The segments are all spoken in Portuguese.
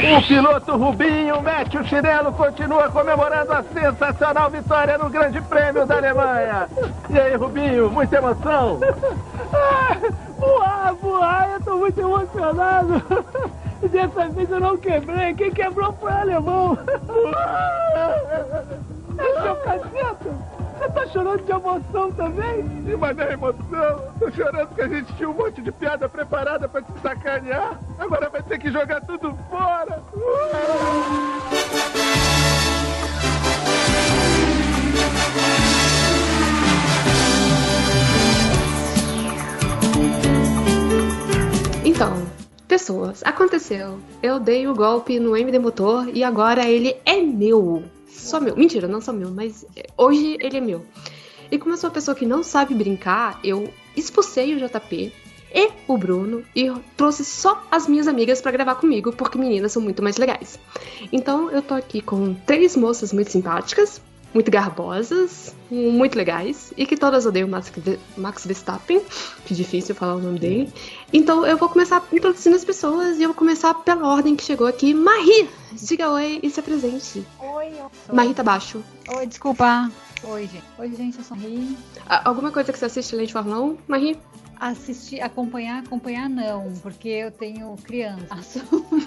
O piloto Rubinho mete o chinelo, continua comemorando a sensacional vitória no Grande Prêmio da Alemanha. E aí, Rubinho, muita emoção? voar, voar, eu tô muito emocionado. Dessa vez eu não quebrei, quem quebrou foi o alemão. É seu caceta. Você tá chorando de emoção também? E mas é emoção. Tô chorando porque a gente tinha um monte de piada preparada pra te sacanear. Agora vai ter que jogar tudo fora. Então, pessoas, aconteceu. Eu dei o golpe no MD Motor e agora ele é meu só meu. Mentira, não só meu, mas hoje ele é meu. E como eu sou uma pessoa que não sabe brincar, eu expulsei o JP e o Bruno e trouxe só as minhas amigas para gravar comigo, porque meninas são muito mais legais. Então eu tô aqui com três moças muito simpáticas, muito garbosas, muito legais, e que todas odeiam Max, Max Verstappen, que difícil falar o nome dele. Então eu vou começar introduzindo as pessoas e eu vou começar pela ordem que chegou aqui. Marie, diga oi e se apresente. Oi, eu sou. Marie tá baixo. Oi, desculpa. Oi, gente. Oi, gente, eu sou Marie. Alguma coisa que você assiste além de Fórmula 1, Marie? Assistir, acompanhar, acompanhar não, porque eu tenho criança.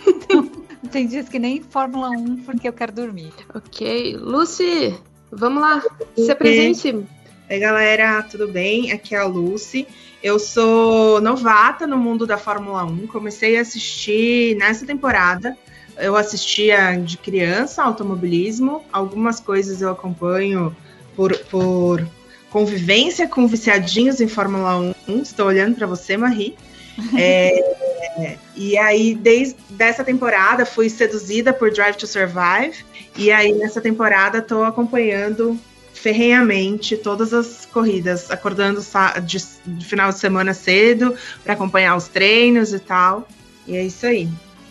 então, tem dias que nem Fórmula 1 porque eu quero dormir. Ok. Lucy, Vamos lá, se apresente. Oi, galera, tudo bem? Aqui é a Lucy. Eu sou novata no mundo da Fórmula 1. Comecei a assistir nessa temporada. Eu assistia de criança automobilismo. Algumas coisas eu acompanho por, por convivência com viciadinhos em Fórmula 1. Estou olhando para você, Marie. É, e aí, desde essa temporada, fui seduzida por Drive to Survive. E aí, nessa temporada, estou acompanhando ferrenhamente todas as corridas, acordando de, de final de semana cedo para acompanhar os treinos e tal. E é isso aí.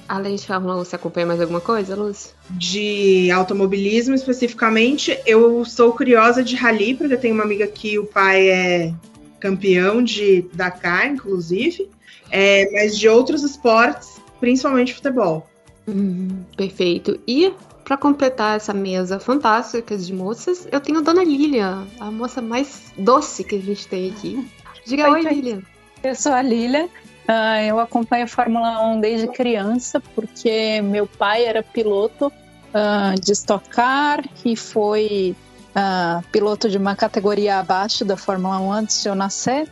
Além de Fórmula 1, você acompanha mais alguma coisa, Luz? De automobilismo especificamente, eu sou curiosa de rally, porque eu tenho uma amiga que o pai é campeão de Dakar, inclusive, é, mas de outros esportes, principalmente futebol. Uhum, perfeito. E para completar essa mesa fantástica de moças, eu tenho a Dona Lilian, a moça mais doce que a gente tem aqui. Diga oi, oi Lilian. Eu sou a Lilian. Uh, eu acompanho a Fórmula 1 desde criança, porque meu pai era piloto uh, de Stock Car e foi uh, piloto de uma categoria abaixo da Fórmula 1 antes de eu nascer.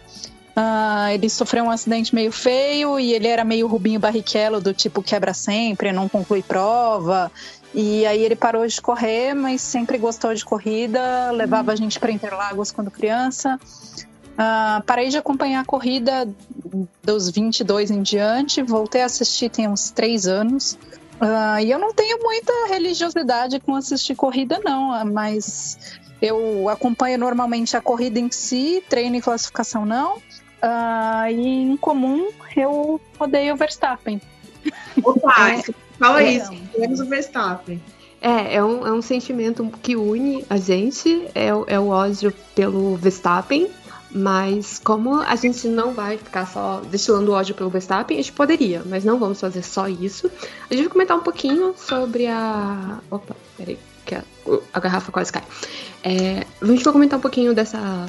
Uh, ele sofreu um acidente meio feio e ele era meio Rubinho Barrichello, do tipo quebra sempre, não conclui prova. E aí ele parou de correr, mas sempre gostou de corrida, levava a gente para Interlagos quando criança. Uh, parei de acompanhar a corrida dos 22 em diante, voltei a assistir tem uns três anos. Uh, e eu não tenho muita religiosidade com assistir corrida, não, mas eu acompanho normalmente a corrida em si, treino e classificação não. Uh, e em comum, eu odeio o Verstappen. Opa, é, fala é, isso, temos o Verstappen. É, é um, é um sentimento que une a gente, é, é o ódio pelo Verstappen, mas como a gente não vai ficar só destilando ódio pelo Verstappen, a gente poderia, mas não vamos fazer só isso. A gente vai comentar um pouquinho sobre a. Opa, peraí, que a, a garrafa quase cai. É, a gente vai comentar um pouquinho dessa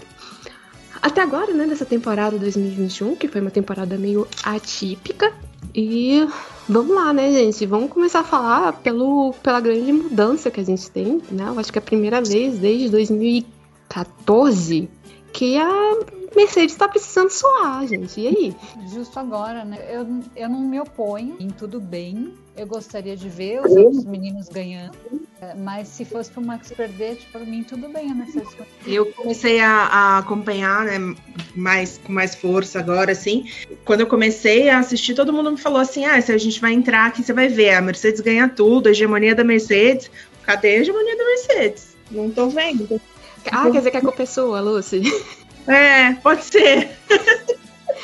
até agora, né, dessa temporada 2021, que foi uma temporada meio atípica. E vamos lá, né, gente? Vamos começar a falar pelo, pela grande mudança que a gente tem, né? Eu acho que é a primeira vez desde 2014 que a Mercedes tá precisando suar, gente. E aí? Justo agora, né? Eu, eu não me oponho em tudo bem. Eu gostaria de ver os outros meninos ganhando. É, mas se fosse pro Max perder, tipo, pra mim tudo bem a Mercedes. Eu comecei a, a, acompanhar, né, mais, com mais força agora, assim. Quando eu comecei a assistir, todo mundo me falou assim: ah, se a gente vai entrar aqui, você vai ver, a Mercedes ganha tudo, a hegemonia da Mercedes. Cadê a hegemonia da Mercedes? Não tô vendo. Ah, quer dizer que é culpa é sua, Lucy? É, pode ser.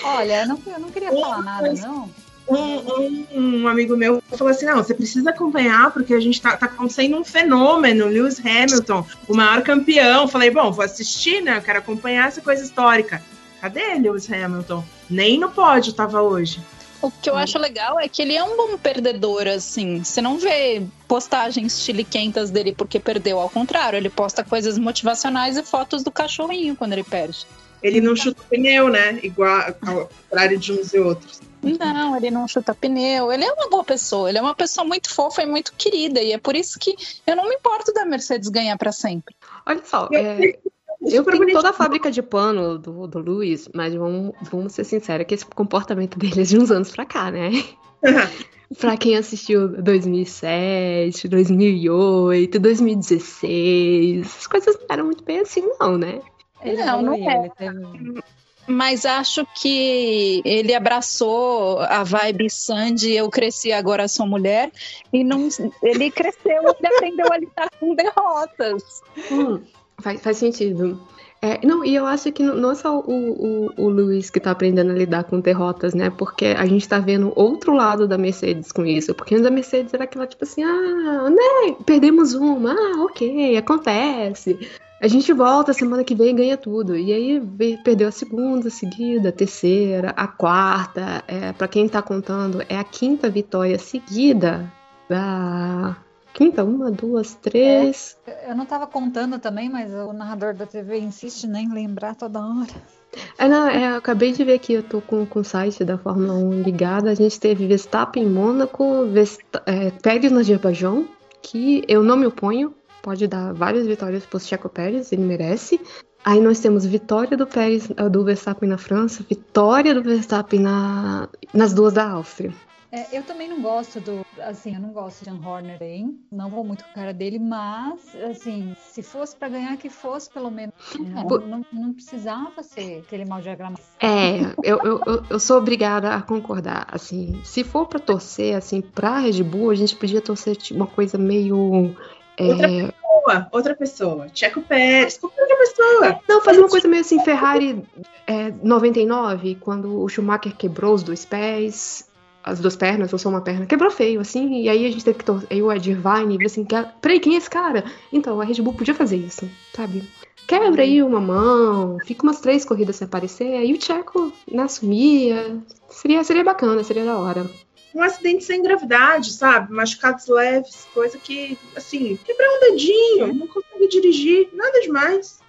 Olha, eu não, eu não queria falar nada, não. Um, um, um, amigo meu falou assim: não, você precisa acompanhar, porque a gente tá, tá acontecendo um fenômeno, Lewis Hamilton, o maior campeão. Falei, bom, vou assistir, né? Eu quero acompanhar essa coisa histórica. Cadê Lewis Hamilton? Nem no pódio tava hoje. O que eu hum. acho legal é que ele é um bom perdedor, assim. Você não vê postagens chiliquentas dele porque perdeu. Ao contrário, ele posta coisas motivacionais e fotos do cachorrinho quando ele perde. Ele não chuta pneu, né? Igual ao contrário de uns e outros. Não, ele não chuta pneu. Ele é uma boa pessoa. Ele é uma pessoa muito fofa e muito querida. E é por isso que eu não me importo da Mercedes ganhar para sempre. Olha só, é, eu tenho toda a fábrica de pano do, do Luiz, mas vamos, vamos ser sinceros que esse comportamento dele é de uns anos pra cá, né? pra quem assistiu 2007, 2008, 2016, as coisas não eram muito bem assim, não, né? Ele não, não é. Mas acho que ele abraçou a vibe Sandy, eu cresci, agora sou mulher, e não, ele cresceu, ele aprendeu a lidar com derrotas. Hum. Faz, faz sentido. É, não, e eu acho que não é só o, o, o Luiz que tá aprendendo a lidar com derrotas, né? Porque a gente tá vendo outro lado da Mercedes com isso. Porque antes a Mercedes era aquela tipo assim, ah, né? Perdemos uma, ah, ok, acontece. A gente volta semana que vem e ganha tudo. E aí perdeu a segunda seguida, a terceira, a quarta. É, para quem tá contando, é a quinta vitória seguida da quinta, uma, duas, três. É, eu não estava contando também, mas o narrador da TV insiste nem lembrar toda hora. É, não, é, eu acabei de ver aqui, eu tô com, com o site da Fórmula 1 ligado. A gente teve Verstappen em Mônaco, Vesta, é, Pérez no Azerbaijão, que eu não me oponho, pode dar várias vitórias pro Checo Pérez, ele merece. Aí nós temos vitória do Pérez, do Verstappen na França, vitória do Verstappen na, nas duas da Áustria. É, eu também não gosto do. Assim, eu não gosto de Jan Horner hein? Não vou muito com a cara dele, mas, assim, se fosse para ganhar, que fosse pelo menos. Não, não, não precisava ser aquele mal diagramado. É, eu, eu, eu sou obrigada a concordar. Assim, se for para torcer, assim, pra Red Bull, a gente podia torcer tipo, uma coisa meio. É... Outra pessoa, outra pessoa. Checo Pérez, outra pessoa. Não, fazer uma coisa meio assim, Ferrari é, 99, quando o Schumacher quebrou os dois pés as duas pernas, ou só uma perna, quebrou feio, assim, e aí a gente teve que torcer. Aí o Ed Irvine viu assim, peraí, quem é esse cara? Então, a Red Bull podia fazer isso, sabe? Quebra aí uma mão, fica umas três corridas sem aparecer, aí o Tcheco né, assumia. Seria, seria bacana, seria da hora. Um acidente sem gravidade, sabe? Machucados leves, coisa que, assim, quebrar um dedinho, não consegue dirigir, nada demais.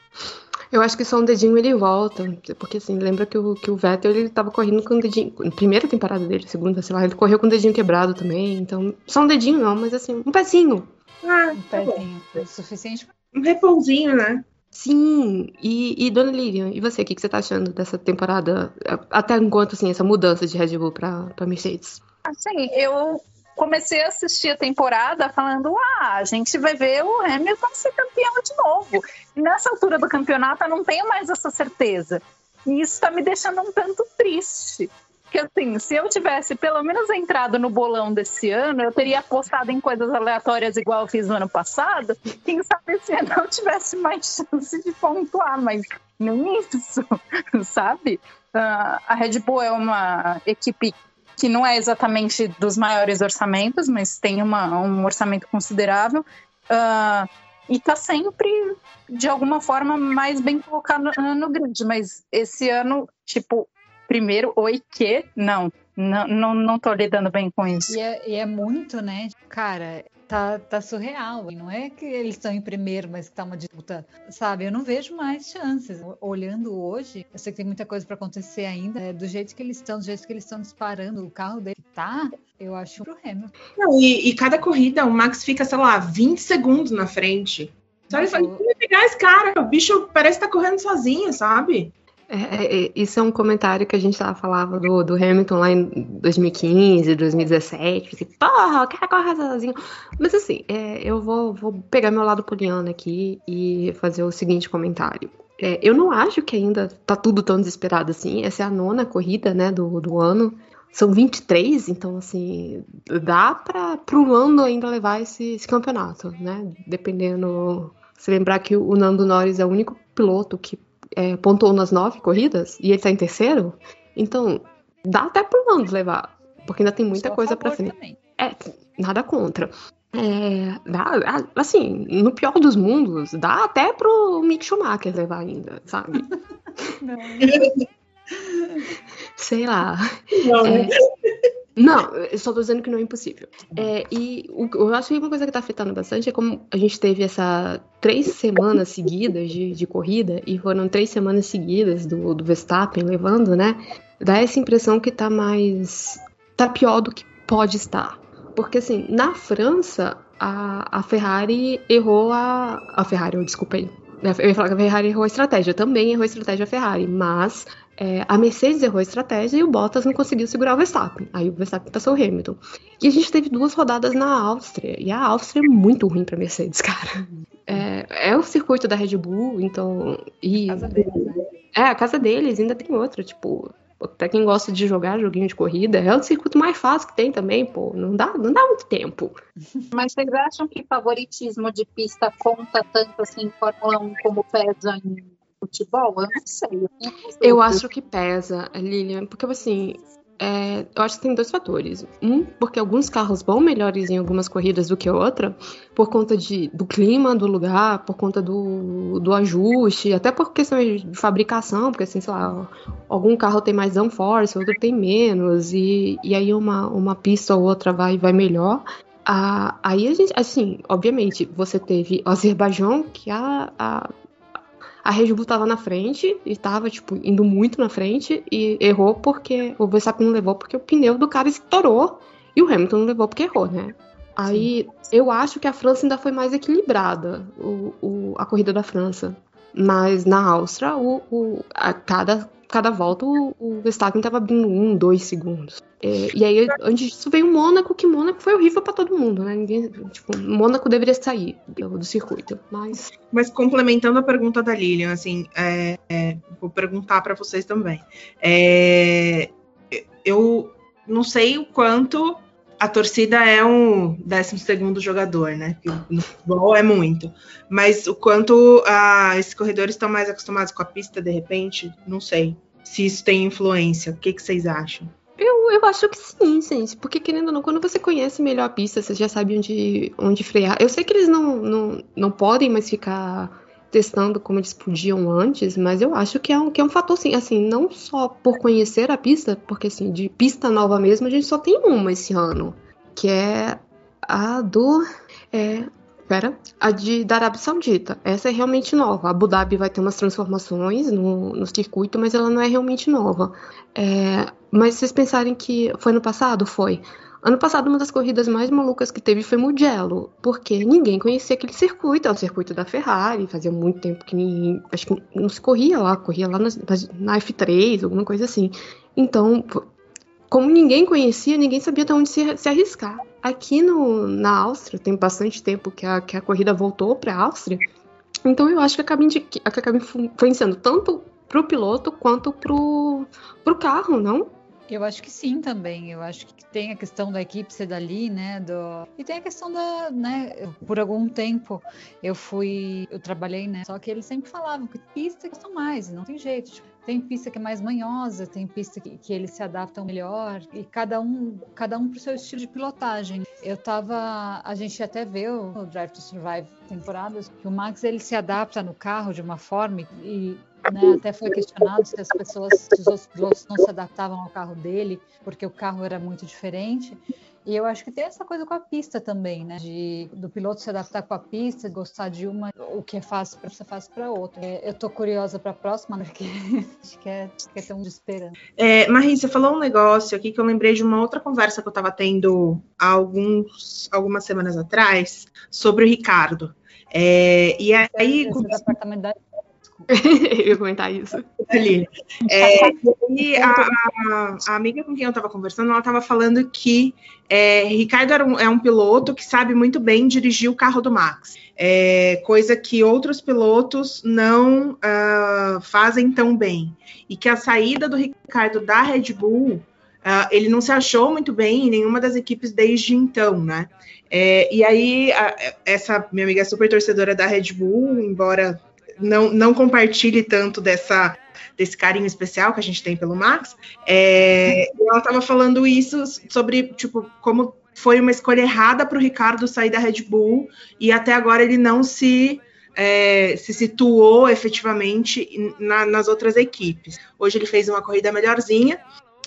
Eu acho que só um dedinho ele volta. Porque assim, lembra que o, que o Vettel ele tava correndo com o dedinho. Na primeira temporada dele, segunda, sei lá, ele correu com o dedinho quebrado também. Então, só um dedinho não, mas assim, um pezinho. Ah, um tá pezinho. É suficiente. Um repousinho, né? Sim, e, e Dona Lilian, e você, o que, que você tá achando dessa temporada? Até enquanto, assim, essa mudança de Red Bull pra, pra Mercedes? Assim, eu comecei a assistir a temporada falando: ah, a gente vai ver o Hamilton ser campeão de novo. E nessa altura do campeonato eu não tenho mais essa certeza. E isso está me deixando um tanto triste. Porque assim, se eu tivesse pelo menos entrado no bolão desse ano, eu teria apostado em coisas aleatórias igual eu fiz no ano passado. Quem sabe esse ano eu tivesse mais chance de pontuar, mas nem isso, sabe? Uh, a Red Bull é uma equipe que não é exatamente dos maiores orçamentos, mas tem uma, um orçamento considerável. Uh, e está sempre, de alguma forma, mais bem colocado no, no grid. Mas esse ano, tipo, primeiro, oi que? Não, não, não, não tô lidando bem com isso. E é, e é muito, né? Cara, tá, tá surreal. E não é que eles estão em primeiro, mas que tá uma disputa, sabe? Eu não vejo mais chances. Olhando hoje, eu sei que tem muita coisa para acontecer ainda. É, do jeito que eles estão, do jeito que eles estão disparando, o carro dele tá, eu acho pro Hamilton. Não, e, e, cada corrida o Max fica, sei lá, 20 segundos na frente. Só ele fala, pegar esse cara, o bicho parece que tá correndo sozinho, sabe? É, é, isso é um comentário que a gente tava falava do, do Hamilton lá em 2015, 2017. Assim, Porra, o cara corre sozinho. Mas assim, é, eu vou, vou pegar meu lado poliana aqui e fazer o seguinte comentário. É, eu não acho que ainda tá tudo tão desesperado assim. Essa é a nona corrida, né, do, do ano. São 23, então assim, dá para pro Lando ainda levar esse, esse campeonato, né? Dependendo. Se lembrar que o Nando Norris é o único piloto que é, pontuou nas nove corridas e ele tá em terceiro, então dá até pro Lando levar, porque ainda tem muita Só coisa para frente. Também. É, nada contra. É, dá, assim, no pior dos mundos, dá até pro Mick Schumacher levar ainda, sabe? Sei lá. Não, É, né? Não, eu só tô dizendo que não é impossível. É, e o- eu acho que uma coisa que tá afetando bastante é como a gente teve essa três semanas seguidas de, de corrida, e foram três semanas seguidas do, do Verstappen levando, né? Dá essa impressão que tá mais. tá pior do que pode estar. Porque assim, na França, a, a Ferrari errou a. A Ferrari, oh, desculpa aí. Eu ia falar que a Ferrari errou a estratégia, também errou a estratégia a Ferrari, mas é, a Mercedes errou a estratégia e o Bottas não conseguiu segurar o Verstappen. Aí o Verstappen passou o Hamilton. E a gente teve duas rodadas na Áustria. E a Áustria é muito ruim pra Mercedes, cara. É, é o circuito da Red Bull, então. E, Casa deles, né? é, a casa deles, ainda tem outra, tipo. Pra quem gosta de jogar joguinho de corrida, é o circuito mais fácil que tem também, pô. Não dá, não dá muito tempo. Mas vocês acham que favoritismo de pista conta tanto assim em Fórmula 1 como pesa em futebol? Eu não sei. tenho minhas Eu dúvidas. acho que pesa, Lilian, porque assim, é, eu acho que tem dois fatores. Um, porque alguns carros vão melhores em algumas corridas do que outra, por conta de, do clima do lugar, por conta do, do ajuste, até por questão de fabricação, porque assim, sei lá, algum carro tem mais downforce, outro tem menos, e, e aí uma, uma pista ou outra vai, vai melhor. Ah, aí a gente, assim, obviamente, você teve o Azerbaijão, que a, a, a Red Bull tava na frente e tava, tipo, indo muito na frente e errou porque o Verstappen não levou porque o pneu do cara estourou e o Hamilton não levou porque errou, né? Aí eu acho que a França ainda foi mais equilibrada, o, o- a corrida da França. Mas na Áustria, o, o- a cada, cada volta, o, o Verstappen tava abrindo um, dois segundos. É, e aí, antes disso, veio o Mônaco, que Mônaco foi horrível pra todo mundo, né? Ninguém, tipo, Mônaco deveria sair do, do circuito. Mas Mas complementando a pergunta da Lilian, assim, é, é, vou perguntar para vocês também. É, eu não sei o quanto a torcida é um 12 segundo jogador, né? Que no futebol é muito. Mas o quanto ah, esses corredores estão mais acostumados com a pista, de repente, não sei. Se isso tem influência. O que, que vocês acham? Eu, eu acho que sim, gente. Porque, querendo ou não, quando você conhece melhor a pista, você já sabe onde, onde frear. Eu sei que eles não, não, não podem mais ficar testando como eles podiam antes, mas eu acho que é um, que é um fator, sim. Assim, não só por conhecer a pista, porque, assim, de pista nova mesmo, a gente só tem uma esse ano. Que é a do... É, pera. A de, da Arábia Saudita. Essa é realmente nova. A Abu Dhabi vai ter umas transformações no, no circuito, mas ela não é realmente nova. É, mas vocês pensarem que foi no passado? Foi. Ano passado, uma das corridas mais malucas que teve foi Mugello, porque ninguém conhecia aquele circuito, é o circuito da Ferrari, fazia muito tempo que ninguém, acho que não se corria lá, corria lá na, na F3, alguma coisa assim. Então, como ninguém conhecia, ninguém sabia de onde se, se arriscar. Aqui no, na Áustria, tem bastante tempo que a, que a corrida voltou para a Áustria, então eu acho que acaba, indi- que acaba influenciando tanto pro piloto quanto pro, pro carro, não? Eu acho que sim também. Eu acho que tem a questão da equipe ser dali, né? Do... E tem a questão da, né? Por algum tempo eu fui, eu trabalhei, né? Só que eles sempre falavam que pista custam mais, não tem jeito. Tipo, tem pista que é mais manhosa, tem pista que, que eles se adaptam melhor e cada um, cada um pro seu estilo de pilotagem. Eu tava, a gente até vê o Drive to Survive temporadas que o Max ele se adapta no carro de uma forma e né, até foi questionado se as pessoas, se os outros pilotos não se adaptavam ao carro dele, porque o carro era muito diferente. E eu acho que tem essa coisa com a pista também, né? De, do piloto se adaptar com a pista, gostar de uma, o que é fácil para você, fácil para outra. É, eu tô curiosa para a próxima, porque acho que é, que é tão de esperança. É, Marie, você falou um negócio aqui que eu lembrei de uma outra conversa que eu estava tendo há alguns, algumas semanas atrás sobre o Ricardo. É, e aí, Esse do apartamento da eu ia comentar isso. ali. É, e a, a- amiga com quem eu estava conversando, ela estava falando que é, Ricardo era um- é um piloto que sabe muito bem dirigir o carro do Max, É, coisa que outros pilotos não ah, fazem tão bem. E que a saída do Ricardo da Red Bull, ah, ele não se achou muito bem em nenhuma das equipes desde então, né? É, e aí, a- essa minha amiga é super torcedora da Red Bull, embora não, não compartilhe tanto dessa, desse carinho especial que a gente tem pelo Max. É, ela estava falando isso sobre, tipo, como foi uma escolha errada para o Ricardo sair da Red Bull e até agora ele não se é, se situou efetivamente na, nas outras equipes. Hoje ele fez uma corrida melhorzinha.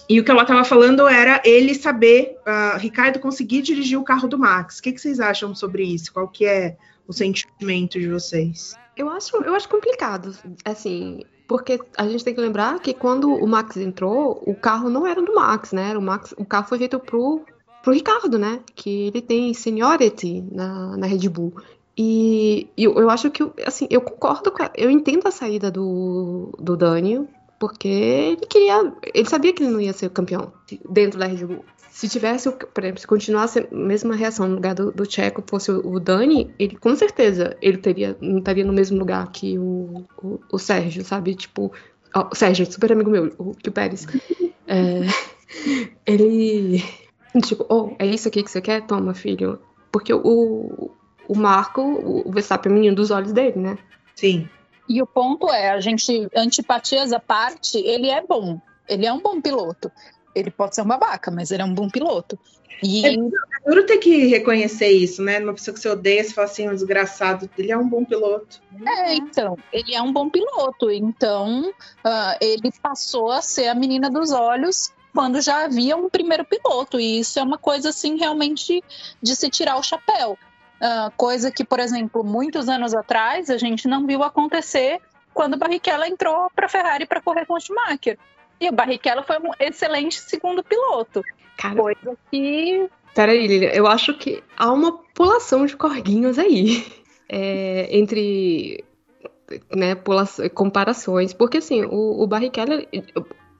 E o que ela estava falando era ele saber, uh, Ricardo conseguir dirigir o carro do Max. O que, que vocês acham sobre isso? Qual que é o sentimento de vocês? Eu acho, eu acho complicado, assim, porque a gente tem que lembrar que quando o Max entrou, o carro não era do Max, né? O, Max, o carro foi feito pro, pro Ricardo, né? Que ele tem seniority na, na Red Bull. E eu, eu acho que, assim, eu concordo com. A, eu entendo a saída do, do Daniel, porque ele queria. Ele sabia que ele não ia ser campeão dentro da Red Bull. Se tivesse, por exemplo, se continuasse a mesma reação no lugar do, do Checo fosse o, o, Dani, ele com certeza ele teria, não estaria no mesmo lugar que o, o, o Sérgio, sabe? Tipo, ó, o Sérgio, super amigo meu, o, que o Pérez. É, ele. Tipo, oh, é isso aqui que você quer? Toma, filho. Porque o, o Marco, o Verstappen é menino dos olhos dele, né? Sim. E o ponto é, a gente, antipatias à parte, ele é bom. Ele é um bom piloto. Ele pode ser uma babaca, mas ele é um bom piloto. E... É, duro ter que reconhecer isso, né? Uma pessoa que você odeia, você fala assim, um desgraçado, ele é um bom piloto. É, então, ele é um bom piloto. Então, uh, ele passou a ser a menina dos olhos quando já havia um primeiro piloto. E isso é uma coisa, assim, realmente de se tirar o chapéu. Uh, coisa que, por exemplo, muitos anos atrás a gente não viu acontecer quando Barrichello entrou para a Ferrari para correr com o Schumacher. E o Barrichello foi um excelente segundo piloto. Cara, coisa que. Peraí, Lilia, eu acho que há uma população de corguinhos aí. É, entre né, comparações. Porque assim, o, o Barrichello.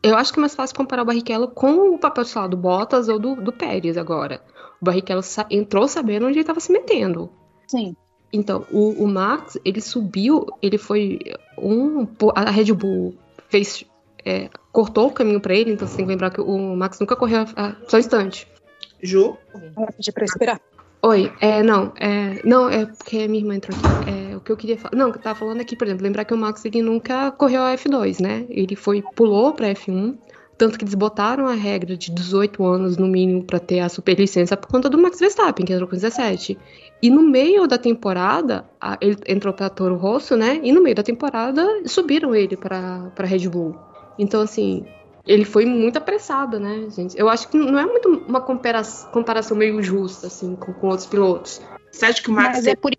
Eu acho que é mais fácil comparar o Barrichello com o papel, sei lá, do Bottas ou do, do Pérez agora. O Barrichello entrou sabendo onde ele estava se metendo. Sim. Então, o, o, Max, ele subiu, ele foi um. A Red Bull fez. É, cortou o caminho para ele, então você tem que lembrar que o Max nunca correu a, só um instante. Ju? Vou pedir pra esperar. Oi, é, não, é, não, é porque minha irmã entrou aqui. É, o que eu queria falar. Não, eu tava falando aqui, por exemplo, lembrar que o Max ele nunca correu a F2, né? Ele foi, pulou pra F1, tanto que eles botaram a regra de 18 anos no mínimo para ter a superlicença por conta do Max Verstappen, que entrou com 17. E no meio da temporada, a, ele entrou para Toro Rosso, né? E no meio da temporada subiram ele para Red Bull. Então, assim, ele foi muito apressado, né, gente? Eu acho que não é muito uma comparação, comparação meio justa, assim, com, com outros pilotos. Você acha que o Max é por...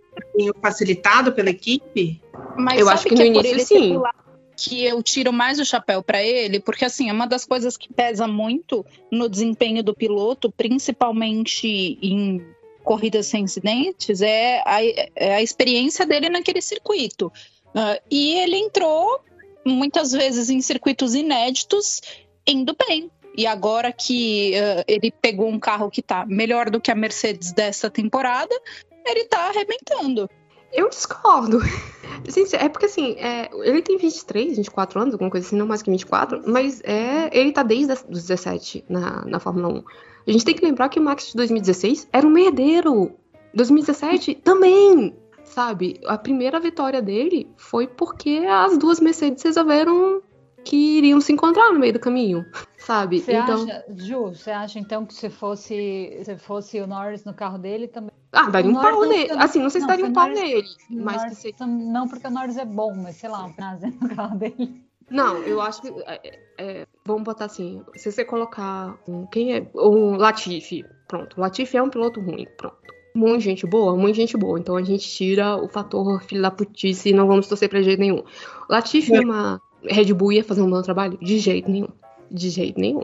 facilitado pela equipe? Mas eu acho que, que no é início sim que eu tiro mais o chapéu para ele, porque assim, é uma das coisas que pesa muito no desempenho do piloto, principalmente em corridas sem incidentes, é a, é a experiência dele naquele circuito. Uh, e ele entrou muitas vezes em circuitos inéditos, indo bem. E agora que uh, ele pegou um carro que está melhor do que a Mercedes dessa temporada, ele está arrebentando. Eu discordo. É porque assim, é, ele tem 23, 24 anos, alguma coisa assim, não mais que 24, mas é, ele tá desde os 17 na, na Fórmula 1. A gente tem que lembrar que o Max de 2016 era um merdeiro. 2017 também, sabe? A primeira vitória dele foi porque as duas Mercedes resolveram que iriam se encontrar no meio do caminho, sabe? Você então... acha, Ju, você acha então que se fosse, se fosse o Norris no carro dele também ah, daria um pau nele. Assim, não sei se daria um pau nele. Mas Norris, que Não porque o Norris é bom, mas sei lá, o prazer no carro dele. Não, eu acho que. É, é, vamos botar assim. Se você colocar. Um, quem é? Um Latifi. Pronto. O Latifi é um piloto ruim. Pronto. Muita gente boa, muita gente boa. Então a gente tira o fator filho da putice e não vamos torcer pra jeito nenhum. Latifi é uma. Red Bull ia fazer um bom trabalho? De jeito nenhum. De jeito nenhum.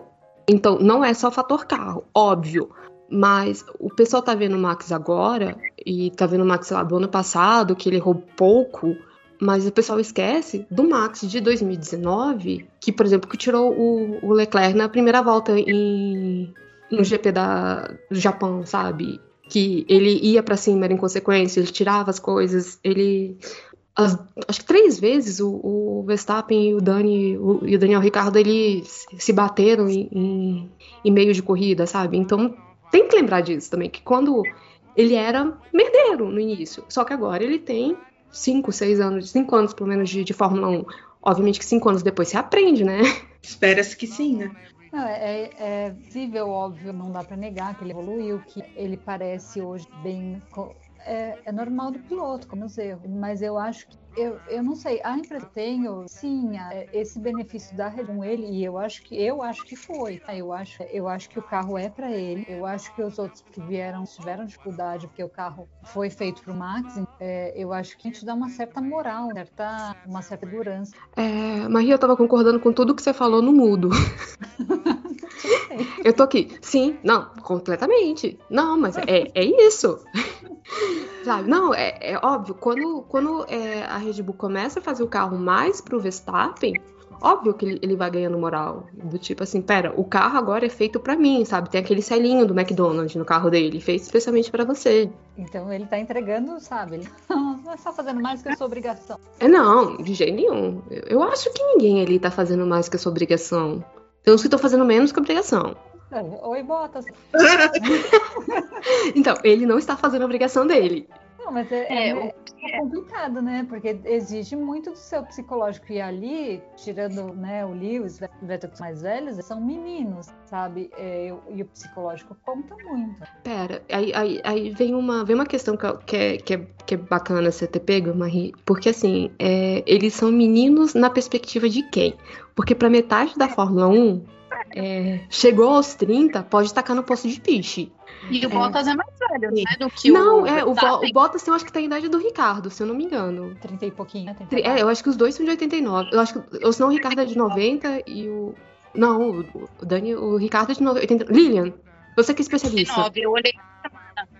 Então, não é só fator carro, óbvio. Mas o pessoal tá vendo o Max agora, e tá vendo o Max lá do ano passado, que ele errou pouco, mas o pessoal esquece do Max de 2019, que, por exemplo, que tirou o, o Leclerc na primeira volta em, no GP da, do Japão, sabe? Que ele ia para cima, era inconsequência, ele tirava as coisas, ele. As, acho que três vezes o, o Verstappen e o Dani o, e o Daniel Ricardo eles se bateram em, em, em meio de corrida, sabe? Então tem que lembrar disso também, que quando ele era merdeiro no início, só que agora ele tem 5, 6 anos, 5 anos pelo menos de, de Fórmula 1. Obviamente que 5 anos depois você aprende, né? Espera-se que sim, né? Não, é, é visível, óbvio, não dá para negar que ele evoluiu, que ele parece hoje bem é, é normal do piloto, como os erros, mas eu acho que eu, eu não sei, a que tenho, sim, é, esse benefício da Red com ele, e eu acho que eu acho que foi. Eu acho, eu acho que o carro é para ele. Eu acho que os outros que vieram tiveram dificuldade porque o carro foi feito para o Max. É, eu acho que a gente dá uma certa moral, certa, uma certa segurança. É, Maria, eu tava concordando com tudo que você falou no mudo. eu tô aqui. Sim, não, completamente. Não, mas é, é isso. Sabe? Não, é, é óbvio, quando, quando é, a Red Bull começa a fazer o carro mais pro Verstappen, óbvio que ele, vai ganhando moral. Do tipo assim, pera, o carro agora é feito para mim, sabe? Tem aquele selinho do McDonald's no carro dele, feito especialmente para você. Então ele tá entregando, sabe? Ele não é só fazendo mais que a sua obrigação. É, não, de jeito nenhum. Eu, eu acho que ninguém ali tá fazendo mais que a sua obrigação. Tem uns que estão fazendo menos que a obrigação. Oi, Botas. então, ele não está fazendo a obrigação dele. Não, mas é, é, é, é, complicado, né? Porque exige muito do seu psicológico. E ali, tirando né, o Lewis, o Vettel mais velhos, são meninos, sabe? É, e o psicológico conta muito. Pera, aí, aí, aí, vem, uma, vem uma questão que é, que, é, que é bacana você ter pego, Marie. Porque, assim, é, eles são meninos na perspectiva de quem? Porque para metade da Fórmula 1, é, chegou aos 30, pode tacar no posto de piche. E o Bottas é, é mais velho, né? Do que não, o. é, o, o Bottas eu acho que tem a idade do Ricardo, se eu não me engano. 30 e pouquinho, né? É, eu acho que os dois são de 89. Eu acho que. Ou senão o Ricardo é de 90 e o. Não, o Dani, o Ricardo é de 90. Lilian, você que é especialista. 89, eu olhei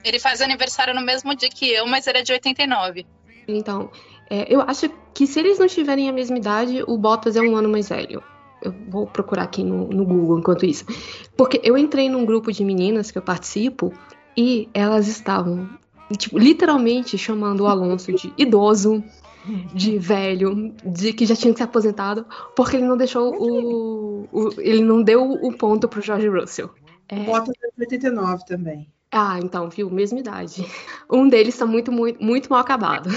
Ele faz aniversário no mesmo dia que eu, mas ele é de 89. Então, é, eu acho que se eles não tiverem a mesma idade, o Bottas é um ano mais velho. Eu vou procurar aqui no, no Google enquanto isso. Porque eu entrei num grupo de meninas que eu participo e elas estavam, tipo, literalmente chamando o Alonso de idoso, de velho, de que já tinha que ser aposentado, porque ele não deixou o. o ele não deu o ponto pro George Russell. É... Bota 89 também. Ah, então, viu? Mesma idade. Um deles tá muito, muito, muito mal acabado.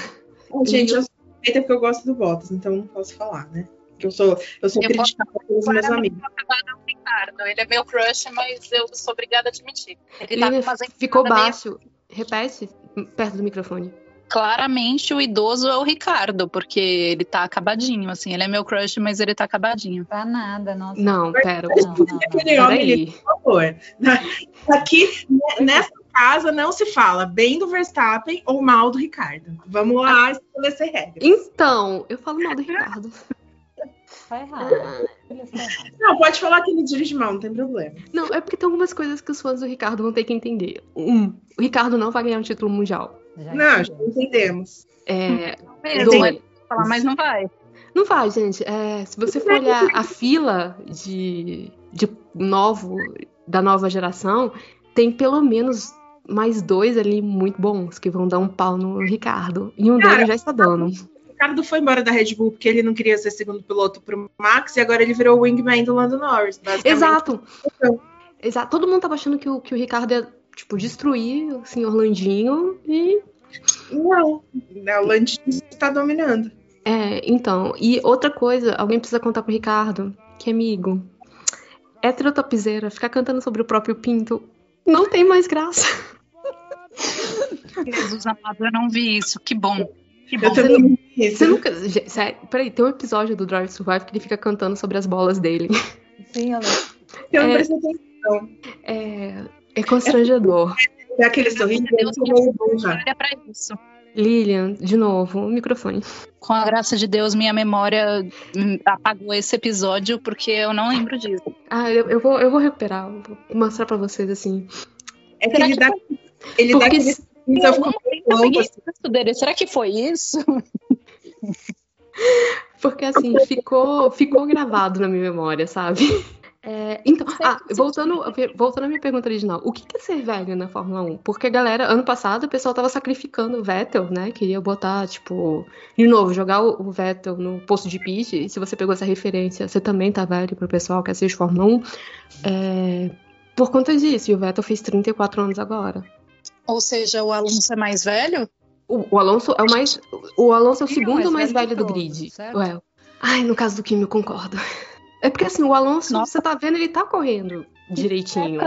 Gente, eu suspeita porque eu gosto do Bottas, então não posso falar, né? Que eu sou, eu sou eu criticada pelos meus amigos. Ricardo. Ele é meu crush, mas eu sou obrigada a admitir. Ele, Ele tá ficou baixo. Meio... Repete perto do microfone. Claramente o idoso é o Ricardo, porque ele tá acabadinho, assim, ele é meu crush, mas ele tá acabadinho. Tá nada, nossa. Não, pera. Não, não, não. Peraí. Por favor. Aqui, nessa casa, não se fala bem do Verstappen ou mal do Ricardo. Vamos lá estabelecer regras. Então, eu falo mal do Ricardo. Tá errado. Não, pode falar que ele dirige mal, não tem problema. Não, é porque tem algumas coisas que os fãs do Ricardo vão ter que entender. Um, o Ricardo não vai ganhar um título mundial. Já não, já entendemos. É, dois, falar, mas não vai. Não vai, gente. É, se você for olhar a fila de, de novo, da nova geração, tem pelo menos mais dois ali muito bons que vão dar um pau no Ricardo. E um Cara, deles já está dando. Ricardo foi embora da Red Bull porque ele não queria ser segundo piloto pro Max e agora ele virou o wingman do Lando Norris. Exato. Exato. Todo mundo tava achando que o, que o Ricardo ia, tipo, destruir o senhor Landinho e. Não, o Landinho está dominando. É, então. E outra coisa, alguém precisa contar pro Ricardo, que é amigo. Heterotopzeira, ficar cantando sobre o próprio pinto não tem mais graça. Jesus amado, eu não vi isso. Que bom. Que bom. Também você nunca. Sério, peraí, tem um episódio do Drive to Survive que ele fica cantando sobre as bolas dele. Sim. Eu não é, prestei atenção. É, é constrangedor. É aquele sorriso Olha pra isso. Lilian, de novo, o microfone. Com a graça de Deus, minha memória apagou esse episódio porque eu não lembro disso. Ah, eu, eu vou, eu vou recuperar, vou mostrar pra vocês assim. É que ele dá, ele porque... dá aquele então, eu dele. Será que foi isso? Porque assim, ficou, ficou gravado na minha memória, sabe? É, então, ah, voltando, voltando à minha pergunta original, o que é ser velho na Fórmula 1? Porque, galera, ano passado o pessoal tava sacrificando o Vettel, né? Queria botar, tipo, de novo, jogar o Vettel no posto de pit. E se você pegou essa referência, você também tá velho pro pessoal que assiste Fórmula 1. É, por conta disso, e o Vettel fez 34 anos agora. Ou seja, o Alonso é mais velho? O, o Alonso é o mais. O Alonso é o segundo é mais, velho, do grid. Ué. Ai, no caso do Kimi, eu concordo. É porque assim, o Alonso, Nossa. você tá vendo, ele tá correndo direitinho.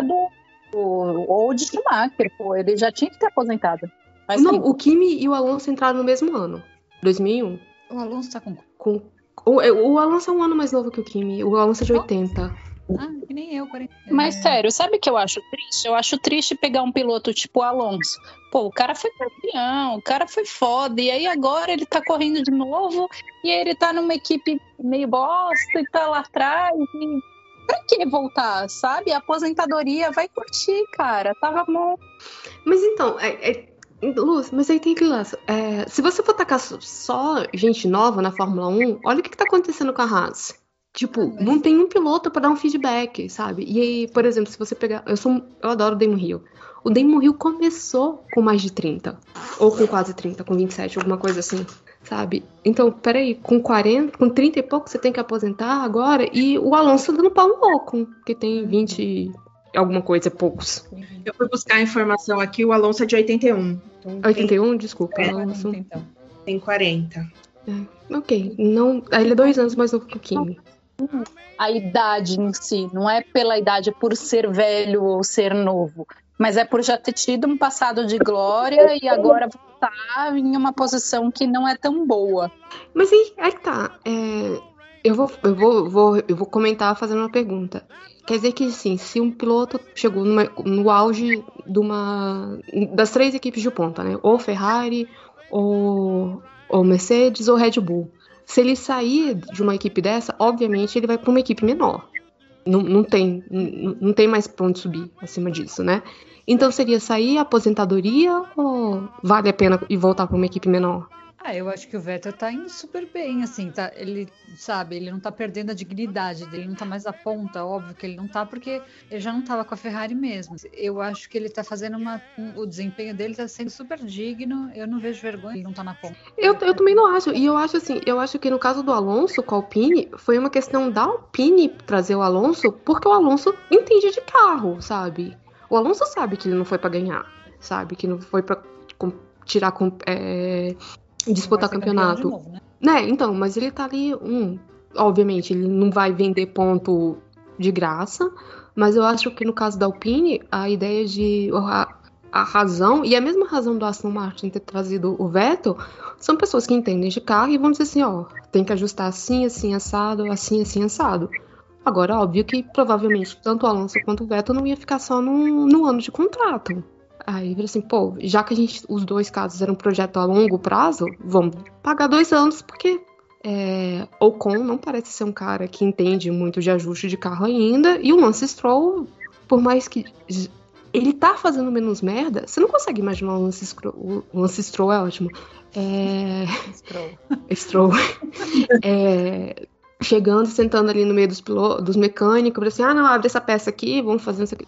Do, ou de Schumacher, pô, ele já tinha que ter aposentado. Faz Não, tempo. o Kimi e o Alonso entraram no mesmo ano, 2001. O Alonso tá com. Com, o, o Alonso é um ano mais novo que o Kimi, o Alonso é de 80. Ah, que nem eu, 40. Mas sério, sabe o que eu acho triste? Eu acho triste pegar um piloto tipo o Alonso. Pô, o cara foi campeão, o cara foi foda, e aí agora ele tá correndo de novo, e ele tá numa equipe meio bosta e tá lá atrás. E... Pra que voltar, sabe? A aposentadoria vai curtir, cara. Tava bom. Mas então, é, é- Luz, mas aí tem aquele lance. é, se você for tacar só- só gente nova na Fórmula 1, olha o que, que tá acontecendo com a Haas. Tipo, mas- não tem um piloto pra dar um feedback, sabe? E aí, por exemplo, se você pegar. Eu, sou, um- eu adoro o Damon Hill. O Damon Hill começou com mais de 30. Ou com quase 30, com 27, alguma coisa assim. Sabe? Então, peraí, com 40, com 30 e pouco você tem que aposentar agora. E o Alonso dando pau no louco, que tem 20 e alguma coisa, poucos. Eu fui buscar a informação aqui, o Alonso é de 81. Então tem, 81, desculpa. É, Alonso. então. tem 40. Ok, não. Ele é dois anos mais novo que o Kimi. A idade em si, não é pela idade por ser velho ou ser novo, mas é por já ter tido um passado de glória e agora voltar em uma posição que não é tão boa. Mas aí, aí que tá. é, eu vou, eu, vou, vou, eu vou comentar fazendo uma pergunta. Quer dizer que, assim, se um piloto chegou numa- no auge de uma, das três equipes de ponta, né? Ou Ferrari, ou, ou Mercedes, ou Red Bull. Se ele sair de uma equipe dessa, obviamente ele vai para uma equipe menor. Não, não tem, não, não tem mais pra onde subir acima disso, né? Então seria sair aposentadoria ou vale a pena ir voltar para uma equipe menor? Ah, eu acho que o Vettel tá indo super bem, assim, tá? Ele, sabe, ele não tá perdendo a dignidade dele, não tá mais a ponta, óbvio que ele não tá, porque ele já não tava com a Ferrari mesmo. Eu acho que ele tá fazendo uma. um- o desempenho dele tá sendo super digno, eu não vejo vergonha, ele não tá na ponta. Eu, eu também não acho. E eu acho assim, eu acho que no caso do Alonso com a Alpine, foi uma questão da Alpine trazer o Alonso, porque o Alonso entende de carro, sabe? O Alonso sabe que ele não foi pra ganhar, sabe? Que não foi com- tirar com, é, disputar campeão campeonato. novo, né? Né, então, mas ele tá ali, um, obviamente, ele não vai vender ponto de graça, mas eu acho que no caso da Alpine, a ideia de a, a razão, e a mesma razão do Aston Martin ter trazido o Vettel, são pessoas que entendem de carro e vão dizer assim, ó, tem que ajustar assim, assim, assado, assim, assim, assado. Agora, óbvio que provavelmente tanto o Alonso quanto o Vettel não ia ficar só num, num ano de contrato. Aí vira assim, pô, já que a gente, os dois casos eram um projeto a longo prazo, vamos pagar dois anos, porque é, Ocon não parece ser um cara que entende muito de ajuste de carro ainda, e o Lance Stroll, por mais que ele tá fazendo menos merda, você não consegue imaginar o Lance Stroll, o Lance Stroll é ótimo, é, Stroll. Stroll, é, chegando, sentando ali no meio dos, pilo- dos mecânicos, assim, ah, não, abre essa peça aqui, vamos fazer isso aqui.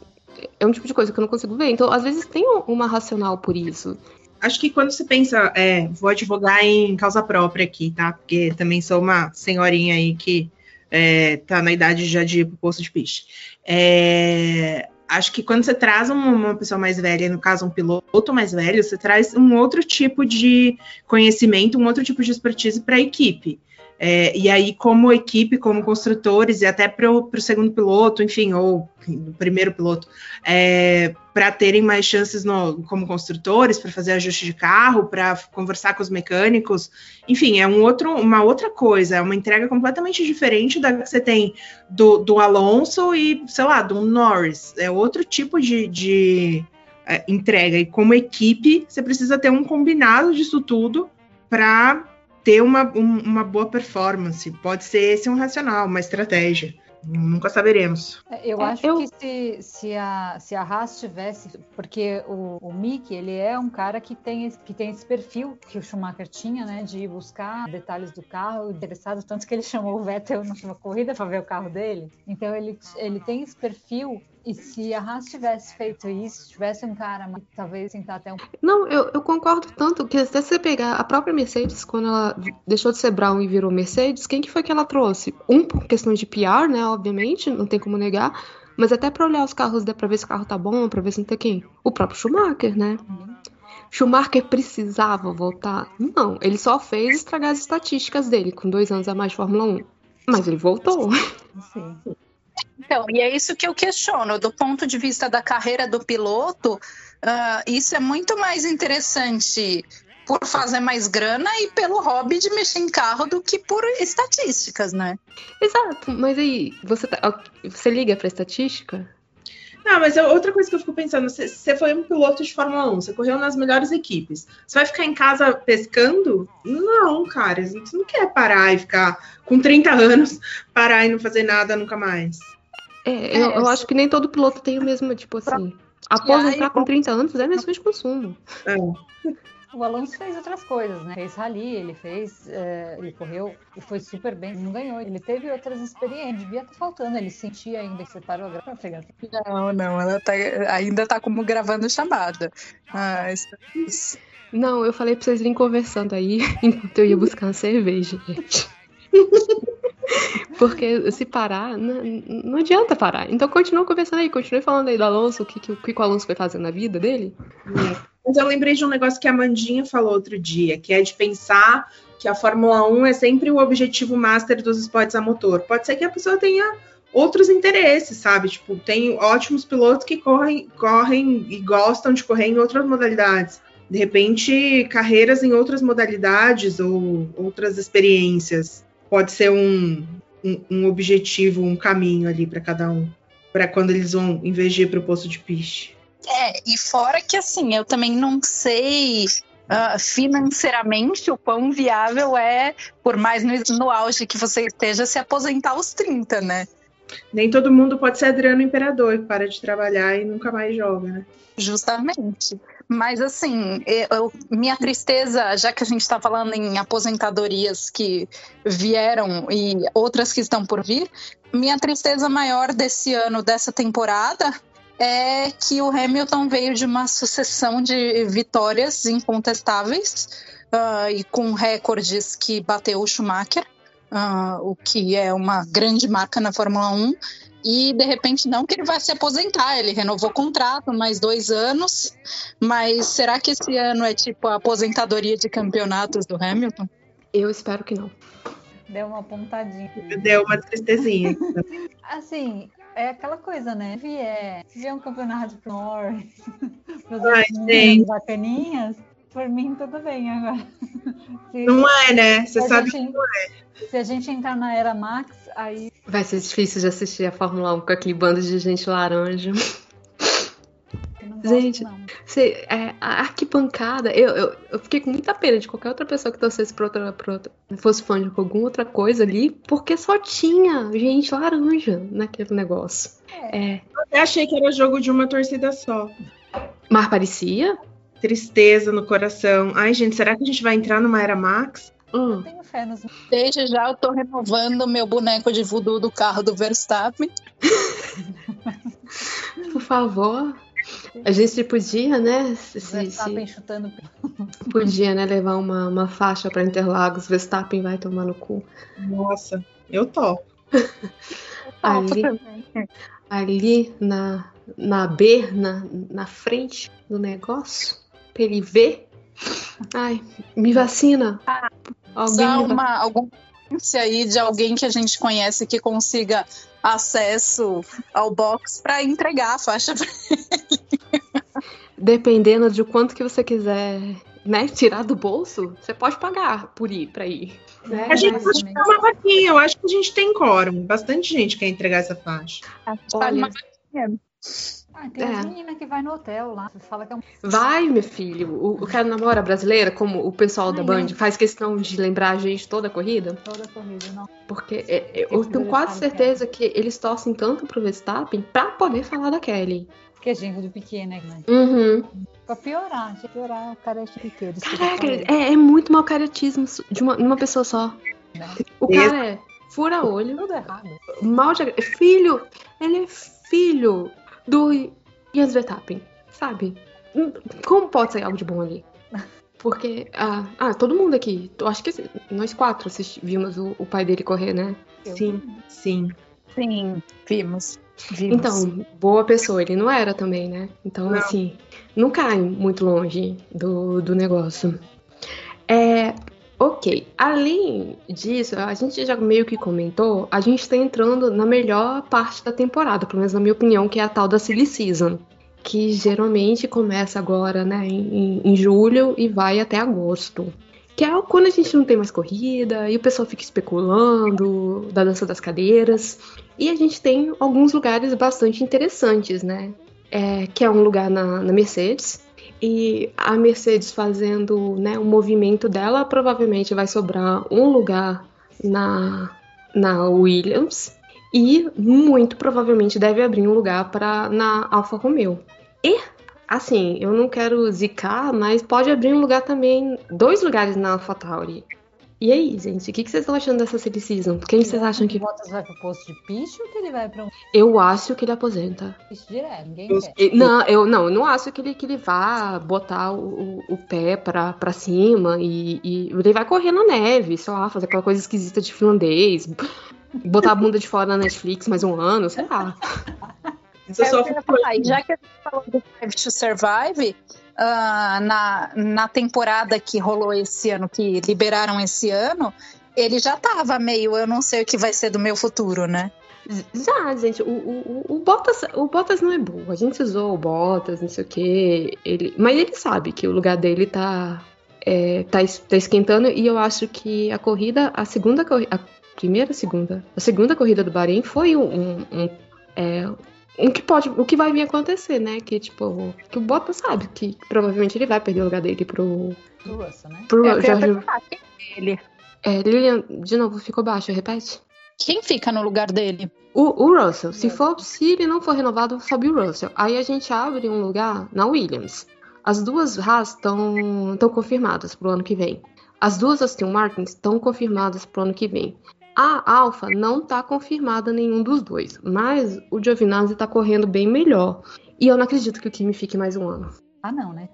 É um tipo de coisa que eu não consigo ver. Então, às vezes tem um- uma racional por isso. Acho que quando você pensa, é, vou advogar em causa própria aqui, tá? Porque também sou uma senhorinha aí que é, tá na idade já de ir pro posto de piche. É, acho que quando você traz uma pessoa mais velha, no caso um piloto mais velho, você traz um outro tipo de conhecimento, um outro tipo de expertise para a equipe. É, e aí, como equipe, como construtores, e até para o segundo piloto, enfim, ou primeiro piloto, é, para terem mais chances no- como construtores, para fazer ajuste de carro, para conversar com os mecânicos, enfim, é um outro, uma outra coisa, é uma entrega completamente diferente da que você tem do, do Alonso e, sei lá, do Norris. É outro tipo de, de, é, entrega. E como equipe, você precisa ter um combinado disso tudo para ter uma, um- uma boa performance. Pode ser esse um racional, uma estratégia. Nunca saberemos. É, Eu É, acho eu- que se, se, a, se a Haas tivesse, porque o, o Mick, ele é um cara que tem, esse- que tem esse perfil que o Schumacher tinha, né, de buscar detalhes do carro, interessado, tanto que ele chamou o Vettel numa corrida para ver o carro dele. Então ele, ele tem esse perfil, e se a Haas tivesse feito isso, tivesse um cara, talvez sentar até um Não, eu, eu concordo tanto que até se você pegar a própria Mercedes, quando ela deixou de ser Brown e virou Mercedes, quem que foi que ela trouxe? Um, por questões de PR, né, obviamente, não tem como negar, mas até pra olhar os carros, dá pra ver se o carro tá bom, pra ver se não tem quem? O próprio Schumacher, né? Schumacher precisava voltar? Não, ele só fez estragar as estatísticas dele, com dois anos a mais de Fórmula 1. Mas ele voltou. Sim. Então, e é isso que eu questiono. Do ponto de vista da carreira do piloto, uh, isso é muito mais interessante por fazer mais grana e pelo hobby de mexer em carro do que por estatísticas, né? Exato, mas aí, você, tá, você liga pra estatística? Não, mas eu, outra coisa que eu fico pensando, você, você foi um piloto de Fórmula 1, você correu nas melhores equipes. Você vai ficar em casa pescando? Não, cara, a gente não quer parar e ficar com 30 anos, parar e não fazer nada nunca mais. É, eu, eu acho que nem todo piloto tem o mesmo, tipo assim. Aposentar com 30 anos é mesmo de consumo. É. O Alonso fez outras coisas, né? Fez rally, ele fez, é, ele correu e foi super bem, não ganhou. Ele teve outras experiências, devia estar faltando, ele sentia ainda que você parou a pegar. Não, não, ela tá, ainda tá como gravando chamada. Ah, isso... Não, eu falei pra vocês irem conversando aí enquanto eu ia buscar uma cerveja, gente. Porque se parar, não, não, adianta parar. Então continua conversando aí, continue falando aí do Alonso, o que, que, que o Alonso foi fazer na vida dele. Mas eu lembrei de um negócio que a Mandinha falou outro dia, que é de pensar que a Fórmula 1 é sempre o objetivo master dos esportes a motor. Pode ser que a pessoa tenha outros interesses, sabe? Tipo, tem ótimos pilotos que correm, correm e gostam de correr em outras modalidades. De repente, carreiras em outras modalidades ou outras experiências pode ser um, um, um objetivo, um caminho ali para cada um, para quando eles vão investir para o posto de piste. É, e fora que assim, eu também não sei Uh, financeiramente o quão viável é, por mais no, no, auge que você esteja, se aposentar aos 30, né? Nem todo mundo pode ser Adriano Imperador, que para de trabalhar e nunca mais joga, né? Justamente. Mas assim, eu, minha tristeza, já que a gente está falando em aposentadorias que vieram e outras que estão por vir, minha tristeza maior desse ano, dessa temporada, é que o Hamilton veio de uma sucessão de vitórias incontestáveis uh, e com recordes que bateu o Schumacher, uh, o que é uma grande marca na Fórmula 1 e de repente não que ele vai se aposentar, ele renovou o contrato mais dois anos, mas será que esse ano é tipo a aposentadoria de campeonatos do Hamilton? Eu espero que não. Deu uma pontadinha. Deu uma tristezinha. assim, é aquela coisa, né? Se vier, se vier um campeonato pro Norris, bacaninhas, por mim tudo bem agora. Se, não é, né? Você sabe gente, que não é. Se a gente entrar na era Max, aí. Vai ser difícil de assistir a Fórmula 1 com aquele bando de gente laranja. Gente, você, é, a arquibancada, eu, eu, eu, fiquei com muita pena de qualquer outra pessoa que torcesse pra outra, pra outra, fosse fã de alguma outra coisa ali, porque só tinha gente laranja naquele negócio. É. É. Eu achei que era jogo de uma torcida só. Mas parecia? Tristeza no coração. Ai, gente, será que a gente vai entrar numa era Max? Hum. tenho fé nos... Desde já eu tô renovando meu boneco de voodoo do carro do Verstappen. Por favor. A gente podia, né? Se, Verstappen se, chutando. Podia, né? Levar uma, uma faixa para Interlagos. Verstappen vai tomar no cu. Nossa, eu topo. ali, ali na, na B, na, na frente do negócio, pra ele ver. Ai, me vacina. Ah, Alguém Só uma, alguma aí de alguém que a gente conhece que consiga acesso ao box para entregar a faixa para ele. Dependendo de quanto que você quiser né, tirar do bolso, você pode pagar por ir para ir. Né? A gente pode uma vaquinha, eu acho que a gente tem quórum. Bastante gente quer entregar essa faixa. Olha, uma ah, tem é. menina que vai no hotel lá. Você fala que é um... Vai, meu filho. O, o cara namora brasileira, como o pessoal Ai, da Band, faz questão de lembrar a gente toda a corrida. Toda a corrida, não. Porque é, é, eu tenho quase certeza que, que eles torcem tanto pro Verstappen pra poder falar da Kelly. Que é genro do Piquet, né? Uhum. Pra piorar, pra piorar o cara é Piquet. Caraca, é, é, muito mau caratismo de uma, uma pessoa só. Né? O cara é fura olho. Tudo errado. Mal de... Filho, ele é filho do Jens Verstappen, sabe? Como pode sair algo de bom ali? Porque, ah, ah todo mundo aqui, eu acho que nós quatro vimos o, o, pai dele correr, né? Sim, sim. Sim, vimos. vimos. Então, boa pessoa, ele não era também, né? Então, não. assim, não cai muito longe do, do negócio. É, Ok, além disso, a gente já meio que comentou, a gente tá entrando na melhor parte da temporada, pelo menos na minha opinião, que é a tal da Silly Season, que geralmente começa agora, né, em, em julho e vai até agosto. Que é quando a gente não tem mais corrida e o pessoal fica especulando da dança das cadeiras. E a gente tem alguns lugares bastante interessantes, né? É, que é um lugar na, na Mercedes, e a Mercedes fazendo né, o movimento dela, provavelmente vai sobrar um lugar na, na Williams e muito provavelmente deve abrir um lugar para na Alfa Romeo. E assim, eu não quero zicar, mas pode abrir um lugar também, dois lugares na AlphaTauri. E aí, gente, o que, que vocês estão achando dessa silly season? Quem vocês acham que. O Bottas vai pro posto de picho ou que ele vai pra um Eu acho que ele aposenta. picho direto? Ninguém Eu- quer. E- Não, eu não, eu não acho que ele, que ele vá botar o, o- o pé pra, pra cima e, e ele vai correr na neve, sei lá, fazer aquela coisa esquisita de finlandês, botar a bunda de fora na Netflix mais um ano, sei lá. Isso é ia falar. E já que a gente falou do Drive to Survive, ah, na, na temporada que rolou esse ano, que liberaram esse ano, ele já tava meio, eu não sei o que vai ser do meu futuro, né? Já, gente, o, o, o- Bottas, o Bottas não é burro. A gente usou o Bottas, não sei o quê. Ele, mas ele sabe que o lugar dele tá, é, tá, tá esquentando e eu acho que a corrida, a segunda corrida, a primeira, segunda, a segunda corrida do Bahrein foi um, um, um, é, um que pode, o que vai vir acontecer, né? Que tipo, que o Bottas sabe que provavelmente ele vai perder o lugar dele pro, Pro Russell, né? pro É o Jorge. é ele? É, Lilian, de novo, ficou baixo, repete. Quem fica no lugar dele? O, o Russell, se, for, se ele não for renovado, sobe o Russell. Aí a gente abre um lugar na Williams. As duas Haas estão confirmadas pro ano que vem. As duas Aston Martin estão confirmadas pro ano que vem. A Alfa não tá confirmada nenhum dos dois, mas o Giovinazzi tá correndo bem melhor. E eu não acredito que o Kimi fique mais um ano. Ah, não, né?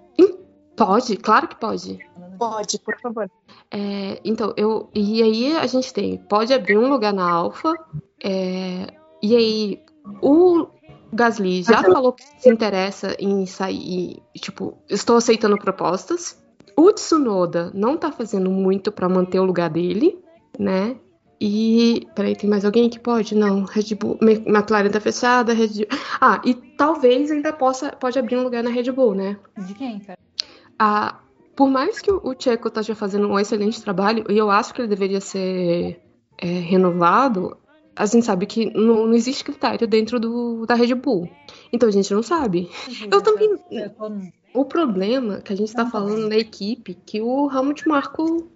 Pode, claro que pode. Pode, por favor. É, então, eu. E aí a gente tem. Pode abrir um lugar na Alfa. é, e aí, o Gasly já falou que se interessa em sair. Tipo, estou aceitando propostas. O Tsunoda não tá fazendo muito pra manter o lugar dele, né? E. Peraí, tem mais alguém que pode? Não. Red Bull. McLaren tá fechada. Red... Ah, e talvez ainda possa pode abrir um lugar na Red Bull, né? De quem, cara? a- por mais que o Checo esteja fazendo um excelente trabalho, e eu acho que ele deveria ser é, renovado, a gente sabe que não, não existe critério dentro do, da Red Bull. Então a gente não sabe. Eu também- Eu O problema que a gente tá falando na equipe, que o Helmut Marko,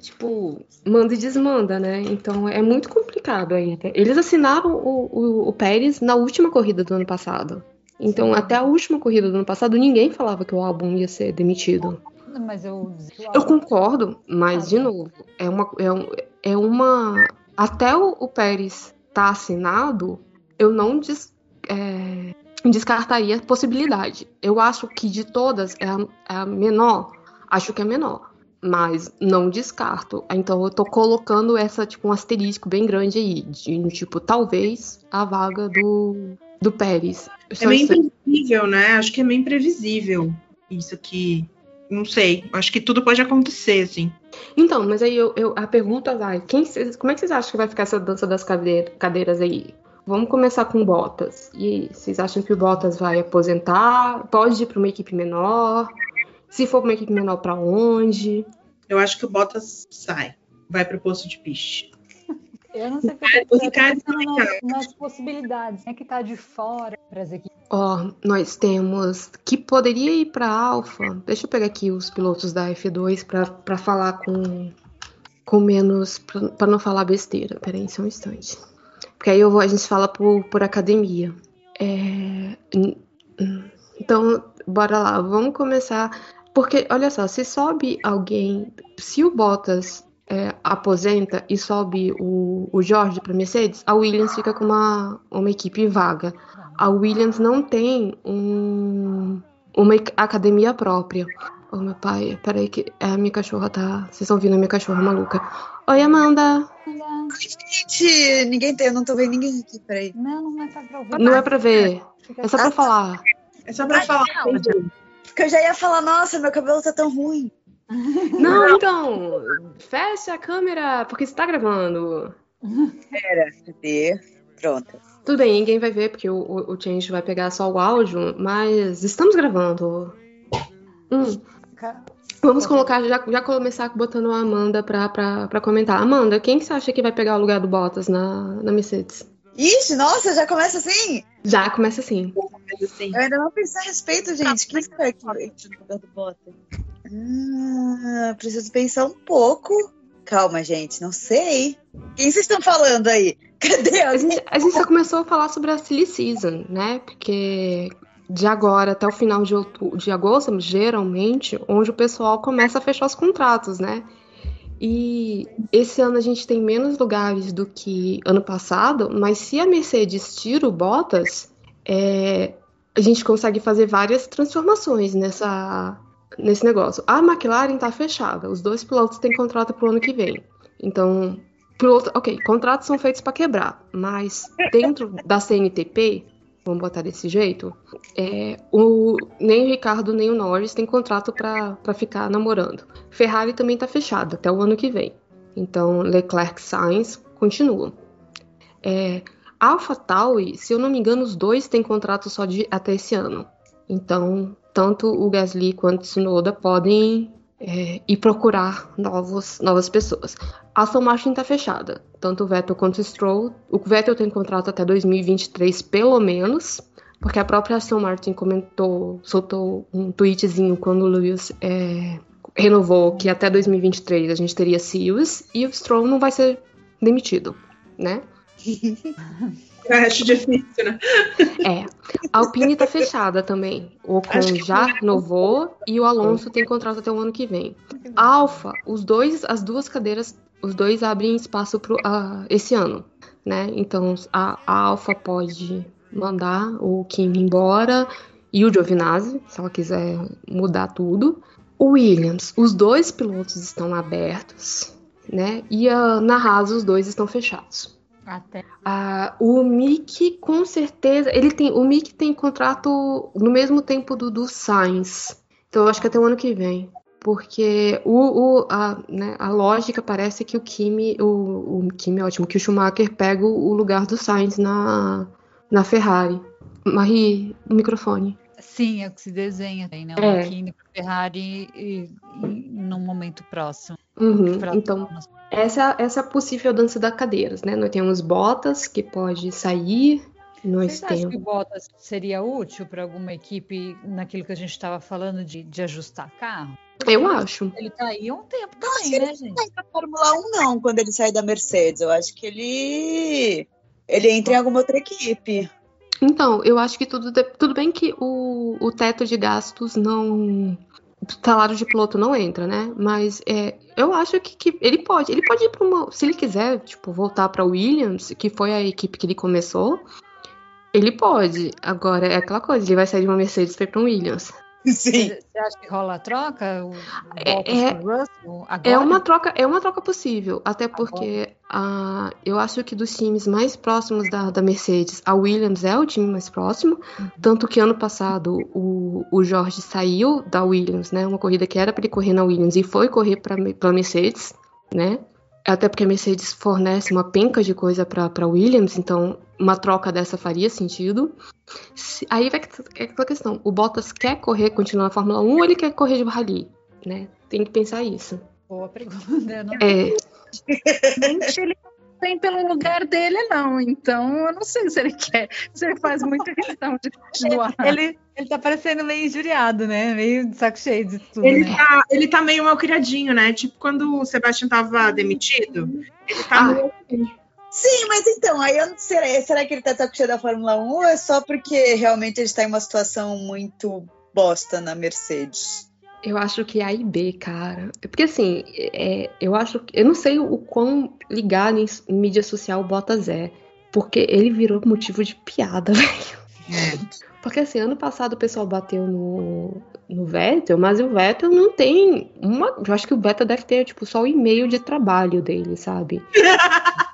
tipo, manda e desmanda, né? Então é muito complicado ainda. Eles assinaram o, o, o Pérez na última corrida do ano passado. Então, até a última corrida do ano passado, ninguém falava que o álbum ia ser demitido. Mas eu. Eu concordo, mas de novo, é uma. É, um- é uma até o, o Pérez tá assinado, eu não des- é, descartaria a possibilidade. Eu acho que de todas é a, é a menor. Acho que é a menor. Mas não descarto. Então eu tô colocando essa, tipo, um asterisco bem grande aí. De, tipo, talvez a vaga do, do Pérez. É meio imprevisível, né? Acho que é meio imprevisível isso aqui. Não sei. Acho que tudo pode acontecer, assim. Então, mas aí eu, eu- a pergunta vai: quem como é que vocês acham que vai ficar essa dança das cade- cadeiras aí? Vamos começar com o Bottas. E aí, vocês acham que o Bottas vai aposentar? Pode ir para uma equipe menor? Se for uma equipe menor, para onde? Eu acho que o Bottas sai. Vai pro posto de piste. Eu não sei o que O eu Ricardo nas, nas possibilidades. Quem é que tá de fora para as equipes? Ó, nós temos que poderia ir para Alfa. Deixa eu pegar aqui os pilotos da F2 para falar com com menos para não falar besteira. Peraí, só um instante. Porque aí eu vou, a gente fala por, por academia. É, então, bora lá, vamos começar. Porque, olha só, se sobe alguém, se o Bottas é, aposenta e sobe o, o Jorge para Mercedes, a Williams fica com uma, uma equipe vaga. A Williams não tem um, uma academia própria. Ô, meu pai, peraí que a minha cachorra tá. Vocês estão ouvindo a minha cachorra maluca. Oi, Amanda. Gente, ninguém tem, eu não tô vendo ninguém aqui, peraí. Não, não é pra ouvir. Não é pra ver, é só pra falar. É só pra Ai, falar. Porque eu já ia falar, nossa, meu cabelo tá tão ruim. Não, então, fecha a câmera, porque você tá gravando. Pera, cadê? Pronto. Tudo bem, ninguém vai ver, porque o, o, o Change vai pegar só o áudio, mas estamos gravando. Hum. Vamos colocar, já, já começar botando a Amanda pra, pra, pra comentar. Amanda, quem que você acha que vai pegar o lugar do Bottas na, na Mercedes? Ixi, nossa, já começa assim? Já começa assim. Eu ainda não pensei a respeito, gente. Quem será que do Bottas? Ah, preciso pensar um pouco. Calma, gente, não sei. Quem vocês estão falando aí? Cadê A a gente, a gente já começou a falar sobre a Silly Season, né? Porque de agora até o final de, outubro, de agosto, geralmente, onde o pessoal começa a fechar os contratos, né? E esse ano a gente tem menos lugares do que ano passado, mas se a Mercedes tira o Bottas, é, a gente consegue fazer várias transformações nessa, nesse negócio. A McLaren tá fechada, os dois pilotos têm contrato pro ano que vem. Então, piloto, ok, contratos são feitos para quebrar, mas dentro da CNTP, vamos botar desse jeito, é, o, nem o Ricardo nem o Norris têm contrato para ficar namorando. Ferrari também tá fechada até o ano que vem. Então, Leclerc Sainz continuam. É, AlphaTauri, se eu não me engano, os dois têm contrato só de até esse ano. Então, tanto o Gasly quanto o Tsunoda podem é, ir procurar novos, novas pessoas. A Aston Martin está fechada, tanto o Vettel quanto o Stroll. O Vettel tem contrato até 2023, pelo menos, porque a própria Aston Martin comentou, soltou um tweetzinho quando o Lewis é, renovou que até 2023 a gente teria Seals e o Stroll não vai ser demitido, né? Eu acho difícil, né? É. A Alpine tá fechada também. O Ocon já renovou e o Alonso tem contrato até o ano que vem. A Alfa, os dois, as duas cadeiras, os dois abrem espaço pro, ah, esse ano, né? Então a, a Alfa pode mandar o Kimi embora e o Giovinazzi, se ela quiser mudar tudo. O Williams, os dois pilotos estão abertos, né? E a, na Haas os dois estão fechados. Até. Ah, o Mick, com certeza, ele tem, o Mick tem contrato no mesmo tempo do, do Sainz. Então eu acho que até o ano que vem. Porque o, o- a, né, a lógica parece que o Kimi, o, o Kimi é ótimo, que o Schumacher pega o, lugar do Sainz na, na Ferrari. Marie, o microfone. Sim, é o que se desenha né? O É. Pro Ferrari e, e, num momento próximo. Uhum, Então, essa, essa é a possível dança das cadeiras, né? Nós temos Bottas, que pode sair. Nós Vocês acham temos. que o Bottas seria útil para alguma equipe naquilo que a gente estava falando de, de ajustar carro? Eu acho. Ele tá aí há um tempo também, ele né, gente? Não, na Fórmula 1 não, quando ele sai da Mercedes. Eu acho que ele ele entra em alguma outra equipe. Então, eu acho que tudo, tudo bem que o, o teto de gastos não. Salário de piloto não entra, né? Mas é, eu acho que, que ele pode. Ele pode ir para uma. Se ele quiser, tipo, voltar para Williams, que foi a equipe que ele começou, ele pode. Agora, é aquela coisa, ele vai sair de uma Mercedes para um Williams. Sim. Você acha que rola a troca? O É- é- Russell? Agora? É uma troca, é uma troca possível, até porque ah, eu acho que dos times mais próximos da, da Mercedes, a Williams é o time mais próximo, tanto que ano passado o, o Jorge saiu da Williams, né? Uma corrida que era para ele correr na Williams e foi correr para a Mercedes, né? Até porque a Mercedes fornece uma penca de coisa para Williams, então uma troca dessa faria sentido. Se- aí vai que- é aquela questão: o Bottas quer correr, continuar na Fórmula 1 ou ele quer correr de rally, né? Tem que pensar isso. Boa pergunta. Não... É, ele tem pelo lugar dele, não. Então, eu não sei se ele quer, se ele faz muita questão de continuar. Ele, ele tá parecendo meio injuriado, né? Meio de saco cheio de tudo, Ele né? tá, ele tá meio mal criadinho, né? Tipo, quando o Sebastian tava demitido, ele tá Ah. meio... Sim, mas então, aí eu não sei, será que ele tá saco cheio da Fórmula 1 ou é só porque realmente ele está em uma situação muito bosta na Mercedes? Eu acho que A e B, cara. Porque assim, é, eu acho que. Eu não sei o quão ligado em, em mídia social o Bottas é. Porque ele virou motivo de piada, velho. Porque assim, ano passado o pessoal bateu no, no Vettel, mas o Vettel não tem uma. Eu acho que o Vettel deve ter, tipo, só o e-mail de trabalho dele, sabe?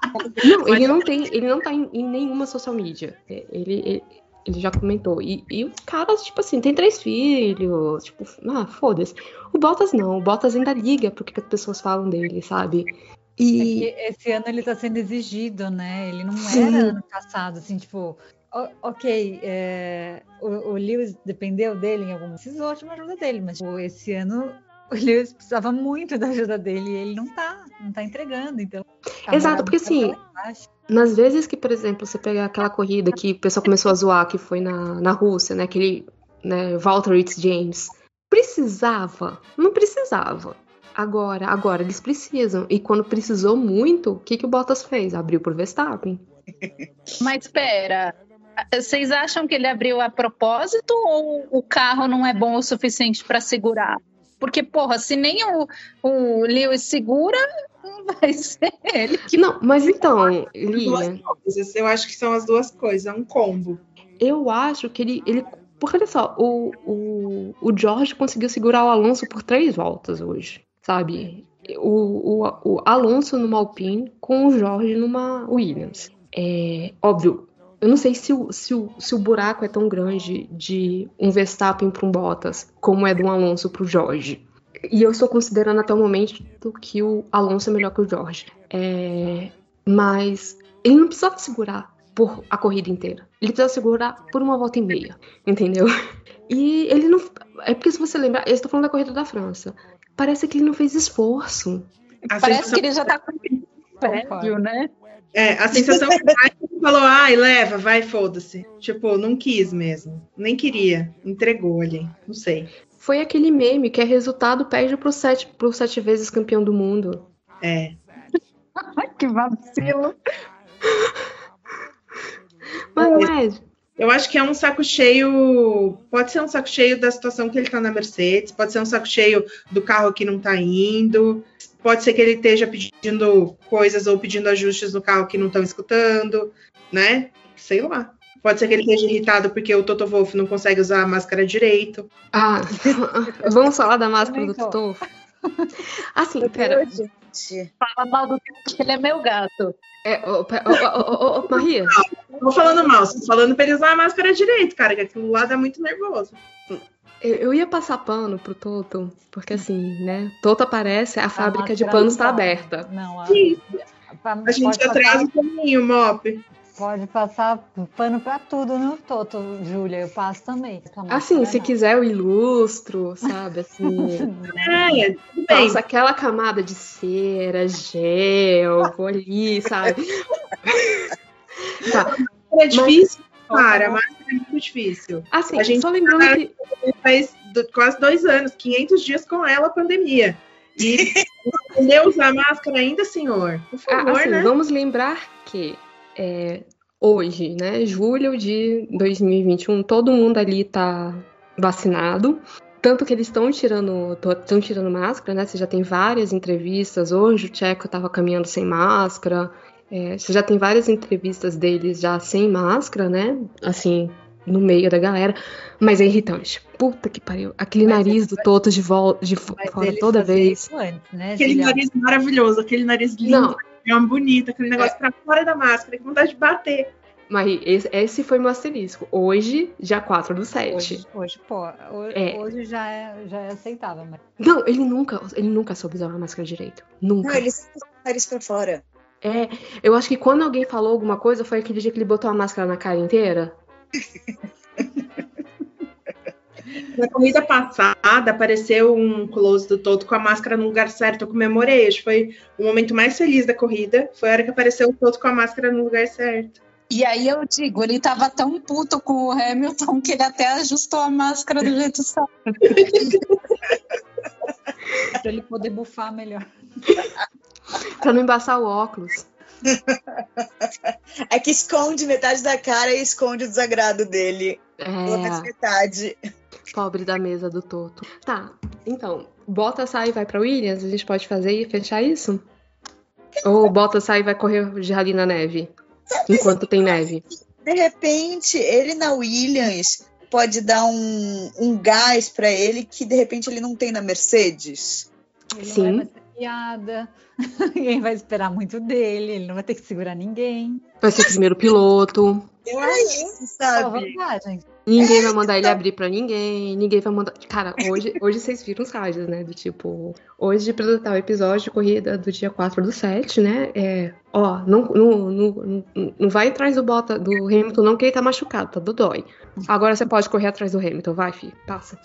Não, ele não tem, ele não tá em, em nenhuma social media. É, Ele, ele- Ele já comentou. E, e os caras, tipo assim, tem três filhos. Tipo, ah, foda-se. O Bottas não. O Bottas ainda liga pro que as pessoas falam dele, sabe? E. É esse ano ele tá sendo exigido, né? Ele não Sim. era ano passado, assim, tipo. Ok, é, o, o Lewis dependeu dele em algum precisou de uma ajuda dele, mas tipo, esse ano o Lewis precisava muito da ajuda dele e ele não tá, não tá entregando, então. Exato, porque tá assim. Nas vezes que, por exemplo, você pegar aquela corrida que o pessoal começou a zoar, que foi na, na Rússia, né? Aquele né, Valtteri James. Precisava? Não precisava. Agora, agora eles precisam. E quando precisou muito, o que, que o Bottas fez? Abriu pro Verstappen. Mas espera, vocês acham que ele abriu a propósito ou o carro não é bom o suficiente para segurar? Porque, porra, se nem o, o Lewis segura, vai ser ele que Não, mas então, Lia. Eu acho que são as duas coisas, é um combo. eu acho que ele. ele porque olha só, o, o, o George conseguiu segurar o Alonso por três voltas hoje, sabe? O, o, o Alonso numa Alpine com o Jorge numa Williams. É óbvio, eu não sei se o, se o, se o buraco é tão grande de um Verstappen para um Bottas como é de um Alonso para o Jorge. E eu estou considerando até o momento que o Alonso é melhor que o Jorge. É, mas ele não precisava segurar por a corrida inteira. Ele precisava segurar por uma volta e meia, entendeu? E ele não. É porque se você lembrar, eu estou falando da corrida da França. Parece que ele não fez esforço. A Parece sensação, que ele já tá com prédio, né? é, a sensação que é que ele falou, ai, leva, vai, foda-se. Tipo, não quis mesmo. Nem queria. Entregou ali. Não sei. Foi aquele meme que é resultado perde pro sete, pro sete vezes campeão do mundo. É. que vacilo. Mas é. Eu acho que é um saco cheio. Pode ser um saco cheio da situação que ele tá na Mercedes, pode ser um saco cheio do carro que não tá indo, pode ser que ele esteja pedindo coisas ou pedindo ajustes no carro que não estão escutando, né? Sei lá. Pode ser que ele esteja irritado porque o Toto Wolff não consegue usar a máscara direito. Ah, vamos falar da máscara do Então. Totô? Assim, pera. Gente, Fala mal do que ele é meu gato. É, ô, ô, ô, Maria, Não tô falando mal, tô falando pra ele usar a máscara direito, cara, que aquilo lá dá muito nervoso. eu, eu ia passar pano pro Toto, porque assim, né? Toto aparece, a fábrica de panos tá pode. aberta. Não, a, Sim. pa- A gente pode, atrasa um pouquinho, Mop. Pode passar pano pra tudo no Toto, Júlia. Eu passo também. Assim, se não. quiser eu ilustro, sabe? Assim, É, tudo bem. Nossa, aquela camada de cera, gel, vou ali, sabe? Tá, É difícil, cara. A máscara é muito difícil. assim, A gente só lembrando que. Faz quase dois anos, 500 dias com ela, a pandemia. E não aprendeu a usar máscara ainda, senhor? Por Ah, favor, assim, né? vamos lembrar que é, hoje, né, julho de 2021, todo mundo ali tá vacinado. Tanto que eles estão tirando, estão tirando máscara, né? Você já tem várias entrevistas. Hoje o Tcheco tava caminhando sem máscara. É, você já tem várias entrevistas deles já sem máscara, né? Assim, no meio da galera. Mas é irritante. Puta que pariu. Aquele Mas nariz do Toto de, volta, de fora toda vez. isso antes, né, Aquele nariz maravilhoso, aquele nariz lindo, Não, é uma bonita, aquele negócio pra fora da máscara, com vontade de bater. Mas esse, esse foi meu asterisco. Hoje, dia 4 do 7. Hoje, hoje, pô, hoje, É. hoje já, é, já é aceitável, mas Não, ele nunca, ele nunca soube usar uma máscara direito. Nunca. não, ele sempre com o nariz pra fora. É, eu acho que quando alguém falou alguma coisa, foi aquele dia que ele botou a máscara na cara inteira. Na corrida passada, apareceu um close do Toto com a máscara no lugar certo. Eu comemorei. Acho que foi o momento mais feliz da corrida. Foi a hora que apareceu o Toto com a máscara no lugar certo. E aí eu digo, ele tava tão puto com o Hamilton que ele até ajustou a máscara do jeito certo. pra ele poder bufar melhor. Pra não embaçar o óculos. É que esconde metade da cara e esconde o desagrado dele. Outra É, metade. Pobre da mesa do Toto. Tá, então, Bota sai e vai pra Williams, a gente pode fazer e fechar isso? Ou Bota sai e vai correr de rally na neve? Enquanto tem neve. De repente, ele na Williams pode dar um, um gás pra ele que de repente ele não tem na Mercedes. Ele Sim. não piada, ninguém vai esperar muito dele, ele não vai ter que segurar ninguém. Vai ser primeiro piloto. Eu acho, sabe? Ninguém vai mandar ele abrir pra ninguém, ninguém vai mandar. Cara, hoje, hoje vocês viram os rádios, né? Do tipo, hoje apresentar o episódio de corrida do dia 4 do 7, né? É, ó, não, não, não, não vai atrás do bota do Hamilton, não, que ele tá machucado, tá do dói. Agora você pode correr atrás do Hamilton, vai, filho, passa.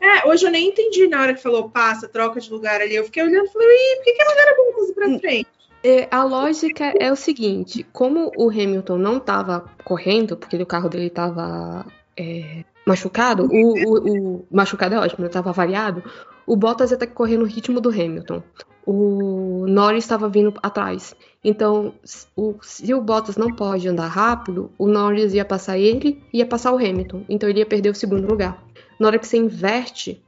É, hoje eu nem entendi na hora que falou passa, troca de lugar ali. Eu fiquei olhando e falei, Ih, por que, que a Bottas pra frente? É, a lógica é o seguinte: como o Hamilton não estava correndo, porque o carro dele estava é, machucado, o, o, o, machucado é ótimo, estava variado, o Bottas ia ter que correr no ritmo do Hamilton. O Norris estava vindo atrás. Então, o, se o Bottas não pode andar rápido, o Norris ia passar ele e ia passar o Hamilton. Então ele ia perder o segundo lugar. Na hora que você inverte,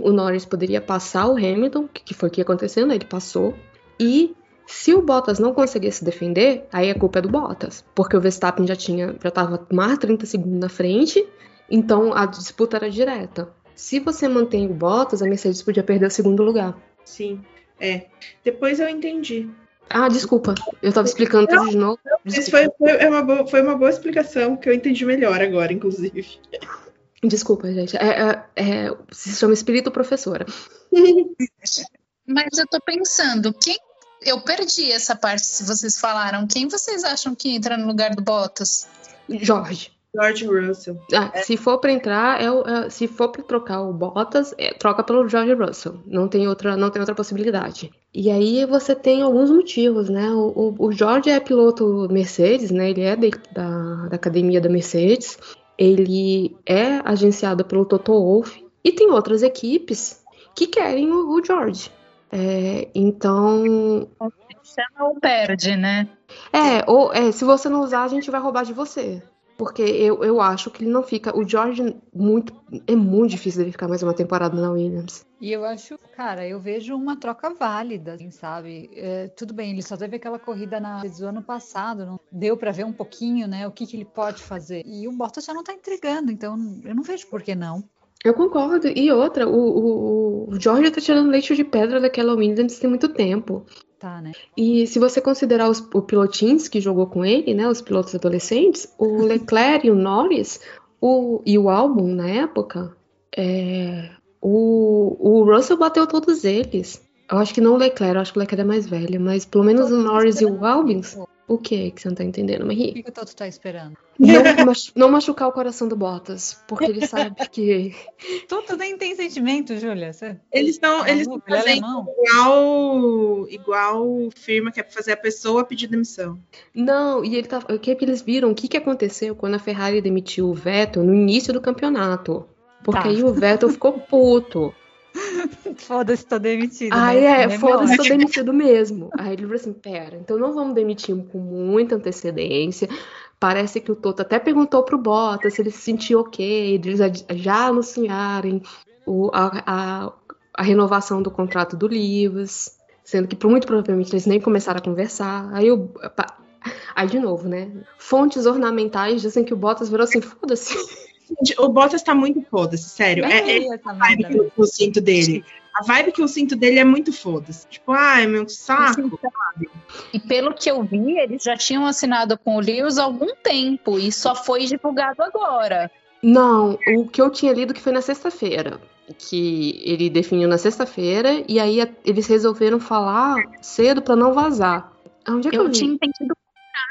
o Norris poderia passar o Hamilton, que foi o que aconteceu, né? Ele passou. E se o Bottas não conseguisse defender, aí a culpa é do Bottas, porque o Verstappen já tinha, já estava mais 30 segundos na frente, então a disputa era direta. Se você mantém o Bottas, a Mercedes podia perder o segundo lugar. Sim, é. Depois eu entendi. Ah, desculpa, eu estava explicando tudo de novo. Isso foi, foi, é uma boa, foi uma boa explicação, que eu entendi melhor agora, inclusive. Desculpa, gente. É, é, é, se chama espírito professora. Mas eu tô pensando, quem eu perdi essa parte se vocês falaram. Quem vocês acham que entra no lugar do Bottas? Jorge. George Russell. Ah, é. Se for para entrar, é, é, se for para trocar o Bottas, é, troca pelo George Russell. Não tem outra, não tem outra possibilidade. E aí você tem alguns motivos, né? O, o, o George é piloto Mercedes, né? Ele é de, da, da academia da Mercedes. Ele é agenciado pelo Toto Wolff e tem outras equipes que querem o, o George. É, então. Chama ou perde, né? É, ou é, se você não usar, a gente vai roubar de você. Porque eu, eu acho que ele não fica. O George muito, é muito difícil ele ficar mais uma temporada na Williams. E eu acho, cara, eu vejo uma troca válida, assim, sabe? É, tudo bem, ele só teve aquela corrida na do ano passado, não deu para ver um pouquinho, né, o que, que ele pode fazer. E o Bottas já não tá entregando, então eu não vejo por que não. Eu concordo. E outra, o, o, o George tá tirando leite de pedra daquela Williams tem muito tempo. Tá, né? E se você considerar os o pilotins que jogou com ele, né, os pilotos adolescentes, o Leclerc e o Norris, o, e o álbum na época, é, o, o Russell bateu todos eles. Eu acho que não o Leclerc, eu acho que o Leclerc é mais velho, mas pelo menos o Norris e o Albon o que que você não tá entendendo, Marie? O que, que o Toto tá esperando? Não, machu não, machucar o coração do Bottas, porque ele sabe que. Toto nem tem sentimento, Júlia. Eles estão eles estão é fazendo igual, igual firma que é pra fazer a pessoa pedir demissão. Não, e ele tá. O que, é que eles viram? O que, que aconteceu quando a Ferrari demitiu o Vettel no início do campeonato? Porque tá. aí o Vettel ficou puto. Foda-se, tô demitido. Aí né? é, foda-se, tô demitido mesmo. Aí ele falou assim: pera, então não vamos demitir com muita antecedência. Parece que o Toto até perguntou pro Bottas se ele se sentia ok, eles já anunciarem o, a, a, a, renovação do contrato do Livros, sendo que muito provavelmente eles nem começaram a conversar. Aí o. Aí de novo, né? Fontes ornamentais dizem que o Bottas virou assim: foda-se. O Bottas tá muito foda-se, sério. É, é, é a vibe que eu, eu sinto dele. A vibe que eu sinto dele é muito foda-se. Tipo, ai, meu saco. E pelo que eu vi, eles já tinham assinado com o Lewis há algum tempo e só foi divulgado agora. Não, o que eu tinha lido que foi na sexta-feira. Que ele definiu na sexta-feira e aí eles resolveram falar cedo para não vazar. Onde é que eu, eu tinha entendido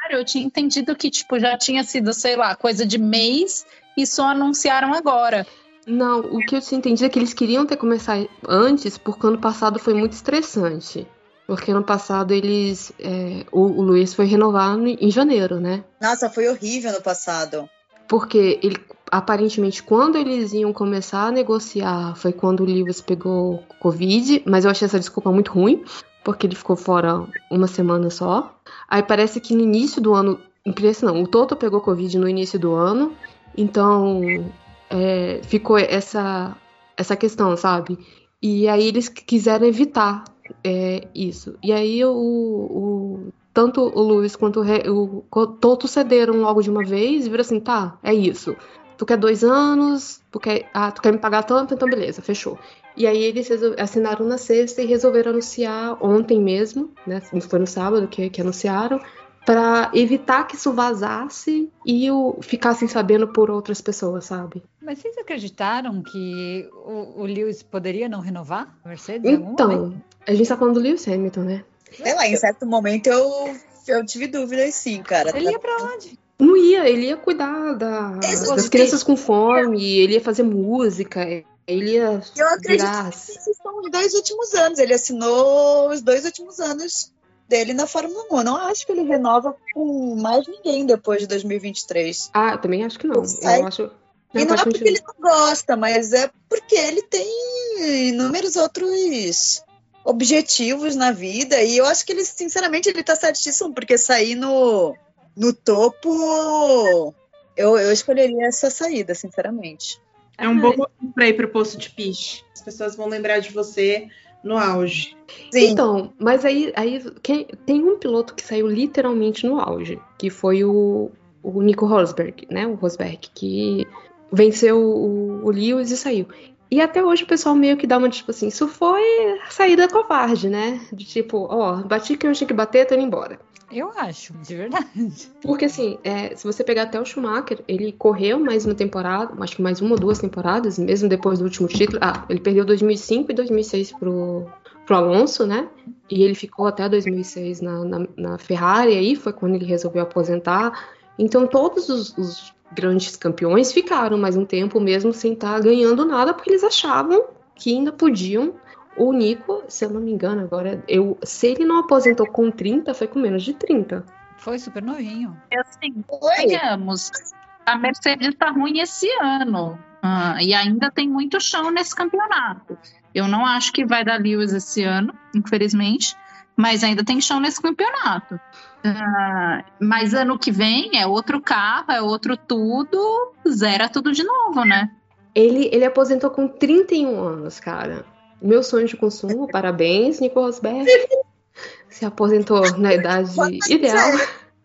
eu tinha entendido que, tipo, já tinha sido, sei lá, coisa de mês e só anunciaram agora. Não, o que eu tinha entendido é que eles queriam ter começado antes, porque ano passado foi muito estressante. Porque ano passado eles. É, o, o Luiz foi renovado em janeiro, né? Nossa, foi horrível no passado. Porque ele, aparentemente, quando eles iam começar a negociar, foi quando o Lewis pegou Covid, mas eu achei essa desculpa muito ruim, porque ele ficou fora uma semana só. Aí parece que no início do ano. Não, o Toto pegou Covid no início do ano, então é, ficou essa, essa questão, sabe? E aí eles quiseram evitar é, isso. E aí o, o, tanto o Luiz quanto o, o Toto cederam logo de uma vez e viram assim, tá, é isso. Tu quer dois anos, tu quer, ah, tu quer me pagar tanto, então beleza, fechou. E aí eles assinaram na sexta e resolveram anunciar ontem mesmo, né? Foi no sábado que, que anunciaram, para evitar que isso vazasse e o ficassem sabendo por outras pessoas, sabe? Mas vocês acreditaram que o, o Lewis poderia não renovar a Mercedes? Então, a gente tá falando do Lewis Hamilton, né? Sei lá, em certo momento eu, eu tive dúvidas sim, cara. Ele ia pra onde? Não ia, ele ia cuidar da- das crianças com fome, ele ia fazer música, ele ia Eu acredito virar. que esses são os dois últimos anos. Ele assinou os dois últimos anos dele na Fórmula 1. Eu não acho que ele renova com mais ninguém depois de 2023. Ah, eu também acho que não. Eu acho. E não é porque ele não gosta, mas é porque ele tem inúmeros outros objetivos na vida. E eu acho que ele, sinceramente, ele tá certíssimo, porque sair no, no topo. Eu, eu escolheria essa saída, sinceramente. É um bom pra ir pro posto de piche. As pessoas vão lembrar de você no auge. Sim. Então, mas aí, aí quem- tem um piloto que saiu literalmente no auge, que foi o, o Nico Rosberg, né? O Rosberg, que venceu o, o Lewis e saiu. E até hoje o pessoal meio que dá uma, tipo assim, isso foi saída covarde, né? De tipo, ó, bati que eu tinha que bater, tô indo embora. Eu acho, de verdade. Porque assim, é, se você pegar até o Schumacher, ele correu mais uma temporada, acho que mais uma ou duas temporadas, mesmo depois do último título. Ah, ele perdeu 2005 e 2006 pro, pro Alonso, né? E ele ficou até 2006 na, na, na Ferrari, aí foi quando ele resolveu aposentar. Então todos os, os grandes campeões ficaram mais um tempo mesmo sem estar ganhando nada, porque eles achavam que ainda podiam. O Nico, se eu não me engano, agora, eu, se ele não aposentou com 30, foi com menos de 30. Foi super novinho. E assim, Oi. Venhamos, a Mercedes tá ruim esse ano. ah, e ainda tem muito chão nesse campeonato. Eu não acho que vai dar Lewis esse ano, infelizmente, mas ainda tem chão nesse campeonato. Ah, mas ano que vem é outro carro, é outro tudo, zera tudo de novo, né? Ele, ele aposentou com 31 anos, cara. Meu sonho de consumo, parabéns, Nico Rosberg. Se aposentou na idade ideal.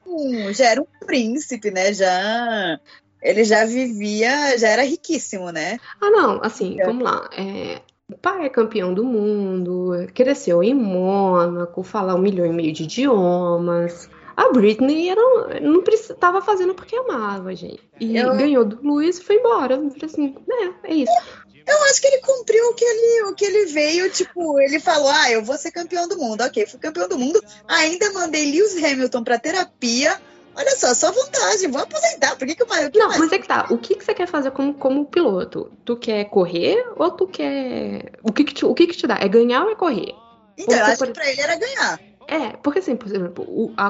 Hum, já era um príncipe, né? Já. Ele já vivia, já era riquíssimo, né? Ah, não, assim, vamos lá. É, o pai é campeão do mundo, cresceu em Mônaco, fala um milhão e meio de idiomas. A Britney era, não estava fazendo porque amava, gente. E Eu- ganhou do Luiz e foi embora. Eu falei assim, é, é isso. Eu acho que ele cumpriu o que ele, o que ele veio, tipo, ele falou: ah, eu vou ser campeão do mundo. Ok, fui campeão do mundo. Ainda mandei Lewis Hamilton pra terapia. Olha só, só vantagem, vou aposentar. Por que, que eu o que Não, mais? mas é que tá. O que, que você quer fazer como, como piloto? Tu quer correr ou tu quer. O que, que, te, o que, que te dá? É ganhar ou é correr? Então, eu acho pode- que pra ele era ganhar. É, porque assim, por exemplo, a,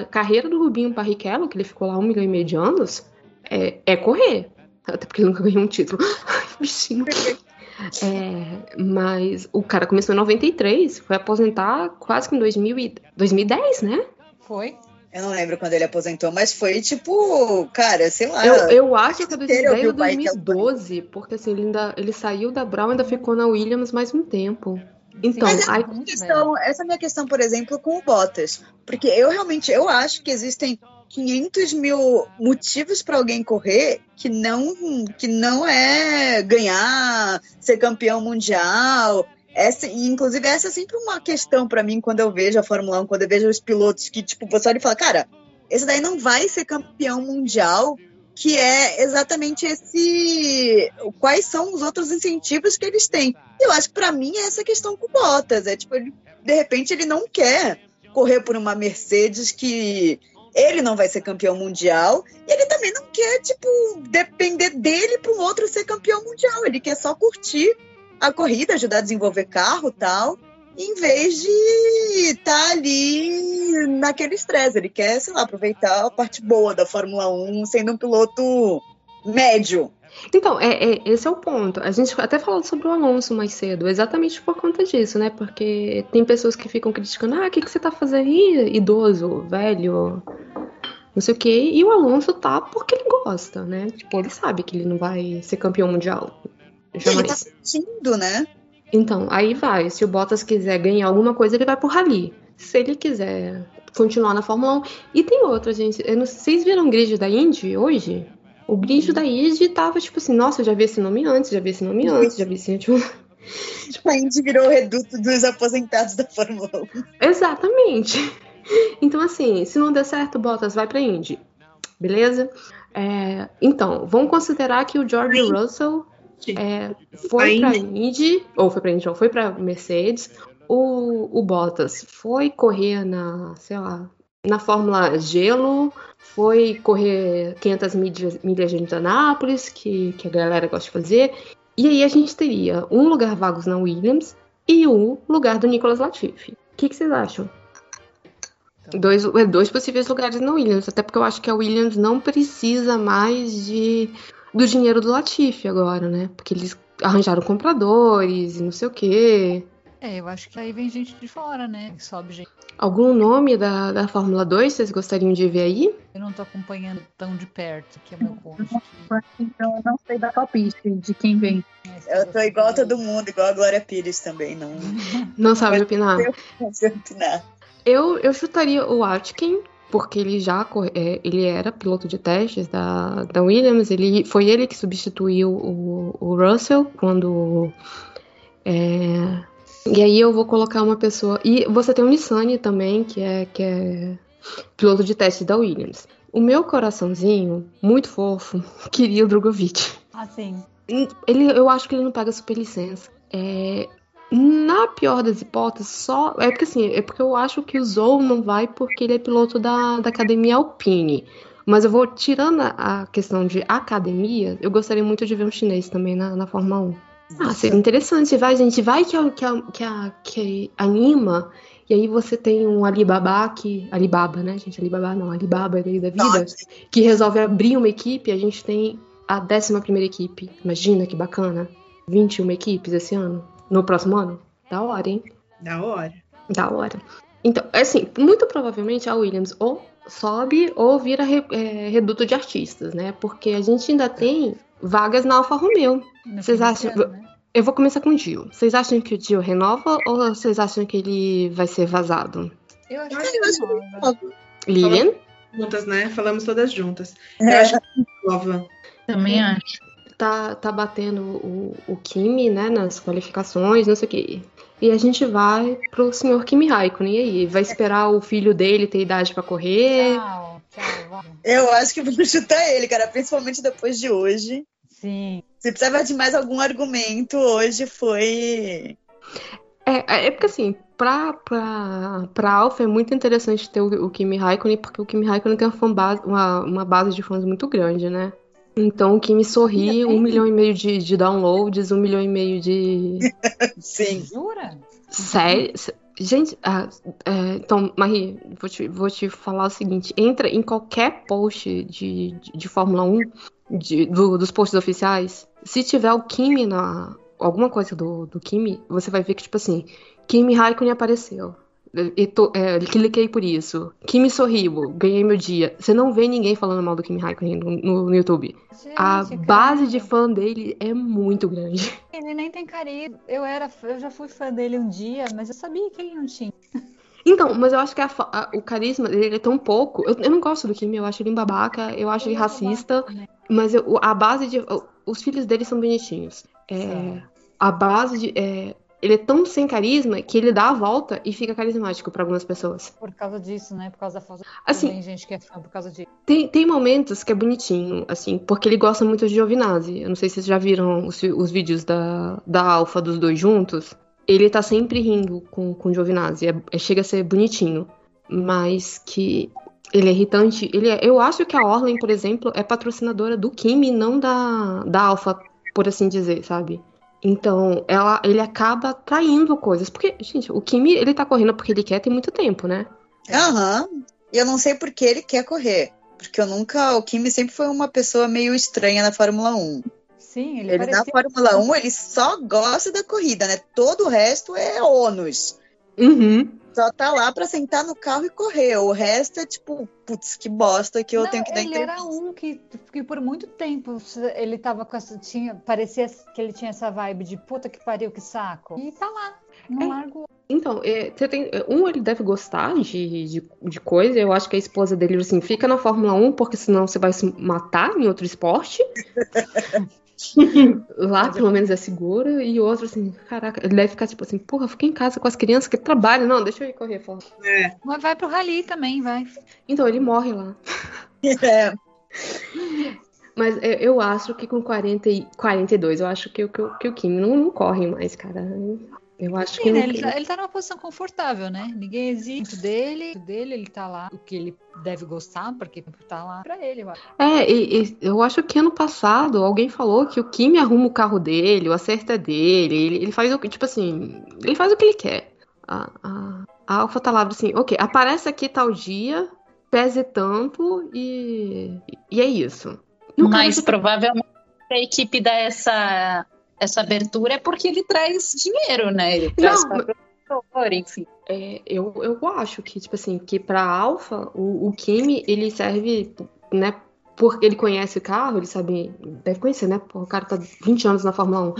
a carreira do Rubinho Barrichello, que ele ficou lá um milhão e meio de anos, é, é correr. Até porque ele nunca ganhou um título. Ai, bichinho. É, mas o cara começou em 93, foi aposentar quase que em 2000 e- 2010, né? Foi? Eu não lembro quando ele aposentou, mas foi tipo, cara, sei lá. Eu, eu acho que é inteiro eu 2010 vi ou o Barrichello 2012, porque assim, ele, ainda, ele saiu da Brown e ainda ficou na Williams mais um tempo. Então, Mas aí, muito questão- essa é a minha questão, por exemplo, com o Bottas. Porque eu realmente eu acho que existem 500 mil motivos para alguém correr que não, que não é ganhar, ser campeão mundial. Essa, e, inclusive, essa é sempre uma questão para mim quando eu vejo a Fórmula 1, quando eu vejo os pilotos que, tipo, o pessoal ele fala, cara, esse daí não vai ser campeão mundial, que é exatamente esse. Quais são os outros incentivos que eles têm? Eu acho que para mim é essa questão com Bottas. É tipo, ele, de repente ele não quer correr por uma Mercedes que ele não vai ser campeão mundial e ele também não quer, tipo, depender dele para um outro ser campeão mundial. Ele quer só curtir a corrida, ajudar a desenvolver carro tal, em vez de estar ali naquele estresse. Ele quer, sei lá, aproveitar a parte boa da Fórmula 1 sendo um piloto médio. Então, é, é- esse é o ponto. A gente até falou sobre o Alonso mais cedo, exatamente por conta disso, né? Porque tem pessoas que ficam criticando, ah, o que, que você tá fazendo aí, idoso, velho, não sei o quê. E o Alonso tá porque ele gosta, né? Tipo, ele sabe que ele não vai ser campeão mundial. Ele tá sentindo, né? Então, aí vai. Se o Bottas quiser ganhar alguma coisa, ele vai pro Rally. Se ele quiser continuar na Fórmula 1. E tem outra, gente. Eu não, vocês viram o grid da Indy hoje? O grid da Indy tava tipo assim, nossa, eu já vi esse nome antes, já vi esse nome antes, já vi esse. Tipo... Tipo, a Indy virou o reduto dos aposentados da Fórmula 1. Exatamente. então, assim, se não der certo, Bottas vai pra Indy. Beleza? É, então, vamos considerar que o George Russell é, foi pra Indy, ou foi pra Indy, ou foi pra Mercedes. O, o Bottas foi correr na, sei lá, na Fórmula Gelo, foi correr 500 milhas, milhas de Indianápolis, que, que a galera gosta de fazer. E aí a gente teria um lugar vagos na Williams e um lugar do Nicolas Latifi. O que, que vocês acham? Dois, é, dois possíveis lugares na Williams, até porque eu acho que a Williams não precisa mais de do dinheiro do Latifi agora, né? Porque eles arranjaram compradores e não sei o quê. É, eu acho que aí vem gente de fora, né? Sobe gente. Algum nome da, da Fórmula 2 vocês gostariam de ver aí? Eu não tô acompanhando tão de perto, que é meu ponto. Então eu não sei dar palpite de quem vem. Eu tô igual todo mundo, igual a Glória Pires também, não. Não sabe opinar? Não sei opinar. Eu, eu chutaria o Atkin, porque ele já é, ele era piloto de testes da, da Williams, ele foi ele que substituiu o, o Russell quando é, e aí eu vou colocar uma pessoa. E você tem o Nissani também, que é, que é piloto de teste da Williams. O meu coraçãozinho, muito fofo, queria o Drogovic. Ah, sim. Ele, eu acho que ele não pega superlicença. É, na pior das hipóteses, só. É porque assim, é porque eu acho que o Zou não vai porque ele é piloto da, da academia Alpine. Mas eu vou, tirando a, questão de academia, eu gostaria muito de ver um chinês também na, na Fórmula 1. Ah, seria interessante, vai, gente. Vai que, a, que, a, que, a, que anima. E aí você tem um Alibaba que. Alibaba, né, gente? Alibaba não, Alibaba daí da vida. Que resolve abrir uma equipe. A gente tem a 11 primeira equipe. Imagina que bacana. 21 equipes esse ano. No próximo ano. Da hora, hein? Da hora. Da hora. Então, assim, muito provavelmente a Williams ou sobe ou vira re, é, reduto de artistas, né? Porque a gente ainda tem vagas na Alfa Romeo. Vocês acham? Né? Eu vou começar com o Dio. Vocês acham que o Dio renova ou vocês acham que ele vai ser vazado? Eu acho que ele renova. Lilian? Juntas, né? Falamos todas juntas. É. Eu acho que renova. Também acho. Tá, tá batendo o, o Kimi, né, nas qualificações, não sei o quê. E a gente vai pro senhor Kimi Raikkonen. E aí? Vai esperar o filho dele ter idade para correr? Tchau, tchau. Eu acho que vou chutar ele, cara, principalmente depois de hoje. Sim. Se precisava de mais algum argumento, hoje foi. É, é porque assim, pra, pra, pra Alpha é muito interessante ter o, o Kimi Raikkonen, porque o Kimi Raikkonen tem uma, fanbase, uma, uma base de fãs muito grande, né? Então o Kimi sorri, um milhão e meio de, de downloads, um milhão e meio de. Sim. Jura? Sério? Gente, ah, é, então, Marie, vou te, vou te falar o seguinte: entra em qualquer post de, de, de Fórmula 1 de, do, dos posts oficiais, se tiver o Kimi na. alguma coisa do, do Kimi, você vai ver que, tipo assim, Kimi Raikkonen apareceu. E tô, é, cliquei por isso. Kimi sorriu, ganhei meu dia. Você não vê ninguém falando mal do Kimi Raikkonen no, no, no YouTube. Gente, A cara. base de fã dele é muito grande. Ele nem tem carisma. Eu era, eu já fui fã dele um dia, mas eu sabia que ele não tinha. Então, mas eu acho que a a- o carisma dele é tão pouco. Eu, eu não gosto do Kimi, eu acho ele um babaca, eu acho ele racista. Mas eu- a base de. Os filhos dele são bonitinhos. É, a base de. é, ele é tão sem carisma que ele dá a volta e fica carismático pra algumas pessoas. Por causa disso, né? Por causa da falta. Assim- Tem gente que é fã por causa disso. Tem, tem momentos que é bonitinho, assim, porque ele gosta muito de Giovinazzi. Eu não sei se vocês já viram os, os vídeos da, da Alpha dos dois juntos. Ele tá sempre rindo com, com o Giovinazzi. É, é- chega a ser bonitinho. Mas que ele é irritante. Ele é- eu acho que a Orlen, por exemplo, é patrocinadora do Kimi, não da, da Alpha, por assim dizer, sabe? Então, ela, ele acaba traindo coisas. Porque, gente, o Kimi, ele tá correndo porque ele quer tem muito tempo, né? Aham. E eu não sei por que ele quer correr. Porque eu nunca. O Kimi sempre foi uma pessoa meio estranha na Fórmula 1. Sim, ele, Ele, na. Fórmula 1, ele só gosta da corrida, né? Todo o resto é ônus. Uhum. Só tá lá pra sentar no carro e correr. O resto é tipo, putz, que bosta que eu Não, tenho que dar ele era entrevista. um que, que por muito tempo ele tava com essa. Tinha, parecia que ele tinha essa vibe de puta que pariu, que saco. E tá lá. Não É. largo. Então, é, você tem, um, ele deve gostar de, de, de coisa. Eu acho que a esposa dele, assim, fica na Fórmula 1, porque senão você vai se matar em outro esporte. Lá, pelo menos, é seguro. E o outro, assim, caraca, ele deve ficar tipo assim, porra, fiquei em casa com as crianças que trabalham. Não, deixa eu ir correr fora. É. Mas vai pro rally também, vai. Então, ele morre lá. É, Mas eu, eu acho que com 40 e 42, eu acho que, o- que, o- que o Kim não, não corre mais, cara. Eu acho que Sim, né? não ele, tem- tá, ele tá numa posição confortável, né? Ninguém exige muito dele, dele, ele tá lá, o que ele deve gostar, porque tá lá pra ele, eu acho. É, e, e eu acho que ano passado alguém falou que o Kimi arruma o carro dele, o acerto é dele, ele, ele faz o que, tipo assim, ele faz o que ele quer. A, a, a Alpha tá lá assim, ok, aparece aqui tal dia, pese tanto e, e é isso. E cara Mas provavelmente a equipe dá essa, essa abertura é porque ele traz dinheiro, né? Ele traz Não, patrocinador, enfim. É, eu, eu acho que, tipo assim, que pra Alpha, o, o Kimi, ele serve, né, porque ele conhece o carro, ele sabe, deve conhecer, né? Pô, o cara tá 20 anos na Fórmula 1,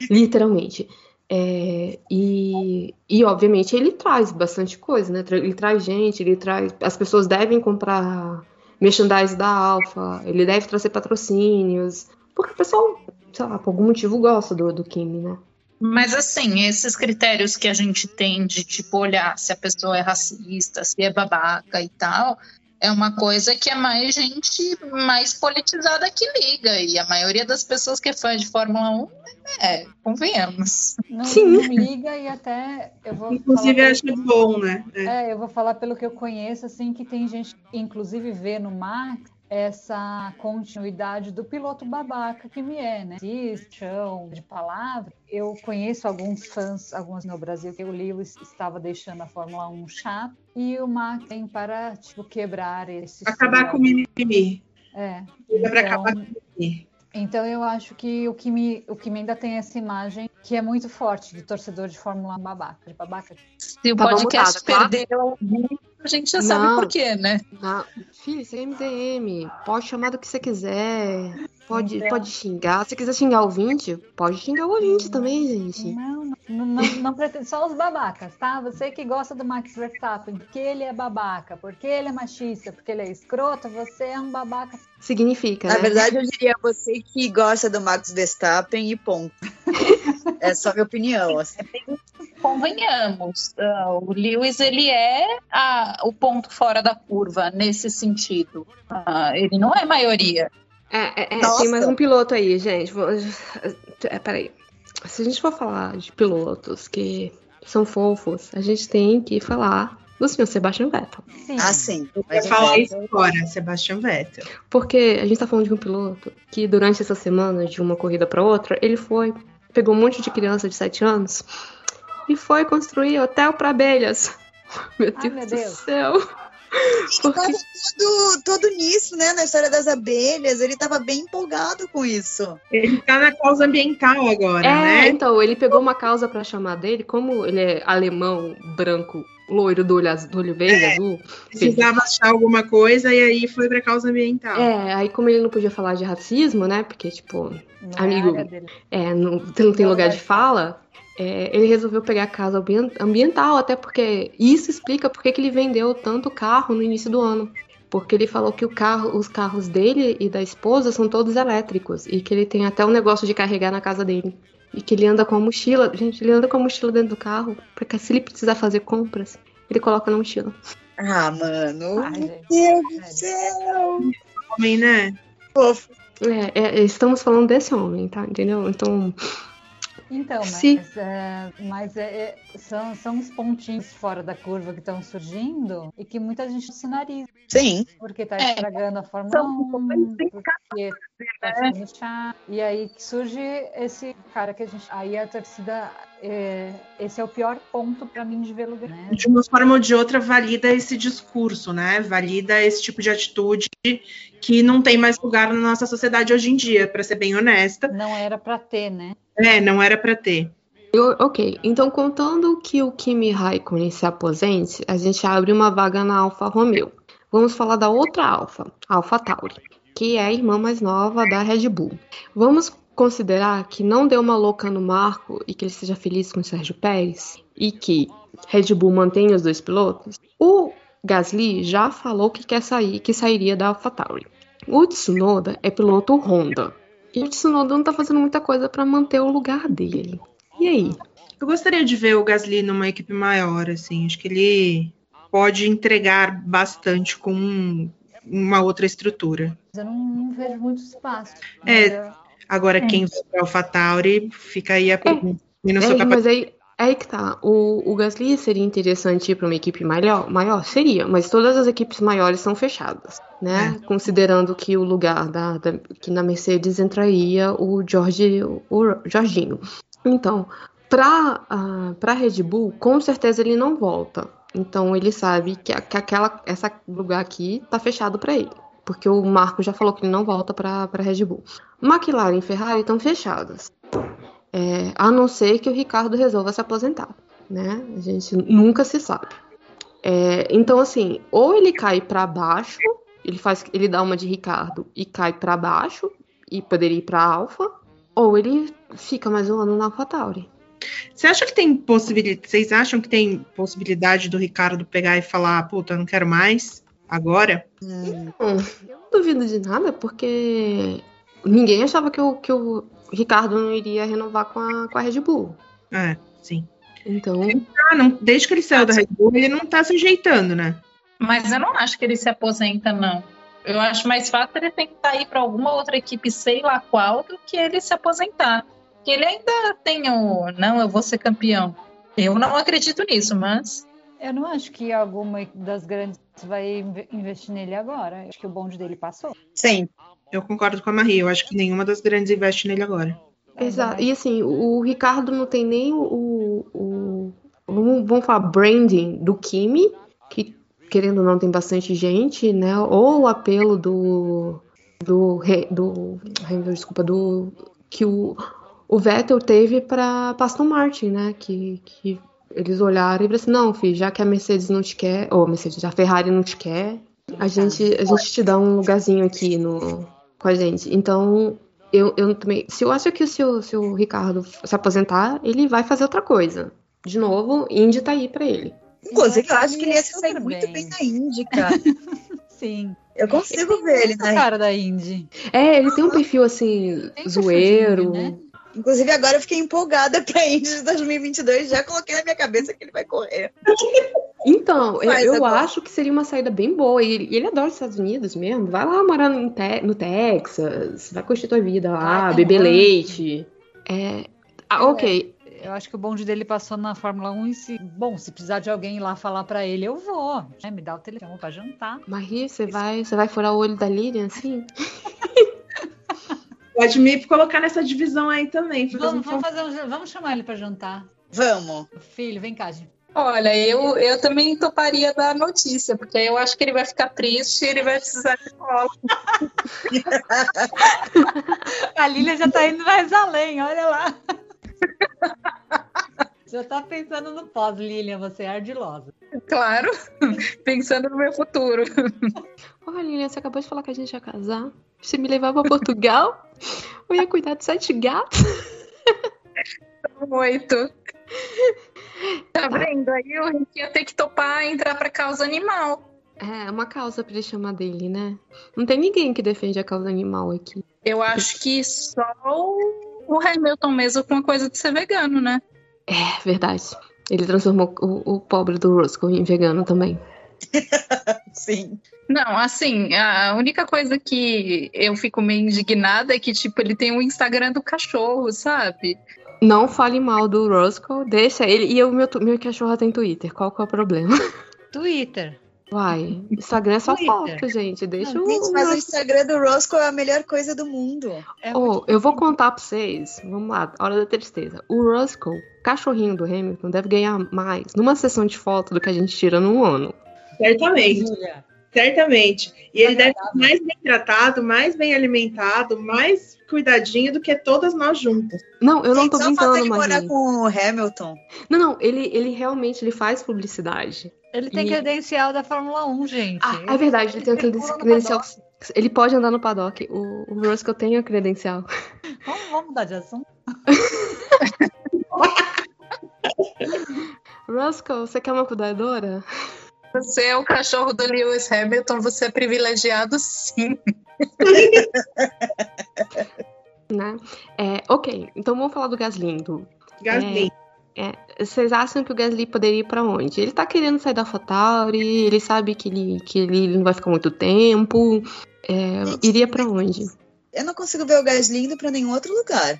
literalmente. É, e, e, obviamente, ele traz bastante coisa, né? Ele traz gente, ele traz. As pessoas devem comprar merchandise da Alpha, ele deve trazer patrocínios, porque o pessoal, sei lá, por algum motivo gosta do, do Kimi, né? Mas assim, esses critérios que a gente tem de tipo olhar se a pessoa é racista, se é babaca e tal, é uma coisa que é mais gente mais politizada que liga. E a maioria das pessoas que é fã de Fórmula 1 é, convenhamos. Não, Sim. não liga e até eu vou Inclusive, falar acho bom, né? É. É, eu vou falar pelo que eu conheço, assim, que tem gente, que, inclusive, vê no Max essa continuidade do piloto babaca que me é, né? Existe, chão de palavra. Eu conheço alguns fãs, alguns no Brasil, que o Lewis estava deixando a Fórmula 1 chato e o Max tem para, tipo, quebrar esse... Acabar com o mimimi. É. Então, acabar com o mimimi. então eu acho que o Kimi, o Kimi ainda tem essa imagem que é muito forte de torcedor de Fórmula 1 babaca, de babaca. Se o podcast tá? perder alguém, a gente já sabe Não. por quê, né? Ah, filho, isso é MDM. Pode chamar do que você quiser. Pode, pode xingar. Se quiser xingar o ouvinte, pode xingar o ouvinte também, gente. Não, não, não, não, não pretendo. Só os babacas, tá? Você que gosta do Max Verstappen, porque ele é babaca, porque ele é machista, porque ele é escroto, você é um babaca. Significa, Na né? verdade, eu diria você que gosta do Max Verstappen e ponto. É só minha opinião. assim. Convenhamos, ah, o Lewis ele é a- o ponto fora da curva nesse sentido. Ah, ele não é maioria. É, é, é, tem mais um piloto aí, gente. Vou- É, peraí. Se a gente for falar de pilotos que são fofos, a gente tem que falar do senhor Sebastian Vettel. Sim. Ah, sim. Eu Mas ia falar isso agora, Sebastian Vettel. Porque a gente tá falando de um piloto que durante essa semana, de uma corrida pra outra, ele foi, pegou um monte de criança de 7 anos e foi construir hotel pra abelhas. Meu Ai, Deus, meu do Deus. céu. Ele tava todo, todo nisso, né? Na história das abelhas. Ele tava bem empolgado com isso. Ele tá na causa ambiental agora, É, né? então, ele pegou uma causa pra chamar dele, como ele é alemão, branco, loiro do olho, azul, do olho verde, azul. Precisava achar alguma coisa e aí foi pra causa ambiental. É, aí como ele não podia falar de racismo, né? Porque, tipo, Não amigo. é é, não, você não tem lugar de fala. É, ele resolveu pegar a casa ambien- ambiental, até porque isso explica porque que ele vendeu tanto carro no início do ano. Porque ele falou que o carro, os carros dele e da esposa são todos elétricos. E que ele tem até um negócio de carregar na casa dele. E que ele anda com a mochila. Gente, ele anda com a mochila dentro do carro. Porque se ele precisar fazer compras, ele coloca na mochila. Ah, mano. Ai, Meu. Deus do céu. Homem, né? Fofo. É, é, estamos falando desse homem, tá? Entendeu? Então, Então, mas, é, mas é- é- são, são os pontinhos fora da curva que estão surgindo e que muita gente sinaliza. Sim. Porque tá É. estragando a Fórmula São 1, coisas porque tá ficando chato. E aí que surge esse cara que a gente. Aí a torcida. é, esse é o pior ponto pra mim de ver lugar. Né? De uma forma ou de outra, valida esse discurso, né? Valida esse tipo de atitude que não tem mais lugar na nossa sociedade hoje em dia, pra ser bem honesta. Não era pra ter, né? É, não era pra ter. Ok. Então, contando que o Kimi Raikkonen se aposente, a gente abre uma vaga na Alfa Romeo. Vamos falar da outra Alfa, Alfa Tauri, que é a irmã mais nova da Red Bull. Vamos considerar que não deu uma louca no Marco e que ele seja feliz com o Sérgio Pérez e que Red Bull mantenha os dois pilotos. O Gasly já falou que quer sair, que sairia da AlphaTauri. O Tsunoda é piloto Honda. E o Tsunoda não tá fazendo muita coisa para manter o lugar dele. E aí? Eu gostaria de ver o Gasly numa equipe maior, assim. Acho que ele pode entregar bastante com uma outra estrutura. Eu não, não vejo muito espaço. É, Agora, é. quem vai para o AlphaTauri, fica aí a pergunta. É, mas aí, aí que tá. O, o Gasly seria interessante ir para uma equipe maior? Maior? Seria, mas todas as equipes maiores são fechadas, né? É. Considerando que o lugar da, da, que na Mercedes entraria o Jorge, o, o Jorginho. Então, para uh, para Red Bull, com certeza ele não volta. Então ele sabe que, que aquela essa lugar aqui tá fechado para ele, porque o Marco já falou que ele não volta para Red Bull. McLaren e Ferrari estão fechadas, é, a não ser que o Ricardo resolva se aposentar, né? A gente nunca se sabe. É, então assim, ou ele cai para baixo, ele faz, ele dá uma de Ricardo e cai para baixo e poderia ir para Alfa, ou ele fica mais um ano na AlphaTauri. Você acha que tem possibilidade? Vocês acham que tem possibilidade do Ricardo pegar e falar, puta, não quero mais agora? Hum. eu não duvido de nada, porque ninguém achava que o, que o Ricardo não iria renovar com a, com a Red Bull. É, sim. Então. Ah, não, desde que ele saiu da Red Bull, ele não tá se ajeitando, né? Mas eu não acho que ele se aposenta, não. Eu acho mais fácil ele tentar ir para alguma outra equipe, sei lá qual, do que ele se aposentar que ele ainda tem o. Não, eu vou ser campeão. Eu não acredito nisso, mas. Eu não acho que alguma das grandes vai investir nele agora. acho que o bonde dele passou. Sim. Eu concordo com a Maria. Eu acho que nenhuma das grandes investe nele agora. Exato. E assim, o Ricardo não tem nem o. o, o vamos falar, branding do Kimi, que querendo ou não tem bastante gente, né? Ou o apelo do. Do. do, desculpa, do. Que o o Vettel teve para Aston Martin, né? Que, que eles olharam e falaram assim, não, filho, já que a Mercedes não te quer, ou a Mercedes, a Ferrari não te quer, a gente, a gente te dá um lugarzinho aqui no, com a gente. Então, eu, eu também. Se eu acho que o, se o Ricardo se aposentar, ele vai fazer outra coisa. De novo, Indy tá aí para ele. Inclusive, eu acho que ele ia se sair muito bem na Indy, cara. Sim. Eu consigo ver ele, né? cara da Indy. É, ele tem um perfil assim, zoeiro. né? Inclusive, agora eu fiquei empolgada pra Indy de 2022. Já coloquei na minha cabeça que ele vai correr. Então, eu, eu acho que seria uma saída bem boa. E ele, ele adora os Estados Unidos mesmo. Vai lá morar no, no Texas, vai curtir tua vida lá, ah, beber leite. É. Ah, ok. Eu acho que o bonde dele passou na Fórmula 1 e se. Bom, se precisar de alguém ir lá falar para ele, eu vou. Né? Me dá o telefone para jantar. Maria, você vai, você vai furar o olho da Lilian assim? Pode me colocar nessa divisão aí também. Vamos, vamos, fazer um, vamos chamar ele para jantar. Vamos. Filho, vem cá, gente. Olha, eu, eu também toparia da notícia, porque eu acho que ele vai ficar triste e ele vai precisar de colo. A Lília já tá indo mais além, olha lá. Já tá pensando no pós, Lilian, você é ardilosa. Claro, pensando no meu futuro. Olha, Lilian, você acabou de falar que a gente ia casar. Você me levar pra Portugal? Eu ia cuidar de sete gatos? Oito. Tá vendo? Aí a gente ia ter que topar entrar pra causa animal. É, uma causa pra ele chamar dele, né? Não tem ninguém que defende a causa animal aqui. Eu acho que só o Hamilton mesmo com a coisa de ser vegano, né? É, verdade. Ele transformou o, o pobre do Roscoe em vegano também. Sim. Não, assim, a única coisa que eu fico meio indignada é que, tipo, ele tem o um Instagram do cachorro, sabe? Não fale mal do Roscoe, deixa ele. E o meu, meu cachorro tem Twitter, qual que é o problema? Twitter. Uai, Instagram é só foto, gente. Deixa não, o. Gente, mas o Instagram do Roscoe é a melhor coisa do mundo. É oh, eu vou contar pra vocês. Vamos lá, hora da tristeza. O Roscoe, cachorrinho do Hamilton, deve ganhar mais numa sessão de foto do que a gente tira num ano. Certamente. Certamente. E ele deve ser mais bem tratado, mais bem alimentado, mais cuidadinho do que todas nós juntas. Não, eu não tô brincando, ele morar com o Hamilton. Não, não, ele, ele realmente ele faz publicidade. Ele tem e... credencial da Fórmula 1, gente. Ah, é verdade, ele, ele tem credencial. Ele pode andar no paddock. O, o Roscoe tem a credencial. Vamos, vamos mudar de assunto. Roscoe, você quer uma cuidadora? Você é o cachorro do Lewis Hamilton, você é privilegiado sim. né? É, ok, então vamos falar do Gaslindo. Gasly. Vocês acham que o Gasly poderia ir pra onde? Ele tá querendo sair da AlphaTauri, ele sabe que ele, que ele não vai ficar muito tempo. É, Gente, iria pra onde? Eu não consigo ver o Gasly indo pra nenhum outro lugar.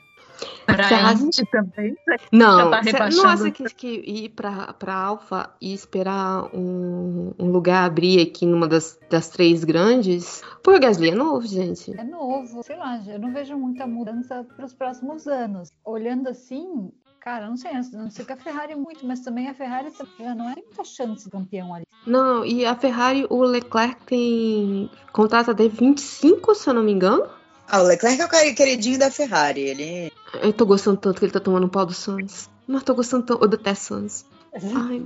Pra Você acha- Indy também. Não, tá cê não acha que, que ir pra Alpha e esperar um, um lugar abrir aqui numa das, das três grandes? Pô, o Gasly é novo, gente. É novo, sei lá, eu não vejo muita mudança para os próximos anos. Olhando assim, cara, não sei, não sei que a Ferrari é muito, mas também a Ferrari já não é muita chance de campeão ali. Não, e a Ferrari, o Leclerc tem contrato até 25, se eu não me engano. Ah, o Leclerc é o cara- queridinho da Ferrari. Ele. Eu tô gostando tanto que ele tá tomando um pau do Sainz. Mas tô gostando tanto. Eu detesto Sainz. Ai,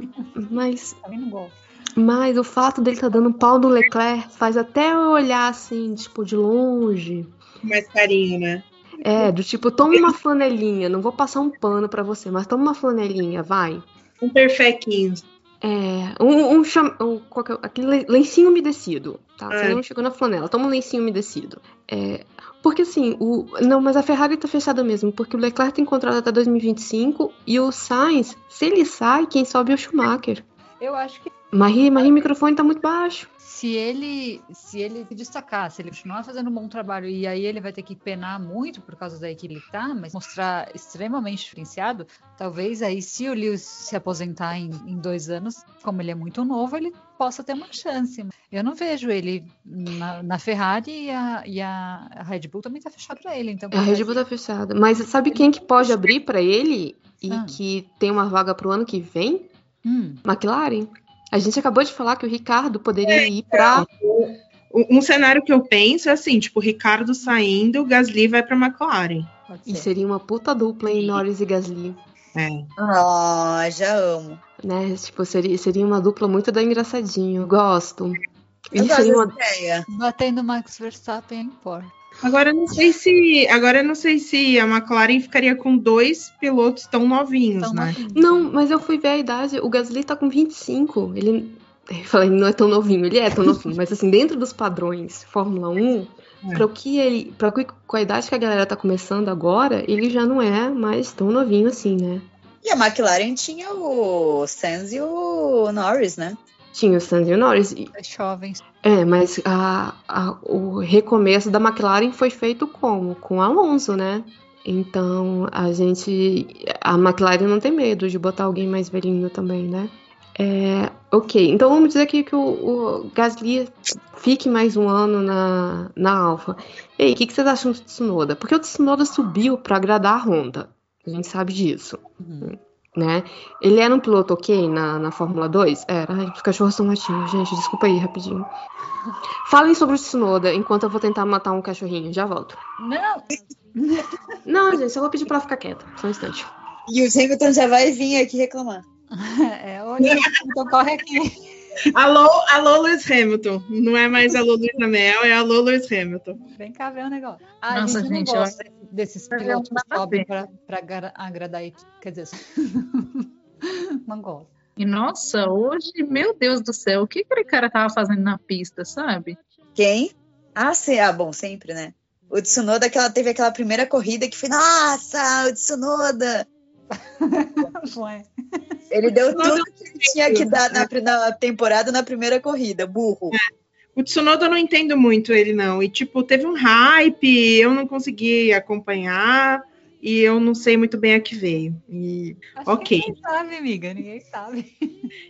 mas, Também não gosto. mas o fato dele tá dando um pau do Leclerc faz até eu olhar assim, tipo, de longe. Mais carinho, né? É, do tipo, toma uma flanelinha, não vou passar um pano pra você, mas toma uma flanelinha, vai. Um perfequinho. É, um, um, cham- um- qual que é- aquele le- lencinho umedecido, tá? Você É. não chegou na flanela, toma um lencinho umedecido. É, porque assim, o, não, mas a Ferrari tá fechada mesmo, porque o Leclerc tem contrato até 2025 e o Sainz, se ele sai, quem sobe é o Schumacher. Eu acho que Marie, Marie, o microfone tá muito baixo. se ele se ele destacar, se ele continuar fazendo um bom trabalho e aí ele vai ter que penar muito por causa da que ele tá, mas mostrar extremamente diferenciado, talvez aí se o Lewis se aposentar em, em dois anos, como ele é muito novo, ele possa ter uma chance. Eu não vejo ele na, na Ferrari e a, e a Red Bull também tá fechado pra ele. Então A Red Bull tá fechada. Mas sabe quem que pode abrir pra ele e Ah. que tem uma vaga pro ano que vem? Hum, McLaren. A gente acabou de falar que o Ricardo poderia ir pra. Um um cenário que eu penso é assim, tipo, o Ricardo saindo, o Gasly vai pra McLaren. pode E ser. seria uma puta dupla em Norris e Gasly. É. Ah, já amo. Né? Tipo, seria, seria uma dupla muito da engraçadinho. Gosto. Eu E gosto seria uma... ideia. Batendo Max Verstappen não importa. Agora eu não sei se. Agora não sei se a McLaren ficaria com dois pilotos tão novinhos, Então, né? não- Não, mas eu fui ver a idade. O Gasly tá com 25. Ele. Eu falei, não é tão novinho, ele é tão novinho, mas assim, dentro dos padrões Fórmula 1, É. para o que ele. Pra que- com a idade que a galera tá começando agora, ele já não é mais tão novinho assim, né? E a McLaren tinha o Sainz e o Norris, né? Tinha o Sainz e o Norris. e- É jovens. É, mas a, a- o recomeço da McLaren foi feito como? Com Alonso, né? Então a gente. A McLaren não tem medo de botar alguém mais velhinho também, né? É, ok, então vamos dizer aqui que o, o Gasly fique mais um ano na, na Alfa. E aí, o que, que vocês acham do Tsunoda? Porque o Tsunoda subiu para agradar a Honda. A gente sabe disso, Uhum. Né? Ele era um piloto ok na, na Fórmula 2? Era. Ai, os cachorros estão latindo, gente. Desculpa aí, rapidinho. Falem sobre o Tsunoda enquanto eu vou tentar matar um cachorrinho. Já volto. Não, Não, gente, só vou pedir pra ela ficar quieta. Só um instante. E o Hamilton já vai vir aqui reclamar. é, olha, então corre aqui. Alô, alô, Lewis Hamilton. Não é mais alô, Luiz Amel, é alô, Lewis Hamilton. Vem cá ver o negócio. Ah, Nossa, gente, gente, gosta desses Vai ver pilotos que sobem agra- agradar a equipe. Quer dizer, não gosto. E nossa, hoje, meu Deus do céu, o que aquele cara tava fazendo na pista, sabe? Quem? Ah, sim. Ah, bom, sempre, né? O Tsunoda, que ela teve aquela primeira corrida que foi, nossa, o Tsunoda! Ué. Ele deu Tsunoda tudo que ele tinha que dar na, na temporada na primeira corrida, burro. O Tsunoda eu não entendo muito ele, não. E, tipo, teve um hype, eu não consegui acompanhar e eu não sei muito bem a que veio. E Acho Ok. que ninguém sabe, amiga, ninguém sabe.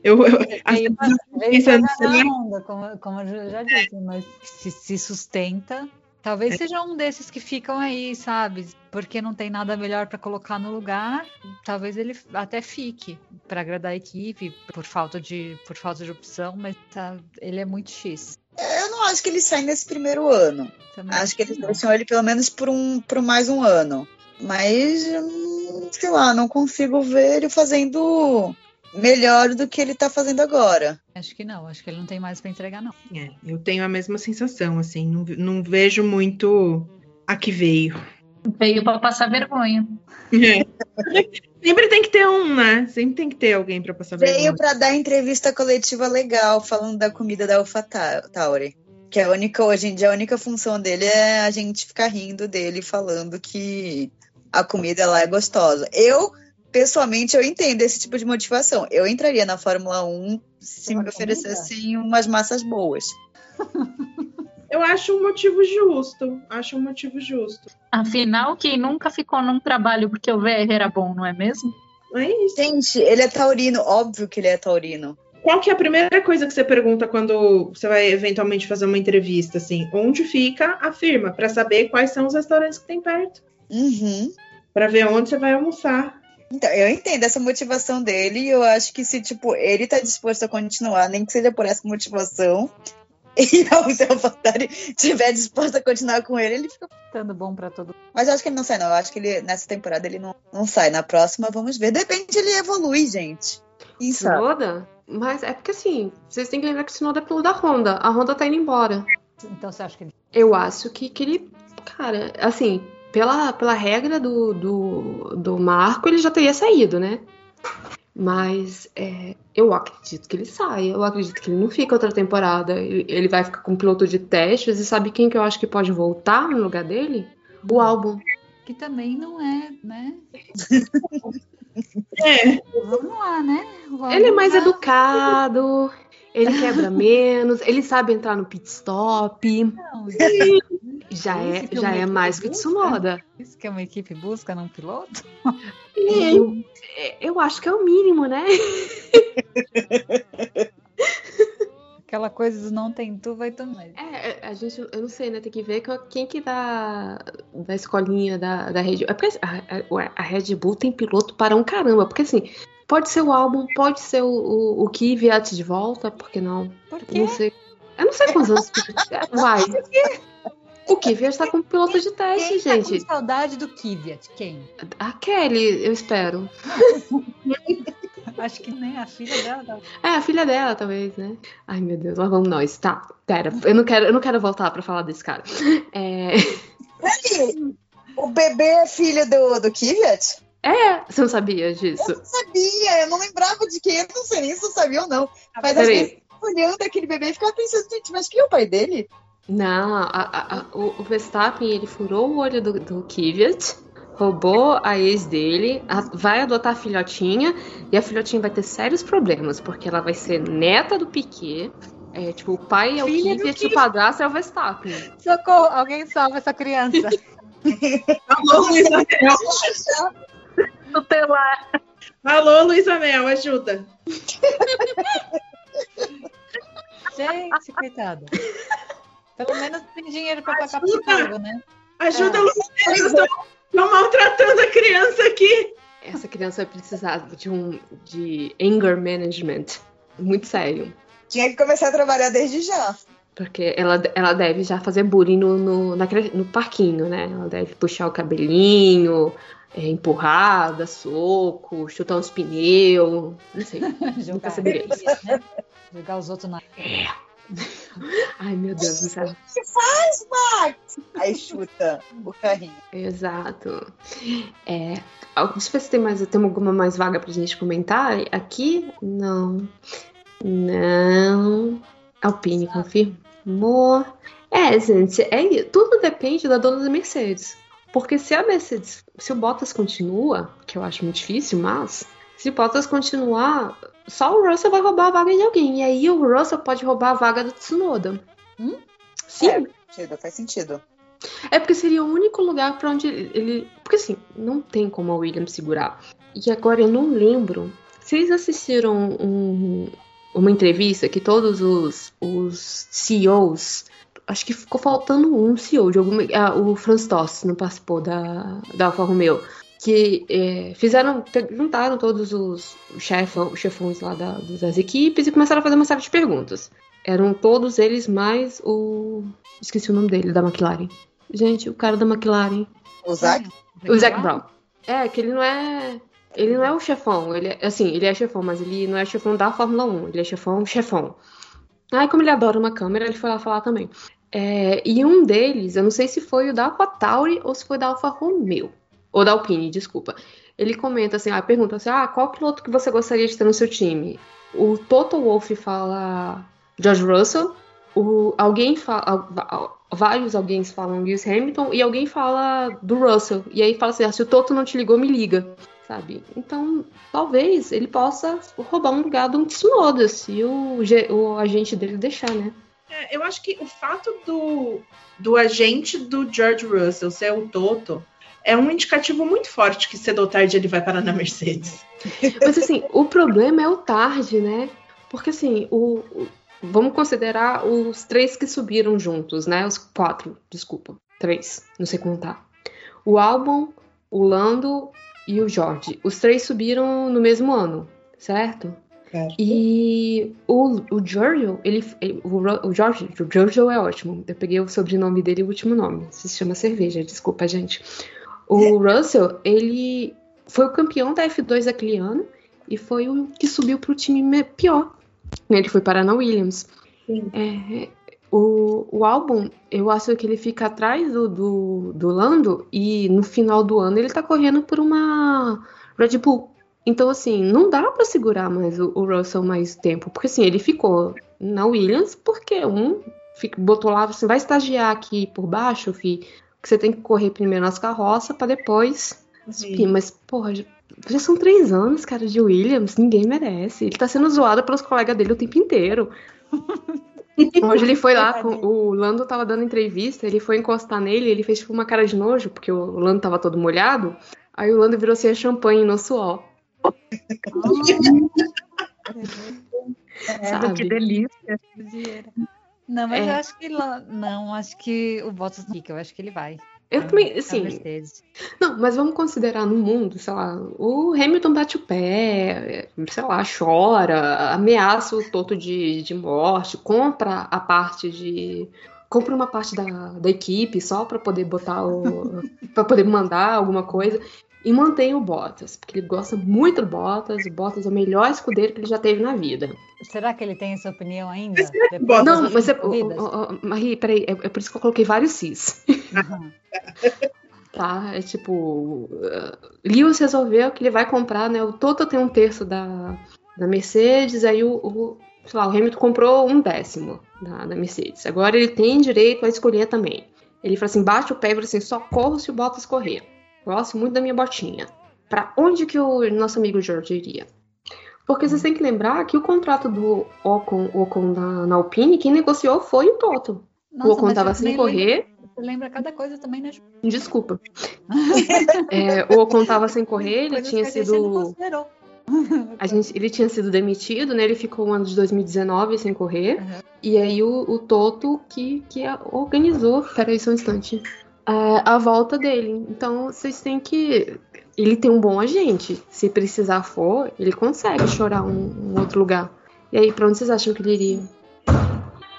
eu, eu Veio eu veio pensando, a onda, como, como eu já disse, mas se, se sustenta. Talvez seja um desses que ficam aí, sabe? Porque não tem nada melhor para colocar no lugar. Talvez ele até fique para agradar a equipe por falta de por falta de opção, mas tá, ele é muito X. Eu não acho que ele sai nesse primeiro ano. Também Acho que eles deixam ele pelo menos por, um, por mais um ano. Mas, hum, sei lá, não consigo ver ele fazendo melhor do que ele tá fazendo agora. Acho que não, acho que ele não tem mais para entregar, não. É, eu tenho a mesma sensação, assim, não, não vejo muito a que veio. Veio pra passar vergonha. É. Sempre tem que ter um, né? Sempre tem que ter alguém pra passar vergonha. Veio pra dar entrevista coletiva legal, falando da comida da Alpha Tauri. Que a única, hoje em dia, a única função dele é a gente ficar rindo dele, falando que a comida lá é gostosa. Eu, pessoalmente, eu entendo esse tipo de motivação. Eu entraria na Fórmula 1 se Pela me oferecessem umas massas boas. Eu acho um motivo justo. Acho um motivo justo. Afinal, quem nunca ficou num trabalho porque o VR era bom, não é mesmo? É isso. Gente, ele é taurino, óbvio que ele é taurino. Qual que é a primeira coisa que você pergunta quando você vai eventualmente fazer uma entrevista, assim? Onde fica a firma? Pra saber quais são os restaurantes que tem perto. Uhum. Pra ver onde você vai almoçar. Então, eu entendo essa motivação dele e eu acho que se, tipo, ele tá disposto a continuar, nem que seja por essa motivação, e a Zé Fatari estiver disposto a continuar com ele, ele fica. Dando bom pra todo mundo. Mas eu acho que ele não sai, não. Eu acho que ele, nessa temporada ele não, não sai. Na próxima, vamos ver. De repente ele evolui, gente. Sabe? Tsunoda? Mas é porque assim, vocês têm que lembrar que o Tsunoda é pelo da Honda. A Honda tá indo embora. Então você acha que ele. Eu acho que, que ele. Cara, assim, pela, pela regra do, do, do Marco, ele já teria saído, né? Mas é, eu acredito que ele sai. Eu acredito que ele não fica outra temporada. Ele, ele vai ficar com piloto de testes. E sabe quem que eu acho que pode voltar no lugar dele? O álbum. Que também não é, né? É. Vamos lá, né? Vamos Ele é mais lá. educado. Ele quebra menos. Ele sabe entrar no pit stop. Não, Já é, já uma é mais que equipe Tsunoda. Isso que é uma equipe busca num piloto? Eu, eu acho que é o mínimo, né? Aquela coisa do não tem tu, vai tu mais. É, a gente, eu não sei, né? Tem que ver quem que dá da escolinha da, da Red Bull. É porque a, a- a Red Bull tem piloto para um caramba. Porque assim, pode ser o álbum, pode ser o, o, o Kvyat de volta, por que não? Por quê? Não sei. Eu não sei quantos anos. Vai. O Kvyat tá com piloto de teste, Quem tá gente. com saudade do Kvyat? Quem? A Kelly, eu espero. Acho que nem a filha dela tá. É, a filha dela, talvez, né? Ai, meu Deus, lá vamos nós. Tá, pera, eu não quero, eu não quero voltar pra falar desse cara. É, Peraí, o bebê é filho do, do Kvyat? é, você não sabia disso? Eu não sabia, eu não lembrava de quem, eu não sei nem se eu sabia ou não. Mas às Peraí. vezes, olhando aquele bebê, eu ficava pensando, gente, mas quem é o pai dele? Não, a- a- a- o, o Verstappen, ele furou o olho do, do Kvyat, roubou a ex dele, a- vai adotar a filhotinha, e a filhotinha vai ter sérios problemas, porque ela vai ser neta do Piquet, é, tipo, o pai é o Filha do Kvyat e o padrasto é o Verstappen. Socorro, alguém salva essa criança. Alô, Luísa Mel. Tutelar. Alô, Luísa Mel, ajuda. Gente, coitada. Pelo menos tem dinheiro pra pagar psicólogo, né? Ajuda, É. Luísa Mel. Estão maltratando a criança aqui. Essa criança vai precisar de um de anger management muito sério. Tinha que começar a trabalhar desde já. Porque ela, ela deve já fazer bullying no, no, na no parquinho, né? Ela deve puxar o cabelinho, é, empurrar, dar soco, chutar uns pneus. Não sei. Nunca Jogar, saberei. né? Jogar os outros na. Ai, meu Deus do céu. que faz, Max? Aí chuta o carrinho. Exato. É, deixa eu ver se tem, mais, tem alguma mais vaga pra gente comentar. Aqui, não. Não. Alpine confirmou. É, gente, é, tudo depende da dona da Mercedes. Porque se a Mercedes, se o Bottas continua, que eu acho muito difícil, mas se o Bottas continuar, só o Russell vai roubar a vaga de alguém. E aí o Russell pode roubar a vaga do Tsunoda. Hum? Sim. É. Sentido, faz sentido. É porque seria o único lugar pra onde ele, ele- Porque assim, não tem como a Williams segurar. E agora eu não lembro. Vocês assistiram um- uma entrevista que todos os, os CEOs. Acho que ficou faltando um CEO de alguma. Ah, o Franz Tost não participou da, da Alfa Romeo. Que é, fizeram. juntaram todos os chefão, chefões lá da- das equipes e começaram a fazer uma série de perguntas. Eram todos eles mais o. Esqueci o nome dele, da McLaren. Gente, o cara da McLaren. O Zac? O Zac Brown. É, que ele não é. Ele não é o chefão. Ele é, assim, ele é chefão, mas ele não é chefão da Fórmula 1. Ele é chefão, chefão. Ai, como ele adora uma câmera, ele foi lá falar também. É, e um deles, eu não sei se foi o da AlphaTauri ou se foi da Alfa Romeo. Ou da Alpine, desculpa. Ele comenta assim, ah, pergunta assim, ah, qual piloto que você gostaria de ter no seu time? O Toto Wolff fala George Russell. o, alguém fala. Vários alguém falam Lewis Hamilton e alguém fala do Russell. E aí fala assim: ah, se o Toto não te ligou, me liga. Sabe? Então, talvez ele possa roubar um lugar do Tsunoda, se o, o agente dele deixar, né? É, eu acho que o fato do, do agente do George Russell ser o Toto é um indicativo muito forte que cedo ou tarde ele vai parar na Mercedes. Mas assim, o problema é o tarde, né? Porque assim, o, o, vamos considerar os três que subiram juntos, né? Os quatro, desculpa, três, não sei contar. O Albon, o Lando e o Jorge. Os três subiram no mesmo ano, certo? Certo. E o, o Giorgio, ele, o, o Jorge, o Giorgio é ótimo. Eu peguei o sobrenome dele e o último nome. Se chama cerveja, desculpa, gente. O Russell, ele foi o campeão da F2 daquele ano e foi o que subiu para o time pior. Ele foi parar na Williams. É, o, o álbum, eu acho que ele fica atrás do, do, do Lando e no final do ano ele tá correndo por uma Red Bull. Então, assim, não dá para segurar mais o, o, Russell mais tempo. Porque, assim, ele ficou na Williams porque um botou lá, você vai estagiar aqui por baixo, fi, que você tem que correr primeiro nas carroças para depois subir. Mas, porra, já, são três anos, cara, de Williams, ninguém merece. Ele tá sendo zoado pelos colegas dele o tempo inteiro. Hoje ele foi lá, com, o Lando tava dando entrevista, ele foi encostar nele, ele fez tipo uma cara de nojo, porque o Lando tava todo molhado. Aí o Lando virou assim a champanhe no suor. É, que delícia. Não, mas é. eu acho que não, acho que o Bottas fica, eu acho que ele vai. Eu também, assim. Não, mas vamos considerar no mundo, sei lá, o Hamilton bate o pé, sei lá, chora, ameaça o Toto de, de morte, compra a parte de compra uma parte da, da equipe só para poder botar o para poder mandar alguma coisa e mantém o Bottas, porque ele gosta muito do Bottas. O Bottas é o melhor escudeiro que ele já teve na vida. Será que ele tem essa opinião ainda? Não, mas é. Oh, oh, Marie, peraí, é, é, por isso que eu coloquei vários cis. Uhum. tá? É tipo. Uh, Lewis resolveu que ele vai comprar, né? O Toto tem um terço da, da Mercedes, aí o, o, sei lá, o Hamilton comprou um décimo da, da Mercedes. Agora ele tem direito a escolher também. Ele fala assim: bate o pé e fala assim, só corro se o Bottas correr. Gosto muito da minha botinha. Para onde que o nosso amigo Jorge iria? Porque vocês têm que lembrar que o contrato do Ocon, Ocon na, na Alpine, quem negociou foi o Toto. Nossa, o Ocon tava sem correr. Você lembra cada coisa também, né? Desculpa. é, o Ocon tava sem correr, ele tinha sido. A gente, ele tinha sido demitido, né? Ele ficou o ano de 2019 sem correr. Uhum. E aí o, o Toto que, que organizou. Peraí só um instante a volta dele. Então vocês têm que. Ele tem um bom agente. Se precisar for, ele consegue chorar um, um outro lugar. E aí, pra onde vocês acham que ele iria?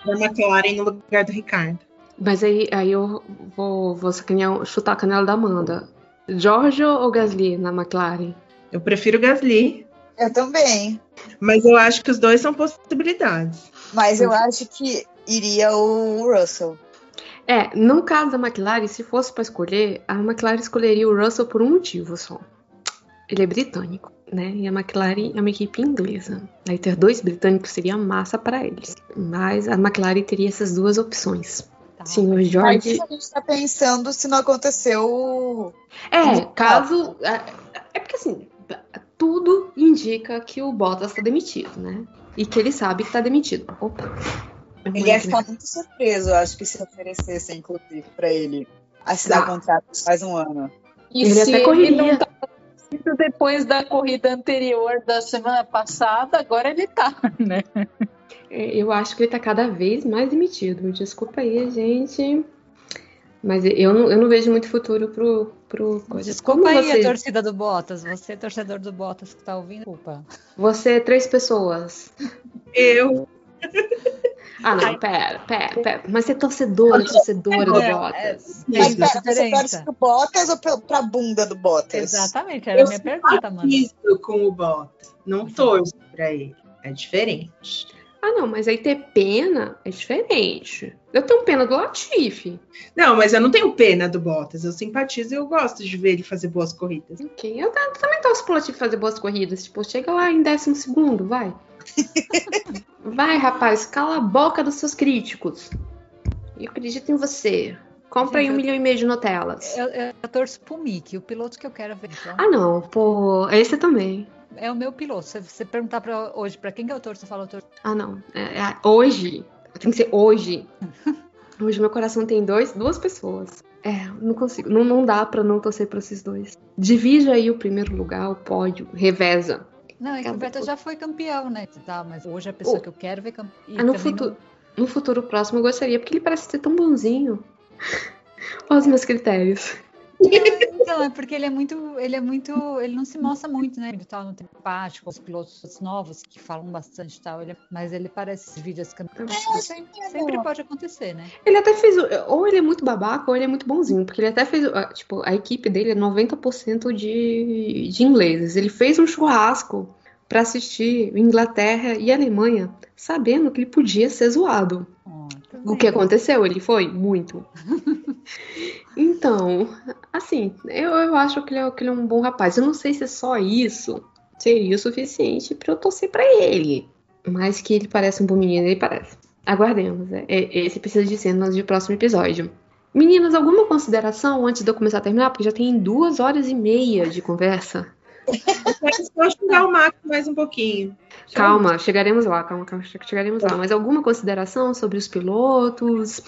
Na McLaren no lugar do Ricardo. Mas aí, aí eu vou, vou sacanear, chutar a canela da Amanda. George ou Gasly na McLaren? Eu prefiro Gasly. Eu também. Mas eu acho que os dois são possibilidades. Mas eu acho que iria o Russell. É, no caso da McLaren, se fosse para escolher, a McLaren escolheria o Russell por um motivo só. Ele é britânico, né? E a McLaren é uma equipe inglesa. Aí ter dois britânicos seria massa para eles. Mas a McLaren teria essas duas opções. Tá. Senhor George. Mas a gente tá pensando se não aconteceu. É, caso. É, é porque assim, tudo indica que o Bottas tá demitido, né? E que ele sabe que tá demitido. Opa. Ele ia ficar muito surpreso, acho que se oferecesse, inclusive, para ele assinar ah. contrato faz um ano. E ele se até correria. ele não tá depois da corrida anterior da semana passada, agora ele tá, né? É, eu acho que ele tá cada vez mais demitido. Desculpa aí, gente. Mas eu não, eu não vejo muito futuro pro. pro coisa. Desculpa Como aí você... a torcida do Bottas. Você, torcedor do Bottas que tá ouvindo, desculpa. Você, três pessoas. Eu. Ah, não, pera, pera, pera. Mas você é torcedora, torcedora do Bottas. É, mas pera, você torce pro Bottas ou pra bunda do Bottas? Exatamente, era a minha pergunta, mano. isso com o Bottas. Não torço pra ele. É diferente. Ah, não, mas aí ter pena é diferente. Eu tenho pena do Latifi. Não, mas eu não tenho pena do Bottas. Eu simpatizo e eu gosto de ver ele fazer boas corridas. Ok, eu ta- também torço pro Latifi fazer boas corridas. Tipo, chega lá em décimo segundo, vai. vai, rapaz, cala a boca dos seus críticos. Eu acredito em você. Compra aí um eu- milhão e meio de Nutellas. Eu, eu, eu torço pro Mickey, o piloto que eu quero ver. Então, Ah, não, pô, esse também. É o meu piloto. Se você perguntar pra, hoje pra quem que eu torço, eu falo eu torço. Ah, não. É- é hoje. Tem que ser hoje. Hoje meu coração tem dois, duas pessoas. É, não consigo. Não, não dá pra não torcer pra esses dois. Divide aí o primeiro lugar, o pódio, reveza. Não, é que o. Vettel já foi campeão, né? Tá, mas hoje é a pessoa Oh. que eu quero ver campeão. Ah, no, futuro, no futuro próximo eu gostaria, porque ele parece ser tão bonzinho. Olha os meus critérios. Então, é porque ele é muito. Ele é muito. Ele não se mostra muito, né? Ele tá no tempo empático, os pilotos novos que falam bastante e tal. Ele, mas ele parece esses vídeos campeão. Sempre, sempre pode acontecer, né? Ele até fez. Ou ele é muito babaca, ou ele é muito bonzinho. Porque ele até fez. Tipo, a equipe dele é 90% de, de ingleses. Ele fez um churrasco pra assistir Inglaterra e Alemanha, sabendo que ele podia ser zoado. Tá O que aconteceu? Ele foi? Muito. então, assim, eu, eu acho que ele, é, que ele é um bom rapaz. Eu não sei se é só isso seria o suficiente pra eu torcer pra ele. Mas que ele parece um bom menino, ele parece. Aguardemos. é- é- esse precisa de cenas de próximo episódio. Meninas, alguma consideração antes de eu começar a terminar? Porque já tem duas horas e meia de conversa. Só xingar o Max mais um pouquinho. Calma, chegaremos lá, calma, calma, che- chegaremos lá. Mas alguma consideração sobre os pilotos?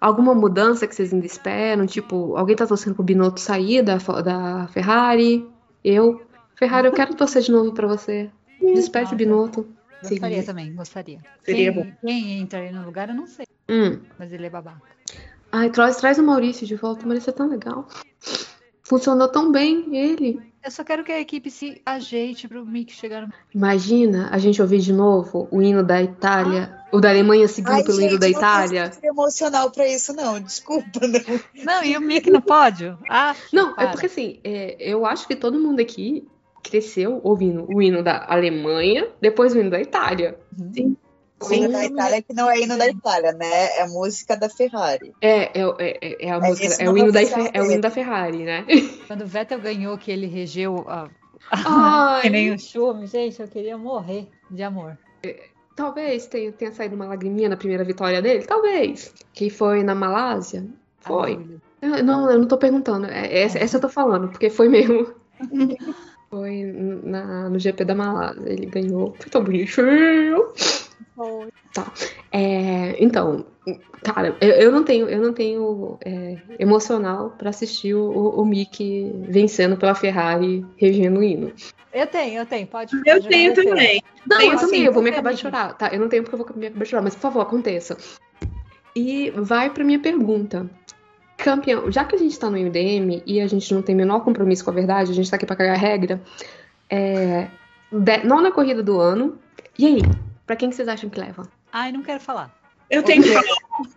Alguma mudança que vocês ainda esperam? Tipo, alguém tá torcendo pro Binotto sair da, da Ferrari? Eu? Ferrari, eu quero torcer de novo pra você. Despede o. Binotto. Gostaria Seria. também, gostaria. Seria quem, quem entraria no lugar, eu não sei. Hum. Mas ele é babaca. Ai, traz, traz o Maurício de volta. O Maurício é tão legal. Funcionou tão bem, ele. Eu só quero que a equipe se ajeite pro Mick chegar no. Imagina a gente ouvir de novo o hino da Itália, o da Alemanha seguindo Ai, pelo hino gente, da não Itália. tem emocional pra isso, não. Desculpa, não. Não, e o Mick no pódio? Ah, Não, é para. porque assim, é, eu acho que todo mundo aqui cresceu ouvindo o hino da Alemanha, depois o hino da Itália. O hino da Itália que não é hino da Itália, né? É música da Ferrari. É, é, é, é a É música, esse é o hino da, é o hino da Ferrari, né? Quando o Vettel ganhou, que ele regeu a... Ai, que nem o chume, gente, eu queria morrer de amor. Talvez tenha, tenha saído uma lagriminha na primeira vitória dele, talvez. Que foi na Malásia. Foi. Maravilha. Eu- não, eu não tô perguntando. É, essa, essa eu tô falando, porque foi mesmo. foi na, no GP da Malásia. Ele ganhou. Foi tão bonitinho. Foi. É, então, cara, eu, eu não tenho, eu não tenho é, emocional pra assistir o, o, Mick vencendo pela Ferrari regendo o hino. Eu tenho, eu tenho, pode. Eu pode tenho agradecer. também. Não, Tenho eu também, sim, eu vou me acabar de chorar. Tá, eu não tenho porque eu vou me acabar de chorar, mas por favor, aconteça. E vai pra minha pergunta. Campeão, já que a gente tá no MDM e a gente não tem o menor compromisso com a verdade, a gente tá aqui pra cagar regra, é, de- nona corrida do ano. E aí, pra quem que vocês acham que leva? Ai, não quero falar. Eu tenho que falar.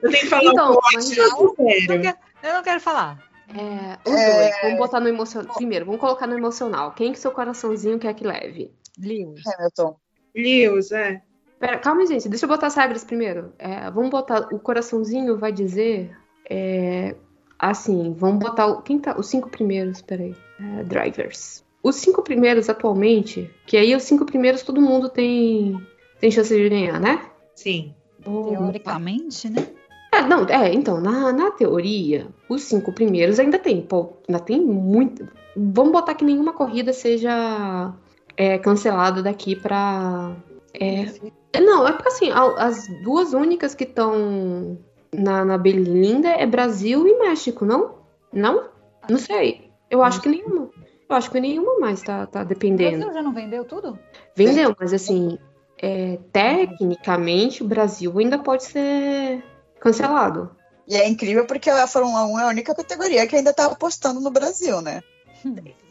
Eu tenho que falar Então, o mas- que eu Não quero. quero- eu não quero falar. É, os dois, vamos botar no emocional. Primeiro, vamos colocar no emocional. Quem que seu coraçãozinho quer que leve? Lewis. Hamilton. Lewis, é. Pera, calma, gente, deixa eu botar as regras primeiro. É, vamos botar. O coraçãozinho vai dizer. é, assim, vamos botar. o- Quem tá. Os cinco primeiros, peraí. É, drivers. Os cinco primeiros atualmente, que aí os cinco primeiros todo mundo tem. Tem chance de ganhar, né? Sim. Teoricamente, né? É, não, é, então, na, na teoria, os cinco primeiros ainda tem, pô, ainda tem muito. Vamos botar que nenhuma corrida seja é, cancelada daqui pra. É, não, é porque assim, a- as duas únicas que estão na, na Belinda é Brasil e México, não? Não? Não sei. Eu acho que nenhuma. Eu acho que nenhuma mais tá, tá O dependendo. Brasil já não vendeu tudo? Vendeu, mas assim, é, tecnicamente o Brasil ainda pode ser cancelado. E é incrível porque a Fórmula 1 é a única categoria que ainda tá apostando no Brasil, né?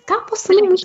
Tá apostando muito.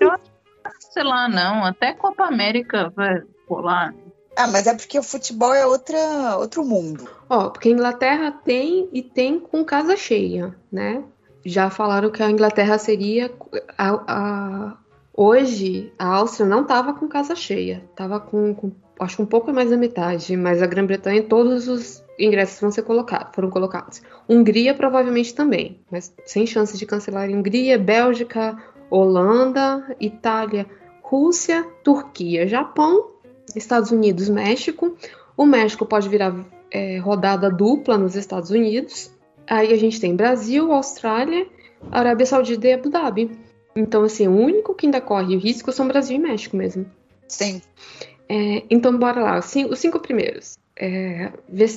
Sei lá, não. Até Copa América vai rolar. Ah, mas é porque o futebol é outra, outro mundo. Ó, porque a Inglaterra tem e tem com casa cheia, né? Já falaram que a Inglaterra seria. A, a- hoje, a Áustria não tava com casa cheia. Tava com, com acho um pouco mais da metade, mas a Grã-Bretanha todos os ingressos vão ser colocados, foram colocados. Hungria provavelmente também, mas sem chance de cancelar Hungria, Bélgica, Holanda, Itália, Rússia, Turquia, Japão, Estados Unidos, México. O México pode virar é, rodada dupla nos Estados Unidos. Aí a gente tem Brasil, Austrália, Arábia Saudita e Abu Dhabi. Então, assim, o único que ainda corre o risco são Brasil e México mesmo. Sim. É, então, bora lá. Os cinco, os cinco primeiros. É,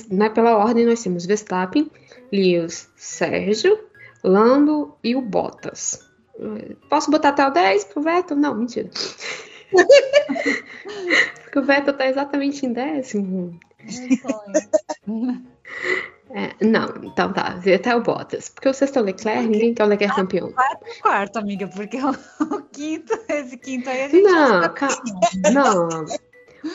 né, pela ordem, nós temos Verstappen, Lewis, Sérgio, Lando e o Bottas. Posso botar até o 10 pro Vettel? Não, mentira. Porque o Vettel tá exatamente em décimo. É, não, então tá, até o Bottas. Porque o sexto é o Leclerc, ninguém quer o Leclerc campeão. Vai pro quarto, amiga, porque o, o, quinto, esse quinto aí a gente Não, calma. Não.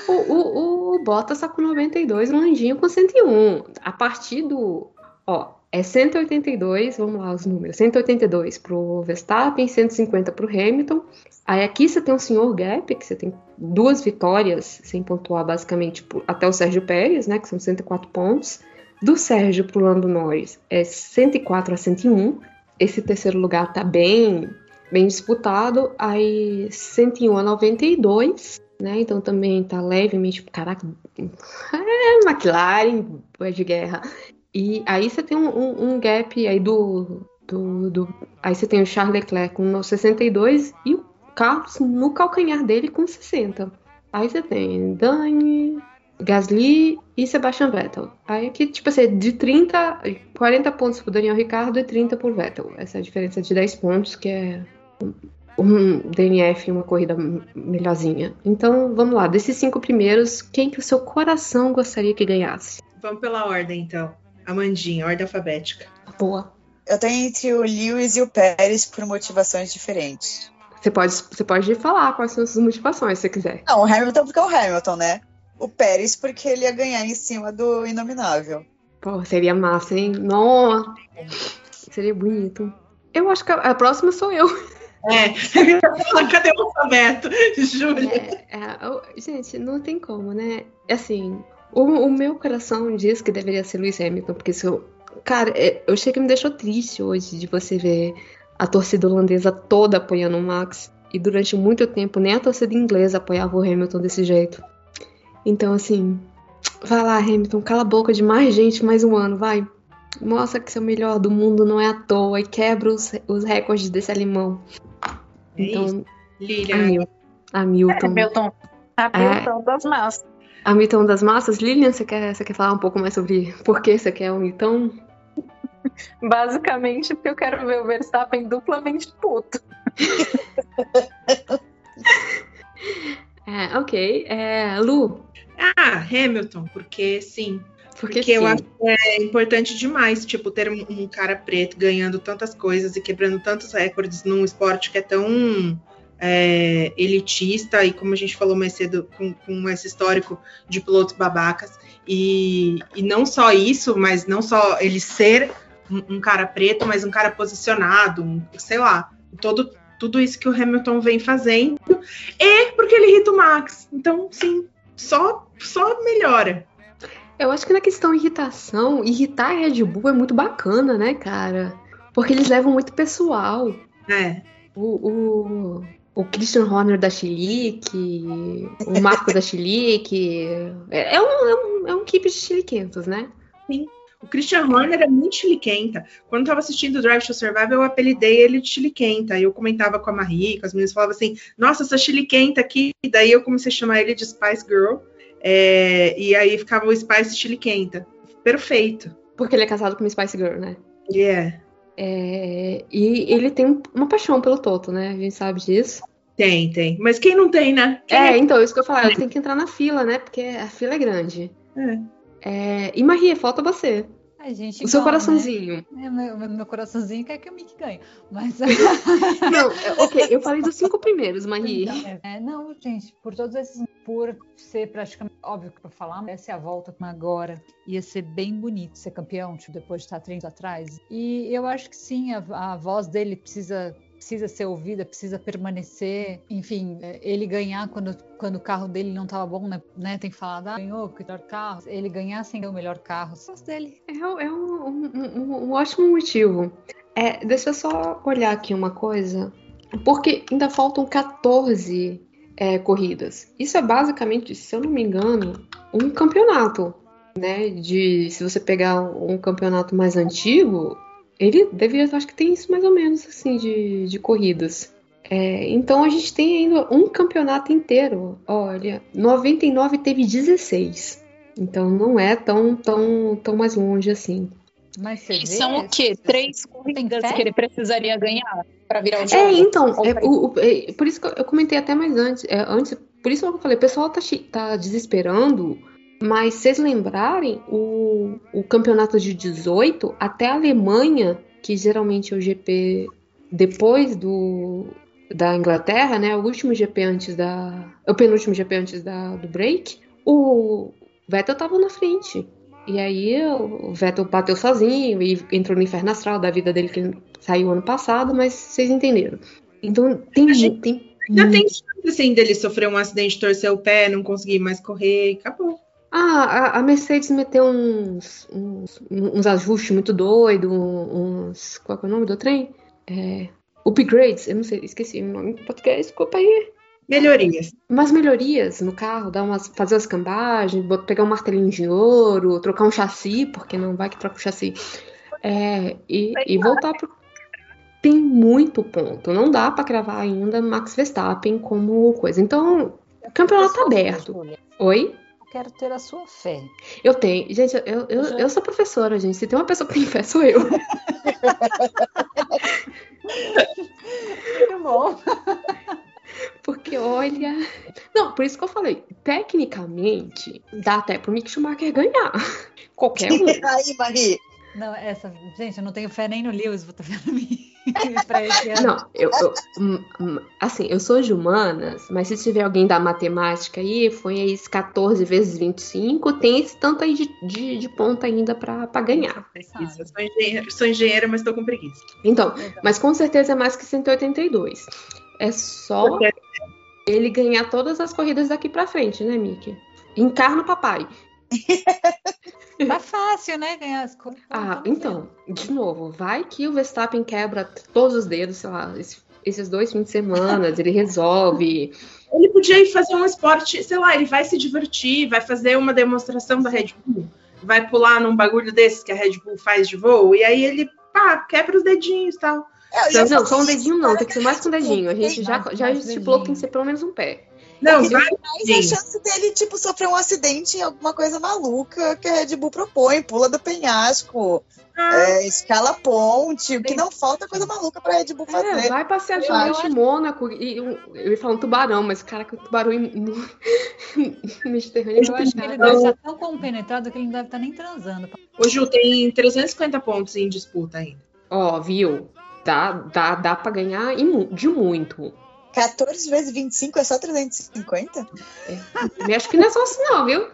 O, o, o Bottas tá com 92, o Landinho com 101. A partir do. Ó, é 182, vamos lá os números. 182 pro Verstappen, 150 pro Hamilton. Aí aqui você tem um senhor gap, que você tem duas vitórias sem pontuar basicamente até o Sérgio Pérez, né, que são 104 pontos. Do Sérgio pro Lando Norris é 104 a 101. Esse terceiro lugar tá bem bem disputado. Aí 101 a 92, né? Então também tá levemente, caraca, é McLaren, é de guerra. E aí você tem um, um, um gap aí do, do, do, Aí você tem o Charles Leclerc com 62 e o Carlos no calcanhar dele com 60. Aí você tem Dani, Gasly e Sebastian Vettel. Aí aqui, tipo assim, de 30, 40 pontos pro Daniel Ricardo e 30 pro Vettel. Essa é a diferença de 10 pontos, que é um DNF uma corrida melhorzinha. Então, vamos lá. Desses cinco primeiros, quem que o seu coração gostaria que ganhasse? Vamos pela ordem, então. Amandinha, ordem alfabética. Boa. Eu tenho entre o Lewis e o Pérez por motivações diferentes. Você pode, você pode falar quais são as suas motivações, se você quiser. Não, o Hamilton porque é o Hamilton, né? O Pérez porque ele ia ganhar em cima do Inominável. Pô, seria massa, hein? Nossa! Seria bonito. Eu acho que a próxima sou eu. É, cadê o alfabeto, Júlia? É, é, gente, não tem como, né? Assim, o, o, meu coração diz que deveria ser Lewis Hamilton, porque se eu. Cara, é, eu achei que me deixou triste hoje de você ver a torcida holandesa toda apoiando o Max. E durante muito tempo nem a torcida inglesa apoiava o Hamilton desse jeito. Então, assim, vai lá, Hamilton, cala a boca de mais gente mais um ano, vai. Mostra que é o melhor do mundo, não é à toa, e quebra os, os recordes desse alemão. É então, isso. Lilian. Hamilton. Hamilton. Hamilton. Hamilton é. das massas. Hamilton das massas. Lilian, você quer, você quer falar um pouco mais sobre por que você quer o Hamilton? Basicamente porque eu quero ver o Verstappen duplamente puto. é, ok. É, Lu? Ah, Hamilton, porque sim. Porque, porque eu acho que é importante demais, tipo, ter um, um, cara preto ganhando tantas coisas e quebrando tantos recordes num esporte que é tão é, elitista e, como a gente falou mais cedo, com, com esse histórico de pilotos babacas. E, e não só isso, mas não só ele ser um, um cara preto, mas um cara posicionado, um, sei lá, todo, tudo isso que o Hamilton vem fazendo. E porque ele irrita o Max. Então, sim, só, só melhora. Eu acho que na questão irritação, irritar a Red Bull é muito bacana, né, cara? Porque eles levam muito pessoal. É. O, o, o Christian Horner da Chilique, o Marco da Chilique. É, é, um, é, um, é um equipe de chiliquentos, né? Sim. O Christian Horner é muito chiliquenta. Quando eu tava assistindo o Drive to Survive, eu apelidei ele de chiliquenta. E eu comentava com a Marie, com as meninas, falava assim, nossa, essa chiliquenta aqui. E daí eu comecei a chamar ele de Spice Girl. É, e aí ficava o Spice chiliquenta. Perfeito. Porque ele é casado com uma Spice Girl, né? Yeah. É, e ele tem uma paixão pelo Toto, né? A gente sabe disso. Tem, tem. Mas quem não tem, né? Quem é, é, então, isso que eu falava, tem que entrar na fila, né? Porque a fila é grande. É. É, e Maria, falta você. A gente o seu coraçãozinho. Né? É, meu, meu, coraçãozinho quer que o Mick ganhe. Mas. não, é, ok, eu falei dos cinco primeiros, Marie. Então, é, não, gente, por todos esses. Por ser praticamente. Óbvio que pra falar, essa é a volta com agora. Ia ser bem bonito ser campeão, tipo, depois de estar 30 atrás. E eu acho que sim, a, a voz dele precisa precisa ser ouvida, precisa permanecer, enfim, é, ele ganhar quando, quando o carro dele não estava bom, né, né? Tem falar, ah, ganhou o melhor carro, ele ganhar sem o melhor carro, só dele. É, é um, um, um, um, ótimo motivo. É, deixa eu só olhar aqui uma coisa, porque ainda faltam 14 é, corridas. Isso é basicamente, se eu não me engano, um campeonato, né? De se você pegar um campeonato mais antigo, ele deveria, acho que tem isso mais ou menos, assim, de, de corridas. É, então a gente tem ainda um campeonato inteiro. Olha, 99 teve 16. Então não é tão, tão, tão mais longe assim. Mas você são o quê? Três corridas que ele precisaria ganhar para virar o jogo? É, então, é, o, o, é, por isso que eu comentei até mais antes. É, antes por isso que eu falei, o pessoal tá, tá desesperando mas se vocês lembrarem, o, o campeonato de 18, até a Alemanha, que geralmente é o GP depois do, da Inglaterra, né? O último GP antes da. O penúltimo GP antes da, do break, o Vettel tava na frente. E aí o Vettel bateu sozinho e entrou no inferno astral da vida dele que ele saiu ano passado, mas vocês entenderam. Então tem. Gente, tem já tem chance assim dele sofrer um acidente, torcer o pé, não conseguir mais correr, acabou. Ah, a, Mercedes meteu uns, uns, uns ajustes muito doidos, uns. Qual é o nome do trem? É, upgrades, eu não sei, esqueci o nome em português, desculpa aí. Melhorias. Umas melhorias no carro, dar umas, fazer as cambagens, pegar um martelinho de ouro, trocar um chassi, porque não vai que troca o chassi. É, e, e voltar pro. Tem muito ponto. Não dá para cravar ainda Max Verstappen como coisa. Então, o campeonato tá aberto. Oi? Quero ter a sua fé. Eu tenho. Gente, eu, eu, eu sou professora, gente. Se tem uma pessoa que tem fé, sou eu. Muito bom. Porque, olha. Não, por isso que eu falei. Tecnicamente, dá até pro Mick Schumacher ganhar. Qualquer um. Aí, Marie. Não, essa. Gente, eu não tenho fé nem no Lewis, vou tá vendo mim. Não, eu, eu, hum, hum, assim, eu sou de humanas, mas se tiver alguém da matemática aí, foi aí 14 vezes 25, tem esse tanto aí de, de, de ponto ainda para ganhar. Isso, eu sou engenheira, sou engenheira, mas tô com preguiça. Então, mas com certeza é mais que 182. É só ele ganhar todas as corridas daqui para frente, né, Mickey? Encarna o papai. Tá fácil, né? Ganhar as coisas. Ah, então, de novo, vai que o Verstappen quebra todos os dedos, sei lá, esses dois fins de semana, ele resolve. Ele podia ir fazer um esporte, sei lá, ele vai se divertir, vai fazer uma demonstração da Red Bull, vai pular num bagulho desses que a Red Bull faz de voo, e aí ele, pá, quebra os dedinhos e tal. Não, não, só um dedinho não, tem que ser mais que um dedinho. A gente já, já estipulou que tem que ser pelo menos um pé. Não, vai. Mas a chance dele, tipo, sofrer um acidente em alguma coisa maluca que a Red Bull propõe, pula do penhasco, ah. é, escala ponte, o que não falta é coisa maluca pra Red Bull é, fazer. É, vai passear de noite em Mônaco e eu, ia falar um tubarão, mas cara, o tubarão no, Mediterrâneo. Eu acho que ele deve estar tão compenetrado que ele não deve estar nem transando. Ô, Ju, tem 350 pontos em disputa ainda. Ó, viu? Dá, dá, dá pra ganhar de muito. 14 vezes 25 é só 350? É. Acho que não é só assim, não, viu?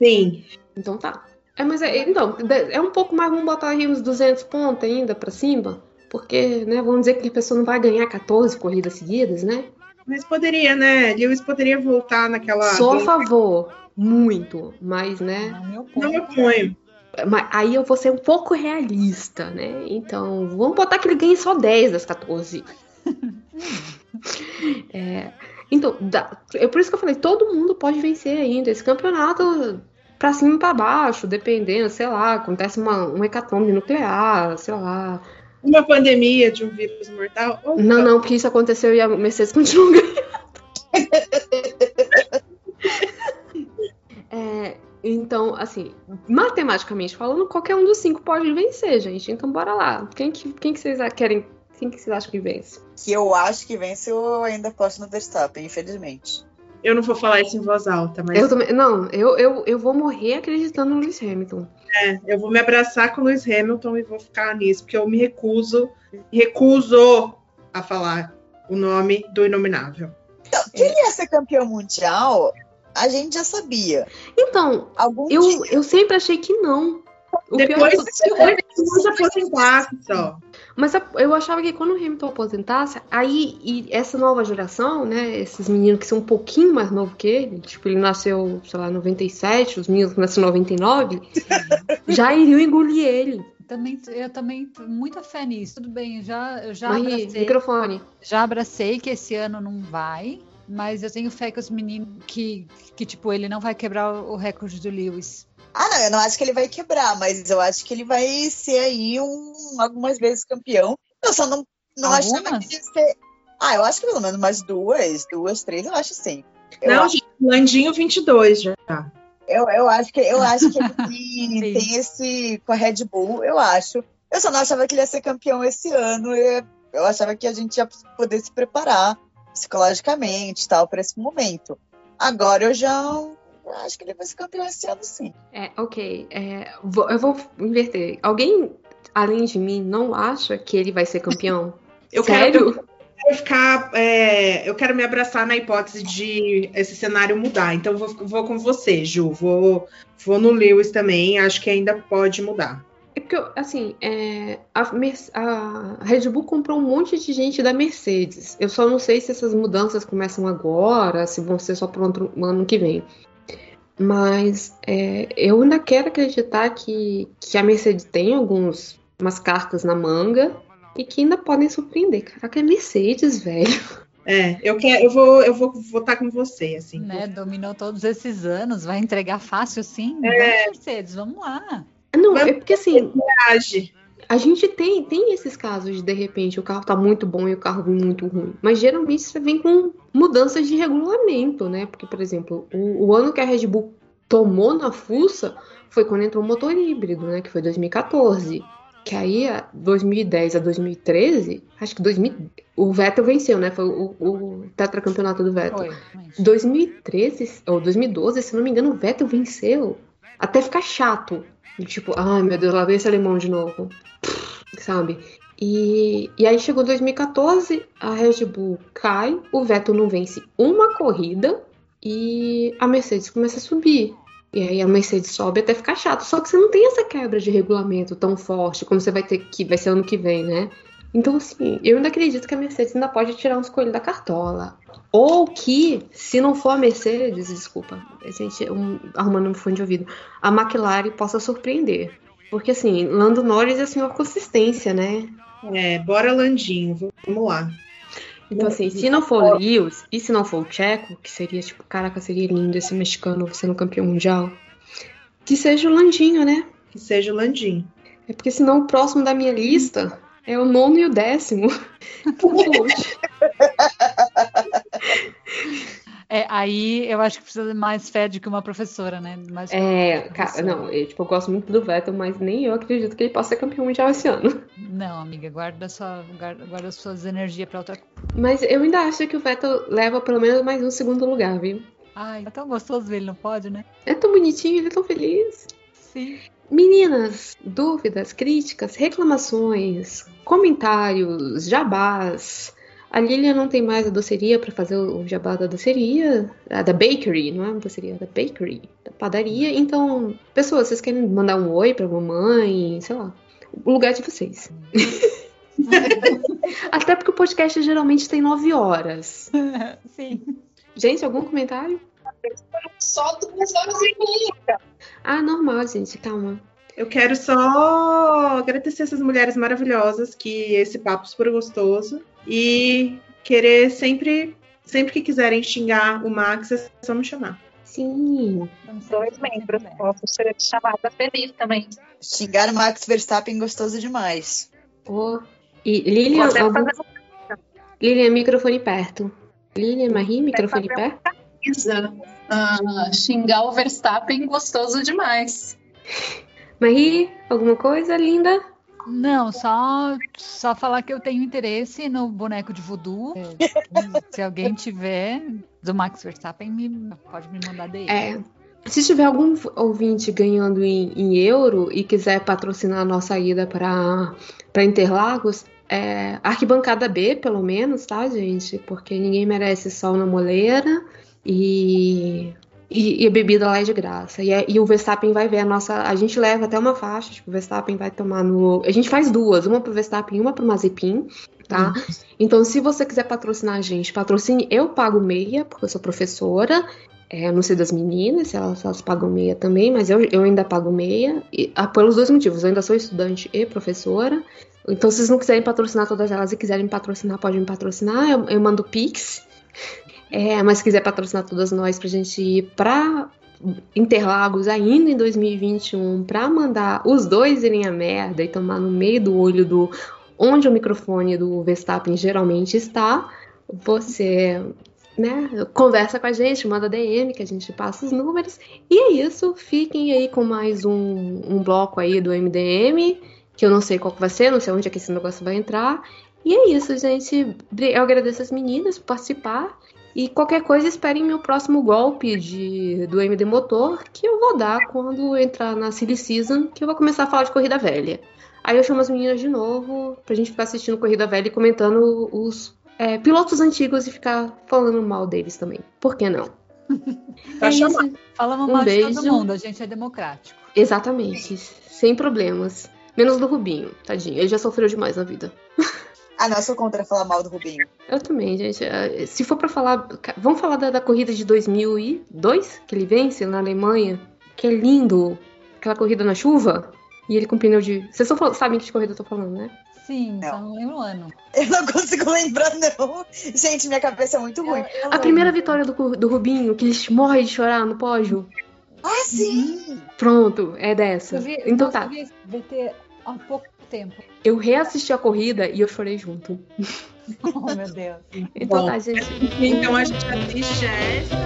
Sim. Então tá. É, mas é, então, é um pouco mais, vamos botar aí uns 200 pontos ainda pra cima, porque, né, vamos dizer que a pessoa não vai ganhar 14 corridas seguidas, né? Mas poderia, né? Lewis poderia voltar naquela. Só a favor, muito, mas, né? Não me oponho. Mas aí eu vou ser um pouco realista, né? Então, vamos botar que ele ganhe só 10 das 14. É, então, dá, é por isso que eu falei, todo mundo pode vencer ainda. Esse campeonato pra cima e pra baixo, dependendo, sei lá, acontece uma, um hecatombe nuclear, sei lá. Uma pandemia de um vírus mortal? Não, não, porque isso aconteceu e a Mercedes continua ganhando. é, então, assim, matematicamente falando, qualquer um dos cinco pode vencer, gente. Então, bora lá. Quem que, quem que vocês querem quem que vocês acham que vence? Que eu acho que vence, eu ainda aposto no Verstappen, infelizmente. Eu não vou falar isso em voz alta, mas. Eu também, não, eu, eu, eu vou morrer acreditando no Lewis Hamilton. É, eu vou me abraçar com o Lewis Hamilton e vou ficar nisso, porque eu me recuso, recuso a falar o nome do Inominável. Então, que ele ia ser campeão mundial, a gente já sabia. Então, Algum eu, dia... eu sempre achei que não. O depois, pior é que depois aposentar só. Mas eu achava que quando o Hamilton aposentasse, aí e essa nova geração, né, esses meninos que são um pouquinho mais novos que ele, tipo, ele nasceu, sei lá, 97, os meninos que nasceram em 99, já iriam engolir ele. Também, eu também muita fé nisso. Tudo bem, já, eu já Mas, abracei. microfone. Já abracei que esse ano não vai, mas eu tenho fé que os meninos que, que tipo, ele não vai quebrar o recorde do Lewis. Ah, não, eu não acho que ele vai quebrar, mas eu acho que ele vai ser aí um algumas vezes campeão. Eu só não, não achava que ia ser. Ah, eu acho que pelo menos umas duas, duas, três, eu acho sim. Eu, Não, acho, gente, Landinho 22 já. eu, eu acho que eu acho que ele tem, tem esse com a Red Bull, eu acho. Eu só não achava que ele ia ser campeão esse ano. Eu, eu achava que a gente ia poder se preparar psicologicamente, e tal, para esse momento. Agora eu já eu acho que ele vai ser campeão esse ano, sim. É, ok. é, vou- eu vou inverter. Alguém, além de mim, não acha que ele vai ser campeão? Eu quero, Sério? quero ficar. é, eu quero me abraçar na hipótese de esse cenário mudar. Então vou, vou com você, Ju. Vou, vou no Lewis também. Acho que ainda pode mudar. É porque, eu- assim, é, a, a Red Bull comprou um monte de gente da Mercedes. Eu só não sei se essas mudanças começam agora, se vão ser só para o ano que vem. Mas é, eu ainda quero acreditar que, que a Mercedes tem algumas umas cartas na manga e que ainda podem surpreender. Caraca, é Mercedes, velho. É, eu quero, eu vou, eu vou votar com você, assim. Né? Dominou todos esses anos, vai entregar fácil sim? É. Vamos, Mercedes, vamos lá. Não, Vamos- é porque assim. A gente tem, tem esses casos de, de repente, o carro tá muito bom e o carro vem muito ruim. Mas geralmente isso vem com mudanças de regulamento, né? Porque, por exemplo, o, o ano que a Red Bull tomou na fuça foi quando entrou o motor híbrido, né? Que foi 2014. Que aí, a 2010 a 2013, acho que 2000, o Vettel venceu, né? Foi o, o tetracampeonato do Vettel. Foi. mas- 2013 ou 2012, se não me engano, o Vettel venceu. Até ficar chato. Tipo, ai meu Deus, lá vem esse alemão de novo. Sabe? E, e aí chegou 2014, a Red Bull cai, o Vettel não vence uma corrida e a Mercedes começa a subir. E aí a Mercedes sobe até ficar chato. Só que você não tem essa quebra de regulamento tão forte como você vai ter que vai ser ano que vem, né? Então, assim, eu ainda acredito que a Mercedes ainda pode tirar uns coelhos da cartola. Ou que, se não for a Mercedes, desculpa, a gente um, arrumando um fone de ouvido, a McLaren possa surpreender. Porque, assim, Lando Norris é senhor consistência, né? É, bora Landinho, vamos lá. Então, assim, se não for o Lewis e se não for o Checo, que seria, tipo, caraca, seria lindo esse mexicano sendo campeão mundial, que seja o Landinho, né? Que seja o Landinho. É porque senão o próximo da minha lista é o nono e o décimo. Poxa. É, aí eu acho que precisa de mais fé do que uma professora, né? Mais É, cara, não, eu, tipo, eu gosto muito do Vettel, mas nem eu acredito que ele possa ser campeão mundial esse ano. Não, amiga, guarda, sua, guarda, guarda suas energias pra outra. Mas eu ainda acho que o Vettel leva pelo menos mais um segundo lugar, viu? Ai, é tão gostoso ver ele, não pode, né? É tão bonitinho, ele é tão feliz. Sim. Meninas, dúvidas, críticas, reclamações, comentários, jabás. A Lilian não tem mais a doceria para fazer o jabá da doceria, a da bakery, não é uma doceria, é da bakery, da padaria. Então, pessoas, vocês querem mandar um oi pra mamãe, sei lá, o lugar de vocês. Até porque o podcast geralmente tem nove horas. Sim. Gente, algum comentário? Só duas horas e meia. Ah, normal, gente, calma. Eu quero só agradecer essas mulheres maravilhosas que esse papo super gostoso e querer sempre, sempre que quiserem xingar o Max, é só me chamar. Sim. Dois membros. Posso ser chamada feliz também. Xingar o Max Verstappen gostoso demais. Oh. E Lilian, algum... fazer Lilian, microfone perto. Lilian, Marie, microfone perto. Isa. Ah, xingar o Verstappen gostoso demais. Marie, alguma coisa, linda? Não, só, só falar que eu tenho interesse no boneco de voodoo. Se alguém tiver do Max Verstappen, me, pode me mandar dele. É. Se tiver algum ouvinte ganhando em, em euro e quiser patrocinar a nossa ida para Interlagos, é, arquibancada B, pelo menos, tá, gente? Porque ninguém merece sol na moleira. E, E, e, a bebida lá é de graça. E, é, e, o Verstappen vai ver a nossa. A gente leva até uma faixa, tipo, o Verstappen vai tomar no. A gente faz duas, uma pro Verstappen e uma pro Mazepin, tá? Uhum. Então, se você quiser patrocinar a gente, patrocine. Eu pago meia, porque eu sou professora. É, não sei das meninas, se elas, elas pagam meia também, mas eu, eu ainda pago meia. E, ah, pelos dois motivos. Eu ainda sou estudante e professora. Então, se vocês não quiserem patrocinar todas elas e quiserem patrocinar, podem me patrocinar. Eu, eu mando Pix. É, mas se quiser patrocinar todas nós pra gente ir pra Interlagos ainda em 2021 pra mandar os dois irem a merda e tomar no meio do olho do onde o microfone do Verstappen geralmente está, você né, conversa com a gente, manda DM que a gente passa os números. E é isso, fiquem aí com mais um, um bloco aí do MDM, que eu não sei qual vai ser, não sei onde é que esse negócio vai entrar. E é isso, gente. Eu agradeço as meninas por participar. E qualquer coisa, esperem meu próximo golpe de, do MD Motor, que eu vou dar quando entrar na Silly Season, que eu vou começar a falar de corrida velha. Aí eu chamo as meninas de novo pra gente ficar assistindo corrida velha e comentando os é, pilotos antigos e ficar falando mal deles também. Por que não? É chamar. Falamos um mal beijo. de todo mundo, a gente é democrático. Exatamente, sem problemas. Menos do Rubinho, tadinho. Ele já sofreu demais na vida. Ah, não, eu sou contra falar mal do Rubinho. Eu também, gente. É, se for para falar. Vamos falar da, da, corrida de 2002, que ele vence na Alemanha, que é lindo. Aquela corrida na chuva. E ele com pneu de. Vocês só sabem que de corrida eu tô falando, né? Sim, não. só não lembro o ano. Eu não consigo lembrar, não. Gente, minha cabeça é muito ruim. Eu, eu a primeira vitória do, do Rubinho, que ele morre de chorar no pódio. Ah, sim! Pronto, é dessa. Vi, então tá. Eu ter há pouco tempo. Eu reassisti a corrida e eu chorei junto. Oh, meu Deus. então Bom, tá, gente. Então a gente assiste essa.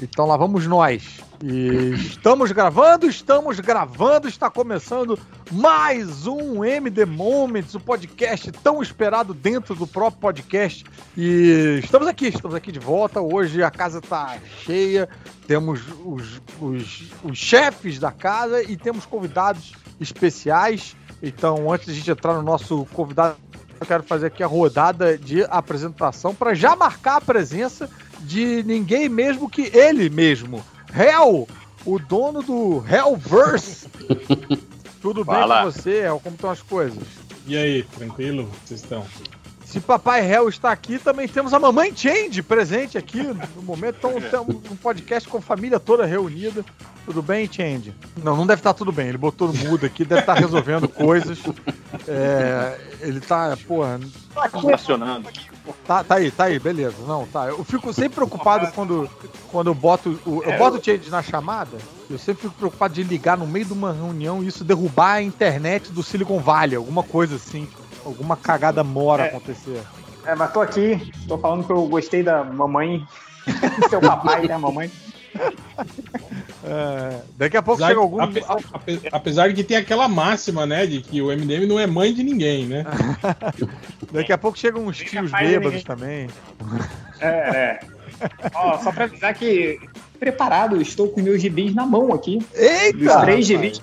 Então lá vamos nós. E estamos gravando, estamos gravando, está começando mais um MD Moments, o podcast tão esperado dentro do próprio podcast. E estamos aqui, estamos aqui de volta. Hoje a casa está cheia, temos os, os, os chefes da casa e temos convidados especiais. Então, antes de a gente entrar no nosso convidado, eu quero fazer aqui a rodada de apresentação para já marcar a presença de ninguém mesmo que ele mesmo. Hell, o dono do Hellverse. Tudo Fala. bem com você, Hell? Como estão as coisas? E aí, tranquilo? Vocês estão? Se Papai Hell está aqui, também temos a Mamãe Change presente aqui no momento. Então, temos um podcast com a família toda reunida. Tudo bem, Change? Não, não deve estar tudo bem. Ele botou no mudo aqui, deve estar resolvendo coisas. É, ele tá, porra. Tá funcionando aqui. Tá, tá aí, tá aí, beleza. Não, tá. Eu fico sempre preocupado quando, quando eu boto o, eu boto o Change na chamada. Eu sempre fico preocupado de ligar no meio de uma reunião e isso derrubar a internet do Silicon Valley, alguma coisa assim alguma cagada mora é, acontecer. É, mas tô aqui, tô falando que eu gostei da mamãe, seu papai, né, mamãe. É, daqui a pouco apesar, chega algum. Ape, apesar de que tem aquela máxima, né? De que o MDM não é mãe de ninguém, né? daqui a pouco chegam uns tios bêbados também. É, é. Ó, só pra avisar que preparado, estou com meus gibis na mão aqui. Eita! Os três gibis,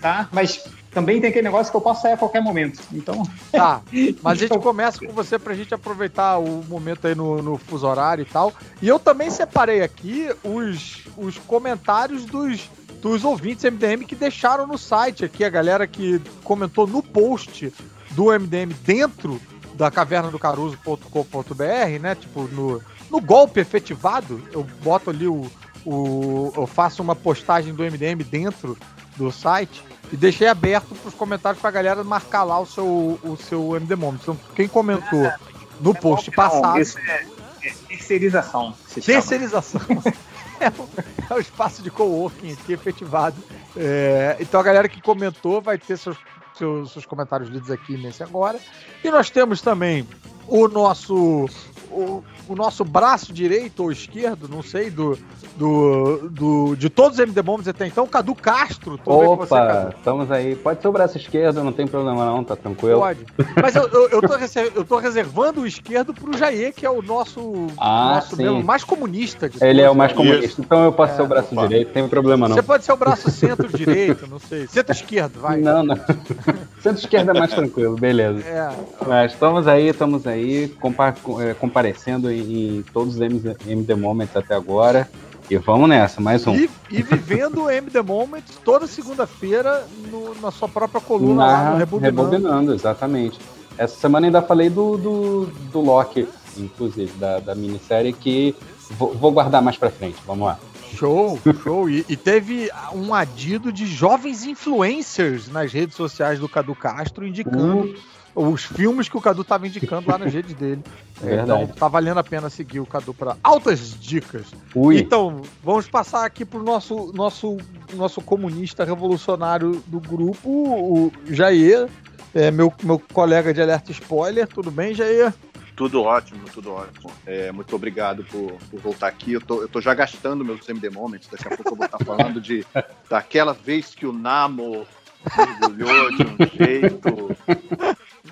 tá? Mas também tem aquele negócio que eu posso sair a qualquer momento. Então. Tá. Mas a gente começa com você pra gente aproveitar o momento aí no, no fuso horário e tal. E eu também separei aqui os, os comentários dos, dos ouvintes MDM que deixaram no site aqui, a galera que comentou no post do MDM dentro da caverna do caruso.com.br, né? Tipo, no, no golpe efetivado, eu boto ali o, o. Eu faço uma postagem do MDM dentro do site e deixei aberto para os comentários para a galera marcar lá o seu, o seu MD Moment. Então, quem comentou no post passado. Isso é, é terceirização. Terceirização. é, o, é, o, espaço de coworking aqui efetivado. É, então a galera que comentou vai ter seus, seus, seus comentários lidos aqui nesse agora. E nós temos também o nosso o, o nosso braço direito ou esquerdo, não sei, do, do, do de todos os MD Bombs até então, Cadu Castro. Que você, Opa, Cadu. estamos aí. Pode ser o braço esquerdo, não tem problema não, tá tranquilo. Pode. Mas eu, eu, eu, tô, eu tô reservando o esquerdo pro Jair, que é o nosso, Ah, nosso sim. mesmo, mais comunista de Ele é todos. o mais Isso. comunista, então eu posso É, ser o braço opa. direito, não tem problema não. Você pode ser o braço centro-direito, não sei. Centro-esquerdo, vai. Não, não. Centro-esquerda é mais tranquilo, beleza. É, Mas estamos aí, estamos aí, compa- eh, comparecendo em, em todos os MD Moments até agora. E vamos nessa, mais um. e, e vivendo o MD Moments toda segunda-feira na sua própria coluna lá no Na- Rebobinando. rebobinando, exatamente. Essa semana ainda falei do, do, do Loki, inclusive, da, da minissérie, que vou, vou guardar mais pra frente. Vamos lá. Show, show. E, e teve um adido de jovens influencers nas redes sociais do Cadu Castro indicando os filmes que o Cadu tava indicando lá nas redes dele. Verdade. Então tá valendo a pena seguir o Cadu para altas dicas. Ui, Então, vamos passar aqui pro nosso, nosso, nosso comunista revolucionário do grupo, o Jair, é, meu, meu colega de alerta spoiler. Tudo bem, Jair? Tudo ótimo, tudo ótimo. É, muito obrigado por, por voltar aqui. Eu tô, eu tô já gastando meus MD Moments. Daqui a pouco eu vou estar falando de daquela vez que o Namo mergulhou de um jeito.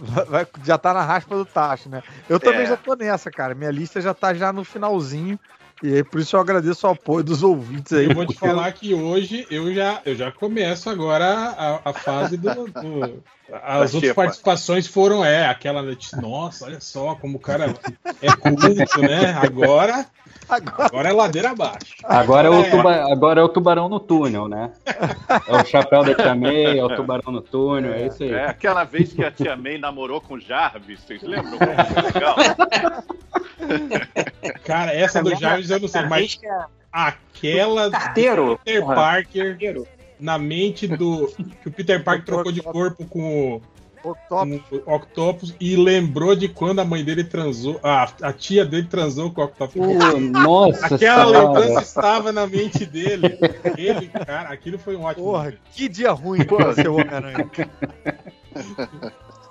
Vai- já tá na raspa do tacho, né? Eu também É. já tô nessa, cara. Minha lista já tá já no finalzinho. E aí, por isso eu agradeço o apoio dos ouvintes aí. Eu vou te porque- falar que hoje eu já, eu já começo agora a, a fase do. do- as outras participações foram, é, aquela. Nossa, olha só como o cara é culto, né? Agora, Agora, agora é ladeira abaixo. agora é, o É. tuba- agora é o tubarão no túnel, né? É o chapéu da Tia May, é o tubarão no túnel, é, isso aí. É aquela vez que a tia May namorou com o Jarvis. Vocês lembram? Como foi legal? Cara, essa do Jarvis eu não sei, mas aquela do Carteiro. Peter. Parker Carteiro. Na mente do. Que o Peter Parker trocou de corpo com o. o top. com o Octopus e lembrou de quando a mãe dele transou, a, a tia dele transou com o Octopus. Pô, nossa Aquela senhora. lembrança estava na mente dele. Ele, cara, aquilo foi um ótimo. Porra, que dia ruim pra ser o Homem-Aranha.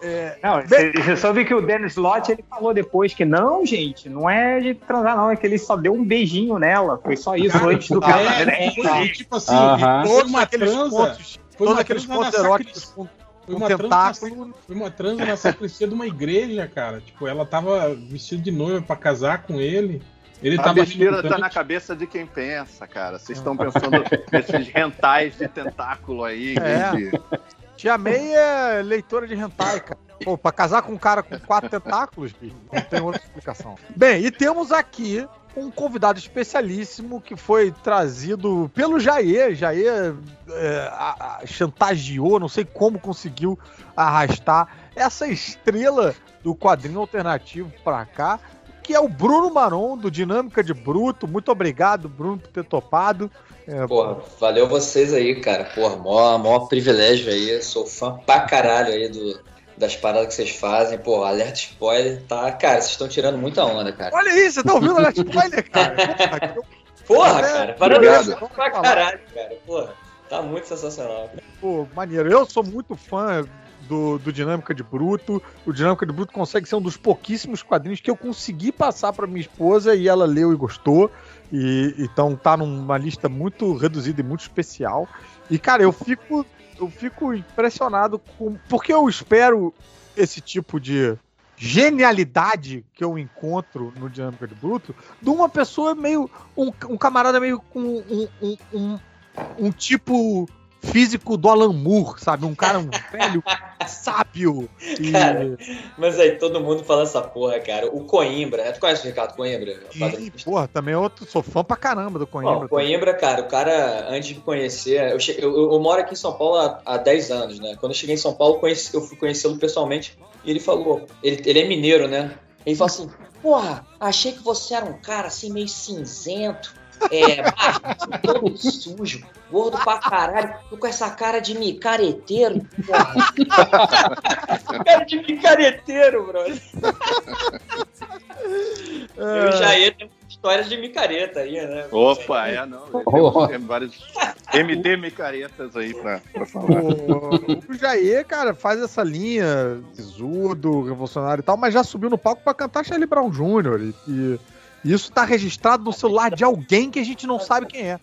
É, Não, você você soube que o Dennis Lott ele falou depois que não, gente, não é de transar, não, é que ele só deu um beijinho nela. Foi só isso Cara, antes do é, cara. foi, e tipo assim, Aham. foi todos uma aqueles transa. pontos, Foi todos uma aqueles transa pontos na eróticos com, Foi uma, transa tentáculo. foi uma transa na sacristia de uma igreja, cara. Tipo, ela tava vestida de noiva pra casar com ele. Ele A tava besteira tá na cabeça de quem pensa, cara. Vocês estão pensando nesses rentais de tentáculo aí. É. gente. Tia May é leitora de hentai, cara. Pô, pra casar com um cara com quatro tentáculos, bicho, não tem outra explicação. Bem, e temos aqui um convidado especialíssimo que foi trazido pelo Jair. Jair é, a- a- chantageou, não sei como conseguiu arrastar essa estrela do quadrinho alternativo pra cá, que é o Bruno Maron, do Dinâmica de Bruto. Muito obrigado, Bruno, por ter topado. É, Porra, valeu vocês aí, cara. Porra, maior, maior privilégio aí. Sou fã pra caralho aí do, das paradas que vocês fazem. Porra, alerta spoiler, tá? Cara, vocês estão tirando muita onda, cara. Olha aí, você tá ouvindo o Let's Spoiler, cara? Porra, É, cara, parabéns pra caralho, cara. Porra, tá muito sensacional. cara. Pô, maneiro. Eu sou muito fã do, do Dinâmica de Bruto. O Dinâmica de Bruto consegue ser um dos pouquíssimos quadrinhos que eu consegui passar pra minha esposa e ela leu e gostou. E então tá numa lista muito reduzida e muito especial. E cara, eu fico eu fico impressionado com porque eu espero esse tipo de genialidade que eu encontro no Dinâmica de Bruto de uma pessoa meio um, um camarada meio com um, um, um, um tipo físico do Alan Moore, sabe? Um cara um velho sábio. E, Cara, Mas aí todo mundo fala essa porra, cara. O Coimbra, né? Tu conhece o Ricardo Coimbra? e, porra, também é outro, sou fã pra caramba do Bom, Coimbra. Coimbra, cara, o cara, antes de me conhecer, eu, che- eu, eu- eu moro aqui em São Paulo há, há 10 anos, né? Quando eu cheguei em São Paulo, conheci- eu fui conhecê-lo pessoalmente e ele falou, ele, ele é mineiro, né? Ele falou assim, porra, achei que você era um cara assim meio cinzento, é, barrigudo, todo sujo, gordo pra caralho, tô com essa cara de micareteiro, porra. cara de micareteiro, brother. Eu já ia ter histórias de micareta aí, né? Opa, é, não. Oh. Tem vários MD Micaretas aí pra, pra falar. O, o Jair, cara, faz essa linha sisudo, revolucionário e tal, mas já subiu no palco pra cantar Charlie Brown Jr. E, e isso tá registrado no celular de alguém que a gente não sabe quem é.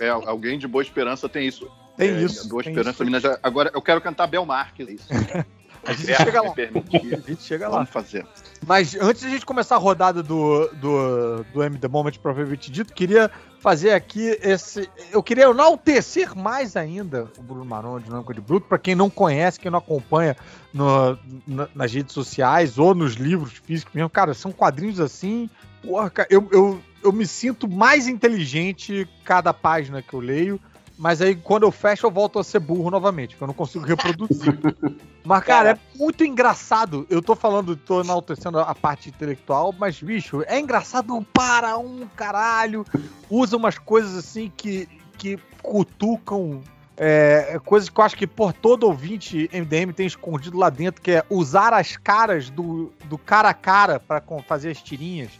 É, alguém de Boa Esperança tem isso. Tem É, isso, Boa tem Esperança, isso. Minas Gerais. Agora eu quero cantar Bel Marques. Isso. A gente chega lá. permitir. A gente chega lá. Vamos fazer. Mas antes de a gente começar a rodada do, do, do MD Moment propriamente dito, queria fazer aqui esse. Eu queria enaltecer mais ainda o Bruno Maron, Dinâmica de Bruto, para quem não conhece, quem não acompanha no- na- nas redes sociais ou nos livros físicos mesmo. Cara, são quadrinhos assim. Porra, cara, eu, eu, eu me sinto mais inteligente cada página que eu leio. Mas aí, quando eu fecho, eu volto a ser burro novamente, porque eu não consigo reproduzir. Mas, cara, é muito engraçado. Eu tô falando, tô enaltecendo a parte intelectual, mas, bicho, é engraçado para um caralho. Usa umas coisas assim que, que cutucam. é, coisas que eu acho que, por todo ouvinte MDM tem escondido lá dentro, que é usar as caras do, do cara a cara com- fazer as tirinhas.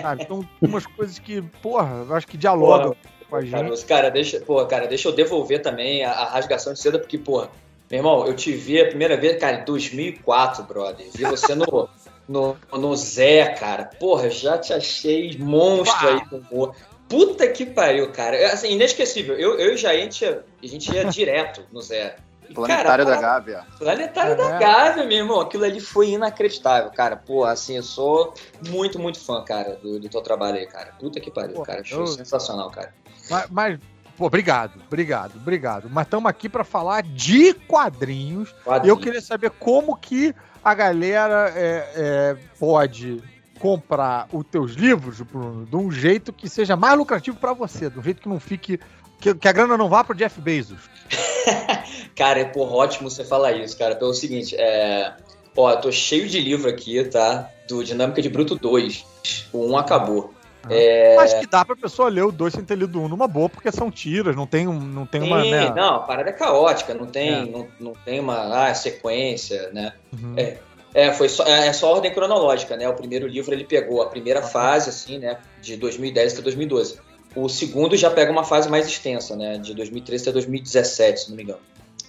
Sabe? Então, umas coisas que, porra, eu acho que dialogam com a gente. Cara, deixa, pô, cara, deixa eu devolver também a, a rasgação de seda, porque, porra, meu irmão, eu te vi a primeira vez, cara, em 2004, brother. Vi você no, no, no Zé, cara. Porra, já te achei monstro aí com humor. Puta que pariu, cara. É, Assim, inesquecível. Eu, eu e o Jair, a gente ia, a gente ia direto no Zé. Planetário cara, da Gávea. Planetário É. da Gávea, meu irmão. Aquilo ali foi inacreditável, cara. Pô, assim, eu sou muito, muito fã, cara, do, do teu trabalho aí, cara. Puta que pariu, Pô, cara. Achei eu- sensacional, cara. Mas, mas, pô, obrigado, obrigado, obrigado. Mas estamos aqui para falar de quadrinhos. E eu Quadrinhos. queria saber como que a galera é, é, pode comprar os teus livros, Bruno, de um jeito que seja mais lucrativo para você, de um jeito que não fique. Que, que a grana não vá pro Jeff Bezos. Cara, é porra, ótimo você falar isso, cara. Pelo seguinte, é. Ó, eu tô cheio de livro aqui, tá? Do Dinâmica de Bruto 2. O 1 acabou. É... Mas que dá pra pessoa ler o dois sem ter lido um numa boa, porque são tiras, não tem, um, não tem uma. Sim, Né? Não, a parada é caótica, não tem, É. não, não tem uma ah, sequência, né? Uhum. É, é, foi só, é, é só ordem cronológica, né? O primeiro livro ele pegou a primeira fase, assim, né? De 2010 até 2012. O segundo já pega uma fase mais extensa, né? De 2013 até 2017, se não me engano.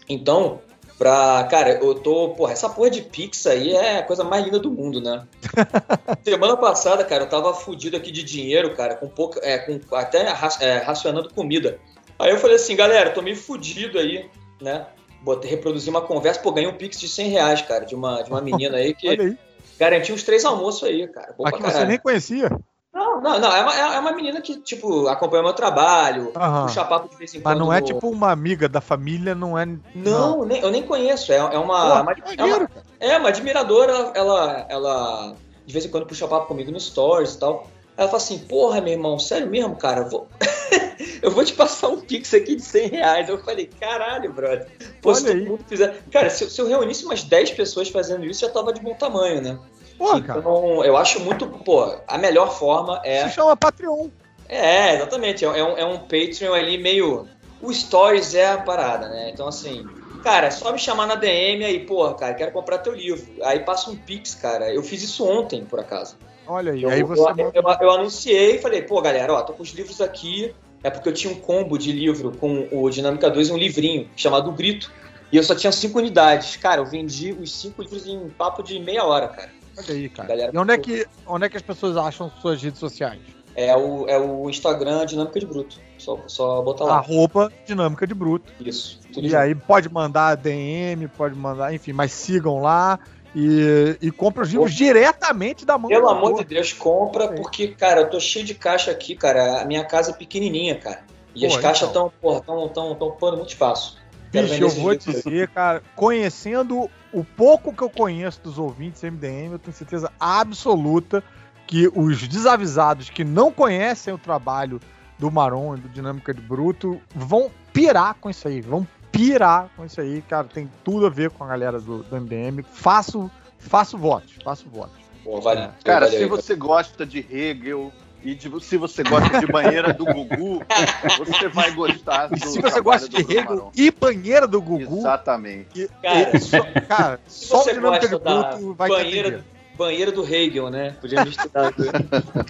Então, pra. Cara, eu tô. Porra, essa porra de Pix aí é a coisa mais linda do mundo, né? Semana passada, cara, eu tava fudido aqui de dinheiro, cara, com pouca. É, com, até é, racionando comida. Aí eu falei assim, galera, tô meio fudido aí, né? Botei, reproduzi uma conversa, pô, ganhei um Pix de 100 reais, cara, de uma, de uma menina aí que Olha aí. garantiu uns três almoços aí, cara. Que você nem conhecia. Não, não, não, é uma, é uma menina que, tipo, acompanha meu trabalho, Aham. puxa papo de vez em Mas quando. não é tipo uma amiga da família, não é. Não, nem- eu nem conheço. É, é uma. Pô, uma- que é, maneiro, uma é uma admiradora, ela, ela de vez em quando puxa papo comigo no Stories e tal. Ela fala assim, porra, meu irmão, sério mesmo, cara, eu vou, eu vou te passar um pix aqui de 100 reais. Eu falei, caralho, brother. Pô, se Olha todo aí. mundo fizer. Cara, se, eu- se eu reunisse umas 10 pessoas fazendo isso, já tava de bom tamanho, né? Porra, cara. Então, eu acho muito. Pô, a melhor forma é. Se chama Patreon. É, exatamente. É, é um, é um Patreon ali meio. O Stories é a parada, né? Então, assim, cara, é só me chamar na DM aí, porra, cara, quero comprar teu livro. Aí passa um Pix, cara. Eu fiz isso ontem, por acaso. Olha aí. Eu, aí você. eu, eu, eu anunciei e falei, pô, galera, ó, tô com os livros aqui. É porque eu tinha um combo de livro com o Dinâmica 2 e um livrinho chamado Grito. E eu só tinha cinco unidades. Cara, eu vendi os cinco livros em papo de meia hora, cara. Olha aí, cara. Galera, E onde é, que, onde é que as pessoas acham suas redes sociais? É o, é o Instagram Dinâmica de Bruto. Só, só botar lá. Arroba Dinâmica de Bruto. Isso. E junto. aí pode mandar DM, pode mandar, enfim, mas sigam lá e, e comprem os livros diretamente da mão Pelo amor de Deus, compra, porque, cara, eu tô cheio de caixa aqui, cara. A minha casa é pequenininha, cara. E Pô, as caixas então. estão, porra, estão tão, tão ocupando muito espaço. Quero Bicho, eu vou te dizer, cara, conhecendo o pouco que eu conheço dos ouvintes MDM, eu tenho certeza absoluta que os desavisados que não conhecem o trabalho do Maron e do Dinâmica de Bruto vão pirar com isso aí, vão pirar com isso aí, cara, tem tudo a ver com a galera do, do MDM. Faço, faço votos, faço votos. Pô, vale. Cara, valeu se você gosta de Hegel e de- se você gosta de banheira do Gugu, você vai gostar do E se você gosta do de Maron. e banheira do Gugu, Exatamente. e- Cara, e só, cara, Se só o você Dinâmica de gosta da Bruto vai banheira, banheira do Hegel, né? Podíamos estudar.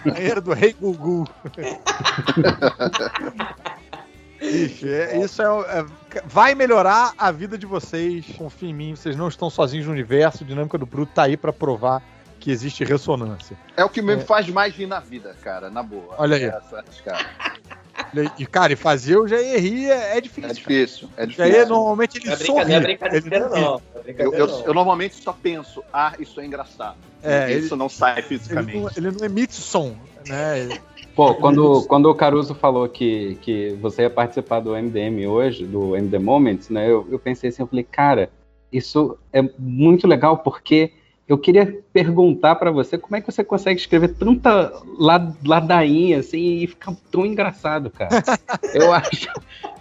Banheira do Rei Gugu. Ixi, é- isso é, é- Vai melhorar a vida de vocês. Confia em mim, vocês não estão sozinhos no universo. Dinâmica do Bruto tá aí pra provar que existe ressonância. É o que me É. faz mais rir na vida, cara, na boa. Olha aí. Essa, cara. E, cara, e fazer o Jair rir é, é difícil. É difícil, é difícil. Jair, normalmente, ele é sorri. brincadeira, brincadeira ele não é Eu, brincadeira eu, não. eu normalmente só penso, ah, isso é engraçado. É, isso não sai fisicamente. Ele não, ele não emite som, né? Pô, quando, quando o Caruso falou que, que você ia participar do MDM hoje, do MD Moments, né? Eu, eu pensei assim, eu falei, cara, isso é muito legal porque eu queria perguntar pra você como é que você consegue escrever tanta la- ladainha assim e ficar tão engraçado, cara. Eu acho,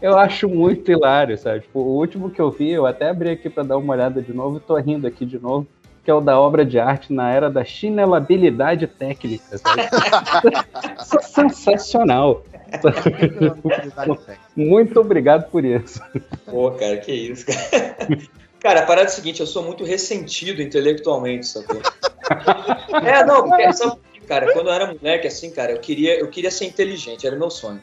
eu acho muito hilário, sabe? Tipo, o último que eu vi, eu até abri aqui pra dar uma olhada de novo e tô rindo aqui de novo, que é o da obra de arte na era da chinelabilidade técnica, sabe? Isso é sensacional. Muito obrigado por isso. Pô, cara, que isso, cara. Cara, a parada é a seguinte, eu sou muito ressentido intelectualmente, sacou? é, não, sabe por quê, cara, quando eu era moleque, assim, cara, eu queria, eu queria ser inteligente, era meu sonho.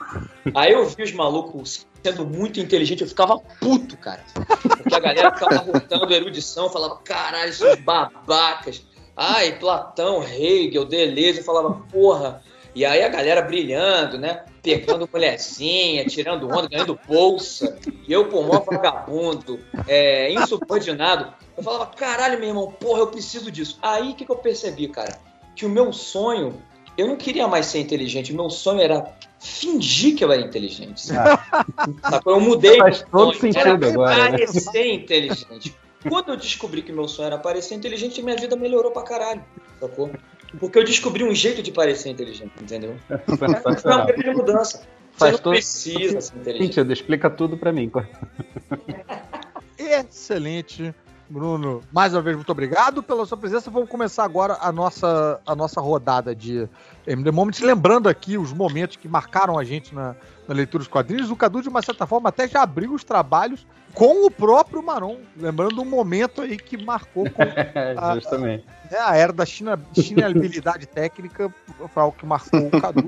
Aí eu vi os malucos sendo muito inteligente, eu ficava puto, cara. Porque a galera ficava rotando erudição, falava, caralho, esses babacas. Ai, Platão, Hegel, Deleuze, eu falava, porra. E aí a galera brilhando, né? Pegando mulherzinha, tirando onda, ganhando bolsa. E eu, pô, mó vagabundo, é, insubordinado. Eu falava, caralho, meu irmão, porra, eu preciso disso. Aí o que, que eu percebi, cara? Que o meu sonho, eu não queria mais ser inteligente, o meu sonho era fingir que eu era inteligente. Sacou? Eu mudei. Faz todo sonho, sentido era agora, né? Parecer inteligente. Quando eu descobri que meu sonho era parecer inteligente, minha vida melhorou pra caralho. Sacou? Porque eu descobri um jeito de parecer inteligente, entendeu? Foi uma grande mudança. Você Faz não todo precisa ser inteligente. sentido, explica tudo pra mim. Excelente. Bruno, mais uma vez, muito obrigado pela sua presença. Vamos começar agora a nossa, a nossa rodada de MD Moments. Lembrando aqui os momentos que marcaram a gente na, na leitura dos quadrinhos. O Cadu, de uma certa forma, até já abriu os trabalhos com o próprio Maron. Lembrando um momento aí que marcou a, Justamente. né, a era da China, chinabilidade técnica, foi algo que marcou o Cadu.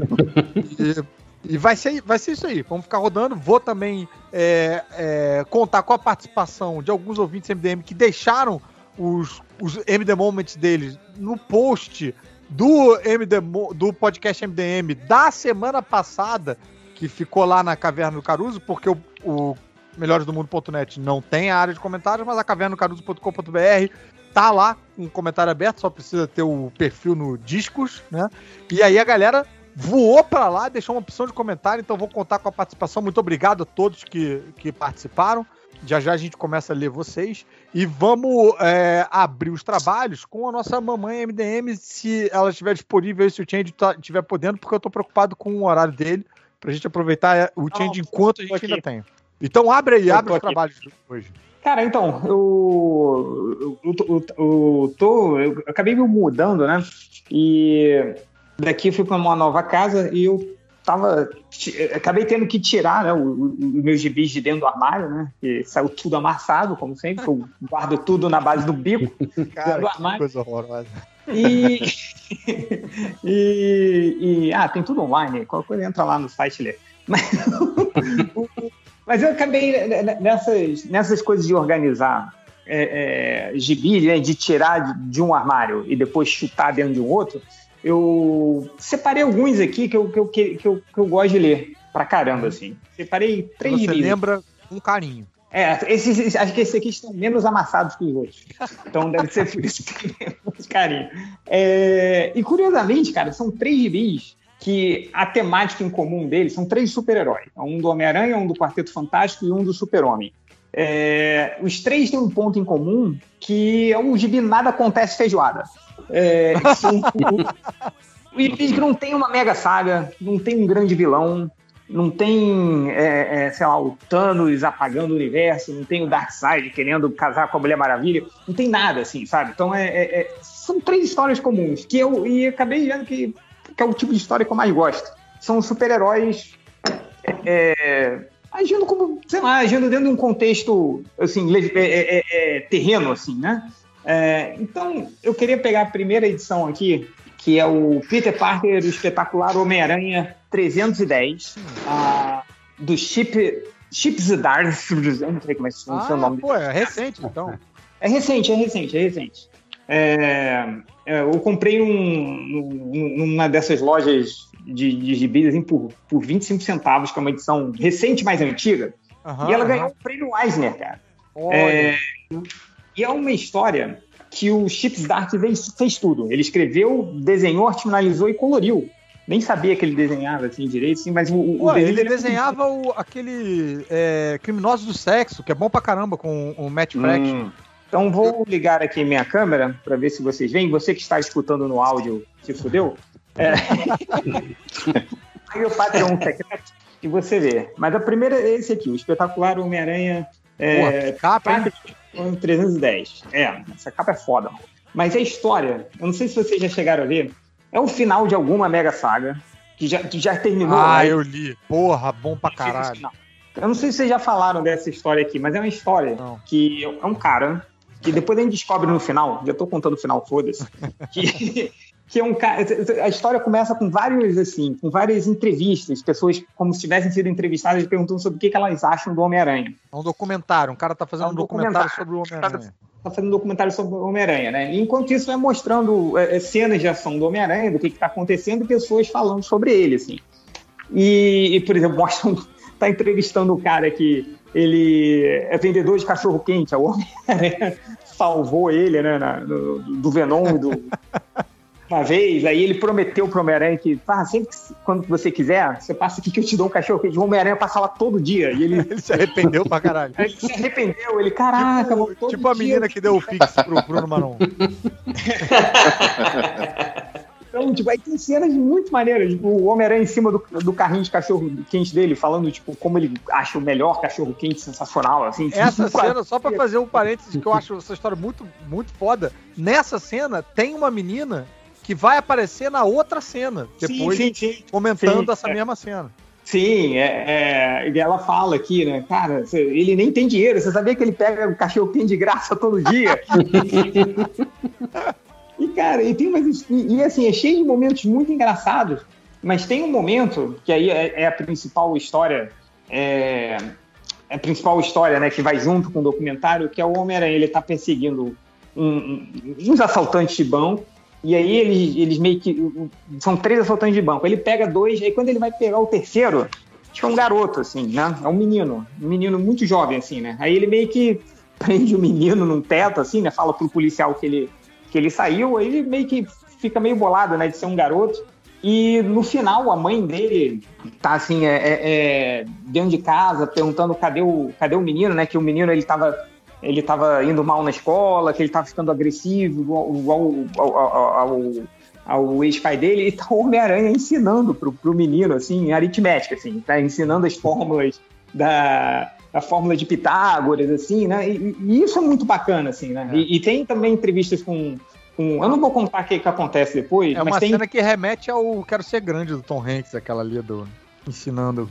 E, e vai, ser, vai ser isso aí. Vamos ficar rodando. Vou também é, é, contar com a participação de alguns ouvintes MDM que deixaram os, os MD Moments deles no post do, MD, do podcast MDM da semana passada, que ficou lá na Caverna do Caruso, porque o, o melhoresdomundo.net não tem a área de comentários, mas a cavernadocaruso.com.br tá lá com um comentário aberto, só precisa ter o perfil no Discos, né? E aí a galera voou pra lá, deixou uma opção de comentário, então vou contar com a participação. Muito obrigado a todos que, que participaram. Já já a gente começa a ler vocês. E vamos é, abrir os trabalhos com a nossa mamãe MDM, se ela estiver disponível e se o Change tá- estiver podendo, porque eu tô preocupado com o horário dele, pra gente aproveitar é, o Change enquanto a gente tô ainda aqui. tem. Então abre aí, Eu abre os aqui. trabalhos de hoje. Cara, então, eu, eu, eu, eu tô. Eu acabei me mudando, né? E daqui fui para uma nova casa e eu tava. ti- Acabei tendo que tirar né, os meus gibis de dentro do armário, né? Que saiu tudo amassado, como sempre. Eu guardo tudo na base do bico. Cara, do armário. coisa horrorosa. E, e, e- ah, tem tudo online, qualquer coisa entra lá no site e lê. Mas, mas eu acabei né, nessas, nessas coisas de organizar é, é, gibi, né, de tirar de, de um armário e depois chutar dentro de um outro, eu separei alguns aqui que eu, que eu, que eu, que eu gosto de ler pra caramba, assim. Separei três Você gibis. lembra com carinho. É, esses, esses- acho que esses aqui estão menos amassados que os outros. Então deve ser por isso que tem menos carinho. É, e curiosamente, cara, são três gibis que a temática em comum deles são três super-heróis. Um do Homem-Aranha, um do Quarteto Fantástico e um do Super-Homem. É, os três têm um ponto em comum que é um gibi nada acontece feijoada. É, o que não tem uma mega saga, não tem um grande vilão, não tem, é, é, sei lá, o Thanos apagando o universo, não tem o Darkseid querendo casar com a Mulher Maravilha, não tem nada assim, sabe? Então é, é- é- são três histórias comuns que eu e acabei vendo que, que é o tipo de história que eu mais gosto. São super-heróis é, agindo como, sei lá, agindo dentro de um contexto assim, terreno, assim, né? É, então, eu queria pegar a primeira edição aqui, que é o Peter Parker, o espetacular Homem-Aranha 310. Ah, do Chip. Chipsdar, eu não sei como é que o Ah, nome pô, é recente, então. É recente, é recente, é recente. É, é, eu comprei um, um- numa dessas lojas de, de gibis assim, por, por 25 centavos, que é uma edição recente, mais antiga. Aham, e ela aham. ganhou o prêmio Eisner, cara. Olha. É, e é uma história que o Chips Dart fez, fez tudo. Ele escreveu, desenhou, finalizou e coloriu. Nem sabia que ele desenhava assim direito, assim, mas o, o desenho ele desenhava o, aquele é, Criminosos do Sexo, que é bom pra caramba com o Matt Fraction. Hum. Então vou ligar aqui minha câmera para ver se vocês veem. Você que está escutando no áudio se fudeu. É. Aí o Patreon secreto e você vê. Mas a primeira é esse aqui, o espetacular Homem-Aranha. É, que capa, hein? Patreon 310. É, essa capa é foda, mano. Mas a história, eu não sei se vocês já chegaram a ver, é o final de alguma mega saga que já, que já terminou. Ah, né? eu li. Porra, bom pra caralho. Eu não sei se vocês já falaram dessa história aqui, mas é uma história que é um cara que depois a gente descobre no final, já tô contando o final, foda-se, que, que é um. A história começa com vários, assim, com várias entrevistas, pessoas como se tivessem sido entrevistadas perguntando sobre o que, que elas acham do Homem-Aranha. É um documentário, um cara tá fazendo É um um documentário, documentário. sobre o Homem-Aranha. Tá fazendo um documentário sobre o Homem-Aranha, né? E enquanto isso vai mostrando é, é, cenas de ação do Homem-Aranha, do que, que tá acontecendo, e pessoas falando sobre ele, assim. E, e, por exemplo, mostram. Tá entrevistando o cara que ele é vendedor de cachorro quente, o Homem-Aranha salvou ele, né, na- no- do Venom do, uma vez, aí ele prometeu pro Homem-Aranha que, ah, sempre que, quando você quiser, você passa aqui que eu te dou um cachorro quente. O Homem-Aranha passa lá todo dia. E ele, ele se arrependeu pra caralho. Ele se arrependeu, ele, caraca, mano, todo Tipo a menina que deu o pix pro Bruno Maron. Então, tipo, aí tem cenas muito maneiras. Tipo, o Homem-Aranha em cima do, do carrinho de cachorro quente dele, falando, tipo, como ele acha o melhor cachorro quente sensacional, assim. Essa tipo, cena, só pra fazer um parênteses, que eu acho essa história muito, muito foda. Nessa cena, tem uma menina que vai aparecer na outra cena, depois sim, sim. comentando Sim, essa é. mesma cena. Sim, é, é, e ela fala aqui, né, cara, ele nem tem dinheiro, você sabia que ele pega o cachorro quente de graça todo dia? e, cara, e tem umas, e, e, assim, é cheio de momentos muito engraçados, mas tem um momento, que aí é, é a principal história, é, é a principal história, né, que vai junto com o documentário, que é o Homem-Aranha, ele tá perseguindo um- um- uns assaltantes de banco, e aí eles, eles meio que. São três assaltantes de banco. Ele pega dois, aí quando ele vai pegar o terceiro, acho que é um garoto, assim, né? É um menino. Um menino muito jovem, assim, né? Aí ele meio que prende o menino num teto, assim, né? Fala pro policial que ele, que ele saiu, aí ele meio que fica meio bolado, né? De ser um garoto. E no final, a mãe dele tá assim, é, é- é, dentro de casa, perguntando cadê o, cadê o menino, né? Que o menino ele tava, ele tava indo mal na escola, que ele tava ficando agressivo, ao, ao- ao- ao ex-pai dele, e tá o Homem-Aranha ensinando pro, pro menino, assim, aritmética, assim, tá ensinando as fórmulas da, da fórmula de Pitágoras, assim, né? E, e isso é muito bacana, assim, né? E, e tem também entrevistas com, com. Eu não vou contar o que, que acontece depois, É mas uma tem. cena que remete ao Quero Ser Grande do Tom Hanks, aquela ali do. ensinando,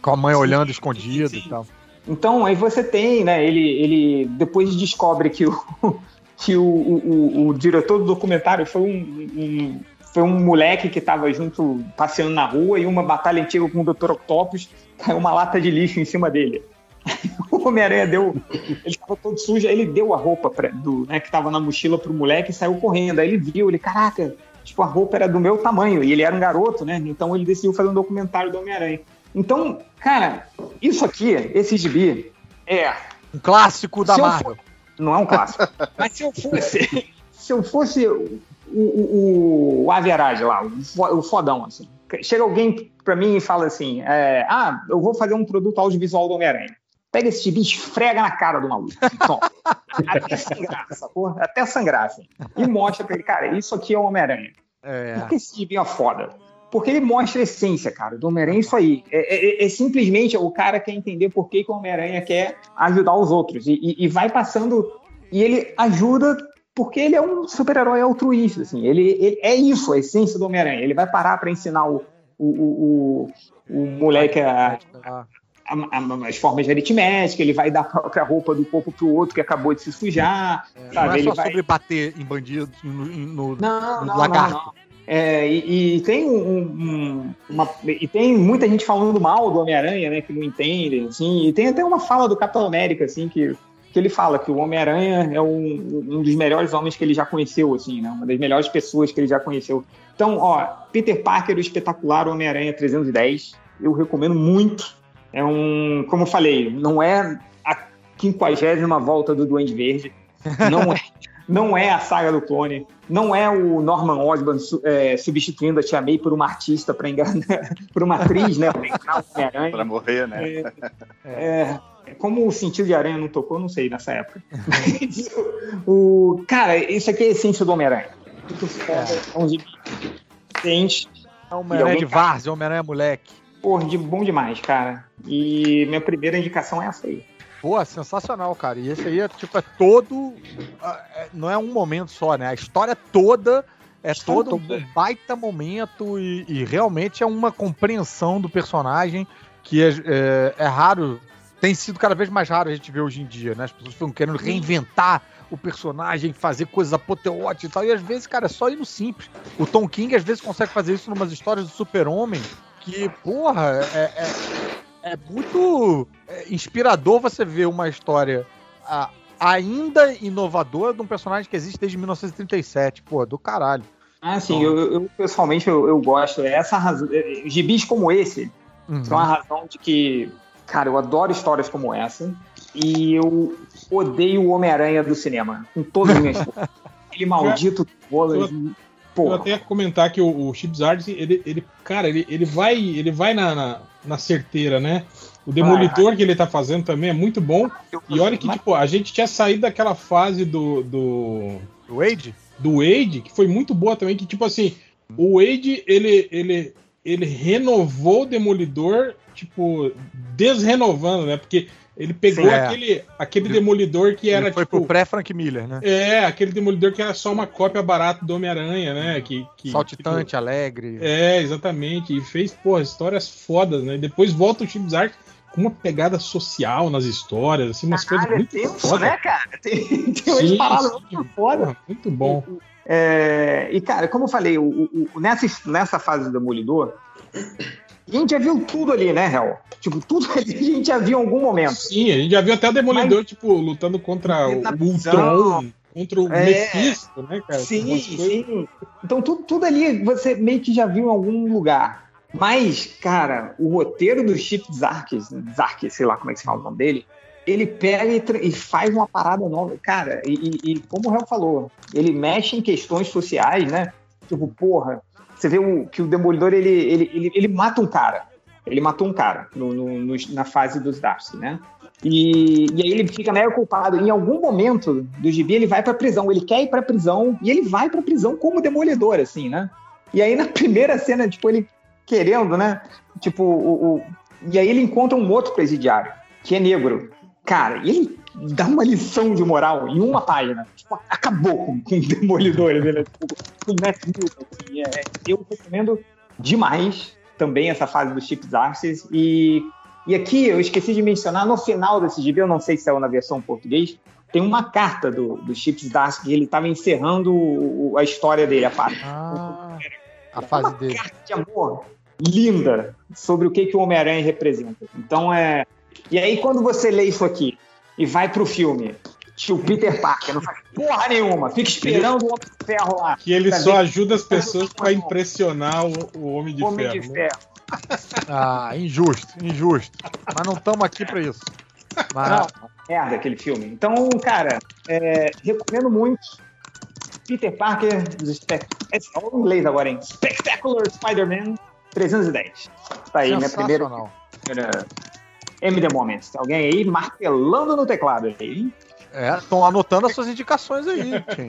com a mãe olhando escondido e tal. Então, aí você tem, né? Ele, ele depois descobre que o, que o, o, o- diretor do documentário foi um, um- foi um moleque que estava junto, passeando na rua, e uma batalha antiga com o Dr. Octopus, caiu uma lata de lixo em cima dele. O Homem-Aranha deu. Ele estava todo sujo, ele deu a roupa pra- do, né, que estava na mochila pro moleque e saiu correndo. Aí ele viu, ele, caraca, tipo, a roupa era do meu tamanho, e ele era um garoto, né? Então ele decidiu fazer um documentário do Homem-Aranha. Então, cara, isso aqui, esse gibi, é. Um clássico da Marvel. Não é um clássico. Mas se eu fosse. Se eu fosse o, o, o Arad lá, o fo- o fodão, assim. Chega alguém pra mim e fala assim: é, Ah, eu vou fazer um produto audiovisual do Homem-Aranha. Pega esse gibi e esfrega na cara do maluco. Então, até sangrar, sacou? Até sangrar, assim. E mostra pra ele, cara, isso aqui é o Homem-Aranha. É. Por que esse gibi é foda? Porque ele mostra a essência, cara, do Homem-Aranha, é isso aí. É, é- é simplesmente o cara quer entender por que, que o Homem-Aranha quer ajudar os outros. E, e- e vai passando. E ele ajuda porque ele é um super-herói altruísta. Assim. Ele, ele- é isso, a essência do Homem-Aranha. Ele vai parar para ensinar o, o, o, o, moleque a, a- a- as formas de aritmética, ele vai dar a própria roupa do corpo pro outro que acabou de se sujar. Não sabe? é ele só vai... sobre bater em bandido, no, no, Não, no não, lagarto. não, não. É, e, e tem um, um- uma, e tem muita gente falando mal do Homem-Aranha, né? Que não entende, assim. E tem até uma fala do Capitão América, assim, que, que ele fala que o Homem-Aranha é um, um dos melhores homens que ele já conheceu, assim, né? Uma das melhores pessoas que ele já conheceu. Então, ó, Peter Parker, o espetacular Homem-Aranha 310, eu recomendo muito. É um, como eu falei, não é a quinquagésima volta do Duende Verde, não é, não é a saga do clone, não é o Norman Osborn é, substituindo a Tia May por uma artista para enganar, por uma atriz, né, para enganar o Homem-Aranha. Pra morrer, né? É, como o sentido de aranha não tocou, não sei nessa época. Mas, o, cara, isso aqui é a essência do Homem-Aranha. Muito foda, é um gibi decente, É Homem-Aranha de Várzea, Homem-Aranha moleque. porra, de bom demais, cara. E minha primeira indicação é essa aí. Pô, sensacional, cara. E esse aí é tipo, é todo. é- Não é um momento só, né? A história toda é todo toda. um baita momento e, e realmente é uma compreensão do personagem que é, é- é raro. Tem sido cada vez mais raro a gente ver hoje em dia, né? As pessoas ficam querendo reinventar o personagem, fazer coisas apoteóticas e tal. E às vezes, cara, é só ir no simples. O Tom King às vezes consegue fazer isso numas histórias do Super-Homem que, porra, é, é, é muito é, inspirador você ver uma história ah, ainda inovadora de um personagem que existe desde 1937. Pô, do caralho. Ah, sim, eu, eu- pessoalmente eu, eu gosto. É essa razão. é, Gibis como esse Uhum. são a razão de que, cara, eu adoro histórias como essa. E eu odeio o Homem-Aranha do cinema. Com todas as minhas forças. Aquele maldito bolas. Eu até ia comentar que o, o Chips Arts, ele, ele, cara, ele, ele vai, ele vai na, na, na certeira, né? O Demolidor que ele tá fazendo também é muito bom. E olha que, tipo, a gente tinha saído daquela fase do. do Do Wade? do Wade, que foi muito boa também, que tipo assim, o Wade, ele, ele, ele renovou o Demolidor, tipo, desrenovando, né? Porque ele pegou Sim, é. aquele, aquele Demolidor que era, Ele foi tipo... pro pré-Frank Miller, né? É, aquele Demolidor que era só uma cópia barata do Homem-Aranha, né? Que, que, Saltitante, alegre. tipo, é, exatamente. E fez, pô, histórias fodas, né? E depois volta o Chips Art com uma pegada social nas histórias, assim, umas coisas caralho, é muito tenso, fodas. né, cara? Tem, tem umas paradas muito foda. Porra, muito bom. É, e, cara, como eu falei, o- o- o- nessa, nessa fase do Demolidor, a gente já viu tudo ali, né, Hel? Tipo, tudo ali a gente já viu em algum momento. Sim, a gente já viu até o Demolidor, tipo, lutando contra o Ultron, contra o É. Mephisto, né, cara? Sim, sim. Então tudo, tudo ali você meio que já viu em algum lugar. Mas, cara, o roteiro do Chip Zarkis, Zarkis, sei lá como é que se fala o nome dele, ele pega e, e faz uma parada nova. Cara, e, e- como o Réu falou, ele mexe em questões sociais, né? Tipo, porra, você vê o, que o Demolidor, ele, ele, ele, ele mata um cara. Ele matou um cara no- no- nos- na fase dos Darcy, né? E, e aí ele fica mega culpado. Em algum momento do gibi, ele vai pra prisão. Ele quer ir pra prisão e ele vai pra prisão como demolidor, assim, né? E aí na primeira cena, tipo, ele querendo, né? Tipo, o, o- e aí ele encontra um outro presidiário, que é negro. Cara, ele dá uma lição de moral em uma página. Tipo, acabou com, com demolidores, né? Tipo, com o Matt assim, é, eu recomendo demais também essa fase dos Chips Arces. E, e aqui eu esqueci de mencionar, no final desse gibi, eu não sei se saiu na versão português, tem uma carta do, do Chips Darcy que ele estava encerrando o- a história dele, a parte. Ah, a fase dele. de amor linda sobre o que, que o Homem-Aranha representa. Então é. E aí, quando você lê isso aqui e vai pro filme, tio Peter Parker não faz porra nenhuma, fica esperando o Homem de Ferro lá. Que ele só ajuda as pessoas pra impressionar o, o Homem de Homem Ferro. de né? Ferro. Ah, injusto, injusto. Mas não estamos aqui pra isso. Mas, Não, merda aquele filme. Então, cara, é, recomendo muito. Peter Parker, dos Spec- é só em inglês agora, hein? Spectacular Spider-Man 310. Tá aí, minha primeira, sensacional. primeira M The Moments. Tem alguém aí martelando no teclado aí, hein? É, estão anotando as suas indicações aí, Tim.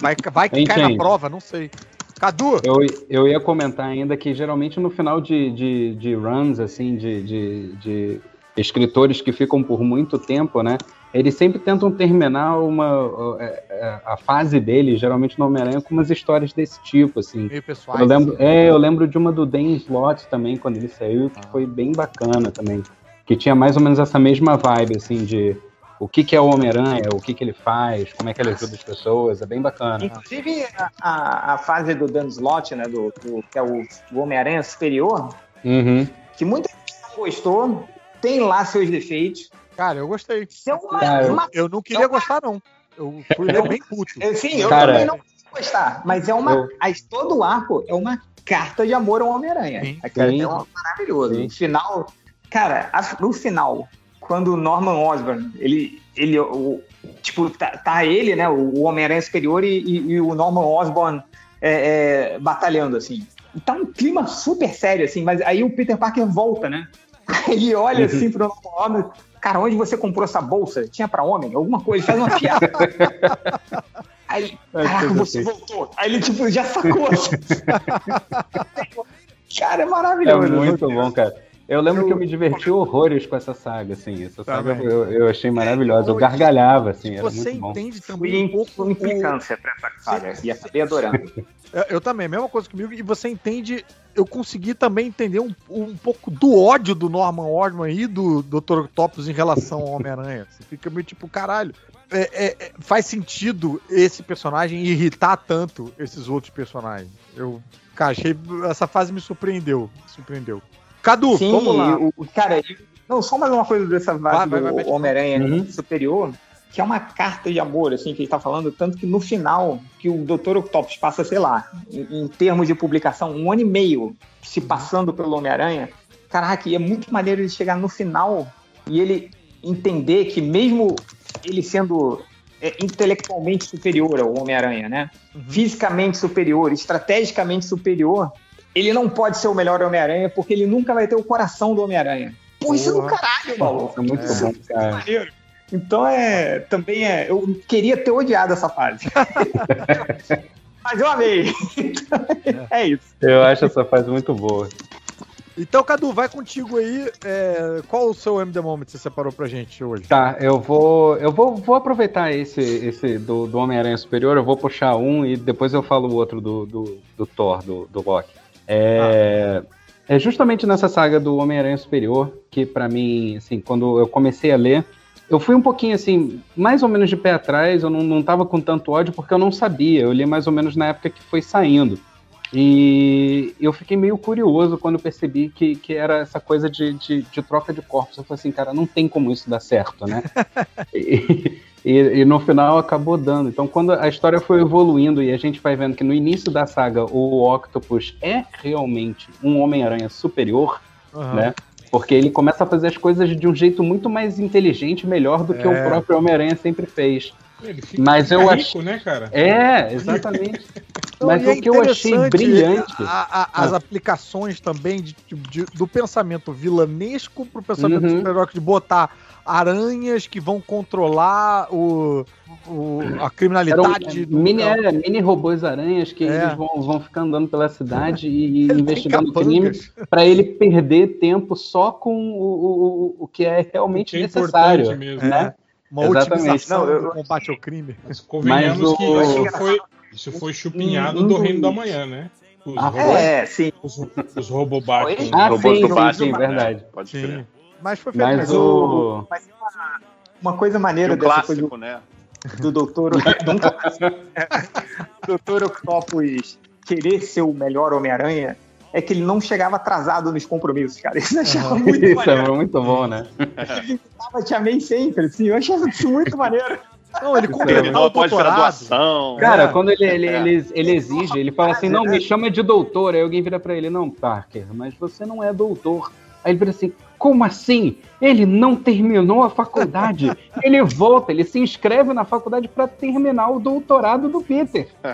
Vai, vai que Hein, cai na prova, não sei. Cadu, Eu, eu ia comentar ainda que geralmente no final de, de, de runs, assim, de, de, de escritores que ficam por muito tempo, né? Eles sempre tentam terminar uma, é, é, a fase dele, geralmente no Homem-Aranha, com umas histórias desse tipo, assim. meio pessoal. Eu lembro, é, eu lembro de uma do Dan Slott também, quando ele saiu, que foi bem bacana também. Que tinha mais ou menos essa mesma vibe, assim, de o que, que é o Homem-Aranha, o que, que ele faz, como é que ele ajuda as pessoas, é bem bacana. Inclusive, a, a, a fase do Dan Slott, né, do, do- que é o, o Homem-Aranha superior, Uhum. que muita gente não gostou, tem lá seus defeitos. Cara, eu gostei. É uma, Cara, eu- uma- Eu não queria gostar, não. Eu fui ler bem puto. sim, eu Cara, também não consigo gostar, mas é uma. eu- todo o arco é uma carta de amor ao Homem-Aranha. Aquela é uma- maravilhoso. No final, cara, a- no final, quando o Norman Osborn, ele. ele o, tipo, tá, tá ele, né? O, Homem-Aranha superior e, e- e o Norman Osborn é, é, batalhando, assim. E tá um clima super sério, assim, mas aí o Peter Parker volta, né? Ele olha assim pro Norman Osborn. Cara, onde você comprou essa bolsa? Tinha pra homem? Alguma coisa, faz uma piada. Aí, caraca, você voltou. Aí ele, tipo, já sacou. Cara, é É maravilhoso. muito bom, cara. Eu lembro que eu me diverti horrores com essa saga, assim. Essa saga Também. eu, eu achei maravilhosa. Eu gargalhava, assim, era Você muito bom. entende Fui também um em pouco implicância pra essa saga. E acabei adorando. Eu, eu também, mesma coisa comigo. E você entende. Eu consegui também entender um, um pouco do ódio do Norman Osborn e do Dr. Octopus em relação ao Homem-Aranha. Você fica meio tipo, caralho. é- é- é- faz sentido esse personagem irritar tanto esses outros personagens. Eu, cara, achei. Essa fase me surpreendeu. me Surpreendeu. Cadu, Sim, vamos lá. o, o- cara, não, só mais uma coisa dessa Vai, vaga vai, vai, do. Homem-Aranha Uhum. superior, que é uma carta de amor, assim, que ele tá falando, tanto que no final, que o Dr. Octopus passa, sei lá, em, em termos de publicação, um ano e meio se passando pelo Homem-Aranha, caraca, e é muito maneiro ele chegar no final e ele entender que mesmo ele sendo é, intelectualmente superior ao Homem-Aranha, né? Fisicamente superior, estrategicamente superior, ele não pode ser o melhor Homem-Aranha porque ele nunca vai ter o coração do Homem-Aranha. Pô, isso é do caralho, maluco. É muito É. bom, cara. Maneiro. Então é. Também é. Eu queria ter odiado essa fase. Mas eu amei. Então, é isso. Eu acho essa fase muito boa. Então, Cadu, vai contigo aí. é, qual o seu MD Moment que você separou pra gente hoje? Tá, eu vou. Eu vou, vou aproveitar esse, esse do, do Homem-Aranha Superior, eu vou puxar um e depois eu falo o outro do, do, do Thor, do, do Loki. É, é justamente nessa saga do Homem-Aranha Superior que, pra mim, assim, quando eu comecei a ler, eu fui um pouquinho assim, mais ou menos de pé atrás, eu não, não tava com tanto ódio porque eu não sabia. Eu li mais ou menos na época que foi saindo. E eu fiquei meio curioso quando percebi que, que era essa coisa de, de, de troca de corpos. Eu falei assim, cara, não tem como isso dar certo, né? e, e- e no final acabou dando. Então, quando a história foi evoluindo e a gente vai vendo que no início da saga o Octopus é realmente um Homem-Aranha superior, Aham. né? Porque ele começa a fazer as coisas de um jeito muito mais inteligente, melhor do que É. o próprio Homem-Aranha sempre fez. Ele fica, Mas eu rico, acho- né, cara? É, exatamente. Mas e é o que eu achei brilhante. a- a- as Ah. aplicações também de- de- do pensamento vilanesco pro pensamento Uhum. super de botar aranhas que vão controlar o, o- a criminalidade. do mini, é, mini robôs aranhas que É. eles vão, vão ficar andando pela cidade e, e investigando capangas. crime para ele perder tempo só com o, o, o que é realmente Que é necessário. mesmo. né? Uma Exatamente. Não, eu- do combate ao crime. Mas convenhamos Mas o- que isso foi, isso foi chupinhado Um- um do Reino do Amanhã, né? Os, Ah, robôs, É, sim. os, os Robobot. Ele- Ah, robôs sim, do sim, Batman, sim, verdade. Pode Sim. Mas foi feito Mas mas o. Mas uma, uma coisa maneira o dessa coisa clássico, né? do doutor, do doutor Octopus querer ser o melhor Homem-Aranha é que ele não chegava atrasado nos compromissos, cara. Isso eu achava muito Isso maneiro. é muito bom, né? Ele tava te amei sempre, assim. Eu achava isso muito maneiro. Não, ele completou é- Terminou o a pós-graduação. Cara, É. quando ele, ele, É. ele, ele exige, ele fala assim, não, me chama de doutor. Aí alguém vira pra ele, não, Parker, mas você não é doutor. Aí ele vira assim, como assim? Ele não terminou a faculdade. ele volta, ele se inscreve na faculdade pra terminar o doutorado do Peter.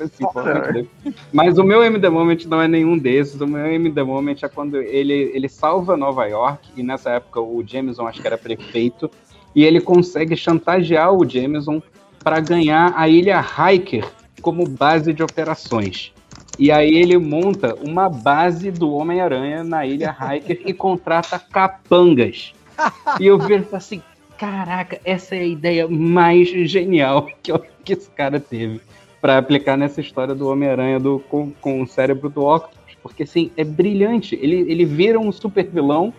Assim. Mas o meu MD Moment não é nenhum desses. O meu MD Moment é quando ele, ele salva Nova York, e nessa época o Jameson acho que era prefeito, e ele consegue chantagear o Jameson para ganhar a ilha Hiker como base de operações. E aí ele monta uma base do Homem-Aranha na ilha Hiker e contrata capangas. E eu vejo assim, caraca, essa é a ideia mais genial que, eu- que esse cara teve para aplicar nessa história do Homem-Aranha do- com, com o cérebro do Octopus. Porque assim, é brilhante. Ele, ele vira um super vilão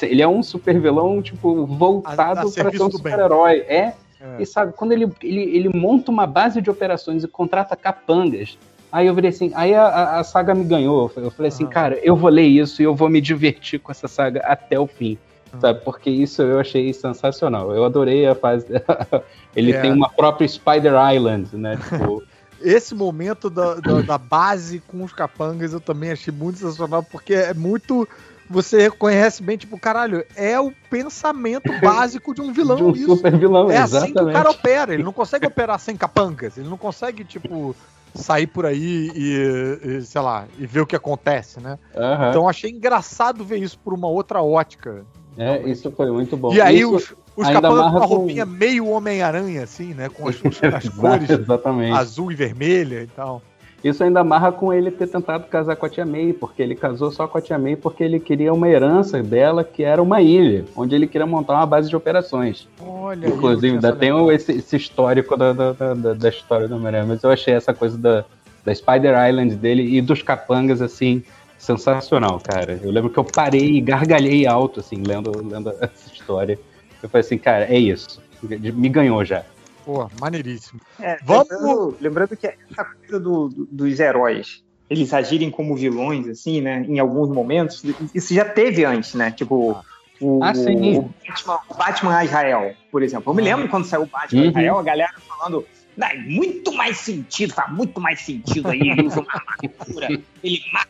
ele é um super vilão, tipo, voltado para ser um super-herói. É, É. e sabe, quando ele, ele, ele monta uma base de operações e contrata capangas, aí eu virei assim, aí a, a- saga me ganhou. Eu falei assim, Aham. cara, eu vou ler isso e eu vou me divertir com essa saga até o fim. Aham. Sabe, porque isso eu achei sensacional. Eu adorei a fase. ele É. tem uma própria Spider Island, né? Tipo, Esse momento da, da, da base com os capangas eu também achei muito sensacional, porque é muito. Você reconhece bem, tipo, caralho, é o pensamento básico de um vilão. de um isso. super vilão, É assim que o exatamente. cara opera. Ele não consegue operar sem capangas. Ele não consegue, tipo, sair por aí e, e, sei lá, e ver o que acontece, né? Aham. Então achei engraçado ver isso por uma outra ótica. É, isso foi muito bom. e aí Isso os, os capangas com amarra a com- roupinha meio Homem-Aranha, assim, né? Com as, as cores Exatamente. azul e vermelha e tal. Isso ainda amarra com ele ter tentado casar com a Tia May, porque ele casou só com a Tia May porque ele queria uma herança dela que era uma ilha, onde ele queria montar uma base de operações. Olha Inclusive, ainda tem esse, esse histórico da, da, da, da história do Homem-Aranha, mas eu achei essa coisa da, da Spider Island dele e dos capangas, assim, sensacional, cara. Eu lembro que eu parei e gargalhei alto, assim, lendo, lendo essa história. Eu falei assim, cara, é isso. Me ganhou já. Pô, maneiríssimo. É, Vamos- Lembrando, lembrando que essa coisa do- do- dos heróis, eles agirem como vilões, assim, né? Em alguns momentos, isso já teve antes, né? Tipo, o, Ah, sim. o Batman, o Batman Israel, por exemplo. Eu me lembro quando saiu o Batman Uhum. Israel, a galera falando. "Dá muito mais sentido, faz muito mais sentido aí. Ele usa uma armadura, ele mata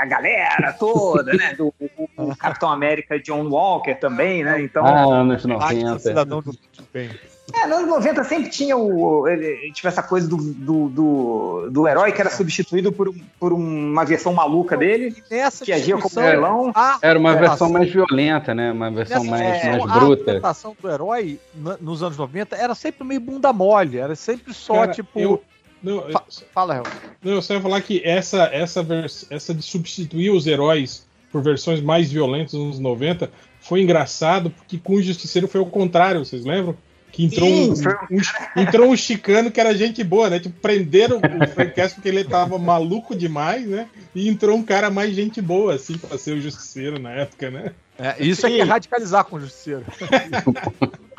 a galera toda, né? Do, o, Capitão América John Walker também, né? Então, Ah, anos Ah, que 90. cidadão do do bem. É, nos anos 90 sempre tinha o, ele- tipo, essa coisa do, do, do, do herói que era substituído por, por uma versão maluca dele, nessa que agia como vilão. a Era uma versão mais violenta, né? Uma versão nessa mais, discussão, mais A bruta. apresentação do herói nos anos 90 era sempre meio bunda mole, era sempre só, Cara, tipo. eu- Não, Fa- Fala, Hel. Não, eu só ia falar que essa, essa, vers- essa de substituir os heróis por versões mais violentas nos anos 90 foi engraçado, porque com o Justiceiro foi o contrário, vocês lembram? Que entrou, Sim, um, um- entrou um chicano que era gente boa, né? Tipo, prenderam o Frank Castle porque ele tava maluco demais, né? E entrou um cara mais gente boa, assim, pra ser o Justiceiro na época, né? É, isso é que é radicalizar com o justiceiro.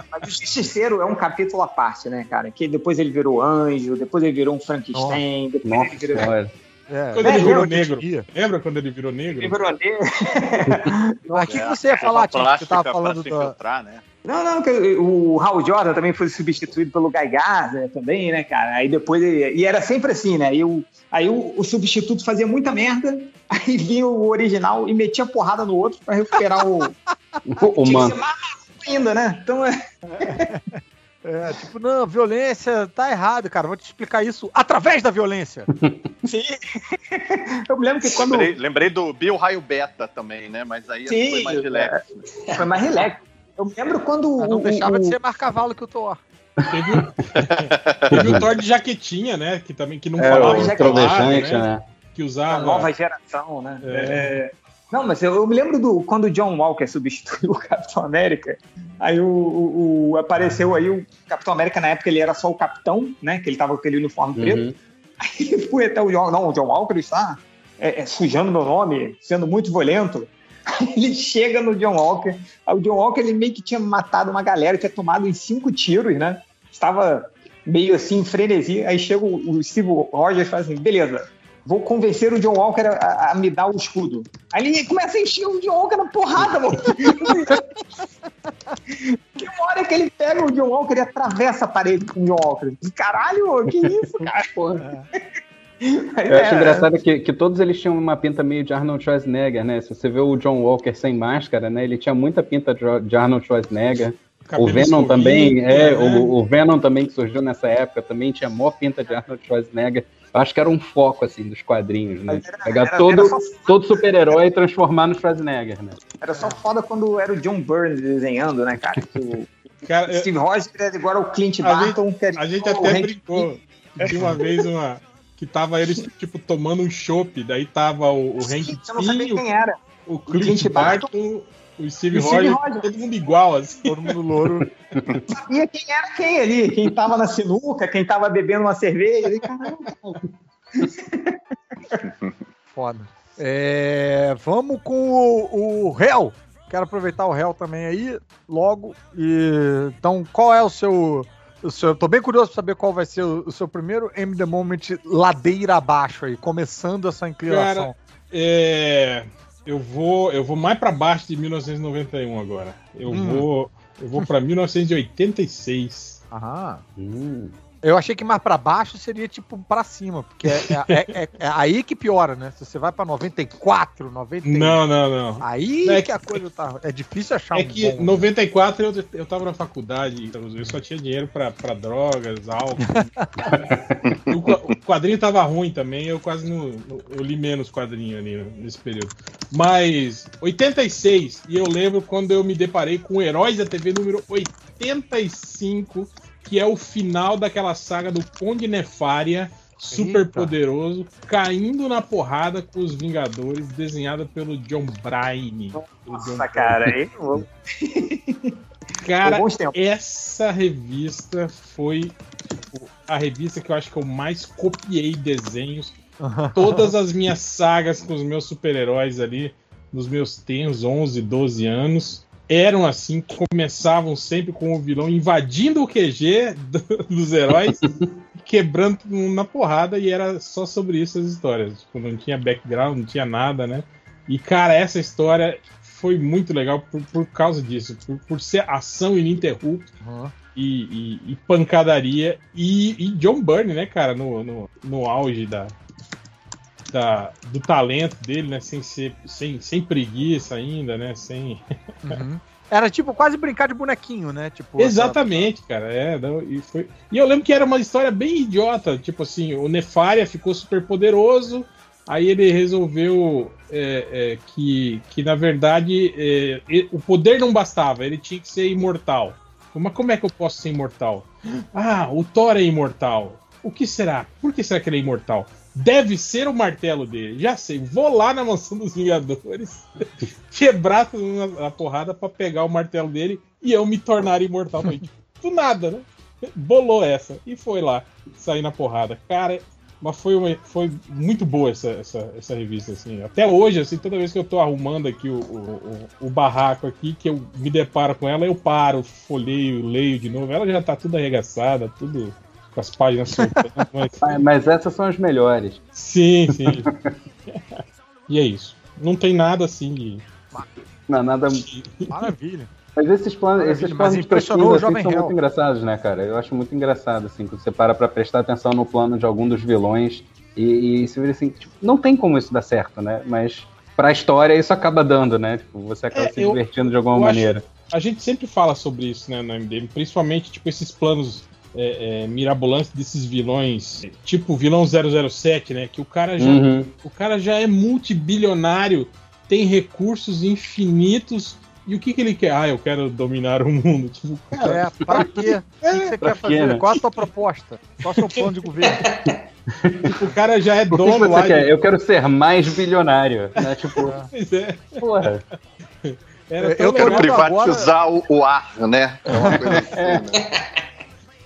Mas o Justiceiro é um capítulo à parte, né, cara? Que depois ele virou anjo, depois ele virou um Frankenstein, depois Nossa ele virou. senhora. É, Quando É, ele virou negro. Lembra quando ele virou negro? Ele virou negro. Mas o que, que você ia falar, Tio? Você tava pra falando se da. infiltrar, né? Não, não, que o Hal Jordan também foi substituído pelo Guy Gardner também, né, cara? Aí depois ele, e era sempre assim, né? E o, aí o, o substituto fazia muita merda, aí vinha o original e metia porrada no outro pra recuperar o, O tinha ser mais ainda, né? Então é, É, tipo, não, violência tá errado, cara. Vou te explicar isso através da violência. sim. Eu me lembro que quando Lembrei, lembrei do Bill Raio Beta também, né? Mas aí Sim, foi mais relax. né? foi mais relax. Eu me lembro quando Mas não o- deixava o- de ser mais cavalo que o Thor. Teve, o- teve o Thor de jaquetinha, né? Que também que não É, falava o de trovejante, né? né? Que a usava. nova geração, né? É. É, Não, mas eu, eu me lembro do quando o John Walker substituiu o Capitão América. Aí o, o- o- apareceu aí o Capitão América na época ele era só o capitão, né? Que ele tava com aquele uniforme preto. Uhum. Aí ele foi até o John, não, o John Walker está é, é, sujando meu nome, sendo muito violento. Ele chega no John Walker. O John Walker ele meio que tinha matado uma galera, tinha tomado uns cinco tiros, né? Estava meio assim em frenesi. Aí chega o, Steve Rogers e fala assim: beleza, vou convencer o John Walker a, a me dar o escudo. Aí ele começa a encher o John Walker na porrada, mano. que hora que ele pega o John Walker e atravessa a parede com o John Walker. Caralho, que isso, cara? Porra. Eu acho é, engraçado que, que todos eles tinham uma pinta meio de Arnold Schwarzenegger, né? Se você vê o John Walker sem máscara, né? Ele tinha muita pinta de de Arnold Schwarzenegger. cabelo o Venom também, é, né? o, o Venom também que surgiu nessa época também tinha maior pinta de Arnold Schwarzenegger. Eu acho que era um foco, assim, dos quadrinhos, né? Era- Pegar era- todo, só- todo super-herói e transformar no Schwarzenegger, né? Era só foda quando era o John Byrne desenhando, né, cara? O Cara, eu- Steve Rogers era igual ao Clint A Barton. era A gente até brincou. Tinha uma vez uma. Que tava eles, tipo, tomando um chopp, daí tava o, o Hank Pym. Eu não sabia quem era. o Clint Clint Barton, Barton, o Steve o Steve Rogers, Rogers. todo mundo igual, assim. Todo mundo louro. sabia quem era quem ali, quem tava na sinuca, quem tava bebendo uma cerveja. E, caramba, Foda. É, vamos com o, o Hel. quero aproveitar o réu também aí, logo. E, então, qual é o seu. O eu tô bem curioso pra saber qual vai ser o, o seu primeiro M The Moment ladeira abaixo aí, começando essa inclinação. Cara, é, eu vou, eu vou mais pra baixo de 1991 agora. Eu Hum. vou, eu vou para 1986. Aham. Eu achei que mais pra baixo seria tipo pra cima, porque é, é- é- é aí que piora, né? Se você vai pra 94, 90. Não, não, não. Aí É que a coisa tá. É difícil achar É um que bom. 94 eu, eu tava na faculdade, então eu só tinha dinheiro pra, pra drogas, álcool. o, qua- o quadrinho tava ruim também, eu quase não. Eu li menos quadrinho ali nesse período. Mas 86, e eu lembro quando eu me deparei com o Heróis da TV número 85, que é o final daquela saga do Conde Nefária. Super Eita. poderoso, caindo na porrada com os Vingadores, desenhada pelo John Bryan. Nossa, cara, aí. Cara, essa revista foi tipo, a revista que eu acho que eu mais copiei desenhos. Todas as minhas sagas com os meus super-heróis ali, nos meus tenros 11, 12 anos, eram assim, começavam sempre com o vilão invadindo o QG do- dos heróis, quebrando na porrada, e era só sobre isso as histórias. Tipo, não tinha background, não tinha nada, né? E, cara, essa história foi muito legal por, por causa disso, por, por ser ação ininterrupta Aham. e, e- e pancadaria. E, e John Byrne, né, cara, no, no, no auge da, da- do talento dele, né, sem, ser, sem, sem preguiça ainda, né, sem... Uhum. Era tipo quase brincar de bonequinho, né? Tipo, Exatamente, cara. É, não, e, foi... e eu lembro que era uma história bem idiota. Tipo assim, o Nefária ficou super poderoso. Aí ele resolveu é, é, que, que, na verdade, é, e- o poder não bastava, ele tinha que ser imortal. Mas como é que eu posso ser imortal? Ah, o Thor é imortal. O que será? Por que será que ele é imortal? Deve ser o martelo dele. Já sei, vou lá na mansão dos Vingadores, quebrar na porrada pra pegar o martelo dele e eu me tornar imortal. Tipo, do nada, né? Bolou essa e foi lá, sair na porrada. Cara, mas foi, uma- foi muito boa essa, essa, essa revista, assim. Até hoje, assim, toda vez que eu tô arrumando aqui o, o, o- o barraco aqui, que eu me deparo com ela, eu paro, folheio, leio de novo. Ela já tá tudo arregaçada, tudo com as páginas soltando. Mas... Mas, essas são as melhores. Sim, sim. e é isso. Não tem nada assim de. Não, nada. Maravilha. Mas esses planos, Maravilha, esses mas planos de impressionou pesquisa o assim, Jovem são Hell. muito engraçados, né, cara? Eu acho muito engraçado, assim, quando você para pra prestar atenção no plano de algum dos vilões e, e você vê assim, tipo, não tem como isso dar certo, né? Mas pra história isso acaba dando, né? Tipo, você acaba É, se eu- divertindo de alguma eu acho- maneira. A gente sempre fala sobre isso, né, no MDM, principalmente, tipo, esses planos é, é, mirabolantes desses vilões, tipo o vilão 007, né, que o cara já, Uhum. o cara já é multibilionário, tem recursos infinitos, e o que que ele quer? Ah, eu quero dominar o mundo. Tipo, cara, É, pra quê? O que que você pra quer fazer? né? Qual a tua proposta? Qual é o seu plano de governo? tipo, o cara já é O que, que dono lá quer? de... Eu quero ser mais bilionário. Né? Tipo, Pois é, porra. era Eu Quero privatizar o, o ar, né? É uma coisa assim, né?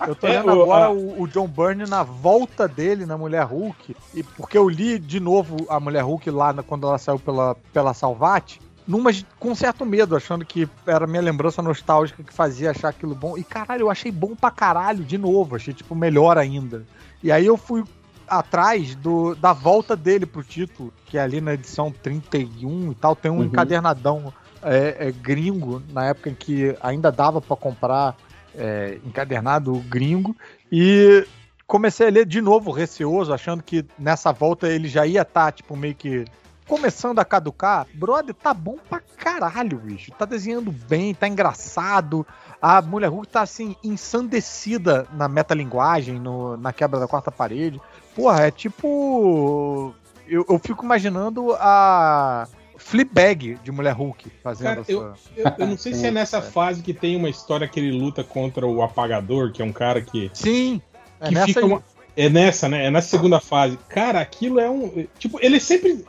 Eu tô É, lendo o- agora a- o, o John Byrne na volta dele na Mulher Hulk, e porque eu li de novo a Mulher Hulk lá na- quando ela saiu pela, pela Salvat, numa, com certo medo, achando que era minha lembrança nostálgica que fazia achar aquilo bom. E caralho, eu achei bom pra caralho de novo, achei tipo melhor ainda. E aí eu fui atrás do, da volta dele pro título, que é ali na edição 31 e tal, tem um Uhum. encadernadão é, é, gringo, na época em que ainda dava pra comprar é, encadernado gringo, e comecei a ler de novo, receoso, achando que nessa volta ele já ia estar, tipo, meio que começando a caducar. Brother, tá bom pra caralho, bicho. Tá desenhando bem, tá engraçado. A Mulher Hulk tá, assim, ensandecida na metalinguagem, no, na quebra da quarta parede. Porra, é tipo... Eu, eu fico imaginando a Fleabag de Mulher Hulk fazendo Cara, essa... eu, eu, eu não sei se é nessa fase que tem uma história que ele luta contra o apagador, que é um cara que. Sim, é que nessa fica aí. uma- É nessa, né? É na segunda fase. Cara, aquilo é um. Tipo, ele sempre.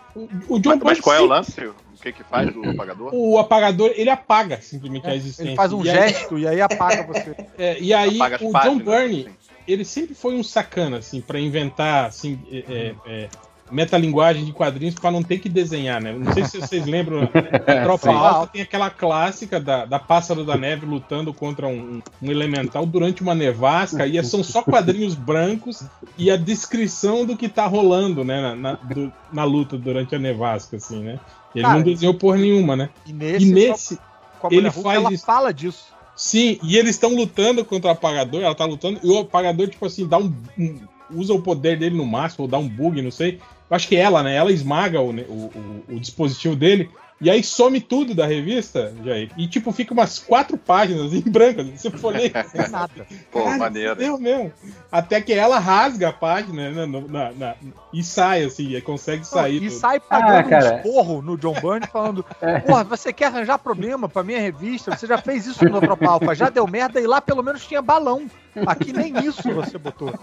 O John Mas, mas qual é o sempre- lance? O que que faz o apagador? O apagador, ele apaga simplesmente a existência. É, Ele faz um E aí- gesto e aí apaga você. É, e aí, Apaga o páginas, John Byrne, assim. ele sempre foi um sacana, assim, pra inventar, assim, é, é, é, metalinguagem de quadrinhos para não ter que desenhar, né? Não sei se vocês lembram, a Tropa. Alta tem aquela clássica da, da Pássaro da Neve lutando contra um, um elemental durante uma nevasca, e são só quadrinhos brancos e a descrição do que tá rolando, né, na, na, do- na luta durante a nevasca, assim, né? Ele Cara, não desenhou porra nenhuma, né? E nesse, E nesse com a ele Hulk, faz ela isso. fala disso. Sim, e eles estão lutando contra o apagador, ela tá lutando, e o apagador, tipo assim, dá um, um- usa o poder dele no máximo, ou dá um bug, não sei. Eu acho que ela, né? Ela esmaga o, o, o- o dispositivo dele, e aí some tudo da revista, Jair. E tipo, fica umas quatro páginas em branco. Ler, Sem nada. Pô, Caralho, maneiro. fudeu mesmo. Até que ela rasga a página né, no- na- na- e sai, assim, e consegue sair. E do- sai pagando Ah, cara. um esporro no John Byrne falando: É. Porra, você quer arranjar problema pra minha revista? Você já fez isso no Tropa Alpha, já deu merda e lá pelo menos tinha balão. Aqui nem isso você botou.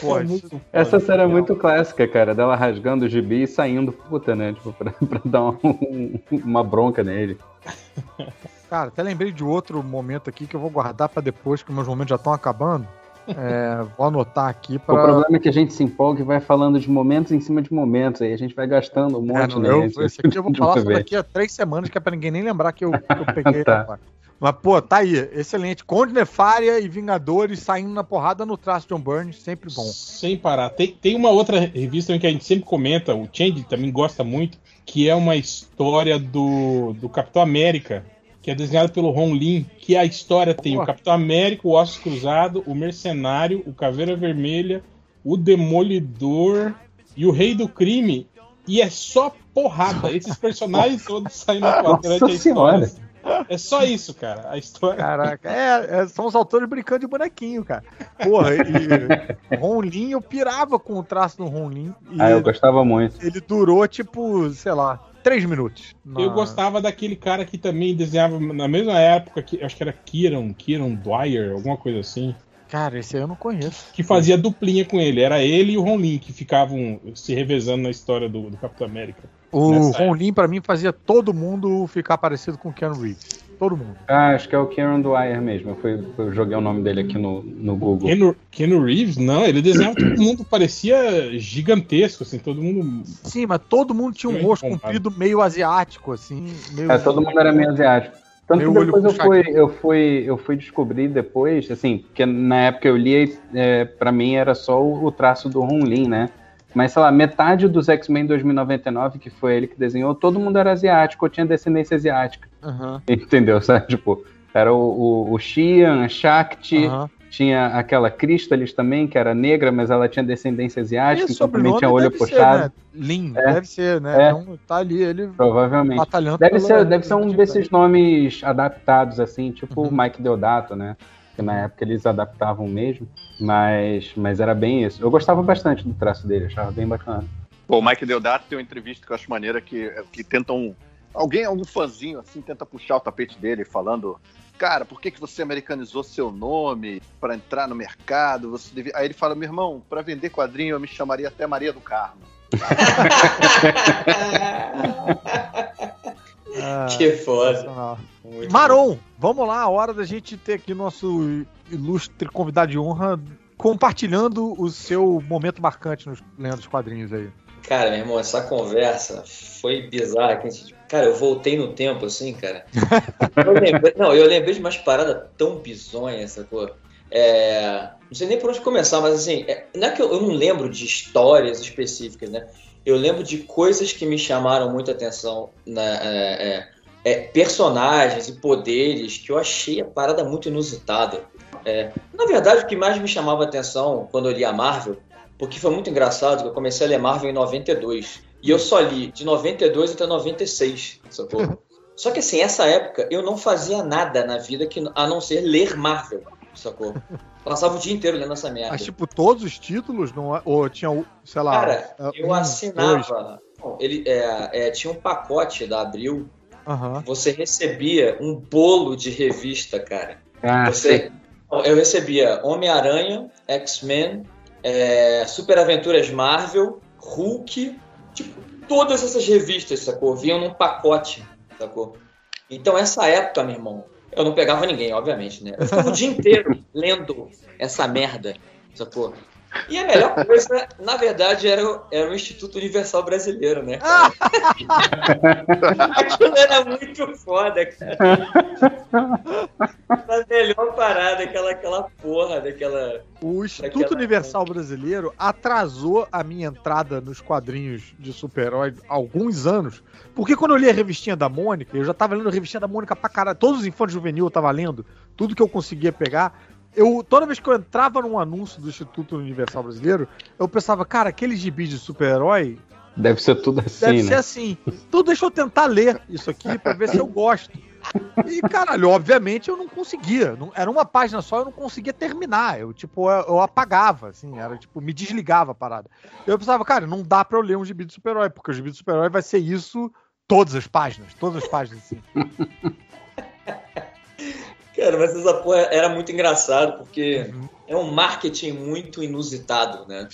Porra, isso- Essa cena é muito clássica, cara, dela rasgando o gibi e saindo puta, né? Tipo, pra, pra dar um- uma bronca nele. Cara, até lembrei de outro momento aqui que eu vou guardar pra depois, que meus momentos já estão acabando. É, vou anotar aqui O pra. problema é que a gente se empolga e vai falando de momentos em cima de momentos, aí a gente vai gastando um É, monte, não, né? eu, esse aqui eu vou falar só daqui a três semanas, que é pra ninguém nem lembrar que eu, que eu peguei Tá. Mas, pô, tá aí. Excelente. Conde Nefária e Vingadores saindo na porrada no traço de John Burns, sempre bom. Sem parar. Tem, tem uma outra revista que a gente sempre comenta, o Change também gosta muito, que é uma história do, do Capitão América, que é desenhado pelo Ron Lin, que a história tem Boa. o Capitão América, o Ossos Cruzado, o Mercenário, o Caveira Vermelha, o Demolidor e o Rei do Crime. E é só porrada. Esses personagens todos saindo na Nossa durante a Senhora. história. É só isso, cara. A história. Caraca, é, é, são os autores brincando de bonequinho, cara. Porra, e Ron Lin, eu pirava com o traço do Ron Lin. E Ah, eu gostava muito. ele durou, tipo, sei lá, três minutos. Eu Na- gostava daquele cara que também desenhava na mesma época, que acho que era Kieran, Kieran Dwyer, alguma coisa assim, Cara, esse aí eu não conheço. que fazia duplinha com ele. Era ele e o Ron Lin que ficavam se revezando na história do, do Capitão América. O Ron Lin, pra mim, fazia todo mundo ficar parecido com o Keanu Reeves. Todo mundo. Ah, acho que é o Kieran Dwyer mesmo. Eu, fui, eu joguei o nome dele aqui no, no Google. Keanu, Keanu Reeves, não, ele desenhava todo mundo, parecia gigantesco, assim, todo mundo. Sim, mas todo mundo tinha um rosto comprido meio asiático, assim. Meio... É, todo mundo era meio asiático. Tanto Meu que depois eu fui, eu, fui, eu fui descobrir depois, assim, porque na época eu li, é, pra mim era só o, o traço do Ron Lin, né? Mas, sei lá, metade dos X-Men 2099, que foi ele que desenhou, todo mundo era asiático, ou tinha descendência asiática. Aham, Entendeu? Sabe? Tipo, era o, o, o Xian, a Shakti, aham. Tinha aquela Crystalis também, que era negra, mas ela tinha descendência asiática, E então também tinha olho deve puxado. Ser, né? Lin, É. deve ser, né? É. Então tá ali ele Provavelmente. batalhando. Deve ser, deve ser um desses nomes adaptados, assim, tipo Uhum. o Mike Deodato, né? Que na época eles adaptavam mesmo, mas, mas era bem isso. Eu gostava bastante do traço dele, achava bem bacana. Pô, o Mike Deodato tem uma entrevista que eu acho maneira que, que tentam. Alguém, algum fãzinho assim, tenta puxar o tapete dele falando. Cara, por que, que você americanizou seu nome para entrar no mercado? Você devia... Aí ele fala, meu irmão, para vender quadrinho eu me chamaria até Maria do Carmo. Ah, que foda. Maron, vamos lá, a hora da gente ter aqui nosso ilustre convidado de honra compartilhando o seu momento marcante nos lendo os quadrinhos aí. Cara, meu irmão, essa conversa foi bizarra. que a gente- Cara, eu voltei no tempo, assim, cara. Eu lembrei- não, eu lembrei de umas paradas tão bizonhas, sacou? É, não sei nem por onde começar, mas assim, é- não é que eu, eu não lembro de histórias específicas, né? Eu lembro de coisas que me chamaram muita atenção, na, é, é, é, personagens e poderes que eu achei a parada muito inusitada. É, na verdade, o que mais me chamava atenção quando eu li a Marvel porque foi muito engraçado eu comecei a ler Marvel em 92. E eu só li de 92 até 96, sacou? Só que assim, essa época eu não fazia nada na vida que, a não ser ler Marvel, sacou? Passava o dia inteiro lendo essa merda. Mas, tipo, todos os títulos, não é- ou tinha, sei lá. Cara, é, eu um, assinava. Bom, ele, é, é, tinha um pacote da Abril, Aham. você recebia um bolo de revista, cara. Ah, Você, eu recebia Homem-Aranha, X-Men, é, Super Aventuras Marvel, Hulk, tipo, todas essas revistas, sacou? Vinham num pacote, sacou? Então, essa época, meu irmão, eu não pegava ninguém, obviamente, né? Eu ficava o dia inteiro lendo essa merda, sacou? E a melhor coisa, na verdade, era, o- era o Instituto Universal Brasileiro, né? Aquilo era muito foda, cara. A melhor parada, aquela, aquela porra daquela. O Instituto Daquela- Universal Brasileiro atrasou a minha entrada nos quadrinhos de super-herói alguns anos. Porque quando eu li a revistinha da Mônica, eu já tava lendo a revistinha da Mônica pra caralho. Todos os infantes juvenil eu tava lendo, tudo que eu conseguia pegar. Eu, toda vez que eu entrava num anúncio do Instituto Universal Brasileiro, eu pensava, cara, aquele gibi de super-herói Deve ser tudo assim, deve né? ser assim. Então deixa eu tentar ler isso aqui pra ver se eu gosto. E, caralho, obviamente eu não conseguia. Não- era uma página só, eu não conseguia terminar. Eu, tipo, eu, eu apagava, assim, era tipo, me desligava a parada. Eu pensava, cara, não dá pra eu ler um gibi de super-herói, porque o gibi de super-herói vai ser isso todas as páginas, todas as páginas, assim. Cara, mas essa porra era muito engraçado, porque é um marketing muito inusitado, né?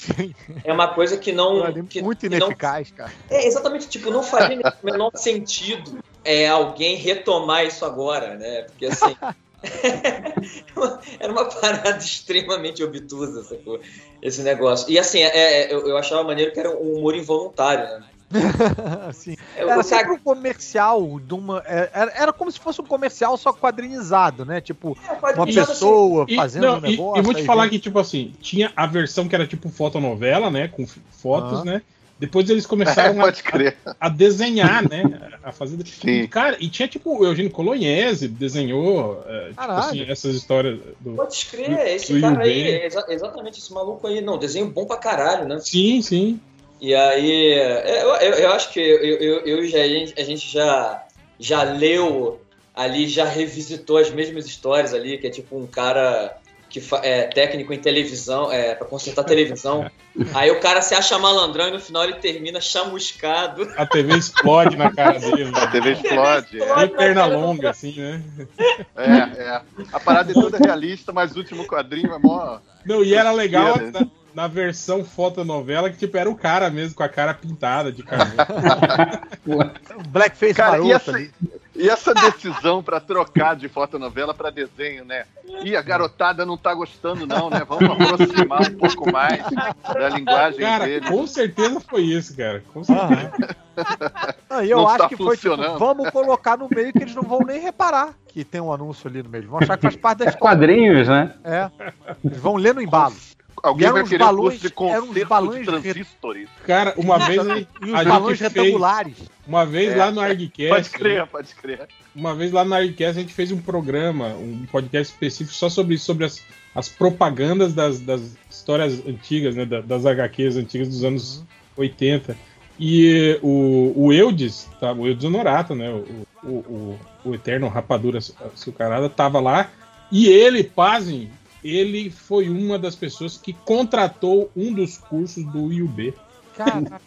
É uma coisa que não. Que, Muito que não ineficaz, cara. É, exatamente, tipo, não faria o menor sentido é, alguém retomar isso agora, né? Porque assim. era uma parada extremamente obtusa, sacou? Esse negócio. E assim, é, é, eu, eu achava maneiro que era um humor involuntário, né? assim, Eu- era sempre um comercial de uma. é, Era, era como se fosse um comercial só quadrinizado, né? Tipo, uma quadrinizado, pessoa E, fazendo não, um e- negócio. e vou te falar vem- que, tipo assim, tinha a versão que era tipo fotonovela, né? Com fotos, Aham. né? Depois eles começaram a, Pode crer. a, a desenhar, né? A fazer. Sim. E, cara, e tinha tipo o Eugênio Colognese desenhou é, tipo assim, essas histórias do. Pode escrever, do- esse do cara Yu aí, é exa- exatamente esse maluco aí, não, desenho bom pra caralho, né? Sim, sim. E aí, é, eu, eu, eu acho que eu, eu, eu já, a gente- a já, já leu ali, já revisitou as mesmas histórias ali, que é tipo um cara que é técnico em televisão, é, pra consertar televisão. Aí o cara se acha malandrão e no final ele termina chamuscado. A TV explode na cara dele. né? A TV explode. explode E perna longa, assim, né? É, é. A parada é toda realista, mas o último quadrinho é mó. Não, e era legal Tosqueira. Na, versão fotonovela que, tipo, era o cara mesmo, com a cara pintada de cabelo. Blackface Cara, e maroto essa, ali. e essa decisão pra trocar de fotonovela pra desenho, né? E a garotada não tá gostando, não, né? Vamos aproximar um pouco mais da linguagem Cara, dele. com certeza foi isso, cara. Com certeza. Ah, e eu Não acho tá que foi tipo, vamos colocar no meio que eles não vão nem reparar que tem um anúncio ali no meio. Eles vão achar que faz parte da É história. quadrinhos, né? É. Eles vão ler no embalo. Alguém eram vai querer um balões- de concerto balões de transistores. Cara, uma vez a, E os a balões gente fez, retangulares. uma vez É. lá no ArgCast, Pode crer, pode crer. uma vez lá no ArgCast a gente fez um programa, um podcast específico só sobre, sobre as, as propagandas das, das histórias antigas, né, da- das HQs antigas dos anos 80. E o, o Eudes, tá, o Eudes Honorato, né, o, o, o, o eterno rapadura açucarada, tava lá e ele, pasmem, ele foi uma das pessoas que contratou um dos cursos do IUB. Caraca.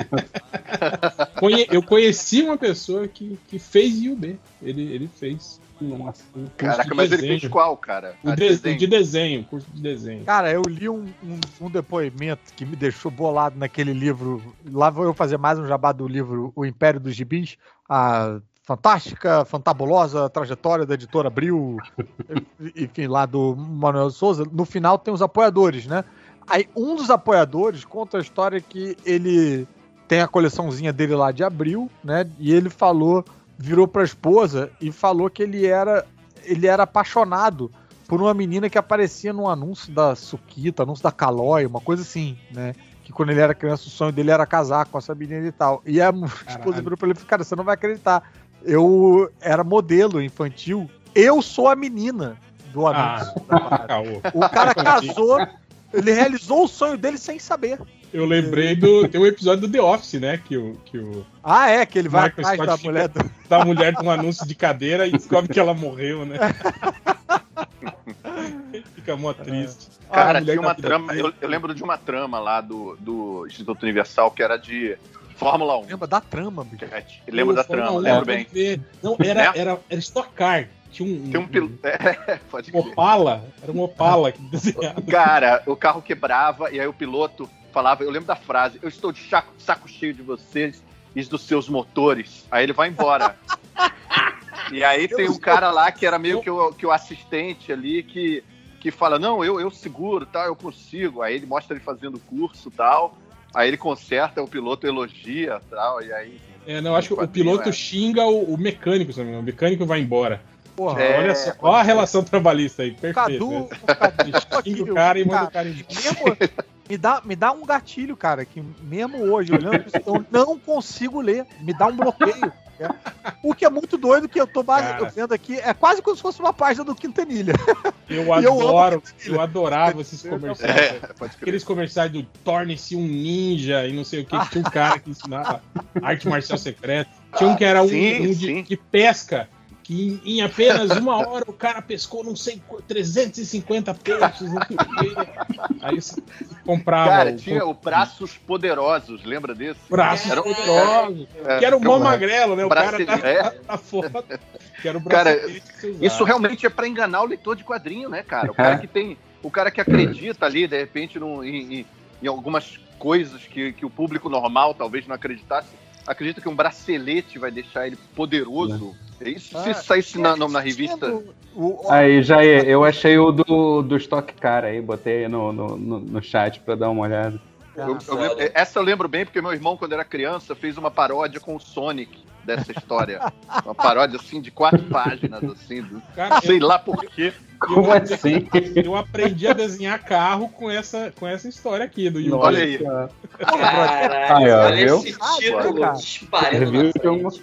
Conhe- eu conheci uma pessoa que, que fez IUB. Ele, ele fez. Nossa, um curso Caraca, de mas ele desenho. fez qual, cara? O Ah, de- desenho. de desenho, curso de desenho. Cara, eu li um, um- um depoimento que me deixou bolado naquele livro. Lá vou eu fazer mais um jabá do livro O Império dos Gibis, a fantástica, fantabulosa trajetória da editora Abril, enfim, lá do Manuel Souza. No final tem os apoiadores, né? Aí um dos apoiadores conta a história que ele tem a coleçãozinha dele lá de Abril, né? E ele falou, virou pra esposa e falou que ele era, ele era apaixonado por uma menina que aparecia num anúncio da Suquita, anúncio da Calói, uma coisa assim, né? Que quando ele era criança, o sonho dele era casar com essa menina e tal. E a esposa virou pra ele e falou, cara, você não vai acreditar. Eu era modelo infantil, eu sou a menina do anúncio. da parada. Caô. O cara casou, ele realizou o sonho dele sem saber. Eu lembrei do. Tem um episódio do The Office, né? Que o, que o Ah, é, que ele vai Michael atrás Scott da mulher do... da mulher de um anúncio de cadeira e descobre que ela morreu, né? Fica mó triste. Cara, Ah, tinha uma trama. Eu, eu lembro de uma trama lá do, do Instituto Universal que era de Fórmula 1. Lembra da trama, bicho. Lembro da Fórmula trama, 1, lembro bem. ver. Não, era, Né? era, era Stock Car. Tinha um, Tem um piloto. É, pode um. Opala. Era um Opala que desenhava. Cara, o carro quebrava e aí o piloto falava, eu lembro da frase, eu estou de saco, saco cheio de vocês e dos seus motores. Aí ele vai embora. e aí tem um cara lá que era meio que o, que o assistente ali que que fala, não, eu, eu seguro, tal, eu consigo. Aí ele mostra ele fazendo curso tal. Aí ele conserta, o piloto elogia tal, e aí. É, não, eu acho que o piloto é. xinga o, o mecânico, se não me engano. o mecânico vai embora. Porra, É, olha só, olha a relação trabalhista aí, perfeito. Cadu, né? o Cadu Xinga aqui, o cara e manda cara, o cara embora. mesmo- me, dá, me dá um gatilho, cara, que mesmo hoje, olhando isso, eu não consigo ler. Me dá um bloqueio. né? O que é muito doido que eu tô eu vendo aqui. É quase como se fosse uma página do Quintanilha. Eu eu adoro, Quintanilha. eu adorava esses comerciais. É, pode crer. Aqueles comerciais do torne-se um ninja e não sei o que, que tinha um cara que ensinava arte marcial secreta. Tinha um que era um, Sim, um de, de pesca, que em, em apenas uma hora o cara pescou não sei qu- 350 peixes, não sei o quê. Aí você comprava Cara, o, tinha o Braços Poderosos, lembra desse? braço Era- poderoso, É, que era o mó então, magrelo, né? O cara Brasile- da, é. da foto, que era o Cara. Isso realmente é pra enganar o leitor de quadrinho, né, cara? O cara É. que tem. O cara que acredita ali, de repente, num- em, em- em algumas coisas que, que o público normal talvez não acreditasse, acredita que um bracelete vai deixar ele poderoso. É Isso se Ah, saísse na, na- na revista. O- o- Aí, Jair, eu achei o do, do Stock Car aí, botei aí no, no, no, no chat pra dar uma olhada. Eu- eu- essa eu lembro bem porque meu irmão, quando era criança, fez uma paródia com o Sonic dessa história. uma paródia assim de quatro páginas, assim, do- Cara, sei lá por quê. Como assim? eu aprendi a desenhar carro com essa, com essa história aqui do Yu-Gi-Oh! Olha aí. Caralho, olha viu? esse Ah, título cara. disparando eu-.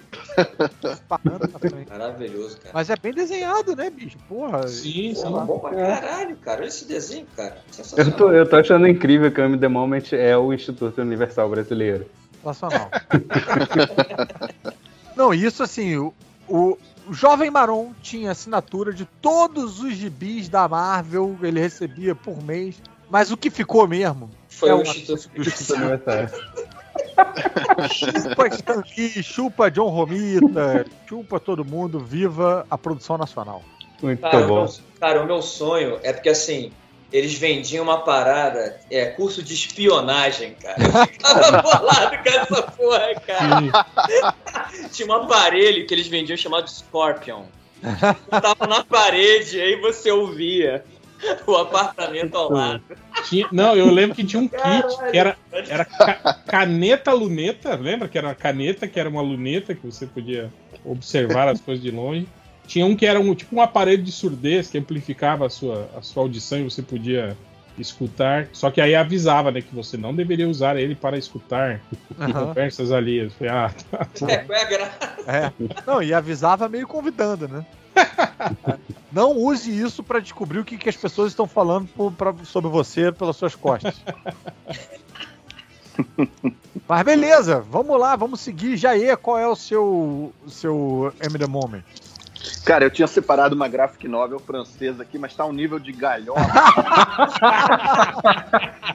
Maravilhoso, cara. Mas é bem desenhado, né, bicho? Porra. Sim, sim. Porra, bom pra caralho, cara. Olha esse desenho, cara. Eu tô, eu tô achando incrível que o M The Moment é o Instituto Universal Brasileiro. Sensacional. Não, isso assim, o, o, Jovem Maron tinha assinatura de todos os gibis da Marvel, ele recebia por mês. Mas o que ficou mesmo Foi é o Instituto. Universal. chupa Stan Lee, chupa John Romita, chupa todo mundo, viva a produção nacional. Muito Cara, o bom. meu, cara, o meu sonho é porque assim, eles vendiam uma parada, é, curso de espionagem, cara. Eu ficava bolado com essa porra, cara. Tinha um aparelho que eles vendiam chamado Scorpion. Tava na parede, aí você ouvia o apartamento ao lado. Não, eu lembro que tinha um kit que era, era ca- caneta luneta, lembra que era uma caneta que era uma luneta que você podia observar as coisas de longe. Tinha um que era um, tipo um aparelho de surdez que amplificava a sua, a sua audição e você podia escutar. Só que aí avisava, né, que você não deveria usar ele para escutar Aham. conversas alheias. Falei, ah, tá. É, qual é a graça? É. Não, e avisava meio convidando, né? Não use isso pra descobrir o que, que as pessoas estão falando por- pra- sobre você pelas suas costas. Mas beleza, vamos lá, vamos seguir. Jair, qual é o seu, o seu M The Moment? Cara, eu tinha separado uma graphic novel francesa aqui, mas tá um nível de galhofa.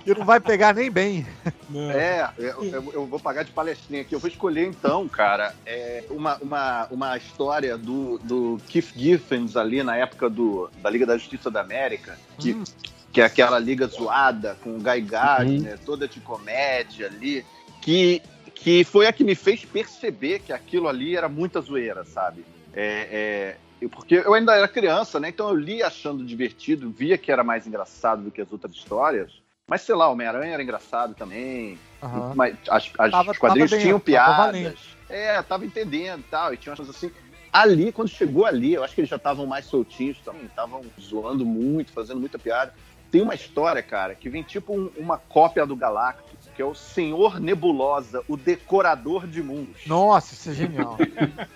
Que não vai pegar nem bem. Não. É, eu, eu- eu vou pagar de palestrinha aqui. Eu vou escolher então, cara, é uma, uma, uma história do, do Keith Giffens ali na época do, da Liga da Justiça da América, que, Hum. que é aquela liga zoada com o Guy Gardner, toda de comédia ali, que, que foi a que me fez perceber que aquilo ali era muita zoeira, sabe? É, é, porque eu ainda era criança, né? Então eu li achando divertido, via que era mais engraçado do que as outras histórias. Mas sei lá, Homem-Aranha era engraçado também. Aham. Mas as, as- Tava- os quadrinhos tava tinham tava piadas. valendo. É, tava entendendo e tal. E tinha umas coisas assim. Ali, quando chegou ali, eu acho que eles já estavam mais soltinhos também. Estavam zoando muito, fazendo muita piada. Tem uma história, cara, que vem tipo um- uma cópia do Galactus, que é o Senhor Nebulosa, o decorador de mundos. Nossa, isso é genial.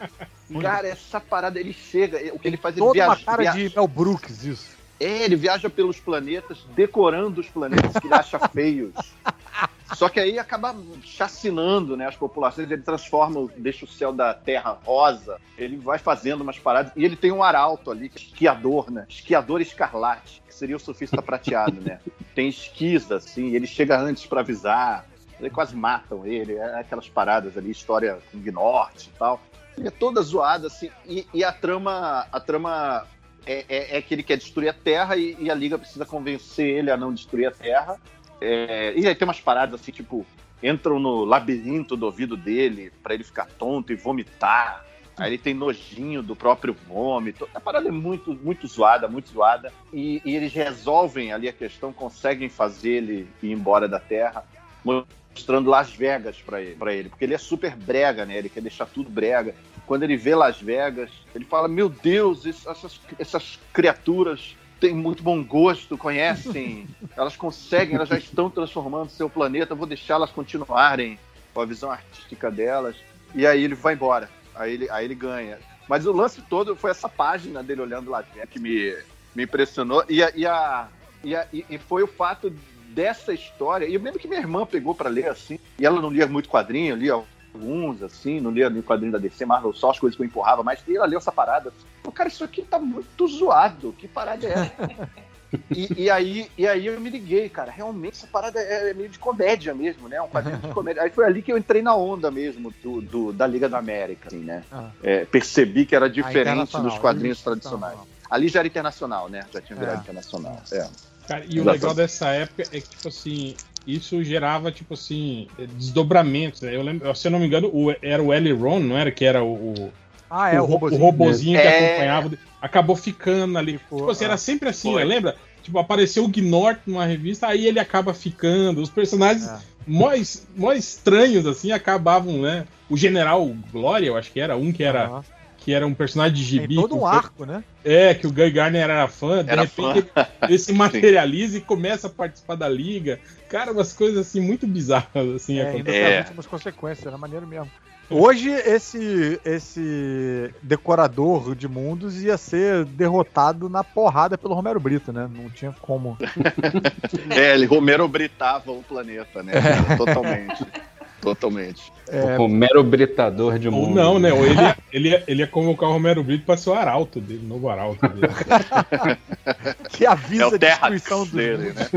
Cara, essa parada, ele chega, o que ele faz, ele Toda uma viaja, cara viaja- de Mel Brooks, isso. é, ele viaja pelos planetas, decorando os planetas que ele acha feios. Só que aí acaba chacinando né, as populações, ele transforma, deixa o céu da Terra rosa, ele vai fazendo umas paradas, e ele tem um arauto ali, é esquiador, né? Esquiador escarlate, que seria o surfista prateado, né? Tem esquis, assim, ele chega antes pra avisar, ele quase matam ele, é aquelas paradas ali, história com Gnorte e tal. Ele é toda zoada, assim, e, e a trama, a trama é, é- é que ele quer destruir a Terra e, e a Liga precisa convencer ele a não destruir a Terra. É, e aí tem umas paradas assim, tipo, entram no labirinto do ouvido dele pra ele ficar tonto e vomitar. Aí ele tem nojinho do próprio vômito. A parada é muito, muito zoada, muito zoada. E, e eles resolvem ali a questão, conseguem fazer ele ir embora da Terra, mostrando Las Vegas pra ele, pra ele. Porque ele é super brega, né? Ele quer deixar tudo brega. Quando ele vê Las Vegas, ele fala: Meu Deus, essas, essas criaturas têm muito bom gosto, conhecem, elas conseguem, elas já estão transformando seu planeta, vou deixá-las continuarem com a visão artística delas. E aí ele vai embora. Aí ele, aí ele ganha. Mas o lance todo foi essa página dele olhando Vegas que me, me impressionou. E, a, e, a, e, a- e- foi o fato dessa história. E eu lembro que minha irmã pegou pra ler assim. E ela não lia muito quadrinho, lia alguns, assim, não lia nem quadrinho da DC, Marvel, só as coisas que eu empurrava, mas e ela leu essa parada. Pô, cara, isso aqui tá muito zoado. Que parada é essa? E, e aí, e aí eu me liguei, cara. Realmente essa parada é meio de comédia mesmo, né? Um quadrinho de comédia. Aí foi ali que eu entrei na onda mesmo do, do- da Liga da América, assim, né? Ah. É, percebi que era Ah, diferente dos quadrinhos isso, tradicionais. Ali já era internacional, né? Já tinha virado É. internacional. É. Cara, e o legal dessa época é que, tipo assim, isso gerava, tipo assim, desdobramentos, né? Eu lembro, se eu não me engano, o- era o Eliron, não era? Que era o, o, Ah, é, o, ro- robozinho. robozinho que É. acompanhava. Acabou ficando ali. Ficou, tipo assim, ah, era sempre assim, foi. né? lembra? Tipo, apareceu o Gnort numa revista, aí ele acaba ficando. Os personagens É. es- mó estranhos, assim, acabavam, né? O General Glória, eu acho que era um que era, Aham. Que era um personagem de gibi. Tem todo um foi- arco, né? é, que o Guy Garner era fã, de Era repente fã. ele se materializa e começa a participar da liga. Cara, umas coisas assim muito bizarras assim. É, acontecem. ainda É. tem as últimas consequências, era maneiro mesmo. Hoje, esse, esse decorador de mundos ia ser derrotado na porrada pelo Romero Brito, né? Não tinha como. É, ele Romero britava o planeta, né? cara? Totalmente. Totalmente. É, O Romero Britador de Ou mundo. não, né? Ou ele ia, ele, ia, ele ia convocar o Romero Brito para ser o arauto dele, o novo arauto dele. que avisa É o a destruição dele, né?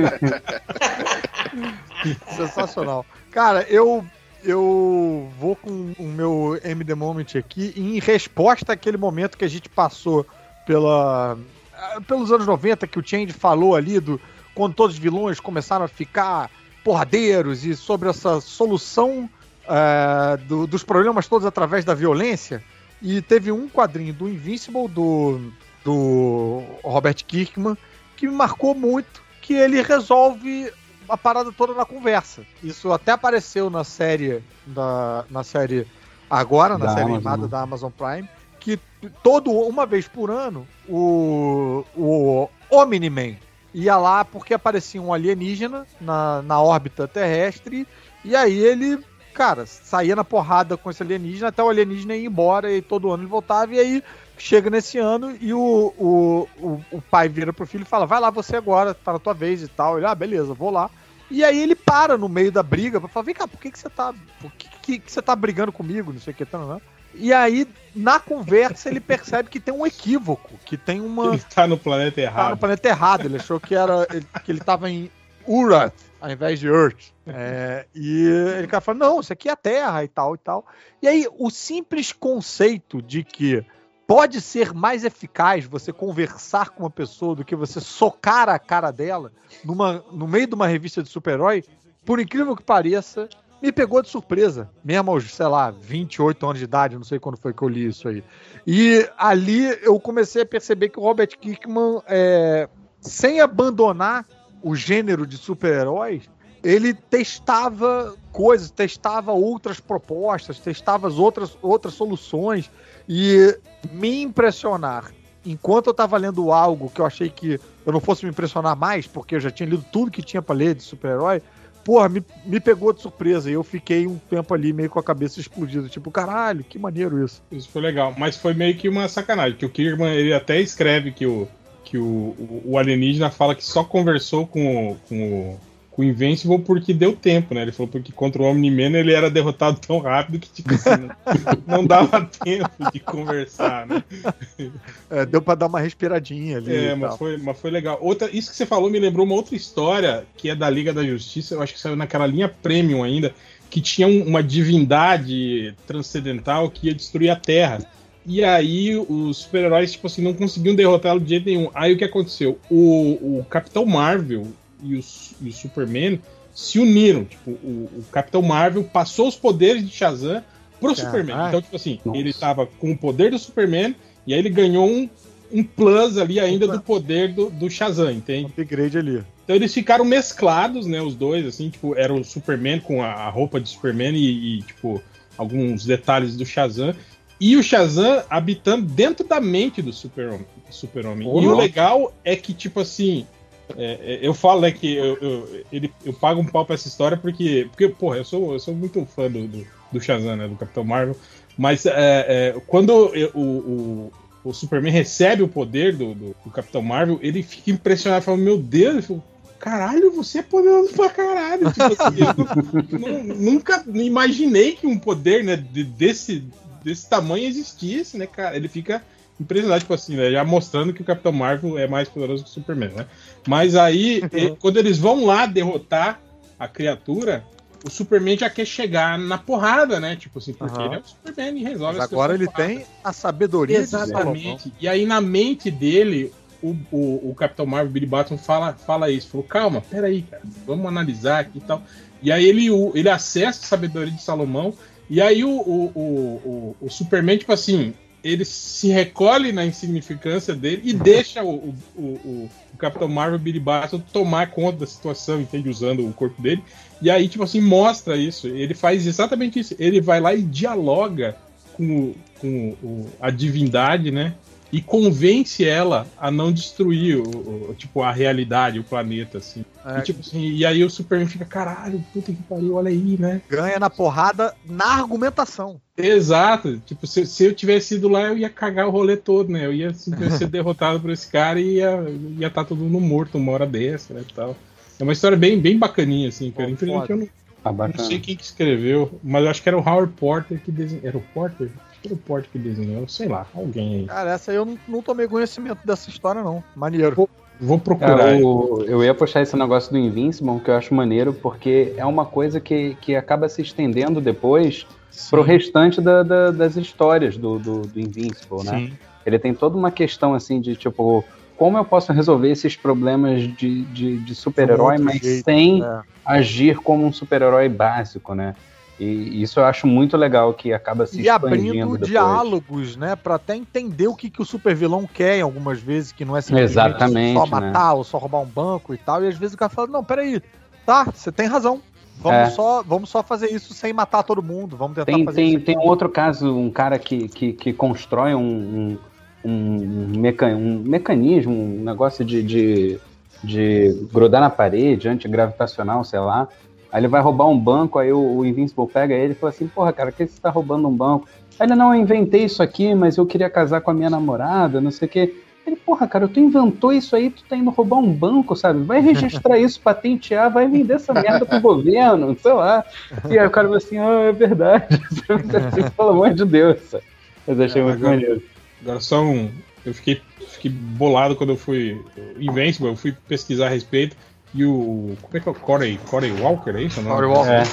Sensacional. Cara, eu eu vou com o meu MD Moment aqui em resposta àquele momento que a gente passou pela ah, pelos anos 90 que o Change falou ali do quando todos os vilões começaram a ficar porradeiros e sobre essa solução ah, do- dos problemas todos através da violência. E teve um quadrinho do Invincible do, do Robert Kirkman que me marcou muito, que ele resolve a parada toda na conversa. Isso até apareceu na série da, na série agora, na Da série Amazon, animada né? da Amazon Prime, que todo uma vez por ano o o Omni-Man ia lá porque aparecia um alienígena na, na órbita terrestre e aí ele, cara, saía na porrada com esse alienígena até o alienígena ir embora e todo ano ele voltava e aí chega nesse ano e o, o, o, o pai vira pro filho e fala: Vai lá você agora, tá na tua vez e tal. Ele, ah, beleza, vou lá. E aí ele para no meio da briga pra falar: Vem cá, por que, que você tá. Por que, que, que você tá brigando comigo? Não sei o que, tá, né? E aí, na conversa, ele percebe que tem um equívoco, que tem uma. Ele tá no planeta Tá no errado. planeta errado. Ele achou que era que ele tava em Urath ao invés de Earth. É, e ele cara fala: não, isso aqui é a Terra e tal e tal. E aí, o simples conceito de que pode ser mais eficaz você conversar com uma pessoa do que você socar a cara dela numa, no meio de uma revista de super-herói, por incrível que pareça, me pegou de surpresa. Mesmo aos, sei lá, 28 anos de idade, não sei quando foi que eu li isso aí. E ali eu comecei a perceber que o Robert Kirkman, é, sem abandonar o gênero de super-heróis, ele testava coisas, testava outras propostas, testava as outras, outras soluções e me impressionar. Enquanto eu estava lendo algo que eu achei que eu não fosse me impressionar mais, porque eu já tinha lido tudo que tinha para ler de super-herói, porra, me, me pegou de surpresa. E eu fiquei um tempo ali meio com a cabeça explodida. Tipo, caralho, que maneiro isso. Isso foi legal. Mas foi meio que uma sacanagem, que o Kirkman ele até escreve que o, que o, o, o alienígena fala que só conversou com, com, o, com o Invincible porque deu tempo, né? Ele falou porque contra o Omni-Man ele era derrotado tão rápido que, tipo assim, não, não dava tempo de conversar, né? É, deu para dar uma respiradinha ali. É, mas foi, mas foi legal. Outra, isso que você falou me lembrou uma outra história que é da Liga da Justiça, eu acho que saiu naquela linha Premium ainda, que tinha um- uma divindade transcendental que ia destruir a Terra. E aí os super-heróis, tipo assim, não conseguiam derrotá-lo de jeito nenhum. Aí o que aconteceu? O, o Capitão Marvel e o, e o Superman se uniram. Tipo, o, o Capitão Marvel passou os poderes de Shazam pro Caraca. Superman. Então, tipo assim, Nossa. ele tava com o poder do Superman e aí ele ganhou um, um plus ali ainda do poder do, do Shazam, entende? Upgrade ali. Então eles ficaram mesclados, né? Os dois, assim, tipo, era o Superman com a, a roupa de Superman e, e, tipo, alguns detalhes do Shazam. E o Shazam habitando dentro da mente do Super-Homem. do Super-Homem. Oh, e o legal é que, tipo assim, é, é, eu falo né, que eu, eu, ele, eu pago um pau pra essa história porque, porque porra, eu sou, eu sou muito fã do, do, do Shazam, né? Do Capitão Marvel. Mas é, é, quando eu- o, o, o Superman recebe o poder do, do, do Capitão Marvel, ele fica impressionado, fala, meu Deus, ele falou, caralho, você é poderoso pra caralho. Tipo assim, eu nu- nu- nunca imaginei que um poder né, de- desse, desse tamanho existisse, né, cara? Ele fica impressionado, tipo assim, né, já mostrando que o Capitão Marvel é mais poderoso que o Superman, né? Mas aí, e- quando eles vão lá derrotar a criatura, o Superman já quer chegar na porrada, né? Tipo assim, porque Aham. ele é o Superman e resolve Mas as agora ele tem a sabedoria. Exatamente. E aí na mente dele, o, o, o Capitão Marvel, Billy Batson, fala, fala isso. Falou, calma, peraí, cara, vamos analisar aqui e tal. E aí ele, ele acessa a sabedoria de Salomão. E aí o, o, o, o Superman, tipo assim, ele se recolhe na insignificância dele e deixa o, o, o, o- Capitão Marvel, Billy Batson, tomar conta da situação, entende? Usando o corpo dele. E aí, tipo assim, mostra isso. Ele faz exatamente isso. Ele vai lá e dialoga com, com a divindade, né? E convence ela a não destruir o, o- tipo, a realidade, o planeta, assim. É. E, tipo assim, e aí o Superman fica, caralho, puta que pariu, olha aí, né? Ganha na porrada na argumentação. Exato. Tipo, se, se eu tivesse ido lá, eu ia cagar o rolê todo, né? Eu ia simplesmente ser derrotado por esse cara e ia estar tá todo mundo morto uma hora dessa, né? e Tal. É uma história bem, bem bacaninha, assim, cara. Pô, Infelizmente eu não, Ah, não sei quem que escreveu, mas eu acho que era o Howard Porter que desenhou. Era o Porter? O Porter que desenhou, sei lá, alguém aí. Cara, essa aí eu não, não tomei conhecimento dessa história, não. Maneiro. Vou É, procurar. o- eu ia puxar esse negócio do Invincible, que eu acho maneiro, porque é uma coisa que, que acaba se estendendo depois pro restante da- da- das histórias do, do, do Invincible, né? Sim. Ele tem toda uma questão assim de tipo, como eu posso resolver esses problemas de, de, de super-herói, mas jeito, sem é. agir como um super-herói básico, né? E isso eu acho muito legal que acaba se E expandindo abrindo depois. diálogos, né? Pra até entender o que, que o super vilão quer algumas vezes, que não é Exatamente, só né? matar ou só roubar um banco e tal. E às vezes o cara fala, não, peraí, tá, você tem razão. Vamos, É. só, vamos só fazer isso sem matar todo mundo. Vamos tentar Tem, fazer tem, isso. tem um outro caso, um cara que, que, que constrói um, um, um, meca- um mecanismo, um negócio de, de, de grudar na parede, antigravitacional, sei lá. Aí ele vai roubar um banco, aí o, o Invincible pega ele e fala assim, porra, cara, por que você tá roubando um banco? Aí ele, não, eu inventei isso aqui, mas eu queria casar com a minha namorada, não sei o quê. Ele, porra, cara, tu inventou isso aí, tu tá indo roubar um banco, sabe? Vai registrar isso, patentear, vai vender essa merda pro governo, sei lá. E aí o cara vai assim, ah, é verdade. Pelo amor de Deus. sabe? Mas achei É, muito agora- maneiro. Agora só um. Eu fiquei, fiquei bolado quando eu fui. Invincible, eu fui pesquisar a respeito. E o. Como é que é o Corey, Corey Walker, é isso? Corey Walker, É.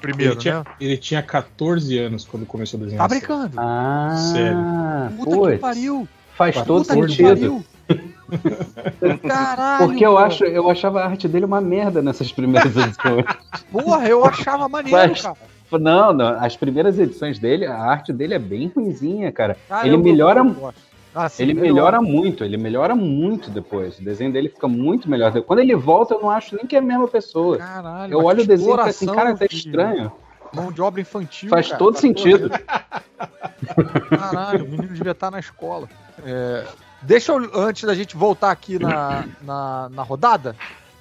primeiro, ele, tinha, né? ele tinha 14 anos quando começou a desenhar. Tá brincando. Ah, Sério. Puta que putz, pariu. faz Puta todo que sentido. Caralho. Porque eu, acho, eu achava a arte dele uma merda nessas primeiras edições. Porra, eu achava maneiro, Mas- cara. não, não, as primeiras edições dele, a arte dele é bem ruimzinha, cara. Cara, ele melhora, eu. Ah, sim, ele melhora muito, ele melhora muito depois. O desenho dele fica muito melhor. Quando ele volta, eu não acho nem que é a mesma pessoa. Caralho, Eu olho o desenho e falo assim, cara, tá estranho. Mão de obra infantil. Faz cara, todo tá sentido. Caralho, o menino devia estar na escola. É, deixa eu, antes da gente voltar aqui na, na, na rodada,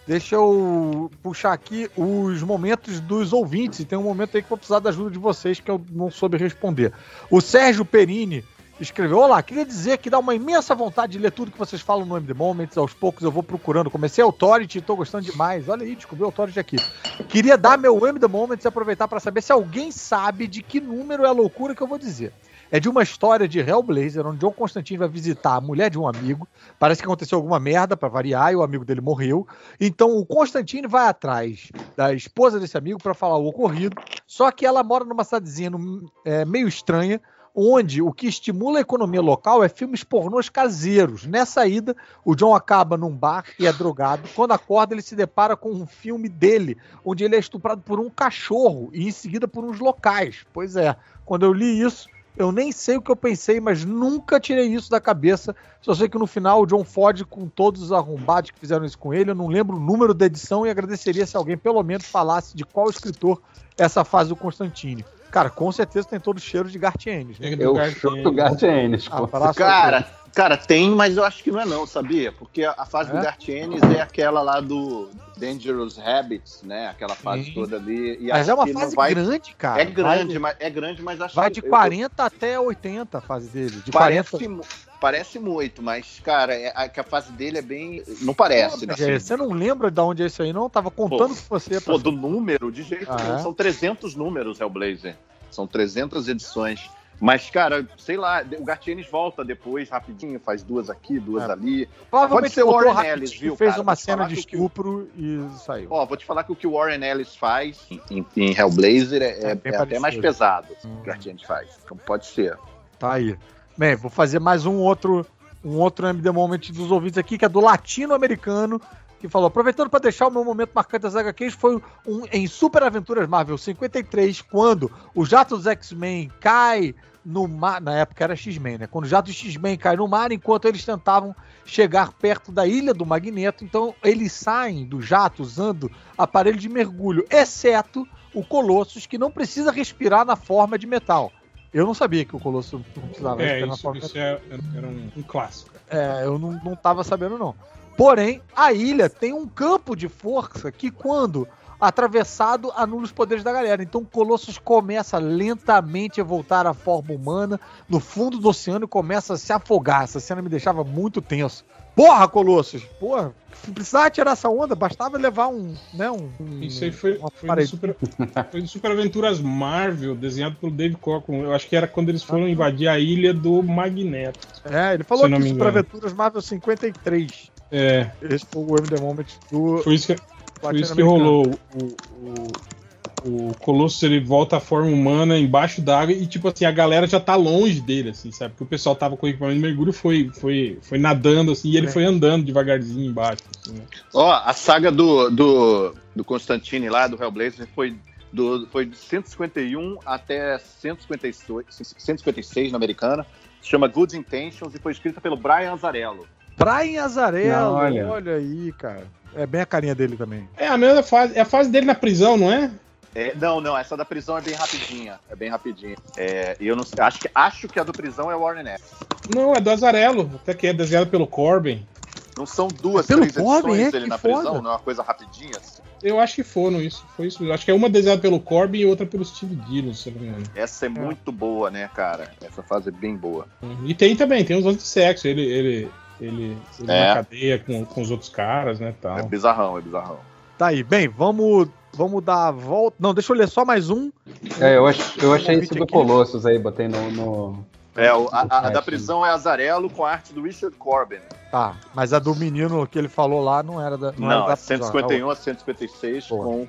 deixa eu puxar aqui os momentos dos ouvintes. Tem um momento aí que eu vou precisar da ajuda de vocês que eu não soube responder. O Sérgio Perini escreveu: Olá, queria dizer que dá uma imensa vontade de ler tudo que vocês falam no MD Moments. Aos poucos eu vou procurando. Comecei Authority e tô gostando demais. Olha aí, descobri Authority aqui. Queria dar meu MD Moments e aproveitar para saber se alguém sabe de que número é a loucura que eu vou dizer. É de uma história de Hellblazer, onde John Constantine vai visitar a mulher de um amigo. Parece que aconteceu alguma merda para variar e o amigo dele morreu. Então o Constantine vai atrás da esposa desse amigo para falar o ocorrido. Só que ela mora numa cidadezinha no- é, meio estranha, onde o que estimula a economia local é filmes pornôs caseiros. Nessa ida, o John acaba num bar e é drogado. Quando acorda, ele se depara com um filme dele, onde ele é estuprado por um cachorro e em seguida por uns locais. Pois é, quando eu li isso, eu nem sei o que eu pensei, mas nunca tirei isso da cabeça. Só sei que no final o John Ford, com todos os arrombados que fizeram isso com ele, eu não lembro o número da edição e agradeceria se alguém pelo menos falasse de qual escritor essa fase do Constantine. Cara, com certeza tem todo o cheiro de Gartienes. Né? Eu chuto Gartienes, Cara, cara, tem, mas eu acho que não é não, sabia? Porque a, fase É? do Gartienes é aquela lá do Dangerous Habits, né? Aquela fase Sim. toda ali. E Mas acho é uma que fase vai- grande, cara. É grande, Vai, mas é grande, mas acho vai que de eu- 40 até 80 a fase dele. De Parece, 40. mu- parece muito, mas, cara, é, a, que a fase dele é bem. Não parece, né? Pô, Rogério, Você não lembra de onde é isso aí, não? Tava contando com você. Pô, do número, de jeito Ah, nenhum. é? São 300 números, Hellblazer. São 300 edições. Mas, cara, sei lá, o Gartienes volta depois, rapidinho, faz duas aqui, duas É. ali. Pode Provavelmente ser o Warren Ellis, viu? fez cara? uma cena de que estupro e saiu. Ó, vou te falar que o que o Warren Ellis faz em, em Hellblazer é, é- é até mais pesado Hum. o que o Gartienes faz. Então pode ser. Tá aí. Bem, vou fazer mais um outro um outro MD Moment dos ouvintes aqui, que é do latino-americano, que falou, aproveitando para deixar o meu momento marcante das HQs, foi um em Super Aventuras Marvel 53, quando o jato dos X-Men cai no mar, na época era X-Men, né? Quando o jato do X-Men cai no mar, enquanto eles tentavam chegar perto da ilha do Magneto, então eles saem do jato usando aparelho de mergulho, exceto o Colossus, que não precisa respirar na forma de metal. Eu não sabia que o Colosso não precisava É, isso, forma isso é, era um, um clássico. é, eu não, não tava sabendo, não. Porém, a ilha tem um campo de força que, quando atravessado, anula os poderes da galera. Então, o Colossus começa lentamente a voltar à forma humana no fundo do oceano e começa a se afogar. Essa cena me deixava muito tenso. Porra, Colossus! Porra, não precisava tirar essa onda, bastava levar um. Né, um, um Isso aí foi, foi, no. Super, foi no Super Aventuras Marvel, desenhado pelo Dave Cockrum. Eu acho que era quando eles foram invadir a ilha do Magneto. É, ele falou Se me Super. Aventuras Marvel 53. É, Esse foi o MD Moment do. foi isso que, foi isso que rolou. O, o, o Colossus ele volta à forma humana embaixo d'água e, tipo assim, a galera já tá longe dele, assim, sabe? Porque o pessoal tava com o equipamento de mergulho foi, foi, foi nadando, assim, e ele É. foi andando devagarzinho embaixo. Assim, né? Ó, a saga do, do, do Constantine lá, do Hellblazer, foi, do, foi de 151 até 156, 156 na americana. Se chama Good Intentions e foi escrita pelo Brian Azarello. Brian Azarello, olha. Olha. aí, cara. É bem a carinha dele também. É a mesma fase, é a fase dele na prisão, não é? É, não, não, essa da prisão é bem rapidinha. É bem rapidinha. É, e eu não sei, acho que, acho que a do prisão é o Warren Ellis. Não, é do Azarello, até que é desenhado pelo Corbin. Não são duas, É pelo três Corbin, edições é? dele na foda. prisão, não é uma coisa rapidinha? assim? Eu acho que foram isso, foi isso. Eu acho que é uma desenhada pelo Corbin e outra pelo Steve Dillon, se eu não me engano. Essa é, muito boa, né, cara? Essa fase é bem boa. E tem também, tem os anos de sexo, ele, ele, ele, ele É. na cadeia com, com os outros caras, né, É tal. bizarrão, é bizarrão. Tá aí. Bem, vamos, vamos dar a volta. Não, deixa eu ler só mais um. É, eu, ach- eu achei Convite isso do aqui. Colossus aí, botei no. no- É, o- a, a- a da prisão é Azarello com a arte do Richard Corbin. Tá, mas a do menino que ele falou lá não era da. Não, era da é 151 a 156 Boa. com,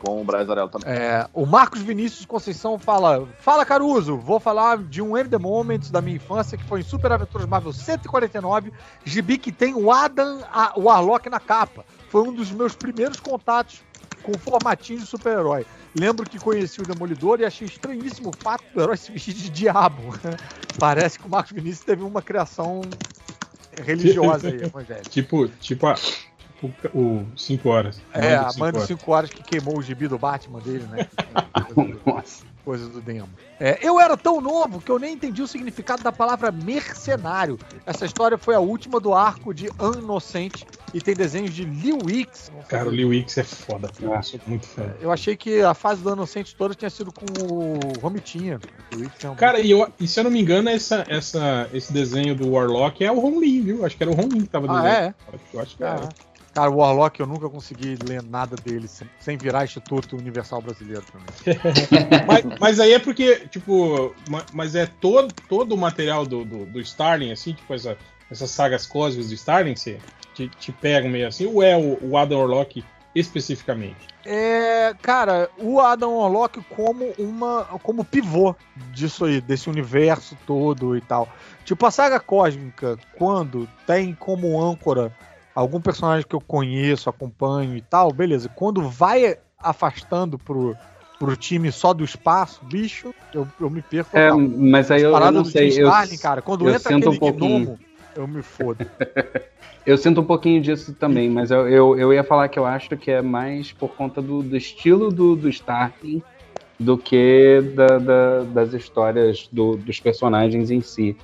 com o Brian Azarello também. É, o Marcos Vinícius Conceição fala: Fala Caruso, vou falar de um End the Moments da minha infância que foi em Super Aventuras Marvel 149, gibi que tem o Adam a- o Warlock na capa. Foi um dos meus primeiros contatos com formatinho de super-herói. Lembro que conheci o Demolidor e achei estranhíssimo o fato do herói se vestir de diabo. Parece que o Marcos Vinícius teve uma criação religiosa aí, evangélica. Tipo, tipo, a, tipo o 5 horas. É, a mãe dos horas. 5 horas que queimou o gibi do Batman dele, né? Nossa. Coisa do demo. É, eu era tão novo que eu nem entendi o significado da palavra mercenário. Essa história foi a última do arco de Inocente e tem desenhos de Lee Wicks. Cara, o Lee Wicks é foda, cara. Eu sou muito fã. Eu achei que a fase do Inocente toda tinha sido com o Romitinha. É um- Cara, e, eu, e se eu não me engano, essa, essa, esse desenho do Warlock é o Ron Lee, viu? Acho que era o Ron Lee que tava Ah, desenhando. é? Eu acho que Ah, era. Cara, o Warlock eu nunca consegui ler nada dele sem, sem virar Instituto Universal Brasileiro também. mas, mas aí é porque, tipo, ma- mas é todo, todo o material do, do, do Starling, assim, tipo, essa, essas sagas cósmicas do Starling, você te, te pegam meio assim, ou é o, o Adam Warlock especificamente? É, cara, o Adam Warlock como uma como pivô disso aí, desse universo todo e tal. Tipo a saga cósmica, quando tem como âncora algum personagem que eu conheço, acompanho e tal, beleza. Quando vai afastando pro pro time só do espaço, bicho, eu, eu me perco. É, mas aí eu, eu não sei. Eu, Starling, cara, quando entra sinto aquele um pouquinho. gnomo, eu me fodo. Eu sinto um pouquinho disso também, mas eu, eu, eu ia falar que eu acho que é mais por conta do, do estilo do, do Starling do que da, da- das histórias do- dos personagens em si.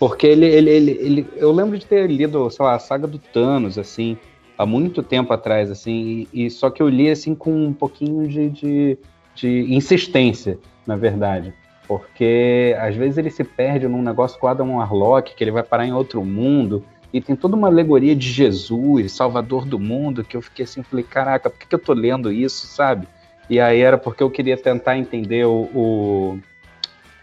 Porque ele, ele, ele, ele- Eu lembro de ter lido, sei lá, a saga do Thanos, assim, há muito tempo atrás, assim, e, e só que eu li assim com um pouquinho de, de, de insistência, na verdade. Porque às vezes ele se perde num negócio com Adam Warlock, que ele vai parar em outro mundo, e tem toda uma alegoria de Jesus, Salvador do mundo, que eu fiquei assim, falei, caraca, por que, que eu tô lendo isso, sabe? E aí era porque eu queria tentar entender o, o,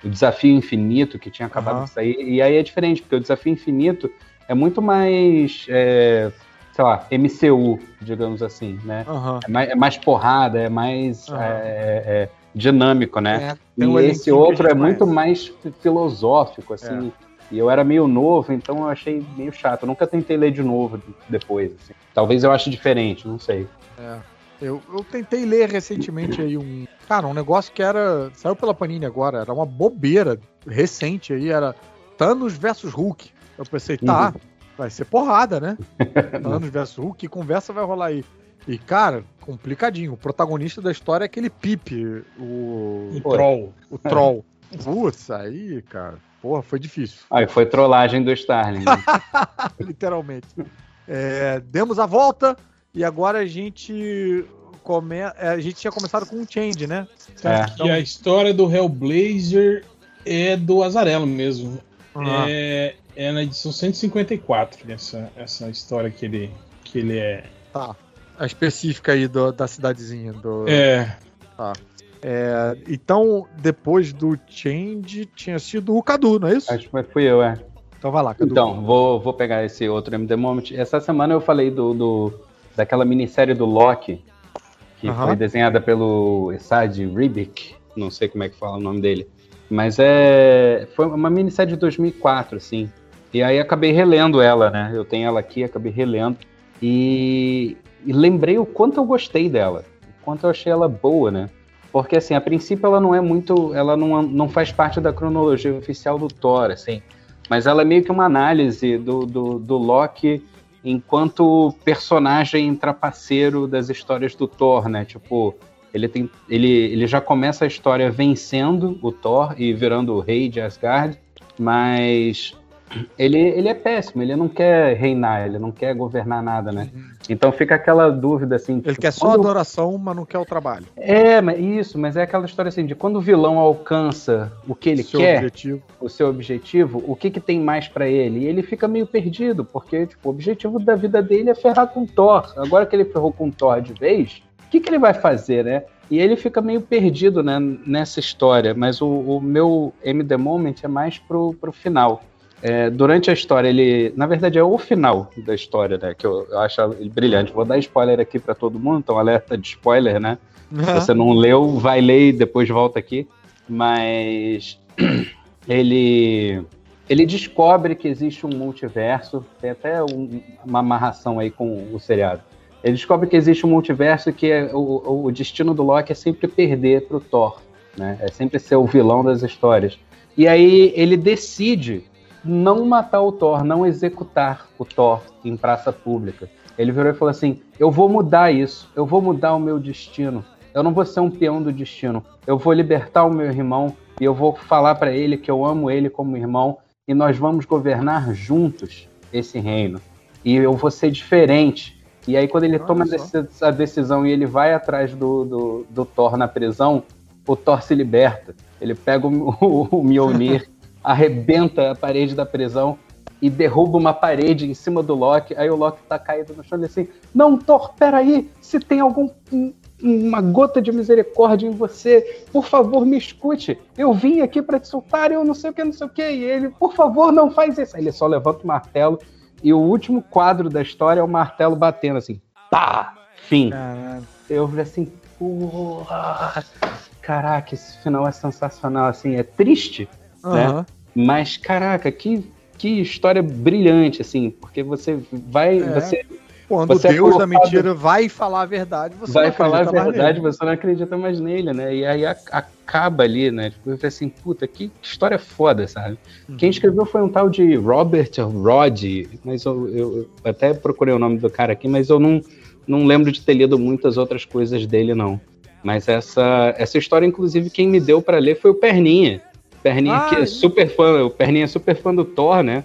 o Desafio Infinito, que tinha acabado Aham. de sair. E aí é diferente, porque o Desafio Infinito é muito mais, é, sei lá, MCU, digamos assim, né? Aham. É mais, é mais porrada, é mais Aham. é, dinâmico, né? É, e esse outro é muito mais fi- filosófico, assim. E eu era meio novo, então eu achei meio chato. Eu nunca tentei ler de novo depois. assim. Talvez eu ache diferente, não sei. É. Eu, eu tentei ler recentemente aí um. Cara, um negócio que era. Saiu pela Panini agora, era uma bobeira recente aí, era Thanos versus Hulk. Eu pensei, tá, vai ser porrada, né? Thanos versus Hulk, que conversa vai rolar aí? E, cara, complicadinho. O protagonista da história é aquele Pipe, o. O Troll. O Troll. Putz, aí, cara. Porra, foi difícil. Aí foi trollagem do Starling. né? Literalmente. É, demos a volta e agora a gente come... é, a gente tinha começado com um change, né? É. E a história do Hellblazer é do Azarelo mesmo. Ah. É, é na edição 154, essa, essa história que ele, que ele é. Tá. A específica aí do- da cidadezinha. Do... É. Tá. É, então, depois do change, tinha sido o Cadu, não é isso? Acho que fui eu, é. Então vai lá, Cadu. Então, vou, vou pegar esse outro MD Moment. Essa semana eu falei do, do- daquela minissérie do Loki, que Aham. foi desenhada pelo Esad Ribic, não sei como é que fala o nome dele. Mas é foi uma minissérie de 2004, assim. E aí acabei relendo ela, né? Eu tenho ela aqui, acabei relendo. E, e lembrei o quanto eu gostei dela. O quanto eu achei ela boa, né? Porque, assim, a princípio ela não é muito... Ela não, não faz parte da cronologia oficial do Thor, assim. Mas ela é meio que uma análise do, do, do Loki enquanto personagem trapaceiro das histórias do Thor, né? Tipo, ele, tem, ele, ele já começa a história vencendo o Thor e virando o rei de Asgard, mas ele, ele é péssimo, ele não quer reinar, ele não quer governar nada, né? Então fica aquela dúvida assim. Ele tipo, quer só quando- adoração, mas não quer o trabalho. É, mas isso, mas é aquela história assim, de quando o vilão alcança o que ele Seu quer, objetivo. o seu objetivo, o que, que tem mais pra ele? E ele fica meio perdido, porque tipo, o objetivo da vida dele é ferrar com Thor. Agora que ele ferrou com Thor de vez, o que, que ele vai fazer, né? E ele fica meio perdido né, nessa história, mas o, o meu MD Moment é mais pro, pro final. É, durante a história, ele. Na verdade, é o final da história, né? Que eu, eu acho brilhante. Vou dar spoiler aqui pra todo mundo, então alerta de spoiler, né? Se você não leu, vai ler e depois volta aqui. Mas ele ele descobre que existe um multiverso, tem até um- uma amarração aí com o seriado. Ele descobre que existe um multiverso e que é- o, o destino do Loki é sempre perder pro Thor, né? É sempre ser o vilão das histórias. E aí ele decide não matar o Thor, não executar o Thor em praça pública. Ele virou e falou assim: Eu vou mudar isso, eu vou mudar o meu destino. Eu não vou ser um peão do destino. Eu vou libertar o meu irmão e eu vou falar pra ele que eu amo ele como irmão e nós vamos governar juntos esse reino. E eu vou ser diferente. E aí, quando ele toma deci- a decisão e ele vai atrás do, do, do Thor na prisão, o Thor se liberta. Ele pega o, o, o Mjolnir, arrebenta a parede da prisão e derruba uma parede em cima do Loki. Aí o Loki tá caído no chão e assim: Não, Thor, peraí, se tem algum. um- uma gota de misericórdia em você, por favor, me escute. Eu vim aqui para te soltar, eu não sei o que, não sei o que. E ele, por favor, não faz isso. Aí ele só levanta o martelo e o último quadro da história é o martelo batendo assim, pá, Fim. Caralho. Eu falei assim, porra, caraca, esse final é sensacional, assim, é triste, né? Mas, caraca, que, que história brilhante, assim, porque você vai. É. Você Quando o Você é Deus da colocado- mentira vai falar a verdade, você vai não falar a verdade, você não acredita mais nele, né? E aí a- acaba ali, né? Tipo, eu falei assim, puta, que história foda, sabe? Uhum. Quem escreveu foi um tal de Robert Rod, mas eu, eu- eu até procurei o nome do cara aqui, mas eu não, não lembro de ter lido muitas outras coisas dele, não. Mas essa, essa história, inclusive, quem me deu pra ler foi o Perninha. Perninha, Ah, que é super fã, o Perninha é super fã do Thor, né?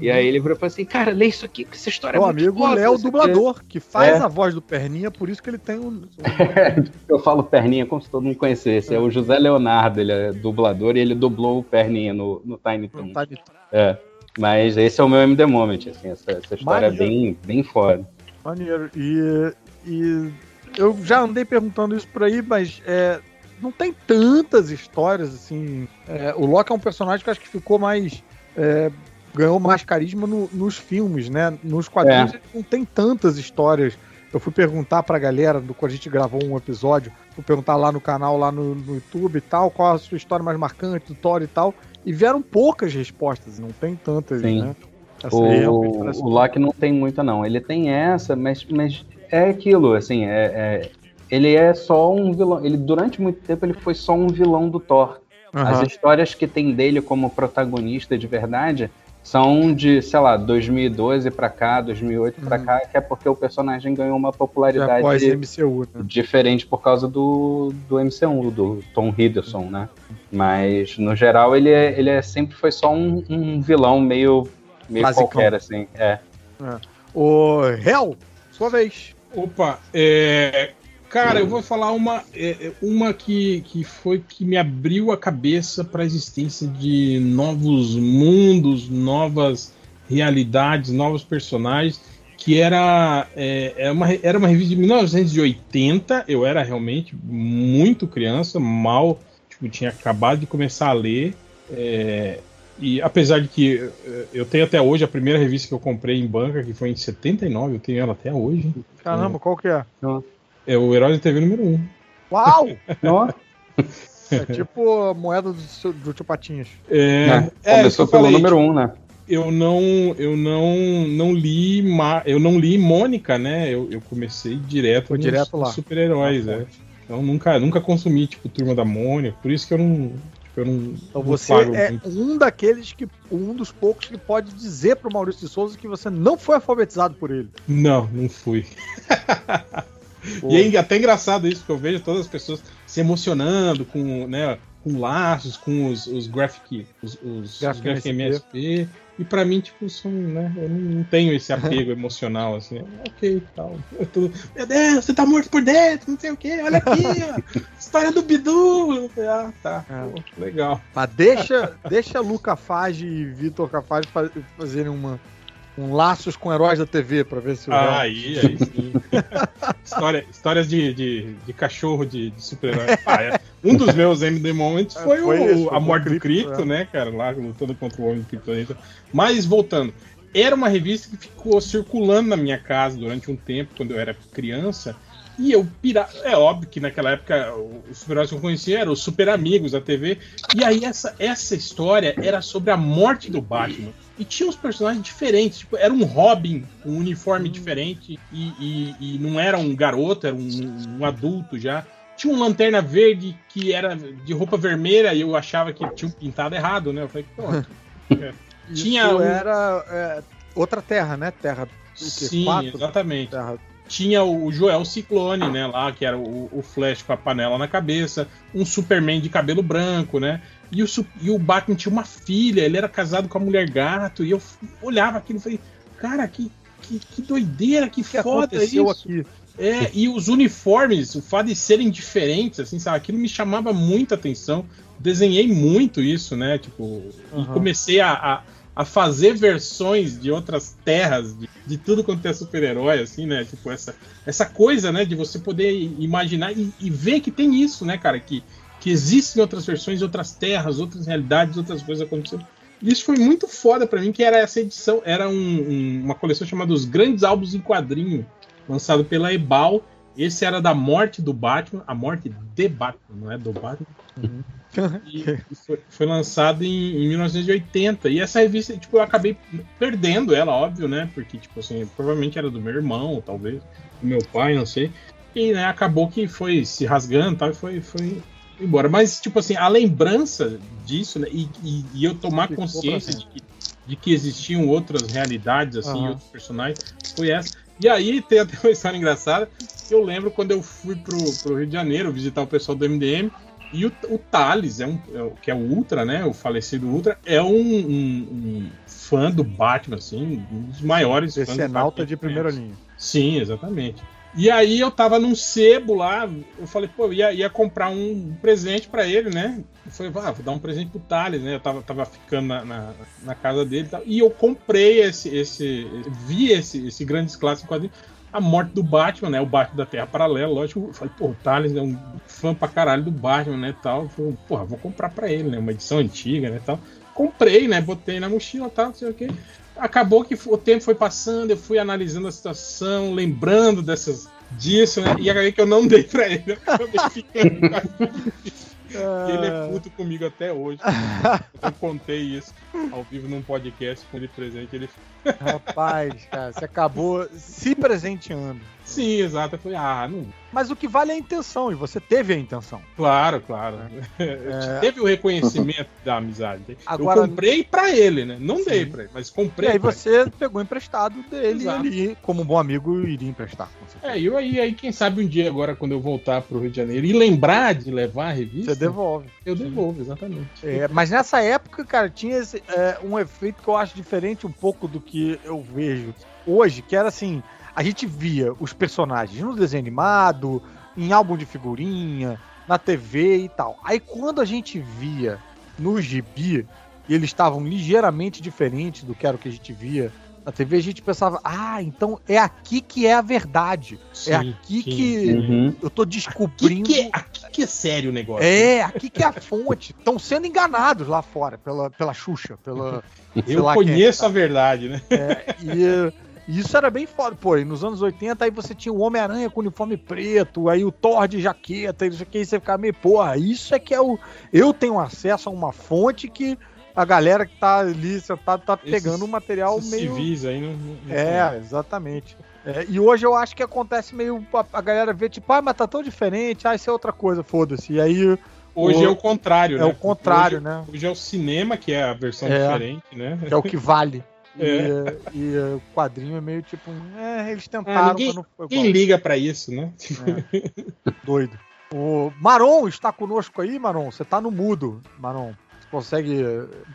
E aí ele virou e falou assim, cara, lê isso aqui, que essa história Meu é muito amigo Léo, não sei o quê." dublador, que faz É. a voz do Perninha, por isso que ele tem um. Eu falo Perninha como se todo mundo conhecesse. É o José Leonardo, ele é dublador e ele dublou o Perninha no, no Tiny de- É. Mas esse é o meu MD Moment, assim, essa, essa história é Maneiro. bem, bem foda. Maneiro. E, e eu já andei perguntando isso por aí, mas é, não tem tantas histórias assim. É, o Loki é um personagem que acho que ficou mais. é, ganhou mais carisma no- nos filmes, né? Nos quadrinhos É. não tem tantas histórias. Eu fui perguntar pra galera, do, quando a gente gravou um episódio, fui perguntar lá no canal, lá no, no YouTube e tal, qual a sua história mais marcante do Thor e tal. E vieram poucas respostas, não tem tantas, Sim. né? Essa O, parece o Loki não tem muita, não. Ele tem essa, mas, mas é aquilo, assim, é, é- ele é só um vilão. Ele, durante muito tempo, ele foi só um vilão do Thor. As Aham. histórias que tem dele como protagonista de verdade são de, sei lá, 2012 pra cá, 2008 pra cá, que é porque o personagem ganhou uma Uhum. Popularidade após MCU, né? diferente por causa do, do MCU, do Tom Hiddleston, né? Mas, no geral, ele, é, ele é, sempre foi só um, um vilão meio, meio Basicão. qualquer, assim. É. O Hel, sua vez. Opa, é, cara, eu vou falar uma, é, uma que, que foi que me abriu a cabeça para a existência de novos mundos, novas realidades, novos personagens, que era, é, é uma, era uma revista de 1980, eu era realmente muito criança, mal, tipo, tinha acabado de começar a ler, é, e apesar de que eu tenho até hoje a primeira revista que eu comprei em banca, que foi em 79, eu tenho ela até hoje. Caramba, qual que é? É o Herói da TV número 1. Uau! Ó, É tipo a moeda do, seu- do tio Patinhas. É, né? é, Começou pelo falei, número um, né? Eu não, eu não, não li, Ma- eu não li Mônica, né? Eu, eu comecei direto Foi nos- direto lá. super-heróis, é. Então nunca, nunca consumi tipo Turma da Mônica, por isso que eu não, tipo, eu não. Então não você é muito. um daqueles que. Um dos poucos que pode dizer pro Maurício de Souza que você não foi alfabetizado por ele. Não, não fui. E é até engraçado isso, porque eu vejo todas as pessoas se emocionando com, né, com laços, com os, os graphic, os, os, os Graphic graphic MSP. E pra mim, tipo, são, né, eu não tenho esse apego emocional, assim. Ok, tal. Eu tô, Meu Deus, você tá morto por dentro, não sei o que, olha aqui, ó. História do Bidu. Ah, tá. É. Pô, legal. Mas deixa, deixa Luca Fage e Vitor Cafage fa- fazerem uma, um laços com heróis da TV pra ver se o Ah, aí, aí sim. História, histórias de, de, de cachorro de, de super-herói. Ah, é. Um dos meus MD Moments foi, É, foi o, esse, foi a morte do Cripto, é. né, cara? Lá lutando contra o homem do. Mas voltando. Era uma revista que ficou circulando na minha casa durante um tempo, quando eu era criança. E eu pirava. É óbvio que naquela época os super-heróis que eu conhecia eram os super amigos da TV. E aí essa, essa história era sobre a morte do Batman. E tinha uns personagens diferentes. Tipo, era um Robin com um uniforme diferente. E, e- e não era um garoto, era um, um adulto já. Tinha um lanterna verde que era de roupa vermelha e eu achava que tinha pintado errado, né? Eu falei, pô. é. Isso tinha um- era é, outra terra, né? Terra. Sim, Quatro? exatamente. Terra. Tinha o Joel Ciclone, né, lá, que era o, o Flash com a panela na cabeça, um Superman de cabelo branco, né? E o, e o Batman tinha uma filha, ele era casado com a mulher gato, e eu olhava aquilo e falei, cara, que, que, que doideira, que, que foda isso. aqui? É, e os uniformes, o fato de serem diferentes, assim, sabe? Aquilo me chamava muita atenção. Desenhei muito isso, né? Tipo, e Aham. comecei a, a, a fazer versões de outras terras, de, de tudo quanto é super-herói, assim, né? Tipo, essa, essa coisa, né? De você poder imaginar e, e ver que tem isso, né, cara? Que, que existem outras versões, outras terras, outras realidades, outras coisas acontecendo. E Isso foi muito foda pra mim, que era essa edição, era um- um- uma coleção chamada Os Grandes Álbuns em Quadrinho, lançado pela Ebal, Esse era da morte do Batman, a morte de Batman, não é do Batman. E foi, foi lançado em, em 1980. E essa revista, tipo, eu acabei perdendo ela, óbvio, né? Porque, tipo assim, provavelmente era do meu irmão, talvez, do meu pai, não sei. E né, acabou que foi se rasgando tal, e foi, foi embora. Mas, tipo assim, a lembrança disso, né? E, e, e eu tomar Ficou consciência de que, de que existiam outras realidades, assim, Aham. outros personagens, foi essa. E aí tem até uma história engraçada. Eu lembro quando eu fui pro, pro Rio de Janeiro visitar o pessoal do MDM. E o, o Thales, é um, é que é o Ultra, né? O falecido Ultra, é um, um- um fã do Batman, assim, um dos maiores fãs do Decenalta Batman de primeira linha. Sim, exatamente. E aí eu tava num sebo lá, eu falei, pô, ia, ia comprar um presente pra ele, né? Eu falei, ah, vou dar um presente pro Thales, né? Eu tava, tava ficando na, na, na casa dele e tal. E eu comprei esse, esse vi esse, esse grande clássico quadrinho, A Morte do Batman, né? O Batman da Terra Paralela, lógico. Eu falei, pô, o Thales é um fã pra caralho do Batman, né? Tal. Falei, porra, vou comprar pra ele, né? Uma edição antiga, né? Tal. Comprei, né? Botei na mochila tal, não sei o quê. Acabou que o tempo foi passando, eu fui analisando a situação, lembrando dessas disso, né? E acabei que eu não dei pra ele. Eu acabei ficando com a- E ele é puto comigo até hoje. Eu contei isso ao vivo num podcast com ele presente. Ele... Rapaz, cara, você acabou se presenteando. Sim, exato. Eu falei, ah, não. Mas o que vale é a intenção, e você teve a intenção. Claro, claro. É. Teve o reconhecimento da amizade. Agora- eu comprei pra ele, né? Não dei Sim. pra ele, mas E comprei. aí pra você pegou emprestado dele Exato. e ele, como um bom amigo, iria emprestar. É, e aí, aí, quem sabe um dia agora, quando eu voltar pro Rio de Janeiro e lembrar de levar a revista, Você devolve. eu devolvo, exatamente. É, mas nessa época, cara, tinha esse, é, um efeito que eu acho diferente um pouco do que eu vejo hoje, que era assim, a gente via os personagens no desenho animado, em álbum de figurinha, na TV e tal. Aí quando a gente via no gibi, e eles estavam ligeiramente diferentes do que era o que a gente via na TV, a gente pensava, ah, então é aqui que é a verdade. Sim, é aqui sim. que Uhum. eu tô Aqui descobrindo. que, é, aqui que é sério o negócio. É, aqui que é a fonte. Estão sendo enganados lá fora pela, pela Xuxa, pela. Eu é conheço a verdade, né? É, e, e isso era bem foda. Pô, e nos anos 80 aí você tinha o Homem-Aranha com uniforme preto, aí o Thor de jaqueta, isso aqui, aí você ficava meio, porra, isso é que é o. Eu tenho acesso a uma fonte que a galera que tá ali sentada tá pegando Esses- um material Esses meio. civis aí não. não- É, exatamente. É, e hoje eu acho que acontece meio. A, a galera vê, tipo, ah, mas tá tão diferente, ah, isso é outra coisa, foda-se. E aí Hoje O- é o contrário, é né? o contrário, hoje, né? Hoje é o cinema, que é a versão É. diferente, né? é o que vale. E, É. e, eh, o quadrinho é meio tipo, é, eles tentaram, Ah, ninguém- mas não foi Quem igual. liga pra isso, né? Doido. O Maron está conosco aí, Maron. Você tá no mudo, Maron. Você consegue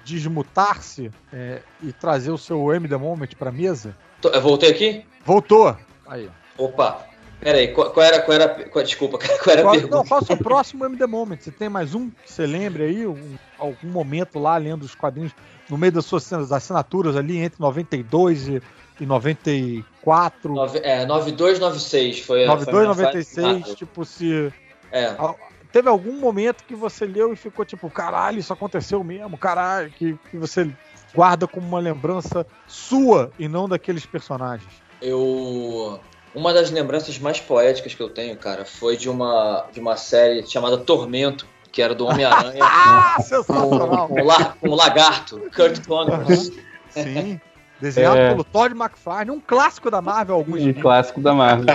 desmutar-se eh, e trazer o seu M The Moment pra mesa? Tô- Eu voltei aqui? Voltou. Aí. Opa. Pera aí, qual, qual era, qual era, qual- desculpa, qual era a Qual, pergunta? não, qual é o seu próximo M The Moment? Você tem mais um que você lembre aí? Um- algum momento lá lendo os quadrinhos no meio das suas das assinaturas ali entre 92 e, e 94? Nove- é, 9296 foi a 92, foi a minha 96, fase- tipo, se. É, Teve algum momento que você leu e ficou tipo, caralho, isso aconteceu mesmo, caralho, que, que você guarda como uma lembrança sua e não daqueles personagens. eu. Uma das lembranças mais poéticas que eu tenho, cara, foi de uma, de uma série chamada Tormento, que era do Homem-Aranha Ah, com, sensacional! com, o la- com o Lagarto, Kurt Connors. Sim. Desenhado É. pelo Todd McFarlane, um clássico da Marvel, alguns Um clássico da Marvel.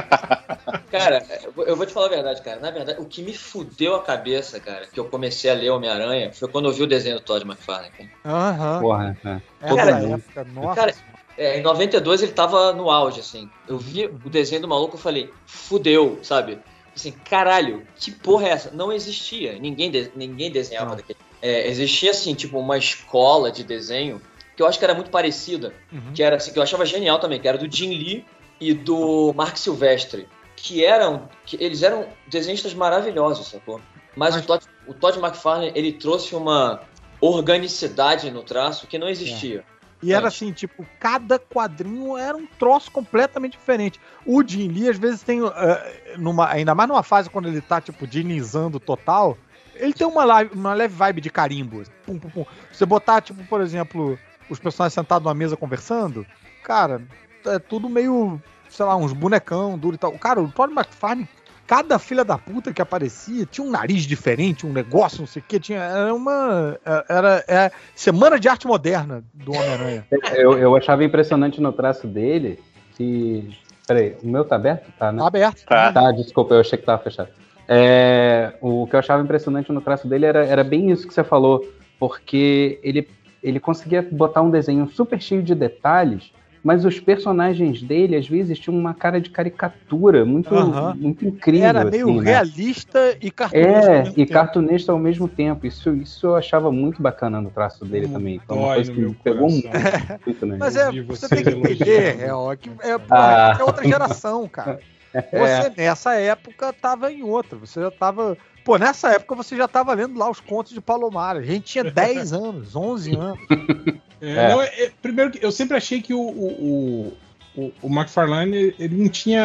Cara, eu vou- te falar a verdade, cara. Na verdade, o que me fudeu a cabeça, cara, que eu comecei a ler Homem-Aranha, foi quando eu vi o desenho do Todd McFarlane. cara. Aham. Porra, é. Essa Cara, época, nossa. cara, É, em 92 ele tava no auge, assim. Eu vi o desenho do maluco e falei, fudeu, sabe? Assim, caralho, que porra é essa? Não existia. Ninguém, de- ninguém desenhava Não. daquele. É, existia, assim, tipo, uma escola de desenho que eu acho que era muito parecida. Uhum. Que era assim, que eu achava genial também, que era do Jim Lee e do Mark Silvestre. Que eram. Que eles eram desenhistas maravilhosos, sacou? Mas, Mas- O, Todd, o Todd McFarlane, ele trouxe uma organicidade no traço que não existia. E era assim, tipo, cada quadrinho era um troço completamente diferente. O Jim Lee, às vezes, tem. eh, numa, ainda mais numa fase quando ele tá, tipo, dinizando total, ele tem uma, live- uma leve vibe de carimbo. assim, Pum, pum, pum. Você botar, tipo, por exemplo, os personagens sentados numa mesa conversando, cara, é tudo meio sei lá, uns bonecão duro e tal. Cara, o Todd McFarlane, cada filha da puta que aparecia tinha um nariz diferente, um negócio, não sei o que, tinha, era uma, era, era semana de arte moderna do Homem-Aranha. Eu, eu achava impressionante no traço dele que... Peraí, o meu tá aberto? Tá, né? Tá aberto. Tá. Tá, desculpa, eu achei que tava fechado. É, o que eu achava impressionante no traço dele era, era bem isso que você falou, porque ele, ele conseguia botar um desenho super cheio de detalhes, mas os personagens dele, às vezes, tinham uma cara de caricatura muito, muito incrível. Era meio assim, né? realista e cartunista. ao É, mesmo e tempo. cartunista ao mesmo tempo. Isso, isso eu achava muito bacana no traço dele também. Foi uma coisa que pegou muito, coração. muito, né? Mas é, você vocês tem que entender, é, ó, que é, pô, Ah. é outra geração, cara. É. Você nessa época tava em outra. Você já tava. Pô, nessa época você já tava lendo lá os contos de Palomar. A gente tinha 10 anos, 11 anos. É, É. não, é- é- primeiro, que eu sempre achei que o, o, o, o McFarlane ele não tinha.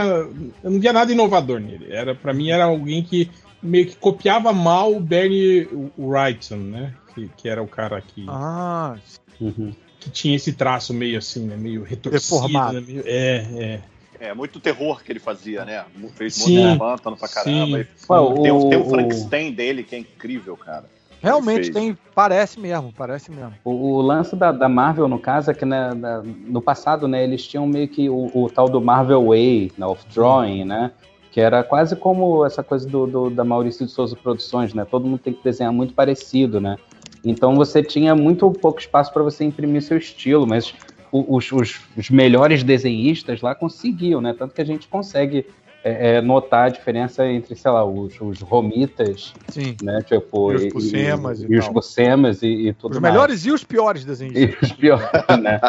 Eu não via nada inovador nele. Era, pra mim, era alguém que meio que copiava mal o Bernie Wrightson, né? Que, que era o cara que, Ah, Uhum. que tinha esse traço meio assim, né? Meio retorcido. Deformado. Né? Meio- é, é. É, muito terror que ele fazia, né? Fez Sim. muito pântano pra caramba. Sim. E Ué, Tem, o- tem o- o Frankenstein dele, que é incrível, cara. realmente tem. Parece mesmo, parece mesmo. O, o lance da, da Marvel, no caso, é que né, na- no passado, né, eles tinham meio que o, o tal do Marvel Way, né, of Drawing, né? Que era quase como essa coisa do, do- da Maurício de Souza Produções, né? Todo mundo tem que desenhar muito parecido, né? Então você tinha muito pouco espaço para você imprimir seu estilo, mas os, os- os melhores desenhistas lá conseguiam, né? Tanto que a gente consegue é, é, notar a diferença entre, sei lá, os, os romitas, Sim. né? Tipo, E os Buscemas e e, os tal. Buscemas e, e tudo Os mais. melhores e os piores desenhos. E os piores, né?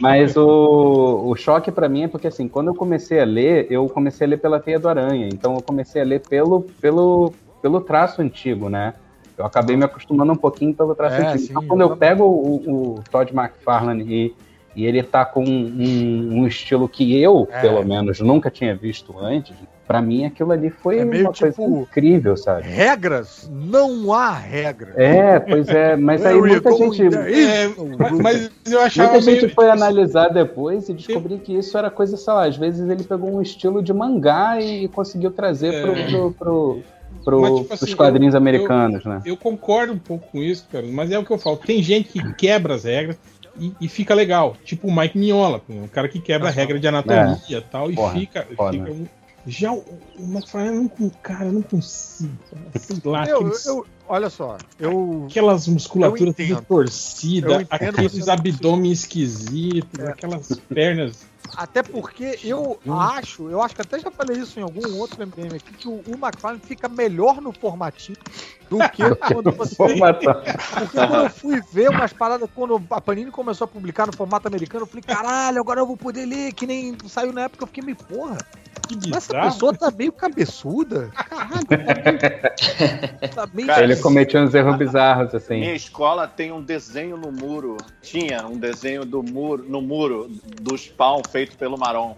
Mas o, o choque pra mim é porque, assim, quando eu comecei a ler, eu comecei a ler pela Teia do Aranha. Então eu comecei a ler pelo, pelo, pelo traço antigo, né? Eu acabei me acostumando um pouquinho pelo traço É, antigo. sim, então quando eu eu pego o, o Todd McFarlane e, e ele tá com um, um estilo que eu, É. pelo menos, nunca tinha visto antes, pra mim aquilo ali foi É meio uma coisa tipo- incrível, sabe? Regras? Não há regra. É, pois é, mas aí muita gente. É, mas, eu achava Muita gente meio- foi analisar depois e descobrir que isso era coisa, sei lá, às vezes ele pegou um estilo de mangá e conseguiu trazer É. pro, pro, pro, pro- Mas, tipo pros assim, quadrinhos eu- americanos, né? Eu concordo um pouco com isso, cara, mas é o que eu falo. Tem gente que quebra as regras e, e fica legal. Tipo o Mike Mignola, um cara que quebra a regra de anatomia e tal, e Porra, fica. foda. fica um- Já o, o McFarlane, eu não, cara, eu não consigo. Sei lá, Eu, aqueles- eu- olha só, eu. aquelas musculaturas eu entendo. tudo torcidas, aqueles abdômen esquisitos, É. aquelas pernas. Até porque eu acho, eu acho que até já falei isso em algum outro MDM aqui, que o, o McFarlane fica melhor no formatinho do que quando você. Porque quando eu fui ver umas paradas, quando a Panini começou a publicar no formato americano, eu falei, caralho, agora eu vou poder ler, que nem saiu na época, eu fiquei meio, porra, Que mas essa pessoa tá meio cabeçuda. Caralho, tá meio. Tá meio Cara, Ele cometia uns erros bizarros, assim. Minha escola tem um desenho no muro. Tinha um desenho do muro, no muro do spawn feito pelo Maron.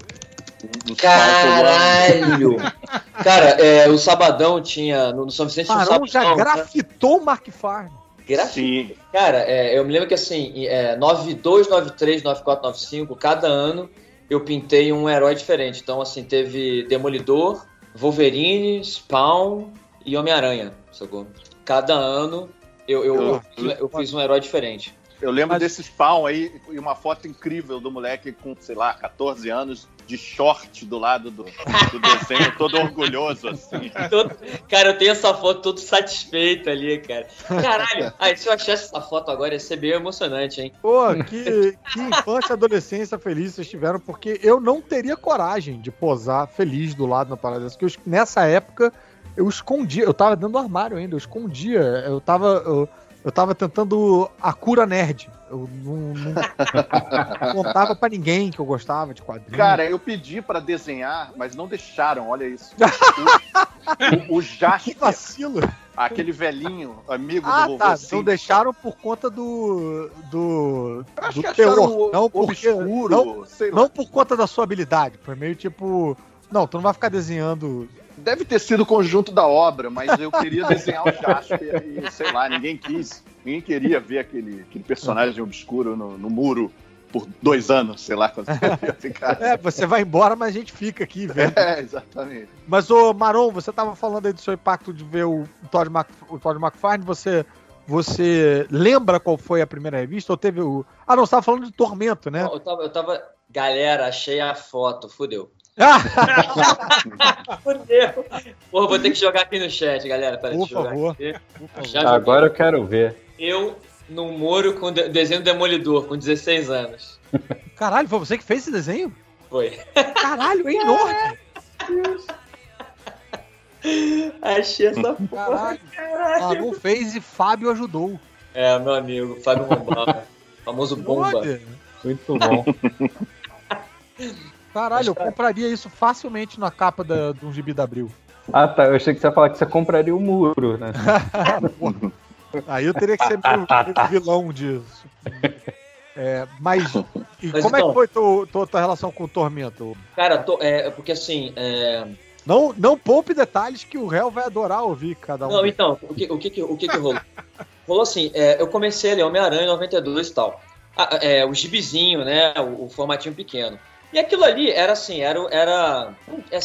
Caralho! Cara, é, o Sabadão tinha. No, no São Vicente tinha um Marão já Sabadão. né? grafitou o Mark Farm. Grafite. Sim. Cara, é, eu me lembro que assim, é, 92, 93, 94, 95, cada ano eu pintei um herói diferente. Então, assim, teve Demolidor, Wolverine, Spawn e Homem-Aranha, sacou? Cada ano eu, eu, eu, fiz- eu fiz um herói diferente. Eu lembro Mas- desse spawn aí e uma foto incrível do moleque com, sei lá, 14 anos, de short do lado do, do desenho, todo orgulhoso, assim. Todo- Cara, eu tenho essa foto todo satisfeito ali, cara. Caralho! Aí, se eu achasse essa foto agora, ia ser bem emocionante, hein? Pô, que, que infância e adolescência feliz vocês tiveram, porque eu não teria coragem de posar feliz do lado na parada dessa, porque eu- nessa época eu escondia, eu tava dentro do armário ainda, eu escondia, eu tava, eu, eu tava tentando a cura nerd. Eu não, não contava pra ninguém que eu gostava de quadrinhos. Cara, eu pedi pra desenhar, mas não deixaram, olha isso. O, o, o que Jasper, vacilo. aquele velhinho, amigo Ah, do tá. vovô Não Simpson. deixaram por conta do. do. Acho do que o- Não, porque, obscuro, não, não por conta da sua habilidade. Foi meio tipo. Não, tu não vai ficar desenhando. Deve ter sido o conjunto da obra, mas eu queria desenhar o Jasper e, sei lá, ninguém quis. Ninguém queria ver aquele, aquele personagem obscuro no, no muro. por dois anos, sei lá quanto tempo ia ficar. É, você vai embora, mas a gente fica aqui vendo. É, exatamente. Mas, ô Maron, você tava falando aí do seu impacto de ver o Todd, Mac, o Todd McFarlane, você, você lembra qual foi a primeira revista? Ou teve o... Ah, não, você tava falando de Tormento, né? Não, eu, tava, eu tava. Galera, achei a foto, fudeu. fudeu. Porra, vou ter que jogar aqui no chat, galera. Pera, Por favor. aqui. Por joguei. Agora eu quero ver. Eu no Moro com de- desenho Demolidor, com 16 anos. Caralho, foi você que fez esse desenho? Foi. Caralho, é enorme. Achei essa porra. Caralho. Maron fez e Fábio ajudou. É, meu amigo, Fábio Bomba. famoso Bomba. Muito bom. Caralho, eu compraria isso facilmente na capa da, de um gibi da Abril. Ah, tá. Eu achei que você ia falar que você compraria o muro, né? Aí eu teria que ser meio, vilão disso. É, mas, e Mas como é então- que foi tua, tua, tua relação com o Tormento? Cara, tô- é, porque assim. é, Não, não poupe detalhes que o réu vai adorar ouvir cada um. Não, então, o que, o que, o que, que rolou? rolou assim, é, eu comecei a ler Homem-Aranha em 92 e tal. Ah, é, o gibizinho, né? O, o formatinho pequeno. E aquilo ali era assim, era, era,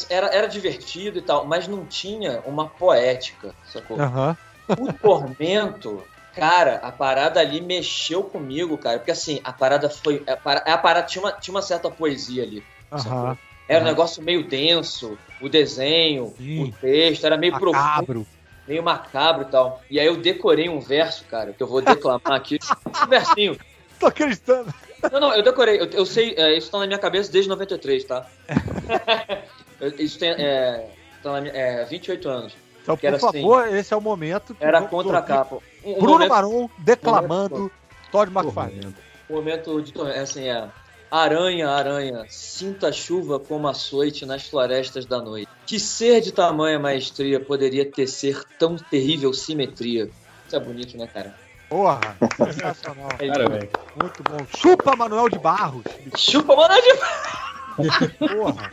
era, era divertido e tal, mas não tinha uma poética, sacou? Aham. O Tormento, cara, a parada ali mexeu comigo, cara. Porque assim, a parada foi. A parada, a parada tinha, uma, tinha uma certa poesia ali. Aham. Era um negócio meio denso, o desenho, Sim. o texto, era meio profundo, Macabro. meio macabro e tal. E aí eu decorei um verso, cara, que eu vou declamar aqui. Um versinho. Tô acreditando. Não, não, eu decorei. Eu, eu sei, é, isso tá na minha cabeça desde 93, tá? Isso tem. É, tá na minha, é, 28 anos. Então, por assim, favor, esse é o momento. Era contra a capa. Um- um Bruno momento- Maron declamando Todd McFarlane. O momento de é assim, é. Aranha, aranha, sinta a chuva como açoite nas florestas da noite. Que ser de tamanha maestria poderia tecer tão terrível simetria? Isso é bonito, né, cara? Porra, sensacional. É. Parabéns. Muito bom. Chupa Manuel de Barros. Chupa, mano, de... Porra.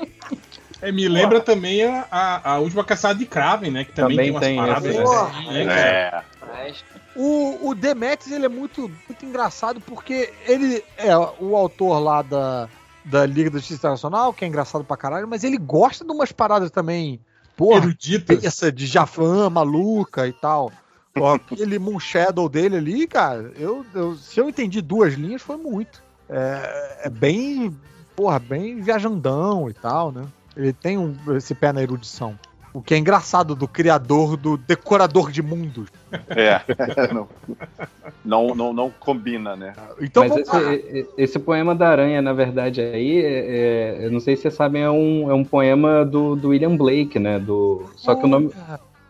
É, me lembra também a, a, a última caçada de Kraven, né? Que também, Também tem tem umas paradas esse, assim, né, cara? É. Mas, O, o Demetrius, ele é muito, muito engraçado porque ele é o autor lá da, da Liga da Justiça Internacional, que é engraçado pra caralho, mas ele gosta de umas paradas também, porra, Eruditas. essa de Jafan, maluca e tal. Ó, Aquele Moon Shadow dele ali, cara, eu, eu- se eu entendi duas linhas, foi muito. É, é bem, porra, bem viajandão e tal, né? Ele tem um- esse pé na erudição. O que é engraçado do criador, do decorador de mundos. É. não, não, não, não combina, né? Então Mas esse, esse poema da aranha, na verdade, aí, é- é- eu não sei se vocês sabem, é um, é um poema do, do William Blake, né? Do, só, que o nome,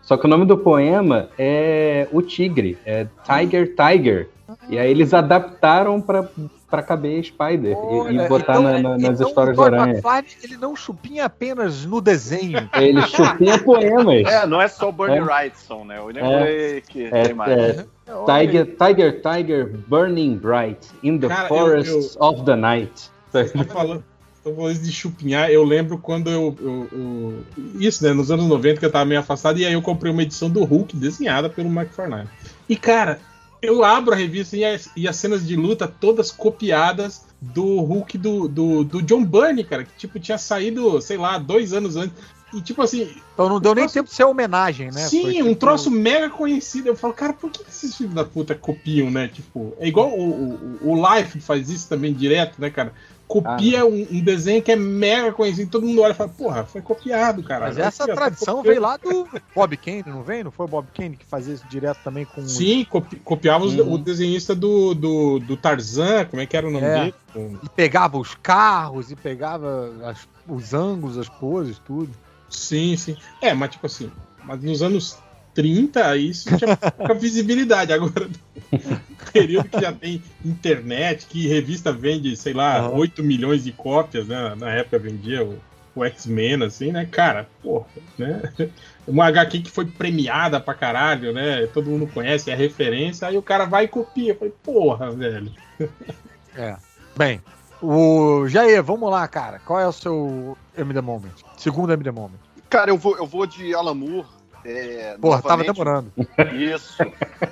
só que o nome do poema é O Tigre, é Tiger Tiger. E aí eles adaptaram pra, pra caber Spider e- e, Olha, botar então- na- na- nas então histórias o da Todd aranha. McFarlane, ele não chupinha apenas no desenho. Ele chupinha poemas. É, não é só o Bernie É. Wrightson, né? O William É. Blake, É, tem mais. é, Tiger, Tiger, Tiger, burning bright in the Cara, eu- forests of the night. Falando, tô falando de chupinhar, eu lembro quando eu, eu- eu- Isso, né? Nos anos 90 que eu tava meio afastado, e aí eu comprei uma edição do Hulk desenhada pelo McFarlane. E, cara, eu abro a revista e as, e as cenas de luta todas copiadas do Hulk do, do, do John Byrne, cara, que tipo, tinha saído, sei lá, dois anos antes. E tipo assim, Então não deu nem tempo de ser homenagem, né? Sim, Foi um tipo- troço mega conhecido. Eu falo, cara, por que esses filhos da puta copiam, né? Tipo, é igual o, o, o Life faz isso também direto, né, cara? Copia um, um desenho que é mega conhecido, todo mundo olha e fala, porra, foi copiado, cara. Mas essa tradição veio lá do Bob Kane, não vem? Não foi o Bob Kane que fazia isso direto também com. Sim, copi copiava Uhum. o desenhista do, do, do Tarzan, como é que era o nome É. dele? E pegava os carros e pegava as- os ângulos, as poses, tudo. Sim, sim. É, mas tipo assim, mas nos anos 30 isso tinha pouca visibilidade. Agora, no período que já tem internet, que revista vende, sei lá, Aham. 8 milhões de cópias, né? Na época vendia o, o X-Men, assim, né? Cara, porra, né? Uma HQ que foi premiada pra caralho, né? Todo mundo conhece, é referência, aí o cara vai e copia. Eu falei, porra, velho. É. Bem, o Jair, vamos lá, cara. Qual é o seu MD Moment? Segundo MD Moment. Cara, eu vou, eu vou de Alan Moore. É, Porra, tava demorando. Isso.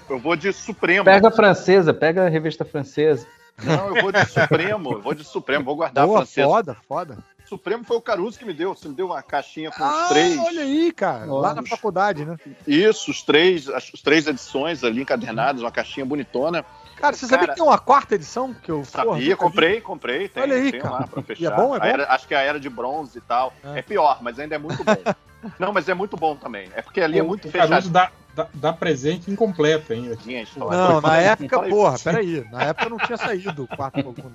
Eu vou de Supremo. Pega a francesa, pega a revista francesa. Não, eu vou de Supremo, eu vou de Supremo, vou guardar Boa, a francesa. foda, foda. Supremo foi o Caruso que me deu. Você me deu uma caixinha com os Ah, três. olha aí, cara. Lá na faculdade, né? Isso, os três, as, os três edições ali encadernadas, uma caixinha bonitona. Cara, você sabia Cara, que tem uma quarta edição? Que eu porra, Sabia, nunca vi? comprei, comprei. Tem, Olha aí, tem cara. lá pra E fechar. é bom, é bom? Era- acho que é a era de bronze e tal. É. É, pior, mas ainda é muito bom. Não, mas é muito bom também. É porque ali é O- muito o Caruso fechado. dá, dá, dá presente incompleto ainda. História. Não, na época, porra, peraí. Na época não tinha saído o quarto Pokémon.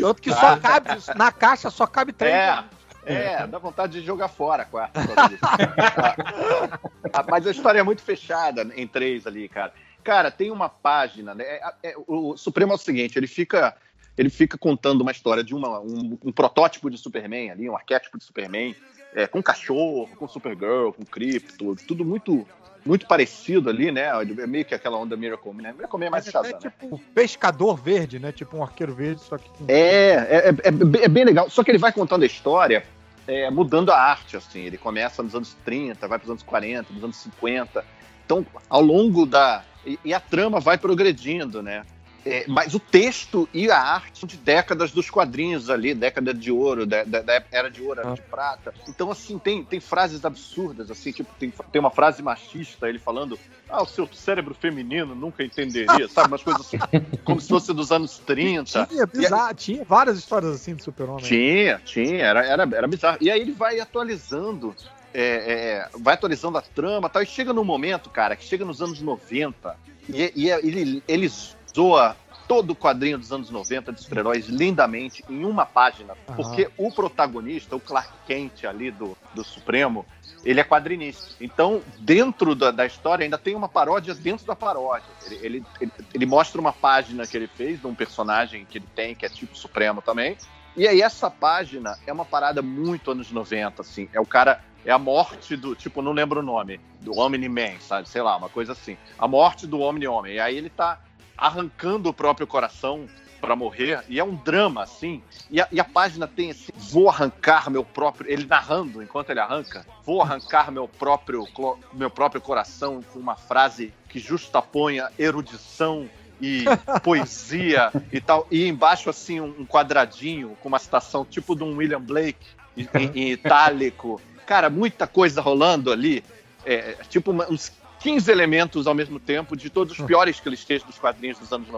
Tanto que Ah, só cabe, na caixa só cabe três. É, é, dá vontade de jogar fora a quarta. disso. Ah, Mas a história é muito fechada em três ali, cara. Cara, tem uma página, né? é- é- o Supremo é o seguinte, ele fica, ele fica contando uma história de uma- um, um protótipo de Superman ali, um arquétipo de Superman, é, com cachorro, com Supergirl, com Krypto, tudo muito muito parecido ali, né? É meio que aquela onda Miracle Man. né? Miracle Man é mais Shazam, é né? tipo um pescador verde, né? Tipo um arqueiro verde, só que. É, é, é, é bem- é bem legal. Só que ele vai contando a história é, mudando a arte, assim. Ele começa nos anos 30, vai para os anos 40, nos anos 50. Então, ao longo da. E, e a trama vai progredindo, né? É, mas o texto e a arte são de décadas dos quadrinhos ali, década de ouro, da, da- da era de ouro, era de prata. Então, assim, tem, tem frases absurdas, assim, tipo, tem, tem uma frase machista, ele falando, ah, o seu cérebro feminino nunca entenderia, sabe? Umas coisas assim, como se fosse dos anos 30. Tinha, bizarro, tinha várias histórias assim do Super-Homem. Tinha, tinha, era, era, era bizarro. E aí ele vai atualizando, é, é, vai atualizando a trama e tal, e chega num momento, cara, que chega nos anos 90, e, e ele, ele zoa todo o quadrinho dos anos 90 de super-heróis lindamente em uma página, Aham. porque o protagonista, o Clark Kent ali do, do Supremo, ele é quadrinista. Então, dentro da, da história, ainda tem uma paródia dentro da paródia. Ele, ele, ele, ele mostra uma página que ele fez de um personagem que ele tem, que é tipo Supremo também. E aí, essa página é uma parada muito anos 90, assim. É o cara. É a morte do. Tipo, não lembro o nome. Do Omni-Man, sabe? Sei lá, uma coisa assim. A morte do Omni-Homem. E aí ele tá arrancando o próprio coração pra morrer. E é um drama, assim. E a, e a página tem assim: vou arrancar meu próprio. Ele narrando enquanto ele arranca. Vou arrancar meu próprio, meu próprio coração com uma frase que justapõe erudição e poesia e tal. E embaixo, assim, um um quadradinho com uma citação tipo de um William Blake em, em itálico. Cara, muita coisa rolando ali. É, tipo uma- uns 15 elementos ao mesmo tempo de todos os piores clichês dos quadrinhos dos anos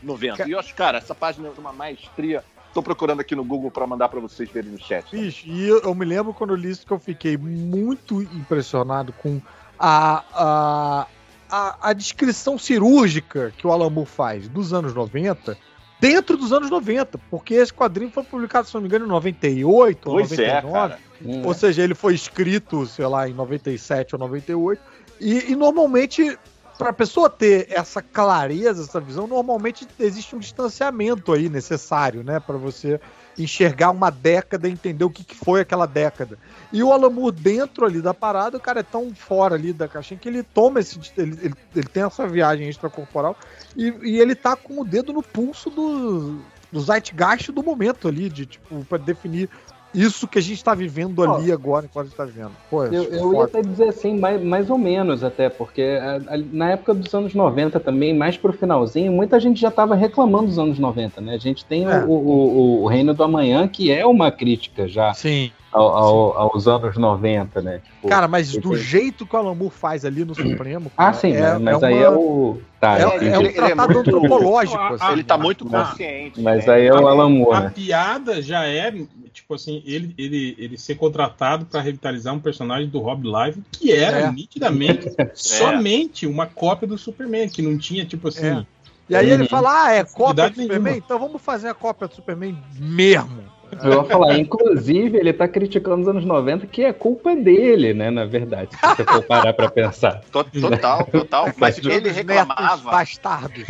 90. E eu acho, cara, essa página é uma maestria. Tô procurando aqui no Google pra mandar pra vocês verem no chat. Bicho, e eu, eu me lembro quando eu li isso que eu fiquei muito impressionado com a, a, a, a descrição cirúrgica que o Moore faz dos anos 90 dentro dos anos 90, porque esse quadrinho foi publicado, se não me engano, em 98 ou Pois é, 99. cara. Ou seja, ele foi escrito, sei lá, em 97 ou 98. E, e normalmente, para a pessoa ter essa clareza, essa visão, normalmente existe um distanciamento aí necessário, né? Para você enxergar uma década entender o que, que foi aquela década. E o Alan Moore dentro ali da parada, o cara é tão fora ali da caixinha que ele toma esse. Ele, ele, ele tem essa viagem extracorporal e, e ele tá com o dedo no pulso do, do zeitgeist do momento ali, de tipo, definir isso que a gente tá vivendo ali agora, enquanto a gente tá vivendo. Pô, Eu, eu ia até dizer assim, mais, mais ou menos até, porque a- a- na época dos anos 90 também, mais pro finalzinho, muita gente já estava reclamando dos anos 90, né? A gente tem o- É. o, o, o Reino do Amanhã, que é uma crítica já Sim. ao- ao- aos anos 90, né? Tipo, Cara, mas esse- do jeito que o Alan Moore faz ali no Supremo. Ah, cara, sim, é, né? mas é aí uma- é o... Tá, é- entendi. é um tratado antropológico, assim. Ele tá muito Ah, consciente. Mas né? aí é o A- Alan Moore, A né? piada já é, tipo assim, ele, ele, ele ser contratado para revitalizar um personagem do Rob Live que era É. nitidamente somente uma cópia do Superman, que não tinha, tipo assim. É. E aí ele Uhum. fala: ah, é cópia do Superman? nenhuma. Então vamos fazer a cópia do Superman mesmo. Eu ia falar, inclusive, ele tá criticando os anos 90, que é culpa dele, né? Na verdade, se você for parar pra pensar. To- Total, total. Mas ele reclamava. bastardos.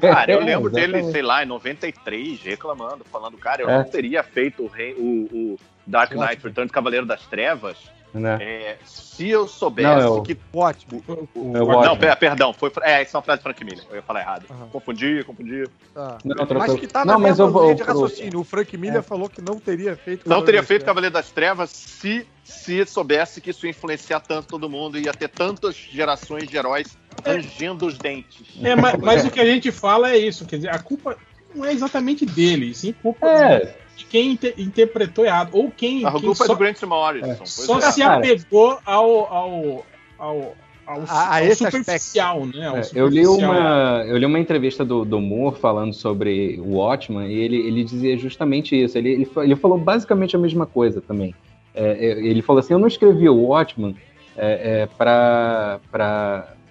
Cara, eu É, lembro dele, exatamente. sei lá, em 93, reclamando, falando, cara, eu É. não teria feito o, rei- o, o Dark Knight Ótimo. Return do Cavaleiro das Trevas Né? é, se eu soubesse Não, é o- que. Ótimo. É o não, per- perdão, foi, é, essa é uma frase de Frank Miller, eu ia falar errado. Aham. Confundi, confundi. Tá. Não, Mas que tá na Não, mas mesma eu vou- linha de eu- raciocínio. O Frank Miller falou que não teria feito. Não teria feito Cavaleiro Cavaleiro das Trevas se, se soubesse que isso ia influenciar tanto todo mundo, ia ter tantas gerações de heróis rangendo os dentes. É, mas, mas o que a gente fala é isso, quer dizer, a culpa não é exatamente dele, sim culpa É. de quem inter- interpretou errado. Ou quem, A quem culpa é só, do Grant Morrison. pois só é. se apegou ao, ao, ao, ao, A- a ao esse superficial, né? Ao É, eu, li superficial. uma, eu li uma entrevista do, do Moore falando sobre o Watchman e ele, ele dizia justamente isso. Ele, ele, ele falou basicamente a mesma coisa também. É, é, ele falou assim: Eu não escrevi o Watchman é, é, para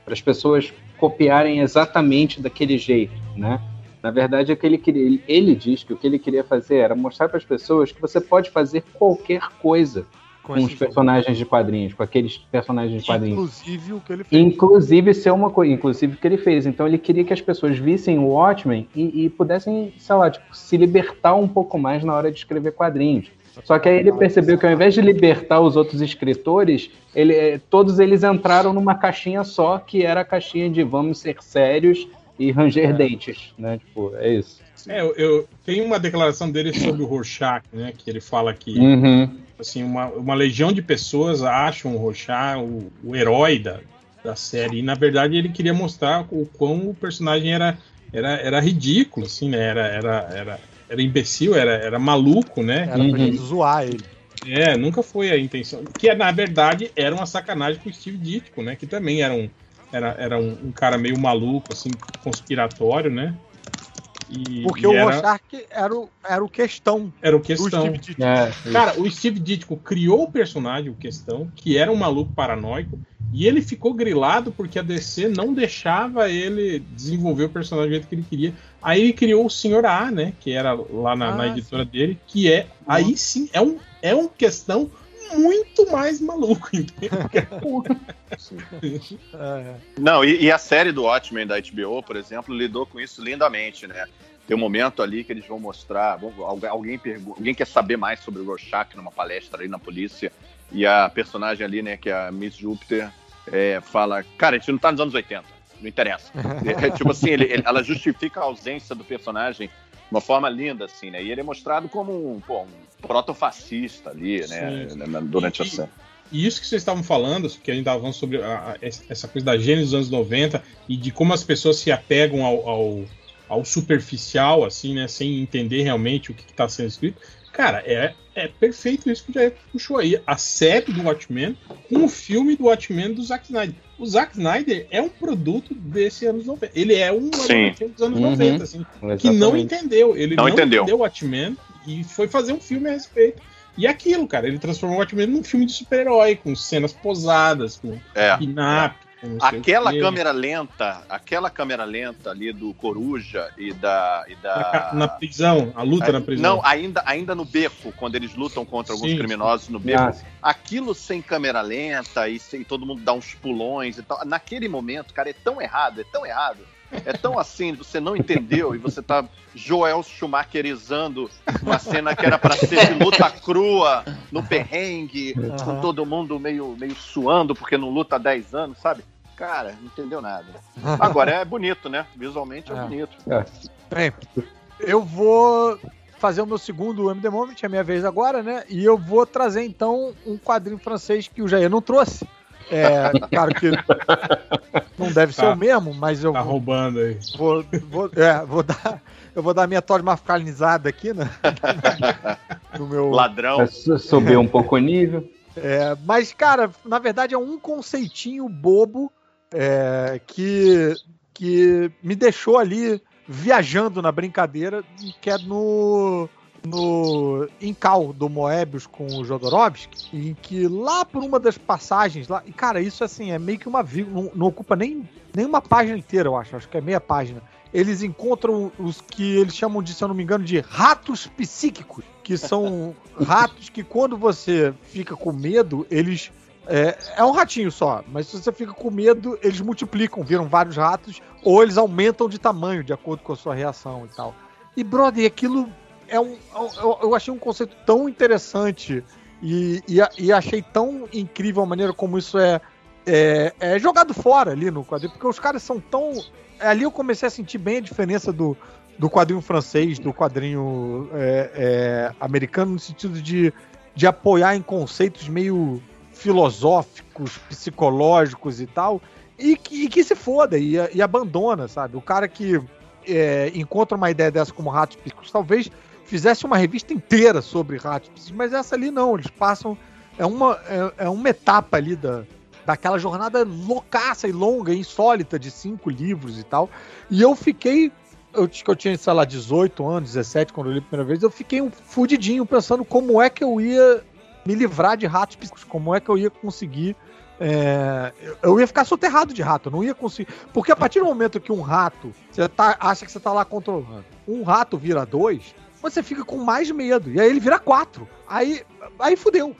as pessoas copiarem exatamente daquele jeito, né? Na verdade, é que ele, queria, ele, ele diz que o que ele queria fazer era mostrar para as pessoas que você pode fazer qualquer coisa com, esse os personagens de quadrinhos, com aqueles personagens de quadrinhos. Inclusive o que ele fez. Inclusive ser uma coisa, inclusive o que ele fez. Então ele queria que as pessoas vissem o Watchmen e, e pudessem, sei lá, tipo, se libertar um pouco mais na hora de escrever quadrinhos. Só que aí ele percebeu que ao invés de libertar os outros escritores, ele, eh, todos eles entraram numa caixinha só, que era a caixinha de vamos ser sérios e ranger dentes, né? Tipo, é isso. É, eu, eu tenho uma declaração dele sobre o Rorschach, né? Que ele fala que Uhum. assim, uma, uma legião de pessoas acham o Rorschach o, o herói da, da série. E na verdade ele queria mostrar o quão o personagem era, era, era ridículo, assim, né? Era, era, era, era imbecil, era, era maluco, né? Era pra Uhum. gente zoar ele. É, nunca foi a intenção. Que na verdade era uma sacanagem com o Steve Ditko, né? Que também era um, era, era um, um cara meio maluco, assim, conspiratório, né? E, Porque e o era, Rorschach era o, era o questão era o questão. É, Cara, o Steve Ditko criou o personagem, o Questão, que era um maluco paranoico, e ele ficou grilado porque a DC não deixava ele desenvolver o personagem do jeito que ele queria. Aí ele criou o Senhor A, né? Que era lá na, Ah, na editora dele, que é. Aí sim, é um, é um questão muito mais maluco, entendeu? É. Não, e, e a série do Watchmen da HBO, por exemplo, lidou com isso lindamente, né? Tem um momento ali que eles vão mostrar, alguém, alguém, quer saber mais sobre o Rorschach numa palestra ali na polícia, e a personagem ali, né, que é a Miss Júpiter, é, fala, cara, a gente não tá nos anos 80, não interessa. É, tipo assim, ele- ele- ela justifica a ausência do personagem uma forma linda, assim, né? E ele é mostrado como um, pô, um protofascista ali, né, Sim. na- na- durante a E- série. E isso que vocês estavam falando, que a gente estava falando sobre a- a- essa coisa da gênese dos anos 90 e de como as pessoas se apegam ao, ao, ao superficial, assim, né? Sem entender realmente o que está sendo escrito. Cara, é, é perfeito isso que o Jair puxou aí. A série do Watchmen com o filme do Watchmen do Zack Snyder. O Zack Snyder é um produto desse anos 90. Ele é um dos anos Uhum. 90, assim que não entendeu. Ele Não não, entendeu. entendeu o Watchmen e foi fazer um filme a respeito. E aquilo, cara, ele transformou o Watchmen num filme de super-herói, com cenas posadas, com É. pinap, com Aquela quê. câmera lenta, aquela câmera lenta ali do Coruja e da. E Na, da na prisão, a luta na prisão. Não, ainda, ainda no beco, quando eles lutam contra alguns Sim, criminosos no beco. Ah, sim. Aquilo sem câmera lenta e sem todo mundo dar uns pulões e tal. Naquele momento, cara, é tão errado, é tão errado. É tão assim, você não entendeu e você tá Joel Schumacherizando uma cena que era pra ser de luta crua, no perrengue, com Aham. todo mundo meio, meio suando porque não luta há 10 anos, sabe? Cara, não entendeu nada. Agora é bonito, né? Visualmente é, É. bonito. Bem, eu vou fazer o meu segundo MD Moment, é a minha vez agora, né? E eu vou trazer então um quadrinho francês que o Jair não trouxe. É, claro que não deve ser Tá. o mesmo, mas eu Tá vou, roubando aí. vou, vou- é, vou dar, eu vou dar a minha tosse masculinizada aqui, né? No meu, Ladrão. Pra su- subir um pouco o nível. É, mas, cara, na verdade é um conceitinho bobo é, que, que me deixou ali viajando na brincadeira, que é no, no Incal do Moebius com o Jodorowsky, em que lá por uma das passagens, lá, e cara, isso assim, é meio que uma não, não ocupa nem, nem uma página inteira, eu acho, acho que é meia página. Eles encontram os que eles chamam de, se eu não me engano, de ratos psíquicos, que são ratos que quando você fica com medo, eles. É, é um ratinho só, mas se você fica com medo, eles multiplicam, viram vários ratos, ou eles aumentam de tamanho de acordo com a sua reação e tal. E, brother, aquilo é um. Eu, eu achei um conceito tão interessante e, e, e achei tão incrível a maneira como isso é, é, é jogado fora ali no quadrinho, porque os caras são tão. Ali eu comecei a sentir bem a diferença do, do quadrinho francês, do quadrinho é, é, americano, no sentido de, de apoiar em conceitos meio filosóficos, psicológicos e tal, e que, e que se foda e, e abandona, sabe? O cara que é, encontra uma ideia dessa como Ratos Psíquicos, talvez fizesse uma revista inteira sobre Ratos Psíquicos, mas essa ali não, eles passam. É uma, é, é uma etapa ali da, daquela jornada loucaça e longa, insólita, de cinco livros e tal. E eu fiquei. Eu, eu tinha, sei lá, 18 anos, 17, quando eu li a primeira vez, eu fiquei um fudidinho pensando como é que eu ia me livrar de ratos psíquicos, como é que eu ia conseguir. É, eu ia ficar soterrado de rato, eu não ia conseguir. Porque a partir do momento que um rato, você tá, acha que você tá lá controlando, um rato vira dois, você fica com mais medo. E aí ele vira quatro. Aí, aí fudeu.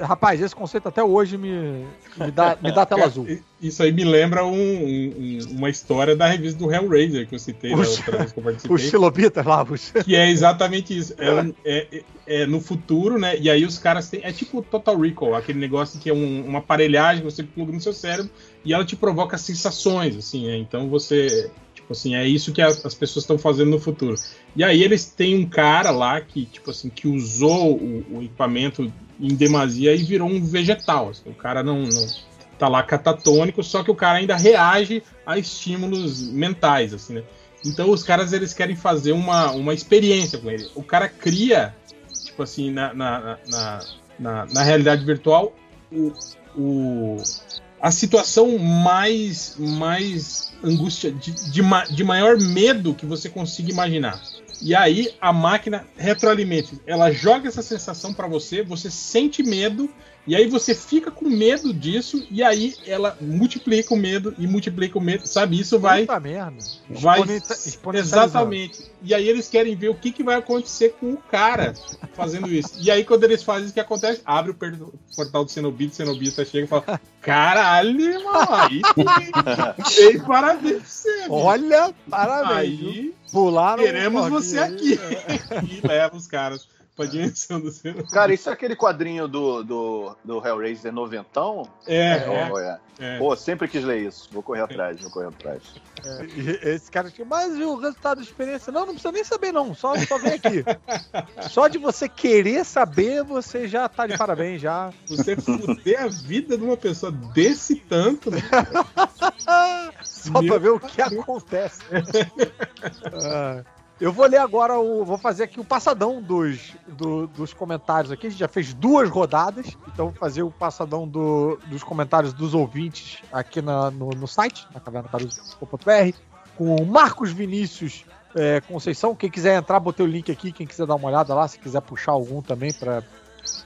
Rapaz, esse conceito até hoje me, me, dá, me dá tela azul. Isso aí me lembra um- um- uma história da revista do Hellraiser que eu citei Os- outra vez que eu participei. Os xilobitas lá, os... Que é exatamente isso. É, é- é- é no futuro, né? E aí os caras têm. É tipo Total Recall, aquele negócio que é um- uma aparelhagem que você pluga no seu cérebro e ela te provoca sensações, assim, né? Então você. Tipo assim, é isso que as pessoas estão fazendo no futuro. E aí eles têm um cara lá que, tipo assim, que usou o, o equipamento em demasia e virou um vegetal. assim. O cara não, não tá lá catatônico, só que o cara ainda reage a estímulos mentais, assim, né? Então os caras eles querem fazer uma, uma experiência com ele. O cara cria, tipo assim, na, na, na, na, na realidade virtual, o, o, a situação mais, mais angústia, de, de, de maior medo que você consiga imaginar. E aí a máquina retroalimenta. Ela joga essa sensação pra você, você sente medo, e aí você fica com medo disso, e aí ela multiplica o medo e multiplica o medo, sabe? Isso vai. Puta merda. Vai exatamente. E aí eles querem ver o que, que vai acontecer com o cara fazendo isso. E aí, quando eles fazem isso, o que acontece? Abre o portal do Cenobita, o Cenobita chega e fala: Caralho, mano, aí tem parabéns pra você. bicho." Olha, parabéns. Aí Pularam queremos você aqui. e leva os caras pra dimensão do Cenobita. Cara, isso é aquele quadrinho do, do, do Hellraiser noventão? É, Ou é. É. Pô, sempre quis ler isso. Vou correr atrás, vou correr atrás. É, e esse cara tinha, mas e o resultado da experiência? Não, não precisa nem saber, não. Só, só vem aqui. Só de você querer saber, você já tá de parabéns já. Você fuder a vida de uma pessoa desse tanto, né? Só pra ver o que acontece. Ah, eu vou ler agora o. Vou fazer aqui o passadão dos, do- dos comentários aqui. A gente já fez duas rodadas. Então vou fazer o passadão do- dos comentários dos ouvintes aqui na- no, no site, na cavernacaruso.com.br, com o Marcos Vinícius é, Conceição. Quem quiser entrar, botei o link aqui. Quem quiser dar uma olhada lá, se quiser puxar algum também pra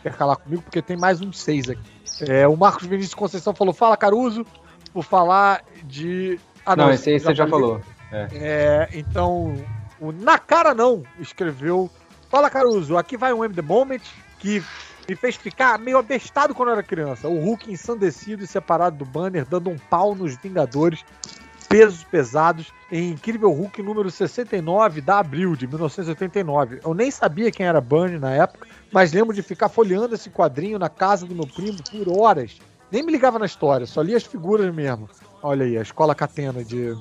intercalar comigo, porque tem mais um seis aqui. É, o Marcos Vinícius Conceição falou: Fala, Caruso, por falar de. Ah, não, esse aí você já falei. falou. É. É, então, o Na Cara Não escreveu: Fala Caruso, aqui vai um M The Moment que me fez ficar meio abestado quando eu era criança. O Hulk ensandecido e separado do banner, dando um pau nos Vingadores, pesos pesados, em Incrível Hulk número 69 da Abril de 1989. Eu nem sabia quem era Bunny na época, mas lembro de ficar folheando esse quadrinho na casa do meu primo por horas. Nem me ligava na história, só lia as figuras mesmo. Olha aí, a escola catena de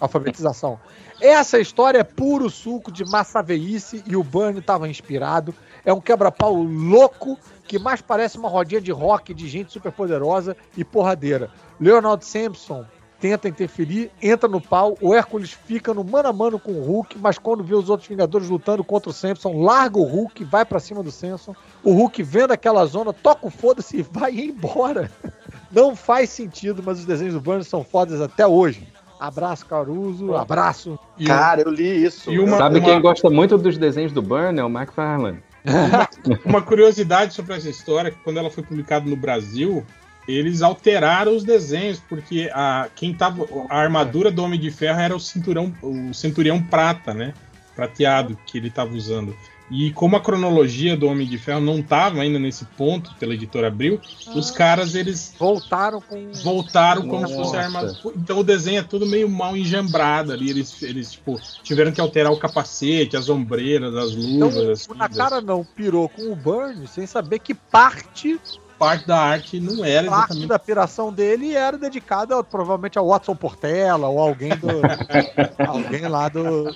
alfabetização. Essa história é puro suco de massa veice e o Burnie estava inspirado. É um quebra-pau louco que mais parece uma rodinha de rock de gente super poderosa e porradeira. Leonard Sampson tenta interferir, entra no pau, o Hércules fica no mano a mano com o Hulk, mas quando vê os outros Vingadores lutando contra o Sampson, larga o Hulk, vai pra cima do Sampson. O Hulk vendo aquela zona, toca o foda-se e vai embora. Não faz sentido, mas os desenhos do Burns são fodas até hoje. Abraço, Caruso. Abraço. Cara, eu li isso. E uma, Sabe uma- quem gosta muito dos desenhos do Burn é o McFarlane. Uma curiosidade sobre essa história, que quando ela foi publicada no Brasil, eles alteraram os desenhos, porque a, quem tava, a armadura do Homem de Ferro era o cinturão, o cinturão prata, né? Prateado que ele estava usando. E como a cronologia do Homem de Ferro não estava ainda nesse ponto pela editora Abril, os caras eles voltaram com voltaram como se fosse a armadura. Então o desenho é tudo meio mal enjambrado ali. Eles, eles tipo, tiveram que alterar o capacete, as ombreiras, as Então, luvas. o Na Cara não pirou com o Burns sem saber que parte parte da arte não era Parte exatamente. da piração dele era dedicada provavelmente ao Watson Portela ou alguém do. alguém lá do.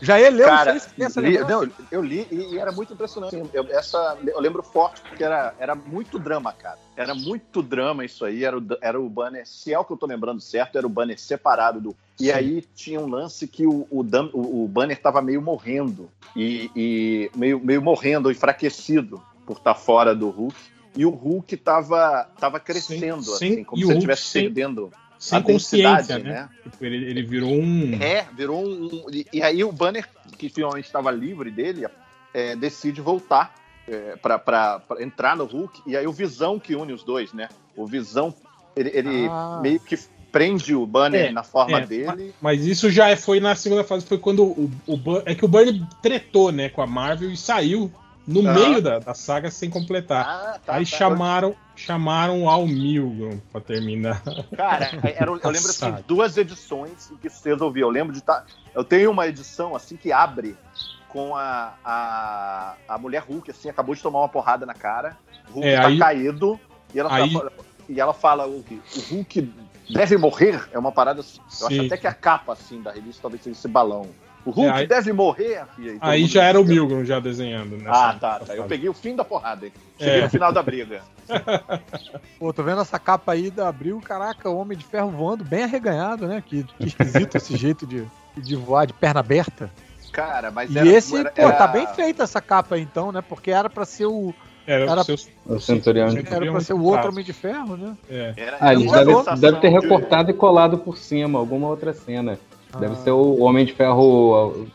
Já ele leu, Cara, não sei se tem essa li- não, eu li e, e era muito impressionante. Eu, essa, eu lembro forte, porque era, era muito drama, cara. Era muito drama isso aí. Era o, era o banner, se é o que eu tô lembrando certo, era o banner separado do. E Sim. aí tinha um lance que o, o, o- o banner tava meio morrendo. E, e meio, meio morrendo, enfraquecido por estar fora do Hulk. E o Hulk tava, tava crescendo, sem- assim, como e se o ele Hulk estivesse perdendo. Sem a consciência, densidade, né? Tipo, ele, ele virou um. É, virou um. E, e aí o banner, que finalmente estava livre dele, é, decide voltar é, para entrar no Hulk. E aí o Visão que une os dois, né? O Visão, ele, ele Ah. meio que prende o banner É, na forma é, dele. Mas isso já foi na segunda fase, foi quando o, o Bur- é que o Burnie tretou, né, com a Marvel e saiu no Ah. meio da, da saga sem completar. Ah, tá, Aí tá. chamaram, chamaram ao Milgram pra terminar. Cara, era, eu lembro assim, duas edições em que se resolvia. Eu lembro de estar. eu tenho uma edição assim que abre com a, a, a mulher Hulk, assim, acabou de tomar uma porrada na cara. O Hulk É, tá aí- caído. E ela, aí- tá- e ela fala: o, o Hulk deve morrer. É uma parada assim. Eu acho Sim. até que a capa assim, da revista talvez seja esse balão. O Hulk É, aí- deve morrer. E aí, todo Aí já era o Milgram já desenhando. nessa- Ah, tá, tá. Eu peguei o fim da porrada, hein? Cheguei É. no final da briga. Pô, tô vendo essa capa aí da Abril, caraca, o Homem de Ferro voando bem arreganhado, né? Que, que esquisito esse jeito de, de voar de perna aberta. Cara, mas E era, esse, era- pô, tá era- bem feita essa capa aí então, né? Porque era pra ser o. Era, Era- o seu- O Centurião. Era pra ser o outro Homem de Ferro, né? É. era- Ah, eles devem deve ter recortado e colado por cima, alguma outra cena. Deve Ah. ser o Homem de Ferro.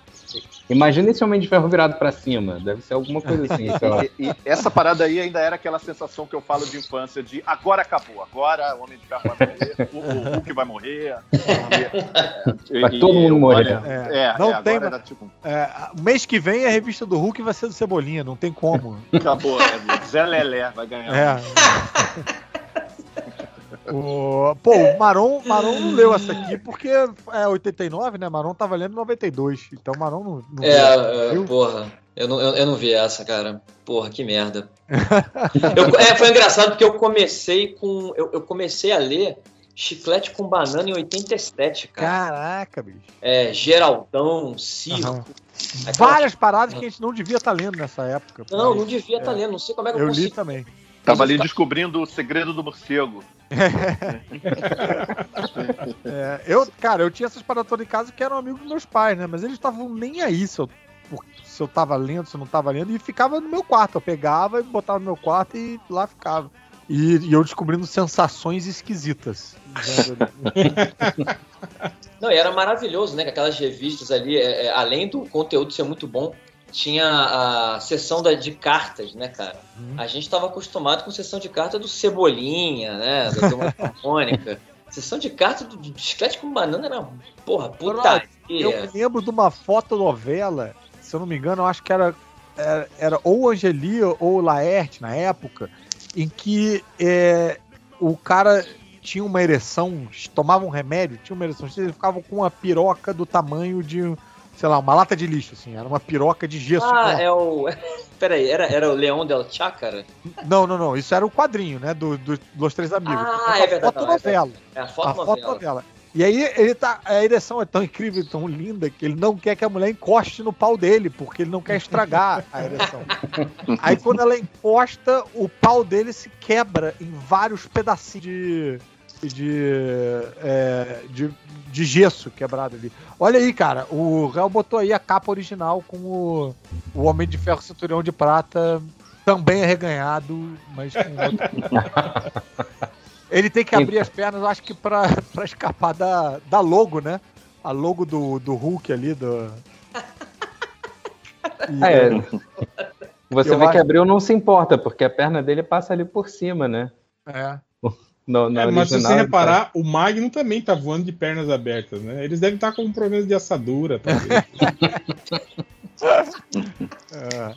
Imagina esse Homem de Ferro virado pra cima. Deve ser alguma coisa assim, sei lá. E, e essa parada aí ainda era aquela sensação que eu falo de infância de agora acabou, agora o Homem de Ferro vai morrer, o, o Hulk vai morrer. Vai e- todo mundo morrer. É, é, Não é, tem, era tipo, É, mês que vem a revista do Hulk vai ser do Cebolinha, não tem como. acabou, é, Zé Lelé vai ganhar. É. o, pô, o Maron, Maron não leu essa aqui porque é 89, né? Maron tava lendo 92. Então o Maron não, não. É, é, Viu? porra. Eu não, eu, eu não vi essa, cara. Porra, que merda. Eu- é, foi engraçado porque eu comecei com. Eu, eu comecei a ler Chiclete com Banana em 87, cara. Caraca, bicho. É, Geraldão, Circo. Aham. aquelas- Várias paradas que a gente não devia estar lendo nessa época. Não, mas não devia estar é. lendo. Não sei como é que eu, Eu li também. Tava ali descobrindo o segredo do morcego. É, eu, cara, eu tinha essas paradas todas em casa que eram amigos dos meus pais, né? Mas eles estavam nem aí se eu, se eu tava lendo, se eu não tava lendo, e ficava no meu quarto. Eu pegava e botava no meu quarto e lá ficava. E, e eu descobrindo sensações esquisitas. Não, e era maravilhoso, né? Que aquelas revistas ali, é, é, além do conteúdo ser muito bom, tinha a sessão da, de cartas, né, cara? A gente estava acostumado com sessão de carta do Cebolinha, né? Da Turma Mônica. Sessão de carta do, Chiclete com Banana era, porra, putaria. Eu me lembro de uma fotonovela, se eu não me engano, eu acho que era, era, era ou Angelia ou Laerte na época, em que é, o cara tinha uma ereção, tomava um remédio, tinha uma ereção, ele ficava com uma piroca do tamanho de, sei lá, uma lata de lixo, assim, era uma piroca de gesso. Ah, é o. Peraí, era, era o Leão del Chácara? Não, não, não, isso era o quadrinho, né, do, do- dos Três Amigos. Ah, Uma é verdade, não, é fotonovela. É a A foto foto novela. novela. E aí ele tá. A ereção é tão incrível, e tão linda, que ele não quer que a mulher encoste no pau dele, porque ele não quer estragar a ereção. Aí quando ela encosta, o pau dele se quebra em vários pedacinhos de. De, é, de, de gesso quebrado ali. Olha aí, cara, o Real botou aí a capa original com o, o Homem de Ferro Cinturão de Prata, também arreganhado, mas com outro. Ele tem que abrir as pernas, acho que pra, pra escapar da, da logo, né? A logo do, do Hulk ali, do. E- É. Você vê que acho- abriu não se importa, porque a perna dele passa ali por cima, né? É. No, no É, mas se você ele reparar, o Magno também tá voando de pernas abertas, né? Eles devem estar com um problema de assadura, talvez. É.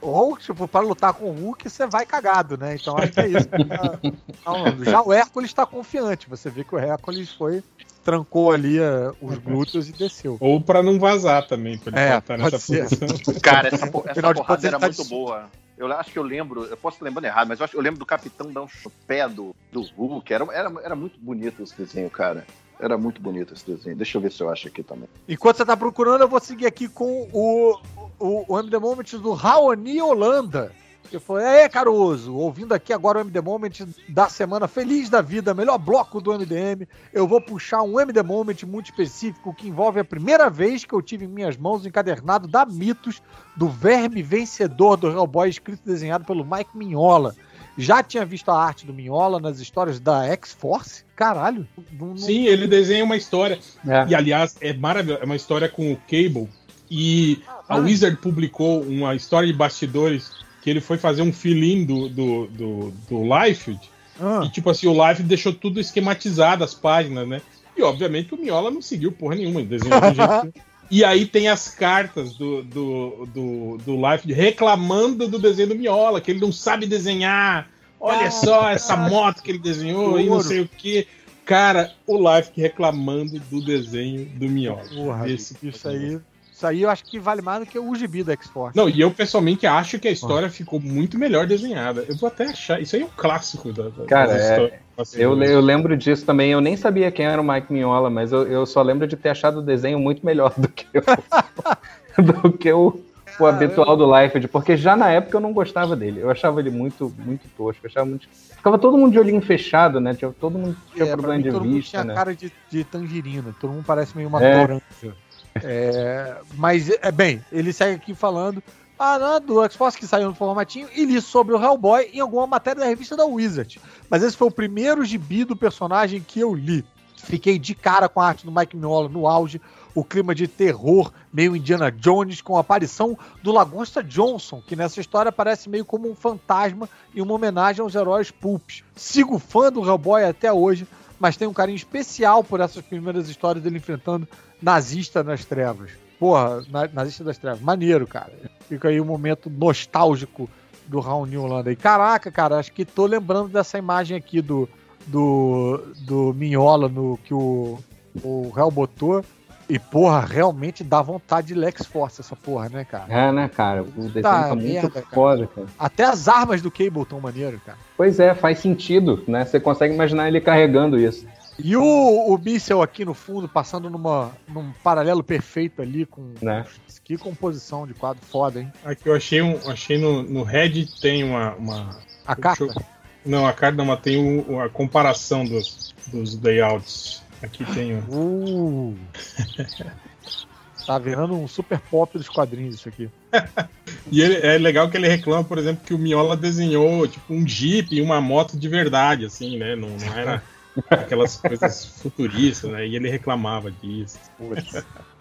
Ou, tipo, pra lutar com o Hulk, você vai cagado, né? Então acho que é isso. que tá falando. Já o Hércules tá confiante. Você vê que o Hércules foi, trancou ali eh, os glúteos e desceu. Ou pra não vazar também, pra ele É, nessa ser. posição. Cara, essa, po- essa porrada era tá muito de- boa. Eu acho que eu lembro, eu posso estar lembrando errado, mas eu, acho, eu lembro do Capitão dar um pé do, do Hulk. Era, era, era muito bonito esse desenho, cara. Era muito bonito esse desenho. Deixa eu ver se eu acho aqui também. Enquanto você tá procurando, eu vou seguir aqui com o, o, o MD Moment do Raoni Holanda. Que foi, é Caruso, ouvindo aqui agora o MD Moment da semana, feliz da vida, melhor bloco do MDM. Eu vou puxar um MD Moment muito específico que envolve a primeira vez que eu tive em minhas mãos o encadernado da Mitos do Verme Vencedor do Hellboy, escrito e desenhado pelo Mike Mignola. Já tinha visto a arte do Mignola nas histórias da X-Force? Caralho. não- Sim, ele desenha uma história. É. E aliás, é maravilhoso. É uma história com o Cable. E a Ah. Wizard publicou uma história de bastidores que ele foi fazer um fill-in do, do, do, do Liefeld. Ah. E tipo assim, o Liefeld deixou tudo esquematizado, as páginas, né? E obviamente o Miola não seguiu porra nenhuma, ele desenhou do jeito que... E aí tem as cartas do, do, do, do Liefeld reclamando do desenho do Miola, que ele não sabe desenhar. Olha só essa moto que ele desenhou e não sei o que. Cara, o Liefeld reclamando do desenho do Miola. Porra, Esse- isso aí. Isso aí eu acho que vale mais do que o gibi da X-Force. Não, e eu pessoalmente acho que a história ficou muito melhor desenhada. Eu vou até achar. Isso aí é um clássico da, da Cara, é-. Assim, Eu, eu lembro disso também. Eu nem sabia quem era o Mike Mignola, mas eu, eu só lembro de ter achado o desenho muito melhor do que o, do que o, o habitual do Liefeld, porque já na época eu não gostava dele. Eu achava ele muito, muito tosco. eu achava muito... Ficava todo mundo de olhinho fechado, né? Tinha, todo mundo tinha É, problema mim, de todo mundo vista, tinha né? cara de, de tangerina, todo mundo parece meio uma É. toranja. É, mas, é bem, ele segue aqui falando ah, do X-Force que saiu no formatinho e li sobre o Hellboy em alguma matéria da revista da Wizard. Mas esse foi o primeiro gibi do personagem que eu li. Fiquei de cara com a arte do Mike Mignola no auge, o clima de terror, meio Indiana Jones, com a aparição do Lagosta Johnson, que nessa história parece meio como um fantasma e uma homenagem aos heróis pulps. Sigo fã do Hellboy até hoje, mas tenho um carinho especial por essas primeiras histórias dele enfrentando nazista nas trevas. Porra, na- nazista das trevas. Maneiro, cara. Fica aí um momento nostálgico do Raoni Holanda. E caraca, cara, acho que tô lembrando dessa imagem aqui do, do, do Minhola no, que o, o Hell botou. E, porra, realmente dá vontade de Lex Force essa porra, né, cara? É, né, cara? O desenho Tá tá, muito merda, cara. foda, cara. Até as armas do Cable tão maneiro, cara. Pois é, faz sentido, né? Você consegue imaginar ele carregando isso. E o, o míssel aqui no fundo, passando numa, num paralelo perfeito ali com. Né? Que composição de quadro foda, hein? Aqui eu achei um. Achei no, no Reddit tem uma. uma A deixa eu- Não, a carta não, mas tem o- a comparação dos, dos layouts. Aqui tem o. Uh. tá virando um super pop dos quadrinhos isso aqui. E ele- é legal que ele reclama, por exemplo, que o Miola desenhou tipo um Jeep e uma moto de verdade, assim, né? Não, não era aquelas coisas futuristas, né? E ele reclamava disso.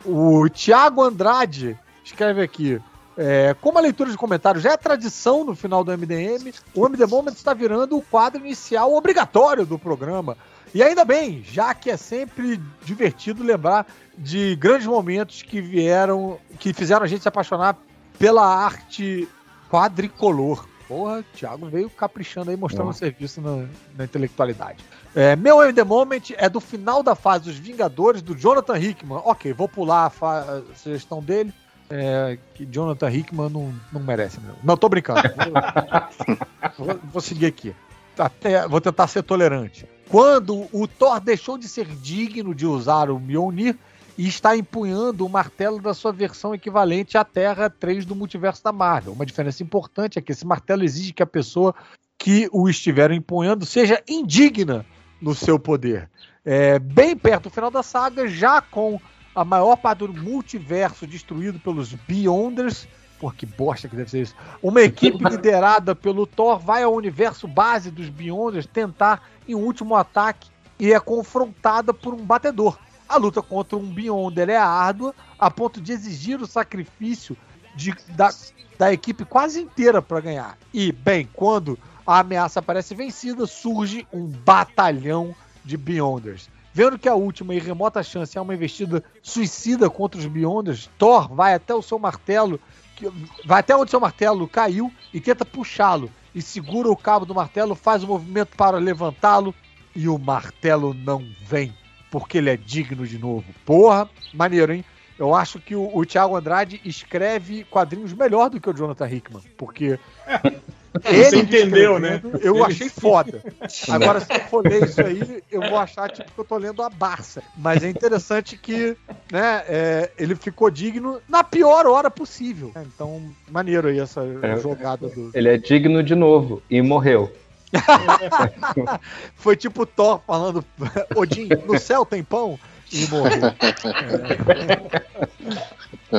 O Thiago Andrade escreve aqui. é, como a leitura de comentários já é tradição no final do MDM, o MD Moment está virando o quadro inicial obrigatório do programa. E ainda bem, já que é sempre divertido lembrar de grandes momentos que vieram, que fizeram a gente se apaixonar pela arte quadricolor. Porra, o Thiago veio caprichando aí, mostrando o Nossa. serviço na, na intelectualidade. É, meu MD Moment é do final da fase dos Vingadores, do Jonathan Hickman. Ok, vou pular a, a sugestão dele. É, que Jonathan Hickman não, não merece. Não, não tô brincando. Vou, vou- vou seguir aqui. Até, vou tentar ser tolerante. Quando o Thor deixou de ser digno de usar o Mjolnir e está empunhando o martelo da sua versão equivalente à Terra 3 do multiverso da Marvel. Uma diferença importante é que esse martelo exige que a pessoa que o estiver empunhando seja indigna no seu poder. É, bem perto do final da saga, já com a maior parte do multiverso destruído pelos Beyonders. Pô, que bosta que deve ser isso. Uma equipe liderada pelo Thor vai ao universo base dos Beyonders tentar em um último ataque e é confrontada por um batedor. A luta contra um Beyonder é árdua, a ponto de exigir o sacrifício de- da, da equipe quase inteira para ganhar. E, bem, quando a ameaça parece vencida, surge um batalhão de Beyonders. Vendo que a última e remota chance é uma investida suicida contra os Beyonders, Thor vai até o seu martelo, que- vai até onde seu martelo caiu e tenta puxá-lo. E segura o cabo do martelo, faz o movimento para levantá-lo e o martelo não vem, porque ele é digno de novo. Porra, maneiro, hein? Eu acho que o, o Thiago Andrade escreve quadrinhos melhor do que o Jonathan Hickman, porque Você entendeu, né? Eu Ele- achei foda. Agora, se eu for ler isso aí, eu vou achar tipo que eu tô lendo a Barça. Mas é interessante que né, é, ele ficou digno na pior hora possível. Então, maneiro aí essa É. jogada do. Ele é digno de novo e morreu. Foi tipo Thor falando: Odin, no céu tem pão? E morreu.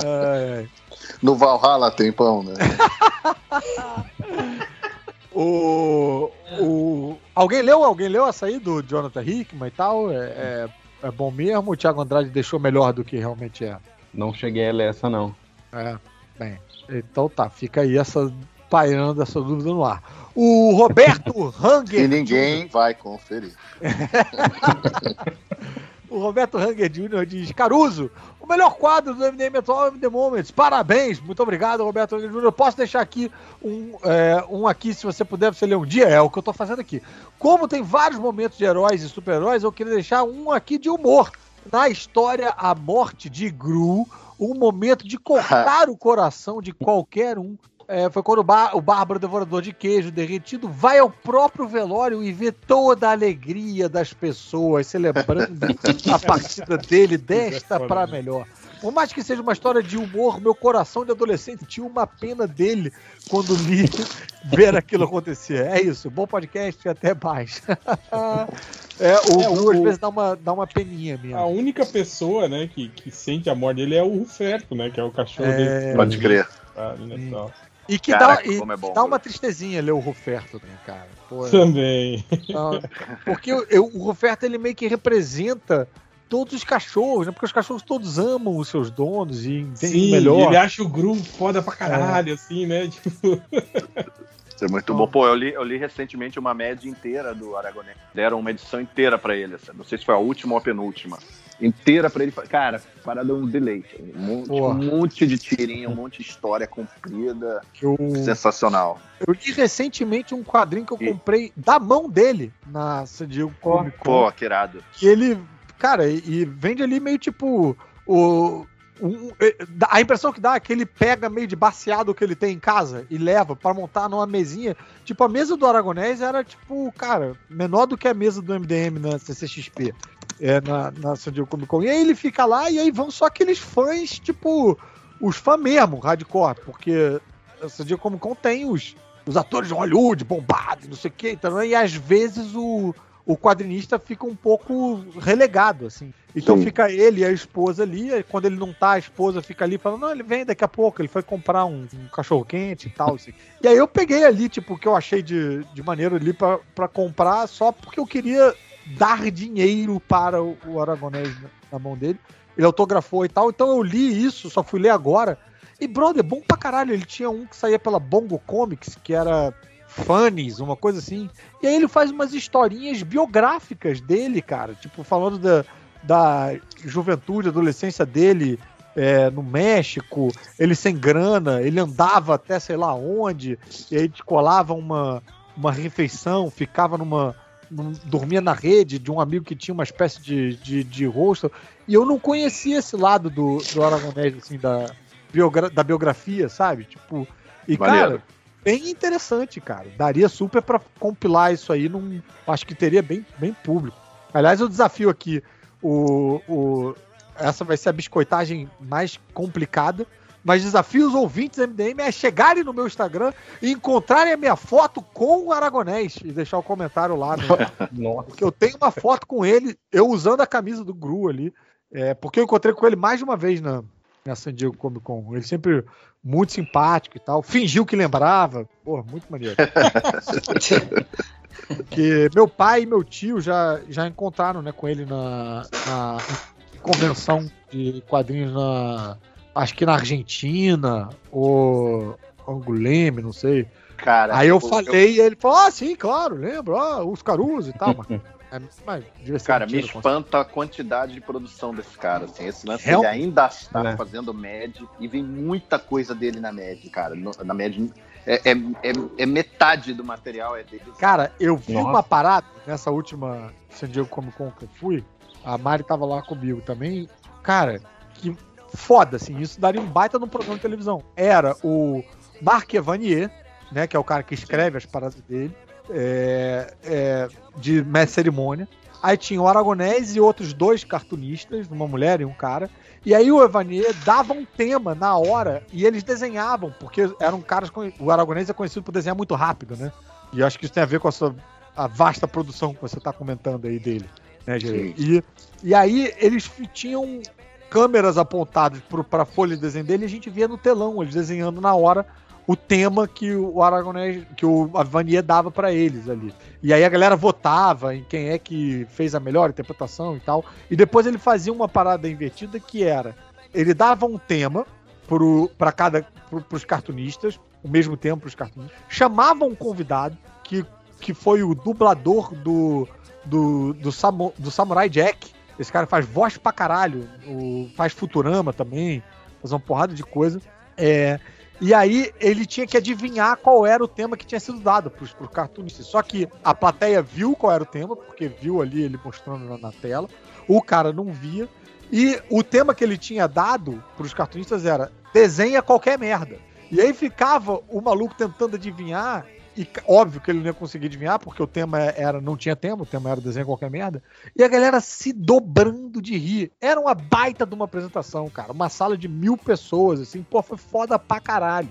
É. No Valhalla tem pão, né? O, o, alguém leu? Alguém leu essa aí do Jonathan Hickman e tal? É, é, é bom mesmo? O Thiago Andrade deixou melhor do que realmente é? Não cheguei a ler essa, não. É, bem. Então tá, fica aí essa pairando essa dúvida no ar. O Roberto Hanger. E ninguém vai conferir. O Roberto Hanger Jr. diz: Caruso, o melhor quadro do MDM atual é Moments. Parabéns, muito obrigado, Roberto Hanger Jr. Eu posso deixar aqui um, é, um aqui, se você puder, você ler um dia, é o que eu tô fazendo aqui. Como tem vários momentos de heróis e super-heróis, eu queria deixar um aqui de humor. Na história A Morte de Gru, um momento de cortar o coração de qualquer um. É, foi quando o, Bá- o Bárbaro Devorador de Queijo Derretido vai ao próprio velório e vê toda a alegria das pessoas celebrando a partida dele desta para melhor. Por mais que seja uma história de humor, meu coração de adolescente tinha uma pena dele quando li ver aquilo acontecer. É isso, bom podcast e até mais. é, o É, o- às vezes dá uma, dá uma peninha mesmo. A única pessoa, né, que, que sente a morte dele é o Ruferto, né? Que é o cachorro É. dele. Pode crer. Ah, né, tal. E que Caraca, dá, e é bom, dá uma tristezinha ler o Ruferto também, cara. Pô, é- Também. Não, porque eu- eu- o Roberto ele meio que representa todos os cachorros, né? Porque os cachorros todos amam os seus donos e entendem Sim, melhor. ele acha o Gru foda pra caralho, assim, né? Tipo, Isso é muito bom. Pô, eu li, eu li recentemente uma média inteira do Aragonés. Deram uma edição inteira pra ele. essa. Não sei se foi a última ou a penúltima. Inteira pra ele. Cara, parada é um deleite. Um monte, um monte de tirinha, um monte de história comprida. Eu, Sensacional. eu li recentemente um quadrinho que eu E- comprei da mão dele na San Diego Comic Con. Pô, que irado. que ele, cara, e, e vende ali meio tipo o um- a impressão que dá é que ele pega meio de baseado que ele tem em casa e leva pra montar numa mesinha. Tipo, a mesa do Aragonés era, tipo, cara, menor do que a mesa do MDM na CCXP, é, na, na San Diego Comic Con. E aí ele fica lá e aí vão só aqueles fãs, tipo, os fãs mesmo, hardcore, porque a San Diego Comic Con tem os, os atores de Hollywood bombados, não sei o que, então, e às vezes o, o quadrinista fica um pouco relegado, assim. Então Sim. fica ele e a esposa ali, aí quando ele não tá, a esposa fica ali falando, não, ele vem daqui a pouco, ele foi comprar um, um cachorro quente e tal, assim. E aí eu peguei ali, tipo, o que eu achei de, de maneiro ali pra comprar, só porque eu queria dar dinheiro para o, Aragonés na, mão dele. Ele autografou e tal, então eu li isso, só fui ler agora. E, brother, bom pra caralho. Ele tinha um que saía pela Bongo Comics, que era Funnies, uma coisa assim. E aí ele faz umas historinhas biográficas dele, cara. Tipo, falando da, da juventude, adolescência dele é, no México, ele sem grana, ele andava até sei lá onde, e aí colava uma, uma refeição, ficava numa. Dormia na rede de um amigo que tinha uma espécie de, de, de hostel. E eu não conhecia esse lado do, do Aragonés, assim, da, biogra da biografia, sabe? Tipo, e Maneiro. cara, bem interessante, cara. Daria super pra compilar isso aí num. Acho que teria bem, bem público. Aliás, o desafio aqui, o, o, essa vai ser a biscoitagem mais complicada. Mas desafio os ouvintes do MDM é chegarem no meu Instagram e encontrarem a minha foto com o Aragonés e deixar o comentário lá. Né? Nossa. Porque eu tenho uma foto com ele, eu usando a camisa do Gru ali. É, porque eu encontrei com ele mais de uma vez na, na San Diego Comic Con. Ele sempre muito simpático e tal. Fingiu que lembrava. Pô, muito maneiro. Porque meu pai e meu tio já, já encontraram né, com ele na, na convenção de quadrinhos na. Acho que na Argentina, ou Anguleme, não sei. Cara, Aí eu eu- falei e ele falou: Ah, sim, claro, lembro, ah, os Caruso e tal, mas. é, mas Cara, me mentira, espanta a quantidade de produção desse cara. Assim. Esse lance Real- ele ainda está Né? fazendo MED e vem muita coisa dele na MED, cara. No- na MED é, é, é, é metade do material é dele. Cara, eu vi Nossa. uma parada nessa última San Diego Comic Con que eu fui. A Mari tava lá comigo também. Cara, que foda, assim. Isso daria um baita num programa de televisão. Era o Marc Evanier, né? Que é o cara que escreve as paradas dele. é, é, de mestre cerimônia. Aí tinha o Aragonés e outros dois cartunistas, uma mulher e um cara. E aí o Evanier dava um tema na hora e eles desenhavam, porque eram caras. O Aragonés é conhecido por desenhar muito rápido, né? E eu acho que isso tem a ver com a sua a vasta produção que você está comentando aí dele, né? E, e aí eles tinham câmeras apontadas para a folha de desenho dele a gente via no telão, eles desenhando na hora o tema que o Aragonés, que o Avanier dava para eles ali. E aí a galera votava em quem é que fez a melhor interpretação e tal. E depois ele fazia uma parada invertida que era, ele dava um tema para cada pro, os cartunistas, o mesmo tempo para os cartunistas, chamava um convidado que, que foi o dublador do do, do, Samu- do Samurai Jack. Esse cara faz voz pra caralho, o, faz Futurama também, faz uma porrada de coisa. É, e aí ele tinha que adivinhar qual era o tema que tinha sido dado pros, pros cartunistas. Só que a plateia viu qual era o tema, porque viu ali ele mostrando na, na tela. O cara não via. E o tema que ele tinha dado pros cartunistas era desenha qualquer merda. E aí ficava o maluco tentando adivinhar. E óbvio que ele não ia conseguir adivinhar, porque o tema era não tinha tema, o tema era desenha qualquer merda. E a galera se dobrando de rir. Era uma baita de uma apresentação, cara. Uma sala de mil pessoas, assim, pô, foi foda pra caralho.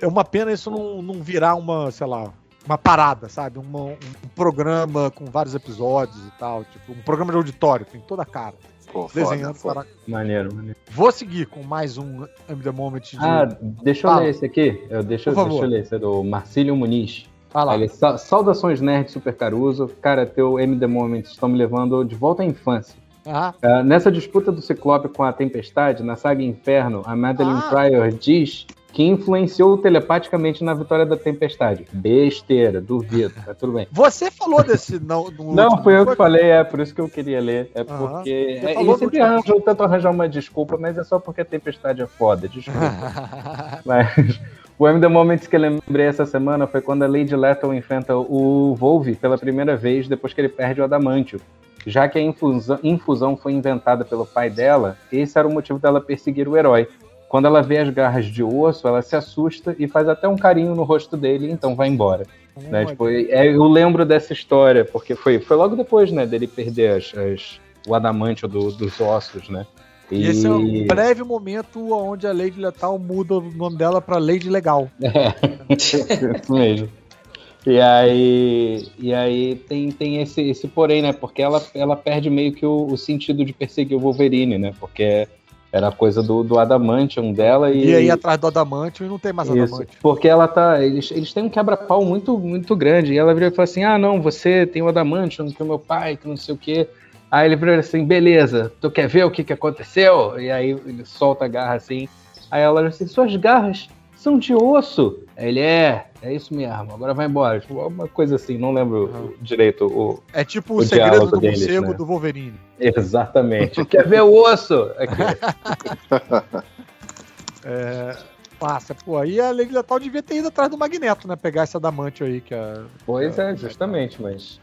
É uma pena isso não, não virar uma, sei lá, uma parada, sabe? Uma- um, programa com vários episódios e tal. Tipo, um programa de auditório, tem toda a cara. Pô, Desenhando foda, para. Maneiro, maneiro. Vou seguir com mais um M The Moment de. Ah, deixa eu Fala. ler esse aqui. Eu, deixa, deixa eu ler. Esse é do Marcílio Muniz. Ele, "Sa- Saudações Nerd Super Caruso. Cara, teu MD Moments estão me levando de volta à infância. Ah, Ah, nessa disputa do Ciclope com a Tempestade, na saga Inferno, a Madeline Ah. Pryor diz que influenciou telepaticamente na vitória da Tempestade. Besteira, duvido. Tá tudo bem. você falou desse. Não, Não, foi eu que falei, é por isso que eu queria ler. É Aham. porque. Você É, eles sempre arranjam, arranjar uma desculpa, mas é só porque a tempestade é foda, desculpa. mas o MD Moments que eu lembrei essa semana foi quando a Lady Lethal enfrenta o Volve pela primeira vez depois que ele perde o Adamantio. Já que a infusão, infusão foi inventada pelo pai dela, esse era o motivo dela perseguir o herói. Quando ela vê as garras de osso, ela se assusta e faz até um carinho no rosto dele e então vai embora. Né? Tipo, é, eu lembro dessa história, porque foi, foi logo depois, né, dele perder as, as- o adamantio do- dos ossos, né? E esse é um breve momento onde a Lady Letal muda o nome dela pra Lady Legal. Isso mesmo. E aí, e aí tem, tem esse, esse porém, né? Porque ela, ela perde meio que o, o sentido de perseguir o Wolverine, né? Porque era coisa do, do Adamantium dela e. E aí atrás do Adamantio e não tem mais Isso, Adamantio. porque ela tá. Eles, eles têm um quebra-pau muito, muito grande. E ela vira e fala assim: ah, não, você tem o Adamantium, que é o meu pai, que não sei o quê. Aí ele vira assim: beleza, tu quer ver o que, que aconteceu? E aí ele solta a garra assim. Aí ela diz assim: suas garras são de osso. Ele é, é isso mesmo, agora vai embora. Tipo, alguma coisa assim, não lembro direito o. É tipo o o segredo do deles, morcego né? do Wolverine. Exatamente. Quer ver o osso? Aqui. É, passa, pô. Aí a Lady Letal devia ter ido atrás do Magneto, né? Pegar esse Adamantio aí, que é. Pois é, justamente, mas.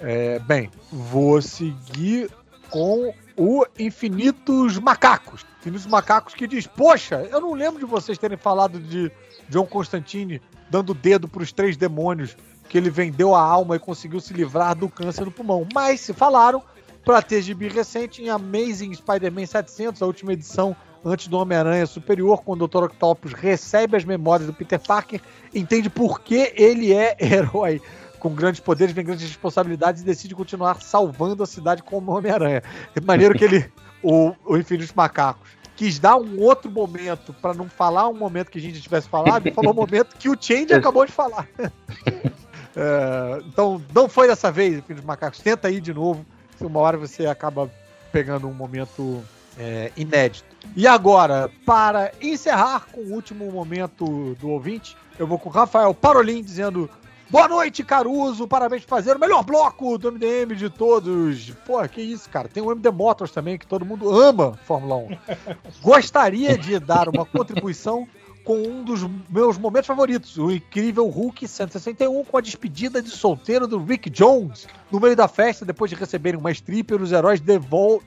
É, bem, vou seguir com o Infinitos Macacos. Infinitos Macacos que diz: Poxa, eu não lembro de vocês terem falado de John Constantine dando dedo pros três demônios que ele vendeu a alma e conseguiu se livrar do câncer do pulmão. Mas se falaram para ter gibi recente em Amazing Spider-Man 700, a última edição antes do Homem-Aranha Superior, quando o Dr. Octopus recebe as memórias do Peter Parker, entende por que ele é herói com grandes poderes, vem grandes responsabilidades e decide continuar salvando a cidade como Homem-Aranha. É maneiro que ele, o, o Infinitos Macacos, quis dar um outro momento para não falar um momento que a gente tivesse falado, e falou um momento que o Change acabou de falar. É, então, não foi dessa vez, Infinitos Macacos. Tenta aí de novo, se uma hora você acaba pegando um momento é, inédito. E agora, para encerrar com o último momento do ouvinte, eu vou com o Rafael Parolin dizendo Boa noite, Caruso. Parabéns por fazer o melhor bloco do MDM de todos. Pô, que isso, cara. Tem o MD Motors também, que todo mundo ama Fórmula 1. Gostaria de dar uma contribuição com um dos meus momentos favoritos, o incrível Hulk 161, com a despedida de solteiro do Rick Jones. No meio da festa, depois de receberem uma stripper, os heróis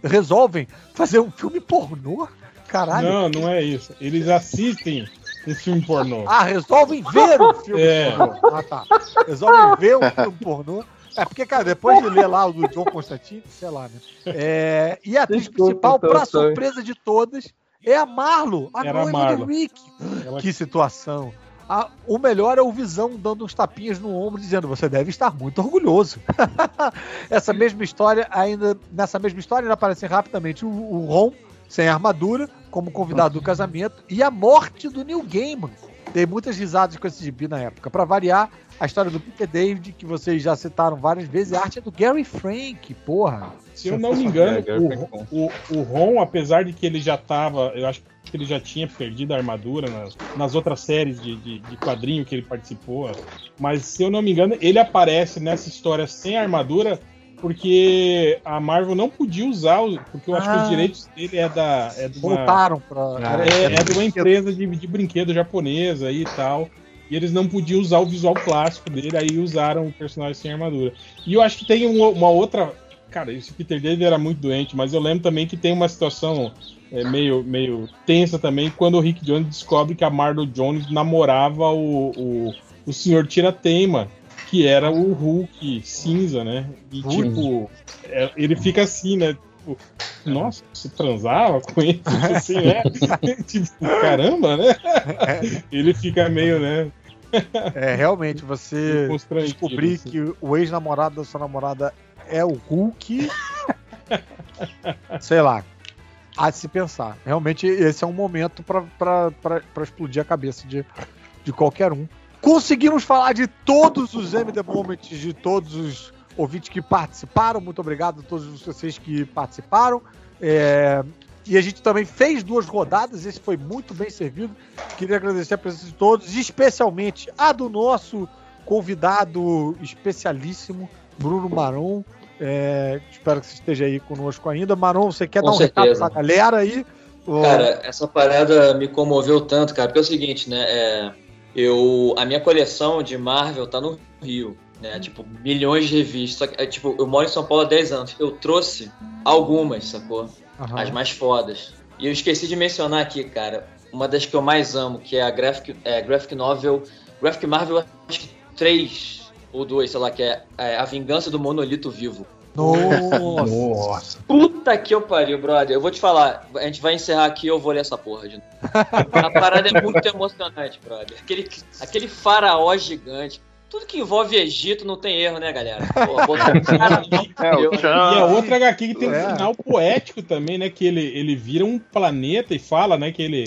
resolvem fazer um filme pornô Caralho. Não, não é isso. Eles assistem um filme pornô. Ah, resolvem ver um filme É. pornô. Ah, tá. Resolvem ver um filme pornô. É porque, cara, depois de ler lá o do John Constantine, sei lá, né? É, e a atriz Desculpa, principal, então, pra sorry. surpresa de todas, é a Marlo, a Era noiva Marlo. do Rick. Ela- Que situação. A- o melhor é o Visão dando uns tapinhas no ombro, dizendo: Você deve estar muito orgulhoso. Essa mesma história, ainda nessa mesma história, ainda aparecem rapidamente o, o Ron, sem armadura, como convidado do casamento, e a morte do Neil Gaiman. Dei muitas risadas com esse gibi na época. Pra variar, a história do Peter David, que vocês já citaram várias vezes, e a arte é do Gary Frank, porra. Se eu não me engano, É, Gary o, o, o Ron, apesar de que ele já tava. Eu acho que ele já tinha perdido a armadura nas, nas outras séries de, de, de quadrinho que ele participou. Mas se eu não me engano, ele aparece nessa história sem armadura. Porque a Marvel não podia usar, o- porque eu acho que Ah. os direitos dele é da. É de uma, Voltaram pra. Ah, é, é de uma empresa de, de brinquedo japonesa aí e tal. E eles não podiam usar o visual clássico dele, aí usaram o personagem sem armadura. E eu acho que tem uma, uma outra. Cara, esse Peter David era muito doente, mas eu lembro também que tem uma situação é, meio, meio tensa também quando o Rick Jones descobre que a Marlo Jones namorava o, o, o Sr. Tirateima, que era o Hulk cinza, né? E Hulk. tipo, é, ele fica assim, né? Tipo, nossa, você transava com ele? Assim, né? tipo, caramba, né? Ele fica meio, né? É, realmente, você descobrir assim. que o ex-namorado da sua namorada é o Hulk. sei lá. Há de se pensar. Realmente, esse é um momento pra explodir a cabeça de, de qualquer um. Conseguimos falar de todos os MD Moments, de todos os ouvintes que participaram. Muito obrigado a todos vocês que participaram. É, e a gente também fez duas rodadas, esse foi muito bem servido. Queria agradecer a presença de todos, especialmente a do nosso convidado especialíssimo, Bruno Maron. É, espero que você esteja aí conosco ainda. Maron, você quer Com dar um recado certeza. pra galera aí? Cara, essa parada me comoveu tanto, cara, porque é o seguinte, né? é, eu, a minha coleção de Marvel tá no Rio, né? Tipo, milhões de revistas. Só que, é, tipo, eu moro em São Paulo há 10 anos. Eu trouxe algumas, sacou? aham. As mais fodas. E eu esqueci de mencionar aqui, cara, uma das que eu mais amo, que é a Graphic, é, graphic Novel. Graphic Marvel, acho que 3 ou 2, sei lá, que é, é A Vingança do Monolito Vivo. Nossa. Nossa. Puta que eu pariu, brother. Eu vou te falar, a gente vai encerrar aqui eu vou ler essa porra de novo. A parada é muito emocionante, brother. Aquele, aquele faraó gigante. Tudo que envolve Egito não tem erro, né, galera? Pô, botar um cara É, E a outra HQ que tem É. um final poético também, né? Que ele, ele vira um planeta e fala, né? Que ele,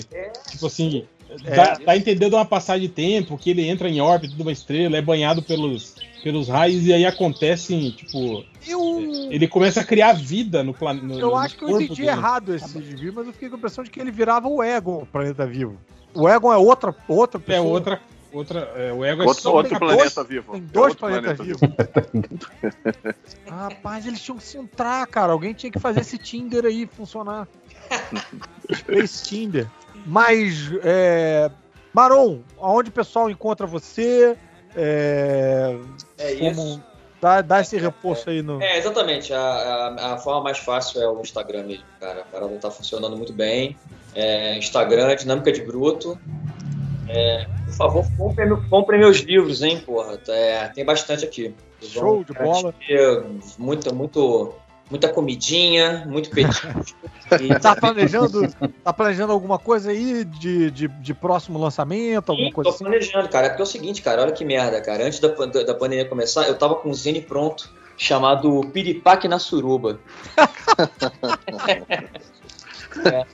tipo assim, dá, dá a entender de uma passagem de tempo, que ele entra em órbita de uma estrela, é banhado pelos, pelos raios, e aí acontecem, tipo, Eu, ele começa a criar vida no planeta. eu acho que eu entendi errado esse desvio, mas eu fiquei com a impressão de que ele virava o Egon, o planeta vivo. O Egon é outra, outra É pessoa. outra. outra é, o ego é Outro, só outro tem planeta dois- vivo. Tem É dois outro planetas planeta vivos. Rapaz, eles tinham que se entrar, cara. Alguém tinha que fazer esse Tinder aí funcionar. Space Tinder. Mas, é... Maron, aonde o pessoal encontra você? É... É isso. Dá, dá esse reforço aí no. É, exatamente. A, a, a forma mais fácil é o Instagram mesmo, cara. A parada tá funcionando muito bem. É, Instagram, Dinâmica de Bruto. É, por favor, comprem, comprem meus livros, hein, porra. É, tem bastante aqui. Show de bola. ter Muita, muito, muita comidinha, muito petisco. e- Tá planejando, tá planejando alguma coisa aí de, de, de próximo lançamento? Alguma Sim, coisa tô assim? planejando, cara. É porque é o seguinte, cara, olha que merda, cara. Antes da, da, da pandemia começar, eu tava com um zine pronto, chamado Piripaque na Suruba. é.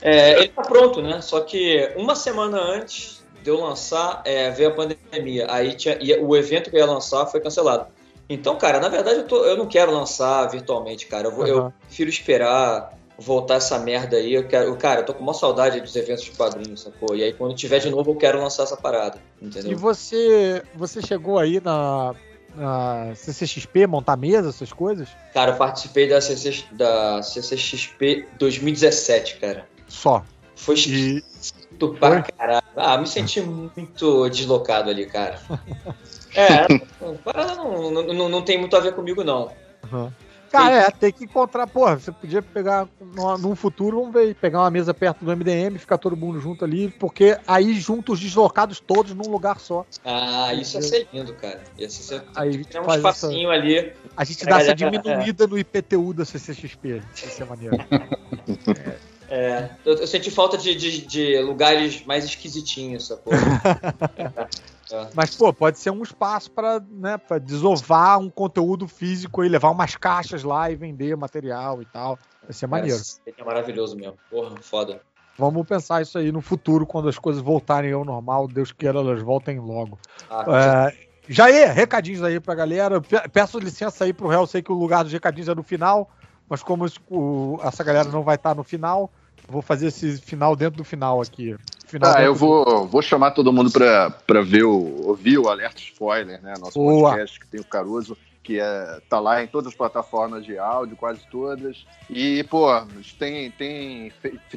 É, ele tá pronto, né? Só que uma semana antes de eu lançar, é, veio a pandemia. Aí tinha, o evento que eu ia lançar foi cancelado. Então, cara, na verdade eu, tô- eu não quero lançar virtualmente, cara. Eu, vou- eu Aham. prefiro esperar voltar essa merda aí. Eu quero, cara, eu tô com uma saudade dos eventos de quadrinhos, sacou? E aí quando tiver de novo eu quero lançar essa parada, E entendeu? você, você chegou aí na, na CCXP, montar mesa, essas coisas? Cara, eu participei da, CC, da CCXP 2017, cara. Só. Foi E esquisito pra caralho. Ah, me senti muito deslocado ali, cara. É, não, não, não, tem muito a ver comigo, não. Aham. Cara, é, tem que encontrar, porra, você podia pegar no- num futuro, vamos ver, pegar uma mesa perto do MDM, ficar todo mundo junto ali, porque aí junta os deslocados todos num lugar só. Ah, isso ia ser lindo, cara. Ia ser Aí tem um espacinho ali. A gente dá essa diminuída no IPTU da CCXP. Isso é maneiro. É, eu, eu senti falta de, de, de lugares mais esquisitinhos, essa porra. É. Mas, pô, pode ser um espaço para né, pra desovar um conteúdo físico e levar umas caixas lá e vender material e tal. Vai ser maneiro. Cara, É maravilhoso mesmo. Porra, foda. Vamos pensar isso aí no futuro, quando as coisas voltarem ao normal. Deus queira, elas voltem logo. Ah, É, Jair, recadinhos aí pra galera. Pe- Peço licença aí pro réu, sei que o lugar dos recadinhos é no final, mas como esse- o- essa galera não vai estar no final, vou fazer esse final dentro do final aqui. Final Ah, eu vou, vou chamar todo mundo pra ver o, ouvir o Alerta Spoiler, né? Nosso Boa. podcast que tem o Caruso, que é, tá lá em todas as plataformas de áudio, quase todas. E, pô, a gente tem, tem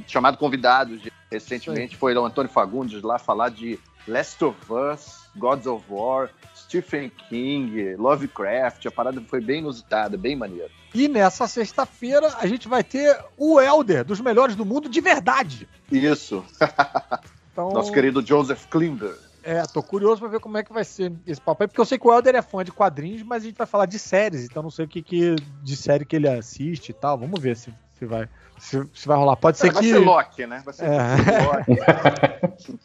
chamado convidados. recentemente foi o Antônio Fagundes lá falar de Last of Us, Gods of War, Stephen King, Lovecraft. A parada foi bem inusitada, bem maneira. E nessa sexta-feira a gente vai ter o Elder, dos melhores do mundo, de verdade. Isso. Então, Nosso querido Joseph Klinder. É, tô curioso pra ver como é que vai ser esse papo aí, porque eu sei que o Elder é fã de quadrinhos, mas a gente vai falar de séries, então não sei o que, que de série que ele assiste e tal. Vamos ver se, se vai se, se vai rolar. Pode ser É, vai que ser Loki, né? Vai ser É.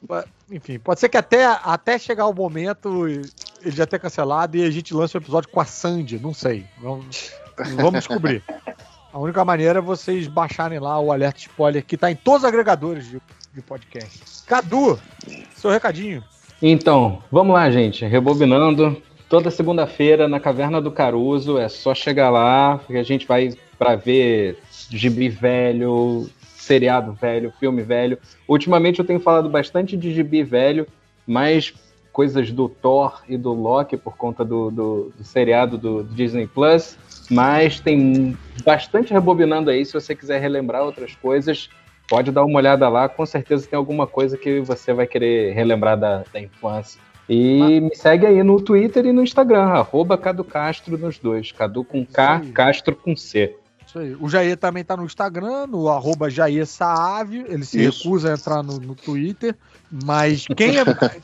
Loki. enfim, pode ser que até, até chegar o momento ele já tenha cancelado e a gente lance o episódio com a Sandy, não sei. Vamos, vamos descobrir. A única maneira é vocês baixarem lá o alerta spoiler que tá em todos os agregadores de, de podcast. Cadu, seu recadinho. Então, vamos lá, gente. Rebobinando. Toda segunda-feira na Caverna do Caruso. É só chegar lá, que a gente vai para ver gibi velho, seriado velho, filme velho. Ultimamente eu tenho falado bastante de gibi velho, mais coisas do Thor e do Loki por conta do, do, do seriado do Disney Plus. Mas tem bastante rebobinando aí. Se você quiser relembrar outras coisas, pode dar uma olhada lá. Com certeza tem alguma coisa que você vai querer relembrar da, da infância. E me segue aí no Twitter e no Instagram, arroba Cadu Castro nos dois. Cadu com K, Castro com C. Isso aí. O Jair também tá no Instagram, no arroba Jair Saave. Ele se Isso. recusa a entrar no, no Twitter. Mas quem,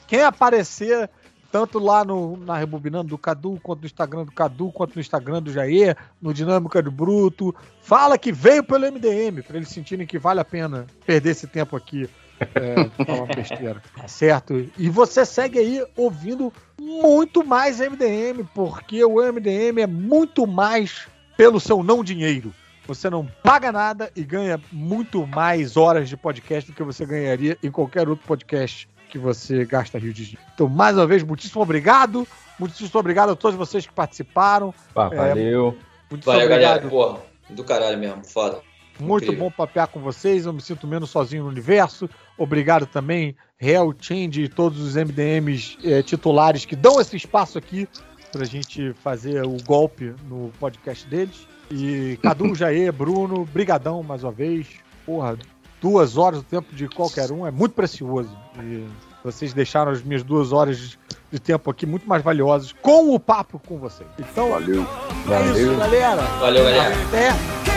quem aparecer tanto lá no, na Rebobinando do Cadu, quanto no Instagram do Cadu, quanto no Instagram do Jair, no Dinâmica do Bruto, fala que veio pelo MDM, para eles sentirem que vale a pena perder esse tempo aqui. É, falando besteira, tá certo? E você segue aí ouvindo muito mais MDM, porque o MDM é muito mais pelo seu não dinheiro. Você não paga nada e ganha muito mais horas de podcast do que você ganharia em qualquer outro podcast que você gasta rio de dinheiro. Então, mais uma vez, muitíssimo obrigado. Muitíssimo obrigado a todos vocês que participaram. Pá, É, valeu. muitíssimo Valeu, obrigado. galera. Porra, do caralho mesmo. Foda. Muito Incrível. bom papear com vocês, eu me sinto menos sozinho no universo. Obrigado também, Real Change e todos os MDMs eh, titulares que dão esse espaço aqui pra gente fazer o golpe no podcast deles. E Cadu, Jair, Bruno, brigadão mais uma vez. Porra, duas horas do tempo de qualquer um é muito precioso. E vocês deixaram as minhas duas horas de tempo aqui muito mais valiosas com o papo com vocês. Então, valeu. É isso, galera. Valeu, galera. Até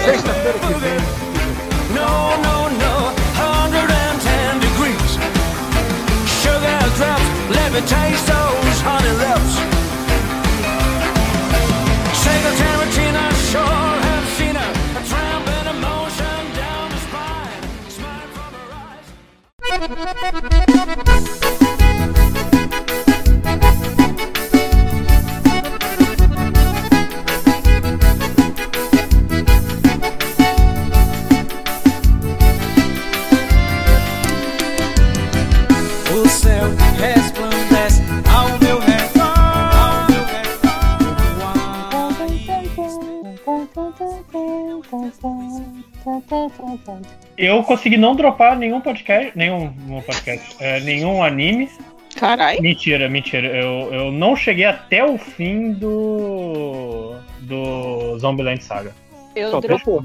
sexta-feira que vem. No, no, no, 110 degrees. Sugar drops, let me taste those honey lips. Single Tarantino, sure Thank you. Eu consegui não dropar nenhum podcast, nenhum, nenhum podcast, é, nenhum anime. Caralho. Mentira, mentira. Eu, eu não cheguei até o fim do. do Zombieland Saga. Eu, Só dro- tô-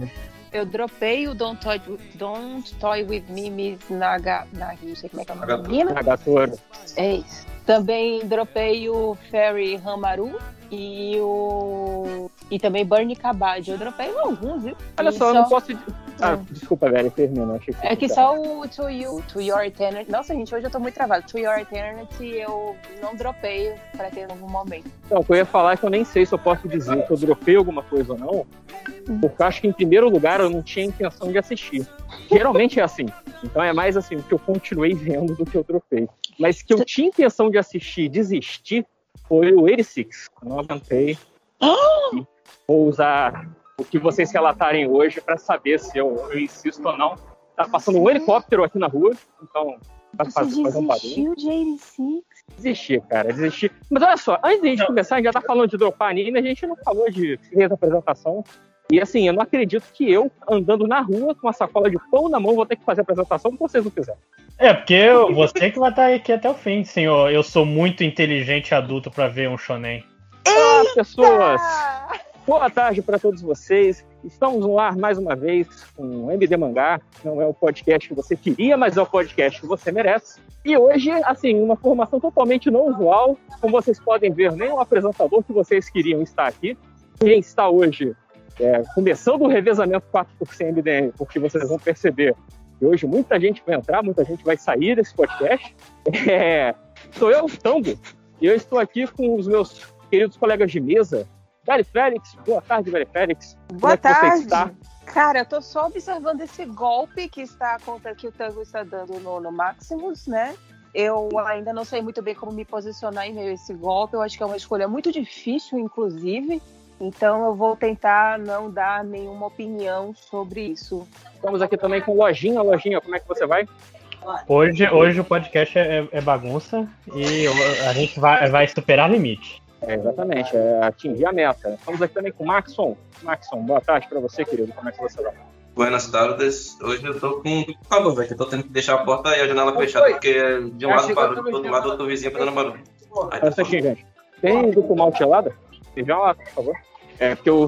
eu dropei o Don't Toy, Don't Toy With Me, Miss Naga, Nagi, não sei como é que é o nome da menina. Nagatoro. É isso. Também dropei o Fairy Hamaru e o. E também Burn Cabad. Eu dropei alguns, viu? Olha E só, eu não posso. Ah, É. desculpa, velho, termina. Achei que É que só o To You, To Your Eternity. Nossa, gente, hoje eu tô muito travado. To Your Eternity eu não dropei pra ter algum momento. Então, o que eu ia falar é que eu nem sei se eu posso dizer que eu dropei alguma coisa ou não, porque eu acho que, em primeiro lugar, eu não tinha intenção de assistir. Geralmente é assim. Então é mais assim, o que eu continuei vendo do que eu dropei. Mas que eu tinha intenção de assistir e desistir foi o 86. Eu não aguentei. E Vou usar o que vocês relatarem hoje para saber se eu, eu insisto ou não. Tá passando um helicóptero aqui na rua, então vai fazer, fazer um barulho. de 86? Desistir, cara, desistir. Mas olha só, antes de a gente começar, a gente já tá falando de dropar anime, a gente não falou de fez a apresentação. E assim, eu não acredito que eu, andando na rua com uma sacola de pão na mão, vou ter que fazer a apresentação se vocês não quiserem. É, porque eu- você que vai estar aqui até o fim, senhor. Eu sou muito inteligente e adulto pra ver um shonen. Olá, pessoas! Boa tarde para todos vocês. Estamos no ar mais uma vez com o MD Mangá. Não é o podcast que você queria, mas é o podcast que você merece. E hoje, assim, uma formação totalmente não usual. Como vocês podem ver, nem o apresentador que vocês queriam está aqui. Quem está hoje é, começando o revezamento 4 por 100 MDM, porque vocês vão perceber que hoje muita gente vai entrar, muita gente vai sair desse podcast. É, sou eu, Tambo, e eu estou aqui com os meus queridos colegas de mesa, Gary Félix. Boa tarde, Gary Félix. Como Boa é você tarde. está? Cara, eu tô só observando esse golpe que está contra que o Tango está dando no, no Maximus, né? Eu ainda não sei muito bem como me posicionar em meio a esse golpe. Eu acho que é uma escolha muito difícil, inclusive. Então eu vou tentar não dar nenhuma opinião sobre isso. Estamos aqui também com Lojinha. Lojinha, como é que você vai? Hoje, hoje o podcast é, é bagunça e a gente vai, vai superar limite. É, exatamente, é atingir a meta. Estamos aqui também com o Maxon. Maxon, boa tarde para você, querido. Como é que você vai? Buenas tardes. Hoje eu tô com favor, velho, eu tô tendo que deixar a porta e a janela fechada, porque de um lado barulho, do outro lado outro vizinho fazendo barulho. Aí, aqui, gente. Tem duplo malte gelada? Feijão lá, por favor. É, porque eu.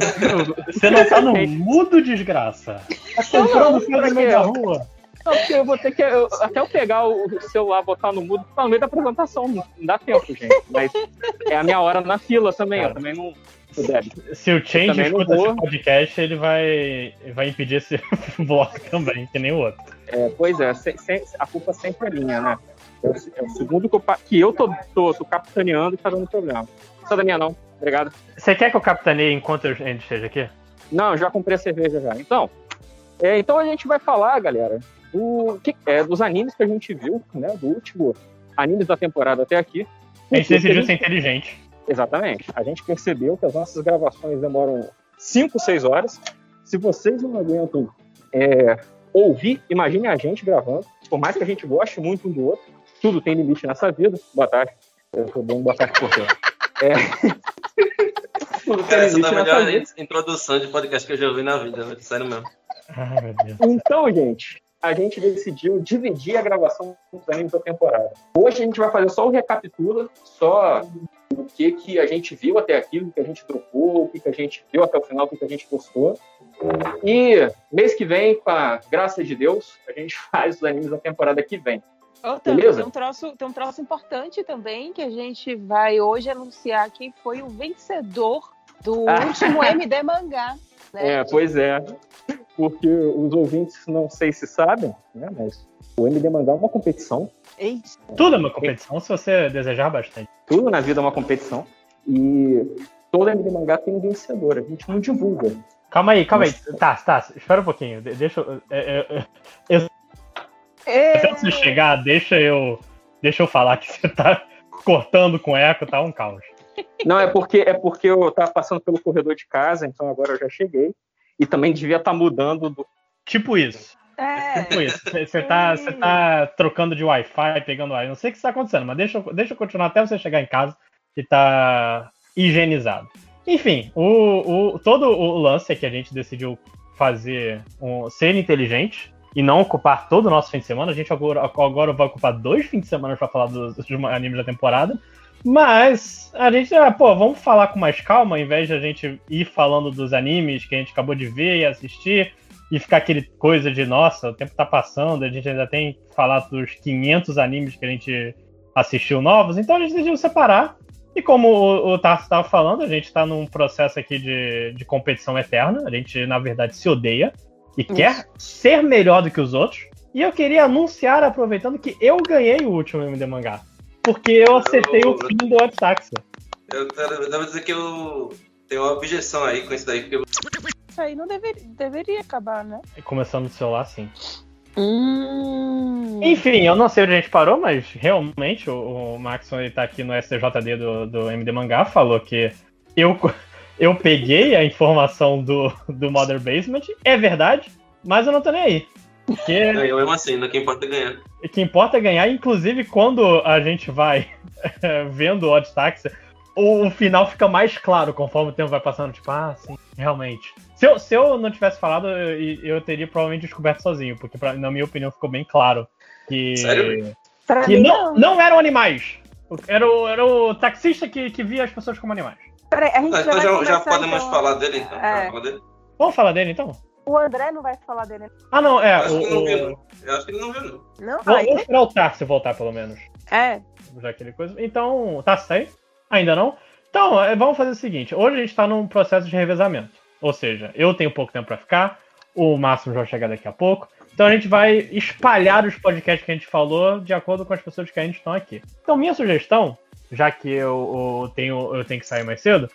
Você não tá no mudo, desgraça. Tá comprando coisa no meio da rua. Não, porque eu vou ter que. eu- até eu pegar o celular, botar no mudo, tá no meio da apresentação. Não dá tempo, gente. Mas é a minha hora na fila também. Eu também não. Se o Change escuta esse podcast, ele vai, vai impedir esse bloco também, que nem o outro. É, pois é, se- se- a culpa sempre é minha, né? É o, é segundo que eu, que eu tô, tô, tô capitaneando e tá dando problema. Não é da minha, não. Obrigado. Você quer que eu capitaneie enquanto a gente esteja aqui? Não, já comprei a cerveja já. Então, é, então a gente vai falar, galera, do, que, é, dos animes que a gente viu, né? Do último animes da temporada até aqui. A gente decidiu ser inteligente. Exatamente. A gente percebeu que as nossas gravações demoram 5, 6 horas. Se vocês não aguentam é, ouvir, imagine a gente gravando. Por mais que a gente goste muito um do outro, tudo tem limite nessa vida. Boa tarde. Eu tô dando boa tarde por tempo. É... Cara, essa é a melhor vida. introdução de podcast que eu já ouvi na vida, sério mesmo. Deus. Então, gente, a gente decidiu dividir a gravação dos animes da temporada. Hoje a gente vai fazer só o recapitula, só o que, que a gente viu até aqui, o que a gente trocou, o que, que a gente viu até o final, o que, que a gente postou. E mês que vem, com a graça de Deus, a gente faz os animes da temporada que vem. Ô, Tango, Beleza? Tem um, troço, tem um troço importante também que a gente vai hoje anunciar quem foi o vencedor do Ah. último MD Mangá. Né? É, pois é. Porque os ouvintes não sei se sabem, né, mas o MD Mangá é uma competição. Eita. Tudo é uma competição se você desejar bastante. Tudo na vida é uma competição. E todo MD Mangá tem um vencedor. A gente não divulga. Calma aí, calma aí. Tá, tá, espera um pouquinho. De- Deixa eu. é, é, é, eu- Até você chegar, deixa eu. Deixa eu falar que você tá cortando com eco, tá um caos. Não, é porque é porque eu tava passando pelo corredor de casa, então agora eu já cheguei. E também devia estar mudando do. Tipo isso. É. Tipo isso. Você- tá, você tá trocando de Wi-Fi, pegando Wi-Fi. Não sei o que está acontecendo, mas deixa, eu- deixa eu continuar até você chegar em casa e tá higienizado. Enfim, o, o- todo o lance é que a gente decidiu fazer um, ser inteligente e não ocupar todo o nosso fim de semana. A gente agora, agora vai ocupar dois fins de semana para falar dos, animes da temporada. Mas a gente, ah, pô, vamos falar com mais calma, ao invés de a gente ir falando dos animes que a gente acabou de ver e assistir e ficar aquele coisa de, nossa, o tempo tá passando, a gente ainda tem que falar dos 500 animes que a gente assistiu novos, então a gente decidiu separar. E como o, o Tarso estava falando, a gente está num processo aqui de, de competição eterna. A gente, na verdade, se odeia e quer ser melhor do que os outros. E eu queria anunciar, aproveitando, que eu ganhei o último MD Mangá. Porque eu acertei o fim do Odd Taxi. Eu, eu devo dizer que eu tenho uma objeção aí com isso daí, porque Isso aí não deveria, deveria acabar, né? Começando no celular, sim. Hum. Enfim, eu não sei onde a gente parou, mas realmente o, o Maxon ele tá aqui no STJD do, do MD Mangá, falou que eu, eu peguei a informação do, do Mother Basement, é verdade, mas eu não tô nem aí. Porque eu mesmo assim, não que importa é ganhar. o que importa é ganhar, inclusive quando a gente vai vendo o Odd Taxi, o, o final fica mais claro conforme o tempo vai passando. Tipo, ah, sim, realmente. Se eu, se eu não tivesse falado, eu, eu teria provavelmente descoberto sozinho, porque pra- na minha opinião ficou bem claro que, Sério? Pra que mim, não, não eram animais. Era o, era o taxista que, que via as pessoas como animais. Peraí, a gente já então vai já, já podemos então. falar dele, então. É. Falar dele? Vamos falar dele então? O André não vai falar dele. Ah, não, é. Acho que ele não O, viu, o, não. Eu acho que ele não viu, não. Não? esperar o Tarso voltar, pelo menos. é. já aquele coisa. Então, tá aí? Ainda não? Então, é, vamos fazer o seguinte: hoje a gente tá num processo de revezamento. Ou seja, eu tenho pouco tempo pra ficar, o Máximo já vai chegar daqui a pouco. Então a gente vai espalhar os podcasts que a gente falou de acordo com as pessoas que ainda estão aqui. Então, minha sugestão, já que eu, eu tenho, eu tenho que sair mais cedo,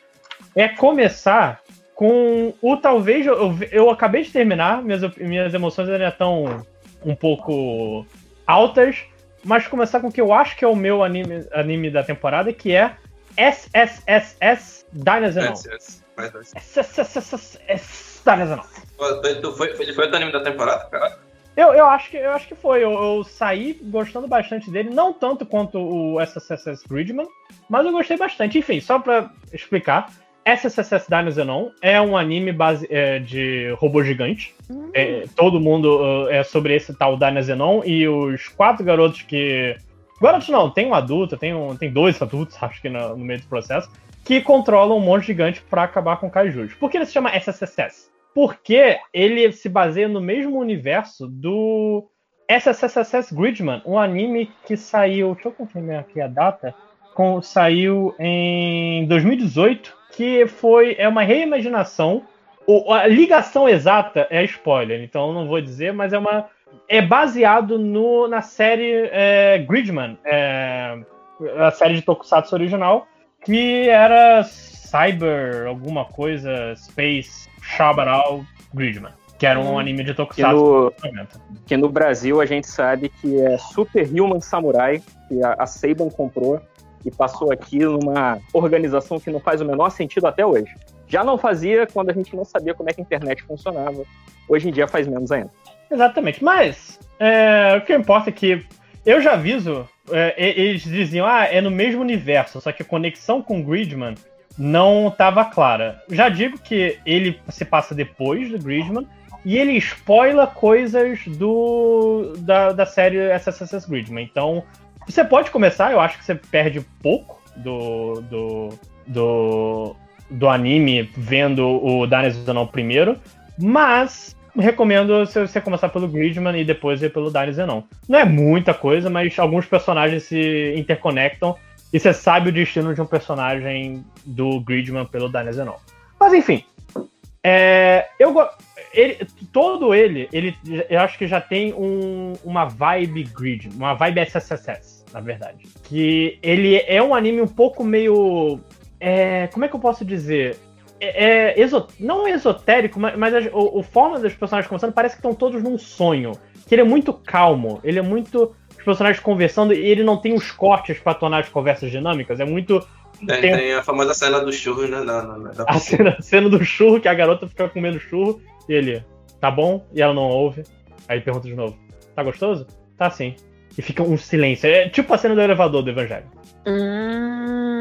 é começar com o talvez. Eu, eu acabei de terminar, minhas, minhas emoções ainda estão um pouco altas, mas começar com o que eu acho que é o meu anime, anime da temporada, que é SSSS É, é, vai. SSSS foi, ele foi o anime da temporada, cara? Eu, eu, acho que, eu acho que foi. Eu, eu saí gostando bastante dele, não tanto quanto o SSSS Gridman, mas eu gostei bastante. Enfim, só pra explicar, SSSS Dinozenon é um anime base, é, de robô gigante. É, todo mundo uh, é sobre esse tal Dinozenon e os quatro garotos que. Garotos não, tem um adulto, tem, um, tem dois adultos, acho que no, no meio do processo, que controlam um monte gigante pra acabar com kaijus. Por que ele se chama SSSS? Porque ele se baseia no mesmo universo do SSSS Gridman, um anime que saiu. Deixa eu confirmar aqui a data. Com, saiu em 2018, que foi é uma reimaginação. A ligação exata é spoiler, então não vou dizer, mas é uma. É baseado no, na série é, Gridman, é, a série de Tokusatsu original, que era Cyber, alguma coisa, Space, Shabaral, Gridman, que era um Hum. anime de Que Tokusatsu. no, dos 90. que no Brasil a gente sabe que é Super Human Samurai, que a, a Saban comprou e passou aqui numa organização que não faz o menor sentido até hoje. Já não fazia quando a gente não sabia como é que a internet funcionava. Hoje em dia faz menos ainda. Exatamente, mas é, o que importa é que eu já aviso, é, eles diziam, ah, é no mesmo universo, só que a conexão com Gridman não estava clara. Já digo que ele se passa depois do Gridman e ele spoila coisas do da, da série SSS Gridman. Então, você pode começar, eu acho que você perde pouco do, do, do, do anime vendo o Dynasty primeiro, mas recomendo você começar pelo Gridman e depois ir pelo Dynasty. Não é muita coisa, mas alguns personagens se interconectam e você sabe o destino de um personagem do Gridman pelo Dynasty não. Mas enfim, é, eu ele, todo ele, ele, eu acho que já tem um- uma vibe grid, uma vibe SSSS, na verdade. Que ele é um anime um pouco meio, é, como é que eu posso dizer? É, é não esotérico, mas, mas o, o forma dos personagens conversando parece que estão todos num sonho. Que ele é muito calmo, ele é muito os personagens conversando e ele não tem os cortes pra tornar as conversas dinâmicas. É muito Tem, tem- tem a famosa cena do churro, né? Na, na, na- a cena, cena do churro, que a garota fica comendo churro, e ele, tá bom? E ela não ouve. Aí ele pergunta de novo, tá gostoso? Tá sim. E fica um silêncio. É tipo a cena do elevador do Evangelho.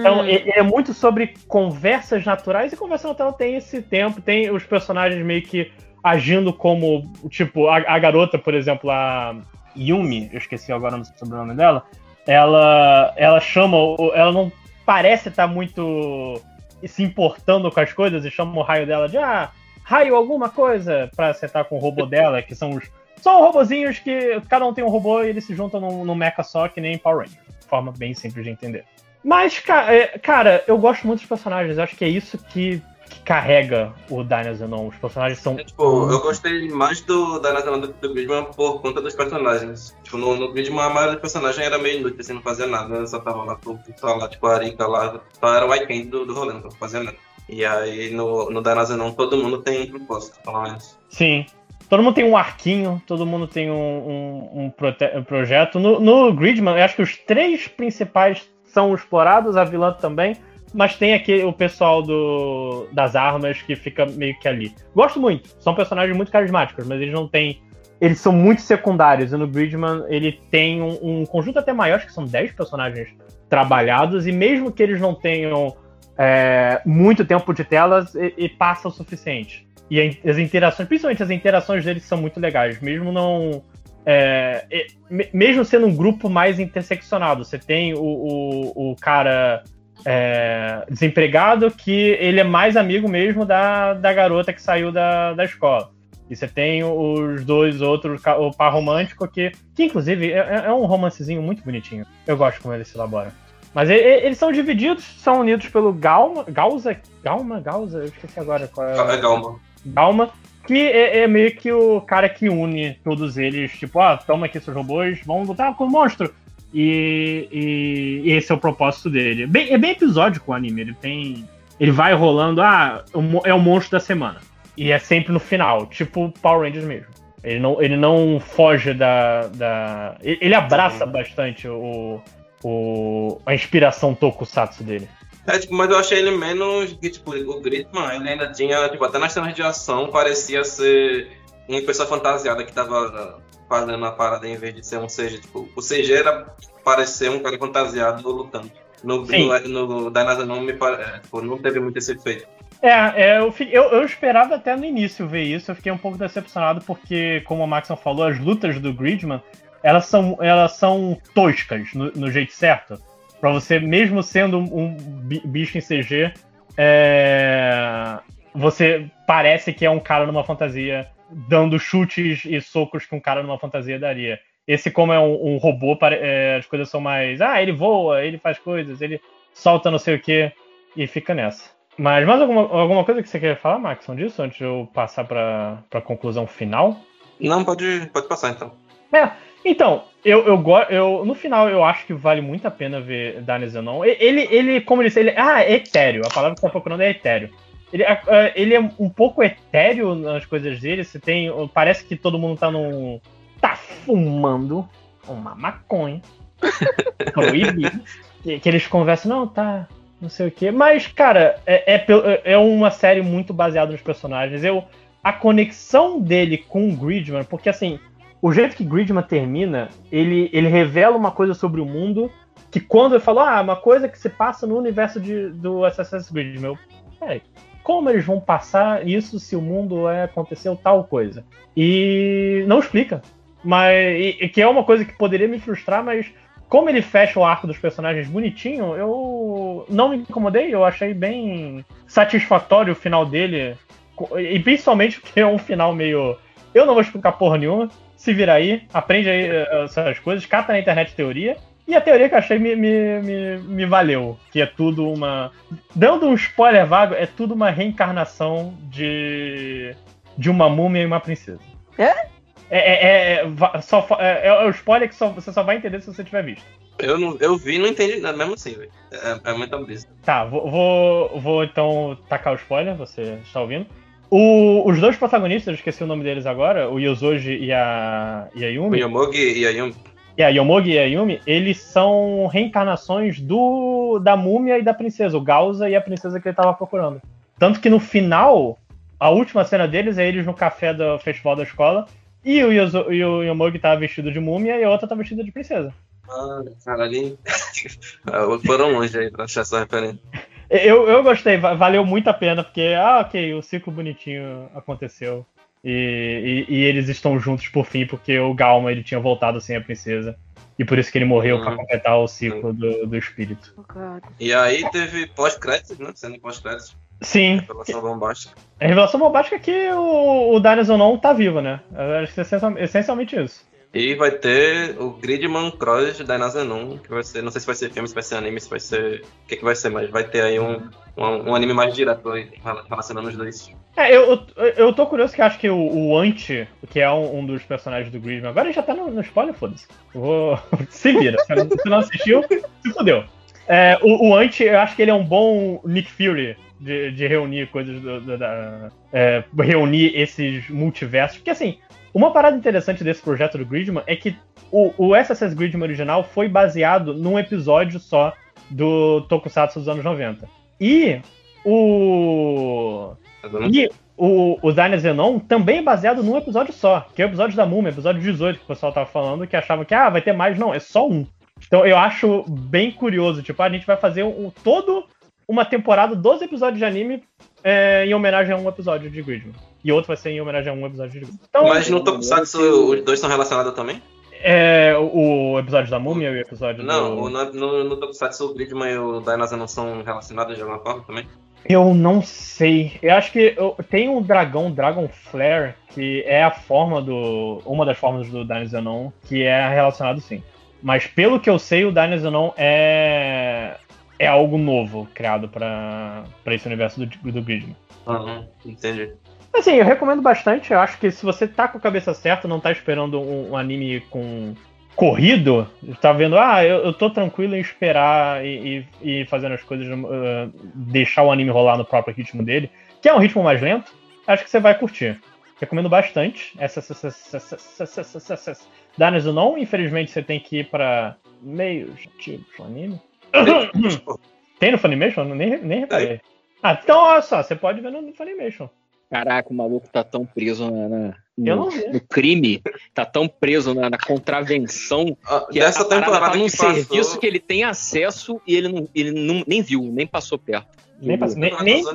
Então, ele é muito sobre conversas naturais, e conversa natural tem esse tempo, tem os personagens meio que agindo como, tipo, a, a garota, por exemplo, a Yumi, eu esqueci agora o sobrenome dela, ela, ela chama, ela não parece estar muito se importando com as coisas e chama o raio dela de, ah, raio alguma coisa, pra acertar com o robô dela, que são os. São robozinhos que cada um tem um robô e eles se juntam num, num mecha só, que nem Power Rangers. forma bem simples de entender. Mas, é, cara, eu gosto muito dos personagens. Acho que é isso que carrega o Dinosaur. Os personagens são. Tipo, eu gostei mais do, Nacional do, do Gridman por conta dos personagens. Tipo, no, no Gridman a maioria dos personagens era meio inútil, assim, não fazia nada, né? Só tava lá, só lá, tipo, a Arika lá, só era o Weekend do, do rolê, não fazia nada. E aí no, no Danazenon todo mundo tem propósito, pelo menos. Sim. Todo mundo tem um arquinho, todo mundo tem um, um- um prote- um projeto. No, no Gridman, eu acho que os três principais são explorados, a vilã também, mas tem aqui o pessoal do, das armas que fica meio que ali. Gosto muito, são personagens muito carismáticos, mas eles não têm. Eles são muito secundários, e no Gridman ele tem um, um conjunto até maior, acho que são 10 personagens trabalhados, e mesmo que eles não tenham é, muito tempo de telas, e, e passa o suficiente. E as interações, principalmente as interações deles são muito legais, mesmo não. é, me- mesmo sendo um grupo mais interseccionado. Você tem o, o, o cara é, desempregado que ele é mais amigo mesmo da, da garota que saiu da, da escola. E você tem os dois outros, o par romântico, que, que inclusive é, é um romancezinho muito bonitinho. Eu gosto como ele se elabora. Mas eles são divididos, são unidos pelo Galma, Gausa, Galma, Gausa, eu esqueci agora qual é. É Galma. Galma, que é, é meio que o cara que une todos eles, tipo, ah, toma aqui seus robôs, vamos lutar com o monstro. E, e- e esse é o propósito dele. Bem- é bem episódico o anime, ele tem. Ele vai rolando, ah, é o monstro da semana. E é sempre no final, tipo Power Rangers mesmo. Ele não, ele não foge da. da ele abraça bastante o, o, a inspiração tokusatsu dele. É, tipo, mas eu achei ele menos. que, Tipo, o Gritman, ele ainda tinha. Tipo, até nas cenas de ação parecia ser uma pessoa fantasiada que tava fazendo a parada em vez de ser um CG. Tipo, o CG era parecer um cara fantasiado lutando. No, no, no Dynasa não me é, tipo, não teve muito esse efeito. É, é, eu, eu, eu esperava até no início ver isso, eu fiquei um pouco decepcionado porque, como o Maxon falou, as lutas do Gridman, elas são, elas são toscas no, no jeito certo. Pra você, mesmo sendo um, bi- bicho em CG, é, você parece que é um cara numa fantasia dando chutes e socos que um cara numa fantasia daria. Esse, como é um, um robô, é, as coisas são mais. Ah, ele voa, ele faz coisas, ele solta não sei o que, e fica nessa. Mas mais alguma, alguma coisa que você quer falar, Maxon, disso, antes de eu passar pra, pra conclusão final? Não, pode, pode passar então. É, então, eu, eu, eu no final eu acho que vale muito a pena ver Daniel Zenon. Ele, ele, como ele disse, ele ah, é etéreo. A palavra que tá procurando é etéreo. Ele, é- é, ele é um pouco etéreo nas coisas dele. Você tem, parece que todo mundo tá num tá fumando uma maconha proibido. que, que eles conversam, não, tá, não sei o quê. Mas, cara, é, é, é uma série muito baseada nos personagens. Eu, a conexão dele com o Gridman, porque assim, o jeito que Gridman termina, ele, ele revela uma coisa sobre o mundo que quando ele falou, ah, uma coisa que se passa no universo de, do Assassin's Creed, meu, peraí, como eles vão passar isso se o mundo é, aconteceu tal coisa? E não explica. Mas, e- que é uma coisa que poderia me frustrar, mas como ele fecha o arco dos personagens bonitinho, eu não me incomodei, eu achei bem satisfatório o final dele. E principalmente porque é um final meio. Eu não vou explicar porra nenhuma. Se vira aí, aprende aí eh, essas coisas, cata na internet teoria. E a teoria que eu achei me, me, me, me valeu, que é tudo uma. Dando um spoiler vago, é tudo uma reencarnação de. de uma múmia e uma princesa. É? É, é, é, va- só, fa- é, é o spoiler que só- você só vai entender se você tiver visto. Eu, não, eu vi e não entendi nada, mesmo assim, velho. É, é muita brisa. Tá, vou, vou, vou então tacar o spoiler, você está ouvindo. O- os dois protagonistas, eu esqueci o nome deles agora, o Yosoji e a, e a O Yumi. Yomogi e a Yumi. É, a Yomogi e a Yumi, eles são reencarnações do da múmia e da princesa, o Gauza e a princesa que ele estava procurando. Tanto que no final, a última cena deles é eles no café do festival da escola, e o, Yozo, e o Yomogi tá vestido de múmia e a outra tá vestida de princesa. Ah, caralho. Foram longe aí pra achar essa referência. Eu, eu gostei, va- valeu muito a pena, porque, ah, ok, o ciclo bonitinho aconteceu. E, e- e eles estão juntos por fim, porque o Galma ele tinha voltado sem a princesa. E por isso que ele morreu Uhum. pra completar o ciclo do, do espírito. E aí teve pós-créditos, né? Cena pós-créditos. Sim. Revelação bombástica. A revelação bombástica é que o, o Dinosaur não tá vivo, né? Eu acho que é essencial- essencialmente isso. E vai ter o Gridman Cross da Inazenon, que vai ser, não sei se vai ser filme, se vai ser anime, se vai ser. O que, que vai ser, mas vai ter aí um, um, um anime mais direto relacionando os dois. É, eu, eu, eu tô curioso que acho que o, o que é um, um dos personagens do Gridman, agora ele já tá no, no spoiler, foda-se. Vou. Se vira. Se não assistiu, se fodeu. É, o, o eu acho que ele é um bom Nick Fury de, de reunir coisas do, do- da. é, reunir esses multiversos. Porque assim, uma parada interessante desse projeto do Gridman é que o, o SSS Gridman original foi baseado num episódio só do Tokusatsu dos anos 90. E o. E o, o Diner Zenon também é baseado num episódio só, que é o episódio da Múmia, episódio 18, que o pessoal tava falando, que achavam que ah, vai ter mais. Não, é só um. Então eu acho bem curioso, tipo, a gente vai fazer um, todo uma temporada, 12 episódios de anime é, em homenagem a um episódio de Gridman. E outro vai ser em homenagem a um episódio de. Então, Mas no Tokusatsu os dois estão relacionados também? é, o, episódio da Múmia e o episódio Não, do... o- no, no, Tokusatsu o Gridman e o Dainazen não são relacionados de alguma forma também? Eu não sei. Eu acho que eu- tem um dragão, Dragon Flare, que é a forma do. Uma das formas do Dinosaur que é relacionado sim. Mas pelo que eu sei, o Dinosaur é. É algo novo criado pra pra esse universo do, do Gridman. Aham, entendi. Assim, eu recomendo bastante. Eu acho que se você tá com a cabeça certa, não tá esperando um, um anime com corrido, tá vendo, ah, eu, eu tô tranquilo em esperar e, e, e fazendo as coisas, uh, deixar o anime rolar no próprio ritmo dele, que é um ritmo mais lento, acho que você vai curtir. Recomendo bastante essa Darnes ou não, infelizmente você tem que ir pra meios tipos anime. tem no Funimation? Nem, nem reparei. Ah, então olha só, você pode ver no Funimation. Caraca, o maluco tá tão preso na, na- no, no crime, tá tão preso na, na contravenção que dessa a temporada tá num que passou- serviço que ele tem acesso e ele, não, ele não, nem viu, nem passou perto. Nem passou- nem- Os nem os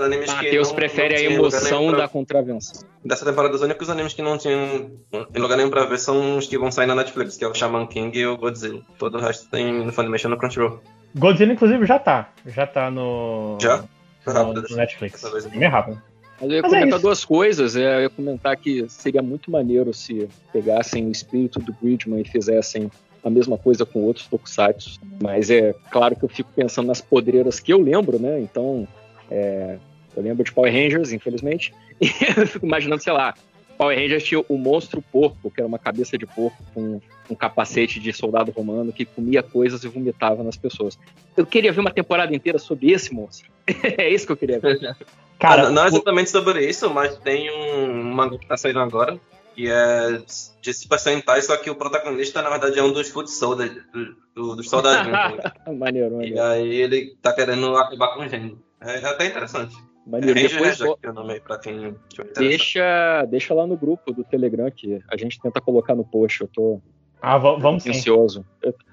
animes não- prefere não a emoção pra- da contravenção. Dessa temporada, os únicos animes que não tinham em lugar nenhum pra ver são os que vão sair na Netflix, que é o Shaman King e o Godzilla. Todo o resto tem no Funimation no Crunchyroll. Godzilla, inclusive, já tá. Já tá no. Já? No, no Netflix. Bem rápido. Mas eu ia Mas é comentar isso. duas coisas. É, eu ia comentar que seria muito maneiro se pegassem o espírito do Gridman e fizessem a mesma coisa com outros tokusatsu. Mas é claro que eu fico pensando nas podreiras que eu lembro, né? Então, é, eu lembro de Power Rangers, infelizmente. E eu fico imaginando, sei lá, Power Rangers tinha o monstro porco, que era uma cabeça de porco com um capacete de soldado romano que comia coisas e vomitava nas pessoas. Eu queria ver uma temporada inteira sobre esse monstro. é isso que eu queria ver. Ah, não exatamente sobre isso, mas tem um mangá que tá saindo agora, que é de Super Sentai, só que o protagonista, na verdade, é um dos foot soldiers, do, do- dos soldadinhos. maneiro, e aí ele tá querendo acabar com o gênero. É até interessante. Maneiro. É Depois o nome aí pra quem. Deixa, deixa lá no grupo do Telegram que a gente tenta colocar no post. Eu tô Ah, va- vamos sim. ansioso.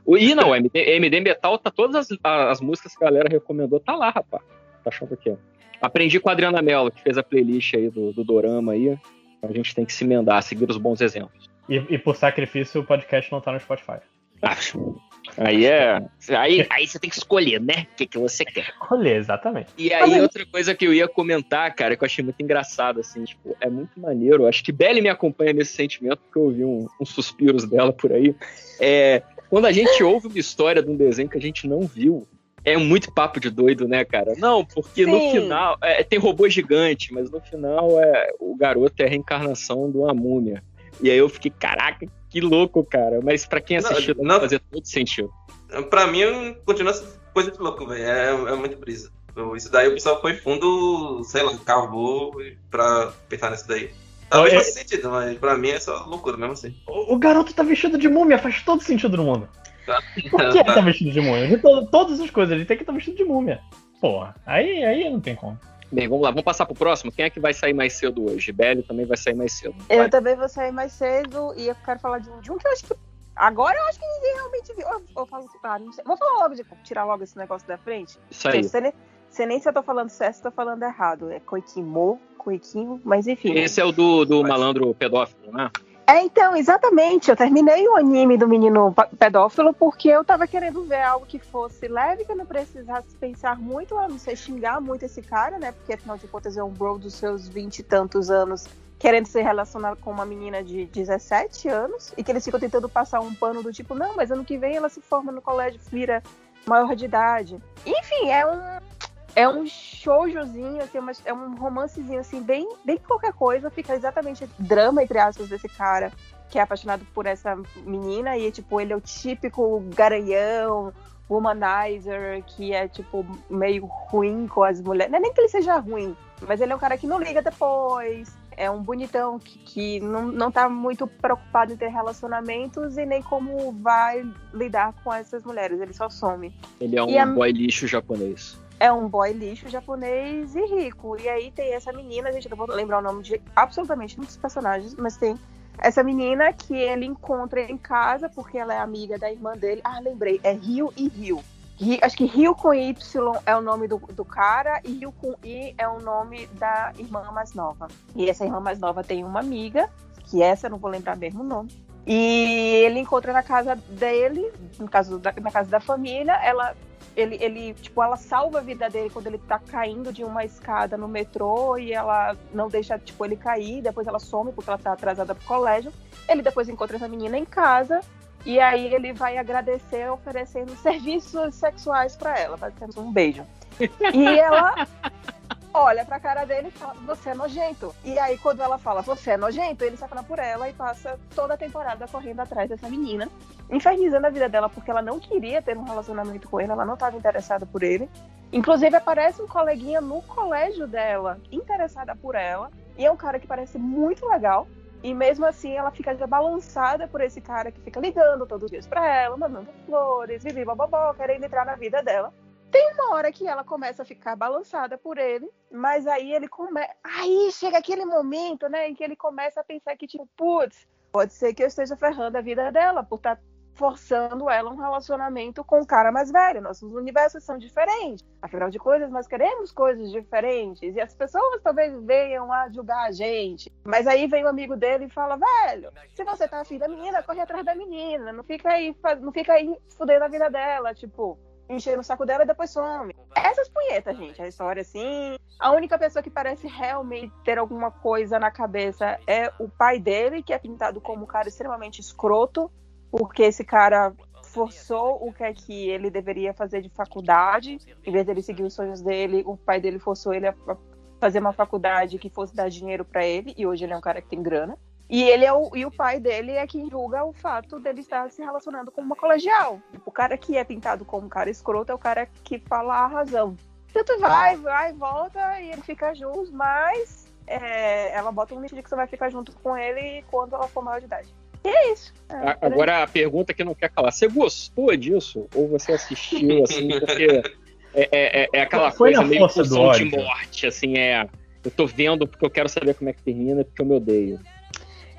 O- E não, MD, MD Metal tá todas as, as músicas que a galera recomendou, tá lá, rapaz. Tá achando o quê? Aprendi com a Adriana Mello, que fez a playlist aí do, do Dorama aí. A gente tem que se emendar, seguir os bons exemplos. E, e por sacrifício, o podcast não tá no Spotify. Aí é. Aí, aí você tem que escolher, né? O que, que você quer. Escolher, exatamente. E aí, outra coisa que eu ia comentar, cara, que eu achei muito engraçado, assim, tipo, é muito maneiro. Acho que Belly me acompanha nesse sentimento, porque eu ouvi um- uns suspiros dela por aí. É, quando a gente ouve uma história de um desenho que a gente não viu, é muito papo de doido, né, cara? Não, porque no Sim. final. é, tem robô gigante, mas no final é, o garoto é a reencarnação de uma múmia. E aí eu fiquei, caraca, que louco, cara. Mas pra quem assistiu, não- não fazer todo sentido. Pra mim, continua sendo coisa de louco, velho. É, é muito brisa. Isso daí o pessoal foi fundo, sei lá, cavou pra pensar nisso daí. Talvez É- faça sentido, mas pra mim é só loucura mesmo assim. O, o garoto tá vestido de múmia, faz todo sentido no mundo. Por que ele tá vestido de múmia? De to- todas as coisas, ele tem que estar vestido de múmia. Porra, aí, aí não tem como. Bem, vamos lá, vamos passar pro próximo. Quem é que vai sair mais cedo hoje? Belly também vai sair mais cedo. Eu também vou sair mais cedo e eu quero falar de um, de um que eu acho que. Agora eu acho que ninguém realmente viu. Eu, eu falo assim, ah, não sei. Vou falar logo de tirar logo esse negócio da frente. Isso aí. Sei nem, sei nem se eu tô falando certo, se eu tô falando errado. É Koikimo, Koikinho, mas enfim. Esse é o do, do malandro pedófilo, né? É, então, exatamente. Eu terminei o anime do menino pedófilo porque eu tava querendo ver algo que fosse leve, que eu não precisasse pensar muito, a não ser xingar muito esse cara, né? Porque afinal de contas é um bro dos seus vinte e tantos anos querendo se relacionar com uma menina de 17 anos e que eles ficam tentando passar um pano do tipo, não, mas ano que vem ela se forma no colégio, vira maior de idade. Enfim, é um é um shoujozinho, assim, uma- é um romancezinho assim, bem, bem qualquer coisa, fica exatamente drama entre aspas desse cara que é apaixonado por essa menina e tipo, ele é o típico garanhão, womanizer, que é tipo meio ruim com as mulheres. Não é nem que ele seja ruim, mas ele é um cara que não liga depois. É um bonitão que, que não, não tá muito preocupado em ter relacionamentos e nem como vai lidar com essas mulheres. Ele só some. Ele é um a- boy lixo japonês. É um boy lixo japonês e rico. E aí tem essa menina, gente, eu não vou lembrar o nome de absolutamente dos personagens, mas tem essa menina que ele encontra em casa porque ela é amiga da irmã dele. Ah, lembrei, é Rio e Rio. Ri- Acho que Rio com Y é o nome do, do cara e Rio com I é o nome da irmã mais nova. E essa irmã mais nova tem uma amiga, que essa eu não vou lembrar mesmo o nome. E ele encontra na casa dele, no caso da, na casa da família, ela ele, ele, tipo, ela salva a vida dele quando ele tá caindo de uma escada no metrô e ela não deixa, tipo, ele cair, depois ela some porque ela tá atrasada pro colégio. Ele depois encontra essa menina em casa e aí ele vai agradecer oferecendo serviços sexuais pra ela, basicamente um beijo. E ela olha pra cara dele e fala, você é nojento. E aí, quando ela fala, você é nojento, ele se apaixona por ela e passa toda a temporada correndo atrás dessa menina, infernizando a vida dela, porque ela não queria ter um relacionamento com ele, ela não estava interessada por ele. Inclusive, aparece um coleguinha no colégio dela, interessada por ela, e é um cara que parece muito legal. E mesmo assim, ela fica já balançada por esse cara que fica ligando todos os dias pra ela, mandando flores, vivi bababó, querendo entrar na vida dela. Tem uma hora que ela começa a ficar balançada por ele, mas aí ele começa. Aí chega aquele momento, né, em que ele começa a pensar que, tipo, putz, pode ser que eu esteja ferrando a vida dela por estar forçando ela a um relacionamento com um cara mais velho. Nossos universos são diferentes. Afinal de coisas, nós queremos coisas diferentes. E as pessoas talvez venham a julgar a gente. Mas aí vem o amigo dele e fala: velho, se você tá afim da menina, corre atrás da menina. Não fica aí, não fica aí fudendo a vida dela. Tipo, enchendo o saco dela e depois some. Essas punhetas, gente, a história assim. A única pessoa que parece realmente ter alguma coisa na cabeça é o pai dele, que é pintado como um cara extremamente escroto, porque esse cara forçou o que é que ele deveria fazer de faculdade. Em vez dele seguir os sonhos dele, o pai dele forçou ele a fazer uma faculdade que fosse dar dinheiro pra ele, e hoje ele é um cara que tem grana. E ele é o, e o pai dele é quem julga o fato dele estar se relacionando com uma colegial. O cara que é pintado como um cara escroto é o cara que fala a razão. Tanto vai, vai, volta e ele fica justo, mas é, ela bota um limite de que você vai ficar junto com ele quando ela for maior de idade. E é isso. É, A- Agora a pergunta que não quer calar: você gostou disso? Ou você assistiu assim, porque é, é- é- é aquela Foi coisa meio pulsão de morte, assim, é. Eu tô vendo porque eu quero saber como é que termina, porque eu me odeio.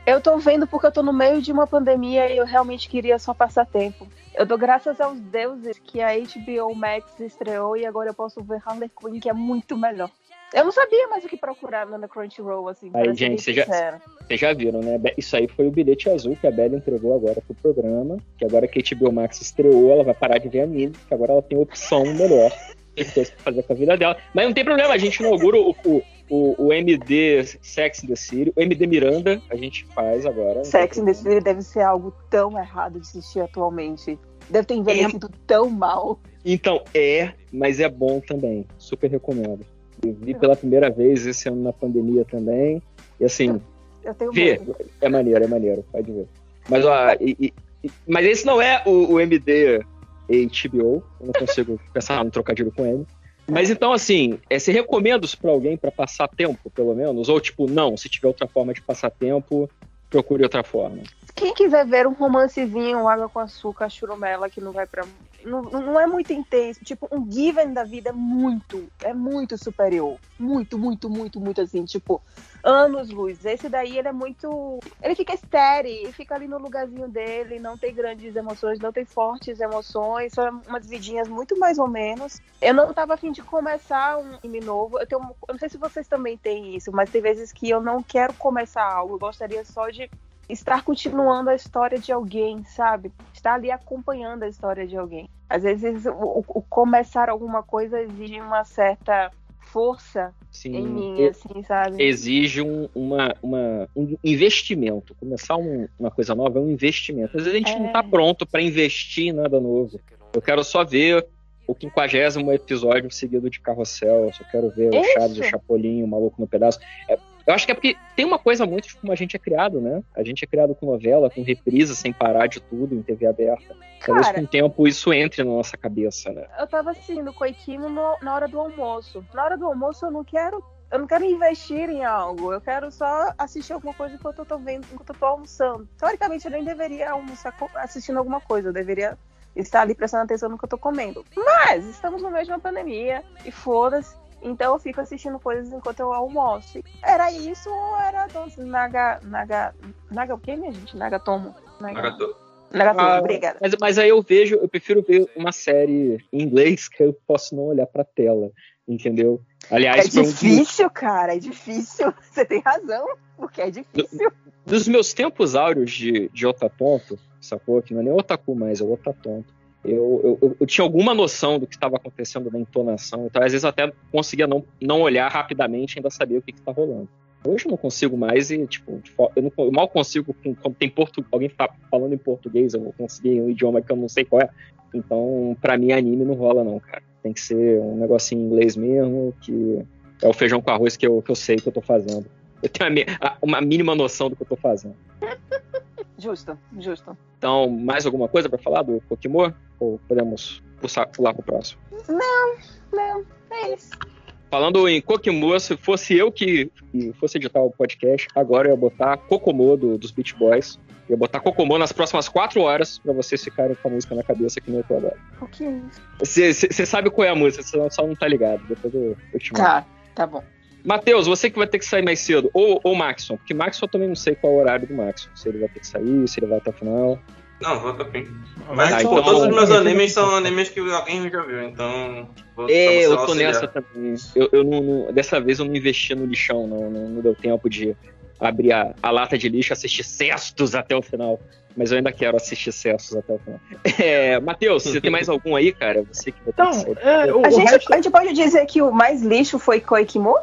Eu tô vendo porque eu tô no meio de uma pandemia e eu realmente queria só passar tempo. Eu dou graças aos deuses que a HBO Max estreou e agora eu posso ver Harley Quinn, que é muito melhor. Eu não sabia mais o que procurar no Crunchyroll, assim. Aí, gente, vocês já, já viram, né? Isso aí foi o bilhete azul que a Bela entregou agora pro programa. Que agora que a HBO Max estreou, ela vai parar de ver anime, que agora ela tem opção melhor coisa pra fazer com a vida dela. Mas não tem problema, a gente inaugura o, o, o, o MD Sex in the City, o MD Miranda, a gente faz agora. Sex in the City deve ser algo tão errado de assistir atualmente. Deve ter envelhecido tão mal. Então, é, mas é bom também. Super recomendo. Eu vi pela primeira vez esse ano na pandemia também. E assim, Eu tenho vê, medo. é maneiro, é maneiro, pode ver. Mas, ó, e- e- mas esse não é o, o MD HBO. Eu não consigo pensar no trocadilho com ele. Mas então, assim, é, você recomenda isso pra alguém pra passar tempo, pelo menos? Ou tipo, não, se tiver outra forma de passar tempo, procure outra forma. Quem quiser ver um romancezinho, água com açúcar, churumela, que não vai pra. Não, não é muito intenso. Tipo, um Given da vida é muito, é muito superior. Muito, muito, muito, muito assim. Tipo, anos luz. Esse daí, ele é muito. Ele fica estéreo, ele fica ali no lugarzinho dele, não tem grandes emoções, não tem fortes emoções, são umas vidinhas muito mais ou menos. Eu não tava afim de começar um anime novo. Eu, tenho, eu não sei se vocês também têm isso, mas tem vezes que eu não quero começar algo. Eu gostaria só de estar continuando a história de alguém, sabe? Estar ali acompanhando a história de alguém. Às vezes, o, o- o começar alguma coisa exige uma certa força Sim, em mim, assim, sabe? exige um, uma, uma- um investimento. Começar um- uma coisa nova é um investimento. Às vezes a gente não É. tá pronto para investir em nada novo. Eu quero só ver o quinquagésimo episódio seguido de Carrossel. Eu só quero ver o Isso. Chaves, o Chapolin, o Maluco no Pedaço. É, eu acho que é porque tem uma coisa muito de como a gente é criado, né? A gente é criado com novela, com reprisa, sem parar de tudo, em TV aberta. Talvez Cara- com o tempo isso entre na nossa cabeça, né? Eu tava assistindo Coiquino no- na hora do almoço. Na hora do almoço eu não quero. Eu não quero investir em algo, eu quero só assistir alguma coisa enquanto eu tô vendo, enquanto eu tô almoçando. Teoricamente, eu nem deveria almoçar assistindo alguma coisa, eu deveria estar ali prestando atenção no que eu tô comendo. Mas estamos no meio de uma pandemia e foda-se. Então eu fico assistindo coisas enquanto eu almoço. Era isso ou era Naga. Naga. Naga o quê, minha gente? Nagatomo. Naga... Nagato. Nagatomo, Ah, obrigada. Mas, mas aí eu vejo, eu prefiro ver uma série em inglês que eu posso não olhar pra tela, entendeu? Aliás, É foi um difícil, cara, é difícil. Você tem razão, porque é difícil. dos meus tempos áureos de, de otatonto, sacou? Que não é nem otaku mais, é otatonto. Eu, eu, eu- tinha alguma noção do que estava acontecendo na entonação, então às vezes eu até conseguia não, não olhar rapidamente e ainda saber o que está rolando. Hoje eu não consigo mais e, tipo, eu, não- eu mal consigo, quando tem portu, alguém tá falando em português, eu vou conseguir um idioma que eu não sei qual é. Então, pra mim, anime não rola não, cara. Tem que ser um negocinho em inglês mesmo, que é o feijão com arroz que eu, que eu sei que eu tô fazendo. Eu tenho a mi- a- uma mínima noção do que eu tô fazendo. Justo, justo. Então, mais alguma coisa pra falar do Pokémon? Ou podemos pular pro próximo? Não, não, é isso. Falando em Kokomo, se fosse eu que que fosse editar o podcast, agora eu ia botar Kokomo do, dos Beach Boys. Eu ia botar Kokomo nas próximas quatro horas pra vocês ficarem com a música na cabeça que nem eu tô agora. O que é isso? Você sabe qual é a música, você só não tá ligado. Depois eu, eu te mando. Tá, tá bom. Matheus, você que vai ter que sair mais cedo. Ou o Maxon, porque Maxon eu também não sei qual é o horário do Maxon. Se ele vai ter que sair, se ele vai até o final. Não, vou até o fim. Mas, Tá, pô, então- todos os meus animes são animes que alguém já viu, então. Vou, É, eu tô auxiliar. nessa também. Eu, eu não, não- dessa vez eu não investi no lixão, não, não, não deu tempo de abrir a, a lata de lixo e assistir cestos até o final. Mas eu ainda quero assistir cestos até o final. É, Matheus, você tem mais algum aí, cara? Você que vai ter que sair. é, o, a, o gente, resto- a gente pode dizer que o mais lixo foi Koikimo?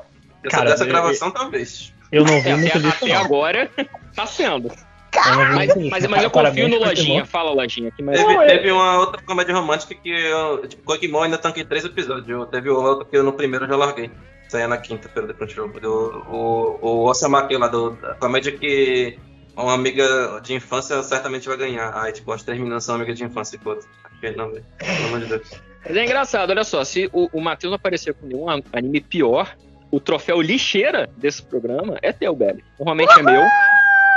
Dessa, Cara, dessa eu- gravação, talvez. Eu não vi É, muito até, lixo, até agora tá sendo. Eu Mas, mas, mas eu confio no Lojinha. Fala, Lojinha. Que mais... Teve, Não, é- teve uma outra comédia romântica que eu. Tipo, Pokémon ainda tanquei três episódios. Eu, teve outra que eu no primeiro eu já larguei. Saía na quinta-feira depois do jogo. O, o Osamaki lá, do, da comédia que uma amiga de infância certamente vai ganhar. Aí, tipo, as três meninas são amigas de infância e pô, não. Pelo amor de Deus. Mas é engraçado, olha só, se o, o Matheus não aparecer com nenhum anime pior, o troféu lixeira desse programa é teu, Belly. Normalmente é meu.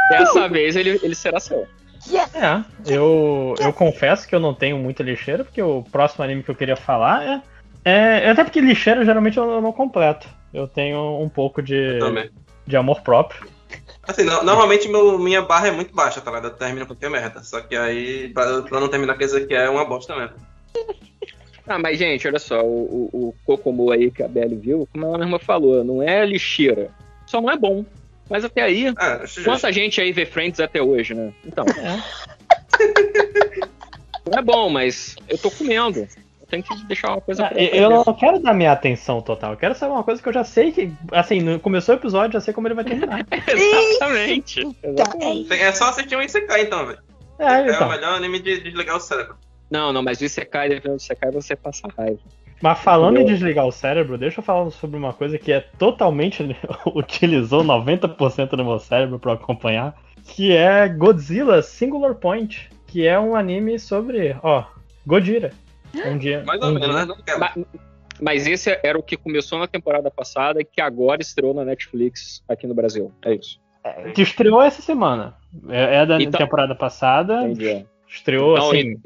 Dessa vez ele, ele será seu. É, eu, eu confesso que eu não tenho muita lixeira, porque o próximo anime que eu queria falar é. é até porque lixeira geralmente eu não completo. Eu tenho um pouco de, Também. de amor próprio. Assim, no- normalmente meu, minha barra é muito baixa, tá ligado? Eu termino qualquer merda. Só que aí, pra, pra não terminar, quer dizer que é uma bosta mesmo. Ah, mas gente, olha só, o, o, o Kokomo aí que a Belly viu, como ela mesma falou, não é lixeira. Só não é bom. Mas até aí, Ah, quanta gente aí vê Friends até hoje, né? Então. Não é bom, mas eu tô comendo. Eu tenho que deixar uma coisa pra Ah, Eu não quero dar minha atenção total, eu quero saber uma coisa que eu já sei que. Assim, começou o episódio, já sei como ele vai terminar. Exatamente. Tem- É só assistir um Isekai então, velho. É, É então. o melhor anime de desligar o cérebro. Não, não, mas o Isekai, dependendo do Isekai, você passa raiva. Mas falando em Entendeu? desligar o cérebro, deixa eu falar sobre uma coisa que é totalmente. utilizou 90% do meu cérebro pra acompanhar, que é Godzilla Singular Point, que é um anime sobre, ó, Godira. Um dia. Mais ou um menos, dia- né? Não quero. Ma- Mas esse era o que começou na temporada passada e que agora estreou na Netflix aqui no Brasil. É isso. Que estreou essa semana. É, é da Então- temporada passada. Entendi. Estreou Então, assim.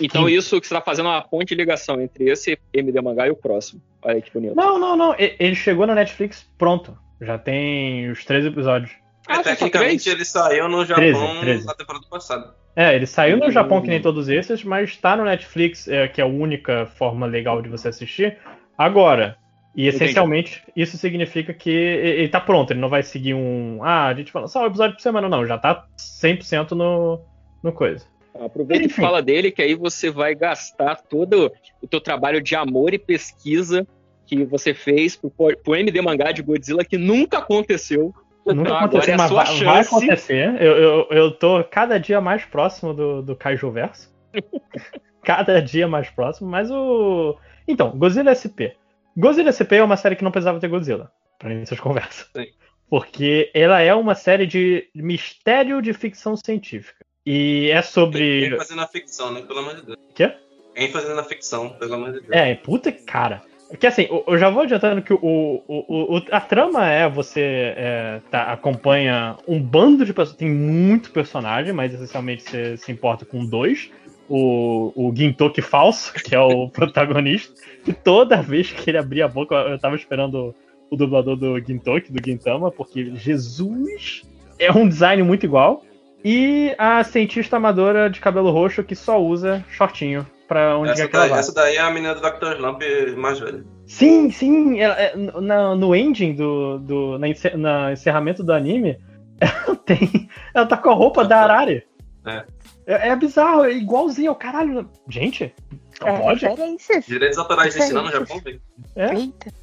Então isso que você tá fazendo é uma ponte de ligação entre esse MD Mangá e o próximo. Olha aí que bonito. Não, não, não. Ele chegou na Netflix pronto. Já tem os três episódios. É, só tecnicamente ele saiu no Japão 13, 13. na temporada passada. É, ele saiu no Hum. Japão que nem todos esses, mas tá no Netflix, é, que é a única forma legal de você assistir, agora. E Entendi. essencialmente, isso significa que e- ele tá pronto, ele não vai seguir um. Ah, a gente fala só um episódio por semana, não. Já tá 100% no, no coisa. Aproveita e fala dele, que aí você vai gastar todo o teu trabalho de amor e pesquisa que você fez pro, pro MD mangá de Godzilla que nunca aconteceu. Nunca Então, aconteceu, agora é a mas sua vai, vai chance. acontecer. Eu, eu, eu tô cada dia mais próximo do, do Kaiju Verso. cada dia mais próximo, mas o. Então, Godzilla SP. Godzilla SP é uma série que não precisava ter Godzilla, pra início de conversa. Sim. Porque ela é uma série de mistério de ficção científica. E é sobre. ênfase na ficção, né? Pelo amor de Deus. Quê? ênfase na ficção, pelo amor de Deus. É, puta que cara. Que assim, eu- já vou adiantando que o, o, o- a trama é você é, tá, acompanha um bando de pessoas. Tem muito personagem, mas essencialmente você se importa com dois. O, o Gintoki falso, que é o protagonista. E toda vez que ele abria a boca, eu eu tava esperando o dublador do Gintoki, do Gintama, porque Jesus é um design muito igual. E a cientista amadora de cabelo roxo que só usa shortinho pra onde Essa quer que ela daí, vá. essa daí é a menina do Dr. Slump mais velha. Sim, sim. ela- é, na- no ending do. do na, ence- na encerramento do anime, ela tem. Ela tá com a roupa da Arari. É. É, é bizarro, é igualzinho. Caralho. Gente, não É, pode? referências. Direitos autorais Isso aí. existem lá no Japão, velho. É.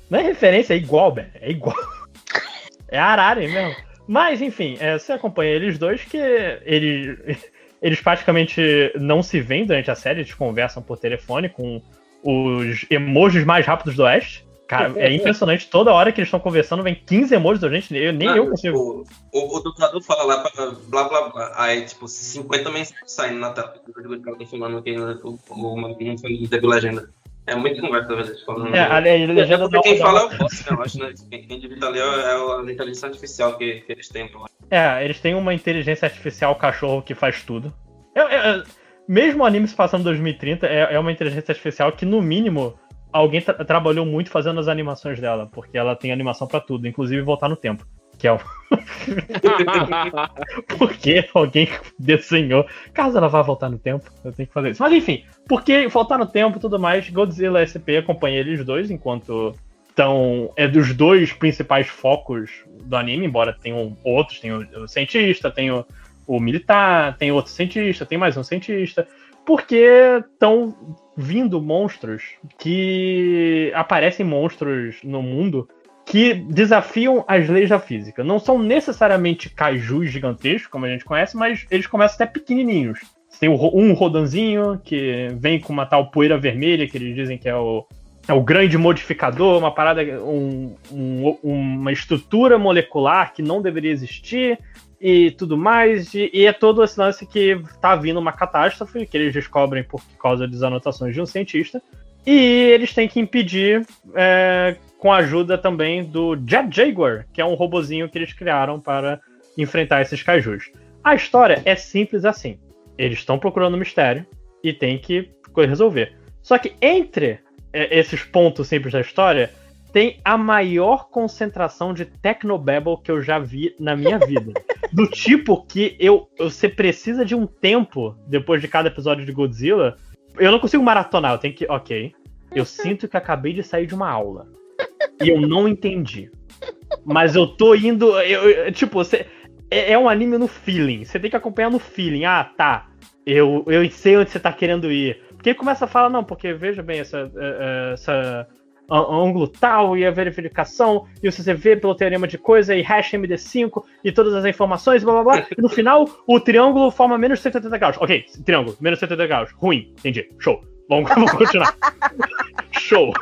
Não é referência, é igual, velho. É igual. É a Arari mesmo. Mas, enfim, é, você acompanha eles dois que eles, eles praticamente não se veem durante a série, eles conversam por telefone com os emojis mais rápidos do Oeste. Cara, é impressionante. Toda hora que eles estão conversando, vem 15 emojis da gente. Eu, nem Não, eu consigo. O, o, o dublador fala lá, pra- blá blá blá. Aí, tipo, 50 mensagens saindo na tela. O cara tá falando que o, o, uma não foi teve legenda. É muito conversa, velho. Falando. É, a le- legenda dá quem fala é o boss, né? Eu acho, né? Quem, divide ali é a inteligência artificial que, que eles têm. É, eles têm uma inteligência artificial cachorro que faz tudo. É- é- é- mesmo o anime se passando em 2030, é, é uma inteligência artificial que, no mínimo, alguém tra- trabalhou muito fazendo as animações dela, porque ela tem animação pra tudo, inclusive voltar no tempo. Que é o. porque alguém desenhou. Caso ela vá voltar no tempo, eu tenho que fazer isso. Mas enfim, porque voltar no tempo e tudo mais, Godzilla SP acompanha eles dois enquanto então, é dos dois principais focos do anime, embora tenham outros, tem o, o cientista, tem o, o militar, tem outro cientista, tem mais um cientista, porque estão vindo monstros que aparecem monstros no mundo que desafiam as leis da física. Não são necessariamente kaijus gigantescos, como a gente conhece, mas eles começam até pequenininhos. Você Tem um rodanzinho que vem com uma tal poeira vermelha, que eles dizem que é o, é o grande modificador, uma parada, um- um- uma estrutura molecular que não deveria existir e tudo mais. E, e é todo esse lance que tá vindo uma catástrofe que eles descobrem por causa das anotações de um cientista. E eles têm que impedir é, com a ajuda também do Jet Jaguar, que é um robozinho que eles criaram para enfrentar esses kaijus. A história é simples assim. Eles estão procurando um mistério e tem que resolver. Só que entre é, esses pontos simples da história, tem a maior concentração de Technobabble que eu já vi na minha vida. Do tipo que eu, eu- você precisa de um tempo depois de cada episódio de Godzilla. Eu não consigo maratonar, eu tenho que. Ok. Eu sinto que acabei de sair de uma aula. E eu não entendi. Mas eu tô indo. eu- eu- tipo, você. É, é um anime no feeling. Você tem que acompanhar no feeling. Ah, tá. Eu, eu sei onde você tá querendo ir. Porque começa a falar, não, porque veja bem, essa, eh, eh, essa ângulo tal e a verificação, e você vê pelo teorema de coisa e hash MD5 e todas as informações, blá blá blá. E no final, o triângulo forma menos 180 graus. Ok, triângulo, menos 180 graus. Ruim, entendi. Show. Vamos, vamos continuar. Show.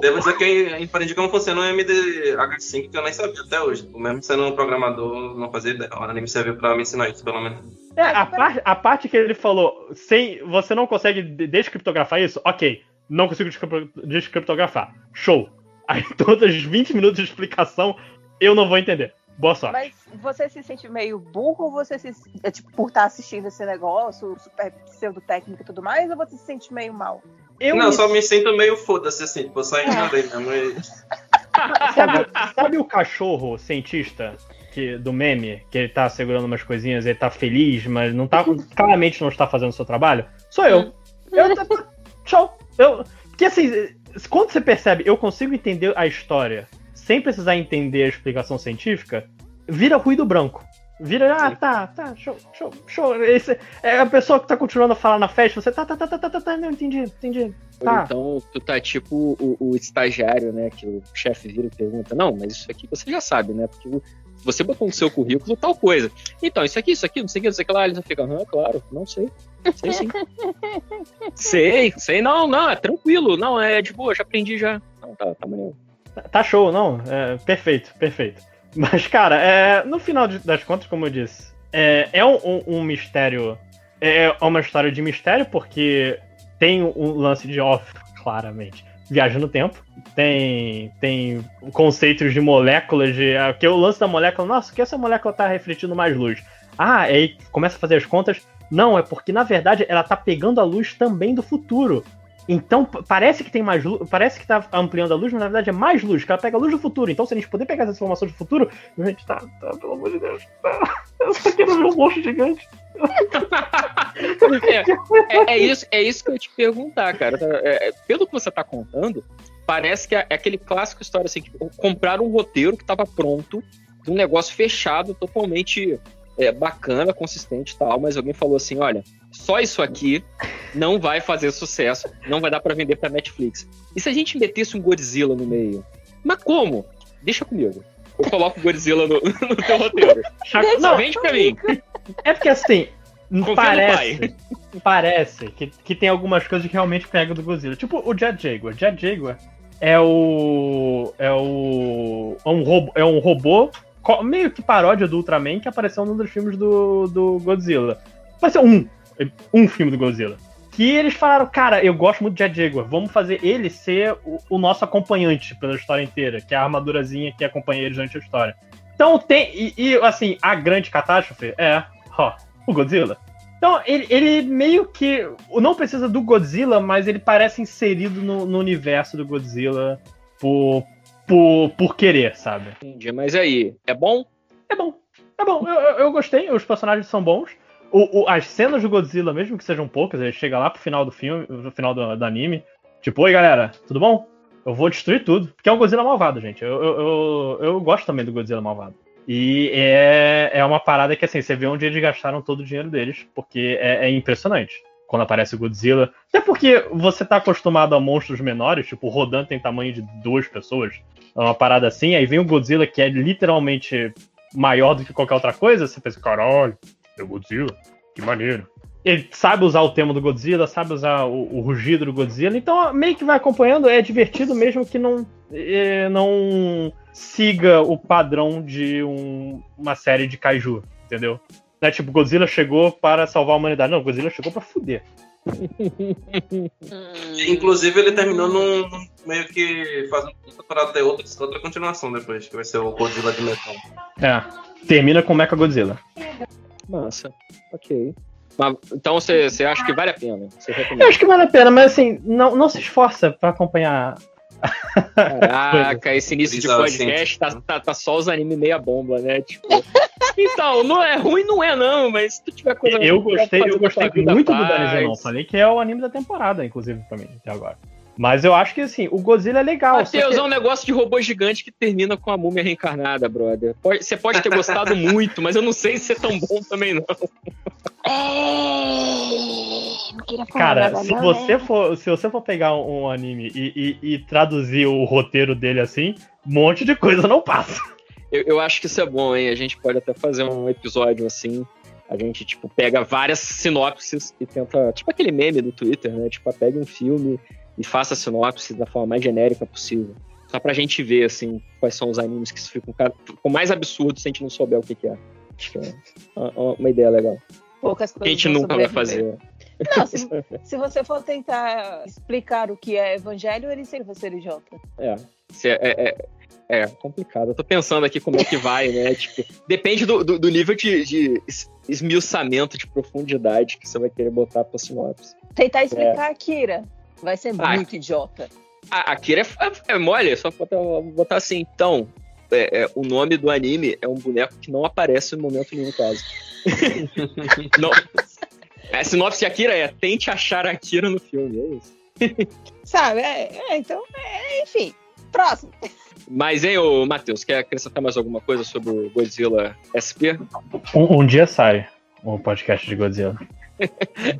Devo dizer que eu aprendi como funciona o MDH5, que eu nem sabia até hoje. Mesmo sendo um programador, não fazia ideia. O anime serviu pra me ensinar isso, pelo menos. É, a, par- a parte que ele falou, sem, você não consegue de- descriptografar isso? Ok, não consigo descrip- descriptografar. Show. Aí todos os 20 minutos de explicação, eu não vou entender. Boa sorte. Mas você se sente meio burro ou você se. É, tipo, por estar assistindo esse negócio, super pseudo técnico e tudo mais, ou você se sente meio mal? não, só me sinto meio foda-se assim, tipo, eu só ignorei mesmo. E... Sabe, sabe o cachorro cientista que, do meme, que ele tá segurando umas coisinhas, ele tá feliz, mas não tá, claramente não está fazendo o seu trabalho? Sou eu. Eu Show. Eu, porque assim, quando você percebe, eu consigo entender a história sem precisar entender a explicação científica, vira ruído branco. Vira, ah, tá, tá, show, show, show. Esse, é a pessoa que tá continuando a falar na festa, você tá, tá, tá, tá, tá, tá, tá não, entendi, entendi. Tá. Então, tu tá tipo o, o estagiário, né? Que o chefe vira e pergunta: Não, mas isso aqui você já sabe, né? Porque você botou no seu currículo tal coisa. Então, isso aqui, isso aqui, não sei o que, não sei o que lá. Eles ficam, aham, claro, não sei. Sei sim. sei, sei, não, não, é tranquilo. Não, é de boa, já aprendi já. Não, tá, tá maneiro. Tá show, não? É, perfeito, perfeito. Mas, cara, é, no final de- das contas, como eu disse, é, é um, um- um mistério. É uma história de mistério, porque tem um lance de off, claramente. Viagem no tempo. Tem, tem conceitos de moléculas, de. ah, Que é o lance da molécula. Nossa, que essa molécula tá refletindo mais luz? Ah, aí começa a fazer as contas. Não, é porque, na verdade, ela tá pegando a luz também do futuro. Então, parece que tem mais luz, parece que tá ampliando a luz, mas na verdade é mais luz, que ela pega a luz do futuro. Então, se a gente puder pegar essas informações do futuro, a gente tá, tá, pelo amor de Deus, tá. Eu só quero ver um monstro gigante. É, é- é isso, é isso que eu ia te perguntar, cara. É, é, pelo que você tá contando, parece que é, é aquele clássico história assim, que compraram um roteiro que tava pronto, um negócio fechado, totalmente é, bacana, consistente e tal, mas alguém falou assim, olha, só isso aqui não vai fazer sucesso, não vai dar pra vender pra Netflix. E se a gente metesse um Godzilla no meio? Mas como? Deixa comigo. Eu coloco o Godzilla no, no teu roteiro. Deixa Não, vende pra mim. É porque assim, no parece, parece que, que tem algumas coisas que realmente pegam do Godzilla. Tipo o Jet Jaguar. Jet Jaguar é o. É o. É um robô, é um robô meio que paródia do Ultraman que apareceu num dos filmes do, do Godzilla. Vai ser um. Um filme do Godzilla. Que eles falaram, cara, eu gosto muito de Jet Jaguar, vamos fazer ele ser o, o nosso acompanhante pela história inteira, que é a armadurazinha que acompanha eles durante a história. Então tem. E, e, assim, a grande catástrofe é, ó, o Godzilla. Então, ele, ele meio que. Não precisa do Godzilla, mas ele parece inserido no, no universo do Godzilla por, por, por querer, sabe? Entendi, mas aí, é bom? É bom. É bom, eu, eu, gostei, os personagens são bons. O, o- as cenas do Godzilla, mesmo que sejam poucas, ele chega lá pro final do filme, no final do, do anime. Tipo, oi galera, tudo bom? Eu vou destruir tudo. Porque é um Godzilla malvado, gente. Eu, eu, eu, eu gosto também do Godzilla malvado. E é, é uma parada que, assim, você vê onde eles gastaram todo o dinheiro deles, porque é, é impressionante quando aparece o Godzilla. Até porque você tá acostumado a monstros menores, tipo, o Rodan tem tamanho de duas pessoas. É uma parada assim, aí vem o Godzilla, que é literalmente maior do que qualquer outra coisa, você pensa, caralho, é o Godzilla, que maneiro. Ele sabe usar o tema do Godzilla, sabe usar o, o rugido do Godzilla, então meio que vai acompanhando, é divertido mesmo que não, eh, não siga o padrão de um- uma série de kaiju, entendeu? Não é tipo, Godzilla chegou para salvar a humanidade. Não, Godzilla chegou pra fuder. Inclusive, ele terminou num, num- meio que fazendo para ter outra, outra continuação depois, que vai ser o Godzilla de metal. É. Termina com Mecha Godzilla. Massa. Ok. Mas, então você você acha que vale a pena? Você Eu acho que vale a pena, mas assim, não, não se esforça pra acompanhar. Caraca, esse início de podcast tá, tá, tá só os animes meia bomba, né? Tipo. Então, não é ruim, não é não, mas se tu tiver coisa. Eu gostei, eu gostei muito do. Danny não. Falei que é o anime da temporada, inclusive, pra mim, até agora. Mas eu acho que assim, o Godzilla é legal. Matheus, que- é um negócio de robô gigante que termina com a múmia reencarnada, brother. Você pode ter gostado muito, mas eu não sei se é tão bom também, não. Cara, se você for, se você for pegar um, um anime e, e- e traduzir o roteiro dele assim, um monte de coisa não passa. Eu, eu acho que isso é bom, hein? A gente pode até fazer um episódio assim. A gente, tipo, pega várias sinopses e tenta. Tipo aquele meme do Twitter, né? Tipo, pega um filme e faça a sinopse da forma mais genérica possível. Só pra gente ver, assim, quais são os animes que ficam ca- ficam mais absurdos se a gente não souber o que, que é. Acho que é uma, ideia legal. Poucas Que a coisas gente nunca vai fazer. Não, se, se você for tentar explicar o que é evangelho, ele sempre vai ser idiota. É. É, é, é- é complicado. Eu tô pensando aqui como é que vai, né? Tipo, depende do, do, do nível de, de es- esmiuçamento, de profundidade que você vai querer botar pra sinopse. Tentar explicar Kira vai ser Ah. muito idiota. A, a Kira é, é mole, é só botar, botar assim, então. é, é, o nome do anime é um boneco que não aparece em momento nenhum, quase. não. A sinopse de Akira é tente achar a Akira no filme, é isso. Sabe? É, é, então, é, enfim. Próximo. Mas, hein, ô Matheus, quer acrescentar mais alguma coisa sobre o Godzilla SP? Um, um dia sai o podcast de Godzilla.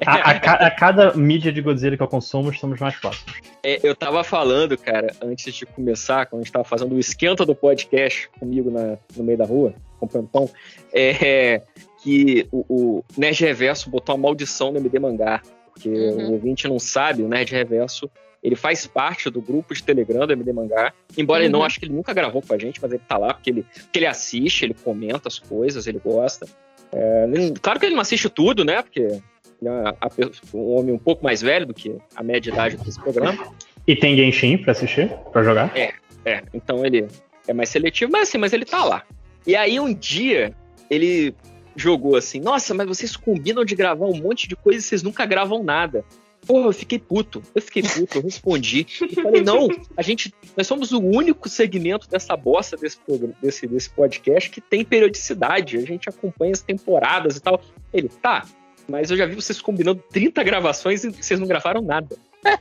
A, a a cada mídia de Godzilla que eu consumo, estamos mais próximos. É, eu tava falando, cara, antes de começar, quando a gente tava fazendo o esquenta do podcast comigo na- no meio da rua, comprando pão, é, que o, o Nerd Reverso botou uma maldição no MD Mangá. Porque o ouvinte não sabe, o Nerd Reverso, ele faz parte do grupo de Telegram do MD Mangá. Embora ele não, Uhum. acho que ele nunca gravou com a gente, mas ele tá lá porque ele, porque ele assiste, ele comenta as coisas, ele gosta. É, claro que ele não assiste tudo, né? Porque ele é um homem um pouco mais velho do que a média idade desse programa. E tem Genshin pra assistir, pra jogar? É, é. Então ele é mais seletivo, mas assim, mas ele tá lá. E aí um dia ele jogou assim: Nossa, mas vocês combinam de gravar um monte de coisa e vocês nunca gravam nada. Porra, eu fiquei puto. Eu fiquei puto, eu respondi. E falei, não, a gente. Nós somos o único segmento dessa bosta desse, programa, desse, desse podcast que tem periodicidade. A gente acompanha as temporadas e tal. Ele, tá, mas eu já vi vocês combinando 30 gravações e vocês não gravaram nada.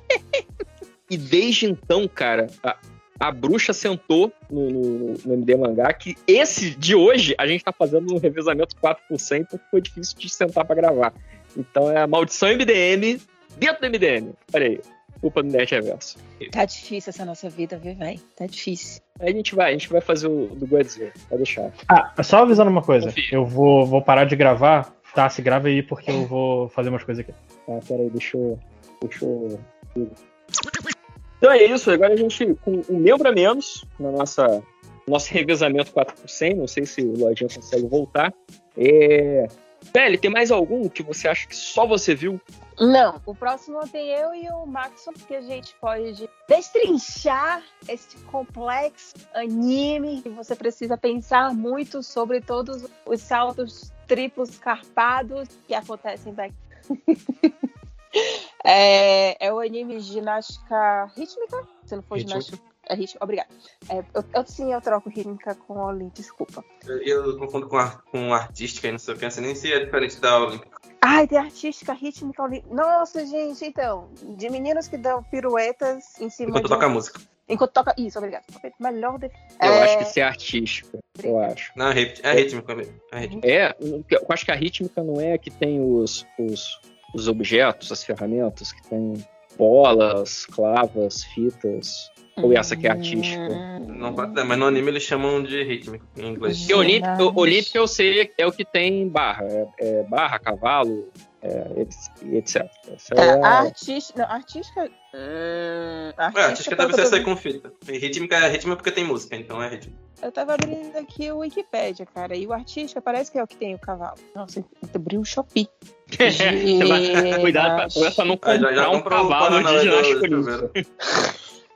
E desde então, cara, a, a bruxa sentou no, no, no MD Mangá que esse de hoje a gente tá fazendo um revezamento 4 por 100 porque foi difícil de sentar pra gravar. Então é a maldição MDM dentro do MDM. Olha aí. Culpa do Nerd Reverso. Tá difícil essa nossa vida, viu, velho? Tá difícil. Aí a gente vai, a gente vai fazer o do Godzilla. Pode deixar. Ah, só avisando uma coisa. Eu vou, vou parar de gravar. Tá, se grava aí porque eu vou fazer umas coisas aqui. Tá, peraí, deixa eu. Deixa eu. Então é isso, agora a gente, com um membro a menos na nossa nosso revezamento 4 por 100, não sei se o Lojinha consegue voltar. É... Pele, tem mais algum que você acha que só você viu? Não, o próximo tem eu e o Maxon, que a gente pode destrinchar este complexo anime que você precisa pensar muito sobre todos os saltos triplos carpados que acontecem daqui. é, é o anime ginástica rítmica? Se não for ginástica. É rítmica, obrigada. É, eu, eu- sim, eu troco rítmica com Olim, desculpa. Eu, eu confundo com, ar, com artística e não sei o que, não nem se é diferente da Olímpica. Ai, tem artística, rítmica, Olim. Nossa, gente, então, de meninos que dão piruetas em cima Enquanto de toca música. Enquanto toca. Isso, obrigada. Melhor de... Eu É, acho que isso é artística. Eu acho. Não, é rit- é rítmica. É rítmica. É, eu acho que a rítmica não é que tem os, os, os objetos, as ferramentas, que tem bolas, clavas, fitas. Ou essa que é artística? Não faço ideia, mas no anime eles chamam de rítmica em inglês. Porque olímpica, olímpica eu sei é o que tem barra. É, é barra, cavalo, é, etc. Essa Tá, é a artística. Não, artística. Hum, É, artística deve ser sair com fita. E rítmica é rítmica porque tem música, então é rítmica. Eu tava abrindo aqui o Wikipédia, cara, e o artística parece que é o que tem o cavalo. Nossa, eu abri o Shopee. Cuidado pra, pra não Ah, já- já comprar um o cavalo de ginástica.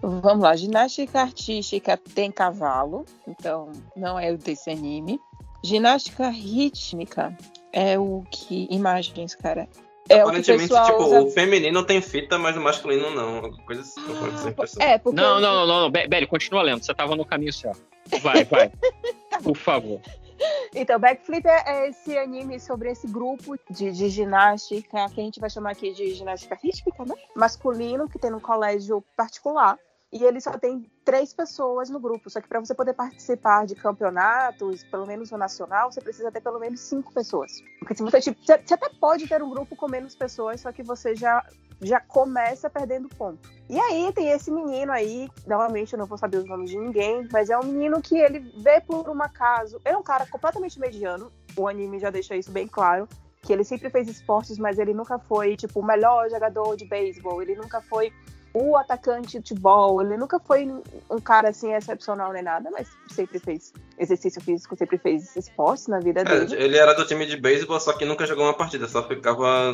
Vamos lá, ginástica artística tem cavalo, então não é desse anime. Ginástica rítmica é o que. Imagens, cara. É o o Aparentemente, pessoal tipo, usa- o feminino tem fita, mas o masculino não. Alguma coisa assim. impressão. É, porque. Não, não, não, não, não. Be- Belly, continua lendo. Você tava no caminho certo. Vai, vai. Por favor. Então, Backflip é, é esse anime sobre esse grupo de, de ginástica, que a gente vai chamar aqui de ginástica rítmica, né? Masculino, que tem no colégio particular. E ele só tem três pessoas no grupo. Só que para você poder participar de campeonatos, pelo menos no nacional, você precisa ter pelo menos cinco pessoas. Porque se você, tipo, você, até pode ter um grupo com menos pessoas, só que você já, já começa perdendo ponto. E aí tem esse menino aí, novamente eu não vou saber os nomes de ninguém, mas é um menino que ele vê por um acaso. Ele é um cara completamente mediano, o anime já deixa isso bem claro. Que ele sempre fez esportes, mas ele nunca foi, tipo, o melhor jogador de beisebol. Ele nunca foi o atacante de futebol. Ele nunca foi um cara assim excepcional nem nada, mas sempre fez exercício físico, sempre fez esportes na vida É, dele. ele era do time de beisebol, só que nunca jogou uma partida, só ficava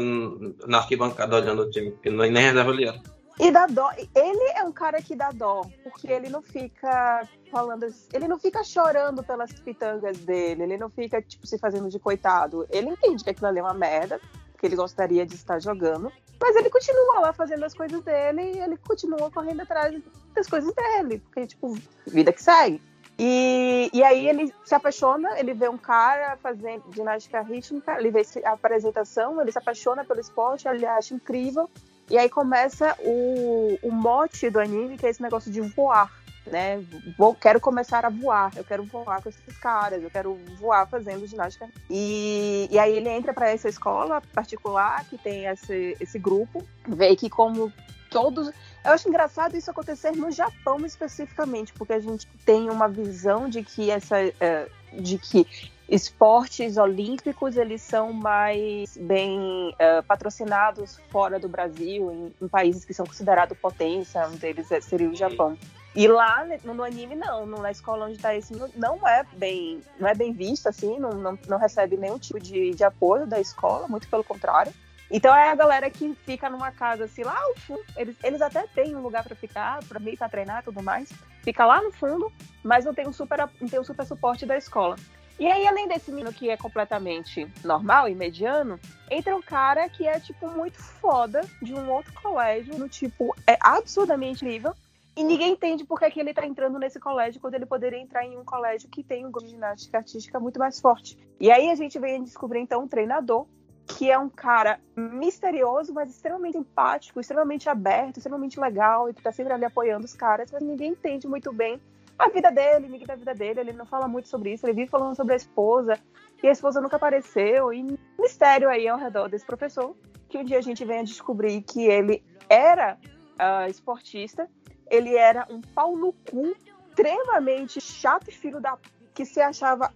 na arquibancada olhando o time, porque nem reserva ele era. E dá dó. Ele é um cara que dá dó, porque ele não fica falando. Ele não fica chorando pelas pitangas dele, ele não fica, tipo, se fazendo de coitado. Ele entende que aquilo ali é uma merda, que ele gostaria de estar jogando, mas ele continua lá fazendo as coisas dele e ele continua correndo atrás das coisas dele, porque, tipo, vida que segue. E, e aí ele se apaixona, ele vê um cara fazendo ginástica rítmica, ele vê a apresentação, ele se apaixona pelo esporte, ele acha incrível. E aí começa o, o mote do anime, que é esse negócio de voar. Né? Vou, quero começar a voar, eu quero voar com esses caras, eu quero voar fazendo ginástica. E, e aí ele entra para essa escola particular que tem esse, esse grupo, vê que como todos. Eu acho engraçado isso acontecer no Japão especificamente, porque a gente tem uma visão de que essa. eh, de que esportes olímpicos eles são mais bem eh, patrocinados fora do Brasil, em, em países que são considerados potência, um deles é- seria o Japão. E lá no, anime não, na escola onde está esse não- é bem, não é bem visto assim, não, não, não recebe nenhum tipo de, de apoio da escola, muito pelo contrário. Então é a galera que fica numa casa assim lá ao fundo. Eles, eles até têm um lugar para ficar, para meio para treinar e tudo mais. Fica lá no fundo, mas não tem um super não tem um super suporte da escola. E aí, além desse menino que é completamente normal e mediano, entra um cara que é, tipo, muito foda de um outro colégio, no tipo, é absurdamente incrível. E ninguém entende por que, que ele tá entrando nesse colégio quando ele poderia entrar em um colégio que tem um grupo de ginástica artística muito mais forte. E aí a gente vem descobrir, então, um treinador que é um cara misterioso, mas extremamente empático, extremamente aberto, extremamente legal, e que tá sempre ali apoiando os caras, mas ninguém entende muito bem a vida dele, ninguém da vida dele, ele não fala muito sobre isso, ele vive falando sobre a esposa, e a esposa nunca apareceu, e mistério aí ao redor desse professor, que um dia a gente vem a descobrir que ele era ah, esportista, ele era um pau no cu, extremamente chato e filho da... que se achava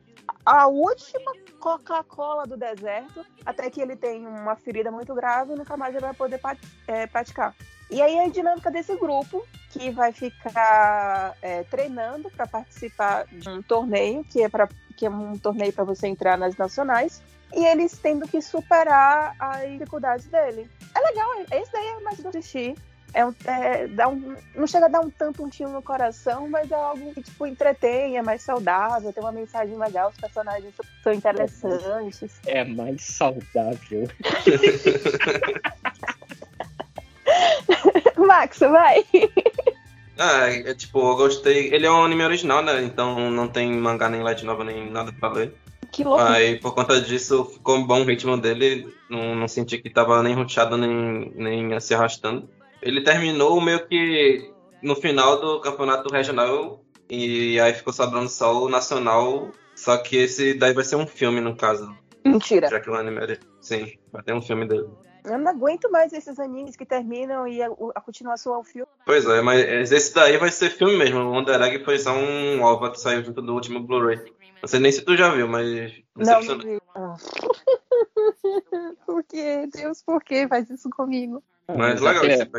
a última Coca-Cola do deserto, até que ele tem uma ferida muito grave e nunca mais ele vai poder é, praticar. E aí a dinâmica desse grupo, que vai ficar é, treinando para participar de um torneio, que é, pra, que é um torneio para você entrar nas nacionais, e eles tendo que superar as dificuldades dele. É legal, esse daí é mais do assistir. É um, é, dá um, não chega a dar um tanto um tiro no coração, mas é algo que tipo, entretém, é mais saudável, tem uma mensagem legal, os personagens são interessantes. É mais saudável. Max, vai! Ah, é, tipo, eu gostei. Ele é um anime original, né? Então não tem mangá, nem light novel, nem nada pra ler. Que louco! Aí, por conta disso, ficou bom o ritmo dele. Não, não senti que tava nem ruchado, nem, nem se arrastando. Ele terminou meio que no final do campeonato regional. E aí ficou sobrando só o nacional. Só que esse daí vai ser um filme, no caso. Mentira. Já que o anime é. Sim, vai ter um filme dele. Eu não aguento mais esses animes que terminam e a, a continuação ao filme. Pois é, mas esse daí vai ser filme mesmo. O Wonder Egg foi só um OVA que saiu junto do último Blu-ray. Não sei nem se tu já viu, mas. Não, não vi. Ah. por que? Deus, por que faz isso comigo? Mas legal até- esse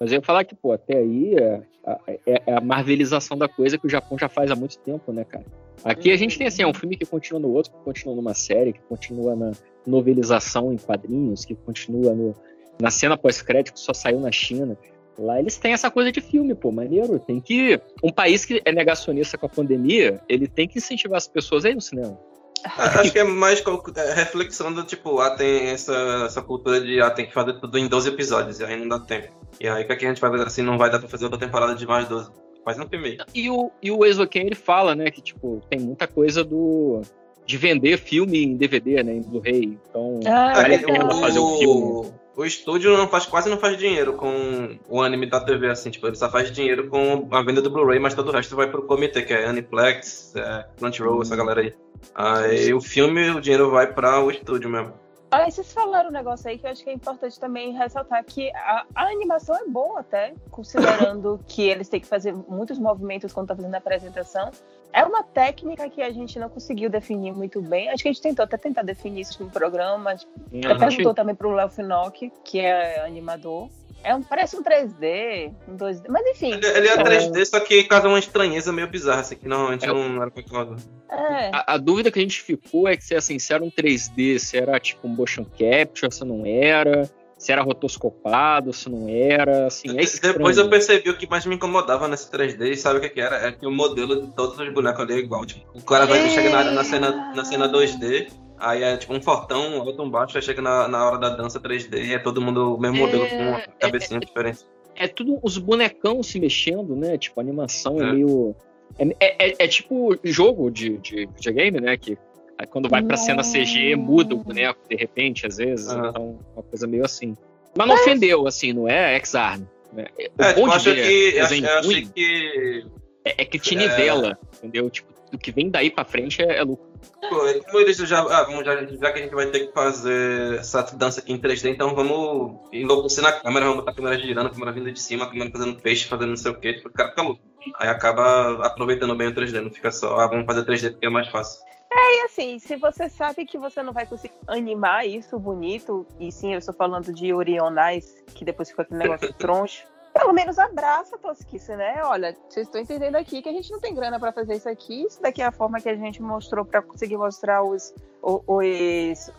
Mas eu ia falar que, pô, até aí é a, é- é a marvelização da coisa que o Japão já faz há muito tempo, né, cara? Aqui a gente tem, assim, é um filme que continua no outro, que continua numa série, que continua na novelização em quadrinhos, que continua no, na cena pós-crédito que só saiu na China. Lá eles têm essa coisa de filme, pô, maneiro. Tem que. Um país que é negacionista com a pandemia, ele tem que incentivar as pessoas a ir no cinema. Acho que é mais é, reflexão do tipo, ah, tem essa, essa cultura de ah, tem que fazer tudo em 12 episódios, e aí não dá tempo. E aí o que, é que a gente vai fazer assim? Não vai dar pra fazer outra temporada de mais 12. Faz um filme. E o, e o Exoken, ele fala, né, que, tipo, tem muita coisa do. De vender filme em DVD, né, em Blu-ray. Então, Ah, É, pena fazer o filme. o estúdio não faz, quase não faz dinheiro com o anime da TV, assim, tipo, ele só faz dinheiro com a venda do Blu-ray, mas todo o resto vai pro comitê, que é Aniplex, é, Crunchyroll, essa galera aí. Aí o filme, o dinheiro vai pra o estúdio mesmo. Olha, vocês falaram um negócio aí que eu acho que é importante também ressaltar que a, a animação é boa até, considerando que eles têm que fazer muitos movimentos quando tá fazendo a apresentação. É uma técnica que a gente não conseguiu definir muito bem. Acho que a gente tentou até tentar definir isso no programa. Uhum. até perguntou também pro Léo Finock, que é animador. É um, parece um 3D, um 2D, mas enfim. Ele, ele é 3D, só que causa uma estranheza meio bizarra, assim, que normalmente É. não era causa. É. A, a dúvida que a gente ficou é que se, assim, se era um 3D, se era tipo um motion capture, se não era, se era rotoscopado, se não era, assim, é estranho. Depois eu percebi o que mais me incomodava nesse 3D, sabe o que, que era? É que o modelo de todos os bonecos ali é igual. Tipo, o cara vai chega na, na, cena, na cena 2D, aí é tipo um fortão, alto, um baixo, aí chega na, na hora da dança 3D e é todo mundo o mesmo modelo com uma cabecinha diferente. É tudo os bonecão se mexendo, né? Tipo, a animação é, É. meio. É, é- é- é tipo jogo de, de videogame, né? Que aí quando vai pra cena CG, muda o boneco de repente, às vezes. Aham. Então, uma coisa meio assim. Mas não ofendeu, assim, não é X-Arm. Né? É, tipo, acho que, eu achei que É, é que te nivela, entendeu? Tipo, o que vem daí pra frente é, é lucro. E como eles já, ah, vamos já, já que a gente vai ter que fazer essa dança aqui em 3D, então vamos enlouquecer na câmera, vamos botar a câmera girando, a câmera vindo de cima, a câmera fazendo peixe, fazendo não sei o que, tipo, o cara fica louco. Aí acaba aproveitando bem o 3D, não fica só, ah, vamos fazer 3D porque é mais fácil. É, e assim, se você sabe que você não vai conseguir animar isso bonito, e sim, eu estou falando de Orionais, que depois fica aquele negócio troncho, pelo menos abraça a tosquice, né? Olha, vocês estão entendendo aqui que a gente não tem grana para fazer isso aqui, isso daqui é a forma que a gente mostrou para conseguir mostrar os, os, os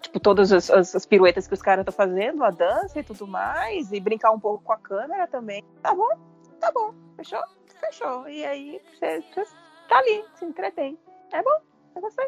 tipo, todas as, as- as piruetas que os caras estão fazendo, a dança e tudo mais, e brincar um pouco com a câmera também. Tá bom? Tá bom. Fechou? Fechou. E aí, você, você tá ali, se entretém. É bom, eu gostei.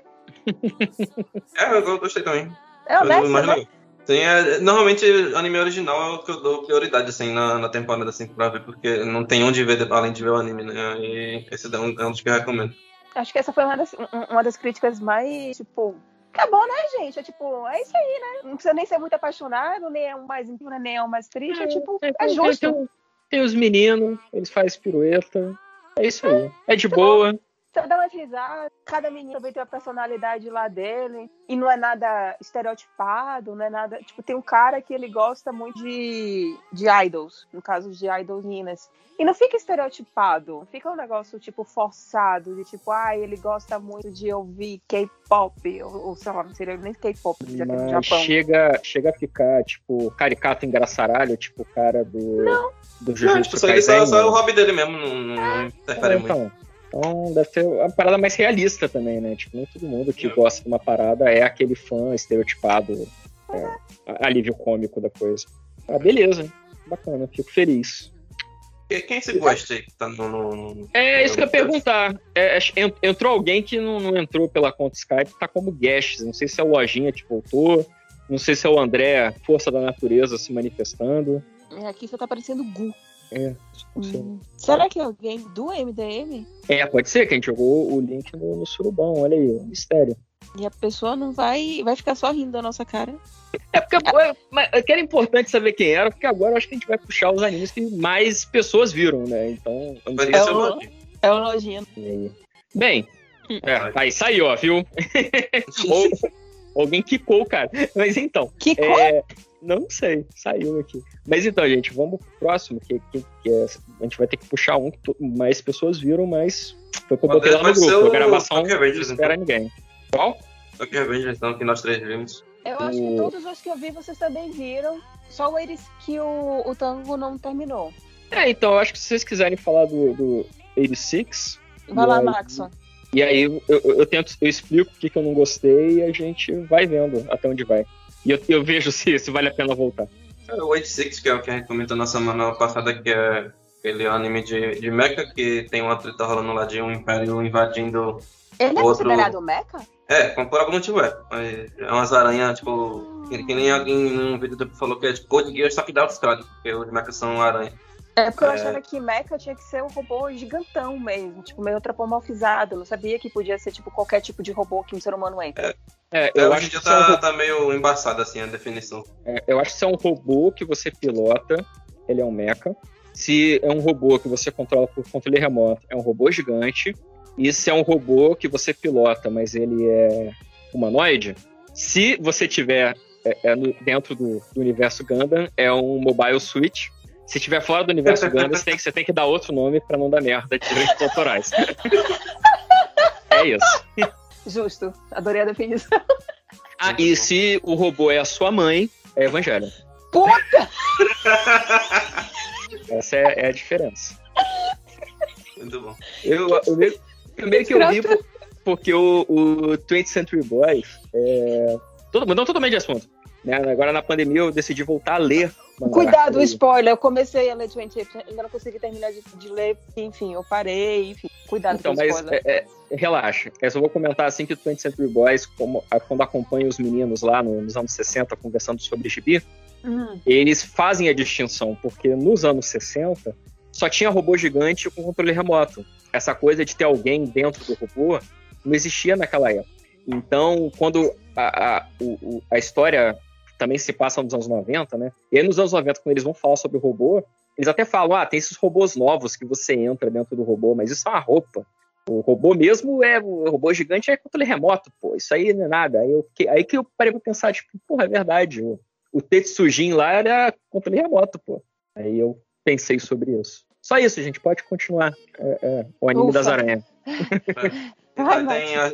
É, eu gostei também. É honesto, mais né? Sim, é, normalmente anime original é o que eu dou prioridade assim, na, na temporada assim, pra ver, porque não tem onde ver além de ver o anime, né? E esse é um, é um dos que eu recomendo. Acho que essa foi uma das, um- uma das críticas mais, tipo, tá bom, né, gente? É tipo, é isso aí, né? Não precisa nem ser muito apaixonado, nem é um mais incrível, nem é um mais triste. É, tipo, é, tem- justo. Tem, tem os meninos, eles fazem pirueta. É isso aí. É de boa. Você dá umas risadas, cada menino também tem a personalidade lá dele. E não é nada estereotipado, não é nada. Tipo, tem um cara que ele gosta muito de, de idols, no caso de idols meninas. E não fica estereotipado, não fica um negócio, tipo, forçado, de tipo, ah, ele gosta muito de ouvir K-pop, ou, ou sei lá, não seria nem K-pop, já é no Mas Japão. chega, chega a ficar, tipo, caricato engraçaralho, tipo o cara do. Do Não, tipo, só, só, é o hobby dele mesmo, não, não, não interfere É, muito. Então, deve ser uma parada mais realista também, né? Tipo, nem todo mundo que gosta de uma parada é aquele fã estereotipado, é, alívio cômico da coisa. Ah, beleza, bacana, fico feliz. E Quem você gosta aí que tá no. no- no- É isso que eu ia perguntar. É, en- entrou alguém que não, não entrou pela conta Skype, tá como guest. Não sei se é o Lojinha que voltou, não sei se é o André, Força da Natureza, se manifestando. É, Aqui só tá parecendo Gu. É. Hum. Será que é alguém do MDM? É, pode ser que a gente jogou o link no, no surubão, olha aí, um mistério. E a pessoa não vai, vai ficar só rindo da nossa cara. É porque é, mas é que era importante saber quem era, porque agora eu acho que a gente vai puxar os animes que mais pessoas viram, né? Então. eu não sei É se eu- o, é o Lojinha. E aí? Bem, é, aí saiu, ó, viu? Ou, alguém quicou cara. Mas então. Quicou? é, não sei, saiu aqui. Mas então, gente, vamos pro próximo, que, que- que é- a gente vai ter que puxar um que mais pessoas viram, mas foi que eu botei lá no grupo. A gravação não Rangers, espera então. ninguém. Qual? Tokyo Revengers, então, que nós três vimos. Eu acho que todos os que eu vi vocês também viram. Só o eles que o, o Tango não terminou. É, então, eu acho que se vocês quiserem falar do, do 86. Vai lá, Maxon. E aí eu, eu, eu tento, eu explico o que, que eu não gostei e a gente vai vendo até onde vai. E eu, eu vejo se, se vale a pena voltar. É O 86, que é o que a gente comentou na semana passada, que é aquele anime de, de mecha, que tem uma treta rolando lá de um império invadindo Ele é outro... considerado mecha? É, por algum motivo é. É umas aranhas, tipo, que, que nem alguém num vídeo do- falou que é tipo Code Geass, só que dá Austrália, porque os mechas são aranha. É porque eu É. achava que mecha tinha que ser um robô gigantão mesmo, tipo, meio antropomorfizado. Eu não sabia que podia ser, tipo, qualquer tipo de robô que um ser humano entra. É, É, eu hoje acho que isso é um tá, tá meio embaçado assim a definição. é, eu acho que se é um robô que você pilota, ele é um mecha. Se é um robô que você controla por controle remoto, é um robô gigante. E se é um robô que você pilota, mas ele é humanoide, se você tiver é, é no- dentro do, do universo Gundam, é um mobile switch. Se tiver fora do universo Gundam, você tem, que- você tem que dar outro nome pra não dar merda de direitos autorais. É isso. Justo. Adorei a definição. Ah, e se o robô é a sua mãe, é Evangelho. Puta! Essa é, é a diferença. Muito bom. Eu, eu meio, eu meio que eu por- porque o, o 20th Century Boys é. Todo, mudando totalmente de assunto. Né? Agora na pandemia eu decidi voltar a ler. Cuidado, Eu- spoiler. Eu comecei a ler 20 ainda não consegui terminar de, de ler. Enfim, eu parei. Enfim, cuidado Então, com o mas spoiler. é, é, relaxa. Eu só vou comentar assim que o 20th Century Boys, como, quando acompanha os meninos lá no- nos anos 60 conversando sobre gibi, Hum. eles fazem a distinção, porque nos anos 60 só tinha robô gigante com controle remoto. Essa coisa de ter alguém dentro do robô não existia naquela época. Então, quando a, a, o- o- a história também se passa nos anos 90, né? E aí nos anos 90, quando eles vão falar sobre o robô, eles até falam, ah, tem esses robôs novos que você entra dentro do robô, mas isso é uma roupa. O robô mesmo é. O robô gigante é controle remoto, pô. Isso aí não é nada. Aí, eu, fiquei- aí que eu parei pra pensar, tipo, porra, é verdade. O, o Tetsujin lá era controle remoto, pô. Aí eu pensei sobre isso. Só isso, gente. Pode continuar. É, é, o anime Ufa. das aranhas. Tem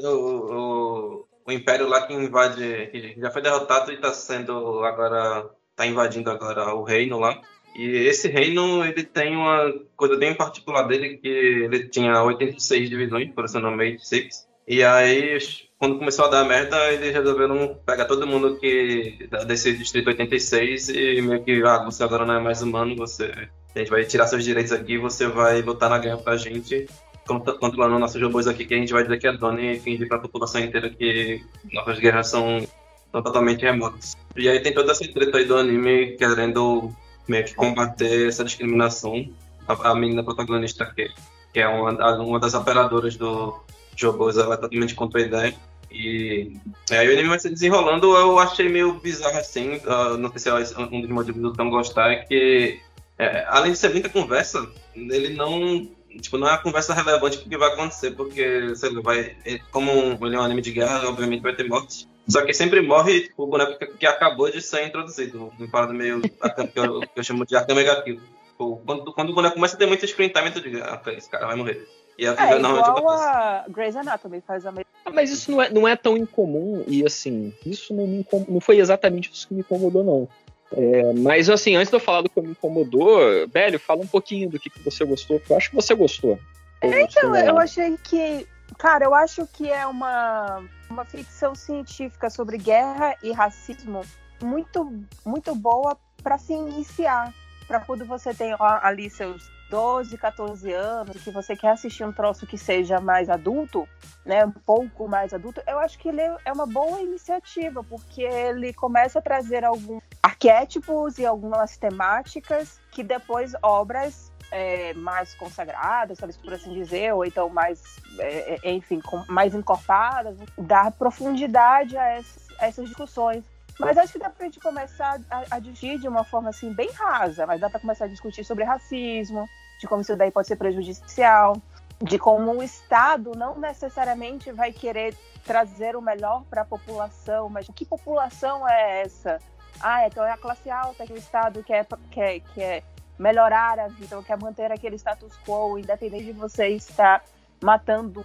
o, o Império lá que invade, que já foi derrotado e tá sendo agora, tá invadindo agora o reino lá. E esse reino, ele tem uma coisa bem particular dele, que ele tinha 86 divisões, por isso o nome 86. E aí, quando começou a dar merda, eles resolveram pegar todo mundo que desse distrito 86 e meio que, ah, você agora não é mais humano, você, a gente vai tirar seus direitos aqui, você vai lutar na guerra pra gente controlando nossos robôs aqui, que a gente vai dizer que é dono e fingir pra população inteira que nossas guerras são, totalmente remotas. E aí tem toda essa treta aí do anime querendo meio que combater essa discriminação. A, a menina protagonista, que, que é uma, a- uma das operadoras do robôs, ela é totalmente contra a ideia. E aí o anime vai se desenrolando, eu achei meio bizarro assim, ah, não sei se é um dos motivos do Tão gostar, é que é, além de ser muita conversa, ele não tipo, não é uma conversa relevante pro que vai acontecer, porque, sei lá, vai, é- como ele é um anime de guerra, obviamente vai ter mortes. Só que sempre morre tipo, o boneco que, que acabou de ser introduzido. Um parada meio que eu, que eu chamo de arca negativo. Tipo, quando, quando o boneco começa a ter muito screen time, tu diz, ah, esse cara vai morrer. E a vida É normalmente igual acontece. a Grey's Anatomy faz a mesma Ah, Mas isso não é, não é tão incomum, e assim, isso não, me incom- não foi exatamente isso que me incomodou, não. É, mas assim, antes de eu falar do que me incomodou, Bélio, fala um pouquinho do que, que você gostou, que eu acho que você gostou. Então, eu achei que. Cara, eu acho que é uma, uma ficção científica sobre guerra e racismo muito, muito boa para se iniciar. Para quando você tem ali seus 12, 14 anos, que você quer assistir um troço que seja mais adulto, né, um pouco mais adulto, eu acho que ele é uma boa iniciativa, porque ele começa a trazer alguns arquétipos e algumas temáticas que depois obras é, mais consagradas, talvez por assim dizer, ou então mais, é, é, enfim, com- mais encorpadas, dar profundidade a essas, a essas discussões. Mas acho que dá pra gente começar a, a discutir de uma forma assim bem rasa, mas dá pra começar a discutir sobre racismo, de como isso daí pode ser prejudicial, de como o Estado não necessariamente vai querer trazer o melhor para a população, mas que população é essa? Ah, então é a classe alta que o Estado quer, quer, quer melhorar a vida, ou quer manter aquele status quo, independente de você estar matando,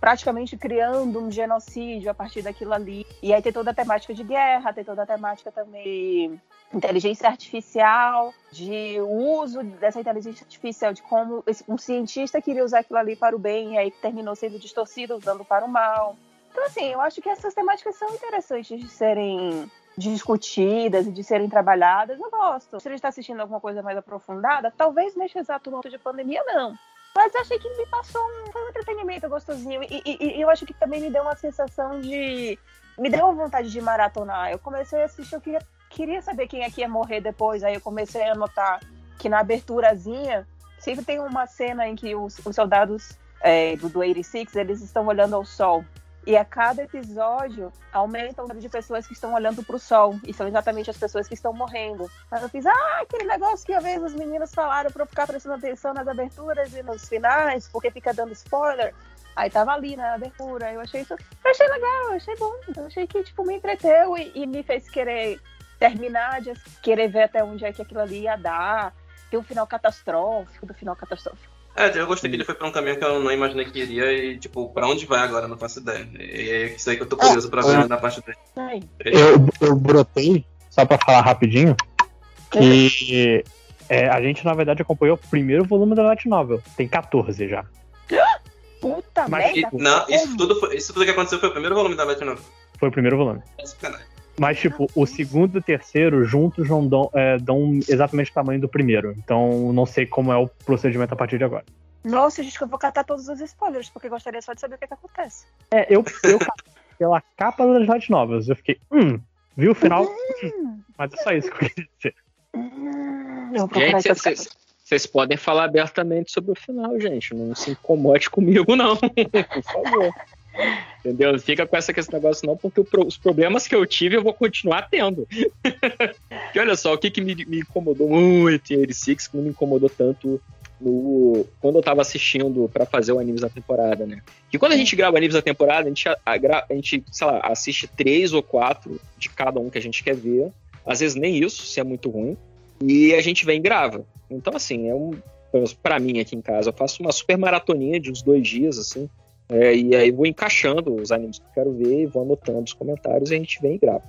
praticamente criando um genocídio a partir daquilo ali. E aí tem toda a temática de guerra, tem toda a temática também de inteligência artificial, de uso dessa inteligência artificial, de como um cientista queria usar aquilo ali para o bem e aí terminou sendo distorcido usando para o mal. Então, assim, eu acho que essas temáticas são interessantes de serem discutidas e de serem trabalhadas. Eu gosto. Se ele está assistindo alguma coisa mais aprofundada, talvez neste exato momento de pandemia, não. Mas eu achei que me passou um, foi um entretenimento gostosinho. E, e- e eu acho que também me deu uma sensação de. Me deu vontade de maratonar. Eu comecei a assistir, eu queria, queria saber quem é que ia morrer depois. Aí eu comecei a notar que na aberturazinha sempre tem uma cena em que os, os soldados é, do, do 86 eles estão olhando ao sol. E a cada episódio aumenta o número de pessoas que estão olhando para o sol. E são exatamente as pessoas que estão morrendo. Aí eu fiz, ah, aquele negócio que às vezes os meninos falaram para eu ficar prestando atenção nas aberturas e nos finais, porque fica dando spoiler. Aí tava ali na abertura. Eu achei isso. Eu achei legal, achei bom. Eu achei que, tipo, me entreteu e, e me fez querer terminar, de querer ver até onde é que aquilo ali ia dar. Tem um final catastrófico, do final catastrófico. É, eu gostei que ele foi pra um caminho que eu não imaginei que iria e, tipo, pra onde vai agora, não faço ideia. E é isso aí que eu tô curioso pra ver na parte dele. Eu, eu brotei, só pra falar rapidinho, que é, a gente, na verdade, acompanhou o primeiro volume da Light Novel. Tem 14 já. Puta Mas merda! que- Não, isso tudo, foi, isso tudo que aconteceu foi o primeiro volume da Light Novel. Foi o primeiro volume. É sacanagem. Mas, tipo, o segundo e o terceiro juntos não dão, é, dão exatamente o tamanho do primeiro. Então, não sei como é o procedimento a partir de agora. Nossa, gente, que eu vou catar todos os spoilers, porque gostaria só de saber o que, que acontece. É, eu, eu pela capa das Light Novels, eu fiquei, hum, vi o final, hum, mas é só isso que eu queria dizer. Eu vou procurar Gente, vocês vocês podem falar abertamente sobre o final, gente. Não se incomode comigo, não. Por favor. Entendeu? Fica com essa questão negócio não, porque os problemas que eu tive eu vou continuar tendo. e olha só, o que, que me, me incomodou muito em 86, que não me incomodou tanto no, quando eu tava assistindo pra fazer o animes da temporada, né? Que quando a gente grava animes da temporada, a gente, a, a a gente, sei lá, assiste três ou quatro de cada um que a gente quer ver. Às vezes nem isso, se é muito ruim. E a gente vem e grava. Então, assim, é um. Pra mim aqui em casa, eu faço uma super maratoninha de uns dois dias, assim. É, e aí vou encaixando os animes que eu quero ver e vou anotando os comentários e a gente vem e grava.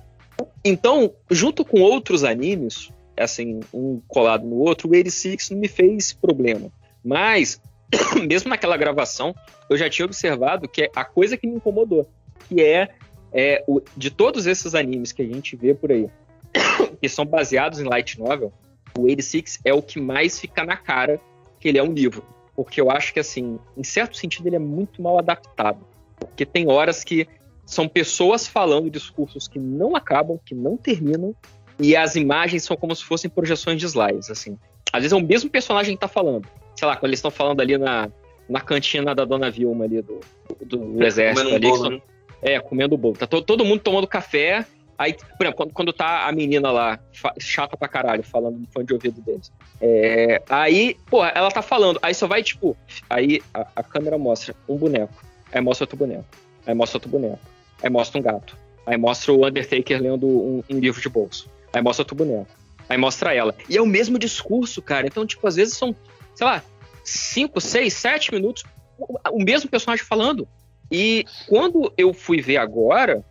Então, junto com outros animes, assim, um colado no outro, o 86 não me fez problema. Mas, mesmo naquela gravação, eu já tinha observado que é a coisa que me incomodou, que é, é o, de todos esses animes que a gente vê por aí, que são baseados em light novel, o 86 é o que mais fica na cara que ele é um livro. Porque eu acho que, assim, em certo sentido, ele é muito mal adaptado. Porque tem horas que são pessoas falando discursos que não acabam, que não terminam, e as imagens são como se fossem projeções de slides, assim. Às vezes é o mesmo personagem que tá falando. Sei lá, quando eles estão falando ali na, na cantina da Dona Vilma ali do, do, do exército comendo um ali. que bolo, são- né? é, comendo bolo. Tá to- todo mundo tomando café. Aí, por exemplo, quando, quando tá a menina lá, chata pra caralho, falando no fone de ouvido deles. É, aí, pô, ela tá falando. Aí só vai, tipo, aí a, a câmera mostra um boneco. Aí mostra outro boneco. Aí mostra outro boneco. Aí mostra um gato. Aí mostra o Undertaker lendo um, um livro de bolso. Aí mostra outro boneco. Aí mostra ela. E é o mesmo discurso, cara. Então, tipo, às vezes são, sei lá, 5, 6, 7 minutos o, o mesmo personagem falando. E quando eu fui ver agora,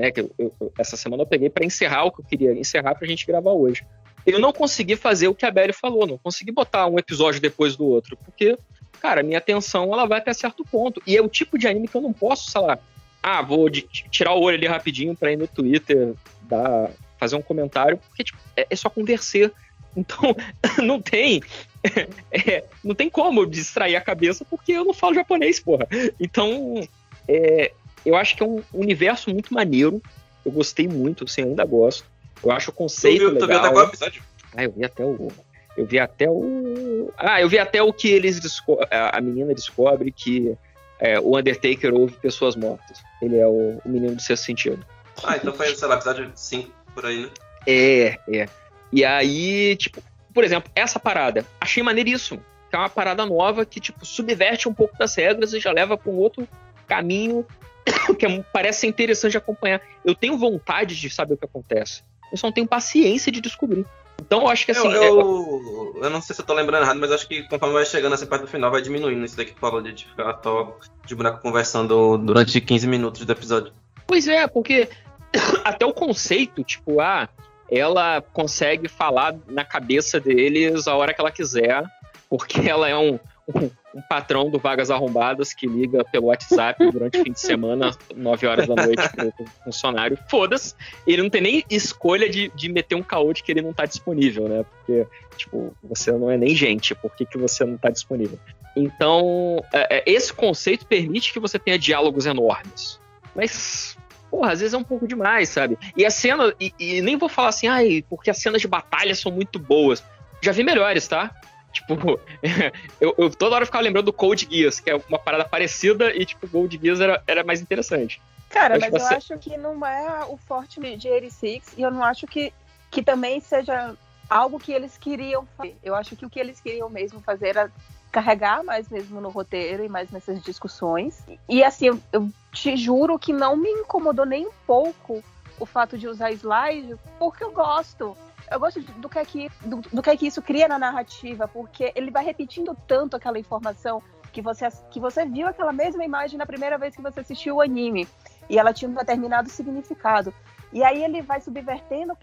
que é que eu- eu- essa semana eu peguei pra encerrar o que eu queria encerrar pra gente gravar hoje. Eu não consegui fazer o que a Belly falou, não consegui botar um episódio depois do outro, porque, cara, minha atenção ela vai até certo ponto. E é o tipo de anime que eu não posso, sei lá, ah, vou de- tirar o olho ali rapidinho pra ir no Twitter, dar, fazer um comentário, porque tipo, é, é só conversar. Então, não tem. é, não tem como distrair a cabeça porque eu não falo japonês, porra. Então, é, eu acho que é um universo muito maneiro. Eu gostei muito, assim, ainda gosto. Eu acho o conceito Tu viu- tu viu legal. até qual episódio? Ah, eu vi até o. Eu vi até o. Ah, eu vi até o que eles desco... a a menina descobre que é, o Undertaker ouve pessoas mortas. Ele é o, o menino do sexto sentido. Ah, então foi, sei lá, episódio 5 por aí, né? É, é. E aí, tipo, por exemplo, essa parada, achei maneiríssimo. Que é uma parada nova que, tipo, subverte um pouco das regras e já leva para um outro caminho que é- parece ser interessante de acompanhar. Eu tenho vontade de saber o que acontece. Eu só não tenho paciência de descobrir. Então eu acho que assim. eu, é- eu, eu não sei se eu tô lembrando errado, mas acho que conforme vai chegando essa parte do final, vai diminuindo isso daqui que falou de ficar só de boneco conversando durante 15 minutos do episódio. Pois é, porque até o conceito, tipo, ah, ela consegue falar na cabeça deles a hora que ela quiser, porque ela é um, um, um patrão do Vagas Arrombadas que liga pelo WhatsApp durante o fim de semana, 9 horas da noite, pro, funcionário. Foda-se, ele não tem nem escolha de, de meter um caô de que ele não tá disponível, né? Porque, tipo, você não é nem gente, por que, que você não tá disponível? Então, é, é, esse conceito permite que você tenha diálogos enormes. Mas, porra, às vezes é um pouco demais, sabe? E a cena, e, e nem vou falar assim, ai, porque as cenas de batalha são muito boas. Já vi melhores, tá? Tipo, eu, eu toda hora ficava lembrando do Code Geass, que é uma parada parecida, e tipo, Gold Geass era, era mais interessante. Cara, Mas, mas tipo, eu acho que não é o forte de 86 e eu não acho que, que também seja algo que eles queriam fazer. Eu acho que o que eles queriam mesmo fazer era carregar mais mesmo no roteiro e mais nessas discussões. E assim, eu, eu te juro que não me incomodou nem um pouco o fato de usar slide, porque eu gosto. Eu gosto do que, é que, do, do que é que isso cria na narrativa, porque ele vai repetindo tanto aquela informação que você, que você viu aquela mesma imagem na primeira vez que você assistiu o anime e ela tinha um determinado significado. E aí ele vai subvertendo,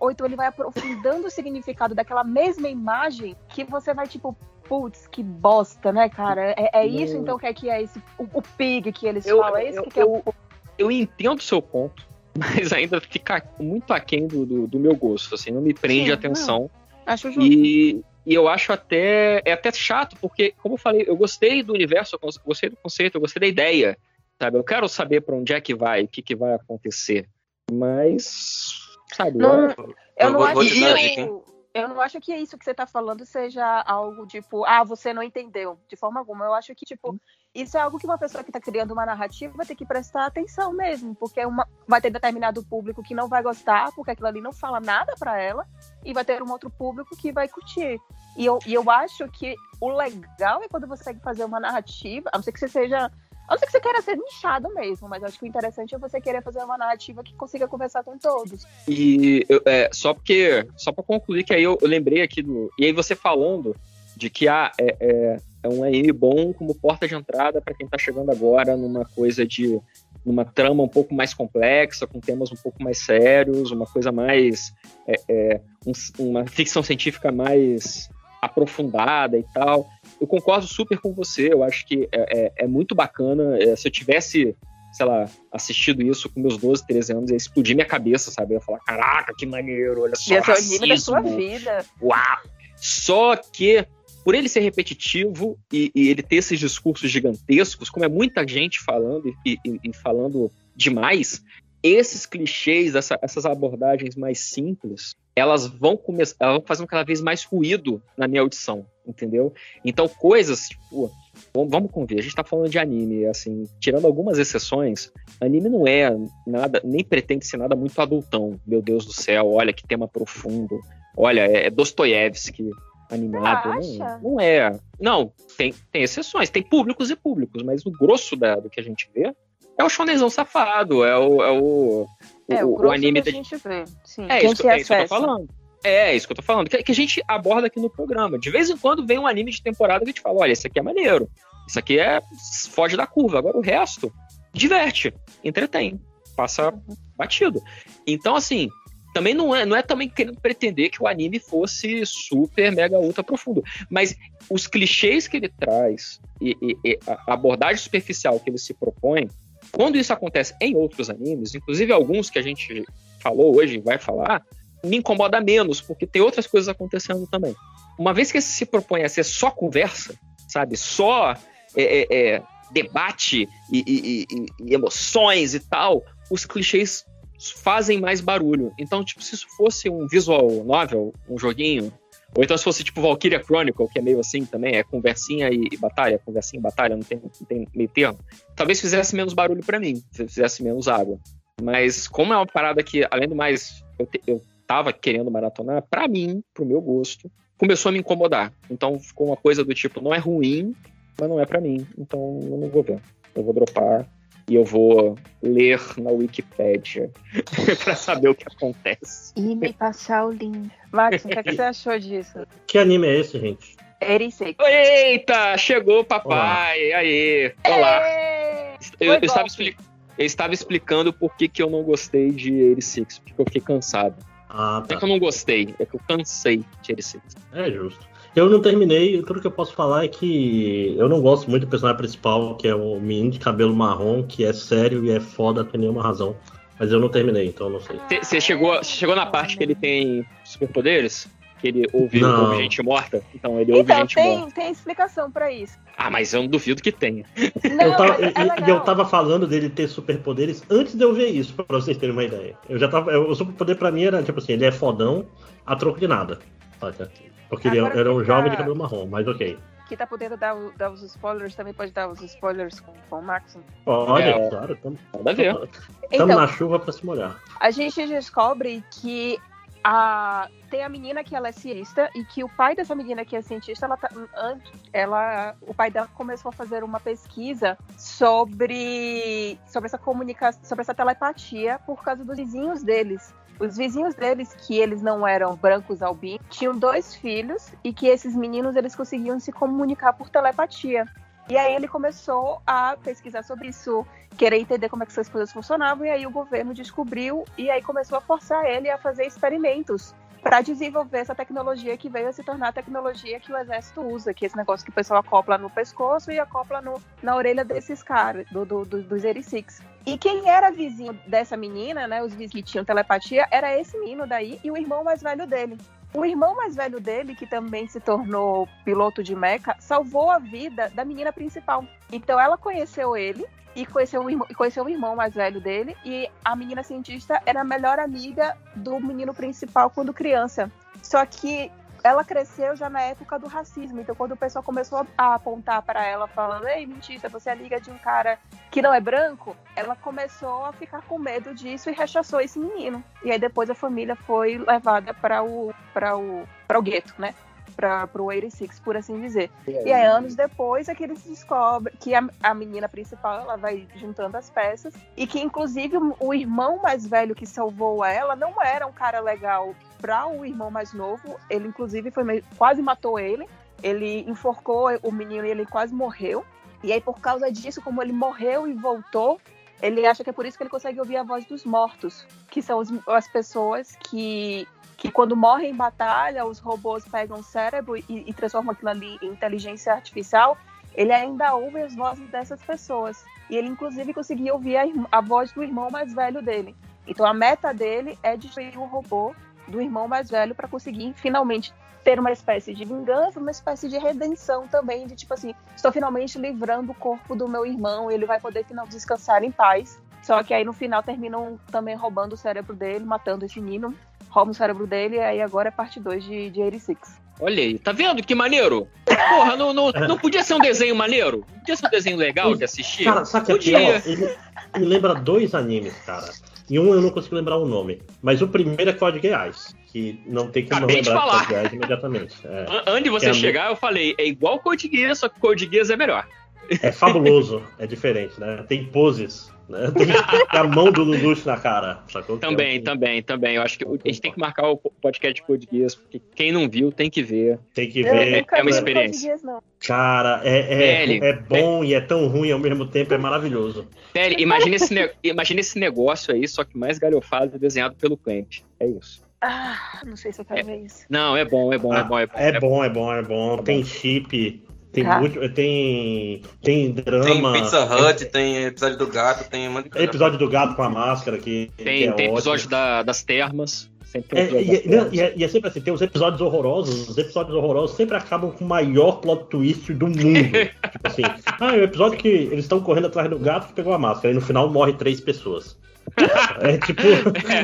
ou então ele vai aprofundando o significado daquela mesma imagem que você vai tipo, putz, que bosta, né, cara? É, é isso então que é que é esse o, o pig que eles Eu- falam, é isso eu- que, que é o Eu entendo o seu ponto, mas ainda fica muito aquém do, do, do meu gosto, assim, não me prende Sim, a atenção. Acho justo. E, e eu acho até. É até chato, porque, como eu falei, eu gostei do universo, eu gostei do conceito, eu gostei da ideia. Sabe? Eu quero saber pra onde é que vai, o que, que vai acontecer. Mas. Sabe? Não, eu- Eu não acho que o, Eu não acho que isso que você tá falando seja algo tipo, ah, você não entendeu, de forma alguma. Eu acho que, tipo, isso é algo que uma pessoa que tá criando uma narrativa vai ter que prestar atenção mesmo, porque uma, vai ter determinado público que não vai gostar, porque aquilo ali não fala nada para ela, e vai ter um outro público que vai curtir. E eu, e eu acho que o legal é quando você consegue fazer uma narrativa, a não ser que você seja. A não ser que você queira ser nichado mesmo, mas acho que o interessante é você querer fazer uma narrativa que consiga conversar com todos. E eu- é, só porque, só para concluir que aí eu, eu lembrei aqui do. E aí você falando de que ah, é, é, é um anime bom como porta de entrada para quem tá chegando agora numa coisa de. numa trama um pouco mais complexa, com temas um pouco mais sérios, uma coisa mais. é, é, um- uma ficção científica mais aprofundada e tal. Eu concordo super com você, eu acho que é, é- é muito bacana. é, se eu tivesse sei lá, assistido isso com meus 12, 13 anos, ia explodir minha cabeça, sabe? Eu ia falar, caraca, que maneiro, olha só, Ia ser o anime da sua vida. Uau! Só que, por ele ser repetitivo e, e ele ter esses discursos gigantescos, como é muita gente falando e, e- e falando demais, esses clichês, essa- essas abordagens mais simples, elas vão começar, elas vão fazendo cada vez mais ruído na minha audição, entendeu? Então, coisas, tipo, vamos, convir, a gente tá falando de anime, assim, tirando algumas exceções, anime não é nada, nem pretende ser nada muito adultão, meu Deus do céu, olha que tema profundo, olha, é, é Dostoiévski animado, Você não, acha? não é, não, tem, tem exceções, tem públicos e públicos, mas o grosso da, do que a gente vê é o shonenzão safado, é o, é o, É, o, o, anime que a da- gente vê. Sim, é, isso, que- tem é isso que eu tô falando. É, isso que eu tô falando. Que, que a gente aborda aqui no programa. De vez em quando vem um anime de temporada que a gente fala: olha, esse aqui é maneiro. Isso aqui é. foge da curva. Agora o resto diverte, entretém, passa batido. Então, assim. Também não é, não é também querendo pretender que o anime fosse super, mega, ultra profundo. Mas os clichês que ele traz e, e- e a abordagem superficial que ele se propõe, quando isso acontece em outros animes, inclusive alguns que a gente falou hoje e vai falar, me incomoda menos, porque tem outras coisas acontecendo também. Uma vez que esse se propõe a ser só conversa, sabe? Só é, é, é, debate e, e- emoções e tal, os clichês fazem mais barulho. Então, tipo, se isso fosse um visual novel, um joguinho, ou então se fosse tipo Valkyria Chronicle, que é meio assim também, é conversinha e, e batalha, conversinha e batalha, não tem, não tem meio termo, talvez fizesse menos barulho pra mim, fizesse menos água. Mas como é uma parada que, além do mais, eu, te- eu tava querendo maratonar, pra mim, pro meu gosto, começou a me incomodar. Então ficou uma coisa do tipo, não é ruim, mas não é pra mim. Então eu não vou ver. Eu vou dropar e eu vou ler na Wikipédia pra saber o que acontece. E me passar o link. Max, o que, é que você achou disso? Que anime é esse, gente? Ericei. Eita, chegou o papai. Aí, olá. Eu, eu estava eu estava explicando por que, que eu não gostei de 86, porque eu fiquei cansado. Ah, Não é tá. que eu não gostei, é que eu cansei de 86. É justo. Eu não terminei, tudo que eu posso falar é que eu não gosto muito do personagem principal, que é o menino de cabelo marrom, que é sério e é foda por nenhuma razão. Mas eu não terminei, então eu não sei. Você chegou, chegou na parte que ele tem superpoderes? Que ele ouve, ouve gente morta? Então, ele ouve Então, gente morta. tem, tem explicação pra isso. Ah, mas eu não duvido que tenha. Não, eu tava, é eu tava falando dele ter superpoderes antes de eu ver isso, pra vocês terem uma ideia. Eu já tava. eu- O superpoder pra mim era, tipo assim, ele é fodão a troco de nada. Saca? Porque ele Agora era um fica- jovem de cabelo marrom, mas ok. Que tá podendo dar, dar os spoilers, também pode dar os spoilers com, com o Max. Olha, É, claro, tamo Então- na chuva pra se molhar. A gente descobre que a, tem a menina que ela é cientista e que o pai dessa menina que é cientista, ela, tá, ela o pai dela começou a fazer uma pesquisa sobre sobre essa comunicação, sobre essa telepatia por causa dos vizinhos deles. Os vizinhos deles, que eles não eram brancos albinos, tinham dois filhos e que esses meninos eles conseguiam se comunicar por telepatia. E aí ele começou a pesquisar sobre isso, querer entender como é que essas coisas funcionavam, e aí o governo descobriu e aí começou a forçar ele a fazer experimentos para desenvolver essa tecnologia que veio a se tornar a tecnologia que o exército usa, que é esse negócio que o pessoal acopla no pescoço e acopla no, na orelha desses caras, do, do, do, dos Erisics. E quem era vizinho dessa menina, né, os vizinhos que tinham telepatia, era esse menino daí e o irmão mais velho dele. O irmão mais velho dele, que também se tornou piloto de mecha, salvou a vida da menina principal. Então ela conheceu ele e conheceu o irmão, conheceu o irmão mais velho dele. E a menina cientista era a melhor amiga do menino principal quando criança. Só que ela cresceu já na época do racismo. Então, quando o pessoal começou a apontar para ela, falando: Ei, mentira, você é amiga de um cara que não é branco, ela começou a ficar com medo disso e rechaçou esse menino. E aí, depois, a família foi levada para o, o, o gueto, né? Para o 86, por assim dizer. E aí? E aí, anos depois, é que eles descobrem que a, a menina principal ela vai juntando as peças e que, inclusive, o, o irmão mais velho que salvou ela não era um cara legal para o irmão mais novo. Ele, inclusive, foi quase matou ele. Ele enforcou o menino e ele quase morreu. E aí, por causa disso, como ele morreu e voltou, ele acha que é por isso que ele consegue ouvir a voz dos mortos, que são os- as pessoas que, que quando morrem em batalha, os robôs pegam o cérebro e, e transformam aquilo ali em inteligência artificial. Ele ainda ouve as vozes dessas pessoas. E ele, inclusive, conseguia ouvir a, a voz do irmão mais velho dele. Então, a meta dele é destruir o robô do irmão mais velho para conseguir finalmente ter uma espécie de vingança, uma espécie de redenção também, de tipo assim, estou finalmente livrando o corpo do meu irmão, ele vai poder finalmente descansar em paz. Só que aí no final terminam também roubando o cérebro dele, matando esse menino, roubam o cérebro dele, e aí agora é parte 2 de, de 86. Olha aí, tá vendo que maneiro? Porra, não, não, não podia ser um desenho maneiro? Não podia ser um desenho legal de assistir? Cara, sabe o que é podia. pior? Ele me lembra dois animes, cara. E um eu não consigo lembrar o nome. Mas o primeiro é Code Geass, que não tem como não Acabei de lembrar falar. Code Geass imediatamente. É, An- Antes de você é chegar, eu falei, é igual Code Geass, só que Code Geass é melhor. é fabuloso, é diferente, né? Tem poses, né? A mão do Lelouch na cara, sacou? Que é Também, também, também. Eu acho que a gente tem que marcar o podcast de Geass, porque quem não viu tem que ver. Tem que ver. É uma experiência. Cara, é, é, Velho, é bom e é tão ruim ao mesmo tempo, é maravilhoso. Sério, imagina esse, ne- imagina esse negócio aí, só que mais galhofado e desenhado pelo Clamp. É isso. Ah, não sei se eu quero ver isso. Não, é bom, é bom, é bom, é bom. É bom, é bom, é bom. Tem chip, tem Tá. muito, tem tem Tem drama. Pizza Hut, tem episódio do gato, tem um monte de Tem episódio do gato com a máscara que que Tem, é tem episódio ótimo. da- das termas. Sempre tem É, e, das e- não, e é, e é sempre assim, tem os episódios horrorosos, os episódios horrorosos sempre acabam com o maior plot twist do mundo. tipo assim, ah, é o episódio que eles estão correndo atrás do gato que pegou a máscara, e no final morre três pessoas. É tipo,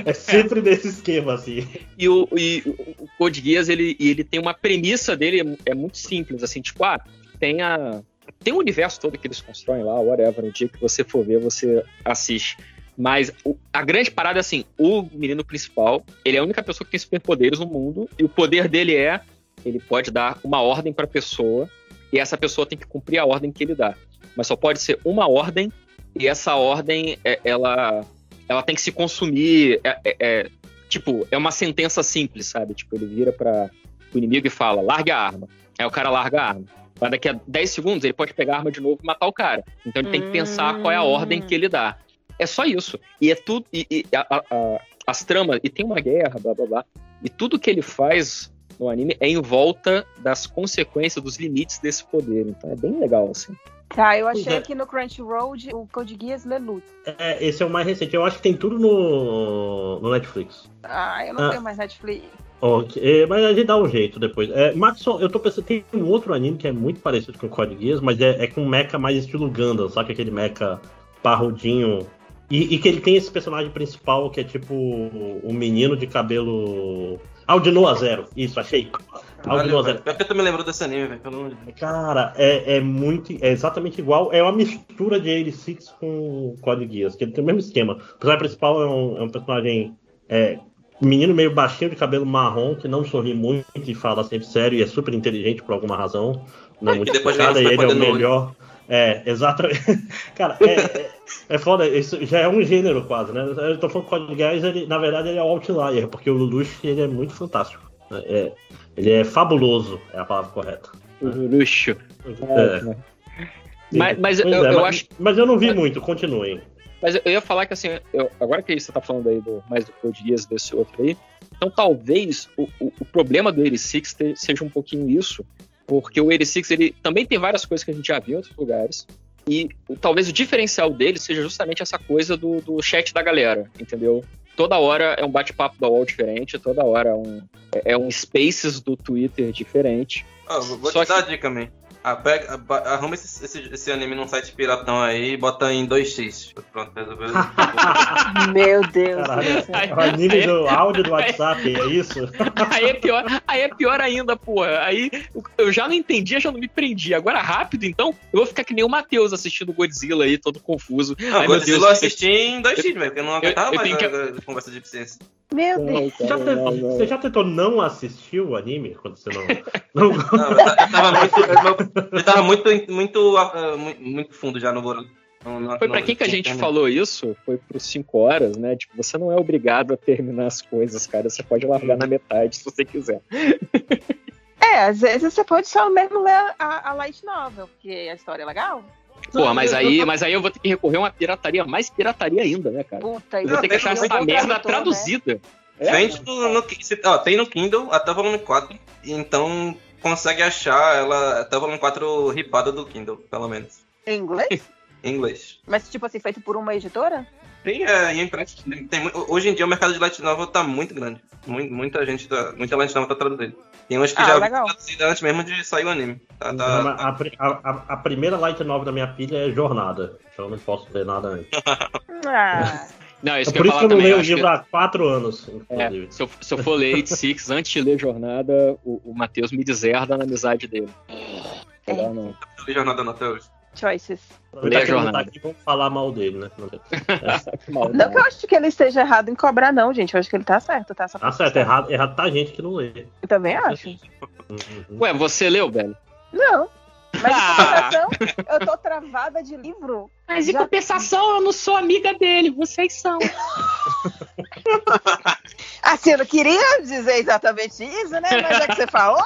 é sempre nesse esquema, assim. E o, e o- Code Geass, ele, ele tem uma premissa dele, é, muito simples, assim, tipo, ah, tem a... Tem o universo todo que eles constroem lá, whatever, no dia que você for ver, você assiste. Mas o- a grande parada é assim, o menino principal, ele é a única pessoa que tem superpoderes no mundo, e o poder dele é, ele pode dar uma ordem pra pessoa, e essa pessoa tem que cumprir a ordem que ele dá. Mas só pode ser uma ordem, e essa ordem, é- ela, ela tem que se consumir, é- é- é, tipo, é uma sentença simples, sabe? Tipo, ele vira para o inimigo e fala, larga a arma. Aí o cara larga a arma. Mas daqui a 10 segundos ele pode pegar a arma de novo e matar o cara. Então ele tem que pensar qual é a ordem que ele dá. É só isso. E é tudo. E, e a- a- as tramas. E tem uma guerra, blá blá blá. E tudo que ele faz no anime é em volta das consequências, dos limites desse poder. Então é bem legal, assim. Tá, eu achei é. aqui no Crunchyroll o Code Geass Lelouch. É, esse é o mais recente. Eu acho que tem tudo no, no Netflix. Ah, eu não Ah. tenho mais Netflix. Ok, é, mas a gente dá um jeito depois. É, Maxon, eu tô pensando, tem um outro anime que é muito parecido com Code Geass, mas é, é com um mecha mais estilo Gundam, sabe? Aquele mecha parrudinho. E, e que ele tem esse personagem principal que é tipo o menino de cabelo. Ah, o de Noah Zero. Isso, achei. Noah velho. Pior que tu me lembrou desse anime, velho. Pelo amor de Deus. Cara, é, é muito. É exatamente igual. É uma mistura de 86 com Code Geass, que ele tem o mesmo esquema. O personagem principal é um, é um personagem. É, menino meio baixinho de cabelo marrom, que não sorri muito e fala sempre sério e é super inteligente por alguma razão. Não é muito depois vem e ele é o melhor. É, exatamente. Cara, é, é, é foda, isso já é um gênero quase, né? Eu tô falando que o Code Geass, ele, na verdade, ele é o outlier, porque o Lelouch, ele é muito fantástico. né? É, ele é fabuloso, é a palavra correta. Luxo. É. Mas, mas eu, é, eu mas, acho. mas eu não vi muito, continuem. Mas eu ia falar que assim, eu- agora que você tá falando aí do, mais do Code Geass desse outro aí, então talvez o, o, o problema do 86 te- seja um pouquinho isso, porque o 86 ele também tem várias coisas que a gente já viu em outros lugares, e talvez o diferencial dele seja justamente essa coisa do, do chat da galera, entendeu? Toda hora é um bate-papo da UOL diferente, toda hora é um, é- um Spaces do Twitter diferente. Ah, vou Só te dar a dica, man. Ah, pega, arruma esse, esse, esse anime num site piratão aí e bota em 2x. Pronto, resolveu. Meu Deus. Caralho, céu. é o anime do áudio do WhatsApp, é isso? Aí é pior, aí é pior ainda, porra. Aí eu já não entendia, já não me prendi. Agora rápido, então, eu vou ficar que nem o Matheus assistindo Godzilla aí, todo confuso. Não, meu Godzilla Deus, eu assisti em 2x, velho, porque eu não aguentava eu mais que- a, a conversa de eficiência. Meu Deus. Você já, Não, te- não, não. você já tentou não assistir o anime quando você não. não... Não, eu ta- eu tava muito, eu, tava muito, muito, ah, muito, muito fundo já no. Não- não- Foi pra não- quem que a gente terminei. falou isso? Foi por 5 horas, né? Tipo, você não é obrigado a terminar as coisas, cara. Você pode largar na metade se você quiser. É, às vezes você pode só mesmo ler a, a light novel, porque a história é legal. Porra, mas aí, eu- mas aí eu vou ter que recorrer a uma pirataria, mais pirataria ainda, né, cara? Puta, eu vou ter que achar tem essa merda né? traduzida. É, Vende no, no, se- ó, tem no Kindle até o volume 4, então consegue achar ela até o volume 4 ripada do Kindle, pelo menos. Em inglês? Em inglês. Mas, tipo assim, feito por uma editora? Tem, é, e é impress- tem- hoje em dia o mercado de light novel tá muito grande. Mu- muita gente, tá, muita light novel tá traduzindo. Tem umas que Ah, já traduzidas antes mesmo de sair o anime. Tá, tá, mas a, a- a- a primeira light novel da minha filha é Jornada. Então eu não posso ler nada antes. Ah. Não, isso É que por eu isso que eu não também. leio o livro que- há quatro anos, É, se, eu, se eu for ler 86 antes de ler Jornada, o, o Matheus me deserda na amizade dele. É. Não, não. Não li jornada não até hoje. Choices. Aproveitar Lê a que ele não tá jornada. aqui, vamos falar mal dele, né? Não tem- Não que eu acho que ele esteja errado em cobrar, não, gente. Eu acho que ele tá certo, tá? Só Tá certo, errado, errado tá a gente que não lê. Eu também acho. Uhum. Ué, você leu, velho? Não. Mas em Ah. compensação, eu tô travada de livro. Mas em Já- compensação, eu não sou amiga dele, vocês são. Assim, eu não queria dizer exatamente isso, né? Mas já que você falou.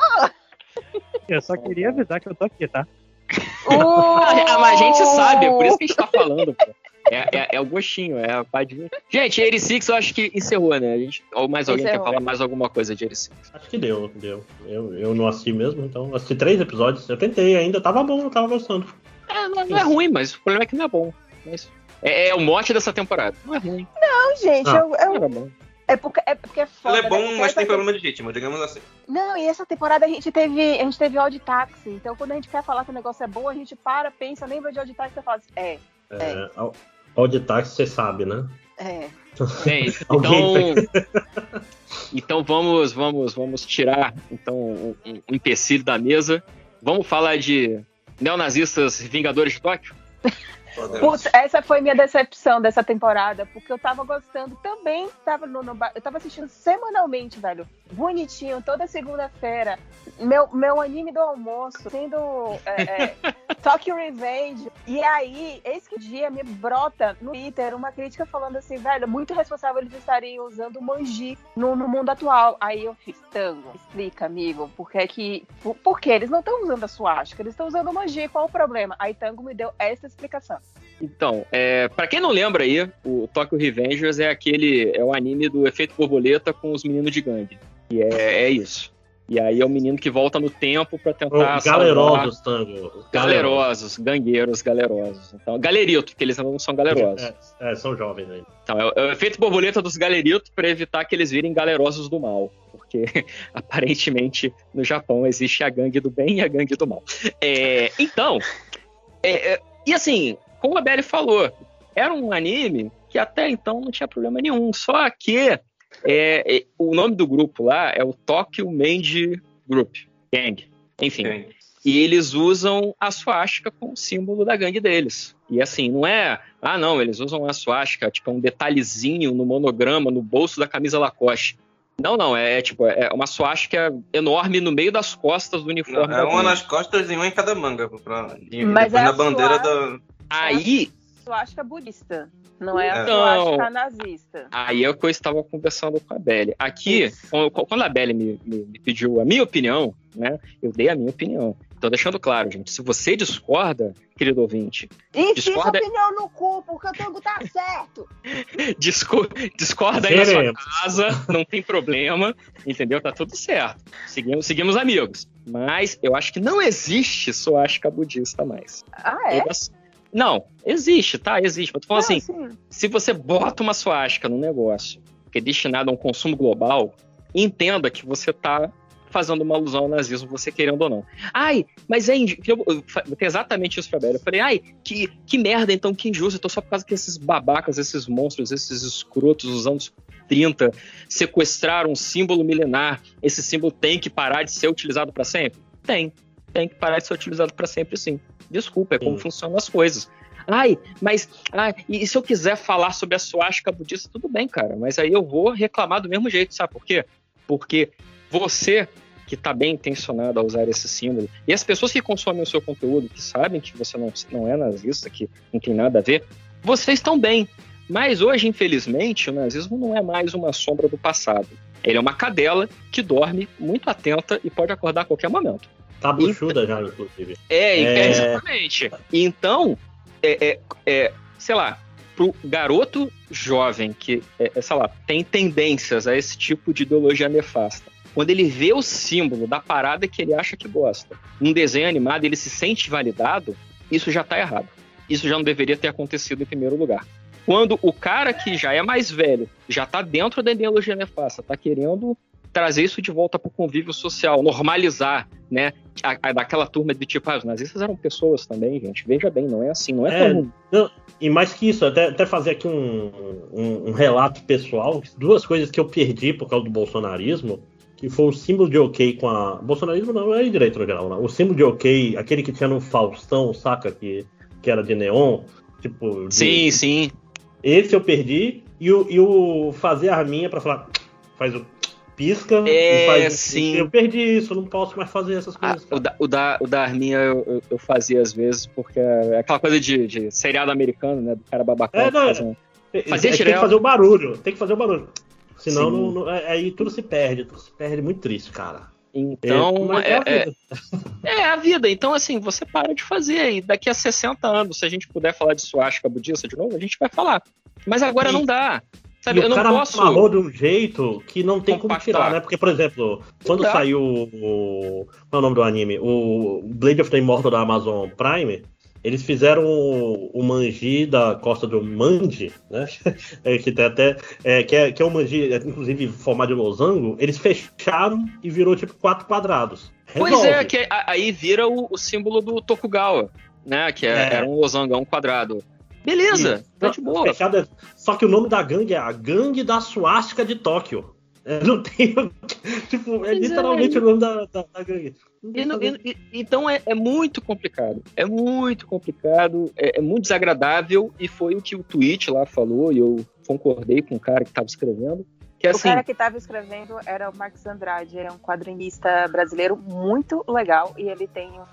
Eu só queria avisar que eu tô aqui, tá? Ah, mas a gente sabe, é por isso que a gente tá falando, pô. É, é- é o gostinho, é a padinha. Gente, 86 eu acho que encerrou, né? A gente, ou mais alguém Encerrou. quer falar mais alguma coisa de 86? Acho que deu, deu. Eu, eu não assisti mesmo, então assisti três episódios. Eu tentei ainda, tava bom, eu tava gostando. É, não, não é ruim, mas o problema é que não é bom. Mas é, é o mote dessa temporada. Não é ruim. Não, gente, Ah. eu, eu- Era bom. É, porque, é porque é foda. Ele é bom, né? Mas essa tem problema de ritmo, digamos assim. Não, e essa temporada a gente teve, a gente teve áudio táxi. Então, quando a gente quer falar que o negócio é bom, a gente para, pensa, lembra de áudio táxi e fala assim, é, É, ao- Auditáxi, você sabe, né? é. Bem, Alguém então, então vamos, vamos, vamos tirar então um, um empecilho da mesa. Vamos falar de neonazistas vingadores de Tóquio? Putz, essa foi minha decepção dessa temporada, porque eu tava gostando também, tava no, no eu tava assistindo semanalmente, velho. Bonitinho, toda segunda-feira. Meu, meu anime do almoço, sendo é, é, Tokyo Revenge. E aí, esse dia me brota no Twitter uma crítica falando assim, velho, muito responsável eles estarem usando manji no, no mundo atual. Aí eu fiz, Tango, explica, amigo, por que que. Por, por que eles não estão usando a suástica? Eles estão usando o manji, qual o problema? Aí Tango me deu essa explicação. Então, é, para quem não lembra aí, o Tokyo Revengers é aquele é o anime do efeito borboleta com os meninos de gangue. E é, é isso. E aí é o menino que volta no tempo pra tentar Galerosos, Tango. Galerosos, gangueiros, galerosos. Então, galerito, porque eles não são galerosos. É, é, são jovens aí. Então, é, o- é o efeito borboleta dos galeritos para evitar que eles virem galerosos do mal. Porque, aparentemente, no Japão existe a gangue do bem e a gangue do mal. É, então, é, é, e assim, como a Belly falou, era um anime que até então não tinha problema nenhum. Só que é, é, o nome do grupo lá é o Tokyo Manji Group, Gang. Enfim. E eles usam a suástica como símbolo da gangue deles. E assim, não é. Ah, não, eles usam a suástica, tipo, um detalhezinho no monograma, no bolso da camisa Lacoste. Não, não, é, tipo, é uma suástica enorme no meio das costas do uniforme. É da uma nas costas e uma em cada manga. Pra, e Mas é na a bandeira sua- da. Aí, suástica budista, não é a suástica nazista. Aí é o que eu estava conversando com a Belly. Aqui, quando quando a Belly me, me- me pediu a minha opinião, né? Eu dei a minha opinião. Então, deixando claro, gente, se você discorda, querido ouvinte, Enfia discorda, opinião no cu, porque o Tango tá certo. disco- discorda aí na sua casa, não tem problema, entendeu? Tá tudo certo. Seguimos, seguimos amigos. Mas eu acho que não existe suástica budista mais. Ah, é? Todas- Não, existe, tá? Existe. Mas tô falando Não, assim, sim. se você bota uma suástica num negócio que é destinado a um consumo global, entenda que você tá fazendo uma alusão ao nazismo, você querendo ou não. Ai, mas é. Eu, eu, exatamente isso pra Bela. Eu falei, ai, que, que merda, então, que injusto. Então, só por causa que esses babacas, esses monstros, esses escrotos dos anos 30 sequestraram um símbolo milenar, esse símbolo tem que parar de ser utilizado pra sempre? Tem. Tem que parar de ser utilizado pra sempre, sim. Desculpa, é como funcionam as coisas. Ai, mas ai, e se eu quiser falar sobre a suástica budista, tudo bem, cara, mas aí eu vou reclamar do mesmo jeito, sabe por quê? Porque você que está bem intencionado a usar esse símbolo, e as pessoas que consomem o seu conteúdo, que sabem que você não, não é nazista, que não tem nada a ver, vocês estão bem. Mas hoje, infelizmente, o nazismo não é mais uma sombra do passado. Ele é uma cadela que dorme muito atenta e pode acordar a qualquer momento. Tá buchuda já, inclusive. É, É. exatamente. Então, é, é, é, sei lá, pro garoto jovem que, é, é, sei lá, tem tendências a esse tipo de ideologia nefasta, quando ele vê o símbolo da parada que ele acha que gosta, num desenho animado, ele se sente validado, isso já tá errado. Isso já não deveria ter acontecido em primeiro lugar. Quando o cara que já é mais velho, já tá dentro da ideologia nefasta, tá querendo trazer isso de volta pro convívio social, normalizar, né? A, a- daquela turma de tipo, ah, os nazistas eram pessoas também, gente. Veja bem, não é assim, não é, É, comum. não, e mais que isso, até, até fazer aqui um, um, um relato pessoal, duas coisas que eu perdi por causa do bolsonarismo, que foi o símbolo de ok com a. Bolsonarismo não é direito no geral, não. O símbolo de ok, aquele que tinha no Faustão, saca? Que, que era de neon. Tipo. de- Sim, sim. Esse eu perdi. E o, e o fazer a arminha pra falar. Faz o pisca É, e faz. sim. Eu perdi isso, eu não posso mais fazer essas coisas. O da, o da, o da Arminha eu, eu- eu fazia às vezes, porque é aquela coisa de, de seriado americano, né? Do cara babacão. É, não, que faz um- É, Fazia é que tem que fazer o barulho, tem que fazer o barulho. Senão não- não- é- aí tudo se perde, tudo se perde muito triste, cara. Então, é, a é- vida. é a vida. Então, assim, você para de fazer. E daqui a 60 anos, se a gente puder falar de suástica budista de novo, a gente vai falar. Mas agora não dá. Sabe, e eu o não cara posso. amarrou de um jeito que não tem como compactar. tirar, né? Porque, por exemplo, quando dá. saiu o. Qual é o nome do anime? O Blade of the Immortal da Amazon Prime. Eles fizeram o, o manji da costa do Mandi, né? É, que tem até. É, que, é, que é um manji, é, inclusive, formado de losango. Eles fecharam e virou tipo quatro quadrados. Pois Resolve. é, que aí vira o, o símbolo do Tokugawa, né? Que é- É. era um losangão quadrado. Beleza, Isso. tá de boa. Fechado é- Só que o nome da gangue é a Gangue da Suástica de Tóquio. É, não tem. tipo, é Pois é. literalmente o nome da, da, da gangue. E no- e- então é, é muito complicado. É muito complicado, é, é muito desagradável, e foi o que o tweet lá falou, e eu concordei com o cara que estava escrevendo. Que é o assim, cara que estava escrevendo era o Marcos Andrade, ele é um quadrinista brasileiro muito legal e ele tem um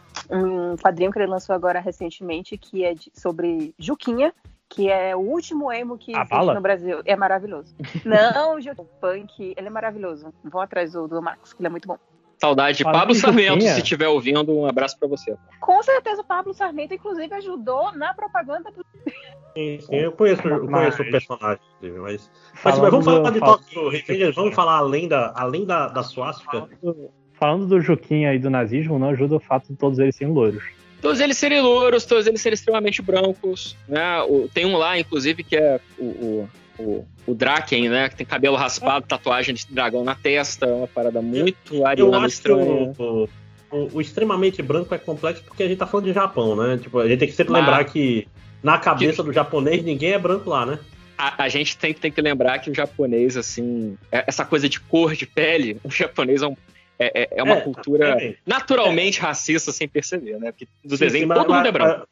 quadrinho que ele lançou agora recentemente que é de- sobre Juquinha, que é o último emo que existe no Brasil. É maravilhoso. Não, Juquinha, punk, ele é maravilhoso. Vão atrás do, do Marcos, que ele é muito bom. saudade de Falando Pablo Sarmento, Juquinha. se estiver ouvindo, um abraço pra você. Com certeza o Pablo Sarmento, inclusive, ajudou na propaganda do. Sim, sim, eu conheço, eu Mas- conheço o personagem, inclusive, mas. Mas, mas vamos falar do- de Tóquio Revengers, vamos falar além da, além da, da suástica. Falando do Juquinha e do nazismo, não ajuda o fato de todos eles serem loiros. Todos eles serem louros, todos eles serem extremamente brancos, né? O- tem um lá, inclusive, que é o, o, o, o Draken, né? Que tem cabelo raspado, tatuagem de dragão na testa, é uma parada muito Eu ariana acho que estranha. o, o, o- o extremamente branco é complexo porque a gente tá falando de Japão, né? Tipo, a gente tem que sempre Ah. lembrar que na cabeça do japonês ninguém é branco lá, né? A, a gente tem, tem que lembrar que o japonês, assim, é- essa coisa de cor de pele, o japonês é, um- é, é- é uma É, cultura é. naturalmente racista sem perceber, né? Porque do Sim, desenho sim, mas- todo mundo é mas- branco.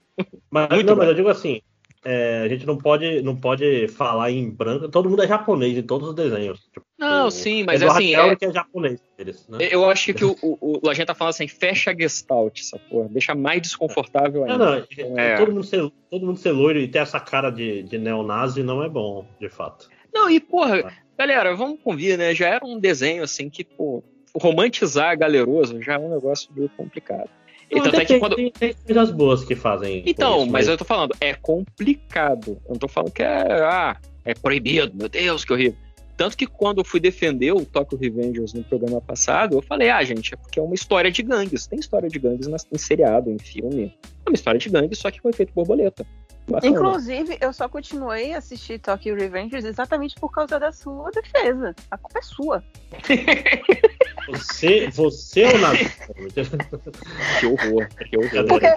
Mas, Muito não, mas eu digo assim, é, a gente não pode, não pode falar em branco. Todo mundo é japonês em todos os desenhos. Tipo, Não, sim, mas Edward assim, é- é japonês deles, né? eu acho que o, o, o Lajinha tá falando assim, fecha a gestalt, essa porra, deixa mais desconfortável ainda. não, É. todo, mundo ser, todo mundo ser loiro e ter essa cara de, de neonazi não é bom, de fato. Não, e porra, galera, vamos convir, né? Já era um desenho assim que, pô, romantizar galeroso já é um negócio meio complicado. E Não, é que quando. tem, tem coisas boas que fazem. Então, isso, mas eu tô falando, é complicado. Eu não tô falando que é, ah, é proibido, meu Deus, que horrível. Tanto que quando eu fui defender o Tokyo Revengers no programa passado, eu falei, ah, gente, é porque é uma história de gangues. Tem história de gangues na- em seriado, em filme. É uma história de gangues, só que com efeito borboleta. Bacana. Inclusive, eu só continuei a assistir Tokyo Revengers exatamente por causa da sua defesa. A culpa é sua. Você, você ou nada? que horror, que horror. Porque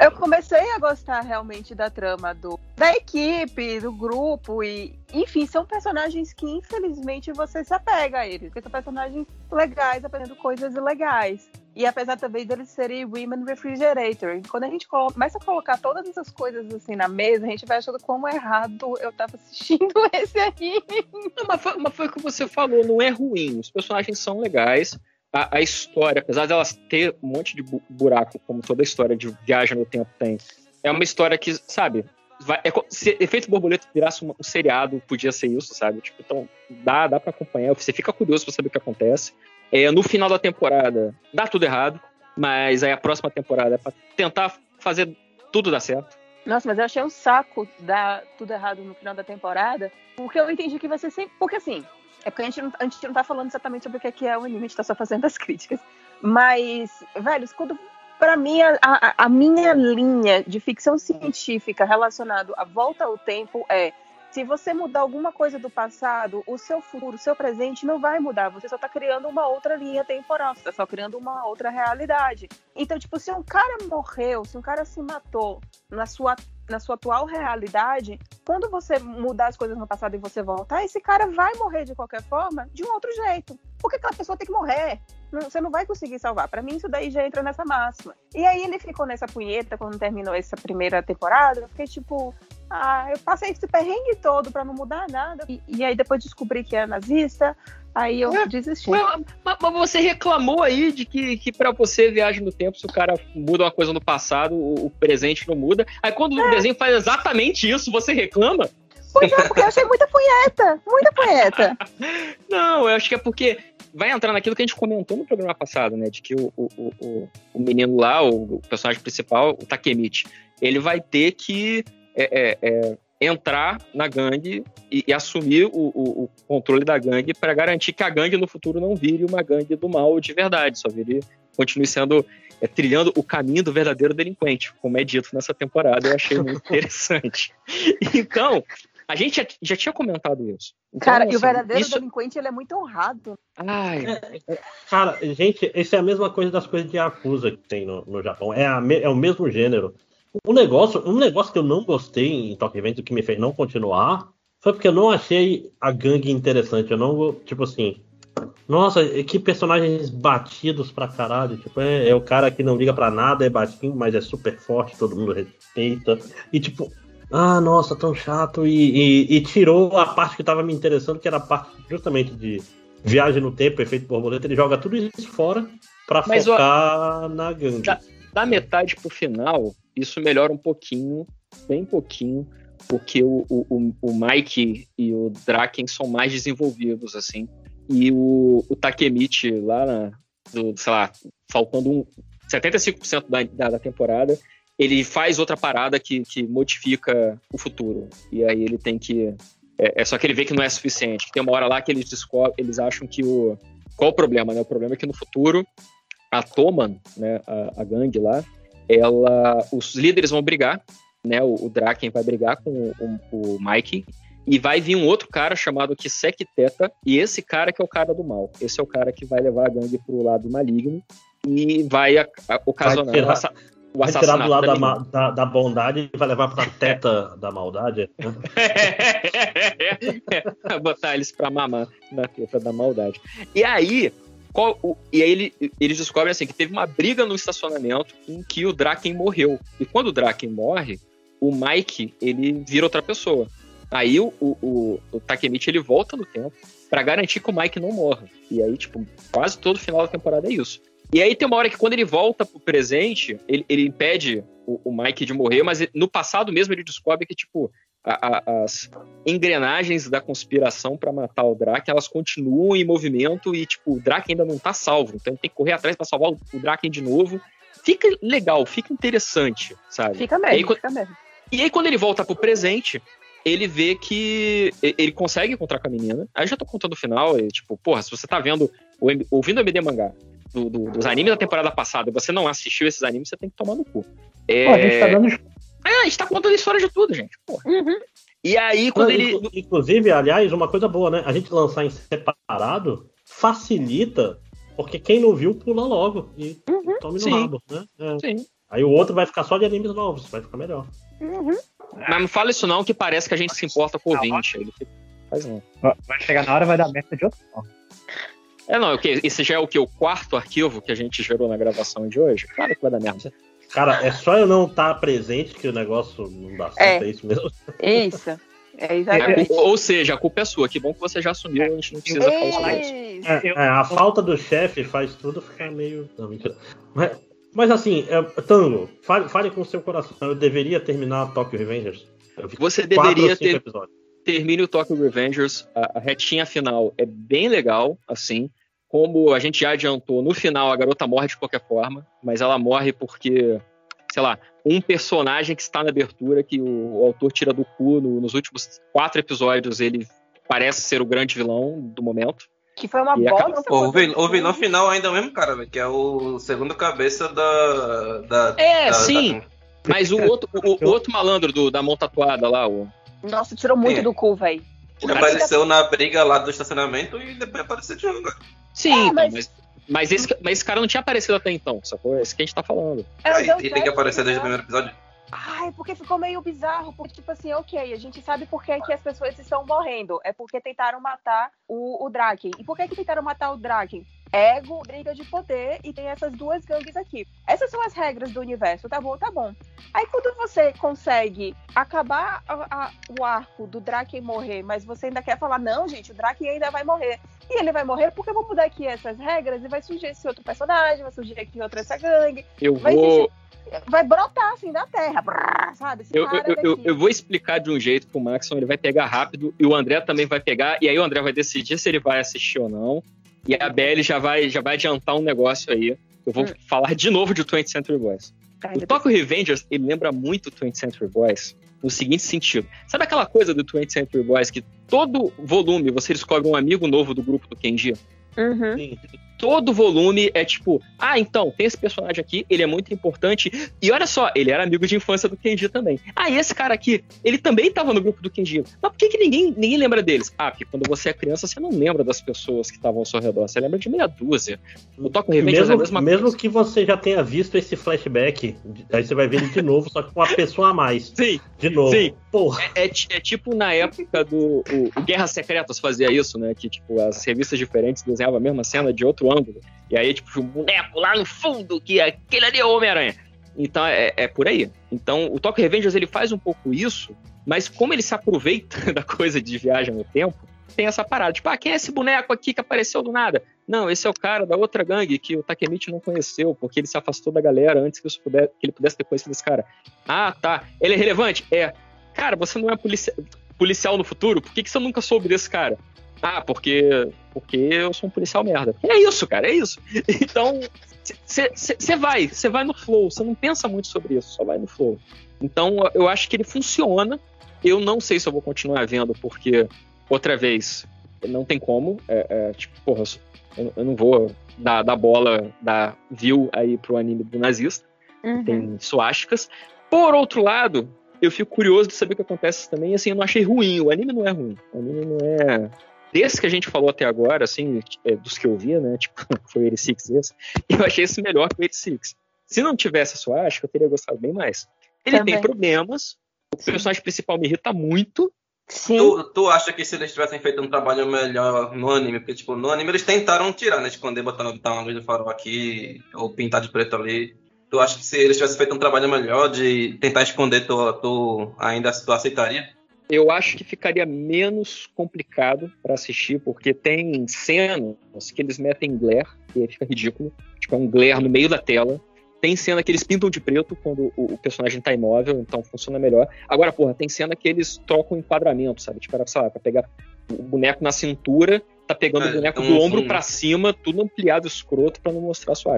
eu comecei a gostar realmente da trama do, da equipe, do grupo e, enfim, são personagens que infelizmente você se apega a eles, porque são personagens legais, aprendendo coisas legais. E apesar também deles serem Women Refrigerator, quando a gente começa a colocar todas essas coisas assim na mesa, a gente vai achando como errado eu tava assistindo esse anime. Não, mas, foi, mas foi o que você falou, não é ruim. Os personagens são legais. A, a história, apesar delas ter um monte de bu- buraco, como toda história de viagem no tempo tem, é uma história que, sabe, vai- é se Efeito Borboleta virasse um, um seriado, podia ser isso, sabe? Tipo, então, dá, dá pra acompanhar. Você fica curioso pra saber o que acontece. É, no final da temporada, dá tudo errado, mas aí a próxima temporada é pra tentar fazer tudo dar certo. Nossa, mas eu achei um saco dar tudo errado no final da temporada, porque eu entendi que vai ser sempre. Porque assim, é porque a gente não, a gente não tá falando exatamente sobre o que é que é o anime, a gente tá só fazendo as críticas. Mas, velho, quando. Pra mim, a, a, a minha linha de ficção científica relacionado à volta ao tempo é. Se você mudar alguma coisa do passado, o seu futuro, o seu presente não vai mudar. Você só tá criando uma outra linha temporal, você tá só criando uma outra realidade. Então, tipo, se um cara morreu, se um cara se matou na sua, na sua atual realidade, quando você mudar as coisas no passado e você voltar, esse cara vai morrer de qualquer forma, de um outro jeito. Porque aquela pessoa tem que morrer. Você não vai conseguir salvar. Pra mim, isso daí já entra nessa máxima. E aí ele ficou nessa punheta quando terminou essa primeira temporada. Eu fiquei tipo, ah, eu passei esse perrengue todo pra não mudar nada. E, e aí depois descobri que era nazista. Aí eu desisti. Ué, mas, mas você reclamou aí de que, que para você viagem no tempo, se o cara muda uma coisa no passado, o, o presente não muda. Aí quando o desenho faz exatamente isso, você reclama? Pois é, porque eu achei muita punheta. Muita punheta. Não, eu acho que é porque vai entrar naquilo que a gente comentou no programa passado, né? De que o, o, o- o, menino lá, o, o personagem principal, o Takemichi, ele vai ter que é, é, é, entrar na gangue e, e assumir o, o- o controle da gangue para garantir que a gangue no futuro não vire uma gangue do mal de verdade, só vire, continue sendo é, trilhando o caminho do verdadeiro delinquente, como é dito nessa temporada, eu achei muito interessante. Então, a gente já, já tinha comentado isso. Então, Cara, e o assim, verdadeiro isso- delinquente, ele é muito honrado. Ai. Cara, gente, isso é a mesma coisa das coisas de Yakuza que tem no, no Japão. É, a me- é o mesmo gênero. Um negócio, um negócio que eu não gostei em Tokyo Event, que me fez não continuar, foi porque eu não achei a gangue interessante. Eu não, tipo assim. Nossa, que personagens batidos pra caralho. Tipo, é, é o cara que não liga pra nada, é batinho, mas é super forte, todo mundo respeita. E tipo, ah, nossa, tão chato. E, e- e tirou a parte que tava me interessando, que era a parte justamente de viagem no tempo, efeito borboleta. Ele joga tudo isso fora pra Mas, ó, focar na gangue. Da, da metade pro final, isso melhora um pouquinho, bem pouquinho, porque o, o, o- Mike e o Draken são mais desenvolvidos, assim. E o, o Takemichi lá, na, do, sei lá, faltando um 75% da, da, da temporada, ele faz outra parada que, que modifica o futuro. E aí ele tem que. É, é só que ele vê que não é suficiente. Tem uma hora lá que eles descobrem, eles acham que o. Qual o problema, né? O problema é que no futuro a Toman, né, a, a gangue lá, ela, os líderes vão brigar, né, o, o Draken vai brigar com o, o, o Mike, e vai vir um outro cara chamado Kiseki Teta, e esse cara que é o cara do mal. Esse é o cara que vai levar a gangue pro lado maligno e vai a- a- ocasionar Vai tirar- o Vai tirar do lado da da, da, da bondade e vai levar pra teta da maldade. botar eles pra mamar na teta da maldade. E aí, qual, o- e aí ele- eles descobrem assim que teve uma briga no estacionamento em que o Draken morreu. E quando o Draken morre, o Mike ele vira outra pessoa. Aí o, o, o, Takemichi ele volta no tempo pra garantir que o Mike não morra. E aí, tipo, quase todo final da temporada é isso. E aí tem uma hora que quando ele volta pro presente, ele, ele impede o, o Mike de morrer, mas no passado mesmo ele descobre que, tipo, a- a- as engrenagens da conspiração pra matar o Draken, elas continuam em movimento e, tipo, o Draken ainda não tá salvo. Então ele tem que correr atrás pra salvar o, o Draken de novo. Fica legal, fica interessante, sabe? Fica E aí, mesmo, quando- fica mesmo. e aí, quando ele volta pro presente, ele vê que ele consegue encontrar com a menina. Aí eu já tô contando o final, e, tipo, porra, se você tá vendo, ouvindo o MD mangá do- do- dos animes da temporada passada e você não assistiu esses animes, você tem que tomar no cu. É... Pô, a gente tá dando Aí a gente tá contando a história de tudo, gente. Porra. E aí, quando Não, ele. inclu- Inclusive, aliás, uma coisa boa, né? A gente lançar em separado facilita, porque quem não viu pula logo e tome no Sim. rabo, né? É. Sim. Aí o outro vai ficar só de animes novos, vai ficar melhor. Mas não fala isso não, que parece que a gente se importa com o ouvinte. Vai chegar na hora vai dar merda de outro forma. É, não, o quê? Esse já é o que? O quarto arquivo que a gente gerou na gravação de hoje? Claro que vai dar merda. Cara, é só eu não estar presente que o negócio não dá certo, é, É. isso mesmo. Isso. É É, exatamente. ou, ou seja, a culpa é sua. Que bom que você já assumiu, a gente não precisa falar sobre isso. É, é, a falta do chefe faz tudo ficar meio. Não, mentira. Mas, mas assim, é, Tango, fale, fale com o seu coração. Eu deveria terminar Tokyo Revengers? Eu vi Você deveria ter- episódios. Termine o Tokyo Revengers. A, a retinha final é bem legal, assim. Como a gente já adiantou, no final a garota morre de qualquer forma, mas ela morre porque, sei lá, um personagem que está na abertura, que o, o autor tira do cu no- nos últimos quatro episódios, ele parece ser o grande vilão do momento. Que foi uma acaba- bosta. Pô, o, o vilão final ainda é o mesmo cara, velho, que é o segundo cabeça da. da É, da- sim. da- Mas o outro, o, o outro malandro do- da mão tatuada lá, o. Nossa, tirou muito Sim. do cu, velho. Ele apareceu na briga lá do estacionamento e depois apareceu de novo. Sim, então, mas, mas, esse, mas esse cara não tinha aparecido até então, sacou? É isso que a gente tá falando. Ela deu E tem que aparecer desde o primeiro episódio. Ai, porque ficou meio bizarro. Porque, tipo assim, ok, a gente sabe por que, que as pessoas estão morrendo. É porque tentaram matar o, o Draken. E por que, que tentaram matar o Draken? Ego, briga de poder e tem essas duas gangues aqui. Essas são as regras do universo, tá bom? Tá bom. Aí quando você consegue acabar a- a- o arco do Draken morrer, mas você ainda quer falar, não, gente, o Draken ainda vai morrer. E ele vai morrer porque eu vou mudar aqui essas regras e vai surgir esse outro personagem, vai surgir aqui outra essa gangue. Eu vai vou. vai brotar assim da terra, brrr, sabe? Esse Eu, eu, eu, eu vou explicar de um jeito pro Maxon, ele vai pegar rápido, e o André também vai pegar, e aí o André vai decidir se ele vai assistir ou não. E a Belly já vai, já vai adiantar um negócio aí. Eu vou falar de novo de 20th Century Boys. O Tokyo Revengers, ele lembra muito 20th Century Boys no seguinte sentido. Sabe aquela coisa do 20th Century Boys que todo volume você descobre um amigo novo do grupo do Kenji? Uhum. Todo volume é tipo, ah, então, tem esse personagem aqui, ele é muito importante. E olha só, ele era amigo de infância do Kenji também. Ah, e esse cara aqui, ele também tava no grupo do Kenji. Mas por que, que ninguém, ninguém lembra deles? Ah, porque quando você é criança, você não lembra das pessoas que estavam ao seu redor, você lembra de meia dúzia. O Tokyo Revengers é a Mesmo, mesma mesmo que você já tenha visto esse flashback, aí você vai ver ele de novo, só que com uma pessoa a mais. Sim. De novo. Sim. Porra. É, é é tipo na época do. O, o Guerras Secretas fazia isso, né? Que tipo, as revistas diferentes desenhavam a mesma cena de outro ângulo. E aí, tipo, um boneco lá no fundo, que aquele ali é o Homem-Aranha. Então é, é por aí. Então o Tokyo Revengers ele faz um pouco isso, mas como ele se aproveita da coisa de viagem no tempo, tem essa parada. Tipo, ah, quem é esse boneco aqui que apareceu do nada? Não, esse é o cara da outra gangue que o Takemichi não conheceu, porque ele se afastou da galera antes que, puder- que ele pudesse ter conhecido esse cara. Ah, tá. Ele é relevante? É. Cara, você não é policia- policial no futuro? Por que, que você nunca soube desse cara? Ah, porque, porque eu sou um policial merda. É isso, cara, é isso. Então, você vai, você vai no flow, você não pensa muito sobre isso, só vai no flow. Então, eu acho que ele funciona. Eu não sei se eu vou continuar vendo, porque, outra vez, não tem como. É, é, tipo, porra, eu, eu não vou dar, dar bola, dar view aí pro anime do nazista. Uhum. Tem suásticas. Por outro lado, eu fico curioso de saber o que acontece também. Assim, eu não achei ruim. O anime não é ruim. O anime não é. Desse que a gente falou até agora, assim, é, dos que eu vi, né? Tipo, foi o 86 esse. Eu achei esse melhor que o 86. Se não tivesse a suástica, eu teria gostado bem mais. Ele Também. tem problemas. O personagem principal me irrita muito. Tu, tu acha que se eles tivessem feito um trabalho melhor no anime, porque tipo, no anime eles tentaram tirar, né? Esconder, botar, botar uma luz de farol aqui, ou pintar de preto ali. Tu acha que se eles tivessem feito um trabalho melhor de tentar esconder, tu, tu ainda tu aceitaria? Eu acho que ficaria menos complicado pra assistir, porque tem cenas que eles metem glare, e aí fica ridículo. Tipo, é um glare no meio da tela. Tem cena que eles pintam de preto quando o, o personagem tá imóvel, então funciona melhor. Agora, porra, tem cena que eles trocam o enquadramento, sabe? Tipo, era, sei lá, pra pegar o boneco na cintura, tá pegando É, o boneco então, do ombro pra cima, tudo ampliado, escroto, pra não mostrar a sua.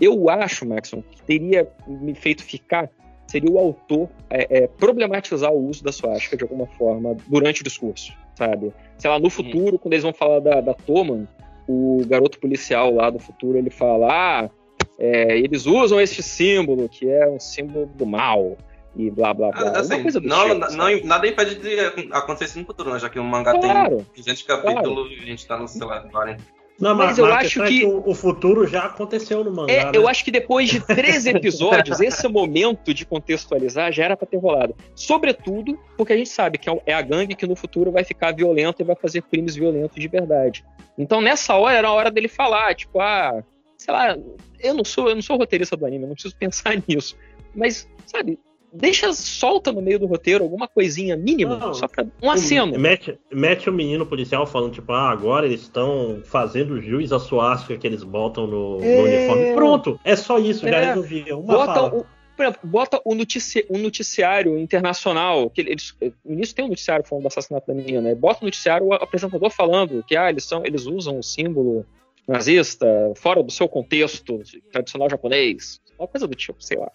Eu acho, Maxon, que teria me feito ficar seria o autor é, é, problematizar o uso da suástica de alguma forma durante o discurso, sabe? Sei lá, no futuro, quando eles vão falar da, da Toman, o garoto policial lá do futuro, ele fala, ah, é, eles usam este símbolo, que é um símbolo do mal, e blá blá blá. Ah, assim, não, tipo, não- nada impede de acontecer isso no futuro, né? Já que o mangá Claro, tem 200 capítulos e a gente tá no, sei lá, 40. Não, Mas mas, eu acho é que- o, o futuro já aconteceu no mangá. É, né? eu acho que depois de três episódios, esse momento de contextualizar já era pra ter rolado. Sobretudo porque a gente sabe que é a gangue que no futuro vai ficar violenta e vai fazer crimes violentos de verdade. Então nessa hora era a hora dele falar, tipo, ah, sei lá, eu não sou, eu não sou roteirista do anime, eu não preciso pensar nisso. Mas, sabe, deixa solta no meio do roteiro alguma coisinha mínima, Não, só pra um aceno. Mete, mete o menino policial falando, tipo, ah, agora eles estão fazendo juiz à suástica que eles botam no, no É. uniforme. Pronto, é só isso, já É. resolvia. Uma bota fala. o, por exemplo, bota o notici- um noticiário internacional, que eles, no início tem um noticiário falando do assassinato da menina, né? Bota o noticiário, o apresentador falando que ah, eles, são, eles usam o símbolo nazista fora do seu contexto tradicional japonês. Uma coisa do tipo, sei lá.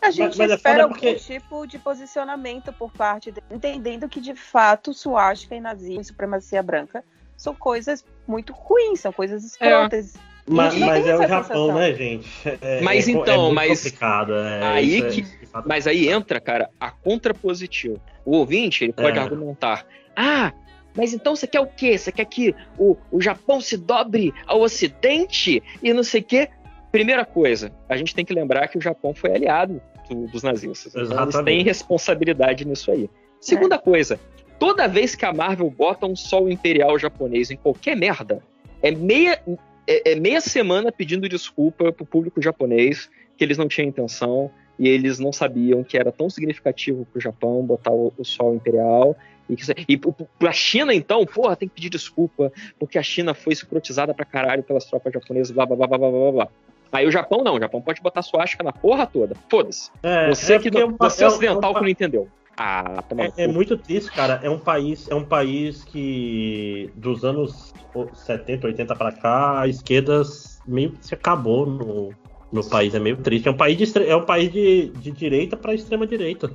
A gente espera algum tipo de posicionamento por parte dele, entendendo que de fato suástica e nazismo e supremacia branca são coisas muito ruins, são coisas escrotas. Mas, E não mas tem é o Japão, sensação. né, gente? É- Mas é- é então, muito mas complicado, é, aí isso é- que, mas aí entra, cara, a contrapositiva. O ouvinte ele pode É. argumentar: ah, mas então você quer o quê? Você quer que o, o Japão se dobre ao Ocidente e não sei o quê? Primeira coisa, a gente tem que lembrar que o Japão foi aliado do- dos nazistas. Então eles Exatamente. têm responsabilidade nisso aí. Segunda coisa, toda vez que a Marvel bota um sol imperial japonês em qualquer merda, é meia, é, é meia semana pedindo desculpa pro público japonês que eles não tinham intenção e eles não sabiam que era tão significativo pro Japão botar o, o sol imperial. E, que, e pro- pra China, então, porra, tem que pedir desculpa, porque a China foi escrotizada pra caralho pelas tropas japonesas, blá blá blá blá blá blá blá. Aí o Japão não, o Japão pode botar suástica na porra toda. Foda-se. É, você é que porque não, é um- você é ocidental é um- que não entendeu. Ah, toma no É, é muito triste, cara. É um país, é um país que dos anos 70, 80 pra cá, a esquerda meio que se acabou no, no país. É meio triste. É um país de, é um país de, de direita pra extrema direita.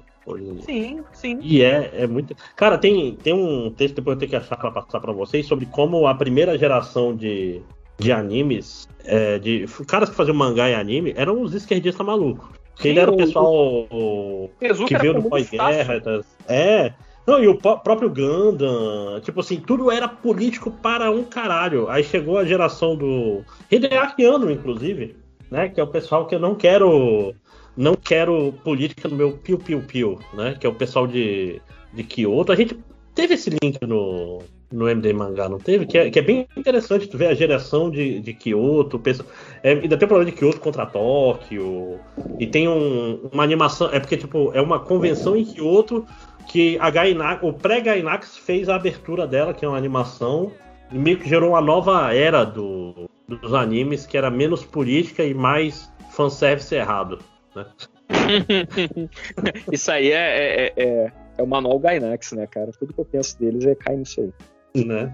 Sim, sim. E é, é muito. Cara, tem, tem um texto depois eu tenho que achar pra passar pra vocês sobre como a primeira geração de, de animes, é, de caras que faziam mangá e anime, eram os esquerdistas malucos. Porque ele era o pessoal o- que veio do pós-guerra. É. Não, e o pró- próprio Gundam, tipo assim, tudo era político para um caralho. Aí chegou a geração do Hideaki Anno, inclusive, né? Que é o pessoal que eu não quero não quero política no meu piu-piu-piu, né? Que é o pessoal de, de Kyoto. A gente teve esse link no, no MD Mangá, não teve? Que é, que é bem interessante tu ver a geração de, de Kyoto. pensa- É, ainda tem o problema de Kyoto contra Tóquio. E tem um- uma animação. É porque, tipo, é uma convenção em Kyoto que a Gainax, o pré-Gainax fez a abertura dela, que é uma animação. E meio que gerou uma nova era do, dos animes, que era menos política e mais fanservice errado. Né? Isso aí é, é, é, é o manual Gainax, né, cara? Tudo que eu penso deles é cai nisso aí. Né?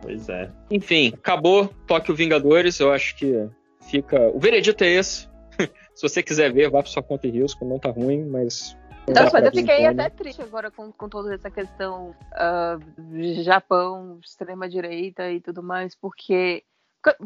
Pois é. Enfim, acabou Tóquio Vingadores. Eu acho que fica. O veredito é esse. Se você quiser ver, vá pra sua conta e risco. Não tá ruim, mas. Nossa, mas eu fiquei ver, né? até triste agora com, com toda essa questão ah, Japão, extrema-direita e tudo mais, porque.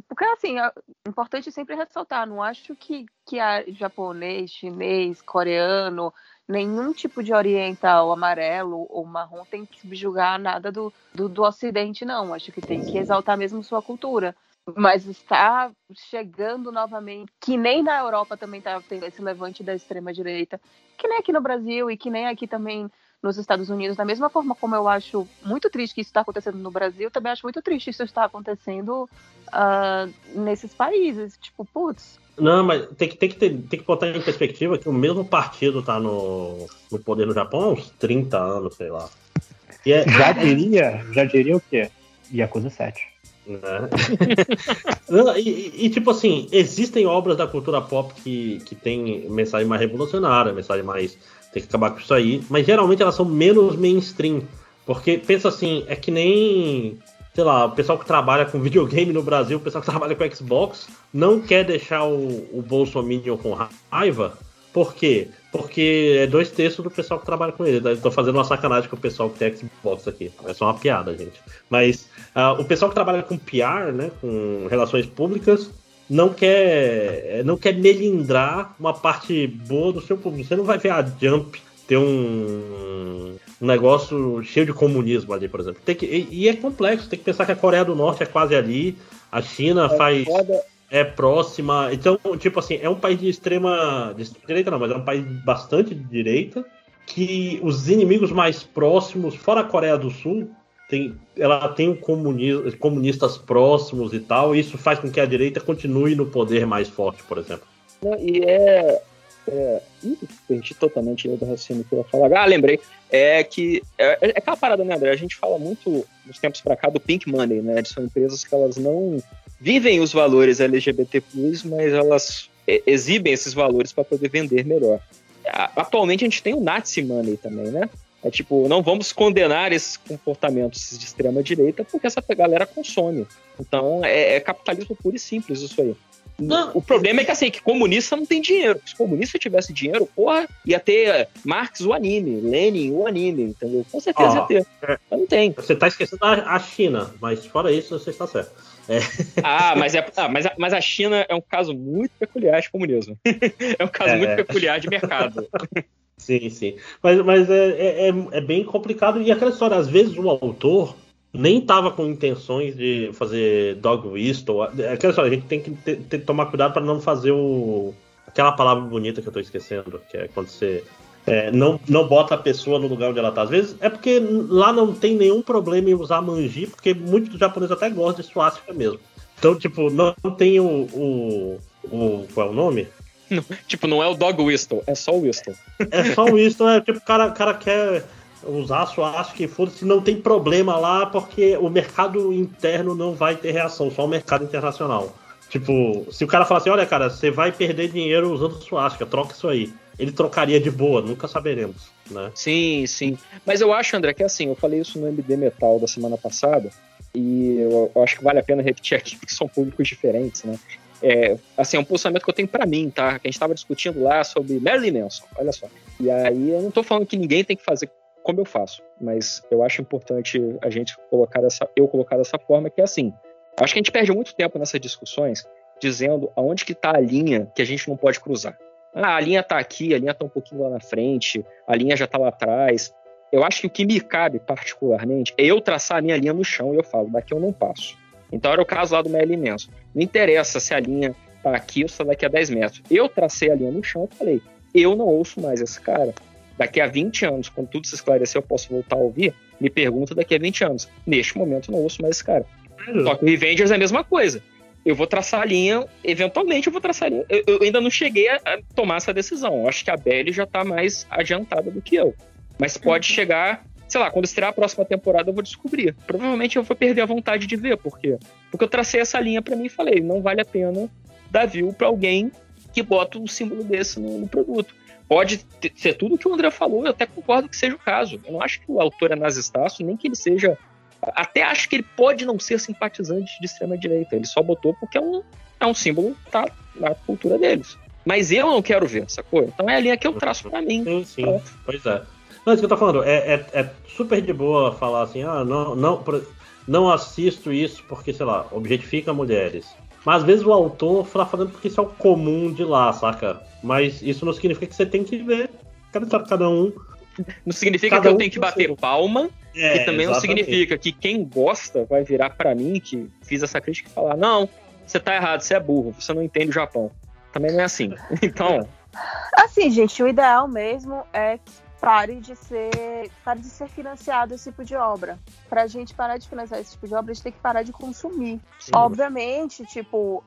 Porque, assim, é importante sempre ressaltar, não acho que, que a japonês, chinês, coreano, nenhum tipo de oriental, amarelo ou marrom tem que subjugar nada do, do, do ocidente, não. Acho que tem que exaltar mesmo sua cultura. Mas está chegando novamente, que nem na Europa também está tendo esse levante da extrema-direita, que nem aqui no Brasil e que nem aqui também nos Estados Unidos. Da mesma forma como eu acho muito triste que isso está acontecendo no Brasil, também acho muito triste isso estar acontecendo ah, nesses países. Tipo, putz, Não, mas tem que, tem, que ter, tem que botar em perspectiva que o mesmo partido tá no, no poder no Japão há uns 30 anos, sei lá. E é- Já diria, já diria o quê? Yakuza 7. né? E, e- e, tipo assim, existem obras da cultura pop que, que tem mensagem mais revolucionária, mensagem mais. Tem que acabar com isso aí, mas geralmente elas são menos mainstream. Porque pensa assim, é que nem. Sei lá, o pessoal que trabalha com videogame no Brasil, o pessoal que trabalha com Xbox, não quer deixar o, o Bolsominion com raiva. Por quê? Porque é dois terços do pessoal que trabalha com ele. Estou fazendo uma sacanagem com o pessoal que tem Xbox aqui. É só uma piada, gente. Mas ah, o pessoal que trabalha com PR, né, com relações públicas, não quer não quer melindrar uma parte boa do seu público. Você não vai ver a Jump ter um, um negócio cheio de comunismo ali, por exemplo. Tem que, e, e é complexo, tem que pensar que a Coreia do Norte é quase ali, a China É faz. foda. É próxima. Então, tipo assim, é um país de extrema. De direita não, mas é um país bastante de direita. Que os inimigos mais próximos, fora a Coreia do Sul, tem, ela tem comuni- comunistas próximos e tal. E isso faz com que a direita continue no poder mais forte, por exemplo. Não, e é. é perdi totalmente o raciocínio que eu ia falar. Ah, lembrei. É que. É, é aquela parada, né, André? A gente fala muito nos tempos pra cá do Pink Money, né? São empresas que elas não vivem os valores LGBT, mas elas exibem esses valores para poder vender melhor. Atualmente a gente tem o Nazi Money também, né? É tipo, não vamos condenar esses comportamentos de extrema direita porque essa galera consome. Então é, é capitalismo puro e simples isso aí. O problema é que assim, que comunista não tem dinheiro. Se comunista tivesse dinheiro, porra, ia ter Marx o anime, Lenin o anime, entendeu? Com certeza Ó, ia ter. Mas não tem. Você tá esquecendo a, a China, mas fora isso, você está certo. É. Ah, mas, é, ah, mas, a, mas a China é um caso muito peculiar de comunismo. é um caso É. muito peculiar de mercado. Sim, sim. Mas, mas é, é, é- é bem complicado. E aquela história, às vezes o autor nem estava com intenções de fazer dog whistle. Aquela história, a gente tem que ter- tomar cuidado para não fazer o. Aquela palavra bonita que eu tô esquecendo, que é quando você. é, não, não bota a pessoa no lugar onde ela tá. Às vezes é porque lá não tem nenhum problema em usar manji, porque muitos japoneses até gostam de suástica mesmo. Então, tipo, não tem o. o, o qual é o nome? Tipo, não é o dog whistle, é só o whistle. É só isso, é tipo, o cara, o cara quer usar suástica e foda-se, não tem problema lá, porque o mercado interno não vai ter reação, só o mercado internacional. Tipo, se o cara falar assim, olha, cara, você vai perder dinheiro usando suástica, troca isso aí. Ele trocaria de boa, nunca saberemos, né? Sim, sim. Mas eu acho, André, que assim, eu falei isso no MD Metal da semana passada, e eu acho que vale a pena repetir aqui, porque são públicos diferentes, né? É, assim, é um posicionamento que eu tenho pra mim, tá? Que a gente tava discutindo lá sobre Marilyn Manson, olha só. E aí eu não tô falando que ninguém tem que fazer como eu faço, mas eu acho importante a gente colocar dessa, eu colocar dessa forma, que é assim, acho que a gente perde muito tempo nessas discussões dizendo aonde que tá a linha que a gente não pode cruzar. Ah, a linha tá aqui, a linha tá um pouquinho lá na frente, a linha já tá lá atrás. Eu acho que o que me cabe particularmente é eu traçar a minha linha no chão e eu falo, daqui eu não passo. Então era o caso lá do Merlin Manson. Não interessa se a linha tá aqui ou se tá daqui a 10 metros. Eu tracei a linha no chão e falei, eu não ouço mais esse cara. Daqui a 20 anos, quando tudo se esclarecer, eu posso voltar a ouvir. Me pergunta daqui a 20 anos. Neste momento, eu não ouço mais esse cara. Só que o Revengers é a mesma coisa. Eu vou traçar a linha, eventualmente eu vou traçar a linha. Eu, eu ainda não cheguei a, a tomar essa decisão. Eu acho que a Belly já tá mais adiantada do que eu. Mas pode chegar, sei lá, quando estrear a próxima temporada eu vou descobrir. Provavelmente eu vou perder a vontade de ver, por quê? Porque eu tracei essa linha pra mim e falei, não vale a pena dar view pra alguém que bota um símbolo desse no, no produto. Pode ter- ser tudo que o André falou, eu até concordo que seja o caso. Eu não acho que o autor é nazistaço, nem que ele seja. Até acho que ele pode não ser simpatizante de extrema-direita. Ele só botou porque é um, é um símbolo tá, na cultura deles. Mas eu não quero ver, sacou? Então é a linha que eu traço pra mim. Sim, sim. Pois é. Não, isso que eu tô falando, é, é, é super de boa falar assim, ah, não, não, não assisto isso porque, sei lá, objetifica mulheres. Mas às vezes o autor tá falando porque isso é o comum de lá, saca? Mas isso não significa que você tem que ver cada, cada um. Não significa Cada que eu um tenho que bater seu. palma. É, e também não significa que quem gosta vai virar pra mim, que fiz essa crítica, e falar: não, você tá errado, você é burro, você não entende o Japão. Também não é assim. Então, Assim, gente, o ideal mesmo é que pare de ser, pare de ser financiado esse tipo de obra. Pra gente parar de financiar esse tipo de obra, a gente tem que parar de consumir. Sim. Obviamente, tipo,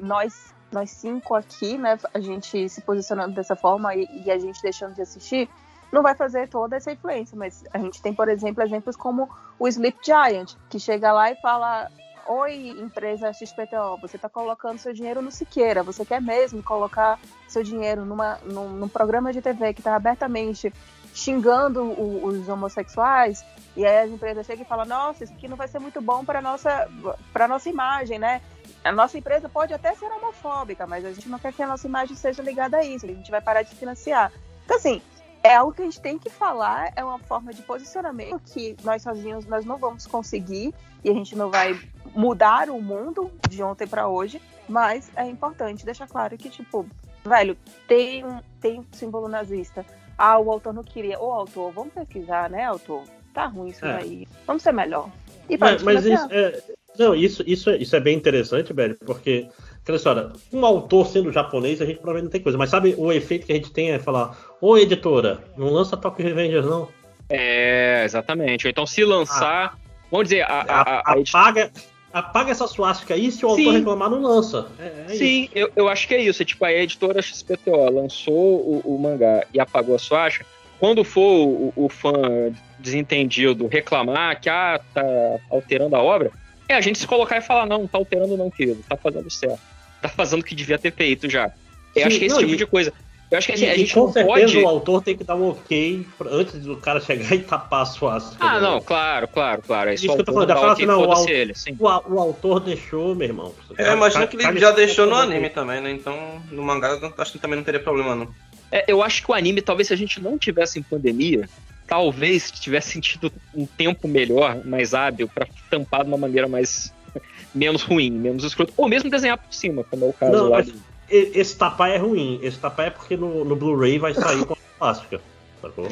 nós, nós cinco aqui, né, a gente se posicionando dessa forma e, e a gente deixando de assistir, não vai fazer toda essa influência, mas a gente tem, por exemplo, exemplos como o Sleep Giant, que chega lá e fala: Oi, empresa XPTO, você está colocando seu dinheiro no Siqueira, você quer mesmo colocar seu dinheiro numa, num, num programa de TV que está abertamente xingando o- os homossexuais, e aí as empresas chegam e falam: Nossa, isso aqui não vai ser muito bom para nossa, para nossa imagem, né? A nossa empresa pode até ser homofóbica, mas a gente não quer que a nossa imagem seja ligada a isso, a gente vai parar de financiar. Então, assim, é algo que a gente tem que falar, é uma forma de posicionamento que nós sozinhos nós não vamos conseguir e a gente não vai mudar o mundo de ontem para hoje, mas é importante deixar claro que tipo, velho, tem um tem um símbolo nazista. Ah, o autor não queria. Ô, autor, vamos pesquisar, né, autor? Tá ruim isso É. daí. Vamos ser melhor. E Mas, pronto, mas assim, isso, é, não, isso, isso, é- isso é bem interessante, velho, porque, aquela história, um autor sendo japonês, a gente provavelmente não tem coisa, mas sabe o efeito que a gente tem é falar, ô editora, não lança Tokyo Revengers, não. É, exatamente. Ou então, se lançar. Vamos dizer, a, a, a, a Apaga, apaga essa suástica aí, se o autor reclamar, não lança. É, é Sim, eu, eu acho que é isso. É tipo, a editora XPTO lançou o, o mangá e apagou a suástica. Quando for o, o fã desentendido reclamar que ah, tá alterando a obra, é a gente se colocar e falar, não, não tá alterando não, querido, tá fazendo certo. Tá fazendo o que devia ter feito já. Eu Sim, acho que é esse não, tipo e- de coisa. Eu acho que assim, E- a e gente com não certeza pode. o autor tem que dar um ok pra- antes do cara chegar e tapar a suástica. Ah, né? não, claro, claro, claro. Aí Isso só que eu tô o falando, fala dá assim, não, o, au- ele, o, a- o autor deixou, meu irmão. É, eu imagino que ele já deixou no anime. anime também, né? Então, no mangá, eu acho que também não teria problema, não. É, eu acho que o anime, talvez se a gente não tivesse em pandemia, talvez tivesse sentido um tempo melhor, mais hábil, pra tampar de uma maneira mais menos ruim, menos escroto, ou mesmo desenhar por cima, como é o caso Não, lá. mas esse tapar é ruim. Esse tapar é porque no, no Blu-ray vai sair com a plástica. Sacou?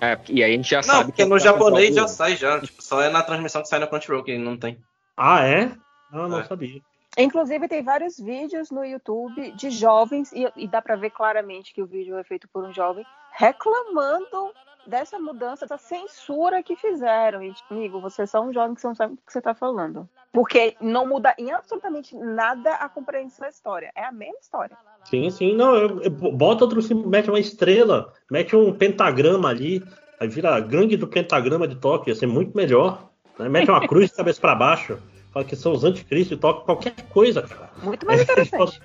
É, e aí a gente já Não, sabe porque que no é japonês já sai já. Tipo, só é na transmissão que sai na Crunchyroll que não tem. Ah, é? Ah, não É. sabia. Inclusive, tem vários vídeos no YouTube de jovens, e, e dá pra ver claramente que o vídeo é feito por um jovem, reclamando dessa mudança, dessa censura que fizeram. E, amigo, você é só um jovem que você não sabe o que você tá falando. Porque não muda em absolutamente nada a compreensão da história. É a mesma história. Sim, sim. Não, eu, eu- bota outro mete uma estrela, mete um pentagrama ali, aí vira a gangue do pentagrama de Tóquio, ia ser muito melhor. né? Mete uma cruz de cabeça pra baixo. Fala que são os anticristos de Tóquio, qualquer coisa, cara. Muito mais interessante.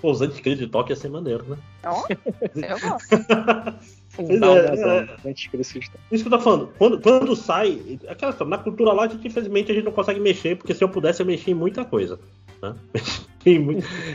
Pô, os anticristos de Tóquio ia ser maneiro, né? Ó, eu gosto. Não, é, é. anticristo. Isso que eu tô falando. Quando, quando sai. Aquela na cultura lá, a gente, infelizmente, a gente não consegue mexer, porque se eu pudesse, eu mexia em muita coisa. Né?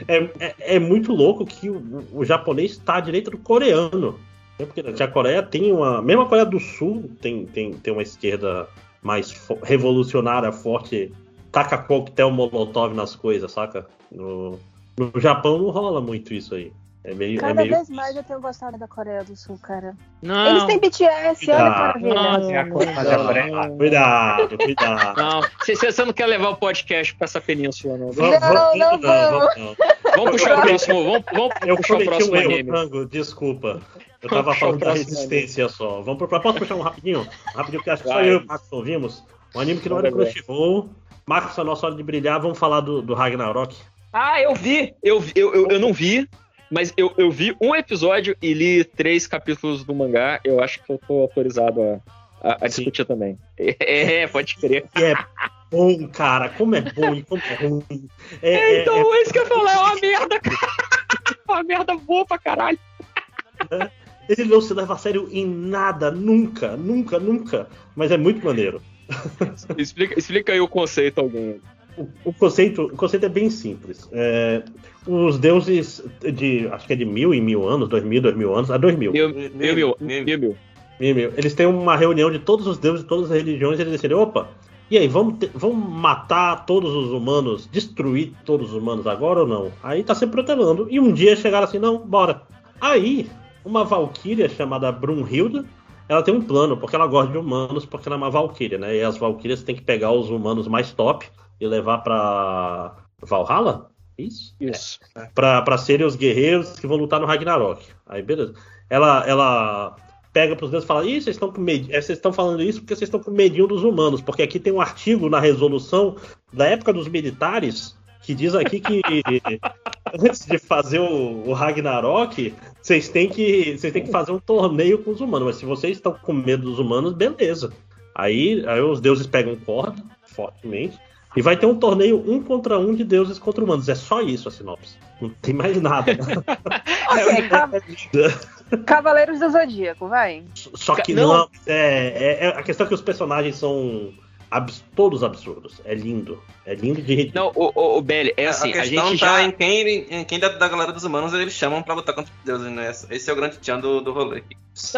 É, é, é muito louco que o, o japonês está à direita do coreano. né? Porque a Coreia tem uma. Mesmo a Coreia do Sul tem, tem, tem uma esquerda mais revolucionária, forte, taca coquetel molotov nas coisas, saca? No, no Japão não rola muito isso aí. É meio. é Cada meio... vez mais eu tenho gostado da Coreia do Sul, cara. Não. Eles têm BTS, olha que maravilha. Não, É a coisa- mas a Coreia- Cuidado, cuidado. Não, você, você não quer levar o podcast pra essa península, não. Vamos- vamos- não, vamos, não. Vamos puxar o próximo, vamos, vamos Eu puxar o próximo um erro, anime. Frango, desculpa. Eu Vamos tava o falando da resistência só. Vamos pro Posso puxar um rapidinho? Rapidinho, que acho que só eu e o Max ouvimos. Um anime que não era ver. Crunchyroll. Max, a nossa hora de brilhar. Vamos falar do, do Ragnarok. Ah, eu vi. Eu, vi- eu, eu, eu não vi, mas eu, eu vi um episódio e li três capítulos do mangá. Eu acho que eu tô autorizado a, a, a discutir também. É, pode crer. É bom, cara. Como é bom e como é ruim. É, É, então, é- é isso que eu falar, é uma merda, cara. Uma merda boa pra caralho. Ele não se leva a sério em nada, nunca, nunca, nunca. Mas é muito maneiro. Explica, explica aí o conceito, alguém. O, o conceito, o conceito é bem simples. É, os deuses de, acho que é de mil em mil anos, dois mil, dois mil anos, a dois mil. Mil, mil, mil, mil, mil. Mil, mil. Eles têm uma reunião de todos os deuses de todas as religiões e eles decidem, opa, e aí, vamos, ter- vamos matar todos os humanos, destruir todos os humanos agora ou não? Aí tá se protelando. E um dia chegaram assim, não, bora. Aí, uma valquíria chamada Brunhilda, ela tem um plano, porque ela gosta de humanos, porque ela é uma valquíria, né? E as valquírias têm que pegar os humanos mais top e levar pra Valhalla? Isso? Isso. Pra, pra serem os guerreiros que vão lutar no Ragnarok. Aí, beleza. Ela, ela pega pros deuses e fala: Ih, vocês estão com med... eh, vocês estão falando isso porque vocês estão com medinho dos humanos. Porque aqui tem um artigo na resolução da época dos militares que diz aqui que antes de fazer o, o Ragnarok, vocês têm, que, vocês têm que fazer um torneio com os humanos. Mas se vocês estão com medo dos humanos, beleza. Aí, aí os deuses pegam corda, fortemente, e vai ter um torneio um contra um de deuses contra humanos. É só isso a sinopse. Não tem mais nada. Ok, Ca- Cavaleiros do Zodíaco, vai. Só que não. é, é- é- a questão é que os personagens são abs- todos absurdos. É lindo. É lindo de ridículo. Não, o, o, o Belly, é assim, a a, questão gente tá já. em quem, em quem da, da galera dos humanos eles chamam pra lutar contra os deuses, né? Esse é o grande tchan do, do rolê aqui.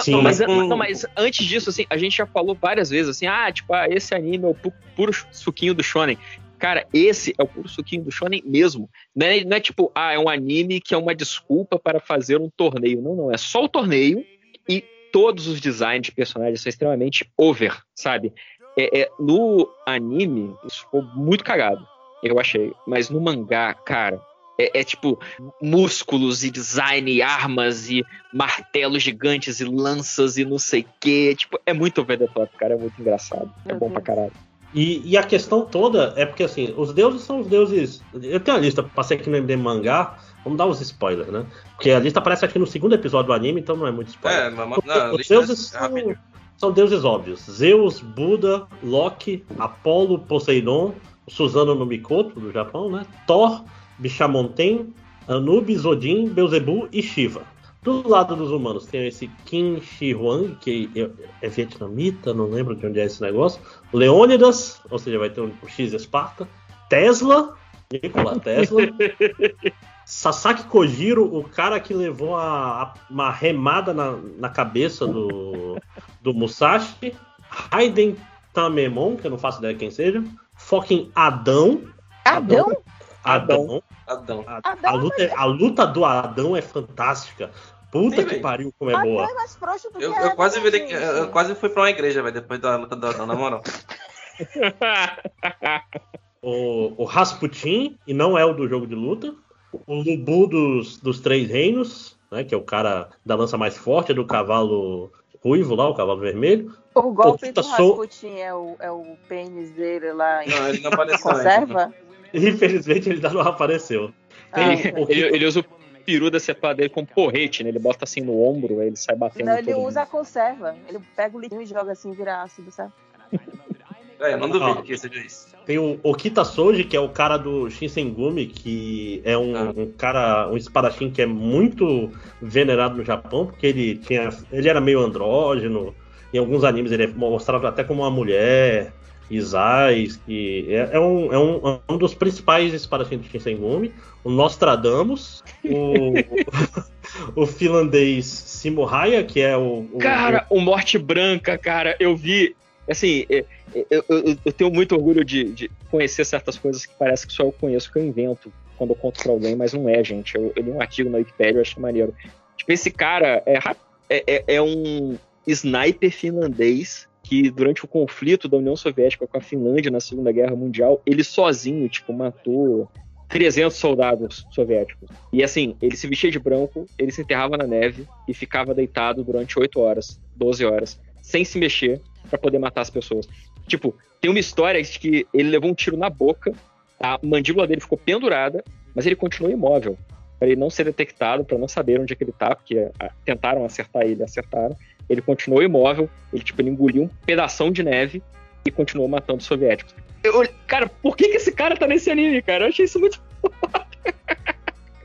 Não, não, mas, Com- não, mas antes disso, assim, a gente já falou várias vezes assim, ah, tipo, ah, esse anime é o pu- puro suquinho do shonen. Cara, esse é o puro suquinho do shonen mesmo. Não é, não é tipo, ah, é um anime que é uma desculpa para fazer um torneio. Não, não. É só o torneio e todos os designs de personagens são extremamente over, sabe? É, é, no anime, isso ficou muito cagado, eu achei. Mas no mangá, cara, é, é tipo músculos e design, e armas e martelos gigantes e lanças e não sei o que. Tipo, é muito over the top, cara. É muito engraçado. É bom pra caralho. E, e a questão toda é porque, assim, os deuses são os deuses. Eu tenho a lista, passei aqui no MD Mangá. Vamos dar os spoilers, né? Porque a lista aparece aqui no segundo episódio do anime, então não é muito spoiler. É, mas não, os deuses é são. São deuses óbvios: Zeus, Buda, Loki, Apolo, Poseidon, Suzano no Mikoto, do Japão, né? Thor, Bishamonten, Anubis, Odin, Beelzebub e Shiva. Do lado dos humanos tem esse Qin Shi Huang, que é- é vietnamita, não lembro de onde é esse negócio. Leônidas, ou seja, vai ter um X Esparta. Tesla, Nikola Tesla. Sasaki Kojiro, o cara que levou a, a- uma remada na, na cabeça do, do Musashi. Raiden Tamemon, que eu não faço ideia quem seja. Fucking Adão. Adão? Adão. Adão. A, a luta, é- a luta do Adão é fantástica. Puta Sim, que pariu, como é boa. mais frouxo do Eu, que eu a quase Adão, virei, eu quase fui pra uma igreja, velho, depois da luta do Adão, na moral. o, o Rasputin, e não é o do jogo de luta. O Lubu dos, dos Três Reinos, né, que é o cara da lança mais forte, é do cavalo ruivo lá, o cavalo vermelho. O golpe do Okita Sou- Rasputin é o, é o pênis dele lá em Não, ele não apareceu conserva? Infelizmente ele ainda não apareceu. Tem Ele, o- ele, ele usa o peru da cepada dele como porrete, né? Ele bota assim no ombro, aí ele sai batendo. Não, ele todo usa a conserva. Ele pega o liquinho e joga assim, vira ácido, sabe? É, eu não duvido Ah. que seja isso. Tem o Okita Soji, que é o cara do Shinsengumi, que é um, Ah. um cara, um espadachim que é muito venerado no Japão, porque ele tinha. Ele era meio andrógeno. Em alguns animes ele é mostrado até como uma mulher. Isais, que é, é um, é, um, é um dos principais espadachins do Shinsengumi. O Nostradamus, o, o finlandês Simohaya, que é o. o- Cara, o Morte Branca, cara, eu vi. Assim, é, é, eu, eu- eu tenho muito orgulho de, de conhecer certas coisas que parece que só eu conheço, que eu invento quando eu conto pra alguém, mas não é, gente. Eu, eu li um artigo na Wikipedia, eu acho maneiro. Tipo, esse cara é, é, é- é um sniper finlandês que, durante o conflito da União Soviética com a Finlândia na Segunda Guerra Mundial, ele sozinho, tipo, matou 300 soldados soviéticos. E assim, ele se vestia de branco, ele se enterrava na neve e ficava deitado durante 8 horas, 12 horas, sem se mexer pra poder matar as pessoas. Tipo, tem uma história de que ele levou um tiro na boca, a mandíbula dele ficou pendurada, mas ele continuou imóvel. Pra ele não ser detectado, pra não saber onde é que ele tá, porque ah, tentaram acertar ele, acertaram. Ele continuou imóvel, ele tipo, ele engoliu um pedação de neve e continuou matando os soviéticos. Eu, cara, por que, que esse cara tá nesse anime, cara? Eu achei isso muito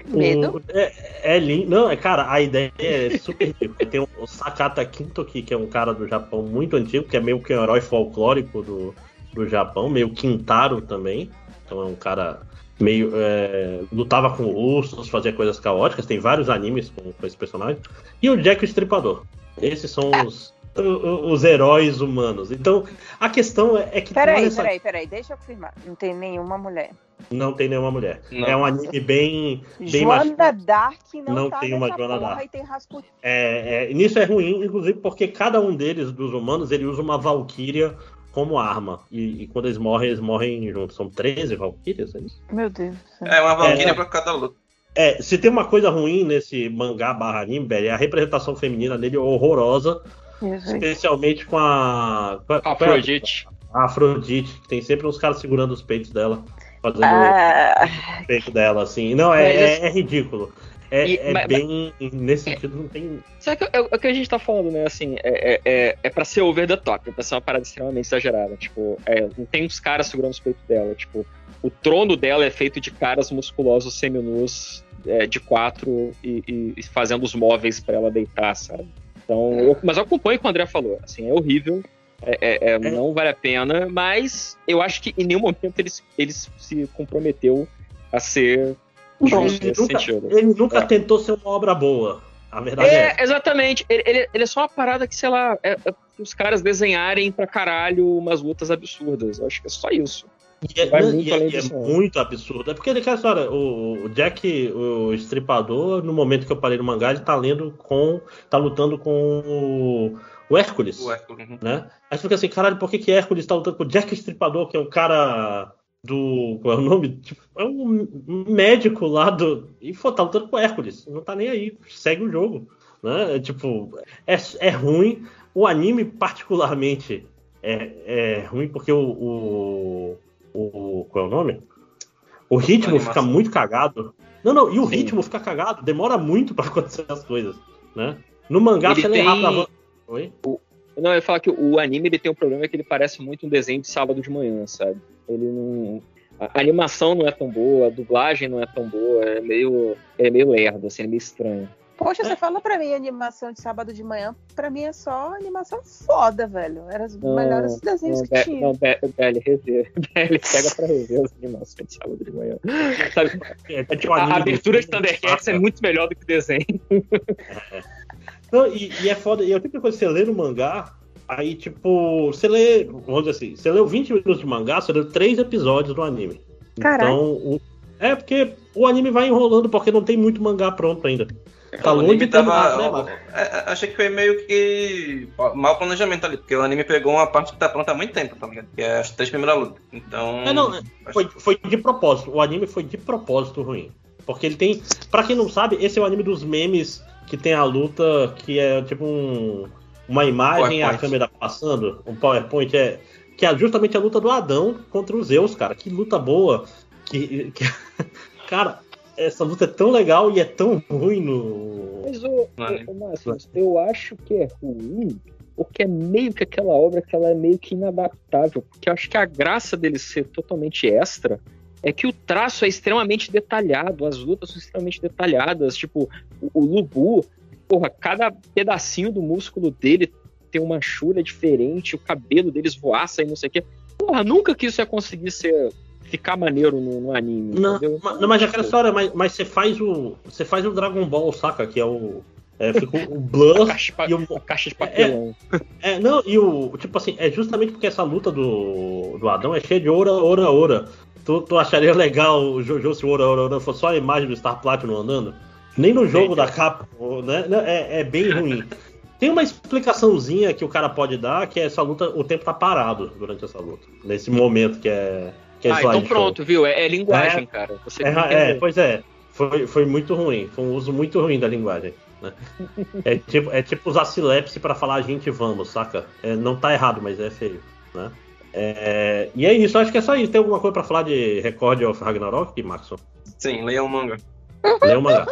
Medo? O- É, é lindo. Não, é, cara, a ideia é super ridícula. Tem o, o Sakata Kintoki, que é um cara do Japão muito antigo, que é meio que um herói folclórico do, do Japão, meio Quintaro também. Então é um cara meio. é, lutava com ursos, fazia coisas caóticas. Tem vários animes com, com esse personagem. E o Jack Estripador. Esses são os, os heróis humanos. Então, a questão é, é que. Peraí, só, peraí, peraí, deixa eu confirmar. Não tem nenhuma mulher. Não tem nenhuma mulher. Não. É um anime bem. bem machista. Joana Dark não, Não tá tem uma Joana Dark. tem Rasputin. É, é, nisso é ruim, inclusive porque cada um deles, dos humanos, ele usa uma valquíria como arma. E, e quando eles morrem, eles morrem juntos. São 13 valquírias, é isso? Meu Deus. É uma valquíria É. pra cada luta. É, se tem uma coisa ruim nesse mangá barra anime, velho, é a representação feminina dele horrorosa. Especialmente com a. Com a Afrodite. A Afrodite, que tem sempre uns caras segurando os peitos dela. Fazendo Ah. o peito dela, assim. Não, é, Mas, é- é ridículo. É, E- é mas- bem. Nesse sentido, não tem. Sabe que é, é o que a gente tá falando, né? Assim, é, é, é, é pra ser over the top, é pra ser uma parada extremamente exagerada. Tipo, é, não tem uns caras segurando os peitos dela. Tipo, o trono dela é feito de caras musculosos seminus é, de quatro e, e- e fazendo os móveis pra ela deitar, sabe? Então, eu- mas eu acompanho o que o André falou. Assim, é horrível. É, é- é- Não vale a pena, mas eu acho que em nenhum momento ele, se- ele se comprometeu a ser Não, justo ele nesse nunca, sentido. ele nunca É. tentou ser uma obra boa. A verdade é, É, exatamente. Ele, ele- ele é só uma parada que, sei lá, é, é os caras desenharem pra caralho umas lutas absurdas. Eu acho que é só isso. E é, Vai muito e é- além e é disso, não. muito absurdo. É porque ele quer história. O, o Jack, o estripador, no momento que eu parei no mangá, ele tá lendo com. tá lutando com o, o Hércules. O Hércules, uhum. Né? Aí você fica assim, caralho, por que, que Hércules tá lutando com o Jack Estripador, que é um cara do. Qual é o nome? Tipo, é um médico lá do. E pô, tá lutando com o Hércules. Não tá nem aí. Segue o jogo. Né? É, tipo, é, é ruim. O anime, particularmente, é, é ruim porque o, o, o- Qual é o nome? O ritmo fica muito cagado. Não, não, e o ritmo fica cagado. Demora muito pra acontecer as coisas. Né? No mangá, Ele você tem- rápido. Oi? Não, eu ia falar que o anime ele tem um problema que ele parece muito um desenho de sábado de manhã, sabe? Ele não. A animação não é tão boa, a dublagem não é tão boa, é meio. É meio lerdo, assim, é meio estranho. Poxa, você fala pra mim animação de sábado de manhã, pra mim é só animação foda, velho. Era os melhores desenhos não, que Be- tinha. Não, Be- Belly, rever. Belly, pega pra rever as animações de sábado de manhã. Sabe? É, tipo, a, a abertura de Thundercats é muito melhor do que o desenho. Não, e, e é foda. E a única coisa que você lê no mangá, aí, tipo, você lê, vamos dizer assim, você leu 20 minutos de mangá, você leu 3 episódios do anime. Caralho. Então, o- é porque o anime vai enrolando porque não tem muito mangá pronto ainda. Tá o anime tava. né, é, é, achei que foi meio que ó, mau planejamento ali, porque o anime pegou uma parte que tá pronta há muito tempo, tá ligado? Que é as três primeiras lutas. Então. É, não, é, foi, foi de propósito. O anime foi de propósito ruim. Porque ele tem. Pra quem não sabe, esse é o anime dos memes que tem a luta que é tipo um, uma imagem e a PowerPoint. câmera passando. Um PowerPoint é. Que é justamente a luta do Adão contra os Zeus, cara. Que luta boa. Que, que- cara, essa luta é tão legal e é tão ruim no. Mas, ô, ô, ô, Márcio, eu acho que é ruim, porque é meio que aquela obra que ela é meio que inadaptável. Porque eu acho que a graça dele ser totalmente extra é que o traço é extremamente detalhado, as lutas são extremamente detalhadas. Tipo, o, o Lubu, porra, cada pedacinho do músculo dele tem uma chura diferente, o cabelo deles voaça e não sei o quê. Porra, nunca que isso ia conseguir ser. Ficar maneiro no, no anime. Não, mas, não, mas é aquela história, mas, mas você faz o. Você faz o Dragon Ball, saca? Que é o. É, fica o Blur e o. caixa de papelão. É, não, e o. Tipo assim, é justamente porque essa luta do, do Adão é cheia de oura, oura, oura. Tu, tu acharia legal o Jojo se o oura, oura, oura fosse só a imagem do Star Platinum andando? Nem no jogo da capa, né? É, é bem ruim. Tem uma explicaçãozinha que o cara pode dar, que é essa luta, o tempo tá parado durante essa luta. Nesse momento que é. Que é ah, então pronto, viu? É, é linguagem, É, cara. Você É, é, pois é. Foi, foi muito ruim. Foi um uso muito ruim da linguagem. né? É tipo, é tipo usar silepse pra falar a gente vamos, saca? É, não tá errado, mas é feio. Né? É, e é isso, acho que é só isso. Tem alguma coisa pra falar de Record of Ragnarok, Maxon? Sim, leia o manga. Lê o mangá.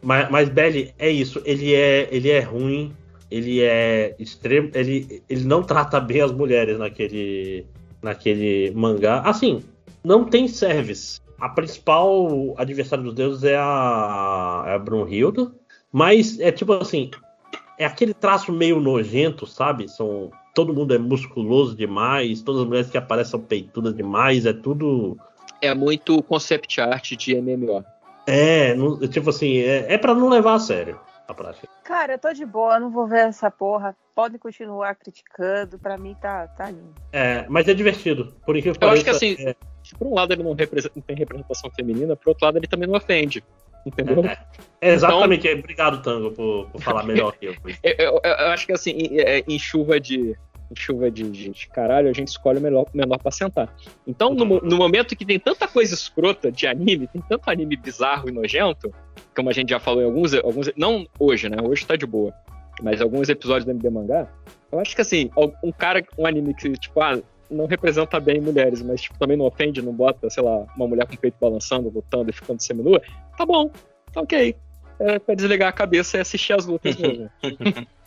Mas, mas Belly, é isso. Ele é, ele é ruim. Ele é extremo. Ele, ele não trata bem as mulheres naquele, naquele mangá. Assim, não tem service. A principal adversária dos deuses é a, é a Brunhilde. Mas é tipo assim. É aquele traço meio nojento, sabe? São, todo mundo é musculoso demais. Todas as mulheres que aparecem são peitudas demais. É tudo. É muito concept art de MMO. É, tipo assim, é, é para não levar a sério a prática. Cara, eu tô de boa, não vou ver essa porra. Podem continuar criticando, pra mim tá, tá lindo. É, mas é divertido. Por incrível que Eu acho que pareça, assim, é- por um lado ele não, não tem representação feminina, por outro lado ele também não ofende. Entendeu? É, é, exatamente. Obrigado, Tango, por, por falar melhor que eu. Eu, eu- eu acho que assim, em, é, em chuva de. Chuva de, de caralho, a gente escolhe o melhor, menor pra sentar. Então, no, no momento que tem tanta coisa escrota de anime, tem tanto anime bizarro e nojento, como a gente já falou em alguns. alguns não hoje, né? Hoje tá de boa. Mas alguns episódios do MD Mangá, eu acho que assim, um cara, um anime que, tipo, ah, não representa bem mulheres, mas tipo, também não ofende, não bota, sei lá, uma mulher com o peito balançando, lutando e ficando seminua, tá bom, tá ok. É pra desligar a cabeça e assistir as lutas mesmo.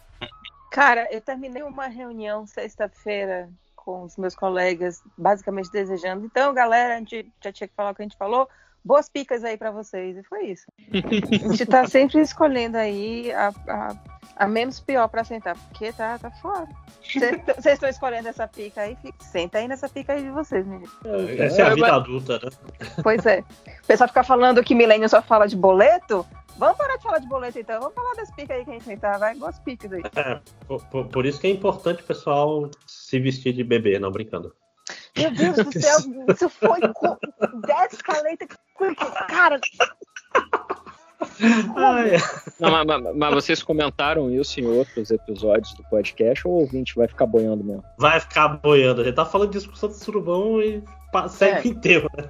Cara, eu terminei uma reunião sexta-feira com os meus colegas, basicamente desejando. Então, galera, a gente já tinha que falar o que a gente falou. Boas picas aí pra vocês. E foi isso. A gente tá sempre escolhendo aí a, a, a menos pior pra sentar, porque tá, tá foda. Vocês estão escolhendo essa pica aí, fica- senta aí nessa pica aí de vocês, menino. Essa é a vida adulta, né? Pois é. O pessoal fica falando que milênio só fala de boleto. Vamos parar de falar de boleto então. Vamos falar das picas aí que a gente sentar. Vai, boas picas aí. É, por, por- por isso que é importante o pessoal se vestir de bebê, não brincando. Meu Deus do céu, isso foi com Escalator. Cara, Não, mas, mas- mas vocês comentaram isso em outros episódios do podcast ou o ouvinte vai ficar boiando mesmo? Vai ficar boiando. A gente tá falando de discussão de surubão e segue É. o inteiro, né?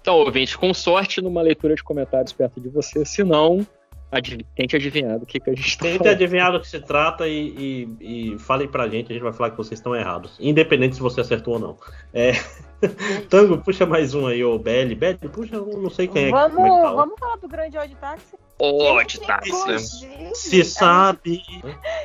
Então, ouvinte, com sorte numa leitura de comentários perto de você, se não, adiv- tente adivinhar do que, que a gente tá Tente falando. adivinhar do que se trata e, e, e falem pra gente, a gente vai falar que vocês estão errados. Independente se você acertou ou não. É... Tango, puxa mais um aí, ô Belly. Belly, puxa, eu não sei quem é. vamos, é que fala. vamos falar do grande Odd Táxi. Odd Táxi. Inclusive, Se sabe.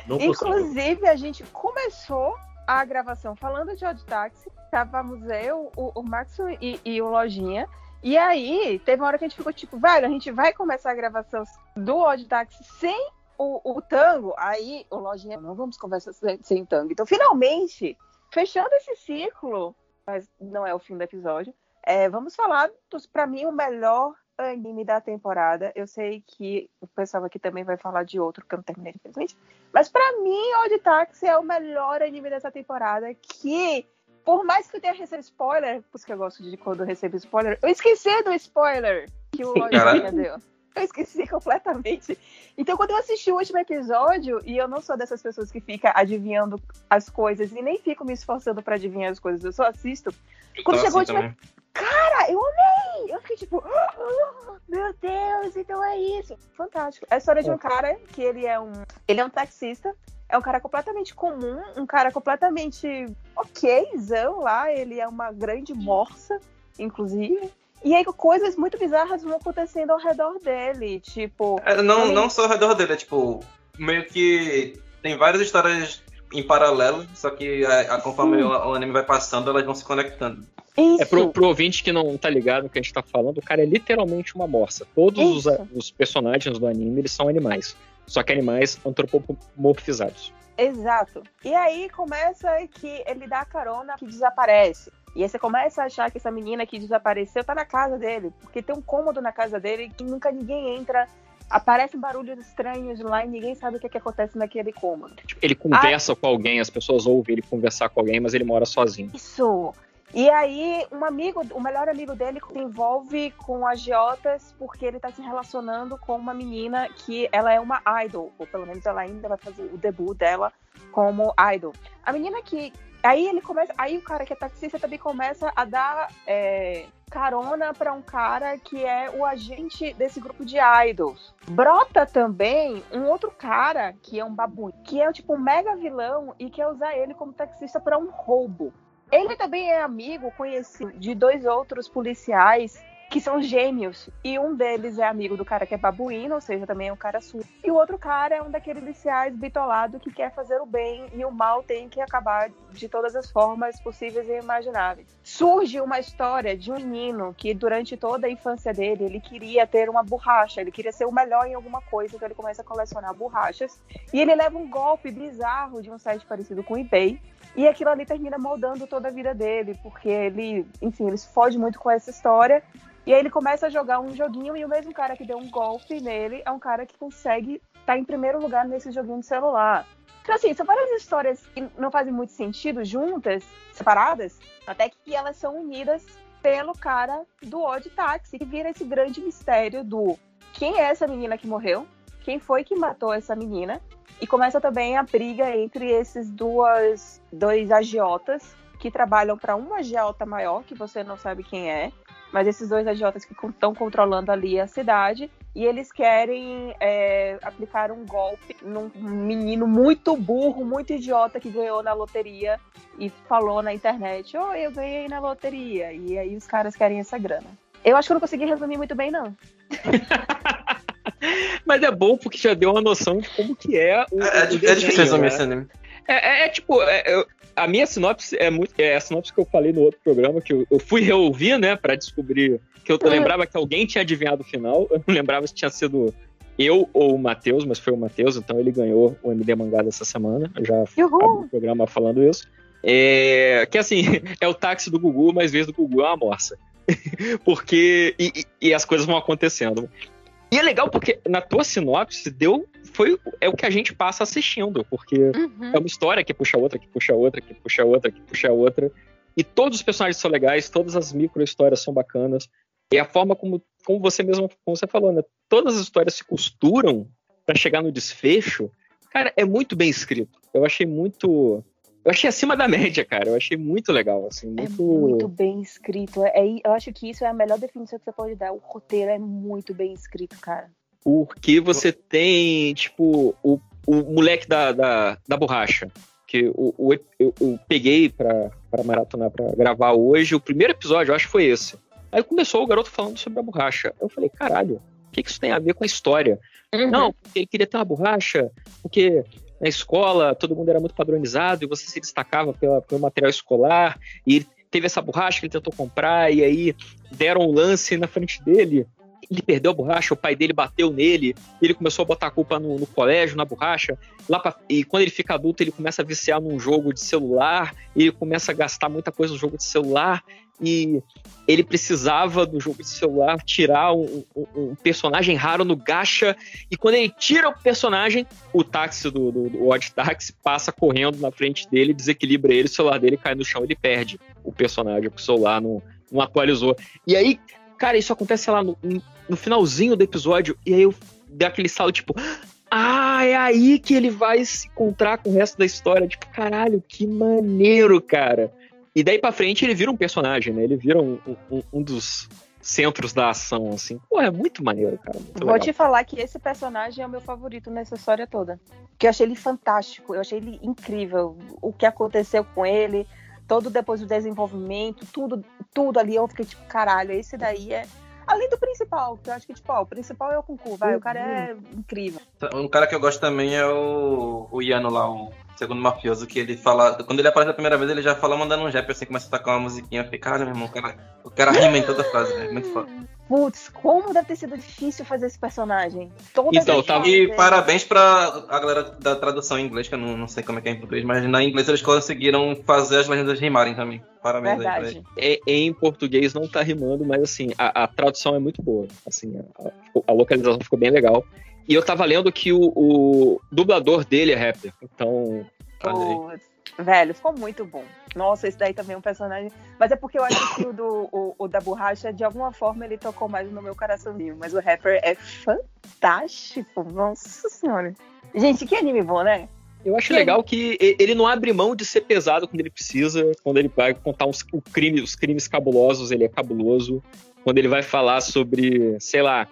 Inclusive, a gente começou a gravação falando de Odd Táxi. Estávamos eu, o, o Max e, e o Lojinha. E aí, teve uma hora que a gente ficou tipo, velho, a gente vai começar a gravação do Odd Táxi sem o, o tango. Aí, o Lojinha, não vamos conversar sem, sem tango. Então, finalmente, fechando esse ciclo, mas não é o fim do episódio, é, vamos falar pra mim, o melhor anime da temporada. Eu sei que o pessoal aqui também vai falar de outro que eu não terminei, infelizmente. Mas pra mim, Odd Taxi é o melhor anime dessa temporada. Que, por mais que eu tenha recebido spoiler, por isso que eu gosto de quando eu recebo spoiler, eu esqueci do spoiler que o Lojinha deu. Eu esqueci completamente. Então, quando eu assisti o último episódio, e eu não sou dessas pessoas que fica adivinhando as coisas e nem fico me esforçando pra adivinhar as coisas, eu só assisto. Quando Então, chegou o assim último também. Cara, eu amei! Eu fiquei tipo, "Ah, meu Deus, então é isso. Fantástico. É a história de um cara que ele é um. Ele é um taxista. É um cara completamente comum, um cara completamente okzão lá. Ele é uma grande morsa, inclusive. E aí coisas muito bizarras vão acontecendo ao redor dele. Tipo. É, não, também- não só ao redor dele, é tipo, meio que tem várias histórias em paralelo, só que a, a- conforme o, o anime vai passando, elas vão se conectando. É pro, pro ouvinte que não tá ligado no que a gente tá falando, o cara é literalmente uma morsa. Todos os, Isso. os personagens do anime, eles são animais. Só que animais antropomorfizados. Exato. E aí começa que ele dá carona que desaparece. E aí você começa a achar que essa menina que desapareceu tá na casa dele, porque tem um cômodo na casa dele que nunca ninguém entra. Aparecem barulhos estranhos lá e ninguém sabe o que, que acontece naquele cômodo. Ele conversa com alguém, as pessoas ouvem ele conversar com alguém, mas ele mora sozinho. Isso. E aí, um amigo, o melhor amigo dele se envolve com agiotas porque ele tá se relacionando com uma menina que ela é uma idol, ou pelo menos ela ainda vai fazer o debut dela como idol. A menina que. Aí ele começa. Aí o cara que é taxista também começa a dar é, carona pra um cara que é o agente desse grupo de idols. Brota também um outro cara que é um babu, que é tipo um mega vilão e quer usar ele como taxista pra um roubo. Ele também é amigo, conhecido, de dois outros policiais que são gêmeos. E um deles é amigo do cara que é babuíno, ou seja, também é um cara surdo. E o outro cara é um daqueles policiais bitolado que quer fazer o bem e o mal tem que acabar de todas as formas possíveis e imagináveis. Surge uma história de um menino que durante toda a infância dele, ele queria ter uma borracha, ele queria ser o melhor em alguma coisa, então ele começa a colecionar borrachas. E ele leva um golpe bizarro de um site parecido com o eBay. E aquilo ali termina moldando toda a vida dele, porque ele, enfim, ele se fode muito com essa história. E aí ele começa a jogar um joguinho e o mesmo cara que deu um golpe nele é um cara que consegue estar em primeiro lugar nesse joguinho de celular. Então, assim, são várias histórias que não fazem muito sentido juntas, separadas, até que elas são unidas pelo cara do Odd Taxi, que vira esse grande mistério do quem é essa menina que morreu, quem foi que matou essa menina, e começa também a briga entre esses duas, dois agiotas que trabalham para um agiota maior, que você não sabe quem é, mas esses dois agiotas que estão controlando ali a cidade, e eles querem é, aplicar um golpe num menino muito burro, muito idiota que ganhou na loteria e falou na internet: Oh, eu ganhei na loteria. E aí os caras querem essa grana. Eu acho que eu não consegui resumir muito bem, não. Mas é bom porque já deu uma noção de como que é o. É, é o é difícil resumir né? esse anime. É, é- é tipo, é- eu- a, minha sinopse é muito. É a sinopse que eu falei no outro programa, que eu, eu fui reouvir, né, pra descobrir. Que eu Hum. lembrava que alguém tinha adivinhado o final. Eu não lembrava se tinha sido eu ou o Matheus, mas foi o Matheus, então ele ganhou o MD Mangá dessa semana. Eu já abri o programa falando isso. É, que assim, é o táxi do Gugu, mas vez do Gugu é uma morsa. porque. E, e- e as coisas vão acontecendo. E é legal porque na tua sinopse deu. Foi, é o que a gente passa assistindo, porque é uma história que puxa outra, que puxa outra, que puxa outra, que puxa outra. E todos os personagens são legais, todas as micro-histórias são bacanas. E a forma como, como você mesmo como você falou, né? Todas as histórias se costuram pra chegar no desfecho. Cara, é muito bem escrito. Eu achei muito. Eu achei acima da média, cara. Eu achei muito legal, assim. Muito. Muito bem escrito. É, é- eu acho que isso é a melhor definição que você pode dar. O roteiro é muito bem escrito, cara. Porque você tem, tipo, o, o moleque da, da, da borracha. Que o, o- eu, eu peguei pra, pra maratonar, pra gravar hoje. O primeiro episódio, eu acho que foi esse. Aí começou o garoto falando sobre a borracha. Eu falei, caralho, o que, que isso tem a ver com a história? Não, porque ele queria ter uma borracha, porque na escola todo mundo era muito padronizado e você se destacava pela, pelo material escolar. E teve essa borracha que ele tentou comprar, e aí deram um lance na frente dele. Ele perdeu a borracha, o pai dele bateu nele, ele começou a botar a culpa no, no colégio, na borracha. Lá pra- e quando ele fica adulto, ele começa a viciar num jogo de celular, ele começa a gastar muita coisa no jogo de celular, e ele precisava do jogo de celular tirar um, um- um personagem raro no gacha, e quando ele tira o personagem, o táxi do, do, do Odd Taxi passa correndo na frente dele, desequilibra ele, o celular dele cai no chão, ele perde o personagem, o celular não, não atualizou. E aí, cara, isso acontece, lá, no, no finalzinho do episódio, e aí eu dei aquele salto, tipo, ah, é aí que ele vai se encontrar com o resto da história. Tipo, caralho, que maneiro, cara. E daí pra frente ele vira um personagem, né? Ele vira um, um- um dos centros da ação, assim. Pô, é muito maneiro, cara. Muito Vou legal. te falar que esse personagem é o meu favorito nessa história toda. Que eu achei ele fantástico, eu achei ele incrível. O que aconteceu com ele, todo depois do desenvolvimento, tudo, tudo ali. Eu fiquei tipo, caralho, esse daí é. Além do principal, que eu acho que, tipo, ó, o principal é o concurso, vai, o cara é incrível. Um cara que eu gosto também é o, o Iano lá, o segundo mafioso, que ele fala. Quando ele aparece a primeira vez, ele já fala mandando um rap assim, começa a tocar uma musiquinha. Eu fiquei, caralho, meu irmão, o cara, o cara rima em toda frase, velho. Muito foda. Putz, como deve ter sido difícil fazer esse personagem. Todas Então, tá, e parabéns pra a galera da tradução em inglês, que eu não, não sei como é que é em português, mas na inglês eles conseguiram fazer as legendas rimarem também. Parabéns aí pra eles. É, em português não tá rimando, mas assim, a, a tradução é muito boa. Assim, a, a localização ficou bem legal. E eu tava lendo que o, o dublador dele é rapper. Então. Velho, ficou muito bom. Nossa, esse daí também é um personagem. Mas é porque eu acho que o, do, o, o da borracha, de alguma forma, ele tocou mais no meu coraçãozinho. Mas o rapper é fantástico. Nossa senhora. Gente, que anime bom, né? Eu acho legal que e- ele não abre mão de ser pesado quando ele precisa, quando ele vai contar uns, o crime, os crimes cabulosos, ele é cabuloso. Quando ele vai falar sobre, sei lá,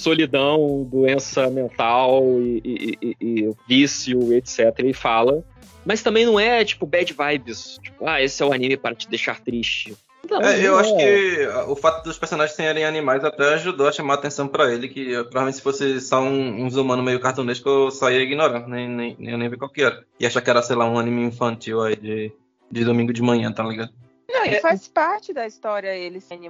solidão, doença mental e, e- e- e vício, etc. Ele fala. Mas também não é, tipo, bad vibes. Tipo, ah, esse é o anime para te deixar triste. Não, É, eu não acho é. que o fato dos personagens serem animais até ajudou a chamar a atenção pra ele, que eu, provavelmente se fosse só um, uns humanos meio cartunesco, eu só ia ignorar, nem, nem, nem, eu nem vi qual que era. E achar que era, sei lá, um anime infantil aí de, de domingo de manhã, tá ligado? Não, e faz parte da história eles serem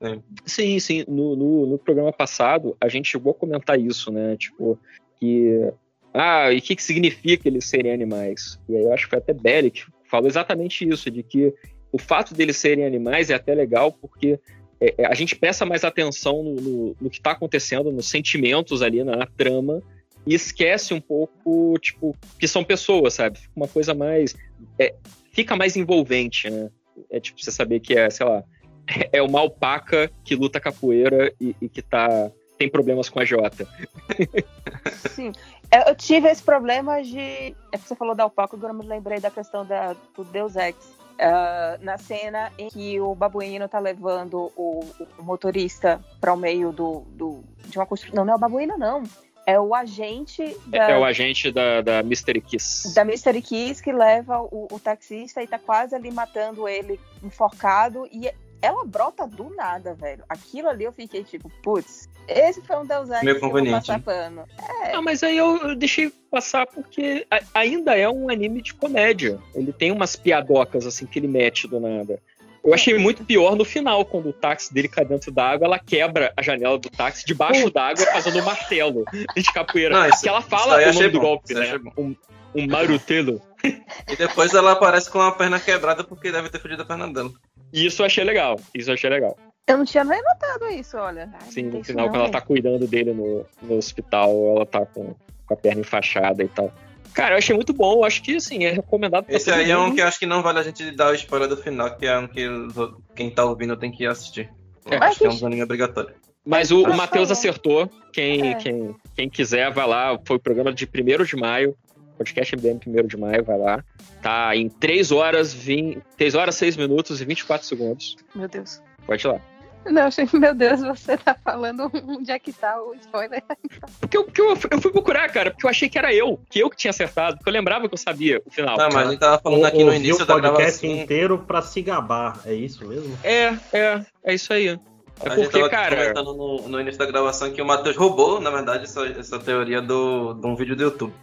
animais. Sim, sim. No, no, no programa passado, a gente chegou a comentar isso, né? Tipo, que. Ah, e o que, que significa eles serem animais? E aí eu acho que foi até Belly que falou exatamente isso, de que o fato deles serem animais é até legal porque é, é, a gente presta mais atenção no, no, no que está acontecendo, nos sentimentos ali, na, na trama, e esquece um pouco, tipo, que são pessoas, sabe? Fica uma coisa mais. é, fica mais envolvente, né? É tipo, você saber que é, sei lá, é uma alpaca que luta capoeira e, e que tá, tem problemas com a Jota. Sim. Eu eu tive esse problema de. É que você falou da alpaca, agora eu me lembrei da questão da, do Deus Ex. Ah, na cena em que o babuíno tá levando o, o motorista para o meio do, do- de uma construção. Não, não é o babuíno, não. É o agente É, da, é o agente da, da Mystery Kiss. da Mystery Kiss que leva o, o taxista e tá quase ali matando ele enforcado. E ela brota do nada, velho. Aquilo ali eu fiquei tipo, putz, Esse foi um Deus Ex Meio que eu vou conveniente, passar né? pano. É, Ah, mas aí eu, eu deixei passar porque a- ainda é um anime de comédia. Ele tem umas piadocas assim que ele mete do nada. Eu achei muito pior no final, quando o táxi dele cai dentro d'água, ela quebra a janela do táxi debaixo d'água fazendo um martelo de capoeira. Não, isso- que ela fala o nome do golpe, né? Um, um marutelo. E depois ela aparece com a perna quebrada porque deve ter fugido a perna dela. E isso eu achei legal. Isso eu achei legal. eu não tinha nem notado isso, olha. Ai, Sim, no final, não, quando ela tá cuidando dele no, no hospital, ela tá com, com a perna enfaixada e tal. Cara, eu achei muito bom. Eu acho que, assim, é recomendado pra Esse aí é um que eu acho que não vale a gente dar o spoiler do final, que é um que quem tá ouvindo tem que assistir. Eu É. acho que é um anime obrigatório. Mas o, o Matheus acertou. Quem, É. quem, quem quiser, vai lá. Foi o programa de 1 de maio. Podcast MDM 1 de maio, vai lá. Tá em 3 horas, 20, 3 horas, 6 minutos e 24 segundos. Meu Deus. Pode ir lá. Não, achei, meu Deus, você tá falando onde é que tá o spoiler. Porque eu, porque eu, eu fui procurar, cara, porque eu achei que era eu, que eu que tinha acertado, porque eu lembrava que eu sabia o final. Não, mas a gente tava falando aqui no início o da podcast gravação. inteiro pra se gabar, é isso mesmo? É, é, é isso aí. É a gente porque, tava cara. comentando no, no início da gravação que o Matheus roubou, na verdade, essa, essa teoria do, de um vídeo do YouTube.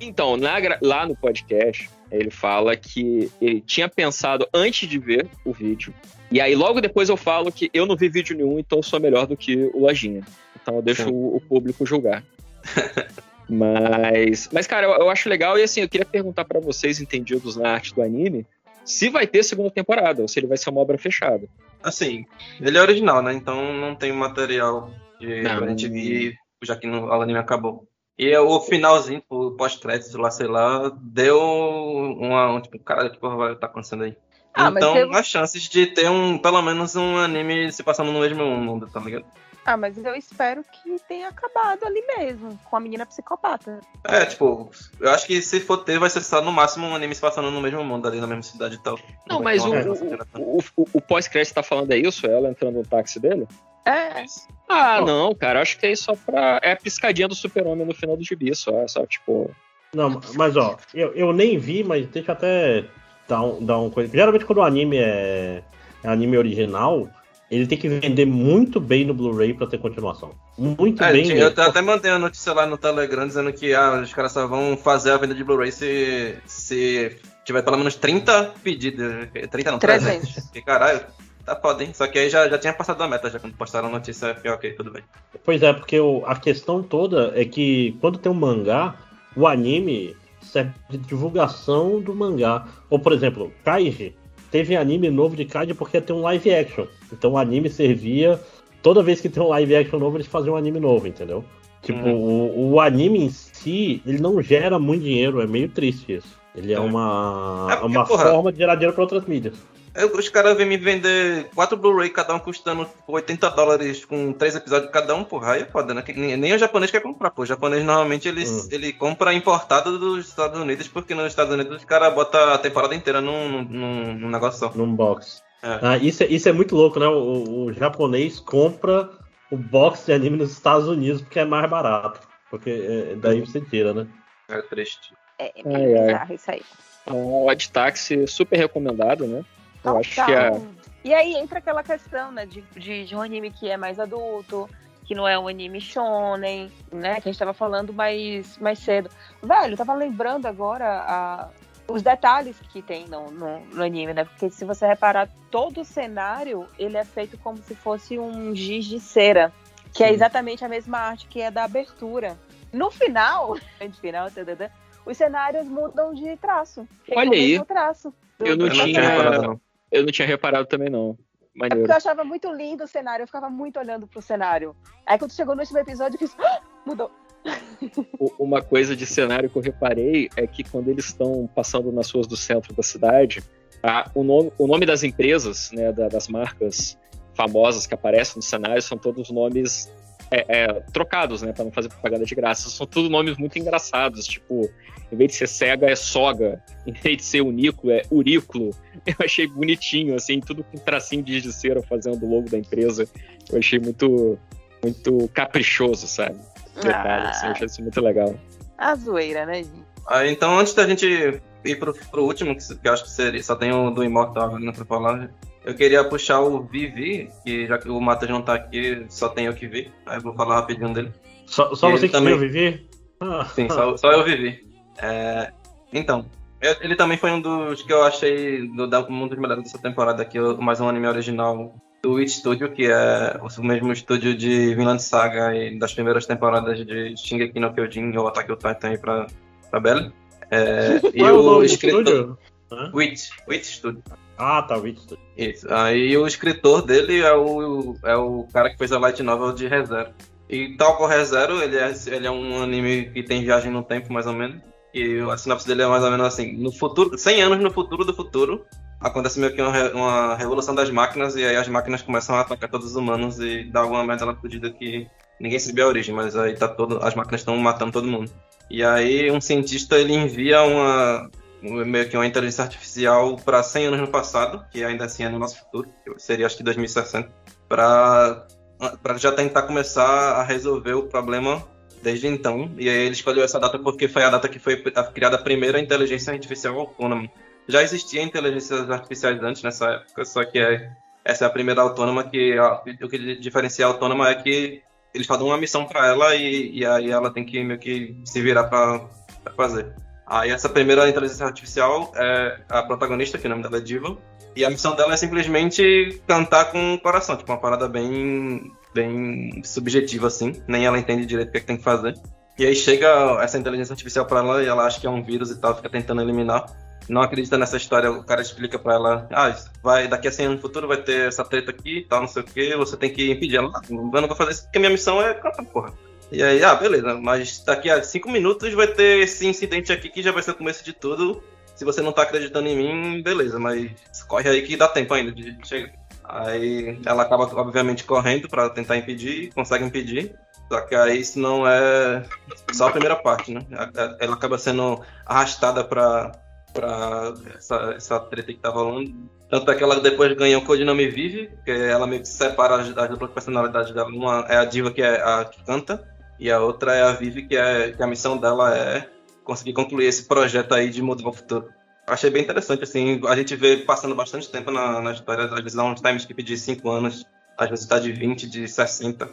Então, na lá no podcast, ele fala que ele tinha pensado antes de ver o vídeo. E aí, logo depois, eu falo que eu não vi vídeo nenhum, então eu sou melhor do que o Lojinha. Então eu deixo o, o público julgar. mas, mas, cara, eu, eu acho legal. E assim, eu queria perguntar pra vocês, entendidos na arte do anime, se vai ter segunda temporada, ou se ele vai ser uma obra fechada. Assim, ele é original, né? Então não tem material de, Não. pra gente ver, já que no, o anime acabou. E o finalzinho, o pós-crédito lá, sei lá, deu uma. Um, tipo, caralho, que porra vai estar acontecendo aí? Ah, então, teve- as chances de ter um, pelo menos um anime se passando no mesmo mundo, tá ligado? Ah, mas eu espero que tenha acabado ali mesmo, com a menina psicopata. É, tipo, eu acho que se for ter, vai ser só no máximo um anime se passando no mesmo mundo, ali na mesma cidade e tal. Não, vai mas o, uma o, o, o pós-crédito tá falando é isso? Ela entrando no táxi dele? É. Ah, não, cara, acho que é só pra. É a piscadinha do super-homem no final do gibi, só. É só, tipo. Não, mas ó, eu, eu nem vi, mas deixa eu até dar um, dar um coisa. Geralmente quando o anime é, é anime original, ele tem que vender muito bem no Blu-ray pra ter continuação. Muito É, bem mesmo. eu até mandei a notícia lá no Telegram dizendo que ah, os caras só vão fazer a venda de Blu-ray se, se tiver pelo menos 30 pedidos. 30 não, 300. 300. Que caralho, tá foda, hein? Só que aí já, já tinha passado a meta, já quando postaram a notícia, eu fiquei, ok, tudo bem. Pois é, porque o- a questão toda é que quando tem um mangá, o anime serve de divulgação do mangá. Ou, por exemplo, Kaiji. Teve anime novo de Kaiji porque ia ter um live action. Então o anime servia. Toda vez que tem um live action novo, eles faziam um anime novo, entendeu? Tipo, o, o anime em si, ele não gera muito dinheiro, é meio triste isso. Ele é, uma, É porque, uma porra, forma de gerar dinheiro para outras mídias. Aí os caras vêm me vender quatro Blu-ray, cada um custando tipo, 80 dólares com três episódios cada um, porra, aí é foda, né? Nem, nem o japonês quer comprar, pô. O japonês normalmente ele, Hum. ele compra importado dos Estados Unidos, porque nos Estados Unidos os caras botam a temporada inteira num, num- num negócio só. Num box. É. Ah, isso, é, isso é muito louco, né? O, o japonês compra o box de anime nos Estados Unidos porque é mais barato. Porque é, daí você tira, né? É triste. É Ai, ai. bizarro isso aí. Então, o Odd Taxi super recomendado, né? Eu acho que é. E aí entra aquela questão, né, de, de, de um anime que é mais adulto, que não é um anime shonen, né, que a gente tava falando mais, mais cedo. Velho, eu tava lembrando agora a- os detalhes que tem no, no, no anime, né, porque se você reparar, todo o cenário, ele é feito como se fosse um giz de cera, que é exatamente a mesma arte que é da abertura. No final, no final, os cenários mudam de traço. Olha o aí. traço. Eu não Eu não tinha reparado. Eu não tinha reparado também, não. É Maneiro. porque eu achava muito lindo o cenário, eu ficava muito olhando pro cenário. Aí quando chegou no último episódio, eu fiz. "Ah, mudou. Uma coisa de cenário que eu reparei é que quando eles estão passando nas ruas do centro da cidade, a- o, nome, o nome das empresas, né, da- das marcas famosas que aparecem no cenário são todos nomes é, é, trocados, né, para não fazer propaganda de graça. São todos nomes muito engraçados, tipo, em vez de ser cega é soga, em vez de ser unículo é urículo. Eu achei bonitinho, assim, tudo com tracinho de cera fazendo o logo da empresa. Eu achei muito, muito caprichoso, sabe? Detalhe, assim, eu achei isso muito legal. A zoeira, né, gente? Aí, então, antes da gente ir pro, pro último, que, que eu acho que seria, só tem o do Imortal ainda pra falar, Eu queria puxar o Vivi, que já que o Matheus não tá aqui, só tem eu que vi. Aí eu vou falar rapidinho dele. Só, só você que também... Vivi? Ah. Sim, só, só eu vivi. É, então, eu- ele também foi um dos que eu achei do, da, um dos melhores dessa temporada aqui, mais um anime original do It Studio, que é o mesmo estúdio de Vinland Saga e das primeiras temporadas de Shingeki no Kyojin ou Attack on Titan aí pra, pra Belly. É, e Qual é o o escritor... estúdio? Hã? Wit, Wit Studio. Ah, tá, It Studio. Isso. Aí o escritor dele é o, é o cara que fez a light novel de ReZero. E tal com ReZero, ele é, ele é um anime que tem viagem no tempo, mais ou menos. E a sinopse dele é mais ou menos assim: no futuro, 100 anos no futuro do futuro, acontece meio que uma, uma revolução das máquinas, e aí as máquinas começam a atacar todos os humanos e dá alguma merda lá fodida que ninguém sabe a origem, mas aí tá todo, as máquinas estão matando todo mundo. E aí um cientista ele envia uma meio que uma inteligência artificial para 100 anos no passado, que ainda assim é no nosso futuro, seria acho que 2060, para para já tentar começar a resolver o problema desde então. E aí ele escolheu essa data porque foi a data que foi criada a primeira inteligência artificial autônoma. Já existia inteligências artificiais antes nessa época, só que é, essa é a primeira autônoma que o que diferencia a autônoma é que eles fazem uma missão para ela e, e aí ela tem que meio que se virar para fazer. Aí essa primeira inteligência artificial é a protagonista, que o nome dela é Diva, e a missão dela é simplesmente cantar com o coração, tipo uma parada bem bem subjetiva assim, nem ela entende direito o que, é que tem que fazer. E aí chega essa inteligência artificial para ela e ela acha que é um vírus e tal, fica tentando eliminar. Não acredita nessa história, o cara explica para ela, ah, vai daqui a 100 anos no futuro vai ter essa treta aqui, e tal, não sei o que, você tem que impedir ela. "Ah, Eu não vou fazer isso porque minha missão é cantar, porra. E aí, ah, beleza, mas daqui a cinco minutos vai ter esse incidente aqui que já vai ser o começo de tudo. Se você não tá acreditando em mim, beleza, mas corre aí que dá tempo ainda de chegar. Aí ela acaba, obviamente, correndo pra tentar impedir, consegue impedir. Só que aí isso não é só a primeira parte, né? Ela acaba sendo arrastada pra, pra essa, essa treta que tá rolando. Tanto é que ela depois ganha o codinome Vive, que ela meio que separa as, as duplas personalidades dela. Uma é a diva que é a que canta, e a outra é a Vivi, que, é, que a missão dela é conseguir concluir esse projeto aí de mudar o futuro. Achei bem interessante, assim, a gente vê passando bastante tempo na, na história, às vezes dá um time skip de 5 anos, às vezes tá de 20, de 60.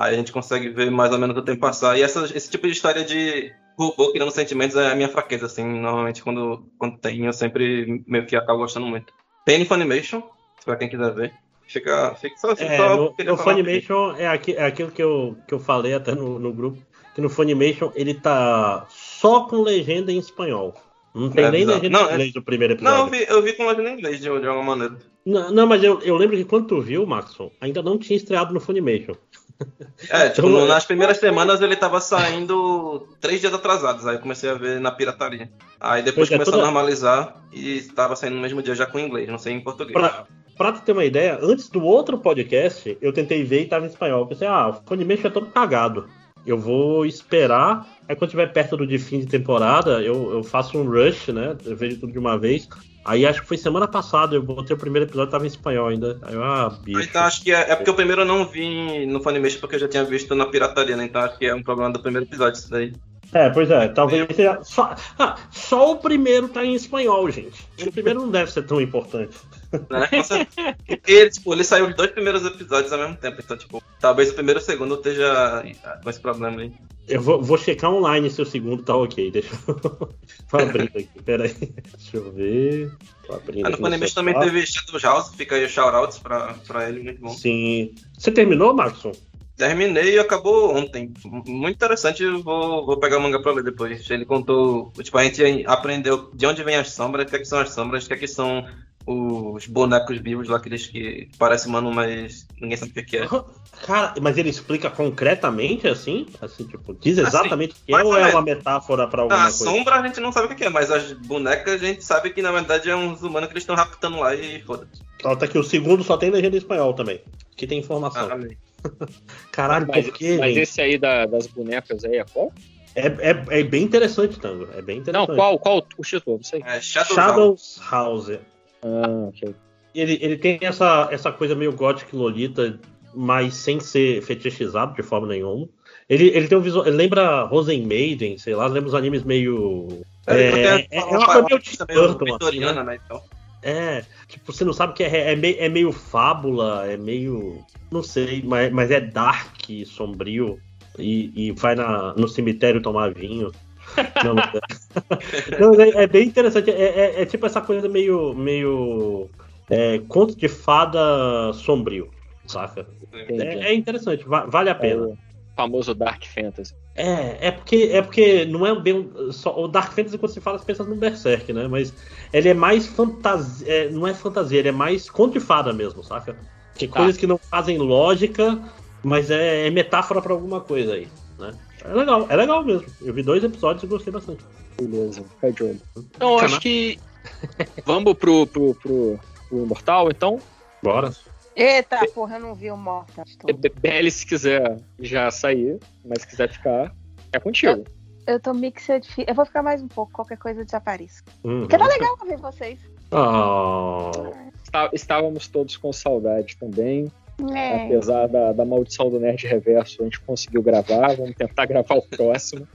Aí a gente consegue ver mais ou menos o tempo passar. E essa, esse tipo de história de robô criando sentimentos é a minha fraqueza, assim, normalmente quando, quando tem, eu sempre meio que acabo gostando muito. Tem no Funimation, pra quem quiser ver. Fica, fica só, É, só no. Funimation é, aqui, é aquilo que eu, que eu falei até no, no grupo, que no Funimation ele tá só com legenda em espanhol. Não tem É, nem exato. legenda Não, em é- inglês do primeiro Não, episódio. eu vi, eu vi com legenda em inglês, de, de alguma maneira. Não, não, mas eu, eu lembro que quando tu viu, Maxon, ainda não tinha estreado no Funimation. É, tipo, Então, é- nas primeiras semanas ele tava saindo três dias atrasados, aí eu comecei a ver na pirataria. Aí depois Pois é, começou toda- a normalizar e tava saindo no mesmo dia já com inglês, não sei em português. Pra, pra tu ter uma ideia, antes do outro podcast, eu tentei ver e tava em espanhol. Eu pensei, ah, o Funimation é todo cagado. Eu vou esperar. Aí quando tiver perto do de fim de temporada, eu, eu faço um rush, né? Eu vejo tudo de uma vez. Aí acho que foi semana passada, eu botei o primeiro episódio, tava em espanhol ainda. Aí eu, ah, bicho. Então acho que é, é porque o primeiro eu não vi no Funimation porque eu já tinha visto na pirataria, né? Então acho que é um problema do primeiro episódio isso daí. É, pois é, talvez seja. Só, ah, só o primeiro tá em espanhol, gente. O primeiro não deve ser tão importante. Né? Porque ele, tipo, ele saiu os dois primeiros episódios ao mesmo tempo, então tipo, talvez o primeiro e o segundo esteja com esse problema aí. Eu vou, vou checar online se o segundo tá ok. Deixa eu. Abrindo aqui, peraí. Deixa eu ver. Tô abrindo Ah, no Funimation também teve Shadow House, fica aí o shoutouts pra, pra ele, muito bom. Sim. Você terminou, Maxon? Terminei e acabou ontem. Muito interessante, vou, vou pegar o manga pra ler depois. Ele contou, tipo, a gente aprendeu de onde vem as sombras, o que, é que são as sombras, o que, é que são os bonecos vivos lá, aqueles que parecem humano, mas ninguém sabe o que, é. Cara, mas ele explica concretamente assim? Assim, tipo, diz Assim, exatamente o que é ou é uma metáfora pra alguma a coisa? sombra a gente não sabe o que, é, mas as bonecas a gente sabe que na verdade é uns humanos que eles estão raptando lá e foda-se. Só tá que o segundo só tem legenda em espanhol também. Que tem informação. Ah, Caralho, mas, por quê, mas gente? esse aí da- das bonecas aí é qual? É, é, é bem interessante, Tango. É bem interessante. Não, qual, qual o título? Não sei. É Shadows House. Ah, ok. Ele, ele tem essa, essa coisa meio e lolita, mas sem ser fetichizado de forma nenhuma. Ele, ele tem um visual. Ele lembra Rosen Maiden, sei lá, lembra os animes meio. É, é, é uma coisa meio Tim Burton, assim, né? né? Então. É, tipo, você não sabe o que é, é, meio, é meio fábula, é meio. Não sei, mas, mas é dark, sombrio. E, e vai na, no cemitério tomar vinho. Não, não, não, é, é bem interessante. É, é- é tipo essa coisa meio. meio é, conto de fada sombrio, saca? É, é interessante, va- vale a pena. o famoso Dark Fantasy. É, é porque, é porque não é bem. Só, o Dark Fantasy, quando você fala, você pensa no Berserk, né? Mas ele é mais fantasia. é, não é fantasia, ele é mais conto de fada mesmo, saca? Que Tá. coisas que não fazem lógica, mas é, é metáfora pra alguma coisa aí, né? É legal, é legal mesmo. Eu vi dois episódios e gostei bastante. Beleza, fica de olho. Então, eu acho que. Vamos pro, pro, pro, pro Imortal, então? Bora. Eita, porra, eu não vi o Mortal. BL, se quiser já sair, mas se quiser ficar, é contigo. Eu tô mixed. Eu vou ficar mais um pouco, qualquer coisa desapareça. Uhum. Porque tá legal ouvir vocês. Oh. Está- Estávamos todos com saudade também. É. Apesar da, da maldição do Nerd Reverso, a gente conseguiu gravar. Vamos tentar gravar o próximo.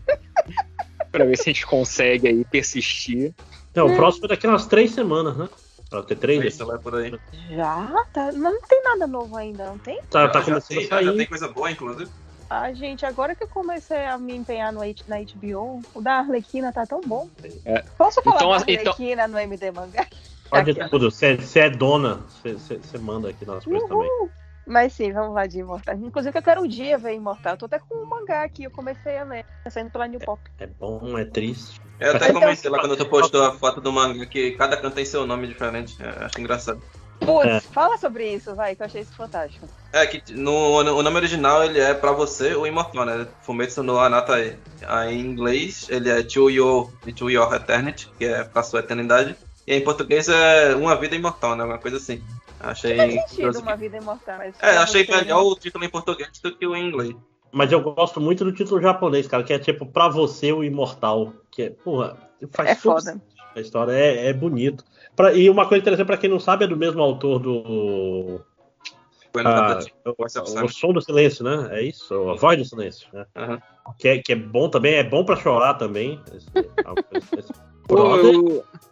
pra ver se a gente consegue aí persistir. Não, o próximo é daqui a umas três semanas, né? Pra ter três. Vai por aí. Já? Tá, mas não tem nada novo ainda, não tem? Tá, tá já, começando tem, a sair. já tem coisa boa, inclusive. Ah, gente, agora que eu comecei a me empenhar no, H- na HBO, o da Arlequina tá tão bom. É. Posso falar Então, da as- então- Arlequina no MD Mangá? Pode tudo. Você é dona, você manda aqui nas coisas também. Mas sim, vamos lá de Imortal. Inclusive, eu quero um dia ver Imortal. Eu tô até com um mangá aqui, eu comecei a ler. Tá saindo pela New Pop. É bom, é triste. Eu até Então- comentei lá quando tu postou a foto do manga que cada canto tem seu nome diferente. É, acho engraçado. Putz, É. fala sobre isso, vai, que eu achei isso fantástico. É que no, no- o nome original ele é pra você o imortal, né? Fumetsu no Anatae. Aí em inglês ele é To Your, to your Eternity, que é pra sua eternidade. E em português é Uma Vida Imortal, né? Alguma coisa assim. Achei. Faz sentido uma vida imortal. mas É, achei melhor o título em português do que o em inglês. Mas eu gosto muito do título japonês, cara, que é tipo Pra Você o Imortal. Que é, porra, faz É foda. A história é, é bonito. Pra- e uma coisa interessante, pra quem não sabe, é do mesmo autor do. Ah, o, o Som do Silêncio, né? É isso? A Voz do Silêncio. Né? Que, é, que é bom também, é bom pra chorar também. Esse- esse- esse- a-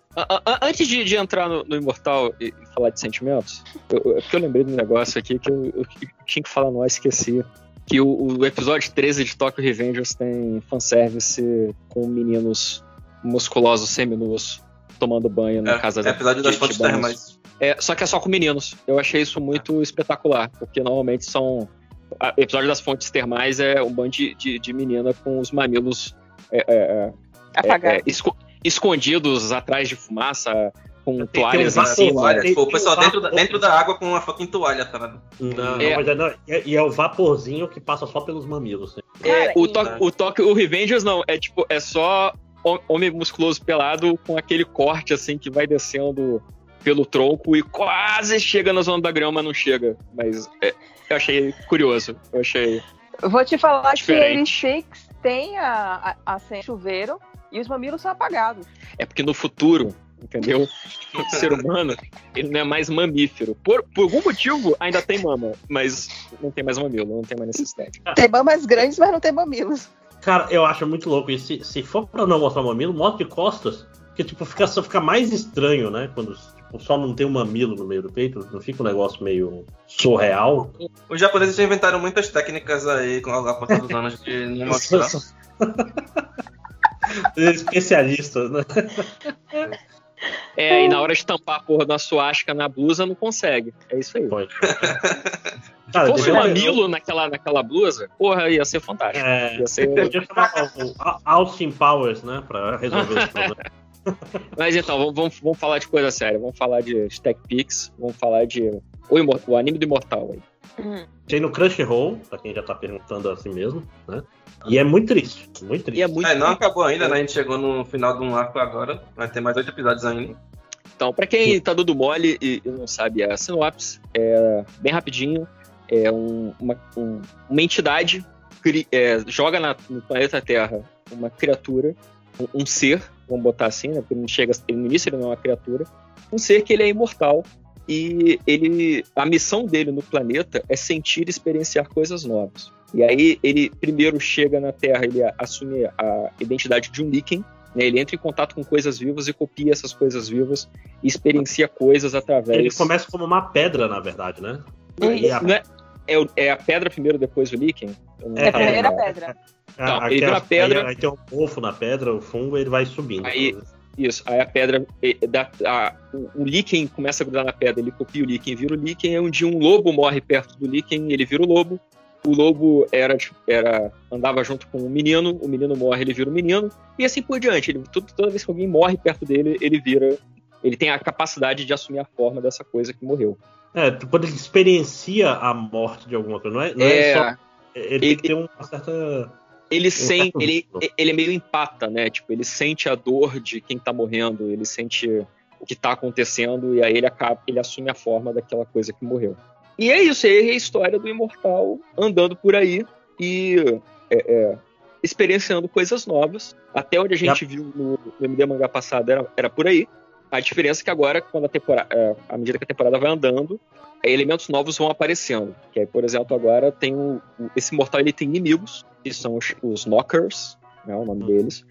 Antes de, de entrar no, no Imortal e, falar de sentimentos, eu, eu, é porque eu lembrei de um negócio aqui que eu, eu tinha que falar, não esqueci. Que o, o episódio 13 de Tokyo Revengers tem fanservice com meninos musculosos seminus tomando banho na É, casa é episódio das de- fontes termais. É, só que é só com meninos. Eu achei isso muito espetacular, porque normalmente são. a- episódio das fontes termais é um bando de, de, de menina com os mamilos é, é, é, Apagados. É, esco- escondidos atrás de fumaça, com Tem, tem toalhas um em cima. toalha, tipo, o tem pessoal um dentro, da, dentro da água com uma fucking toalha, tá ligado? Não, É. mas é, não, e- e é o vaporzinho que passa só pelos mamilos. né? É, o, to o Tokyo, o Revengers não, é tipo, é só hom- homem musculoso pelado com aquele corte assim que vai descendo pelo tronco e quase chega na zona da grama, não chega. Mas é, eu achei curioso. Eu achei. Vou te falar Diferente. que ele Six tem a, a, a sem chuveiro e os mamilos são apagados. É porque no futuro, entendeu? O ser humano, ele não é mais mamífero. Por, por algum motivo, ainda tem mama, mas não tem mais mamilo, não tem mais necessidade. Tem mamas grandes, mas não tem mamilos. Cara, eu acho muito louco. E se, se for pra não mostrar o mamilo, mostra de costas. Porque, tipo, fica, só fica mais estranho, né? Quando tipo, só não tem um mamilo no meio do peito. Não fica um negócio meio surreal. Os japoneses já inventaram muitas técnicas aí com a passar dos anos de não mostrar. Especialistas, né? É, e na hora de tampar a porra da suástica na blusa, não consegue. É isso aí. Se Cara, fosse um mamilo naquela, naquela blusa, porra, ia ser fantástico. É, Ia ser... podia chamar o, Austin Powers, né? Pra resolver esse problema. Mas então, vamos, vamos, vamos falar de coisa séria. Vamos falar de Stack Pix, vamos falar de o, Imor- o anime do Imortal aí. Tem no Crunchyroll, pra quem já tá perguntando assim mesmo, né? E é muito triste, muito triste. É, não acabou ainda, né? A gente chegou no final de um arco agora. Vai ter mais oito episódios ainda. Então, pra quem tá dando mole e, e não sabe a sinopse, é bem rapidinho. É um- uma, um- uma entidade cri- é, joga na- no planeta Terra uma criatura, um, um ser, vamos botar assim, né? Porque ele não chega, ele, no início ele não é uma criatura. Um ser que ele é imortal e ele, a missão dele no planeta é sentir e experienciar coisas novas. E aí ele primeiro chega na Terra, ele assume a identidade de um Niken, né? Ele entra em contato com coisas vivas e copia essas coisas vivas e experiencia coisas através. Ele começa como uma pedra, na verdade, né? E E a- não é, é, é a pedra primeiro, depois o líquen? Não É a primeira pedra. Então, ele vira a- a pedra. Aí, aí tem um mofo na pedra, o fungo, ele vai subindo. Aí, isso, aí a pedra, dá- a- o, o líquen começa a grudar na pedra, ele copia o líquen, vira o líquen, um dia um lobo morre perto do líquen, ele vira o lobo, o lobo era, tipo, era andava junto com o menino, o menino morre, ele vira o menino, e assim por diante. Ele, tudo- toda vez que alguém morre perto dele, ele vira, ele tem a capacidade de assumir a forma dessa coisa que morreu. É, quando ele experiencia a morte de alguma coisa, não é, não é, É. só. Ele, tem que ter uma certa. Ele sente, certo ele, vínculo. ele é meio empata, né? Tipo, ele sente a dor de quem tá morrendo, ele sente o que tá acontecendo e aí ele acaba, ele assume a forma daquela coisa que morreu. E é isso, aí é a história do imortal andando por aí e é, é, experienciando coisas novas. Até onde a gente viu no, no MD mangá passado era, era por aí. A diferença é que agora, quando a temporada, é, à medida que a temporada vai andando, elementos novos vão aparecendo. Que aí, por exemplo, agora tem o, o- esse mortal ele tem inimigos, que são os, os Knockers, né, o nome deles.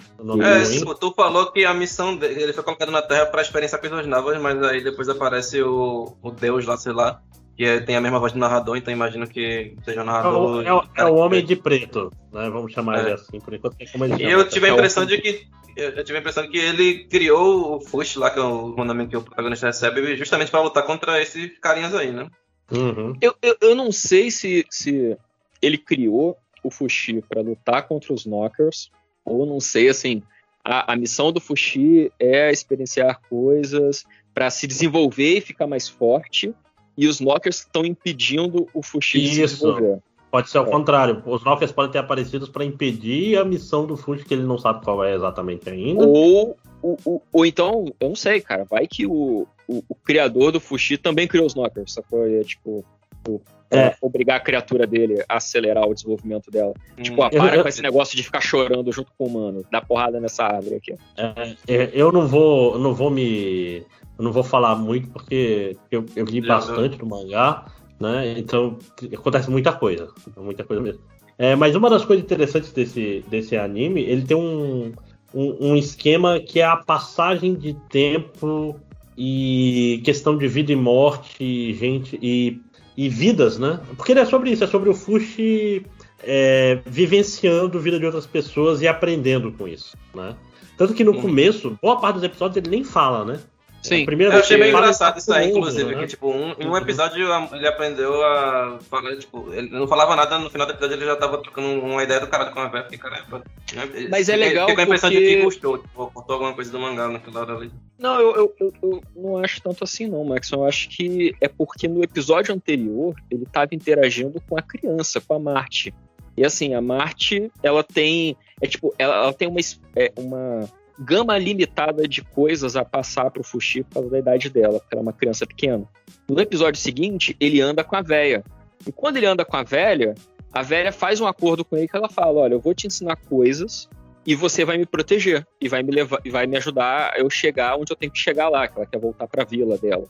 É, E- tipo, tu falou que a missão dele ele foi colocado na Terra pra experienciar coisas novas, mas aí depois aparece o, o Deus lá, sei lá, que é- tem a mesma voz do narrador, então imagino que seja o É o, narrador. é o- é o homem de preto, né? Vamos chamar É. ele assim, por enquanto. é como ele E chama, eu tá? tive a É o- impressão de que. Eu eu tive a impressão de que ele criou o Fush lá, que é o mandamento que o protagonista recebe, justamente pra lutar contra esses carinhas aí, né? Uhum. Eu, eu, eu não sei se, se ele criou o Fushi para lutar contra os Knockers, ou não sei, assim, a, a missão do Fushi é experienciar coisas para se desenvolver e ficar mais forte, e os Knockers estão impedindo o Fushi de se Isso. desenvolver. Pode ser ao É. contrário. Os Knockers podem ter aparecido para impedir a missão do Fuji, que ele não sabe qual é exatamente ainda. Ou, ou, ou, ou então, eu não sei, cara, vai que o, o, o criador do Fushi também criou os Knockers, sacou? E é, tipo, o- É. obrigar a criatura dele a acelerar o desenvolvimento dela. Tipo, ah, para eu- com esse negócio de ficar chorando junto com o humano, dá porrada nessa árvore aqui. É, é, eu não vou, eu não vou me, eu não vou falar muito porque eu, eu li bastante do mangá, né? Então acontece muita coisa, muita coisa mesmo. É, mas uma das coisas interessantes desse, desse anime, ele tem um, um, um esquema que é a passagem de tempo e questão de vida e morte, gente e, e vidas, né? Porque ele é sobre isso, é sobre o Fushi é, vivenciando a vida de outras pessoas e aprendendo com isso, né? Tanto que no começo, boa parte dos episódios ele nem fala, né? Sim. A primeira Eu achei fala, engraçado isso aí, inclusive, né? que tipo, um, em um episódio a- ele aprendeu a falar, tipo, ele não falava nada, no final do episódio ele já tava trocando uma ideia do caralho com a caramba. né? Mas é legal Fiquei com a impressão de porque- que gostou, tipo, cortou alguma coisa do mangá naquela hora ali. Não, eu, eu, eu, eu não acho tanto assim, não, Max. Eu acho que é porque no episódio anterior ele estava interagindo com a criança, com a Marte. E assim, a Marte, ela tem. É tipo, ela, ela tem uma, é, uma gama limitada de coisas a passar pro Fuxi por causa da idade dela, porque ela é uma criança pequena. No episódio seguinte, ele anda com a véia. E quando ele anda com a velha, a velha faz um acordo com ele que ela fala: olha, eu vou te ensinar coisas e você vai me proteger e vai me levar e vai me ajudar a eu chegar onde eu tenho que chegar lá, que ela quer voltar para a vila dela.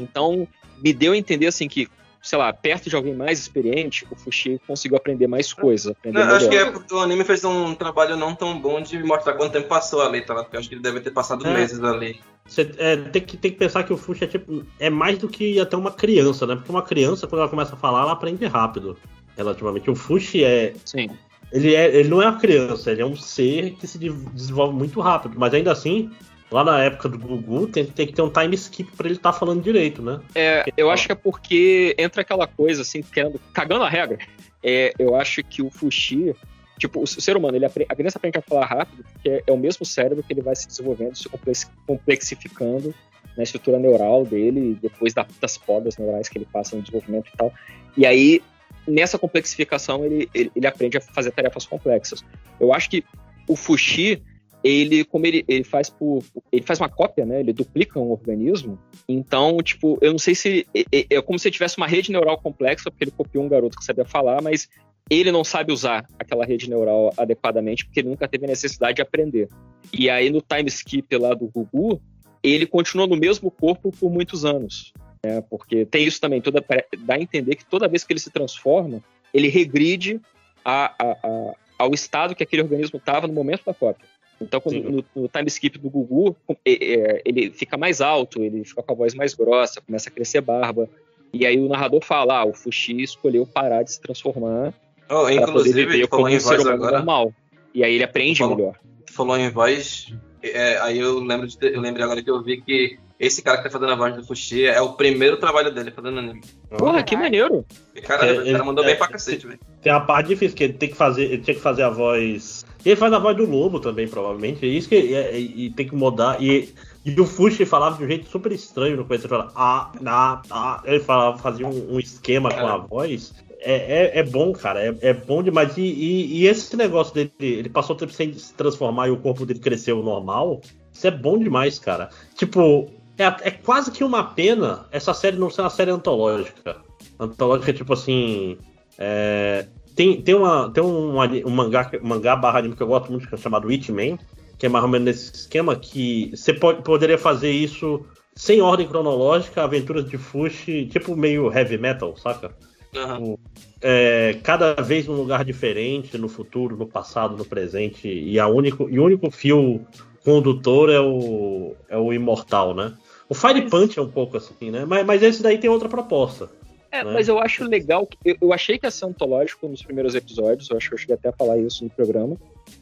Então, me deu a entender assim que, sei lá, perto de alguém mais experiente, o Fuxi conseguiu aprender mais coisas, aprender Não, eu acho que é porque o anime fez um trabalho não tão bom de mostrar quanto tempo passou ali, tá? Porque eu acho que ele deve ter passado É. meses ali. Você é, tem, que, tem que pensar que o Fuxi é tipo. É mais do que até uma criança, né? Porque uma criança, quando ela começa a falar, ela aprende rápido. Relativamente. O Fuxi é. Sim. Ele, é, ele não é uma criança, ele é um ser que se de- desenvolve muito rápido. Mas ainda assim, lá na época do Gugu, tem, tem que ter um time skip pra ele estar falando direito, né? É, eu acho que é porque entra aquela coisa assim, querendo, cagando a regra. É, eu acho que o Fuxi, tipo, o ser humano, ele apre- a criança aprende a falar rápido, porque é, é o mesmo cérebro que ele vai se desenvolvendo, se complex- complexificando na estrutura neural dele, depois da- das podas neurais que ele passa no desenvolvimento e tal. E aí, nessa complexificação, ele, ele, ele aprende a fazer tarefas complexas. Eu acho que o Fuxi, ele, como ele, ele faz por. Ele faz uma cópia, né? Ele duplica um organismo. Então, tipo, eu não sei se. É, é- como se ele tivesse uma rede neural complexa, porque ele copiou um garoto que sabia falar, mas ele não sabe usar aquela rede neural adequadamente, porque ele nunca teve necessidade de aprender. E aí, no time skip lá do Gugu, ele continuou no mesmo corpo por muitos anos. Né? Porque tem isso também, toda, dá a entender que toda vez que ele se transforma, ele regride a- a- a- ao estado que aquele organismo estava no momento da cópia. Então, no, no time skip do Gugu, é, é, ele fica mais alto, ele fica com a voz mais grossa, começa a crescer barba. E aí o narrador fala: ah, o Fuxi escolheu parar de se transformar Oh, inclusive, poder como em um ser humano agora. normal. E aí ele aprende Falou- melhor. Tu falou em voz, é, aí eu lembro de eu lembrei agora que eu vi que esse cara que tá fazendo a voz do Fuxi é o primeiro trabalho dele fazendo anime. Porra, que maneiro! Cara, É, o cara ele- mandou é, bem pra cacete, velho. Tem uma parte difícil, que ele tem que fazer, ele tinha que fazer a voz. E ele faz a voz do lobo também, provavelmente. É isso que é- é- e tem que mudar. E, e o Fuxi falava de um jeito super estranho no começo. Ele falava, ah, ah, ah. Ele falava, fazia um, um esquema com a voz. É, é, é bom, cara. É, é bom demais. E, e- e esse negócio dele, ele passou o tempo sem se transformar e o corpo dele cresceu normal. Isso é bom demais, cara. Tipo, é, é quase que uma pena essa série não ser uma série antológica. Antológica, tipo assim. é, tem, tem, uma, tem um, um mangá, um mangá barra anime que eu gosto muito, que é chamado Hitman, que é mais ou menos nesse esquema que você pode, poderia fazer isso sem ordem cronológica, aventuras de Fushi, tipo meio heavy metal, saca? Aham. É, cada vez num lugar diferente, no futuro, no passado, no presente, e, a único, e o único fio condutor é o, é o imortal, né? O Fire Punch é um pouco assim, né? Mas, mas esse daí tem outra proposta. É, né? mas eu acho legal. que- Eu, eu achei que ia ser antológico nos primeiros episódios, eu acho que eu cheguei até a falar isso no programa.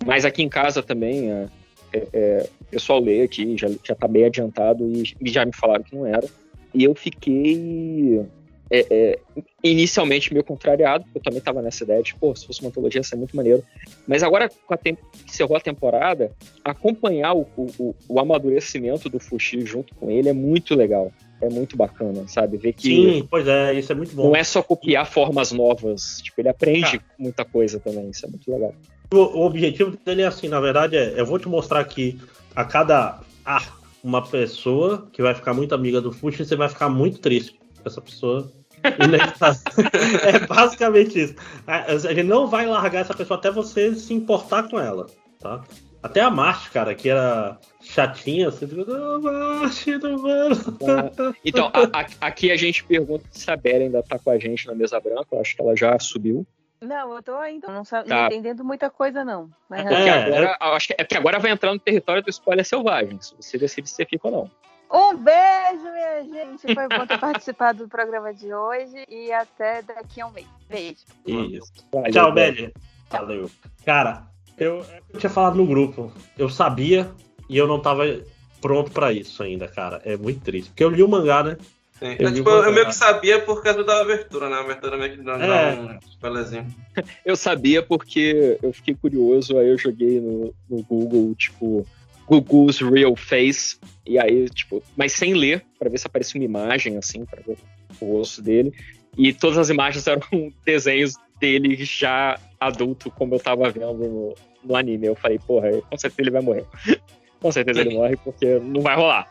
Mas aqui em casa também, é, é, é, o pessoal lê aqui, já, já tá bem adiantado e, e já me falaram que não era. E eu fiquei é, é, inicialmente meio contrariado, porque eu também tava nessa ideia de, pô, se fosse uma antologia ia ser muito maneiro. Mas agora, com a tem- encerrou a temporada, acompanhar o, o, o- amadurecimento do Fuxi junto com ele é muito legal. É muito bacana, sabe? Ver que Sim, pois é, isso é muito bom. não é só copiar formas novas. Tipo, ele aprende muita coisa também. Isso é muito legal. O, o objetivo dele é assim, na verdade, é eu vou te mostrar aqui a cada arco uma pessoa que vai ficar muito amiga do Fuxi você vai ficar muito triste com essa pessoa. Inevitável. é basicamente isso. Gente não vai largar essa pessoa até você se importar com ela, tá? Até a Marte, cara, que era chatinha, você fica, não, Marte, não mano. Então, a- a- aqui a gente pergunta se a Bela ainda tá com a gente na mesa branca. Eu acho que ela já subiu. Não, eu tô ainda não, Tá. não entendendo muita coisa, não. Mas Porque agora, eu acho que, é porque agora vai entrar no território do spoiler selvagem. Se você decide se você fica ou não. Um beijo, minha gente. Foi bom ter participado do programa de hoje e até daqui a um mês. Beijo. Isso. Valeu, Tchau. Belly. Valeu. Cara, eu, eu tinha falado no grupo. Eu sabia e eu não tava pronto pra isso ainda, cara. É muito triste. Porque eu li o mangá, né? Sim. Eu É, tipo, eu meio que sabia por causa da abertura, né? A abertura meio que dá, dá É. um spoilerzinho. Eu sabia porque eu fiquei curioso, aí eu joguei no, no Google, tipo, Google's Real Face, e aí, tipo, mas sem ler, pra ver se aparecia uma imagem, assim, pra ver o rosto dele. E todas as imagens eram desenhos dele já adulto, como eu tava vendo no, no anime. Eu falei, porra, com certeza ele vai morrer. com certeza ele morre, porque não vai rolar.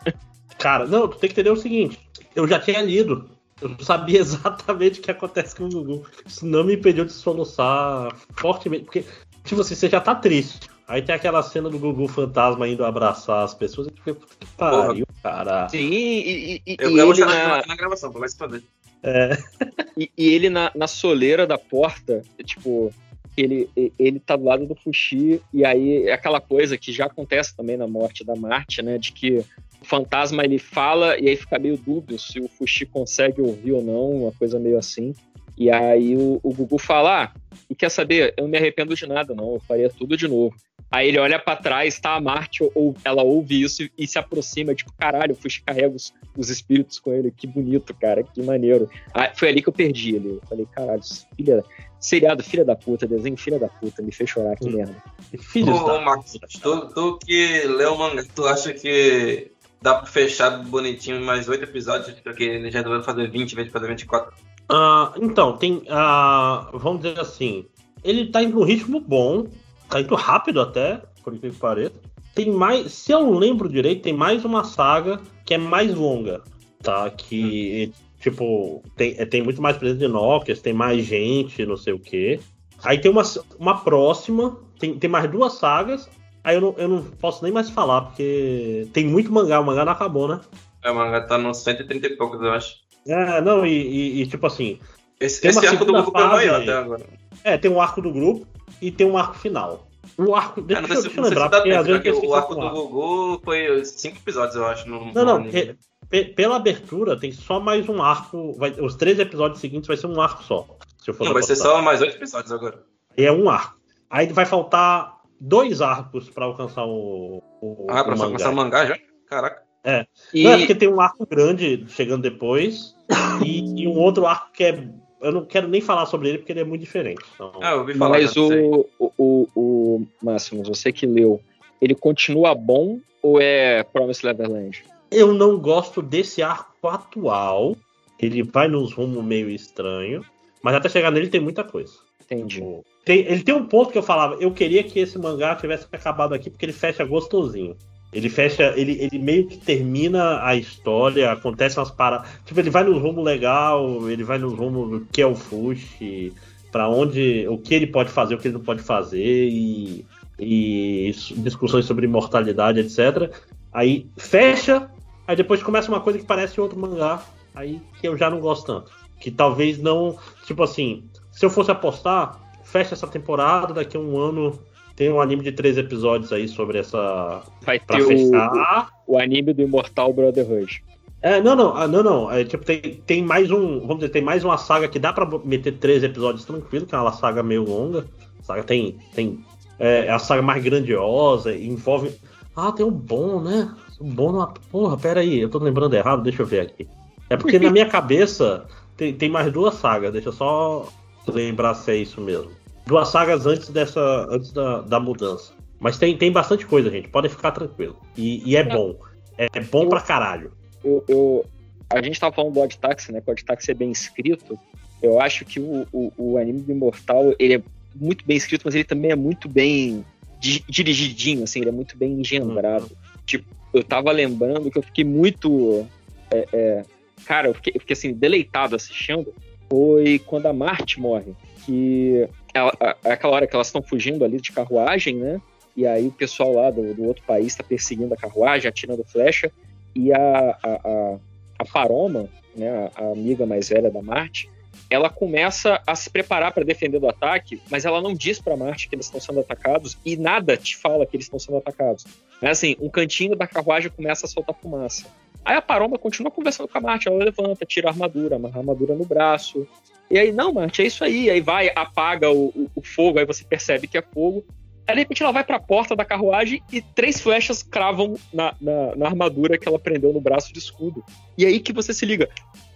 Cara, não, tu tem que entender o seguinte. Eu já tinha lido. Eu sabia exatamente o que acontece com o Gugu. Isso não me impediu de soluçar fortemente. Porque, tipo assim, você já tá triste. Aí tem aquela cena do Gugu fantasma indo abraçar as pessoas. E fica, puta que pariu, cara. Sim, e, e, e Eu, e ele na, na, na gravação, vai se foder. É. E, e ele na, na soleira da porta, tipo, ele, ele tá do lado do Fuxi, e aí é aquela coisa que já acontece também na morte da Marte, né? De que o fantasma ele fala e aí fica meio dúbio se o Fuxi consegue ouvir ou não, uma coisa meio assim. E aí o, o Gugu fala: ah, e quer saber? Eu não me arrependo de nada, não, eu faria tudo de novo. Aí ele olha pra trás, tá a Marte, ou ela ouve isso e, se aproxima, tipo, caralho, o Fuxi carrega os, os espíritos com ele, que bonito, cara, que maneiro. Ah, foi ali que eu perdi ele. Eu falei, caralho, filha, seriado filha da puta, desenho filha da puta, me fez chorar, que merda. Filhos Ô, ô, Max, tu, tu que leu o mangá, tu acha que dá pra fechar bonitinho mais oito episódios? Porque ele já vai fazer 20 em vez de fazer 24. Ah, então, tem. ah, vamos dizer assim. Ele tá indo num ritmo bom. Tá indo rápido até, por incrível que pareça. Tem mais. Se eu lembro direito, tem mais uma saga que é mais longa. Tá? Que. Tipo, tem, é, tem muito mais presença de Nokias, tem mais gente, não sei o quê. Aí tem uma, uma próxima, tem, tem mais duas sagas. Aí eu não, eu não posso nem mais falar, porque tem muito mangá, o mangá não acabou, né? É, o mangá tá nos 130 e poucos, eu acho. É, não, e, e- e, tipo assim. Esse, esse arco do grupo é fase- maior até agora. É, tem um arco do grupo e tem um arco final. O arco. Deixa, Ah, não se- deixa eu lembrar, porque eu o arco o do. Goku foi cinco episódios, eu acho. No, Não, não. anime. pe- pe- pela abertura, tem só mais um arco. vai- os três episódios seguintes vai ser um arco só. Se eu for Não, vai ser só mais oito episódios agora. E é um arco. Aí vai faltar dois arcos pra alcançar o. o Ah, pra o começar o mangá já? Caraca. É. E- Não, é porque tem um arco grande chegando depois e, e um outro arco que é. Eu não quero nem falar sobre ele porque ele é muito diferente. Então... Ah, eu ouvi Mas o, o, o, o Máximos, você que leu, ele continua bom ou é Promised Neverland? Eu não gosto desse arco atual. Ele vai nos rumos meio estranho. Mas até chegar nele tem muita coisa. Entendi. Tem- ele tem um ponto que eu falava, eu queria que esse mangá tivesse acabado aqui porque ele fecha gostosinho. Ele fecha, ele, ele meio que termina a história, acontece umas paradas. Tipo, ele vai nos rumos legal, ele vai nos rumos do que é o Fushi, pra onde. o que ele pode fazer, o que ele não pode fazer, e, e discussões sobre imortalidade, etc. Aí fecha, aí depois começa uma coisa que parece outro mangá, aí que eu já não gosto tanto. Que talvez não. Tipo assim, se eu fosse apostar, fecha essa temporada, daqui a um ano tem um anime de três episódios aí sobre essa. Vai pra ter o, fechar. o, o anime do Imortal Brotherhood. É, não, não, ah, não, não. É, tipo, tem, tem mais um. Vamos dizer, tem mais uma saga que dá pra meter três episódios tranquilo, que é uma saga meio longa. A saga tem. tem é, é a saga mais grandiosa, envolve. Ah, tem um bom, né? Um bom numa. Porra, pera aí, eu tô lembrando errado, deixa eu ver aqui. É porque na minha cabeça tem, tem mais duas sagas, deixa eu só lembrar se é isso mesmo. Duas sagas antes dessa. antes da, da mudança. Mas tem, tem bastante coisa, gente. Podem ficar tranquilo. E, e é bom. É bom pra caralho. Eu, eu- a gente tava falando do Odd Taxi, né? Que o Odd Taxi é bem escrito. Eu acho que o, o, o anime do Imortal, ele é muito bem escrito, mas ele também é muito bem di- dirigidinho, assim, ele é muito bem engendrado. Tipo, eu tava lembrando que eu fiquei muito. é, é, cara, eu fiquei, eu fiquei, assim, deleitado assistindo. Foi quando a Marte morre. Que ela, a- aquela hora que elas estão fugindo ali de carruagem, né? E aí o pessoal lá do, do outro país tá perseguindo a carruagem, atirando flecha. E a, a, a, a Paroma, né, a, a amiga mais velha da Marte, ela começa a se preparar para defender do ataque, mas ela não diz para Marte que eles estão sendo atacados e nada te fala que eles estão sendo atacados. É assim, um cantinho da carruagem começa a soltar fumaça. Aí a Paroma continua conversando com a Marte, ela levanta, tira a armadura, amarra a armadura no braço. E aí, não, Marte, é isso aí. Aí vai, apaga o, o- o fogo, aí você percebe que é fogo. Aí, de repente, ela vai pra porta da carruagem e três flechas cravam na, na, na armadura que ela prendeu no braço de escudo. E aí que você se liga,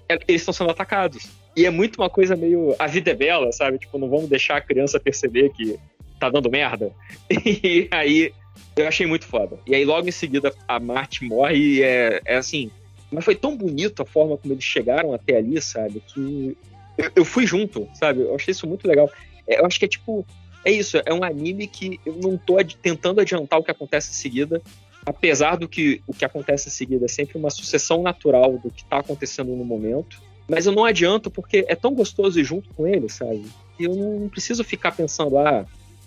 é- eles estão sendo atacados. E é muito uma coisa meio. A vida é bela, sabe? Tipo, não vamos deixar a criança perceber que tá dando merda. E aí eu achei muito foda. E aí logo em seguida a Marte morre e é, é assim. Mas foi tão bonito a forma como eles chegaram até ali, sabe? Que eu, eu fui junto, sabe? Eu achei isso muito legal. É, Eu acho que é tipo. É isso, é um anime que eu não tô adi- tentando adiantar o que acontece em seguida. Apesar do que o que acontece em seguida é sempre uma sucessão natural do que tá acontecendo no momento. Mas eu não adianto porque é tão gostoso ir junto com ele, sabe? Que eu não preciso ficar pensando, ah,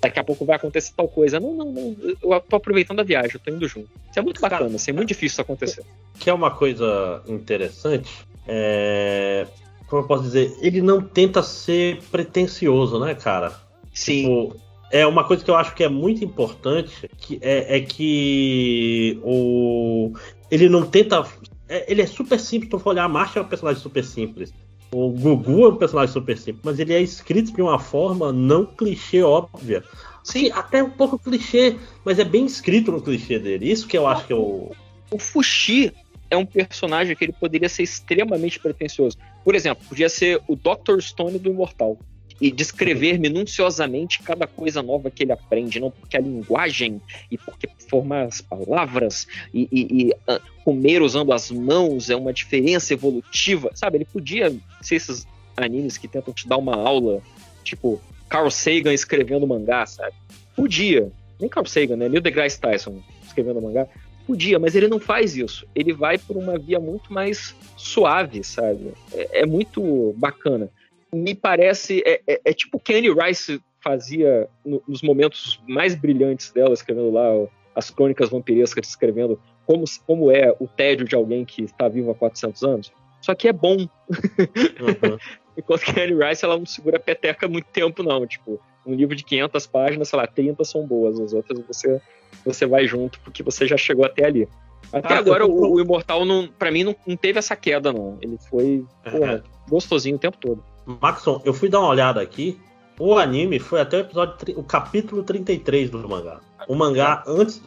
daqui a pouco vai acontecer tal coisa. Não, não, não. Eu tô aproveitando a viagem, eu tô indo junto. Isso é muito bacana, assim, é muito difícil isso acontecer. que é uma coisa interessante, é... como eu posso dizer, ele não tenta ser pretencioso, né, cara? Sim. Tipo, é uma coisa que eu acho que é muito importante, que é, é que o ele não tenta, é- ele é super simples, tu for olhar, a Marcha é um personagem super simples. O Gugu é um personagem super simples, mas ele é escrito de uma forma não clichê óbvia. Sim, até um pouco clichê, mas é bem escrito no clichê dele. Isso que eu acho que é o. O Fushi é um personagem que ele poderia ser extremamente pretencioso. Por exemplo, podia ser o Dr. Stone do Imortal. E descrever minuciosamente cada coisa nova que ele aprende, não porque a linguagem e porque formar as palavras e, e- e, ah, comer usando as mãos é uma diferença evolutiva, sabe? Ele podia ser esses animes que tentam te dar uma aula, tipo Carl Sagan escrevendo mangá, sabe? Podia. Nem Carl Sagan, né? Neil deGrasse Tyson escrevendo mangá. Podia, mas ele não faz isso. Ele vai por uma via muito mais suave, sabe? É, é muito bacana. Me parece. É, é- é tipo Kenny Rice fazia no- nos momentos mais brilhantes dela, escrevendo lá ó, as crônicas vampirescas, escrevendo como, como é o tédio de alguém que está vivo há 400 anos. Só que é bom. Enquanto que Anne Rice ela não segura a peteca muito tempo, não. Tipo, um livro de 500 páginas, sei lá, 30 são boas, as outras você, você vai junto, porque você já chegou até ali. Até Cara, agora, o, o Imortal, não, pra mim, não, não teve essa queda, não. Ele foi porra, gostosinho o tempo todo. Maxon, eu fui dar uma olhada aqui. O anime foi até o episódio, o capítulo 33 do mangá. O mangá antes,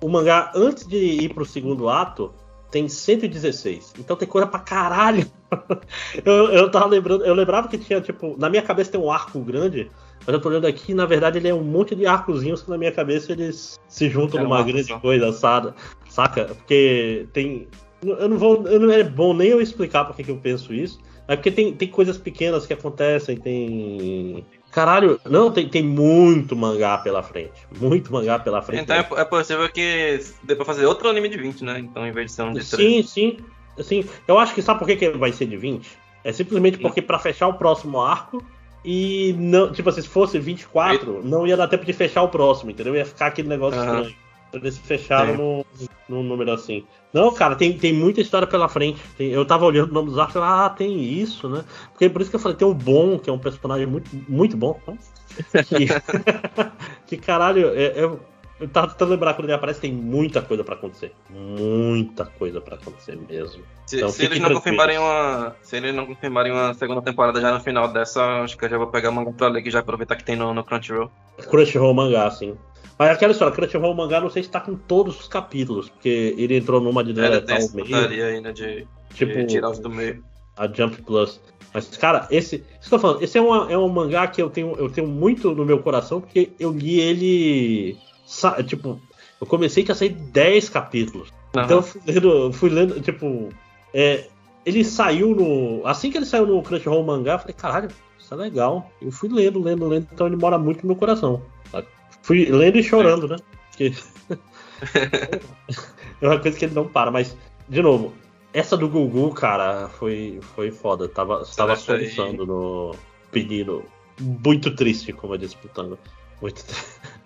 o mangá antes de ir pro segundo ato tem 116. Então tem coisa pra caralho. eu, eu tava lembrando, eu lembrava que tinha tipo, na minha cabeça tem um arco grande, mas eu tô olhando aqui, na verdade ele é um monte de arcozinhos que na minha cabeça eles se juntam numa grande só. coisa, saca? Saca? Porque tem eu não vou, eu não é bom nem eu explicar por que que eu penso isso. É porque tem, tem coisas pequenas que acontecem, tem. Caralho, não, tem, tem muito mangá pela frente. Muito mangá pela frente. Então é, é possível que dê pra fazer outro anime de 20, né? Então, em vez de ser um de 3. Sim, sim. Assim, eu acho que sabe por que, que vai ser de 20? É simplesmente porque pra fechar o próximo arco e não, tipo assim, se fosse 24, não ia dar tempo de fechar o próximo, entendeu? Ia ficar aquele negócio Aham. estranho. Eles fecharam no, num número assim. Não, cara, tem, tem muita história pela frente. Tem- eu tava olhando o nome dos arcos e ah, tem isso, né? Porque por isso que eu falei, tem o Bom, que é um personagem muito, muito bom. né? Que, que caralho, é- eu, eu tava tentando lembrar quando ele aparece, tem muita coisa pra acontecer. Muita coisa pra acontecer mesmo. Se, Então, se eles não tranquilos. confirmarem uma. Se eles não confirmarem uma segunda temporada já no final dessa, acho que eu já vou pegar o mangá pra ler que já aproveitar que tem no, no Crunchyroll. Crunchyroll mangá, sim. Mas aquela história, Crunchyroll mangá, não sei se tá com todos os capítulos, porque ele entrou numa de Ele deletar o meio. né? De, Tipo- de tirar os do meio. a Jump Plus. Mas, cara, esse. Isso que eu tô falando, esse é, uma, é um mangá que eu tenho, eu tenho muito no meu coração, porque eu li ele. Tipo, eu comecei ia sair 10 capítulos. Aham. Então eu fui lendo, fui lendo, tipo. é, ele saiu no. Assim que ele saiu no Crunchyroll mangá, eu falei, caralho, isso é legal. Eu fui lendo, lendo, lendo, então ele mora muito no meu coração. sabe? Fui lendo e chorando, né? Porque. é uma coisa que ele não para, mas, de novo, essa do Gugu, cara, foi, foi foda. Tava, tava soluçando no pedido. Muito triste, como eu disse, putando. Muito tri-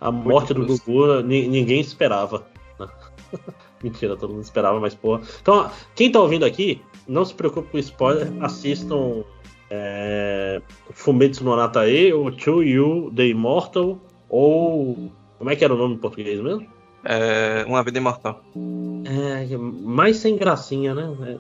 A morte do triste. Gugu ni- ninguém esperava. né? Mentira, todo mundo esperava, mas porra. Então, quem tá ouvindo aqui, não se preocupe com spoiler, assistam é, Fumetsu no Anatae, ou To You, The Immortal, ou. Como é que era o nome em português mesmo? É, uma vida imortal. É, mais sem gracinha, né?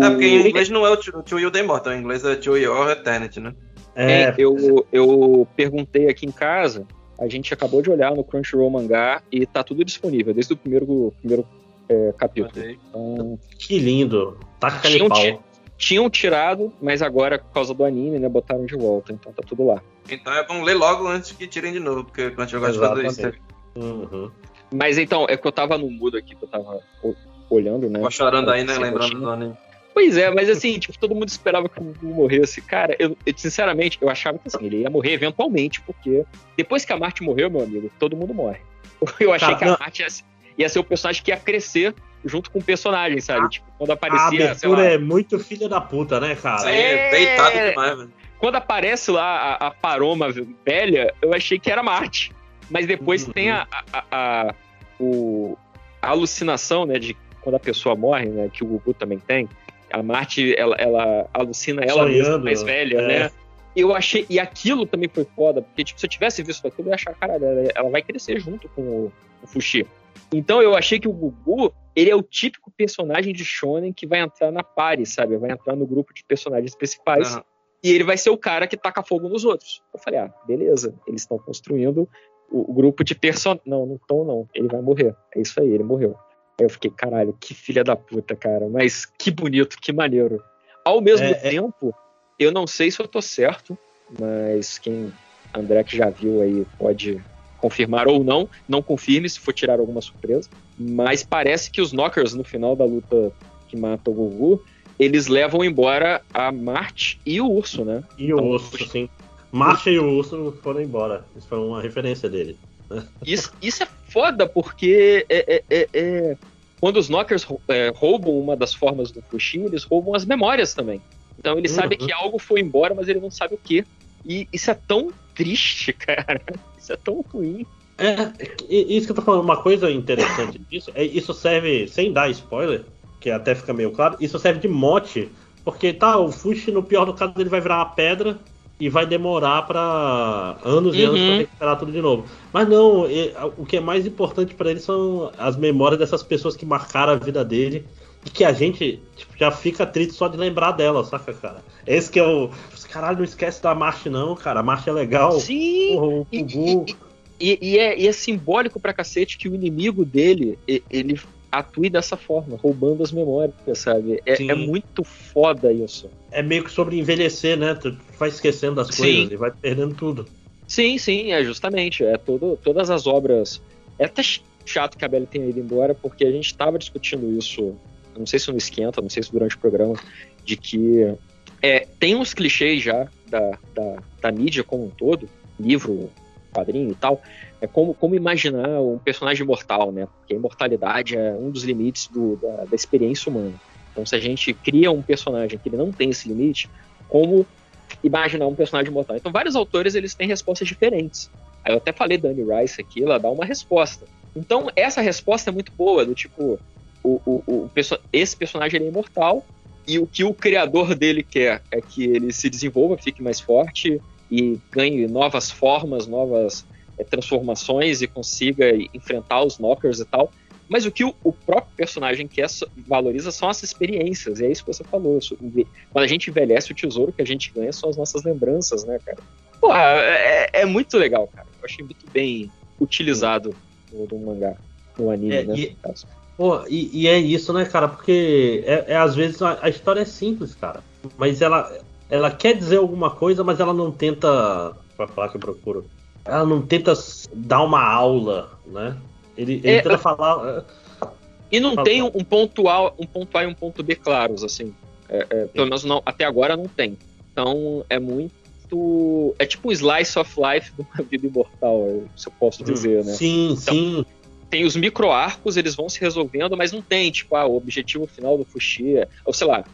É porque em inglês não é o To To You the Immortal, em inglês é To Your Eternity, né? É, eu, eu perguntei aqui em casa, a gente acabou de olhar no Crunchyroll mangá e tá tudo disponível, desde o primeiro, primeiro é, capítulo. Então, Que lindo. Taca ali tinham, pau. ti- tinham tirado, mas agora, por causa do anime, né, botaram de volta. Então tá tudo lá. Então é bom ler logo antes que tirem de novo, porque quando eu gosto de fazer isso. Uhum. Mas então, é que eu tava no mudo aqui, que eu tava o- olhando, né? Tava chorando aí, né? Lembrando rotina. do anime. Pois é, mas assim, tipo, todo mundo esperava que o Gugu morresse. Cara, eu, eu, sinceramente, eu achava que assim, ele ia morrer eventualmente, porque depois que a Marte morreu, meu amigo, todo mundo morre. Eu achei Cara, que a não. Marte ia, ser- ia ser o personagem que ia crescer junto com o personagem, sabe? Tipo, quando A aparecia, sei abertura lá, é muito filha da puta, né, cara? É. Deitado demais, velho. quando aparece lá a, a Paroma velha, eu achei que era Marte. Mas depois Uhum. tem a, a, a- o- a alucinação, né, de quando a pessoa morre, né, que o Gugu também tem. A Marte, ela, ela alucina ela mesma Sonhando, mais velha, é. né? Eu achei, e aquilo também foi foda, porque tipo, se eu tivesse visto aquilo, eu ia achar, caralho, ela, vai crescer junto com o, o Fuxi. Então eu achei que o Gugu, ele é o típico personagem de shonen que vai entrar na party, sabe? Vai entrar no grupo de personagens principais Aham. e ele vai ser o cara que taca fogo nos outros. Eu falei, ah, beleza, eles estão construindo o, o grupo de personagens. Não, não estão, não. Ele vai morrer. É isso aí, ele morreu. Aí eu fiquei, caralho, que filha da puta, cara. Mas que bonito, que maneiro. Ao mesmo É, é- tempo, eu não sei se eu tô certo, mas quem André que já viu aí pode confirmar ou não. Não confirme se for tirar alguma surpresa. Mas parece que os Knockers, no final da luta que mata o Gugu, eles levam embora a Marte e o urso, né? E o urso, sim. Marcha e o urso foram embora. Isso foi uma referência dele. Isso, isso é foda, porque é, é- é- é- quando os Knockers é, roubam uma das formas do Fuxinho, eles roubam as memórias também. Então ele Uhum. sabe que algo foi embora, mas ele não sabe o que. E isso é tão triste, cara. Isso é tão ruim. É, isso que eu tô falando, uma coisa interessante disso, é isso serve, sem dar spoiler, que até fica meio claro, isso serve de mote, porque tá, o Fushi, no pior do caso, ele vai virar uma pedra e vai demorar pra anos e anos Uhum. pra recuperar tudo de novo. Mas não, e- o que é mais importante pra ele são as memórias dessas pessoas que marcaram a vida dele e que a gente tipo, já fica triste só de lembrar dela, saca, cara? Esse que é o. Caralho, não esquece da Marche, não, cara. A Marche é legal. Sim! Porra, o Gugu. E, e é, e é simbólico pra cacete que o inimigo dele, e- ele atue dessa forma, roubando as memórias, sabe? É, é muito foda isso. É meio que sobre envelhecer, né? Tu vai esquecendo das Sim. coisas e vai perdendo tudo. Sim, sim, é justamente. É todo, todas as obras. É até chato que a Belle tenha ido embora, porque a gente estava discutindo isso, não sei se no esquenta, não sei se durante o programa, de que é, tem uns clichês já da, da, da mídia como um todo, livro, quadrinho e tal, é como, como imaginar um personagem imortal, né? Porque a imortalidade é um dos limites do, da, da experiência humana. Então, se a gente cria um personagem que ele não tem esse limite, como imaginar um personagem imortal? Então, vários autores eles têm respostas diferentes. Eu até falei da Anne Rice aqui, ela dá uma resposta. Então, essa resposta é muito boa, do tipo, o, o, o esse personagem ele é imortal, e o que o criador dele quer é que ele se desenvolva, fique mais forte e ganhe novas formas, novas transformações e consiga enfrentar os knockers e tal. Mas o que o, o próprio personagem quer valoriza são as experiências, e é isso que você falou. Quando a gente envelhece, o tesouro que a gente ganha são as nossas lembranças, né, cara? Pô, é, é muito legal, cara. Eu achei muito bem utilizado no, no mangá, no anime, É, né? e-. Pô, e, e é isso, né, cara? Porque é, é, às vezes a, a história é simples, cara. Mas ela, ela quer dizer alguma coisa, mas ela não tenta. Pra falar que eu procuro. Ela não tenta dar uma aula, né? Ele, ele É, tenta eu- falar. E não Fala, tem um ponto A, um ponto A e um ponto B claros, assim. É, é, pelo menos não, até agora não tem. Então é muito. É tipo um slice of life de uma vida imortal, se eu posso dizer, né? Sim, Então, sim. Tem os micro-arcos, eles vão se resolvendo, mas não tem, tipo, ah, o objetivo final do Fuxia. Ou sei lá,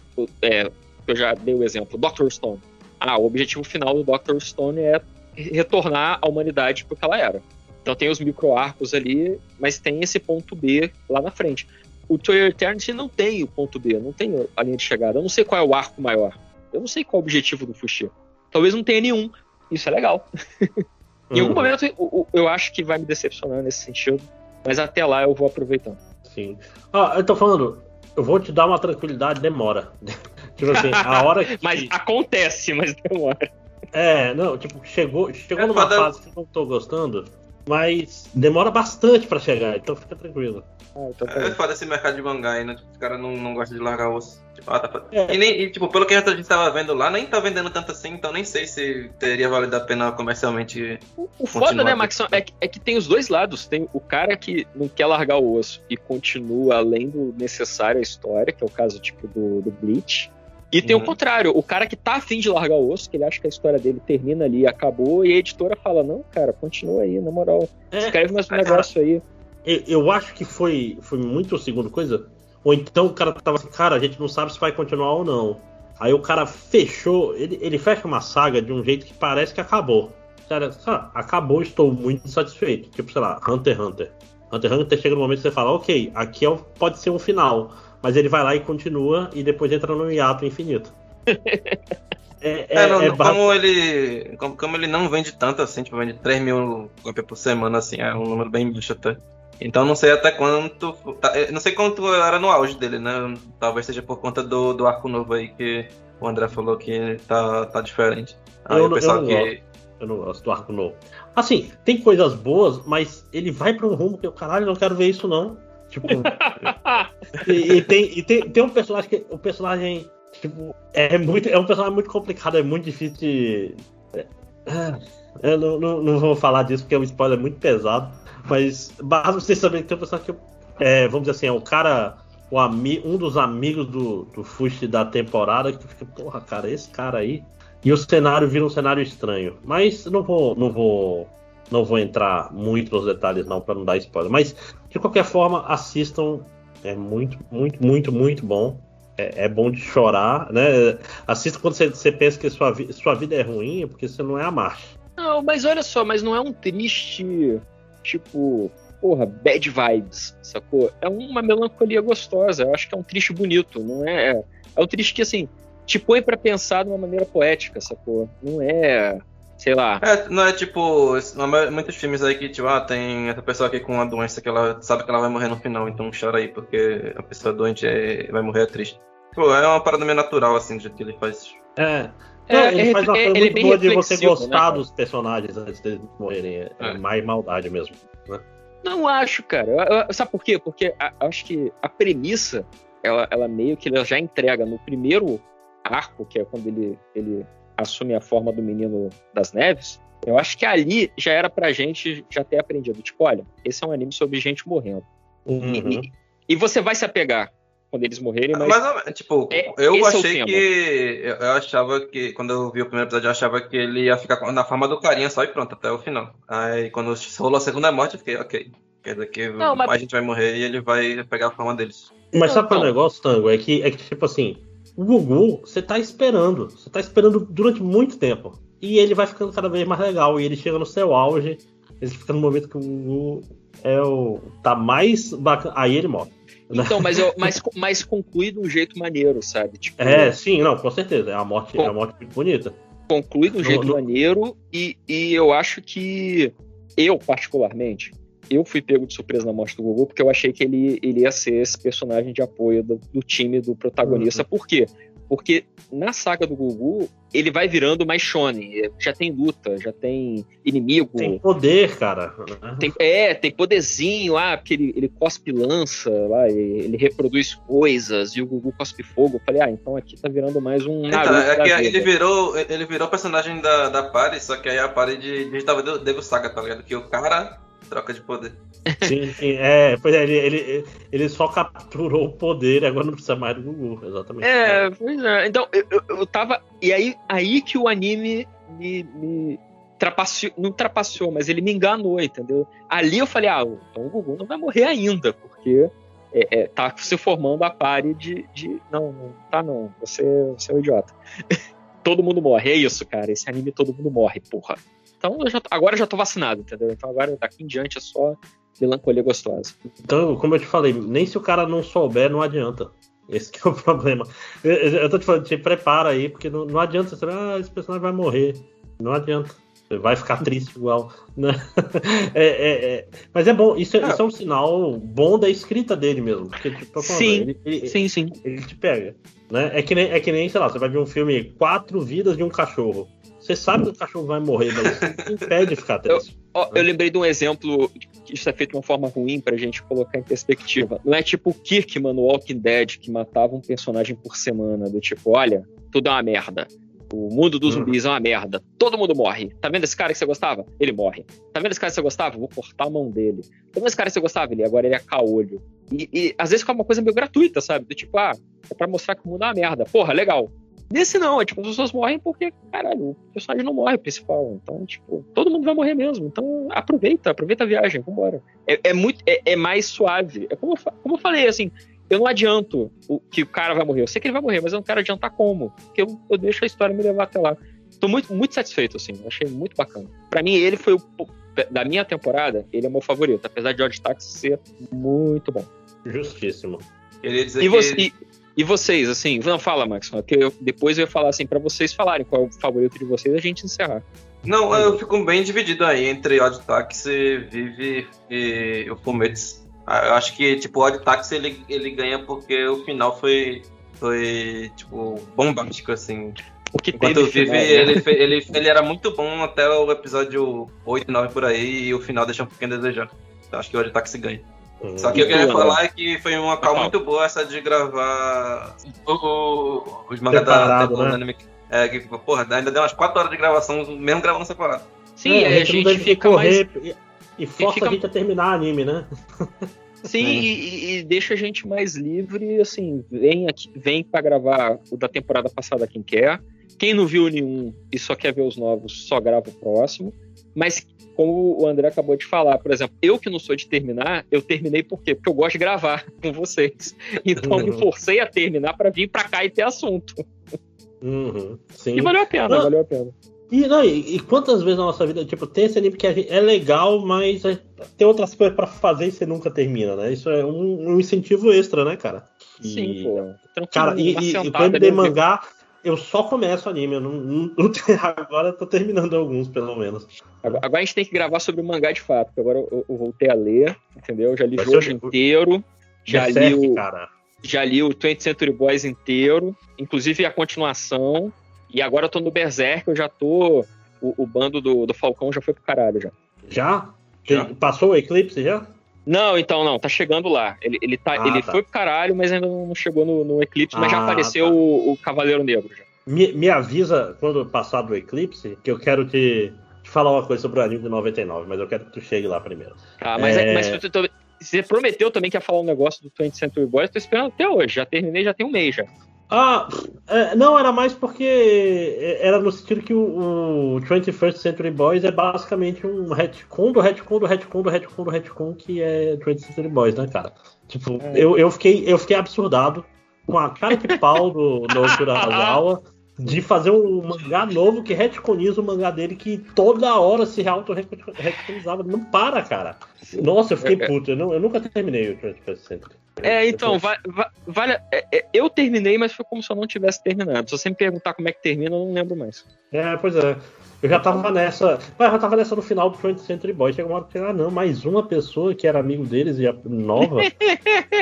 é, eu já dei o exemplo, Dr. Stone. Ah, o objetivo final do Dr. Stone é retornar a humanidade pro que ela era. Então tem os micro-arcos ali, mas tem esse ponto B lá na frente. O Toy Eternity não tem o ponto B, não tem a linha de chegada. Eu não sei qual é o arco maior. Eu não sei qual é o objetivo do Fuxia. Talvez não tenha nenhum. Isso é legal. em algum Uhum. momento eu, eu- eu acho que vai me decepcionar nesse sentido, mas até lá eu vou aproveitando. Sim. Ah, eu tô falando, eu vou te dar uma tranquilidade, demora. tipo assim, a hora que. Mas acontece, mas demora. É, não, tipo, chegou, chegou É numa fase que eu não tô gostando, mas demora bastante pra chegar, então fica tranquilo. É foda esse mercado de mangá aí, né? Tipo, os caras não, não gostam de largar osso. Tipo, ah, tá foda. E, nem, e, tipo, pelo que a gente tava vendo lá, nem tá vendendo tanto assim, então nem sei se teria valido a pena comercialmente. O foda, né, Max, é que, é que tem os dois lados. Tem o cara que não quer largar o osso e continua além do necessário a história, que é o caso tipo do, do Bleach. E tem Uhum. o contrário, o cara que tá afim de largar o osso, que ele acha que a história dele termina ali, acabou, e a editora fala, não, cara, continua aí, na moral. Escreve mais um negócio aí. Eu, eu acho que foi, foi muito a segunda coisa. Ou então o cara tava assim, cara, a gente não sabe se vai continuar ou não. Aí o cara fechou, ele, ele fecha uma saga de um jeito que parece que acabou. Sério, ah, acabou, estou muito satisfeito. Tipo, sei lá, Hunter x Hunter. Hunter x Hunter chega no momento que você fala, ok, aqui é pode ser um final. Mas ele vai lá e continua e depois entra no hiato infinito. É, É, é não, basi- como ele. Como, como ele não vende tanto assim, tipo, vende 3 mil cópias por semana, assim, é um número bem baixo até. Então não sei até quanto. tá, eu não sei quanto era no auge dele, né? Talvez seja por conta do, do arco novo aí que o André falou que tá, tá diferente. Aí eu, o não- eu pessoal não que. gosto. Eu não gosto do arco novo. Assim, tem coisas boas, mas ele vai pra um rumo que eu, caralho, não quero ver isso não. Tipo. e, e tem, e tem, tem um personagem que. O personagem. Tipo, é muito. É um personagem muito complicado, é muito difícil de. é, Eu não, não, não vou falar disso porque é um spoiler muito pesado. Mas basta vocês saberem que tem um personagem que. É, vamos dizer assim, é o cara. O ami, um dos amigos do, do Fushi da temporada que fica, porra, cara, esse cara aí. E o cenário vira um cenário estranho. Mas não vou, não vou, não vou entrar muito nos detalhes não para não dar spoiler. Mas de qualquer forma, assistam. É muito, muito, muito, muito bom. É, é bom de chorar, né? Assista quando você, você pensa que sua, sua vida é ruim, porque você não é a marcha. Não, mas olha só, mas não é um triste, tipo, porra, bad vibes, sacou? É uma melancolia gostosa. Eu acho que é um triste bonito, não é? É um triste que, assim, te põe pra pensar de uma maneira poética, sacou? Não é, sei lá. É, não é tipo, é muitos filmes aí que, tipo, ah, tem essa pessoa aqui com uma doença que ela sabe que ela vai morrer no final, então chora aí, porque a pessoa doente é- vai morrer é triste. Pô, é uma parada meio natural, assim, do jeito que ele faz. É. É, Não, ele é- faz uma é- coisa é muito boa de você reflexivo, gostar né, dos personagens antes deles morrerem. É, é mais maldade mesmo. Né? Não acho, cara. Eu- eu- sabe por quê? Porque a- acho que a premissa, ela, ela meio que ela já entrega no primeiro arco, que é quando ele, ele assume a forma do menino das neves. Eu acho que ali já era pra gente já ter aprendido. Tipo, olha, esse é um anime sobre gente morrendo. Uhum. E, e você vai se apegar quando eles morrerem, mas. Mas, tipo, É, eu é achei tema. que. Eu, eu achava que. Quando eu vi o primeiro episódio, eu achava que ele ia ficar na forma do carinha só e pronto, até o final. Aí quando rolou a segunda morte, eu fiquei, ok. Quer dizer que Não, mas- a gente vai morrer e ele vai pegar a forma deles. Mas sabe qual é o negócio, Tango? É que, é que, tipo assim, o Gugu, você tá esperando. Você tá esperando durante muito tempo. E ele vai ficando cada vez mais legal. E ele chega no seu auge. Ele fica no momento que o Gugu é o. tá mais bacana. Aí ele morre. Então, mas, eu, mas, mas conclui de um jeito maneiro, sabe? Tipo, É, sim, não, com certeza. É uma morte, é uma morte muito bonita. conclui de um No- jeito no- maneiro e, e eu acho que eu, particularmente, eu fui pego de surpresa na morte do Gugu porque eu achei que ele, ele ia ser esse personagem de apoio do, do time do protagonista. Uhum. Por quê? Porque na saga do Gugu, ele vai virando mais shonen. Já tem luta, já tem inimigo. Tem poder, cara. né? Tem- é, tem poderzinho, ah, porque ele, ele cospe lança, lá, e- ele reproduz coisas, e o Gugu cospe fogo. Eu falei, ah, então aqui tá virando mais um Naruto Então, é que ele virou, ele virou personagem da, da Pari, só que aí a Pari de, digitava Devo Devo Saga, tá ligado? Que o cara troca de poder. Sim, sim. É, pois é, ele, ele, ele só capturou o poder e agora não precisa mais do Gugu, exatamente. É, pois é. Então, eu, eu, eu tava. E aí, aí que o anime me, me trapaceou. Não trapaceou, mas ele me enganou, entendeu? Ali eu falei, ah, então o Gugu não vai morrer ainda, porque é, é, tá se formando a pare de, de. Não, não tá não. Você, você é um idiota. todo mundo morre. É isso, cara. Esse anime todo mundo morre, porra. Então eu já, agora eu já tô vacinado, entendeu? Então agora daqui em diante é só melancolia gostosa. Então, como eu te falei, nem se o cara não souber, não adianta. Esse que é o problema. Eu, eu tô te falando, te prepara aí, porque não, não adianta você ah, esse personagem vai morrer. Não adianta. Você vai ficar triste igual. né? É, é, é. Mas é bom, isso é, isso é um sinal bom da escrita dele mesmo. Porque, tipo, Sim, ele, ele- sim, sim. Ele te pega. Né? É, que nem, é que nem, sei lá, você vai ver um filme Quatro Vidas de um Cachorro. Você sabe que o cachorro vai morrer, mas impede de ficar triste. Ó, eu lembrei de um exemplo que isso é feito de uma forma ruim pra gente colocar em perspectiva. Não é tipo o Kirkman no Walking Dead que matava um personagem por semana, do tipo, olha, tudo é uma merda. O mundo dos zumbis é uma merda. Todo mundo morre. Tá vendo esse cara que você gostava? Ele morre. Tá vendo esse cara que você gostava? Vou cortar a mão dele. Tá vendo esse cara que você gostava? Ele agora ele é caolho. E, e às vezes fica uma coisa meio gratuita, sabe? Do tipo, ah, é pra mostrar que o mundo é uma merda. Porra, legal. Nesse não, é tipo, as pessoas morrem porque, caralho, o personagem não morre, o principal. Então, tipo, todo mundo vai morrer mesmo. Então, aproveita, aproveita a viagem, vambora. É, é muito, é, é mais suave. É como, eu como eu falei, assim, eu não adianto o, que o cara vai morrer. Eu sei que ele vai morrer, mas eu não quero adiantar como. Porque eu, eu deixo a história me levar até lá. Tô muito, muito satisfeito, assim. Achei muito bacana. Pra mim, ele foi o. Da minha temporada, ele é o meu favorito. Apesar de Odd Taxi ser muito bom. Justíssimo. Queria dizer E, que você- e- e vocês, assim, não fala, Max, que eu- depois eu ia falar assim pra vocês falarem qual é o favorito de vocês a gente encerrar. Não, eu fico bem dividido aí entre Odd Taxi, Vive e o Fumetes. Ah, Eu acho que, tipo, o Odd Taxi ele, ele ganha porque o final foi, foi tipo, bombástico, assim. Porque Enquanto teve o Vive, né? ele, ele, ele era muito bom até o episódio 8, 9 por aí, e o final deixa um pouquinho a desejar. Então acho que o Odd Taxi ganha. Só que eu E queria tu, falar André? é que foi uma call muito boa essa de gravar o, o- os mangás da, da né? Dynamic. É, que, porra, ainda deu umas 4 horas de gravação, mesmo gravando separado. Sim, é, a não gente deve fica correr mais. E, e força fica- a gente a terminar anime, né? Sim, e, e- e deixa a gente mais livre, assim, vem aqui, vem para gravar o da temporada passada quem quer. Quem não viu nenhum e só quer ver os novos, só grava o próximo. Mas como o André acabou de falar, por exemplo, eu que não sou de terminar, eu terminei por quê? Porque eu gosto de gravar com vocês. Então eu me Uhum. forcei a terminar para vir para cá e ter assunto. Uhum. E valeu a pena, Não, valeu a pena. E, não, e, e quantas vezes na nossa vida, tipo, tem esse anime que a gente- é legal, mas é- tem outras coisas pra fazer e você nunca termina, né? Isso é um, um incentivo extra, né, cara? E- Sim, pô. Cara, e, e, e sentada pro MD mangá, eu só começo anime. Eu não, não- não tenho- agora eu tô terminando alguns, pelo menos. Agora, agora a gente tem que gravar sobre o mangá de fato, agora eu, eu voltei a ler, entendeu? Já li Vai o- inteiro, já Berserk, li, o, cara. já li o 20th Century Boys inteiro, inclusive a continuação, e agora eu tô no Berserk, eu já tô... O, o bando do, do Falcão já foi pro caralho, já. Já? Tem- Passou o Eclipse já? Não, então não, tá chegando lá. Ele, ele, tá, Ah, ele tá. foi pro caralho, mas ainda não chegou no, no Eclipse, mas já Ah, apareceu tá. o, o Cavaleiro Negro já. Me, me avisa quando passar do Eclipse, que eu quero te, te falar uma coisa sobre o anime de 99, mas eu quero que tu chegue lá primeiro. Tá, mas, É. mas tu- tu- você prometeu também que ia falar um negócio do 20th Century Boys, tô esperando até hoje. Já terminei, já tem um mês já. Ah, é, não, era mais porque era no sentido que o, o 21st Century Boys é basicamente um retcon do retcon do retcon do retcon do retcon que é 20th Century Boys, né, cara? Tipo, eu, eu, fiquei, eu fiquei absurdado com a cara de pau do Naoki Urasawa de fazer um mangá novo que retconiza o mangá dele que toda hora se auto-retconizava. Não para, cara. Nossa, eu fiquei puto. Eu, não- eu nunca terminei o 21st Century. É, então, va- va- vale. é, é, eu terminei, mas foi como se eu não tivesse terminado. Se você me perguntar como é que termina, eu não lembro mais. É, pois é. Eu já tava nessa. Mas eu já tava nessa no final do 20th Century Boys. Chega uma hora que, ah, não, mais uma pessoa que era amigo deles e a nova.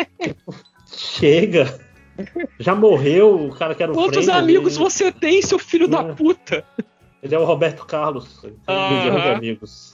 Chega. Já morreu o cara que era o Quantos amigos você tem, seu filho da puta? Ele é o Roberto Carlos. Tem de Aham. amigos.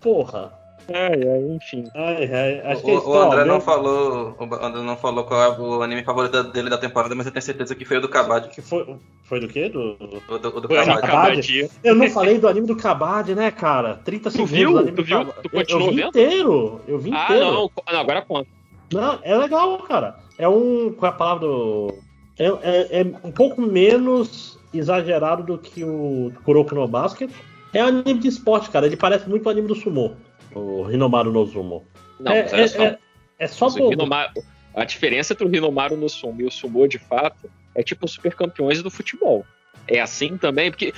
Porra. Ai, ai, enfim. Ai, ai, acho que é O, isso. o André não meu- falou, o André não falou qual é o anime favorito dele da temporada, mas eu tenho certeza que foi o do Kabad. Que foi, foi do quê? Do, o do, o do Kabad. Kabad? Eu não falei do anime do Kabad, né, cara? 30 Tu segundos viu? do anime Tu viu? Tu Eu- continuou eu vi vendo? inteiro. Eu vi Ah, inteiro. não, co- não, agora conta. Não, é legal, cara. É um. Qual é a palavra do. É, é- é um pouco menos exagerado do que o Kuroko no Basket. É um anime de esporte, cara. Ele parece muito o anime do Sumo. O Hinomaru no Sumo. Não, é, mas olha é, só. é, é só o. Hinomaru- a diferença entre o Rinomaru no Sumo e o Sumo, de fato, é tipo os super campeões do futebol. É assim também, porque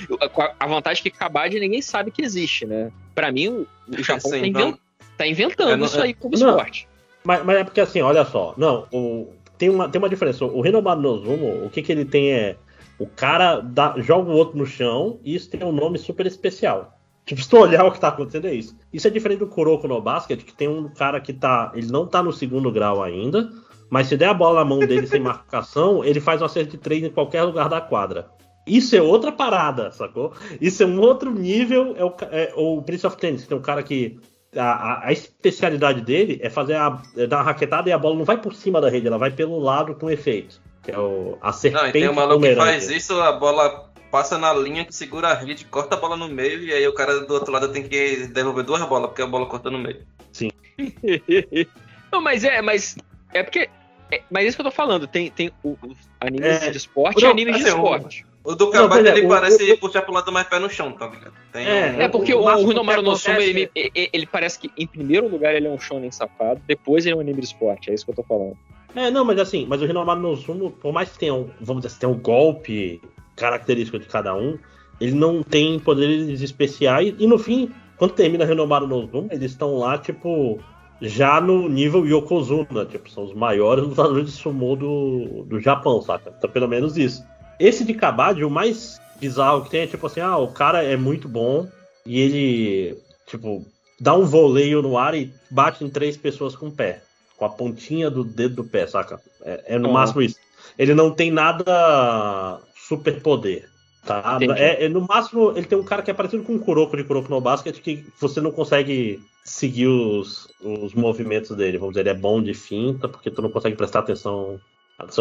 a- vantagem é que Kabaddi ninguém sabe que existe, né? Pra mim, o Japão Sim, tá, então- inven- tá inventando É, não- isso aí como não. esporte. Mas, mas é porque assim, olha só. Não, o- tem, uma, tem uma diferença. O Hinomaru no Sumo, o que, que ele tem é. O cara dá- joga o outro no chão e isso tem um nome super especial. Tipo, se tu olhar o que tá acontecendo, é isso. Isso é diferente do Kuroko no Basket, que tem um cara que tá. Ele não tá no segundo grau ainda, mas se der a bola na mão dele sem marcação, ele faz um acerto de três em qualquer lugar da quadra. Isso é outra parada, sacou? Isso é um outro nível. É o, é o Prince of Tennis, que tem um cara que. A, a- a especialidade dele é fazer a, é dar uma raquetada e a bola não vai por cima da rede, ela vai pelo lado com efeito. Que é o, a Não, e tem um maluco que faz isso, a bola passa na linha que segura a rede, corta a bola no meio, e aí o cara do outro lado tem que devolver duas bolas, porque a bola corta no meio. Sim. Não, mas é, mas é porque. é- mas é isso que eu tô falando. Tem, tem o, o animes É, de esporte e não, animes de assim, esporte. O do pois é, ele o- parece puxar pro lado mais pé no chão, tá ligado? Tem É, um- porque o, o Rinomaru que no Sumo, acontece- ele, ele, ele parece que, em primeiro lugar, ele é um shonen safado, depois ele é um anime de esporte, é isso que eu tô falando. É, não, mas assim, mas o Rinomaru no Sumo, por mais que tenha um, vamos dizer assim, tenha um golpe característico de cada um, ele não tem poderes especiais, e no fim, quando termina Rinomaru no Sumo, eles estão lá, tipo, já no nível Yokozuna, tipo, são os maiores lutadores de sumo do, do Japão, saca? Então, pelo menos isso. Esse de Kabaddi, o mais bizarro que tem é tipo assim, ah, o cara é muito bom, e ele, tipo, dá um voleio no ar e bate em três pessoas com o pé. Com a pontinha do dedo do pé, saca? É, é no Uhum. máximo isso. Ele não tem nada super poder. Tá? É, é, no máximo, ele tem um cara que é parecido com o Kuroko de Kuroko no Basket, que você não consegue seguir os, os movimentos dele. Vamos dizer, ele é bom de finta, porque tu não consegue prestar atenção.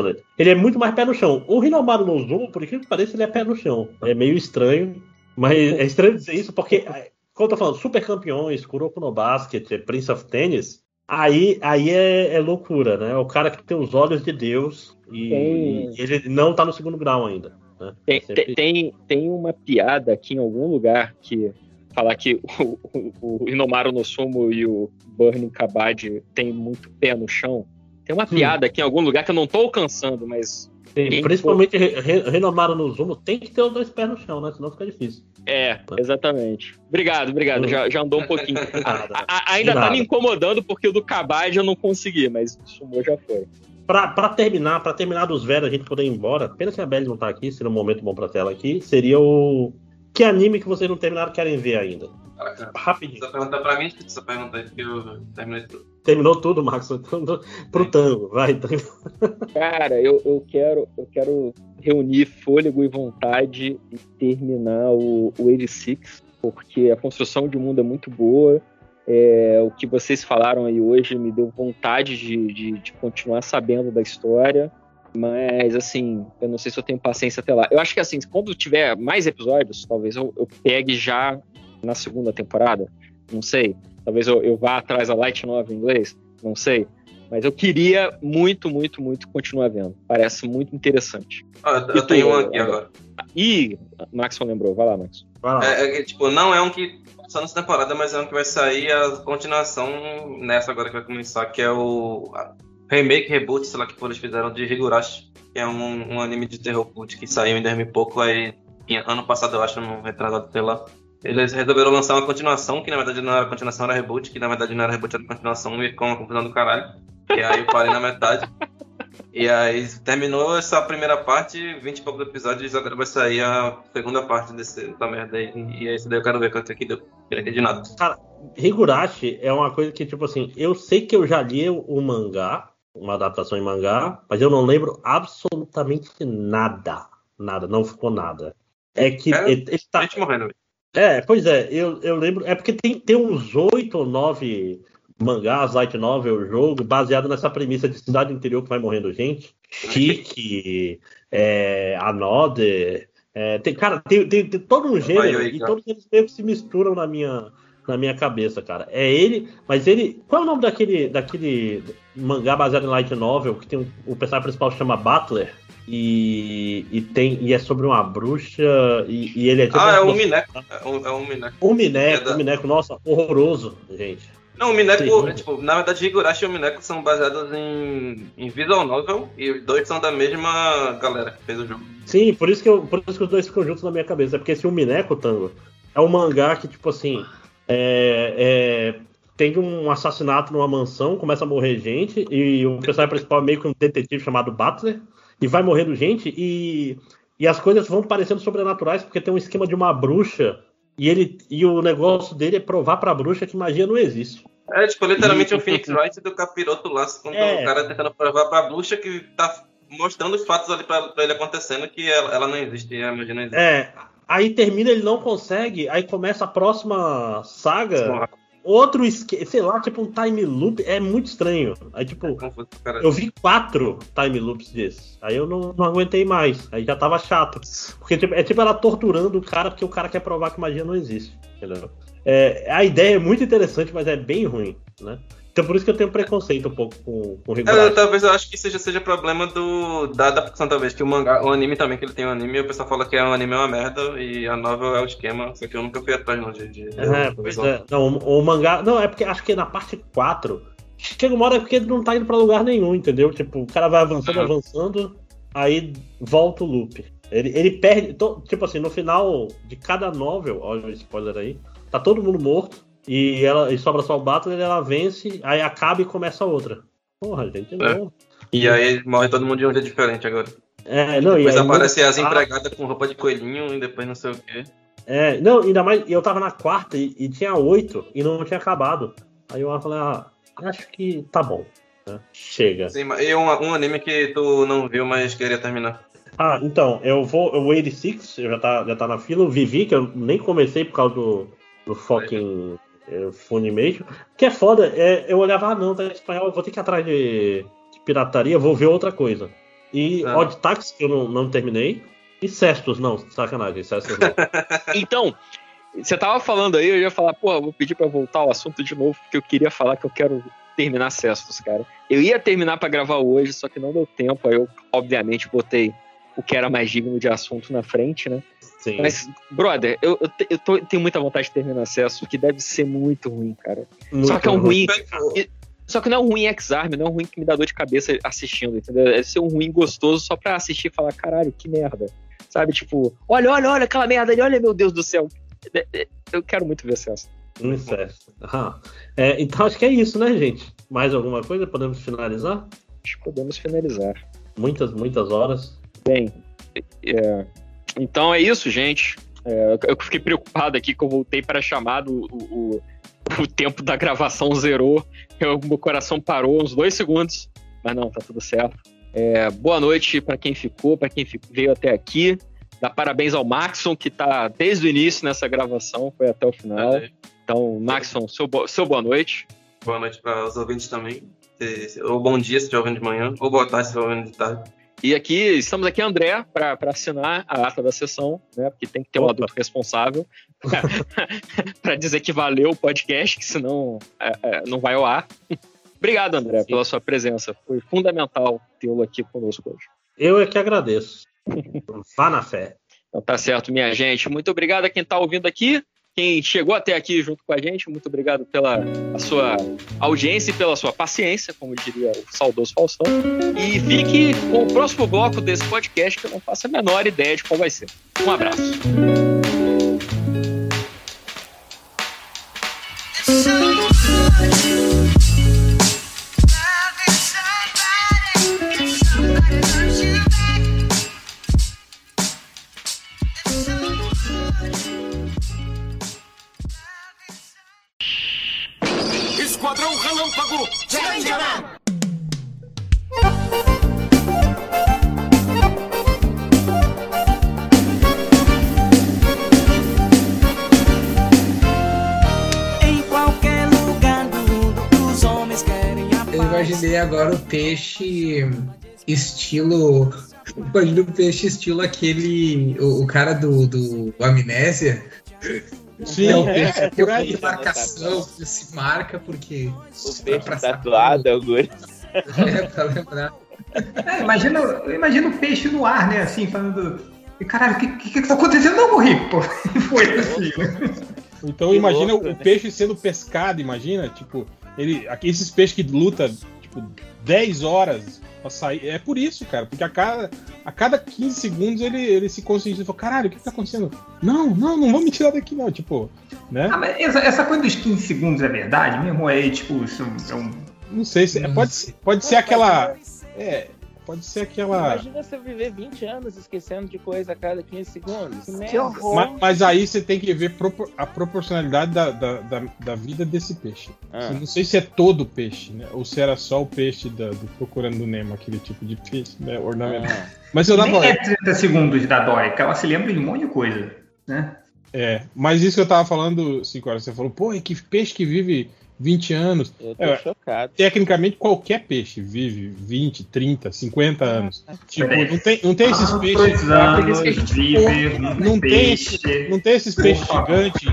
nele. Ele é muito mais pé no chão. O Rinomaru no Zoom, por incrível que pareça, ele é pé no chão. É meio estranho, mas é estranho dizer isso porque, é, como eu tô falando, super campeões, Kuroko no Basket, Prince of Tennis, aí, aí é, é loucura, né? O cara que tem os olhos de Deus e, Tem- ele não tá no segundo grau ainda. Né? Tem, Sempre- tem, tem, uma piada aqui em algum lugar que falar que o, o, o Inomaru no Sumo e o Burning Kabaddi tem muito pé no chão. Tem uma piada aqui em algum lugar que eu não tô alcançando, mas. Quem principalmente Re- Re- Renomaru no Zumo tem que ter os dois pés no chão, né? Senão fica difícil. É, exatamente. Obrigado, obrigado. Já, já andou um pouquinho. A- a- ainda De tá me incomodando porque o do Kabaddi eu não consegui, mas o Sumo já foi. pra, pra terminar, pra terminar dos velhos, a gente poder ir embora, pena que a Belly não tá aqui, seria um momento bom pra tela aqui, seria o. Que anime que vocês não terminaram querem ver ainda? Rapidinho. Só perguntar pra mim, essa pergunta aí, porque eu terminei tudo. Terminou tudo, Max? Então, pro tango, vai. Tango. Cara, eu, eu quero eu quero reunir fôlego e vontade e terminar o, o 86, porque a construção de mundo é muito boa. É, o que vocês falaram aí hoje me deu vontade de, de, de continuar sabendo da história. Mas, assim, eu não sei se eu tenho paciência até lá. Eu acho que, assim, quando tiver mais episódios, talvez eu, eu pegue já na segunda temporada. Não sei. Talvez eu, eu vá atrás da Light Novel em inglês. Não sei. Mas eu queria muito, muito, muito continuar vendo. Parece muito interessante. Ah, eu E tenho um aqui agora. Ih, Maxon lembrou. Vai lá, Max. É, é tipo, não é um que passou nessa temporada, mas é um que vai sair a continuação nessa agora que vai começar, que é o remake, reboot, sei lá que eles fizeram de Higurashi, que é um, um anime de terror cult que saiu em 2000 e pouco, aí ano passado eu acho, no retrasado pela eles resolveram lançar uma continuação, que na verdade não era continuação, era reboot, que na verdade não era reboot, era continuação, e ficou uma confusão do caralho. E aí eu parei na metade. E aí terminou essa primeira parte, 20 e poucos episódios, agora vai sair a segunda parte desse, da merda aí. E é isso daí eu quero ver quanto aqui deu. Não entendi nada. Cara, Higurashi é uma coisa que, tipo assim, eu sei que eu já li o mangá, uma adaptação em mangá, mas eu não lembro absolutamente nada. Nada, não ficou nada. É que É, ele, ele tá. Gente morrendo. É, pois é, eu, eu lembro. É porque tem, tem uns oito ou nove mangás, light novel, jogo, baseado nessa premissa de cidade interior que vai morrendo gente. Chique, é, Another. é, tem, cara, tem, tem, tem todo um gênero aí, e cara. todos eles meio que se misturam na minha, na minha cabeça, cara. É ele, mas ele. Qual é o nome daquele, daquele mangá baseado em light novel que tem um, o personagem principal chama Butler? E, e tem e é sobre uma bruxa e, e ele é tipo Ah, é um Mineco. É um, é um Mineco. o Mineco, É da- o Mineco, nossa, horroroso, gente. Não, o Mineco, é, tipo, na verdade, Higurashi e o Mineco são baseados em, em visual novel e os dois são da mesma galera que fez o jogo. Sim, por isso que, eu, por isso que os dois ficam juntos na minha cabeça. É porque esse o Mineco, Tango, é um mangá que, tipo assim, é, é, tem um assassinato numa mansão, começa a morrer gente, e o personagem principal é meio que um detetive chamado Butler, e vai morrendo gente, e, e as coisas vão parecendo sobrenaturais, porque tem um esquema de uma bruxa, e, ele, e o negócio dele é provar pra bruxa que magia não existe. É, tipo, literalmente E- um Phoenix Wright do capiroto lá, quando É. o cara tentando provar pra bruxa que tá mostrando os fatos ali pra, pra ele acontecendo que ela, ela não existe, e a magia não existe. É, aí termina, ele não consegue, aí começa a próxima saga, outro esquema, sei lá, tipo um time loop, é muito estranho. Aí, tipo, eu vi quatro time loops desses, aí eu não, não aguentei mais, aí já tava chato. Porque tipo, é tipo ela torturando o cara porque o cara quer provar que magia não existe, entendeu? É, a ideia é muito interessante, mas é bem ruim, né? Então por isso que eu tenho preconceito um pouco com, com o Higurashi. talvez eu acho que seja, seja problema do, da adaptação, talvez, que o mangá, o anime também, que ele tem um anime, e o pessoal fala que é um anime é uma merda, e a novel é o esquema, só que eu nunca fui atrás não de, de, É, pois é. Não, o, o mangá. Não, é porque acho que na parte 4. Chega uma hora que ele não tá indo pra lugar nenhum, entendeu? Tipo, o cara vai avançando, Uhum. avançando, aí volta o loop. Ele, ele perde. to- tipo assim, no final de cada novel, olha o spoiler aí, tá todo mundo morto. E ela e sobra só o Battle, ela vence, aí acaba e começa outra. Porra, gente, É. não. E aí morre todo mundo de um jeito diferente agora. É, não, e depois aí aparece muda- as empregadas com roupa de coelhinho e depois não sei o quê. É, não, ainda mais, eu tava na quarta e, e tinha oito e não tinha acabado. Aí eu falei, ah, acho que tá bom. né? Chega. Sim, mas- e um, um anime que tu não viu, mas queria terminar. Ah, então, eu vou. O 86, eu já tá, já tá na fila. O Vivi, que eu nem comecei por causa do, do fucking é, Funimation. Que é foda, é, eu olhava, ah, não, tá em espanhol, eu vou ter que ir atrás de, de pirataria, vou ver outra coisa. E Ah. Odd Tax, que eu não, não terminei. E Cestus, não, sacanagem, Cestus não. Então, você tava falando aí, eu ia falar, pô, vou pedir pra voltar ao assunto de novo, porque eu queria falar que eu quero terminar Cestos, cara. Eu ia terminar pra gravar hoje, só que não deu tempo, aí eu, obviamente, botei o que era mais digno de assunto na frente, né? Sim. Mas, brother, eu, eu, eu tô- tenho muita vontade de terminar Cestos, que deve ser muito ruim, cara. Muito só que é um ruim. ruim. Só que não é um ruim ex-arm, não é um ruim que me dá dor de cabeça assistindo, entendeu? Deve ser um ruim gostoso só pra assistir e falar, caralho, que merda. Sabe, tipo, olha, olha, olha aquela merda ali, olha, meu Deus do céu. É, é, Eu quero muito ver. Um incesto. Ah, é, então acho que é isso, né, gente? Mais alguma coisa? Podemos finalizar? acho que podemos finalizar. Muitas, muitas horas. Bem, é, então é isso, gente. É, eu fiquei preocupado aqui que eu voltei para a chamada, o, o, o tempo da gravação zerou, eu, meu coração parou uns dois segundos, mas não, tá tudo certo. É, boa noite para quem ficou, para quem veio até aqui. Dá parabéns ao Maxon, que tá desde o início nessa gravação, foi até o final. Então, Maxon, seu, bo- seu boa noite. Boa noite para os ouvintes também. Ou bom dia se estiver ouvindo de manhã, ou boa tarde se estiver ouvindo de tarde. E aqui, estamos aqui, André, para assinar a ata da sessão, né? Porque tem que ter um adulto responsável para dizer que valeu o podcast, que senão é, é, não vai ao ar. Obrigado, André, pela sua presença. Foi fundamental tê-lo aqui conosco hoje. Eu é que agradeço. Vá na fé. Então tá certo, minha gente. Muito obrigado a quem está ouvindo aqui. Quem chegou até aqui junto com a gente, muito obrigado pela sua audiência e pela sua paciência, como diria o saudoso Faustão. E fique com o próximo bloco desse podcast, que eu não faço a menor ideia de qual vai ser. Um abraço. Qualquer lugar do mundo, os homens querem a Eu imaginei agora o peixe estilo. Imagina o peixe estilo aquele. O, o cara do, do Amnésia. Sim, é o é, peixe é que por aí. tem marcação, que se marca porque. O peixe tatuado, Augusto. É, pra lembrar. É, imagina, imagina o peixe no ar, né? Assim, falando. "E, Caralho, o que, que, que tá acontecendo? Não, morri, pô. E Foi assim, né? Então imagina o peixe sendo pescado, imagina, tipo, ele, esses peixes que lutam, tipo, 10 horas pra sair. É por isso, cara, porque a cada, a cada 15 segundos ele, ele se conscientiza e fala, caralho, o que, que tá acontecendo? Não, não, não vão me tirar daqui, não, tipo, né? Ah, mas essa, essa coisa dos 15 segundos é verdade mesmo? É tipo, isso é um. Não sei se. Pode, ser- pode ser aquela. É, pode ser aquela. Imagina você viver 20 anos esquecendo de coisa a cada 15 segundos. Que horror. Mas, mas aí você tem que ver a proporcionalidade da, da, da, da vida desse peixe. Ah. Eu não sei se é todo o peixe, né? Ou se era só o peixe da- do Procurando Nemo, aquele tipo de peixe, né? Ornamental. Mas eu Nem tava. é 30 segundos da Dory, que ela se lembra de um monte de coisa, né? É, mas isso que eu tava falando, 5 horas, você falou, pô, e que peixe que vive 20 anos. Eu tô É, chocado. Tecnicamente, qualquer peixe vive 20, 30, 50 anos. Tipo, Peraí. não tem, não tem esses Ah, peixes. anos, que a gente- vive um não, tem esse- peixe. não tem esses peixes gigantes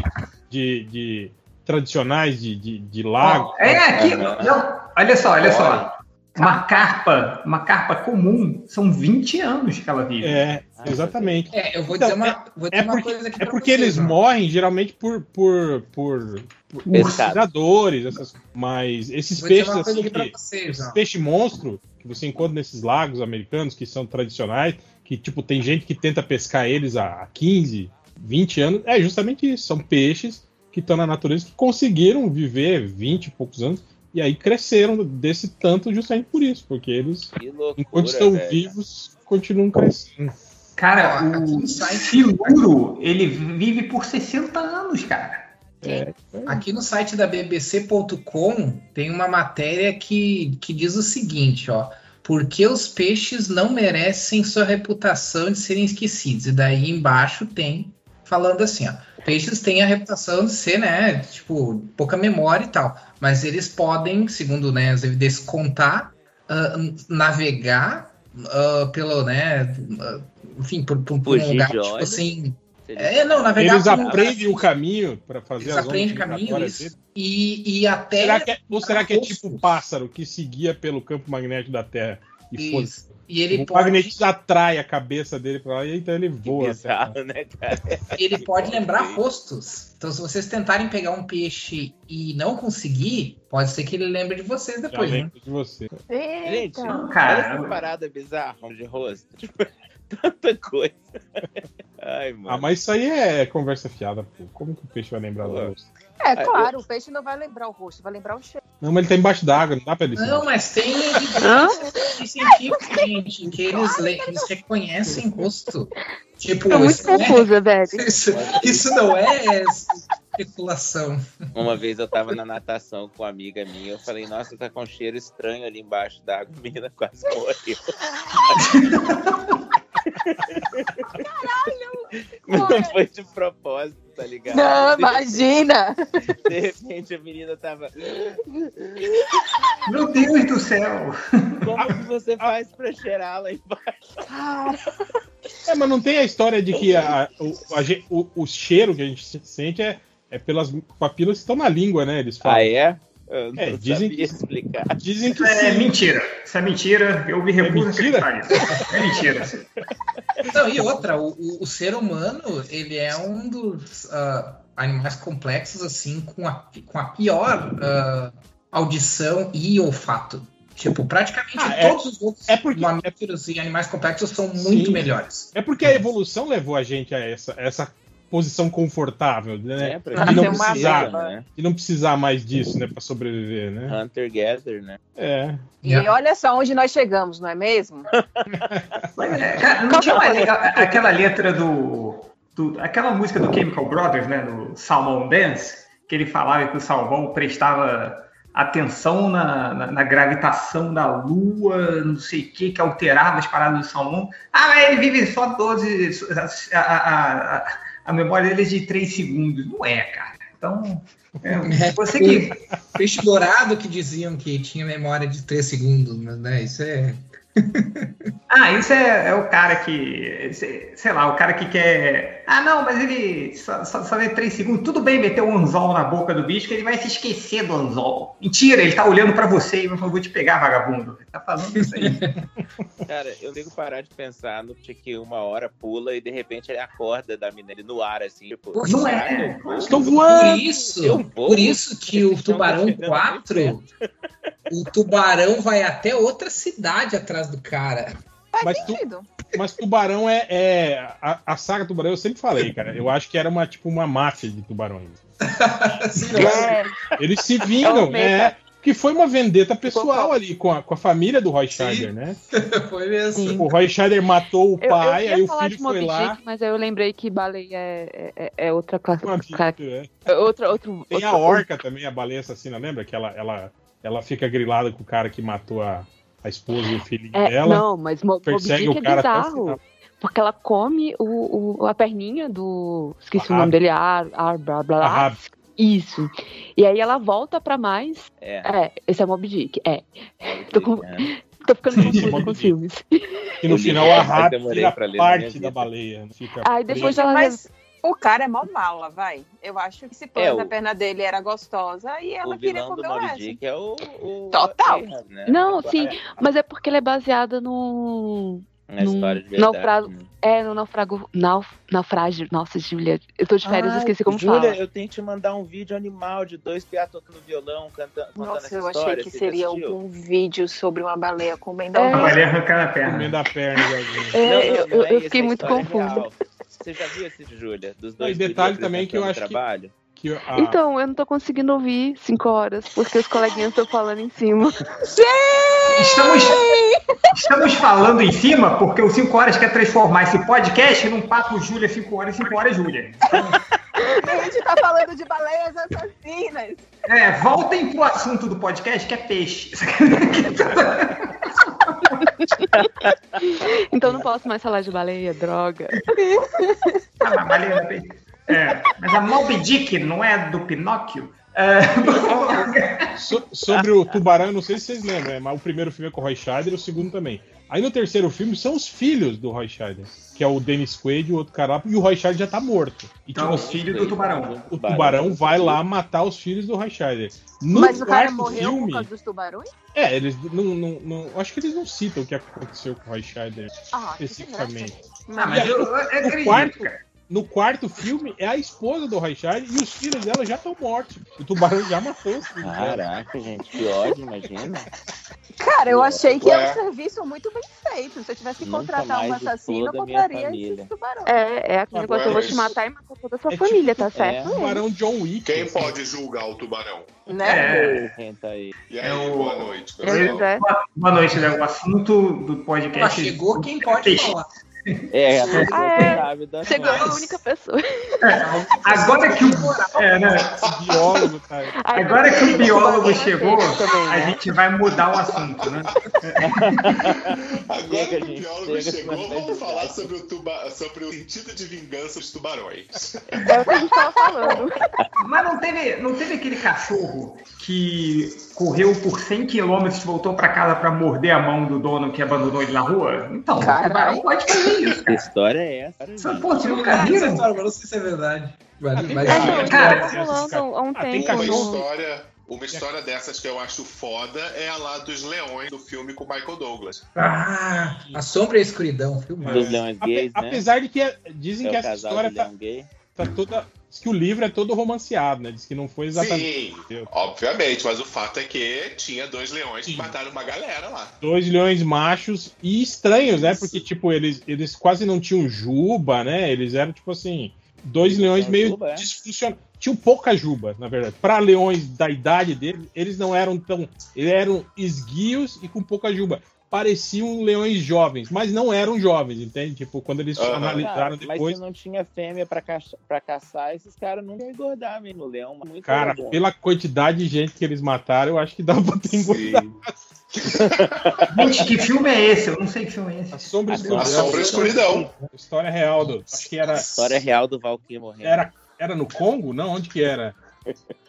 de, de tradicionais de, de, de lago. É, aqui. Não, olha só, olha só. Uma carpa, uma carpa comum, são 20 anos que ela vive. É, exatamente. É, eu vou Então, dizer uma, vou dizer É uma porque, coisa aqui é pra porque vocês, eles ó. morrem geralmente por, por, por, por Pescado. predadores, essas, mas esses Vou peixes assim, que, vocês, esses ó. peixes monstro que você encontra nesses lagos americanos que são tradicionais, que tipo tem gente que tenta pescar eles há 15, 20 anos, é justamente isso, são peixes que estão na natureza que conseguiram viver 20 e poucos anos e aí cresceram desse tanto justamente por isso, porque eles loucura, enquanto estão velho. vivos continuam crescendo. Cara, o siluro, ele vive por 60 anos, cara. É. Aqui no site da bbc.com tem uma matéria que, que diz o seguinte, ó. Por que os peixes não merecem sua reputação de serem esquecidos? E daí embaixo tem falando assim, ó. Peixes têm a reputação de ser, né, tipo, pouca memória e tal. Mas eles podem, segundo né, as evidências, contar, ah, navegar ah, pelo, né, ah, enfim, por, por, por um lugar, tipo assim... É, não, Eles por um lugar aprendem o caminho para fazer eles as aprendem o caminho, isso. E, e até. Será que é, ou será que é tipo um pássaro que seguia pelo campo magnético da Terra? E Isso. E ele o pode- magnetismo atrai a cabeça dele pra lá e então ele voa. Bizarro, né, cara? ele pode lembrar rostos. Então, se vocês tentarem pegar um peixe e não conseguir, pode ser que ele lembre de vocês depois, Já né? de você. Gente, Não, olha cara, essa parada bizarra de rosto. Tanta coisa. Ai, mano. Ah, mas isso aí é conversa fiada, pô. Como que o peixe vai lembrar do rosto? É, claro, o peixe não vai lembrar o rosto, vai lembrar o cheiro. Não, mas ele tá embaixo d'água, não dá pra ele. Não, mas tem científicos, gente, que eles, le- eles reconhecem rosto. Tipo, Tô muito isso, não é- velho. isso, isso não é especulação. Uma vez eu tava na natação com uma amiga minha, eu falei, nossa, tá com um cheiro estranho ali embaixo da água, a menina quase morreu. Mas não foi de propósito, tá ligado? Não, imagina! De repente a menina tava. Meu Deus do céu! Como que você faz pra cheirar lá embaixo? É, mas não tem a história de que a- o, a o- o cheiro que a gente se- sente é, é pelas papilas que estão na língua, né? Eles falam. Ah, é? Eu não É, dizem sabia explicar. Dizem que é sim. mentira. Isso é mentira. Eu me recuso a mentira? acreditar nisso. É mentira. Não, e outra, o, o- o ser humano, ele é um dos ah, animais complexos, assim, com a, com a pior ah, audição e olfato. Tipo, praticamente Ah, é- todos os outros mamíferos e animais complexos são muito Sim. melhores. É porque a evolução levou a gente a essa, essa posição confortável, né? É, pra de, não precisar, né? de não precisar mais disso, né? Pra sobreviver, né? Hunter Gatherer, né? É. E olha só onde nós chegamos, não é mesmo? É, cara, não tinha uma le- aquela letra do, do- Aquela música do Chemical Brothers, né? Do Salmon Dance, que ele falava que o salmão prestava atenção na, na- na gravitação da lua, não sei o que, que alterava as paradas do salmão. Ah, mas ele vive só 12. A, a- a- a memória dele é de 3 segundos. Não é, cara. Então. é, você que. Peixe dourado que diziam que tinha memória de 3 segundos, né? Isso é. Ah, isso é, é o cara que, sei lá, o cara que quer. Ah, não, mas ele só, só, só vê três segundos. Tudo bem meter um anzol na boca do bicho, que ele vai se esquecer do anzol. Mentira, ele tá olhando pra você e vai falar, vou te pegar, vagabundo. Ele tá falando isso aí. Cara, eu tenho que parar de pensar no de que uma hora pula e de repente ele acorda da mina ele no ar, assim, tipo. Não é. vou? Estão voando! Por isso, vou? por isso que o Eles estão Tubarão chegando 4, o tubarão vai até outra cidade atrás do cara. Mas, tu, mas Tubarão é. é- a, a saga Tubarão, eu sempre falei, cara. Eu acho que era uma, tipo, uma máfia de tubarões. É. Eles se É vingam, o né? Que foi uma vendetta pessoal ali com a, com a família do Roy Scheider, né? Foi mesmo. O Roy Scheider matou o Eu, pai, eu ia aí o falar filho foi lá. Dick, mas aí eu lembrei que baleia é, é, é outra classe. cara- É. é outra, outro, Tem a outro- orca também, a baleia assassina, lembra? Que ela, ela, ela fica grilada com o cara que matou a, a esposa e o filho É, dela. não, mas Mo- Moby persegue Dick o é cara o bizarro. Porque ela come o, o- a perninha do. Esqueci o nome dele, Ar, Ar, blá, blá, blá. Ahab. Isso. E aí ela volta pra mais. É. esse é Moby Dick. É. Tô, com- Tô ficando confusa com os filmes. E no final a demorei vira parte da baleia. Fica Aí depois presa. ela. Mas o cara é mó mala, vai. Eu acho que se pôs É, a o- perna dele era gostosa e ela O queria vilão do comer o Moby resto. Dick é o. o Total. Ahab, né? Não, sim, mas é porque ela é baseada no. Na história de verdade, naufrago- né? É, no naufrago. Nauf, naufrágio. Nossa, Júlia. Eu tô de férias, Ai, esqueci como Júlia, fala. eu tenho que te mandar um vídeo animal de dois piá tocando violão, cantando, contando Nossa, essa eu achei história. que você seria assistiu? algum vídeo sobre uma baleia comendo É. A alguém. baleia arrancando a perna. Comendo a perna de alguém. É, Não, não, eu- não eu- é fiquei muito é confusa. Você já viu esse de Júlia? Dos dois e detalhe também que eu acho que- trabalho? Que a- Então, eu não tô conseguindo ouvir 5 horas, porque os coleguinhas estão falando em cima. Estamos, estamos falando em cima porque o 5 horas quer transformar esse podcast num papo Júlia 5 horas, 5 horas Júlia. A gente tá falando de baleias assassinas. É, voltem pro assunto do podcast que é peixe. Então não posso mais falar de baleia, droga. Ah, mas baleia é. É, mas a Moby Dick não é do Pinóquio? É, So- sobre o tubarão, não sei se vocês lembram, né, mas o primeiro filme é com o Roy Scheider, o segundo também. Aí no terceiro filme são os filhos do Roy Scheider, que é o Dennis Quaid e o outro cara e o Roy Scheider já tá morto. E, Então, os filhos do tubarão. O tubarão vai lá matar os filhos do Roy Scheider. No Mas o cara morreu filme, por causa dos tubarões? é, eles não, não, não- acho que eles não citam o que aconteceu com o Roy Scheider Ah, especificamente. Ah, mas eu, eu o acredito, quarto, cara. No quarto filme é a esposa do Raichard e os filhos dela já estão mortos. O tubarão já matou os filhos dela. Caraca, gente, que ódio, imagina. Cara, eu achei que era um serviço muito bem feito. Se eu tivesse que contratar um assassino, eu exploda a minha contraria família. esse tubarão. É, é aquele negócio, eu vou te matar e matar toda a sua É família, tipo- tá certo? é. Tubarão John Wick. Quem pode julgar o tubarão? Né? É, aí. E aí, É o- boa noite, Pois pessoal. é. boa noite, Léo. O assunto do podcast. chegou quem pode Peixe. falar. É, a pessoa Ah, é. sabe da Chegou a única pessoa. É, agora que o, é, né? Esse biólogo. Ai, agora que o biólogo chegou, a né? gente vai mudar o assunto, né? Agora que o biólogo chegou, vamos falar sobre o, tuba... sobre o sentido de vingança dos tubarões. É o que a gente tava falando. Mas não teve, não teve aquele cachorro que correu por 100 quilômetros e voltou pra casa pra morder a mão do dono que abandonou ele na rua? Então, o tubarão pode fazer isso. Que história é essa? Essa, Pô, você nunca Cara, essa história, mas não sei se é verdade. Mas, mas- É, não, Cara, tá rolando há um Ah, tem tempo. Uma história, uma história dessas que eu acho foda é a lá dos leões do filme com o Michael Douglas. Ah, a sombra e a escuridão, filme. Dos leões Ape- gays, né? Apesar de que é- dizem É que essa história tá, tá toda. Diz que o livro é todo romanceado, né? Diz que não foi exatamente. Sim, obviamente, mas o fato é que tinha dois leões que mataram uma galera lá. Dois leões machos e estranhos, né? Porque, tipo, eles, eles quase não tinham juba, né? Eles eram, tipo assim, dois Eles leões meio juba, é? disfuncionais. Tinham pouca juba, na verdade. Para leões da idade deles, eles não eram tão. Eles eram esguios e com pouca juba. Pareciam leões jovens, mas não eram jovens, entende? Tipo, quando eles Aham. analisaram Cara, mas depois. se não tinha fêmea pra, caça, pra caçar, esses caras não iam engordar mesmo. O leão é muito Cara, bom. pela quantidade de gente que eles mataram, eu acho que dá pra ter engordado. Gente, que filme é esse? Eu não sei que filme é esse. A Sombra e A Escuridão. Sombra Escuridão. História real do. Acho que era. História real do Valkyrie morrendo. Era, era no Congo? Não, onde que era?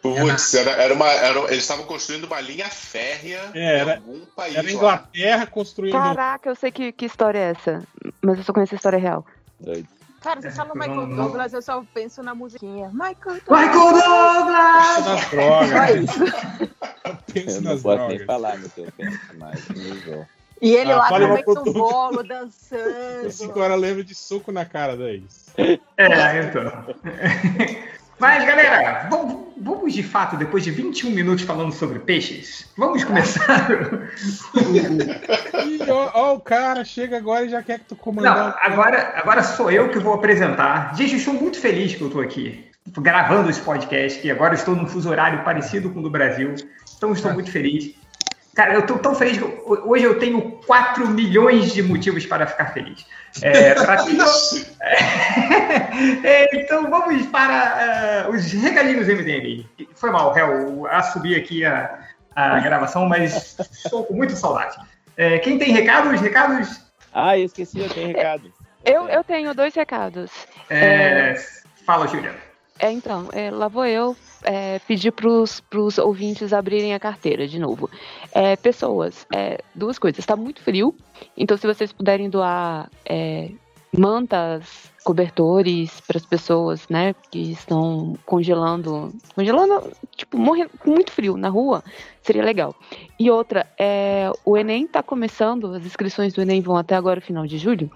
Putz, era, era uma, era- eles estavam construindo uma linha férrea É, era- em algum país Era lá. Inglaterra construindo. Caraca, eu sei que, que história é essa. Mas eu só conheço a história real. Doido. Cara, você fala Michael não- não- Douglas, eu só penso na musiquinha. Michael Michael Douglas! nas drogas. Eu penso Eu não nas posso drogas. nem falar no que eu penso mais. não. E ele Ah, lá fale com o uma pro Max Bolo dançando. Cinco horas lembra de soco na cara deles. É, então. Mas, galera, vamos, vamos de fato, depois de 21 minutos falando sobre peixes, vamos começar. Ih, ó, ó, o cara chega agora e já quer que tu Não, comandar. agora, agora sou eu que vou apresentar. Gente, eu estou muito feliz que eu estou aqui, gravando esse podcast, e agora estou num fuso horário parecido com o do Brasil. Então, estou muito feliz. Cara, eu estou tão feliz que eu- hoje eu tenho 4 milhões de motivos para ficar feliz. É, pra- É, então vamos para uh, os recadinhos MDM. Foi mal, Hel, assumi aqui a, a gravação, mas estou com muita saudade. É, quem tem recados? Recados? Ah, eu esqueci, eu tenho recado. Eu, eu tenho dois recados. É, Fala, Julia. É, então, é, lá vou eu é, pedir para os ouvintes abrirem a carteira de novo. É, pessoas, é, duas coisas. Está muito frio, então se vocês puderem doar é, mantas, cobertores para as pessoas, né, que estão congelando, congelando, tipo, morrendo com muito frio na rua, seria legal. E outra, é, o Enem está começando, as inscrições do Enem vão até agora, final de julho.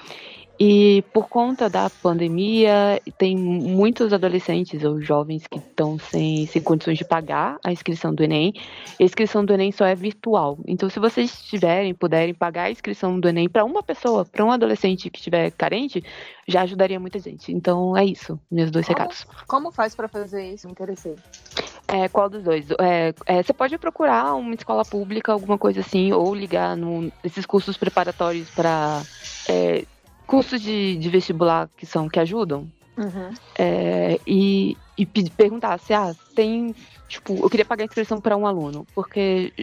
E por conta da pandemia, tem muitos adolescentes ou jovens que estão sem, sem condições de pagar a inscrição do Enem. A inscrição do Enem só é virtual. Então, se vocês tiverem, puderem pagar a inscrição do Enem para uma pessoa, para um adolescente que estiver carente, já ajudaria muita gente. Então, é isso, meus dois Como, recados. como faz pra fazer isso? Me interessei. É, qual dos dois? É, é, você pode procurar uma escola pública, alguma coisa assim, ou ligar no, esses cursos preparatórios para cursos de, de vestibular que são que ajudam Uhum. é, e, e pe- perguntar se ah, tem tipo eu queria pagar a inscrição para um aluno porque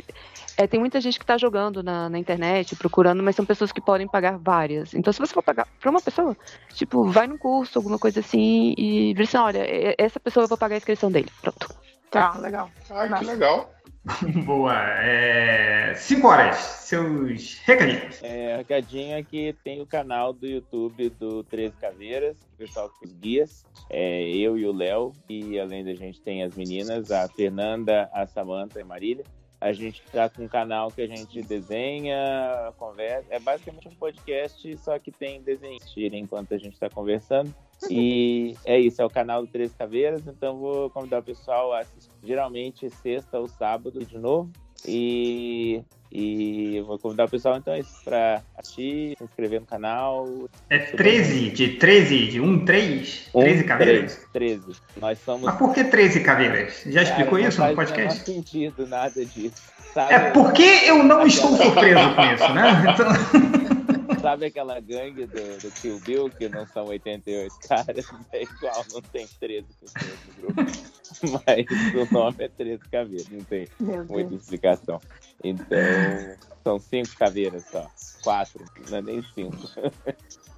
é, tem muita gente que está jogando na, na internet procurando mas são pessoas que podem pagar várias então se você for pagar para uma pessoa tipo vai num curso alguma coisa assim e vê assim olha essa pessoa eu vou pagar a inscrição dele pronto Tá, legal. Ah, que legal. Boa. É... Cinco horas, seus recadinhos. É, recadinho é que tem o canal do YouTube do 13 Caveiras, o pessoal com os guias, é, eu e o Léo, e além da gente tem as meninas, a Fernanda, a Samanta e a Marília. A gente tá com um canal que a gente desenha, conversa. É basicamente um podcast, só que tem desenho enquanto a gente está conversando. E é isso, é o canal do Três Caveiras, então vou convidar o pessoal a assistir, geralmente sexta ou sábado de novo. E, e vou convidar o pessoal então para assistir, se inscrever no canal. É 13, de 13, de 1, 3? Um, 13 caveiras? 13. Nós somos. Mas por que 13 caveiras? Já explicou Cara, isso no podcast? Não faz sentido nada disso. Sabe, É porque eu não estou surpreso com isso, né? Então, sabe aquela gangue do, do Kill Bill que não são 88 caras? É igual, não tem 13 pessoas no grupo. Mas o nome é 13 caveiras, não tem muita explicação. Então, são cinco caveiras só. Quatro, não é nem cinco.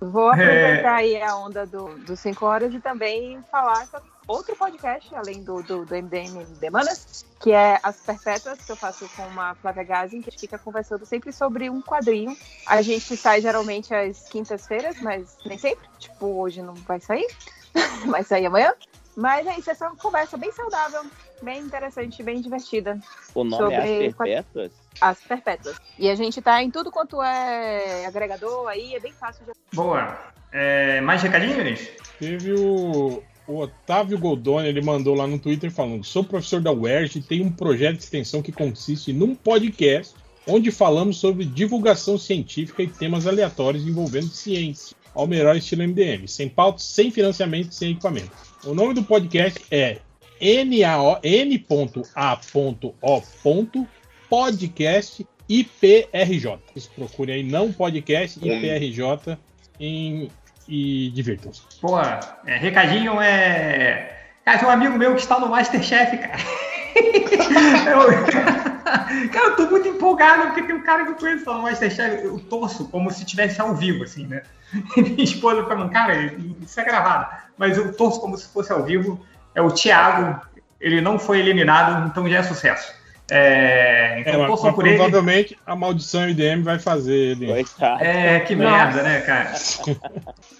Vou aproveitar aí a onda do, dos 5 horas e também falar sobre outro podcast, além do, do, do MDM Demanas, que é As Perpétuas, que eu faço com uma Flávia Gazin, que a gente fica conversando sempre sobre um quadrinho. A gente sai geralmente às quintas-feiras, mas nem sempre. Tipo, hoje não vai sair, vai sair amanhã. Mas é isso, essa é uma conversa bem saudável, bem interessante, bem divertida. O nome é Sobre As Perpétuas? As Perpétuas. E a gente tá em tudo quanto é agregador aí, é bem fácil de boa. É, mais recadinhos? Teve o, o Otávio Goldoni, ele mandou lá no Twitter falando: sou professor da UERJ e tenho um projeto de extensão que consiste num podcast onde falamos sobre divulgação científica e temas aleatórios envolvendo ciência, ao melhor estilo MDM, sem pauta, sem financiamento, sem equipamento. O nome do podcast é NAO. Podcast IPRJ. Vocês procurem aí, não podcast IPRJ em, e divirtam-se. Pô, é, recadinho é. Cara, tem um amigo meu que está no Masterchef, cara. eu... cara, eu tô muito empolgado porque tem um cara que eu conheço lá no Masterchef. Eu torço como se estivesse ao vivo, assim, né? Minha esposa falando, cara, isso é gravado. Mas eu torço como se fosse ao vivo. É o Thiago, ele não foi eliminado, então já é sucesso. É, então É, mas, torçam mas por ele. provavelmente a maldição MDM vai fazer ele. É, que merda, né, cara?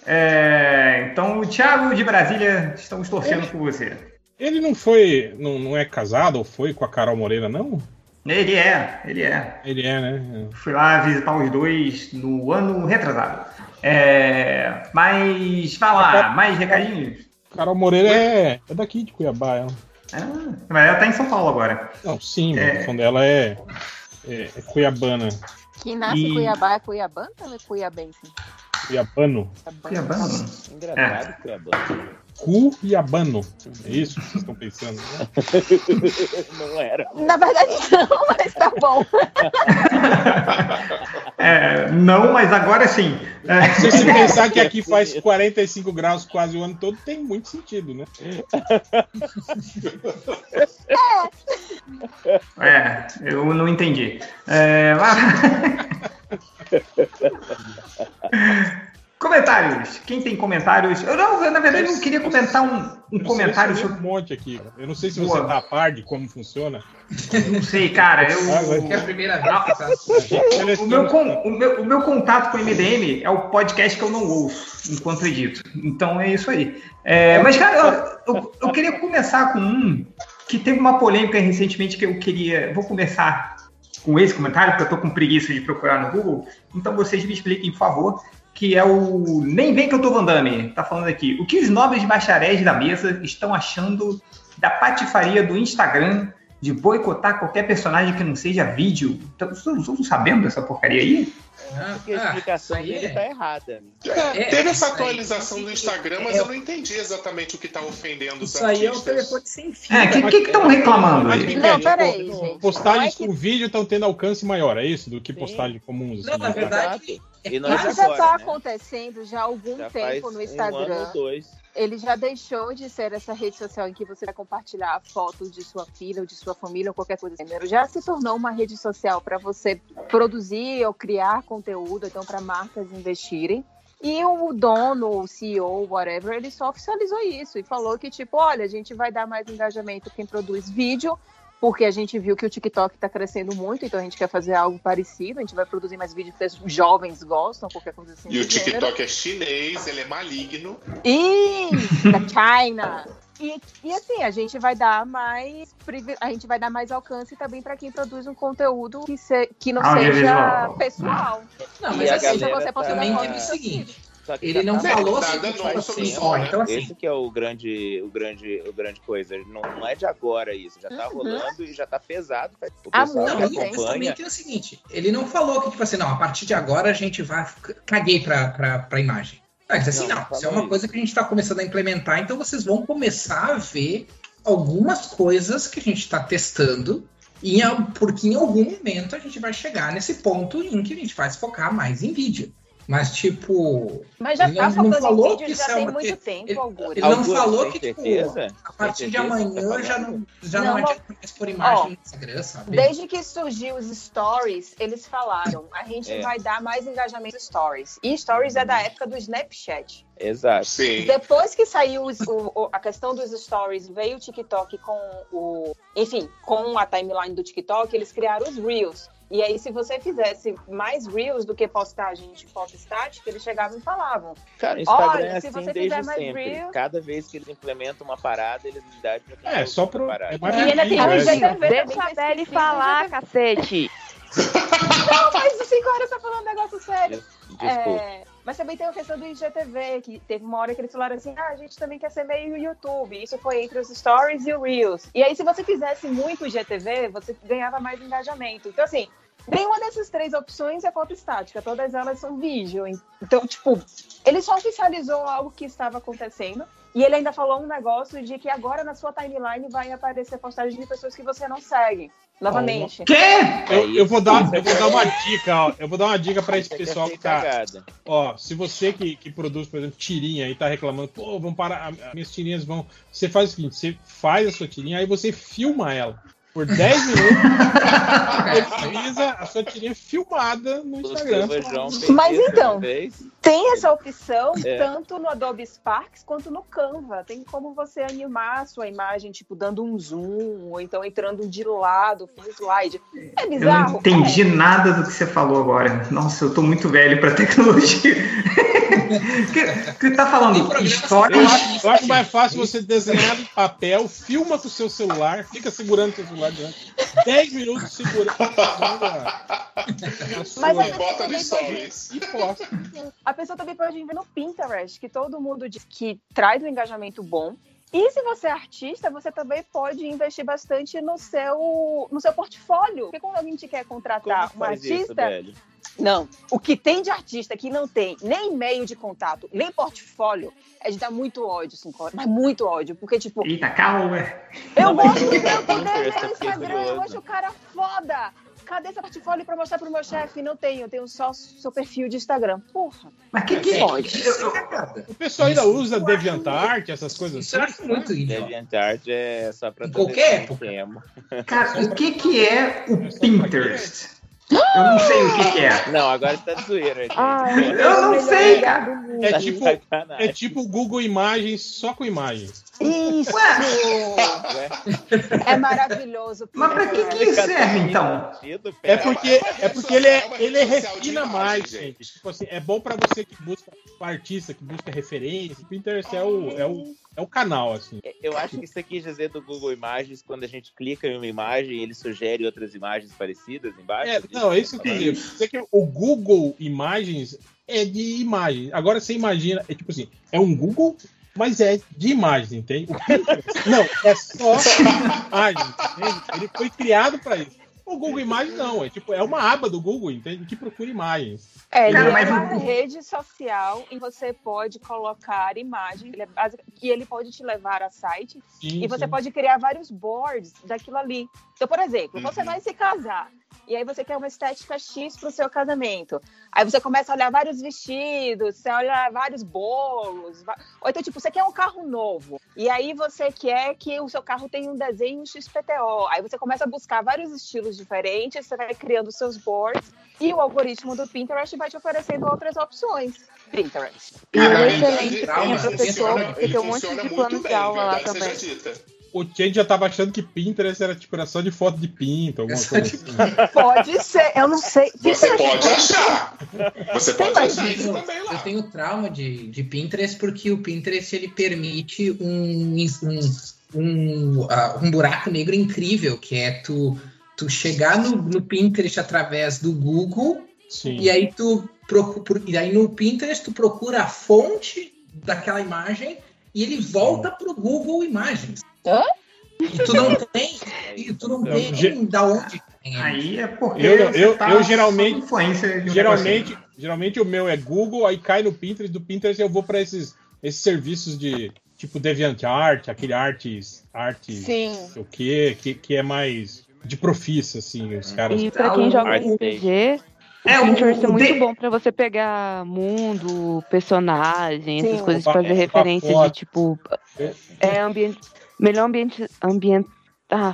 É, então, o Thiago de Brasília, estamos torcendo por você. Ele não foi. Não, não é casado ou foi com a Carol Moreira, não? Ele é, ele é. Ele é, né? Fui lá visitar os dois no ano retrasado. É, mas, vai lá, mais recadinhos? Carol Moreira é, é daqui de Cuiabá, ela. Ah, mas ela tá em São Paulo agora. Não, sim, É. a função dela é, é, é cuiabana. Quem nasce E- em Cuiabá é Cuiabano ou é Cuiabense? Cuiabano. Cuiabano? Engraçado, Cuiabano. Cuiabano. É isso que vocês estão pensando, né? Não era. Na verdade, não, mas tá bom. É, não, mas agora sim. É. Se você pensar que aqui faz 45 graus quase o ano todo, tem muito sentido, né? É, eu não entendi. É, mas- comentários. Quem tem comentários? Eu não, eu, na verdade, não queria comentar um, um comentário sobre. um monte aqui. Eu não sei se Boa. você tá a par de como funciona. Não sei, cara. Eu, Ah. É a primeira vez. O meu, con- o, meu, o meu contato com o MDM é o podcast que eu não ouço enquanto edito. Então é isso aí. É, mas, cara, eu, eu, eu queria começar com um que teve uma polêmica recentemente que eu queria. Vou começar com esse comentário, porque eu tô com preguiça de procurar no Google. Então vocês me expliquem, por favor. Que é o Nem Vem Que Eu Tô Van Damme, tá falando aqui. O que os nobres bacharéis da mesa estão achando da patifaria do Instagram de boicotar qualquer personagem que não seja vídeo? Vocês estão sabendo dessa porcaria aí? Porque a explicação dele tá errada. É, teve essa atualização do Instagram, mas é- eu não entendi exatamente o que tá ofendendo os Isso aí é o artistas. telefone sem fio. É, o que que estão reclamando? Mas? Não, peraí, gente. Postagens Não é com vídeo estão tendo alcance maior, é isso? Do que postagens comuns. Não, assim, na né? verdade, E nós Isso já agora, tá né? acontecendo já há algum Já tempo no um Instagram. dois. ele já deixou de ser essa rede social em que você vai compartilhar fotos de sua filha ou de sua família ou qualquer coisa do gênero. Já se tornou uma rede social para você produzir ou criar conteúdo, então para marcas investirem. E o dono, o CEO, whatever, ele só oficializou isso e falou que, tipo, olha, a gente vai dar mais engajamento quem produz vídeo, porque a gente viu que o TikTok está crescendo muito, então a gente quer fazer algo parecido, a gente vai produzir mais vídeos que os jovens gostam, qualquer coisa assim. E o gênero. TikTok é chinês, ele é maligno. Da China. E, e assim, a gente vai dar mais a gente vai dar mais alcance também para quem produz um conteúdo que, se- que não seja Audiovisual. pessoal. Não, E mas a assim, galera você também postando teve o seguinte. Só Ele não tá falou rolando assim, tipo assim, tempo, ó, né? então assim- Esse que é o grande, o grande, o grande coisa. Não, não é de agora isso. Já tá Uhum. rolando e já tá pesado. O Ah, não, e acompanha. justamente é o seguinte, ele não falou que, tipo assim, não, a partir de agora a gente vai. Caguei pra, pra, pra imagem. Ele disse assim, Não, não, não isso é uma coisa que a gente está começando a implementar, então vocês vão começar a ver algumas coisas que a gente está testando, porque em algum momento a gente vai chegar nesse ponto em que a gente vai se focar mais em vídeo. Mas, tipo. Mas já ele tá não, falou em que já é tem muito te- tempo, ele- Augusto. Ele não Augusto, falou que, tipo, certeza? a partir de amanhã tá já não, já não, Não, adianta mais por imagem ó, no Instagram, sabe? Desde que surgiu os stories, eles falaram, a gente É. vai dar mais engajamento stories. E stories é da época do Snapchat. Exato. Depois que saiu os- o- o- a questão dos stories, veio o TikTok com o. Enfim, com a timeline do TikTok, eles criaram os Reels. E aí, se você fizesse mais Reels do que postagem de foto estática, eles chegavam e falavam. Cara, o Instagram Olha, é se assim você desde fizer mais sempre. Reels. Cada vez que eles implementam uma parada, eles dão pra quem É, só pro. É parada. E ainda tem o IGTV Deixa também, a Belle falar, cacete. Não, mas o 5 horas tá falando um negócio sério. Desculpa. É, mas também tem a questão do IGTV, que teve uma hora que eles falaram assim: ah, a gente também quer ser meio YouTube. Isso foi entre os stories e o Reels. E aí, se você fizesse muito IGTV, você ganhava mais engajamento. Então, assim, nenhuma dessas três opções é foto estática, todas elas são vídeo. Então, tipo, ele só oficializou algo que estava acontecendo. E ele ainda falou um negócio de que agora na sua timeline vai aparecer postagem de pessoas que você não segue. Novamente. Eu, eu vou dar, eu vou dar uma dica, ó. Eu vou dar uma dica pra esse é pessoal que tá. Ó, se você que, que produz, por exemplo, tirinha e tá reclamando, pô, vamos parar, as minhas tirinhas vão. Você faz o seguinte: você faz a sua tirinha, aí você filma ela por 10 minutos, utiliza a sua tirinha filmada no Instagram. Mas então, vez. Tem essa opção É. tanto no Adobe Sparks quanto no Canva. Tem como você animar a sua imagem, tipo, dando um zoom, ou então entrando de lado, full slide. É Eu não bizarro? entendi É. nada do que você falou agora. Nossa, eu tô muito velho pra tecnologia. que, que tá falando Eu stories? acho, eu acho mais fácil você desenhar no papel, filma com o seu celular, fica segurando o seu celular durante 10 minutos segurando. Mas Mas a Bota no pessoa stories. E posta. A pessoa também pode ver no Pinterest, que todo mundo diz que traz um engajamento bom. E se você é artista, você também pode investir bastante no seu, no seu portfólio. Porque quando alguém te quer contratar um isso, artista. velho. Não. O que tem de artista que não tem nem e-mail de contato, nem portfólio, é de dar muito ódio, horas. Mas muito ódio. Porque, tipo, Eita, calma. eu Não, mas gosto do isso é meu é Instagram, eu acho o cara foda. Cadê esse portfólio pra mostrar pro meu chefe? Não tenho, eu tenho só seu perfil de Instagram. Porra. Mas que que Pode. O pessoal ainda usa DeviantArt, essas coisas Isso eu assim. acho muito idiota. DeviantArt é só pra qualquer época. Cara, o que que é o Pinterest? Eu não sei o que que é. Não, agora tá de zoeira. gente. Eu não sei, cara. É tipo, de sacanagem. é tipo o Google Imagens só com imagens. Isso! É maravilhoso. Mas pra que que isso serve, então? É porque, é porque ele, é, ele refina mais, gente. Tipo assim, é bom pra você que busca artista, que busca referência. O Pinterest é o, é o, é o canal, assim. Eu acho que isso aqui dizer do Google Imagens, quando a gente clica em uma imagem, ele sugere outras imagens parecidas embaixo. É, não, é isso que eu digo. Você que o Google Imagens é de imagem. Agora você imagina, é tipo assim, é um Google, mas é de imagens, entende? Pinterest, não, é só imagens, entende? Ele foi criado para isso. O Google Imagens não, é tipo, é uma aba do Google, entende? Que procura imagens. É, ele Cara, é mas uma rede social e você pode colocar imagens ele é que ele pode te levar a site Sim, e você sim. pode criar vários boards daquilo ali. Então, por exemplo, você Uhum. vai se casar e aí você quer uma estética X para o seu casamento. Aí você começa a olhar vários vestidos, você olha vários bolos. Ou então, tipo, você quer um carro novo. E aí você quer que o seu carro tenha um desenho XPTO. Aí você começa a buscar vários estilos diferentes, você vai criando seus boards. E o algoritmo do Pinterest vai te oferecendo outras opções. Pinterest. E é ele- excelente professora, funciona- porque tem um monte de planos de aula lá também. O Change já tava achando que Pinterest era tipo era só de foto de pinto, alguma coisa de assim. Pode ser, eu não sei. Você pode achar. Você pode achar Eu isso tenho, também eu lá. tenho trauma de, de Pinterest porque o Pinterest ele permite um, um, um, ah, um buraco negro incrível, que é tu, tu chegar no, no Pinterest através do Google, Sim. E aí tu procura, e aí no Pinterest tu procura a fonte daquela imagem e ele volta pro Google Imagens. Hã? E tu não tem, e tu não tem ge- da onde. Aí é porque Eu, você eu, tá eu geralmente, influência de um geralmente, geralmente o meu é Google, aí cai no Pinterest, do Pinterest eu vou para esses, esses serviços de tipo DeviantArt, aquele artes, artes, Sim. não sei o quê, que, que é mais de profissa, assim, os caras. E pra quem joga Art RPG, É, o o- Pinterest é o muito de- bom pra você pegar mundo, personagem, Sim. essas coisas, fazer referência de tipo. É ambiente. Melhor ambiente. ambiente ah,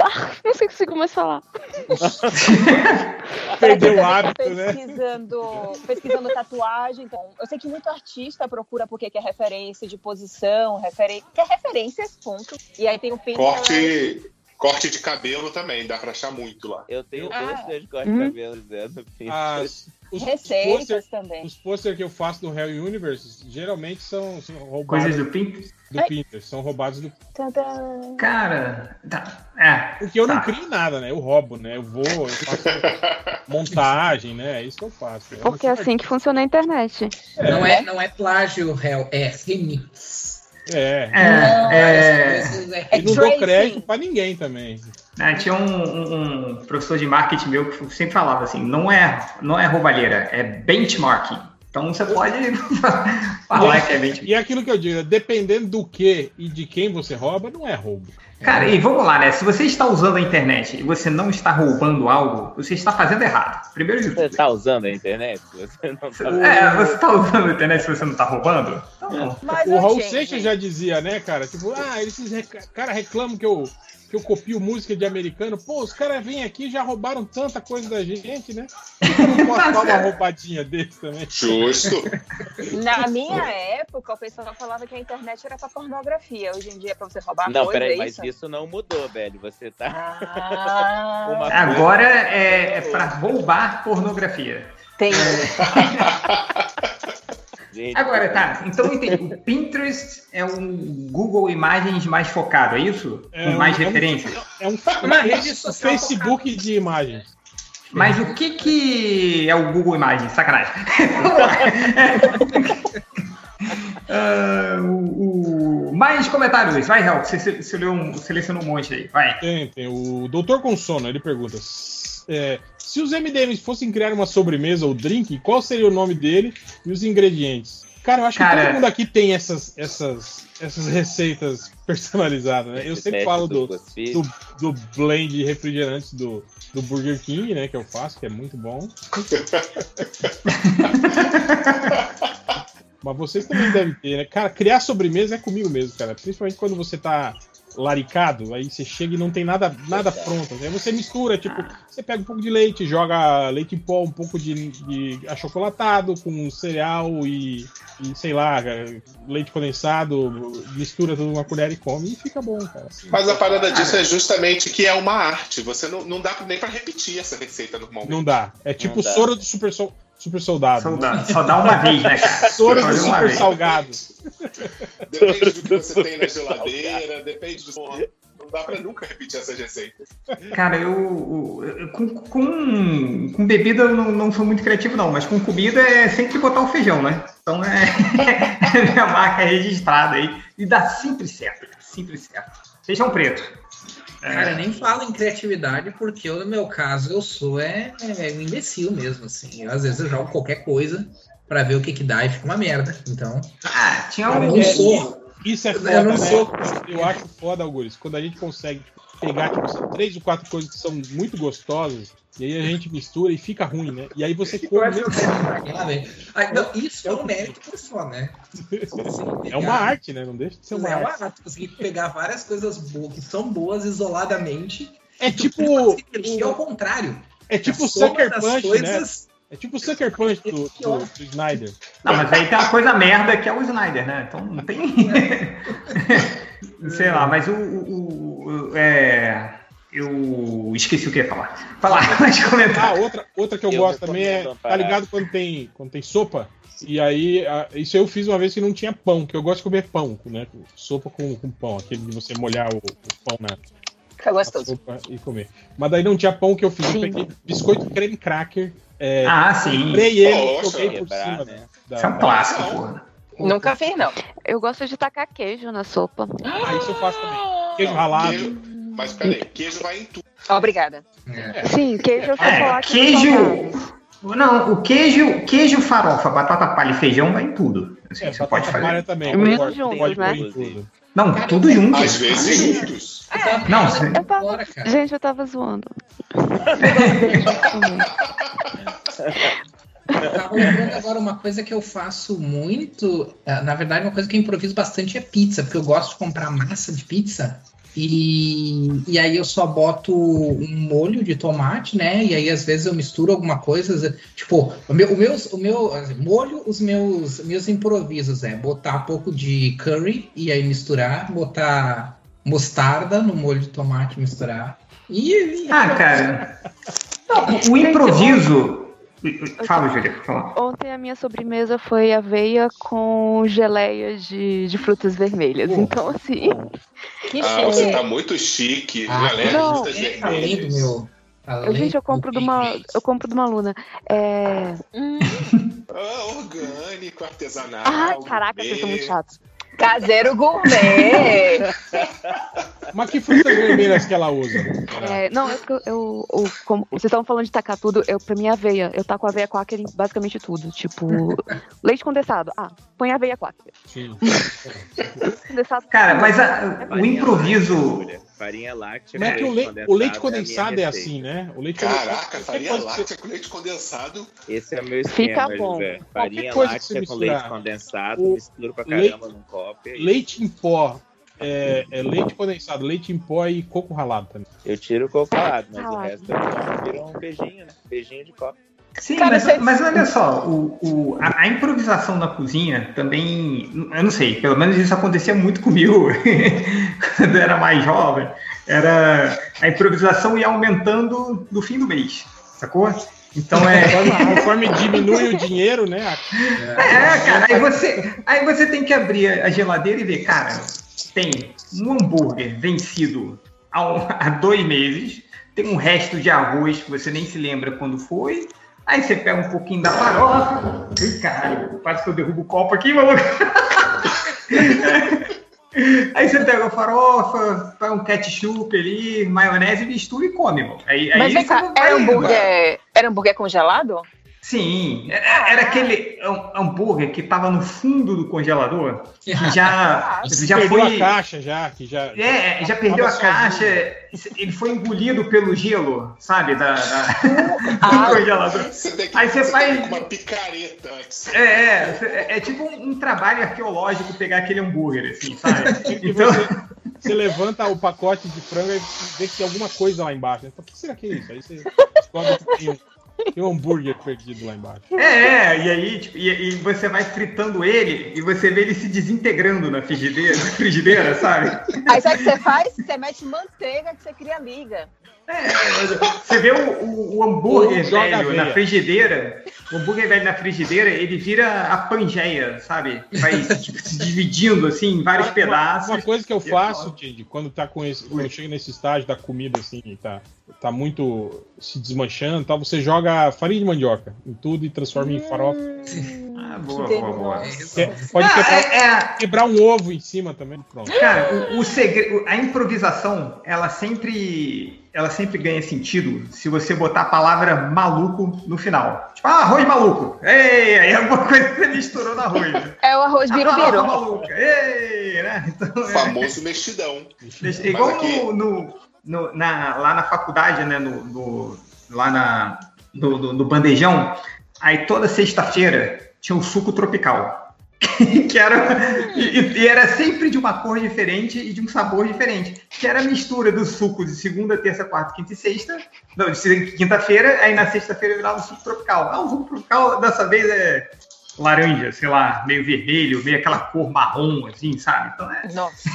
ah, não sei se mais falar. Perdeu o hábito, né? pesquisando, pesquisando tatuagem. Então, eu sei que muito artista procura porque quer referência de posição, referen quer referências, ponto. E aí tem o Pinterest. Corte, corte de cabelo também, dá pra achar muito lá. Eu tenho Ah. pôster de corte Hum. de cabelo dizendo As, os, Receitas pôster- também. os pôster que eu faço do Hell Universe geralmente são, são roubados Coisas do Pinterest? do Pinterest, são roubados do Tadã. Cara, tá. É. Porque eu não Tá. crio nada, né? Eu roubo, né? Eu vou, eu faço montagem, né? É isso que eu faço. Eu não Porque é assim que funciona a internet. Não é, não é plágio, réu, é remix. É. É, é, Várias coisas é E não dou crédito pra ninguém também. né, tinha um, um- um professor de marketing meu que sempre falava assim, não é, não é roubalheira, é benchmarking. Então você pode falar que é benchmarking. E é aquilo que eu digo, dependendo do que e de quem você rouba, não é roubo. Cara, e vamos lá, né? Se você está usando a internet e você não está roubando algo, você está fazendo errado. Primeiro de Você tudo. tá usando a internet? Você não tá É, você está usando a internet se você não está roubando? Então, Mas, o Raul gente, Seixas já dizia, né, cara? Tipo, ah, esses rec... caras reclamam que eu, que eu copio música de americano. Pô, os caras vêm aqui e já roubaram tanta coisa da gente, né? Eu não posso dar uma roubadinha desse também? Justo. Na minha época, o pessoal falava que a internet era pra pornografia. Hoje em dia é pra você roubar Não, coisa, peraí, é mas isso? Isso não mudou, velho. Você tá. Ah, agora é, é para roubar pornografia. tem. Gente, Agora, tá. Então eu entendi. O Pinterest é um Google Imagens mais focado, é isso? É Com um- mais é um- referências. É um, Uma rede social Facebook de imagens. Mas o que, que é o Google Imagens? Sacanagem. Ah, o, o- Mais comentários. Vai, Real. Você, você, você leu um- selecionou um monte aí. Vai. Tem, tem. O Doutor com Sono, ele pergunta: é, se os MDMs fossem criar uma sobremesa ou drink, qual seria o nome dele e os ingredientes? Cara, eu acho que Cara- todo mundo aqui tem essas, essas, essas receitas personalizadas, né? Eu sempre falo do do, do blend de refrigerantes do, do Burger King, né? Que eu faço, que é muito bom. Mas vocês também devem ter, né? Cara, criar sobremesa é comigo mesmo, cara. Principalmente quando você tá laricado, aí você chega e não tem nada, nada pronto. Aí você mistura, tipo, você pega um pouco de leite, joga leite em pó, um pouco de, de achocolatado com cereal e, e, sei lá, leite condensado, mistura tudo numa colher e come e fica bom, cara. Mas a parada disso é justamente que é uma arte. Você não, não dá nem pra repetir essa receita normalmente. Não dá. É tipo Não dá. soro do super, sol- super soldado. Soldado. né? Só dá uma vez, né, cara? Soro Só do dá uma super vez. salgado. Depende do que você tem na geladeira, depende do. Não dá pra nunca repetir essas receitas. Cara, eu, eu- com, com, com bebida eu não, não sou muito criativo, não, mas com comida é sempre botar o feijão, né? Então é, é minha marca registrada aí. E dá sempre certo, sempre certo. Feijão preto. Cara, nem falo em criatividade, porque eu, no meu caso, eu sou é, é um imbecil mesmo, assim. Às vezes eu jogo qualquer coisa pra ver o que que dá e fica uma merda. Então, Ah, tinha eu um. não sou. Isso é Eu foda, não né? sou- Eu acho foda, Augusto, quando a gente consegue pegar tipo, três ou quatro coisas que são muito gostosas, e aí a gente mistura e fica ruim, né? E aí você come vem. Ah, não, isso é um mérito por só, né? É uma arte, né? Não deixa de ser uma é uma arte. arte. Conseguir pegar várias coisas boas, que são boas isoladamente. É e tipo- conseguir ao contrário. É tipo A o Sucker Punch, coisas- né? É tipo o Sucker Punch do, do, do Snyder. Não, mas aí tem uma coisa merda que é o Snyder, né? Então não tem. Sei lá, mas o. o- o- é... Eu esqueci o que ia falar. Falar, mas comentar. Ah, outra, outra que eu, Eu gosto também é. Tá ligado quando tem, quando tem sopa? E aí, a- isso eu fiz uma vez que não tinha pão, que eu gosto de comer pão, né? Sopa com, com pão, aquele de você molhar o, o pão na, Fica gostoso. sopa e comer. Mas daí não tinha pão que eu fiz. Eu peguei biscoito creme cracker, É, Ah, sim. Comprei ele e Poxa, joguei por quebrar, cima. né? da- Isso é um clássico, porra. Nunca fiz, não. Eu gosto de tacar queijo na sopa. Ah, isso eu faço também. Queijo ralado. Queijo, mas peraí, queijo vai em tudo. Obrigada. Sim, queijo eu É, chocolate. queijo. Não, o queijo, queijo, farofa, batata palha e feijão vai em tudo. Assim, É, você pode fazer. palha também. Muito pode- juntos, pode né? em tudo. Não, tudo junto. Às vezes juntos. Não, Eu tava- Bora, cara. Gente, eu tava zoando. Lembrando agora uma coisa que eu faço muito. eh, Na verdade, uma coisa que eu improviso bastante é pizza, porque eu gosto de comprar massa de pizza. E, e aí eu só boto um molho de tomate, né? E aí às vezes eu misturo alguma coisa. Tipo, o meu, o meus, o meu molho, os meus, meus improvisos é botar um pouco de curry e aí misturar, botar mostarda no molho de tomate, misturar. E, e Ah, cara. Não, o improviso. Fala, Julia, fala. Ontem a minha sobremesa foi aveia com geleia de, de frutas vermelhas. Então, assim. Ah, você tá muito chique. Ah, galera, não. frutas além vermelhas. do meu. Eu, além gente, eu do compro de uma. Eu compro de uma aluna. É. Ah, orgânico, artesanal. Ai, caraca, vocês são muito chatos. Caseiro gourmet. Mas que frutas vermelhas que ela usa? É, não, é porque eu, eu- eu- como- vocês estavam falando de tacar tudo, eu, pra mim é aveia. Eu taco aveia quaker em basicamente tudo. Tipo, leite condensado. Ah, põe aveia quaker. Sim. condensado. Cara, mas a- o improviso. Farinha láctea. Como é que o, le- o leite condensado é assim, né? O leite Caraca, farinha láctea com leite condensado. Esse é o meu Fica esquema, bom. José. Qualquer Farinha láctea com leite condensado, O misturo pra leite- caramba num copo. e aí Leite em pó. É, é leite condensado, leite em pó e coco ralado também. Eu tiro o coco ralado, mas o Ralado. resto eu vira um beijinho, né? Beijinho de copo. Sim, Cara, mas, você- mas olha só, o, o- a, a improvisação na cozinha também, eu não sei, pelo menos isso acontecia muito comigo quando eu era mais jovem. Era a improvisação ia aumentando no fim do mês, sacou? Então é. Conforme, conforme diminui o dinheiro, né? É, cara, aí você, aí você tem que abrir a geladeira e ver, cara, tem um hambúrguer vencido há, há dois meses, tem um resto de arroz que você nem se lembra quando foi, aí você pega um pouquinho da farofa, Ih, caralho, quase que eu derrubo o copo aqui, maluco. Aí você pega a farofa, põe um ketchup ali, maionese, mistura e come, mano. Aí, aí Mas vem você cá, era hambúrguer, era hambúrguer congelado? Sim, era, era aquele hambúrguer que tava no fundo do congelador, que já, já Perdeu foi. a caixa já, que já. É, já perdeu a caixa, sozinho. ele foi engolido pelo gelo, sabe? Da, da- Ah. do congelador. Você tem que, Aí você você faz- uma picareta antes. É, é, é, é tipo um, um trabalho arqueológico pegar aquele hambúrguer, assim, sabe? Então, você, você levanta o pacote de frango e vê que tem alguma coisa lá embaixo. Então, o que será que é isso? Aí você descobre que tem tem um hambúrguer perdido lá embaixo. é, é, e aí tipo, e, e você vai fritando ele e você vê ele se desintegrando na frigideira, na frigideira sabe? Aí sabe o que você faz? Você mete manteiga que você cria liga. Você vê o, o- o hambúrguer velho na frigideira, o hambúrguer velho na frigideira, ele vira a pangeia, sabe? Vai tipo, se dividindo assim em vários Uma- pedaços. Uma coisa que eu faço, Tid, quando tá com esse, quando chega nesse estágio da comida assim, e tá, tá muito se desmanchando, e tal, você joga farinha de mandioca em tudo e transforma em farofa. Ah, boa, boa, boa. Que- Pode Ah, quebrar, é- é- quebrar um ovo em cima também, pronto. Cara, o, o segredo, a improvisação, ela sempre, ela sempre ganha sentido se você botar a palavra maluco no final. Tipo, ah, arroz maluco. Ei, aí alguma coisa que você misturou no arroz. É o arroz birubiru. maluca. Ei, né? Então, é- Famoso mexidão. É igual no, no- no- na- lá na faculdade, né? No, no- lá na, no, no- no bandejão, aí toda sexta-feira tinha um suco tropical. que era, e, e era sempre de uma cor diferente e de um sabor diferente. Que era a mistura dos sucos de segunda, terça, quarta, quinta e sexta. Não, de quinta-feira, aí na sexta-feira virava um suco tropical. Ah, o suco tropical dessa vez é laranja, sei lá, meio vermelho, meio aquela cor marrom, assim, sabe? Então é Nossa.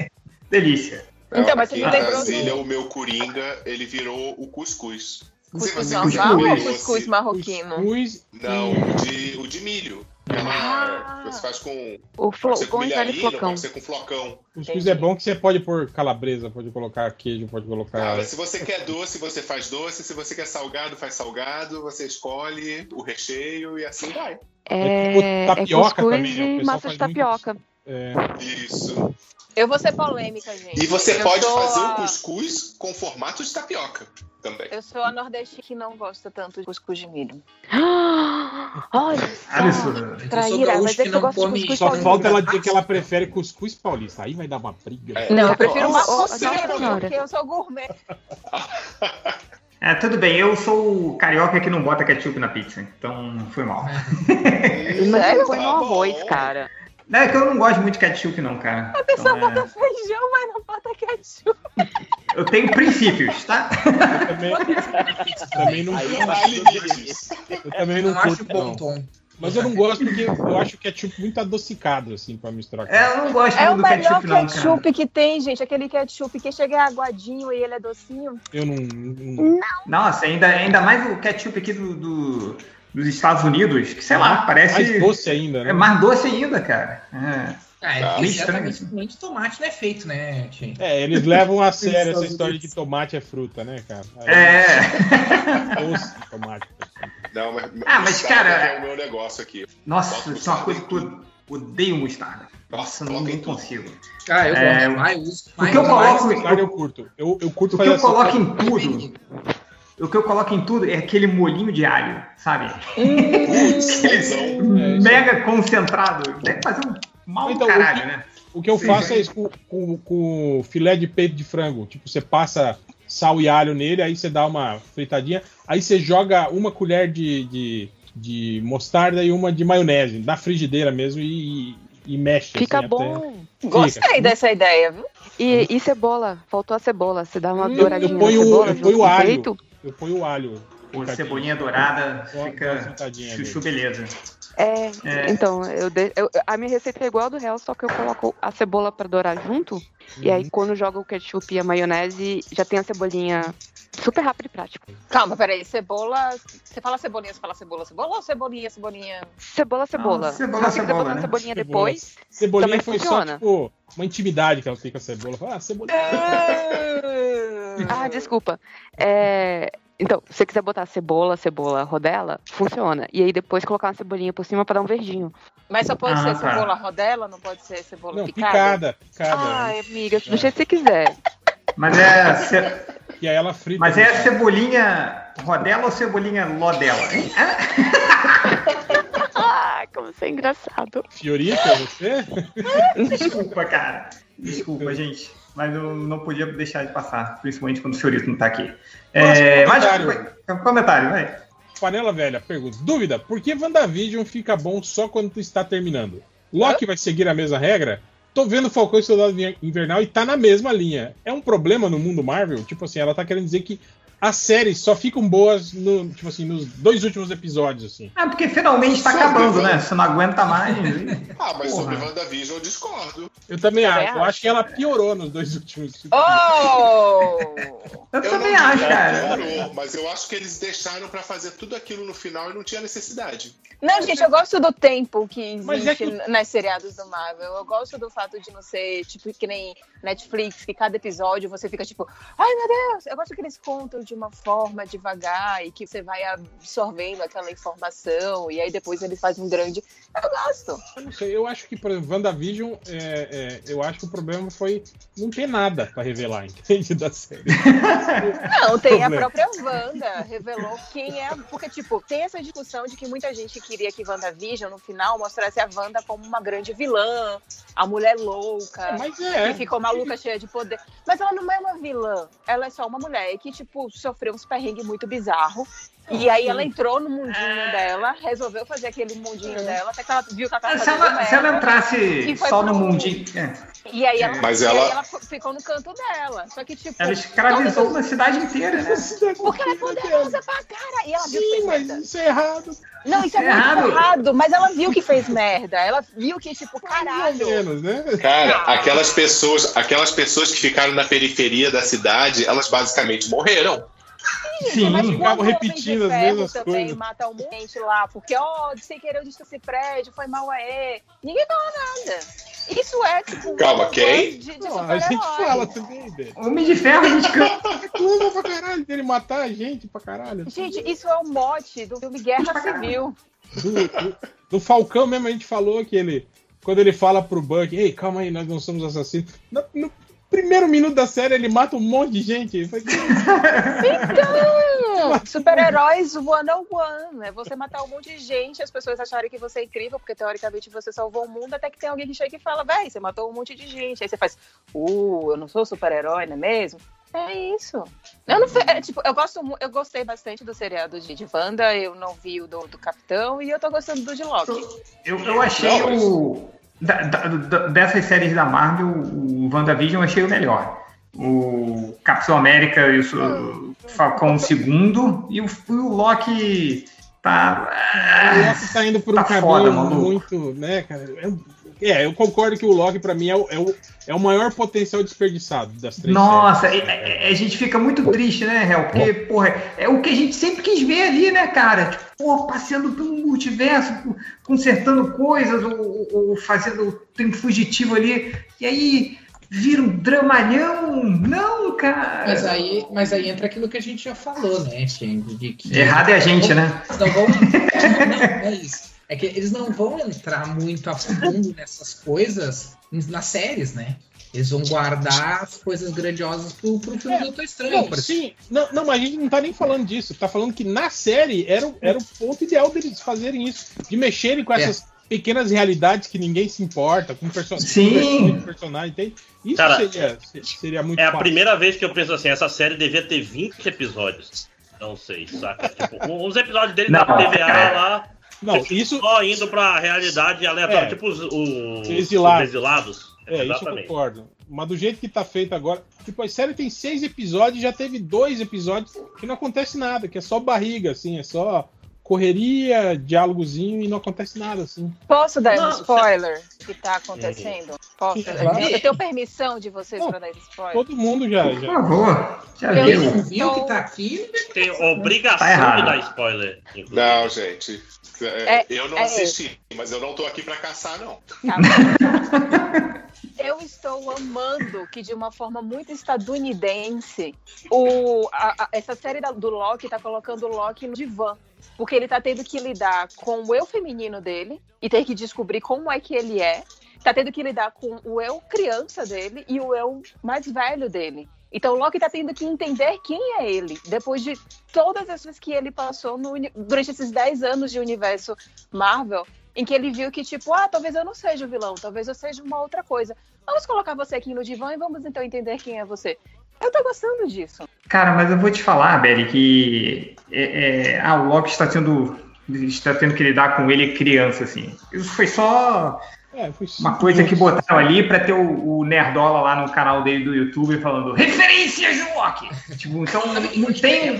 delícia. Então, mas você não em lembrou Brasília, do o meu coringa, ele virou o cuscuz. Cuscuz normal quiser ou doce- cuscuz marroquino? Cuscuz Não, o de, o de milho. Ela, você faz com. O flo- com aquele milharinho, flocão. pode ser com flocão. Cuscuz é bom que você pode pôr calabresa, pode colocar queijo, pode colocar. Cara, se você quer doce, você faz doce. Se você quer salgado, faz salgado. Você escolhe o recheio e assim vai. É, tipo é tapioca cuscuz também, né? E massa de faz muito tapioca. É. Isso. Eu vou ser polêmica, gente. E você Eu pode fazer a- o cuscuz com formato de tapioca também. Eu sou a nordestina que não gosta tanto de cuscuz de milho. Olha só, traíra, mas é que eu gosto de cuscuz Só paulista. falta ela dizer que ela prefere cuscuz paulista. Aí vai dar uma briga. Não, eu prefiro uma senhora. porque eu sou gourmet. É, tudo bem, eu sou o carioca que não bota ketchup na pizza, então foi mal. Mas você põe no arroz, cara. Não, é que eu não gosto muito de ketchup, não, cara. A pessoa Então, é, bota feijão, mas não bota ketchup. Eu tenho princípios, tá? Também não Aí curto. vai limites. Eu também não, Não acho curto, bom não. tom. Mas eu não gosto porque eu acho o ketchup muito adocicado, assim, pra misturar com É, eu não gosto É o muito do melhor ketchup, não, cara. ketchup que tem, gente. Aquele ketchup que chega aguadinho e ele é docinho. Eu não. não- Nossa, ainda, ainda mais o ketchup aqui do, do- dos Estados Unidos, que sei lá, parece. Mais doce ainda, né? É mais doce ainda, cara. É. Ah, é Tá. Estranho. certamente tomate não é feito, né, Tchê? É, eles levam a sério essa Estados história de Unidos. que tomate é fruta, né, cara? É. Doce de tomate. Não, mas, Ah, mas, cara- É o meu negócio aqui. Nossa, isso é uma coisa que eu odeio mostarda. Nossa, não, nem consigo. Ah, eu É, gosto. mais, uso O mais. que eu mais- coloco, Mostarda eu curto. Eu, eu curto o que eu assim. coloco em tudo, o que eu coloco em tudo é aquele molinho de alho, sabe? Bonzão. É, Mega concentrado. Deve fazer um mal do Então, caralho, o que- né? O que eu Sim. faço é isso com, com, com filé de peito de frango. Tipo, você passa sal e alho nele, aí você dá uma fritadinha, aí você joga uma colher de, de, de mostarda e uma de maionese na frigideira mesmo e, e mexe. Fica assim, bom. até- Gostei Fica. dessa ideia, viu? E, e cebola? Faltou a cebola. Você dá uma Eu, douradinha eu ponho, cebola eu ponho alho. peito. Eu ponho o alho. Pô, picadinho. cebolinha dourada fica chuchu ali. beleza. É, É. então, eu, de- eu- a minha receita é igual a do réu, só que eu coloco a cebola pra dourar junto. E Uhum. aí, quando joga o ketchup e a maionese, já tem a cebolinha super rápido e prático. Calma, peraí. Cebola. Você fala cebolinha, você fala cebola, cebola ou cebolinha, cebolinha? Cebola, cebola. Ah, cebola, Se você quiser cebola, botar né? cebolinha Cebola. depois, Cebolinha também foi funciona. só, tipo, uma intimidade que ela tem com a cebola. Fala, ah, cebolinha. Ah, desculpa. É, Então, se você quiser botar cebola, cebola, rodela, funciona. E aí depois colocar uma cebolinha por cima pra dar um verdinho. Mas só pode Ah, ser tá. cebola rodela, não pode ser cebola Não, picada? picada, picada. Ai, amiga, do jeito que você quiser. Mas é, E aí ela frita. mas é cebolinha rodela ou cebolinha lodela? Ah, como você é engraçado. Fiorita, você? Desculpa, cara. Desculpa, gente. Mas eu não podia deixar de passar, principalmente quando o senhorito não tá aqui. É, mas, comentário. comentário, vai. Panela Velha pergunta: Dúvida, por que WandaVision fica bom só quando está terminando? Loki vai seguir a mesma regra? Tô vendo Falcão e Soldado Invernal e tá na mesma linha. É um problema no mundo Marvel? Tipo assim, ela tá querendo dizer que as séries só ficam boas no, tipo assim, nos dois últimos episódios, assim. Ah, porque finalmente tá Sobre acabando, né? Você não aguenta mais. Ah, mas Porra. sobre WandaVision eu discordo. Eu também Também acho. Eu acho. que ela piorou nos dois últimos. Oh! Eu, Eu também não acho, cara. que piorou, mas eu acho que eles deixaram pra fazer tudo aquilo no final e não tinha necessidade. Não, gente, eu gosto do tempo que é existe que- nas seriados do Marvel. Eu gosto do fato de não ser, tipo, que nem Netflix, que cada episódio você fica tipo, ai meu Deus, eu gosto que eles contam de uma forma devagar e que você vai absorvendo aquela informação e aí depois ele faz um grande. Eu gosto. Eu não sei, eu acho que, por exemplo, WandaVision, é, é, eu acho que o problema foi não ter nada pra revelar, entende? Da série. Não, tem a própria Wanda, revelou quem é. Porque, tipo, tem essa discussão de que muita gente queria que WandaVision, no final, mostrasse a Wanda como uma grande vilã, a mulher louca, Mas é. que ficou maluca, cheia de poder. Mas ela não é uma vilã, ela é só uma mulher que, tipo, sofreu uns perrengues muito bizarros. E aí ela entrou no mundinho dela, resolveu fazer aquele mundinho dela, até que ela viu que ela tava Se ela, se ela entrasse só no mundinho. é, E aí ela, Mas e aí ela- ela ficou no canto dela. Só que, tipo. ela escravizou uma cidade inteira, né? Porque ela é poderosa pra cara. E ela viu que Sim, fez mas merda. isso é errado. Não, isso é, É muito errado. errado. Mas ela viu que fez merda. Ela viu que, tipo, caralho. menos, né? Cara, aquelas pessoas, aquelas pessoas que ficaram na periferia da cidade, elas basicamente morreram. Sim, mas ficavam repetindo as mesmas também coisas. mata um monte lá, porque, ó, sem querer eu destruí esse prédio, foi mal aí. Ninguém fala nada. Isso é, tipo, Calma, um quem? de, de Não, a gente fala também, velho. Homem de Ferro, a gente. Reclama pra caralho dele matar a gente pra caralho. Gente, isso é o mote do filme Guerra Civil. Do, do- do Falcão mesmo a gente falou que ele. Quando ele fala pro Buck, ei, calma aí, nós não somos assassinos. No, no primeiro minuto da série ele mata um monte de gente. Então, super-heróis one on one. É você matar um monte de gente, as pessoas acharem que você é incrível, porque teoricamente você salvou o mundo, até que tem alguém que chega e fala, véi, você matou um monte de gente. Aí você faz, uh, eu não sou super-herói, não é mesmo? É isso. Eu não é, tipo, eu gosto eu gostei bastante do seriado de, de Wanda, eu não vi o do, do Capitão e eu tô gostando do de Loki. Eu, eu achei o. da- da- dessas séries da Marvel, o WandaVision eu achei o melhor. O Capitão América e o Falcão segundo e o, o Loki tá. O Loki tá indo por um Tá caminho foda, muito, né, cara? É, é, eu concordo que o Loki, pra mim, é o, é o, é o maior potencial desperdiçado das três Nossa, e- e- a gente fica muito triste, né, Hel? Porque, porra, é o que a gente sempre quis ver ali, né, cara? Tipo, porra, passeando pelo multiverso, co- consertando coisas, ou, ou- fazendo o tempo fugitivo ali. E aí vira um dramalhão. Não, cara. Mas aí, mas aí entra aquilo que a gente já falou, né, Change? De que Errado é a gente, né? Não não, não, não é isso. É que eles não vão entrar muito a fundo nessas coisas nas séries, né? Eles vão guardar as coisas grandiosas pro, pro filme do Doutor Estranho. Não, sim, não, não, mas a gente não tá nem falando disso. Tá falando que na série era, o- era o ponto ideal deles fazerem isso. De mexerem com essas pequenas realidades que ninguém se importa, com perso Sim. personagem, entende? Isso Cara, seria, seria muito É a fácil. primeira vez que eu penso assim, essa série devia ter 20 episódios. Não sei, saca? Tipo, uns episódios dele Não, da TVA cara. lá. Não, isso só indo pra realidade aleatória, É. tipo os, os, Exilados. os exilados. É, isso eu concordo. Mas do jeito que tá feito agora. Tipo, a série tem seis episódios, já teve dois episódios que não acontece nada, que é só barriga, assim, é só correria, diálogozinho e não acontece nada, assim. Posso dar Não, um spoiler do que tá acontecendo? Posso? Sim, claro. Eu tenho permissão de vocês pra dar spoiler? Todo mundo já. já. Por favor, já Eu viu. não viu que tá aqui? Tem obrigação Tá de dar spoiler. inclusive. Não, gente. É, É- eu não é assisti, mas eu não tô aqui pra caçar, não. Eu estou amando que, de uma forma muito estadunidense, o, a- a- essa série da- do Loki tá colocando o Loki no divã. Porque ele tá tendo que lidar com o eu feminino dele e ter que descobrir como é que ele é. Tá tendo que lidar com o eu criança dele e o eu mais velho dele. Então o Loki tá tendo que entender quem é ele, depois de todas as vezes que ele passou no durante esses 10 anos de universo Marvel, em que ele viu que, tipo, ah, talvez eu não seja o vilão, talvez eu seja uma outra coisa. Vamos colocar você aqui no divã e vamos então entender quem é você. Eu tô gostando disso. Cara, mas eu vou te falar, Belly, que é, é, ah, o Loki está tendo, está tendo que lidar com ele criança, assim. Isso foi só É, uma coisa que botaram ali para ter o, o Nerdola lá no canal dele do YouTube falando referências do Loki. Tipo, então não tem,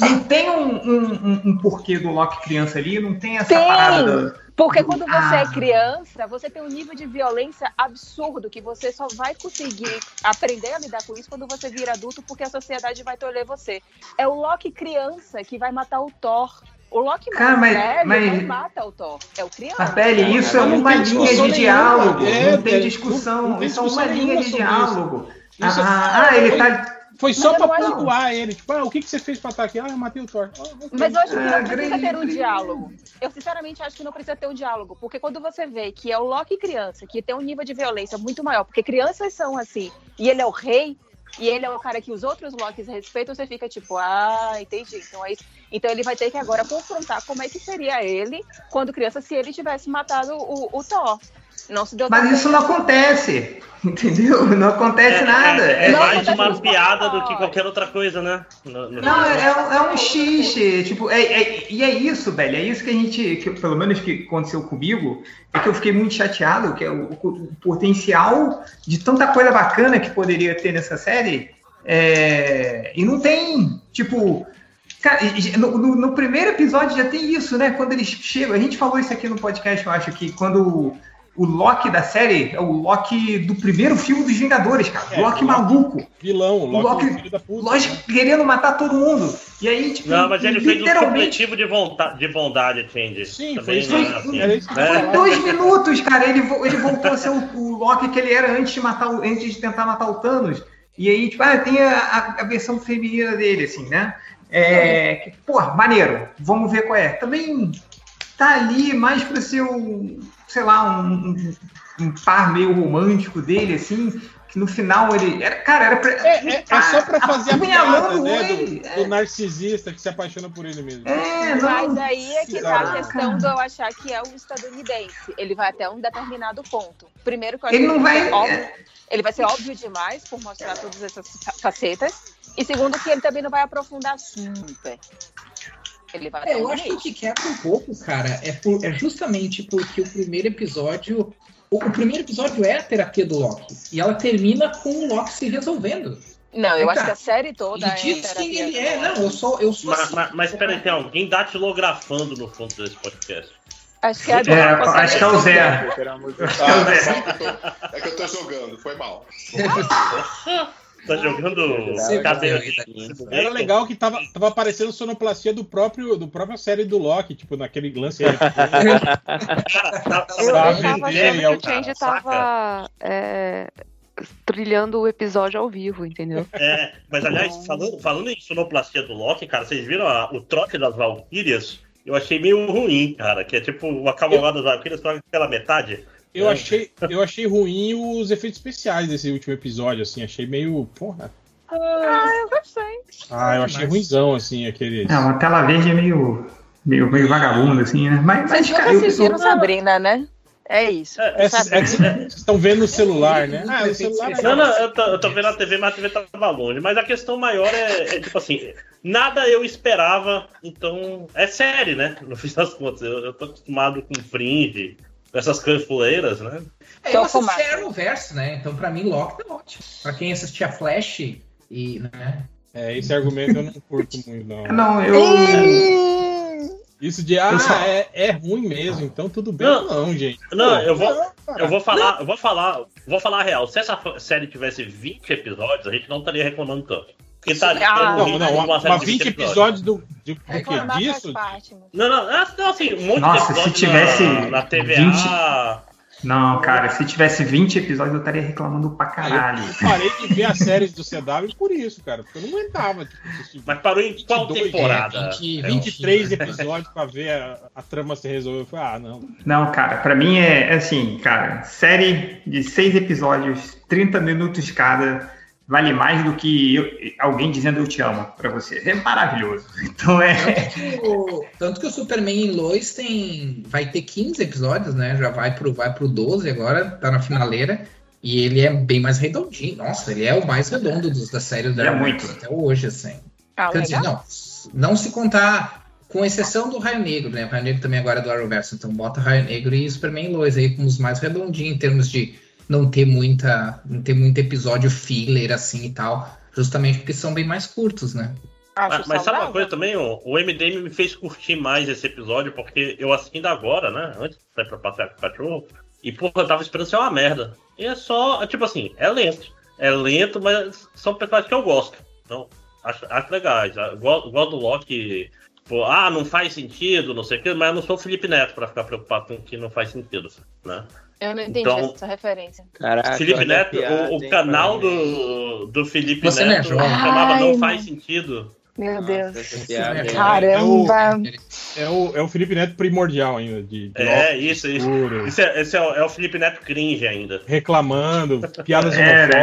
não tem um, um- um- um porquê do Loki criança ali, não tem essa Tem! parada. da- Porque quando você Ah. é criança, você tem um nível de violência absurdo que você só vai conseguir aprender a lidar com isso quando você vira adulto, porque a sociedade vai tolher você. É o Loki criança que vai matar o Thor. O Loki Cara, mas- velho mas- não mata o Thor. É o criança. Mas, Belly, isso é Mas não uma linha de diálogo. É, não tem discussão. não tem Isso é uma linha de diálogo. Isso é- ah, ah, ele tá. Foi só acho- pontuar ele. Tipo, ah, o que, que você fez pra estar aqui? Ah, eu matei o Thor. Ah, ok. Mas eu acho que Ah, não precisa grande ter um diálogo. Eu sinceramente acho que não precisa ter um diálogo, porque quando você vê que é o Loki criança, que tem um nível de violência muito maior, porque crianças são assim, e ele é o rei, e ele é o cara que os outros Lokis respeitam, você fica tipo, ah, entendi. Então é isso. Então ele vai ter que agora confrontar como é que seria ele quando criança se ele tivesse matado o, o Thor. Não se deu Mas isso não acontece. Entendeu? Não acontece nada. É, é É- mais uma piada do que qualquer outra coisa, né? No- no- Não, é, é um- é um xixi, tipo, é, é- e é isso, velho, é isso que a gente, que, pelo menos que aconteceu comigo, é que eu fiquei muito chateado, que é o, o potencial de tanta coisa bacana que poderia ter nessa série, é, e não tem, tipo, cara, no, no- no primeiro episódio já tem isso, né, quando eles chegam, a gente falou isso aqui no podcast, eu acho, que quando o Loki da série é o Loki do primeiro filme dos Vingadores, cara. É, o Loki o Loki- maluco. Vilão, o O Loki, Loki, filho da puta. lógico, querendo matar todo mundo. E aí, tipo, Não, mas ele fez um literalmente. supletivo de, vonta- de bondade, Change. Sim, foi isso aí. Era isso que eu né? Foi dois minutos, cara. Ele, ele voltou a ser o, o Loki que ele era antes de matar o- antes de tentar matar o Thanos. E aí, tipo, ah, tem a, a- a versão feminina dele, assim, né? É, que, porra, maneiro. Vamos ver qual é. Também tá ali mais pra ser um, sei lá, um, um- um par meio romântico dele, assim, que no final ele. Era, cara, era pra. É, é só pra fazer a piada, apunhalando né? Do, do narcisista que se apaixona por ele mesmo. É, Mas aí é que tá a questão de eu achar que é o estadunidense. Ele vai até um determinado ponto. Primeiro que eu Ele acho não que vai- é óbvio- ele vai ser óbvio demais por mostrar todas essas fa- facetas. E segundo que ele também não vai aprofundar super. Ele vai É, eu um acho que o que quebra um pouco, cara, é, por- é justamente porque o primeiro episódio. O, o primeiro episódio é a terapia do Loki. E ela termina com o Loki se resolvendo. Não, eu Aí acho tá. que a série toda Ele é diz quem ele é, não, eu sou, eu sou Mas, assim. mas, mas peraí, tem alguém datilografando no fundo desse podcast. Acho que é a É, acho que é o Zé. Ah, é que eu tô jogando, foi mal. Tá jogando viu, de... Era legal que tava, tava aparecendo sonoplastia do próprio, do própria série do Loki, tipo, naquele lance. Eu, eu Pra tava vender, achando é o que o Change tava é, trilhando o episódio ao vivo, entendeu? É, mas aliás, falando, falando em sonoplastia do Loki, cara, vocês viram a- o trote das Valkyrias? Eu achei meio ruim, cara, que é tipo uma cavalgada das Valkyrias troca pela metade. Eu É. achei, eu achei ruim os efeitos especiais desse último episódio, assim, achei meio. Porra. Ah, eu gostei. Ah, eu achei ruimzão, assim, aquele. É, uma tela verde é meio, meio, meio vagabundo, assim, né? Mas, mas cara, eu, Sabrina, né? É isso. É, é que vocês estão vendo no celular, né? Ah, o celular é Não, não, eu tô, eu tô vendo a TV, mas a TV tava longe. Mas a questão maior é, é, tipo assim, nada eu esperava, então. É série, né? No fim das contas. Eu, eu tô acostumado com fringe, essas canfuleiras, né? É, eu assisti Arrowverse, né? Então, pra mim, Loki tá ótimo. Pra quem assistia Flash e, né? É, esse argumento eu não curto muito, não. Não, eu. Isso de, ah, só- é, é ruim mesmo, então tudo bem. Não. Não, gente. Não, Pô, eu vou, eu vou falar, eu vou falar, vou falar a real. Se essa série tivesse 20 episódios, a gente não estaria reclamando tanto. Porque tá Ah, Não, não, uma, uma de 20 episódios do, de, do que disso? parte, mas- Não, não, é- não, assim, um monte Nossa, de se episódios tivesse na, na TVA. 20 Não, cara, se tivesse 20 episódios, eu estaria reclamando pra caralho. Eu parei de ver as séries do CW por isso, cara. Porque eu não aguentava. Tipo, assistir Mas parou em qual 22, temporada? é, 20, 23 episódios pra ver a, a trama se resolver. Eu falei, ah, não. Não, cara, pra mim é é assim, cara, série de seis episódios, 30 minutos cada, vale mais do que eu- alguém dizendo eu te amo pra você. É maravilhoso. Então é. O- Tanto que o Superman em Lois tem. Vai ter 15 episódios, né? Já vai pro, vai pro 12 agora, tá na finaleira. E ele é bem mais redondinho. Nossa, ele é o mais redondo dos, da série do É muito. até hoje, assim. Ah, Quer dizer, não, não se contar, com exceção do Raio Negro, né? O Raio Negro também agora é do Arrowverse, então bota Raio Negro e Superman e Lois aí como os mais redondinhos em termos de não ter muita, não ter muito episódio filler assim e tal, justamente porque são bem mais curtos, né? Mas, mas sabe uma coisa também? O, o MDM me fez curtir mais esse episódio, porque eu assistindo agora, né? Antes de sair pra passear com o cachorro, e porra, eu tava esperando ser uma merda. E é só, tipo assim, é lento. É lento, mas são personagens que eu gosto. Então, acho, acho legais. Gosto, gosto do Loki. Pô, ah, não faz sentido, não sei o quê, mas eu não sou o Felipe Neto pra ficar preocupado com o que não faz sentido, né? Eu não entendi Então- essa referência. Caraca, Felipe Neto, piada, o, o hein, canal do, do Felipe Você é Neto chamava Ai, Não. Faz Sentido. Meu Deus. Piada. Caramba. É o, é o Felipe Neto primordial ainda. De, de É, isso, isso. Esse, é, esse é o, é o Felipe Neto cringe ainda. Reclamando, piadas É, né?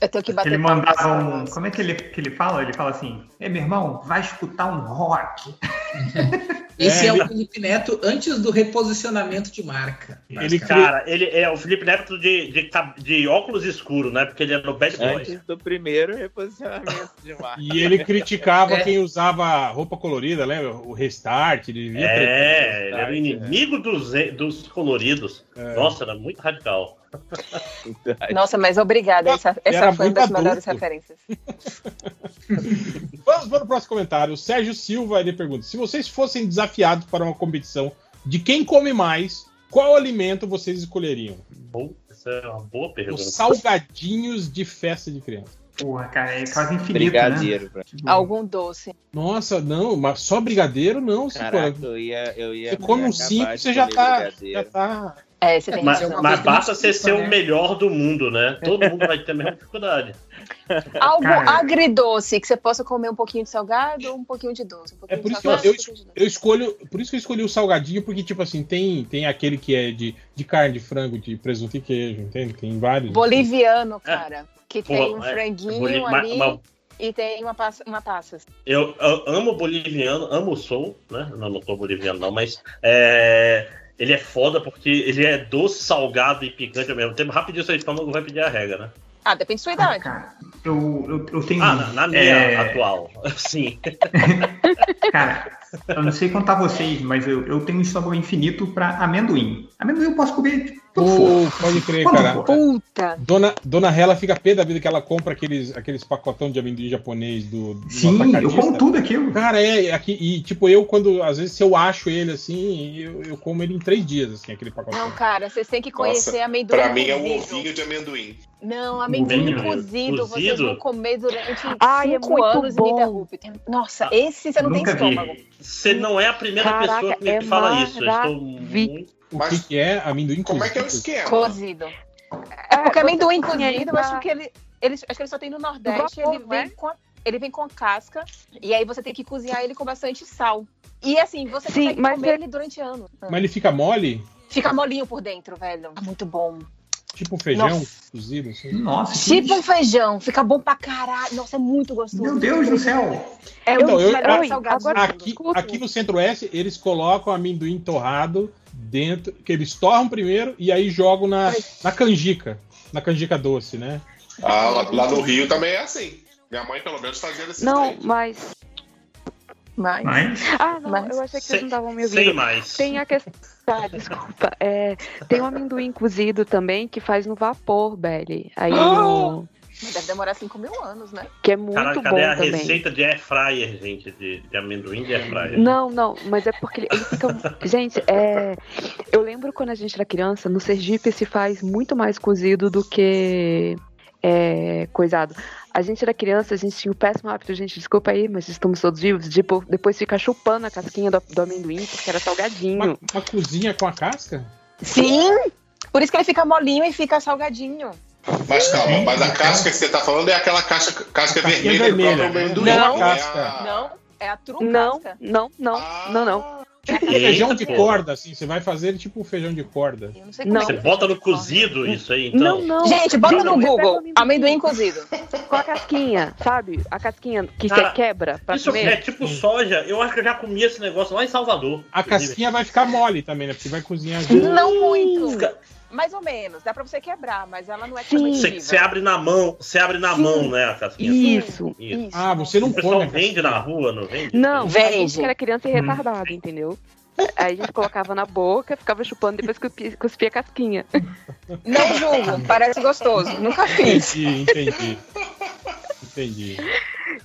Eu tenho que bater ele mandava um. Como é que ele, que ele fala? Ele fala assim: Ei, meu irmão, vai escutar um rock. Esse é, É, o Felipe Neto antes do reposicionamento de marca. Ele. Cara, ele é o Felipe Neto de, de, de óculos escuros, né? Porque ele é no Bad Boys. Antes do primeiro reposicionamento de marca. E ele criticava É. quem usava roupa colorida, lembra? O restart, ele É, ele era o inimigo dos, dos coloridos. É. Nossa, era muito radical. Nossa, mas obrigada. Essa, essa Era foi uma das melhores adulto. referências. Vamos para o próximo comentário. O Sérgio Silva ele pergunta: se vocês fossem desafiados para uma competição de quem come mais, qual alimento vocês escolheriam? Bom, essa é uma boa pergunta. Os salgadinhos de festa de criança. Porra, cara, é quase infinito, Brigadeiro, né? pra- Algum doce. Nossa, não, mas só brigadeiro não, Caraca, eu ia, eu ia Você come um cinco, de você já tá, já tá. É, você tem Mas, mas basta você ser né? o melhor do mundo, né? Todo mundo vai ter a mesma dificuldade. Algo Cara. agridoce, que você possa comer um pouquinho de salgado ou um pouquinho de doce. Um É pouquinho por de isso que eu, eu, eu escolho, por isso que eu escolhi o salgadinho, porque tipo assim, tem, tem aquele que é de, de carne, de frango, de presunto e queijo, entende? Tem vários. Boliviano, cara. Que Pô, tem um é, franguinho ali ma- e tem uma, passa, uma taça. Eu, eu amo boliviano, amo o Soul, né? Não, não sou boliviano, não, mas é, ele é foda porque ele é doce, salgado e picante ao mesmo tempo. Rapidinho seu estômago vai pedir a regra, né? Ah, depende da sua idade. Eu, eu, eu tenho. Ah, na, na minha é, atual, sim. Cara, eu não sei contar vocês, mas eu, eu tenho um estômago infinito pra amendoim. Amendoim eu posso comer de tudo for. pode crer, Quando cara. for. Puta! Dona, Dona Hela fica pé da vida que ela compra aqueles, aqueles pacotão de amendoim japonês do, do Sim, eu como tudo aquilo. Cara, é, aqui, e tipo, eu quando, às vezes, se eu acho ele assim, eu, eu como ele em três dias, assim, aquele pacotão. Não, cara, vocês têm que conhecer Nossa, amendoim pra mim é o cozido. ovinho de amendoim. Não, amendoim Ovinho cozido, vocês cozido? vão comer durante Ai, é cinco muito anos bom. ininterruptos. Nossa, esse você não Nunca tem vi. Você não é a primeira Caraca, pessoa que me é fala isso. Eu estou muito. O Mas que, que é amendoim Como é que é o cozido? esquema? Cozido. É porque você amendoim cozido, eu acho que ele, ele, acho que ele só tem no Nordeste, No vapor, ele é? vem com a, ele vem com a casca e aí você tem que cozinhar ele com bastante sal. E assim, você Sim, consegue mas comer é- ele durante anos. Mas ele fica mole? Fica molinho por dentro, velho. Muito bom. Tipo feijão Nossa. cozido, assim? Nossa, que Tipo um feijão, fica bom pra caralho. Nossa, é muito gostoso. Meu Deus do céu. É Então, um eu- dos melhores Oi, salgados agora- do mundo. Aqui, aqui no Centro-Oeste, eles colocam amendoim torrado dentro, que eles torram primeiro e aí jogam na, na canjica, na canjica doce, né? Ah, lá, lá no Rio também é assim. Minha mãe, pelo menos, fazia desse Não, jeito. mas. Mas, Mas, Ah, não, Mas- eu achei que vocês Sem, não estavam me sem ouvindo. mais. Tem a questão. Tá, desculpa. É, tem o amendoim cozido também que faz no vapor, Belly. Aí no- mas deve demorar 5 mil anos, né? Que é muito Caralho, bom cadê a também. receita de air fryer, gente? De, de amendoim de air fryer? Não, não, mas é porque ele, ele fica. gente, é. Eu lembro quando a gente era criança, no Sergipe se faz muito mais cozido do que é, coisado. A gente era criança, a gente tinha o péssimo hábito, gente, desculpa aí, mas estamos todos vivos, de depois ficar chupando a casquinha do, do amendoim, porque era salgadinho. Uma, uma cozinha com a casca? Sim! Por isso que ele fica molinho e fica salgadinho. Mas calma, mas a casca que você tá falando é aquela casca, casca casquinha vermelha, do vermelha, próprio amendoim. não é a- Não, é a Não, casca. não, não, não, não. Tipo um feijão de pô. corda, assim. Você vai fazer tipo um feijão de corda. Eu não sei como Não. é Você que bota no cozido isso aí, então? Não, não. Gente, bota no Google. Amendoim cozido. Com a casquinha, sabe? A casquinha que Cara, você quebra pra Isso comer. é tipo soja. Eu acho que eu já comi esse negócio lá em Salvador. A inclusive. casquinha vai ficar mole também, né? Porque vai cozinhar junto. Não muito. Fica- Mais ou menos. Dá pra você quebrar, mas ela não é comestível. Você você abre na mão, você abre na Sim. mão, né, a casquinha? Isso, Isso. isso. Ah, você não come. a vende na rua, não vende? Não, a Vende. gente que era criança e retardado, entendeu? Aí a gente colocava na boca, ficava chupando, depois cuspia, cuspia a casquinha. Não julgo, parece gostoso. Nunca fiz. Entendi, entendi. Entendi.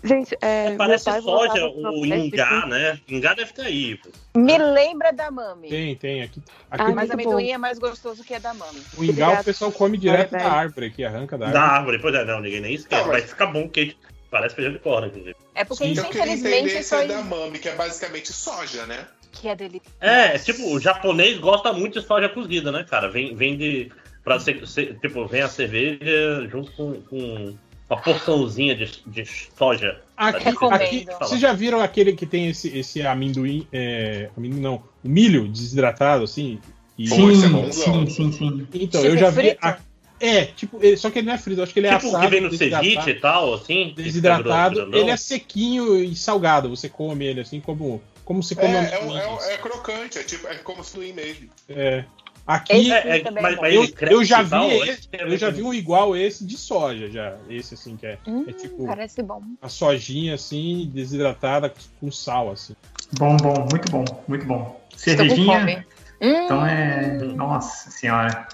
Gente, é. Parece meu pai soja, o ingá, né? Ingá deve ter aí. pô. Me lembra da mami. Tem, tem. Aqui, aqui Ah, Mas amendoim bom. é mais gostoso que a da mami. o ingá o pessoal come direto Vai, da árvore aqui, arranca da Da árvore. árvore, pois é, não, ninguém nem esquece. Não, mas- Vai ficar bom, porque parece feijão de corda, inclusive. É porque Sim. isso, infelizmente, isso aí da mami, que é basicamente soja, né? que é delicioso. É, é tipo, o japonês gosta muito de soja cozida, né, cara? Vem, vem de. Pra ser, ser- tipo, vem a cerveja junto com, com uma porçãozinha de, de soja. Aqui, aqui, vocês já viram aquele que tem esse, esse amendoim, é, amendoim não, o milho desidratado, assim? E- isso é sim, sim, sim, sim. Então, Tipo eu já vi. a- é, tipo, ele- só que ele não é frito, eu acho que ele é tipo o assado. que vem no desidratado. ceviche e tal, assim. Desidratado, grandão. ele é sequinho e salgado. Você come ele assim como, como se É, come é, amendoim. é- é crocante, é tipo, é como se mesmo. É. Aqui, É, é, mas, é mas eu, eu já vi esse é eu já vi um igual esse de soja já. Esse assim que é, Hum, é tipo Parece bom. a sojinha assim desidratada com sal assim. Bom, bom, muito bom, muito bom. Cervejinha. Hum, então é. Nossa senhora.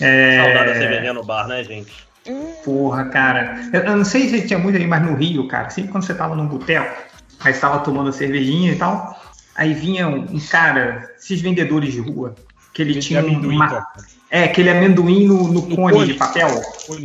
É... Saudade da cervejinha no bar, né, gente? Porra, cara. Eu, eu não sei se tinha muito aí, mas no Rio, cara, sempre quando você tava num boteco, aí estava tomando cervejinha e tal, aí vinha um, um cara, esses vendedores de rua, Que ele De tinha amendoim, uma... É, aquele amendoim no, no cone, cone. de papel.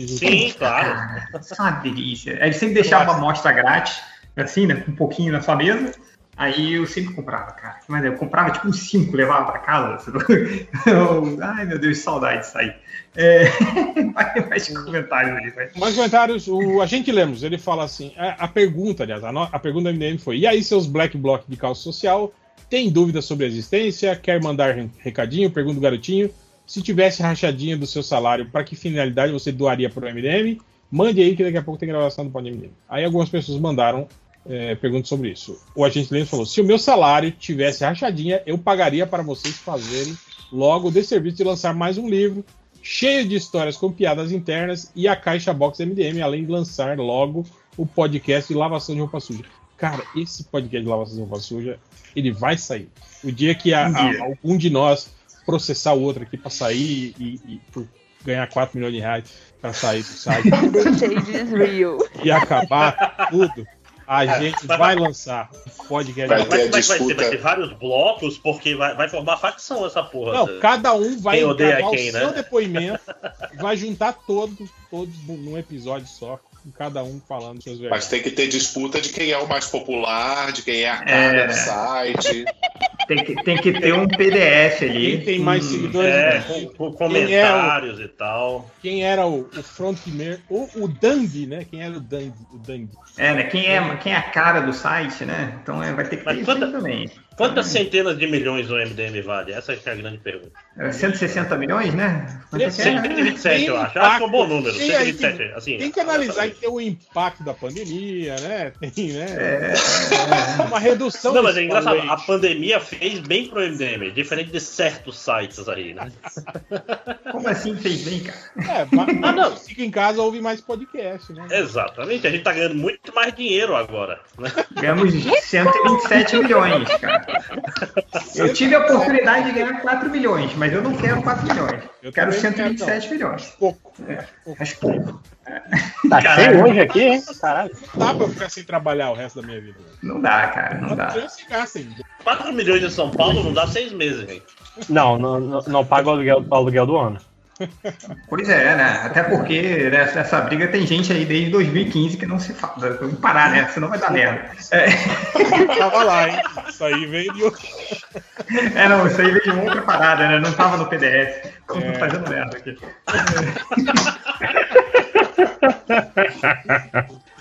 Sim, claro. Cara, isso é uma delícia. Aí ele sempre deixava uma amostra grátis, assim, né? Com um pouquinho na sua mesa. Aí eu sempre comprava, cara. Mas eu comprava tipo uns cinco, levava pra casa. Eu- ai, meu Deus, saudade disso aí. É... Mais comentários ali, vai. Mais comentários, o Agente Lemos, ele fala assim: a, a pergunta, aliás, a, no- a pergunta do MDM foi: e aí, seus black bloc de calça social? Tem dúvidas sobre a existência? Quer mandar re- recadinho? Pergunta o garotinho. Se tivesse rachadinha do seu salário, para que finalidade você doaria para o MDM? Mande aí que daqui a pouco tem gravação do Pode MDM. Aí algumas pessoas mandaram é, perguntas sobre isso. O agente Lemos falou: se o meu salário tivesse rachadinha, eu pagaria para vocês fazerem logo o desserviço de lançar mais um livro cheio de histórias com piadas internas e a caixa box MDM, além de lançar logo o podcast de lavação de roupa suja. Cara, esse podcast de lavação de roupa suja, ele vai sair. O dia que a- Um a- algum de nós processar o outro aqui para sair e, e por ganhar 4 milhões de reais para sair do site e acabar tudo, a gente vai lançar o podcast. É que vai ser? Vai ter vários blocos, porque vai, vai formar facção essa porra. Não, cada um vai Quem odeia quem, o né? seu depoimento, vai juntar todos, todos num episódio só, cada um falando suas verdades. Mas tem que ter disputa de quem é o mais popular, de quem é a cara É. do site. Tem que, tem que ter um PDF ali. Quem tem mais Hum, seguidores? É, né? com, com é o- comentários e tal. Quem era o, o frontman, o, o Dandy, né? Quem era o Dandy? O Dandy. É, né? Quem é, quem é a cara do site, né? Então é, vai ter que ter Mas isso quanta- também. Quantas centenas de milhões o MDM vale? Essa é a grande pergunta. É, 160 milhões, né? Quanto é que é? 127, eu acho. Acho que é um bom número. Tem, aí 127, assim. tem que analisar que tem o impacto da pandemia, né? Tem, né? É, uma redução. Não, mas é engraçado. A pandemia fez bem pro MDM, diferente de certos sites aí, né? Como assim fez bem, cara? É, mas, ah, não. Fica em casa, ouve mais podcast, né? Exatamente. A gente tá ganhando muito mais dinheiro agora. Né? Ganhamos 127 milhões, cara. Eu tive a oportunidade de ganhar 4 milhões, mas eu não quero 4 milhões. Eu quero também não quero, 127 não. milhões. Pouco. É, acho pouco. Tá Caralho. cheio hoje aqui, hein? Caralho. Não dá pra eu ficar sem trabalhar o resto da minha vida. Não dá, cara, não dá. Eu ficar sem. 4 milhões em São Paulo não dá seis meses, gente. Não, não, não, não paga o aluguel, o aluguel do ano. Pois é, né? Até porque nessa, briga tem gente aí desde 2015 que não se fala. Vamos parar, né? Senão vai dar merda. É, Tava lá, hein? Isso aí veio de outro. é, não, isso aí veio de outra parada, né? Não tava no PDF. Tô É. fazendo merda aqui.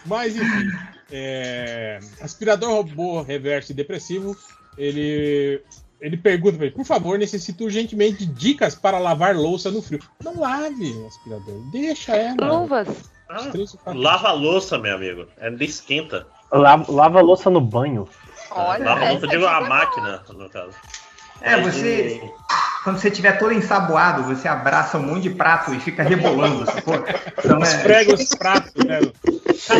Mas enfim, é, aspirador robô reverso e depressivo, ele ele pergunta pra ele, por favor, necessito urgentemente dicas para lavar louça no frio. Não lave, aspirador, deixa ela. Luvas. Ah, lava a louça, meu amigo. Ela esquenta. Lava, lava a louça no banho. Olha, lava louça, digo dica a é máquina, no caso. É, você. Quando você estiver todo ensaboado, você abraça um monte de prato e fica rebolando, sacou? Então, é... Esfrega os pratos, né? Um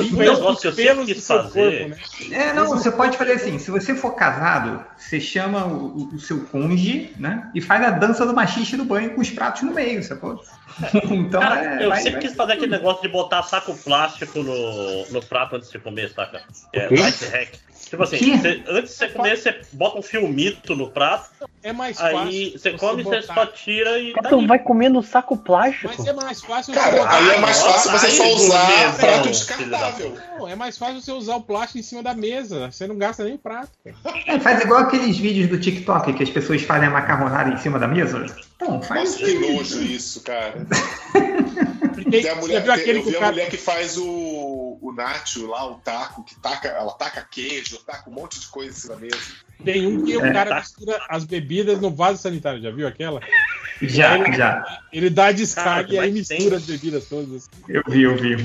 os pelos quis do seu fazer. corpo, né? É, não, você pode fazer assim, se você for casado, você chama o, o seu cônjuge, né? E faz a dança do machiste no banho com os pratos no meio, sacou? Então, Cara, é, eu vai- sempre vai- quis fazer aquele negócio de botar saco plástico no, no prato antes de comer, saca? É, O quê? life hack. Tipo assim, você- antes de você comer, você bota um filmito no prato, É mais fácil. aí você come, você botar- só tira e tá Tu vai comer no saco plástico? Mas é mais fácil Cara, você botar- aí é mais fácil você só usar gourmetzão, prato descartável. Não, é mais fácil você usar o plástico em cima da mesa. Você não gasta nem prato. cara. É, faz igual aqueles vídeos do TikTok que as pessoas fazem a macarronada em cima da mesa. Então, faz Nossa, que nojo isso, cara. Porque Tem a você mulher, aquele eu vi a cara... mulher que faz o, o nacho lá, o taco, que taca, ela taca queijo, taca um monte de coisa em cima da mesa. Tem um que o É. cara mistura as bebidas no vaso sanitário. Já viu aquela? Já, ele- já. Ele dá a descarga Cara, e aí mas tem- mistura as bebidas todas. assim. Eu vi, eu vi.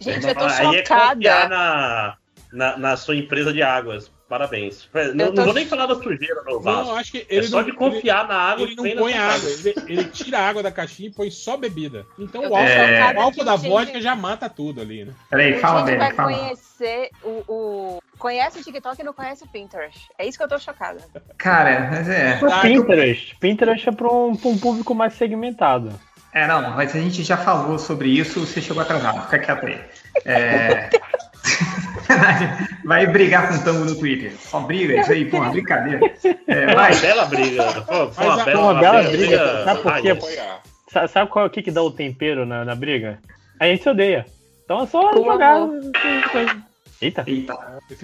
Gente, eu tô Aí é chocada. na, na, na sua empresa de águas. Parabéns. Não, tô- não vou nem falar da sujeira no vaso. Não, acho que é ele só não- de confiar na água Ele não põe água, ele, ele tira a água da caixinha e põe só bebida. Então Eu o álcool, chocada o álcool que da vodka já mata tudo ali, né? Peraí, O fala gente bem, vai fala. conhecer o, o. Conhece o TikTok e não conhece o Pinterest. É isso que eu tô chocada. Cara, mas é. O Pinterest. Pinterest é para um, pra um público mais segmentado. É, não, mas a gente já falou sobre isso, você chegou atrasado, fica quieto aí. É... Vai brigar com o Tango no Twitter. Só briga, isso aí, pô, brincadeira. É, Foi vai. uma bela briga. Foi, foi uma bela, uma uma bela bela briga. Sabe por quê? Ai, Sa- Sabe qual é o que, que dá o tempero na, na briga? A gente se odeia. Então é só jogar. amor. Eita. Eita.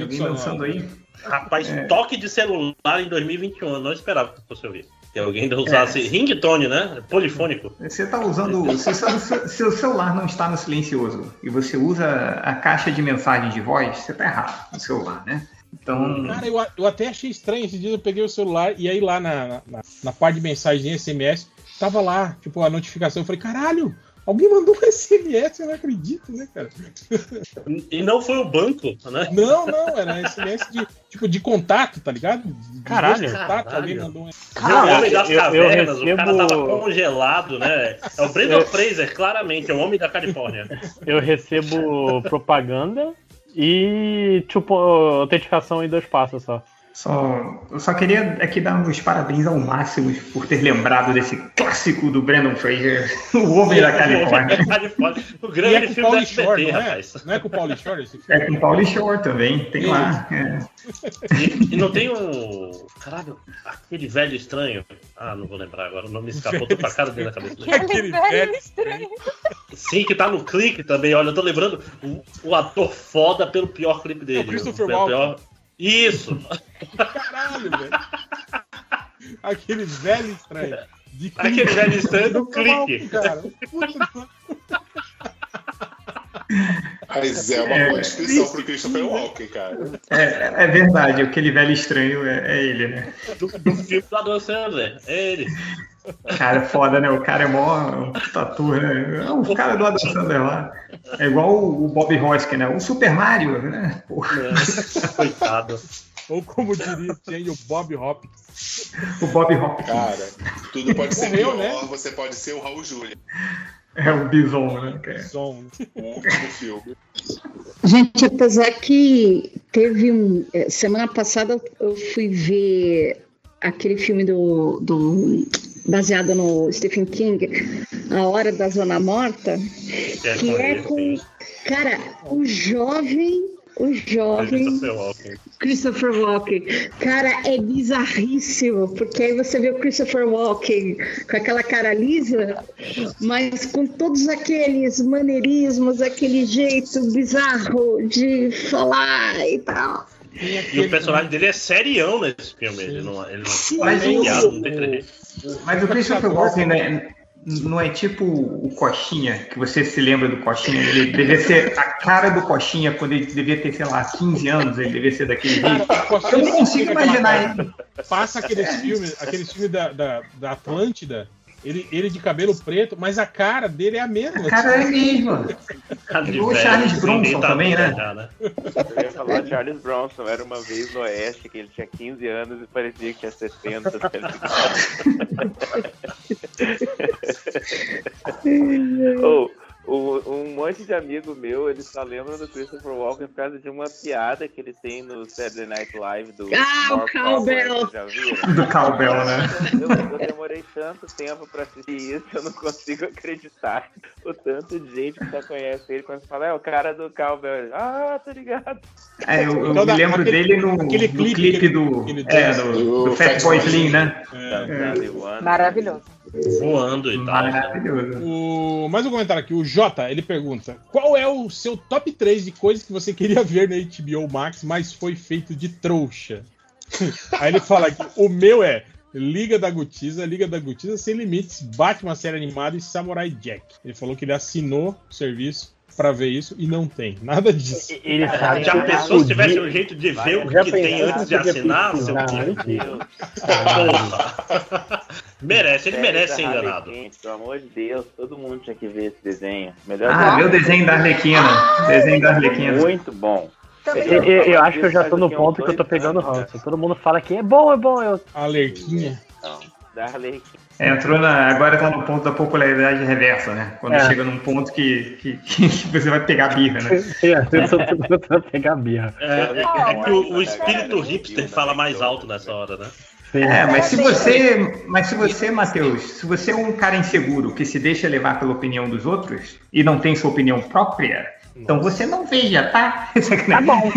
Alguém lançando aí? Rapaz, É. toque de celular em 2021. Eu não esperava que fosse ouvir. Que alguém usasse ringtone, né? Polifônico. Você está usando. Se o seu, celular não está no silencioso e você usa a caixa de mensagem de voz, você está errado no celular, né? Então. Cara, eu, eu até achei estranho. Esse dia eu peguei o celular e aí lá na, na, na parte de mensagem SMS, tava lá, tipo, a notificação. Eu falei, caralho, alguém mandou um SMS, eu não acredito, né, cara? E não foi o banco, né? Não, não, era SMS de, tipo, de contato, tá ligado? De Caralho. contato, alguém mandou um Cara, o homem das eu- eu cavernas, o cara recebo- tava congelado, né? É o Brandon Fraser, claramente, é o homem da Califórnia. Eu recebo propaganda e, tipo, autenticação em dois passos só. Só, eu só queria aqui dar os parabéns ao Máximos por ter lembrado desse clássico do Brandon Fraser, o Homem da Califórnia. O E grande é com filme da Pauly Shore, SBT, não é? rapaz. Não é com o Pauly Shore esse filme? É com Pauly Shore também, tem lá. é. E, e não tem um. Caralho, aquele velho estranho. Ah, não vou lembrar agora, o nome escapou, tô com a cara dele na cabeça. Aquele velho estranho. Sim, que tá no clique também. Olha, eu tô lembrando o, o ator foda pelo pior clipe dele. É o Christopher Pelo Walken. Isso! Caralho, velho. Aquele velho estranho. Aquele velho estranho do clique. Cara, puta Mas é uma É. boa descrição pro Christopher Walken, cara. É, é verdade, aquele velho estranho é, é ele, né? Do, do filme do Adam Sandler. É ele. Cara, é foda, né? O cara é mó um tatu, né? É o cara do Adam Sandler lá. É igual o Bob Hoskins, né? O Super Mario, né? Porra. Coitado. Ou como diria tem o Bob Hopkins. O Bob Hopkins. Cara, tudo pode ser Morreu, pior, né? você pode ser o Raul Júlia É o Bison, né? cara? Som. no filme. Gente, apesar que teve um. eh, Semana passada eu fui ver aquele filme do, do baseado no Stephen King, A Hora da Zona Morta, É que com é ele, com. sim. Cara, o jovem. O jovem. Christopher Walken. Christopher Walken. Cara, é bizarríssimo, porque aí você vê o Christopher Walken com aquela cara lisa, mas com todos aqueles maneirismos, aquele jeito bizarro de falar e tal. E o personagem dele é serião nesse filme. Ele não, ele não Mas tem o- piada, não tem trejeito. Mas o Christopher Walken né, não é tipo o Coxinha, que você se lembra do Coxinha. Ele devia ser a cara do Coxinha quando ele devia ter, sei lá, 15 anos, ele devia ser daquele jeito. Eu não consigo imaginar ele. Passa aqueles filmes, aqueles filmes da, da, da Atlântida, ele, ele de cabelo preto, mas a cara dele é a mesma. A cara é a mesma. Igual o Charles Bronson tá também, né? já, né? Eu ia falar de Charles Bronson, era uma vez no Oeste que ele tinha 15 anos e parecia que tinha 60. tá ligado? Ou, o- um monte de amigo meu, eles só lembram do Christopher Walken por causa de uma piada que ele tem no Saturday Night Live do Ah, o Cowbell. Já viram? Do Cowbell, né? Eu, eu demorei tanto tempo pra assistir isso, eu não consigo acreditar o tanto de gente que só conhece ele quando fala, é o cara do Cowbell. Ah, tá ligado. É, eu, eu Então, me lembro aquele- dele no, aquele no clipe clipe, ele- do, ele é, do, Do do Fat Boy Slim, né? É. Maravilhoso. Voando e tal. Maravilhoso. O, mais um comentário aqui, o Jota, ele pergunta: qual é o seu top 3 de coisas que você queria ver na HBO Max, mas foi feito de trouxa? Aí ele fala aqui: o meu é Liga da Gutiza, Liga da Gutiza Sem Limites, Batman série animada e Samurai Jack. Ele falou que ele assinou o serviço pra ver isso e não tem nada disso. Ele sabe Já que pensou se tivesse um jeito de ver o Já que tem antes de assinar? Seu? Porra. merece, ele merece ser enganado. Pelo amor de Deus, todo mundo tinha que ver esse desenho. Melhor Ah, vê o desenho da Arlequina. Desenho da Arlequina. Muito bom. Eu, eu- eu acho que eu já tô no ponto que eu tô pegando ranço. Todo mundo fala que é bom, é bom. Eu... Alerquinha. Não, da. É, entrou na. Agora tá no ponto da popularidade reversa, né? Quando É. chega num ponto que, que, que você vai pegar birra, né? eu tô tentando pegar birra. É, é- é que o, o espírito hipster fala mais alto nessa hora, né? É, mas se você, mas se você, Matheus, se você é um cara inseguro que se deixa levar pela opinião dos outros e não tem sua opinião própria, Então você não veja, tá? Tá bom.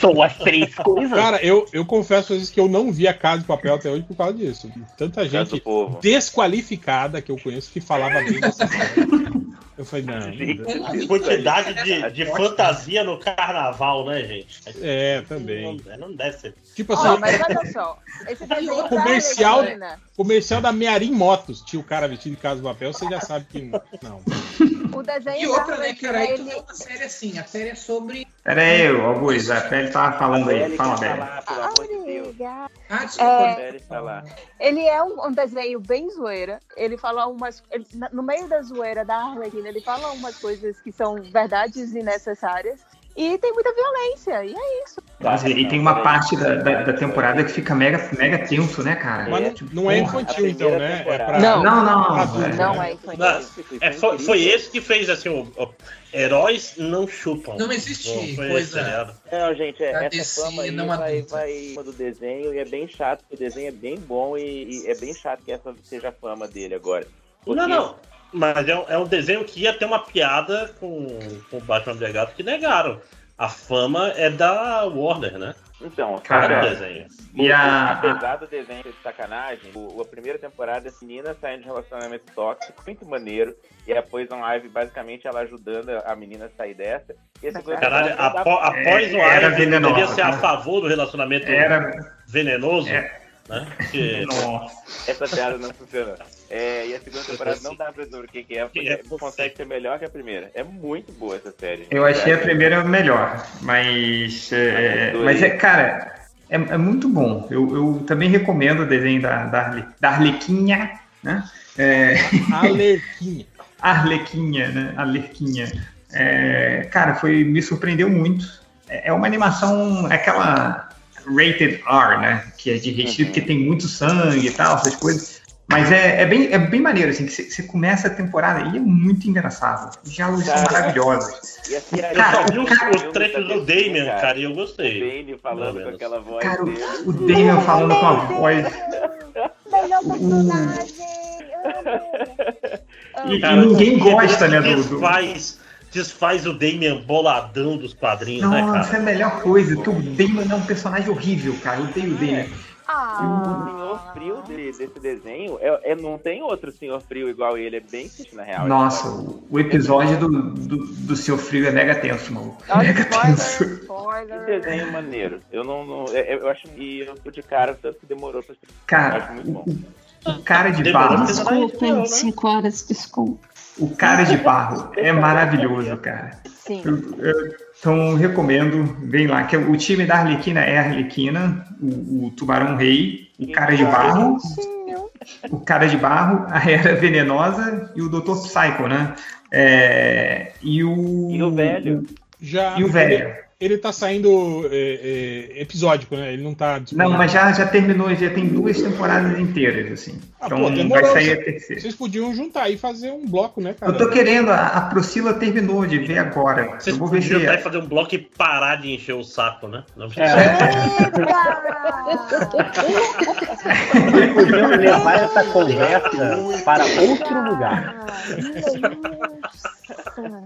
São as três coisas. Cara, eu, eu confesso às vezes que eu não vi a Casa de Papel até hoje por causa disso. Tanta gente desqualificada que eu conheço que falava bem dessa. Eu falei, não. Quantidade de, de fantasia no carnaval, né, gente? É, também. Não, não deve ser. Tipo Ó, assim, mas olha só. Esse comercial, Arlequina, comercial da Mearim Motos. Tinha o cara vestido de Casa de Papel, você já sabe que não. O desenho E outra, né, cara, aí tu ele... vê uma série assim, a série é sobre. Pera aí, Augusto, a Pele tava falando aí. Fala, Pele. Ah, desculpa. É, ele é um, um desenho bem zoeira. Ele fala umas. ele- na- no meio da zoeira da Arlequina, ele fala umas coisas que são verdades e necessárias. E tem muita violência, e é isso. Nossa, e tem uma parte da, da, da temporada que fica mega, mega tenso, né, cara? Mas não, não é Porra. infantil, então, né? É pra... Não, não, não. pra adulto, Não é infantil. É, foi, foi esse que fez assim: o, o- heróis não chupam. Não existe Não, coisa-. Não, gente, é, essa DC fama aí não vai, adulta. vai em cima do desenho e é bem chato, porque o desenho é bem bom e, e é bem chato que essa seja a fama dele agora. Porque- Não, não. Mas é um, é um desenho que ia ter uma piada com, com o Batman Brigado que negaram. A fama é da Warner, né? Então, Cara, desenho. E a, apesar do desenho ser de sacanagem, o, a primeira temporada, essa menina saindo de relacionamento tóxico, muito maneiro, e a Poison Ivy, basicamente, ela ajudando a menina a sair dessa. E a segunda Caralho, apo, após o Era Ivy, venenosa, deveria ser a né? favor do relacionamento Era- venenoso. É. Né? Porque Essa piada não funciona. É, e a segunda temporada não dá pra dizer o que, que é, porque consegue ser melhor que a primeira. É muito boa essa série. Eu achei a primeira melhor, mas. É, mas é, cara, é, é muito bom. Eu, eu também recomendo o desenho da, da, Arle- da Arlequinha, né? É, Alerquinha. Arlequinha, né? Arlequinha. É, cara, foi, me surpreendeu muito. É é uma animação, é aquela rated R, né? Que é de restrito, que tem muito sangue e tal, essas coisas. Mas é, é, bem, é bem maneiro, assim, que você- começa a temporada e é muito engraçado. Os diálogos são Cara, maravilhosos. E assim, eu só vi os, os trechos do Damian, cara, e eu gostei. O Bane falando com aquela voz Cara, dele. o, o Damian falando com a voz. Melhor E, e Cara, ninguém que gosta, né, do. do... Desfaz, desfaz o Damian boladão dos quadrinhos, né, Nossa, é cara? a melhor coisa, que o Damon é um personagem horrível, cara. Eu odeio o Damon. O senhor frio de- desse desenho é, é- não tem outro senhor frio igual ele, é bem triste na real. Nossa, o, o episódio do, do, do seu frio é mega tenso, mano. Mega tenso. Que desenho maneiro. Eu não. não- é- eu acho que eu tô de cara, tanto que demorou pra Eu Cara, acho muito bom. o cara de barro. você Desculpem, cinco horas, desculpa. O cara de barro é maravilhoso, cara. Sim. Eu- eu- então recomendo, vem lá, que o time da Arlequina é a Arlequina, o, o Tubarão Rei, o cara de barro, o cara de barro, a Era Venenosa e o Dr. Psycho, né? É, e o. E o velho. Já, E o velho. Ele, ele tá saindo é, é, episódico, né? Ele não tá. Não, mas já, já terminou, já tem duas temporadas inteiras, assim. Ah, então pô, vai sair a Vocês- terceira. Vocês podiam juntar e fazer um bloco, né, cara? Eu tô querendo, a, a Priscila terminou de ver agora. Vocês eu vou ver se. podiam até fazer um bloco e parar de encher o saco, né? Não Podiam levar essa conversa para outro lugar.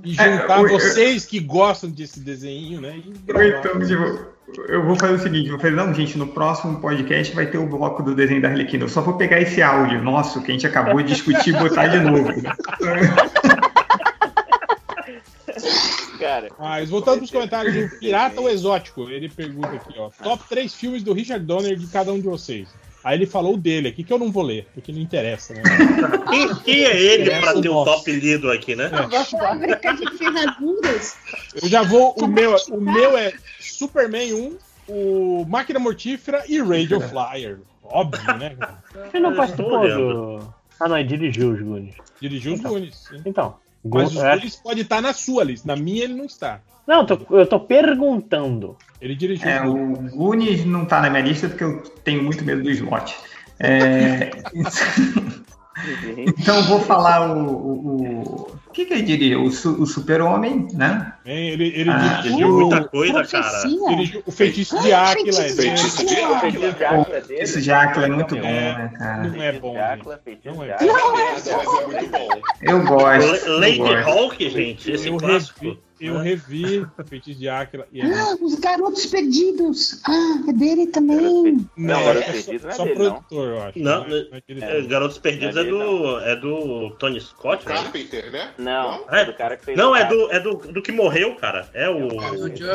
E juntar É, eu- vocês que gostam desse desenho, né? e então, tipo, eu vou fazer o seguinte, vou fazer, não, gente, no próximo podcast vai ter o bloco do desenho da Arlequina. Eu só vou pegar esse áudio nosso que a gente acabou de discutir e botar de novo. Cara. Mas voltando pros comentários, o Pirata ou Exótico? Ele pergunta aqui, ó. Top 3 filmes do Richard Donner de cada um de vocês. Aí ele falou o dele aqui, que eu não vou ler, porque não interessa, né? Quem, quem é ele É, pra o ter o top lido aqui, né? Fábrica de ferraduras. Eu já vou. O meu, o meu é Superman 1, o Máquina Mortífera e Radio Flyer. Óbvio, né? Ele não Eu participou do. Ah, não, é dirigiu os Goonies. Dirigiu os Goonies. sim. Então. Mas os é- Goonies pode estar na sua lista. Na minha ele não está. Não, eu tô- eu tô perguntando. Ele dirigiu É, o Goonies não tá na minha lista porque eu tenho muito medo do slot. É, então eu vou falar o. O, o que, que ele diria? O, su- o Super-Homem, né? Bem, ele ele Ah, dirigiu muita coisa, cara. Dirigiu o Feitiço de Áquila. é. Feitiço de O feitiço de Áquila é. Esse de Áquila é muito bom, É. né, cara? Não é bom. Feitiço Não de é. É bom. Eu gosto. Lady. Hawk, gente, esse clássico. Eu revi Feitiço de Áquila e é Ah, os garotos perdidos. Ah, é dele também. Não, é Garotos só- Perdidos não é só dele, produtor, eu acho. Não, Não é- é diretor. é, Garotos Perdidos é do, é do Tony Scott, né? Carpenter, né? Não, É, do cara que fez não o é do, é do, do que morreu, cara. É o.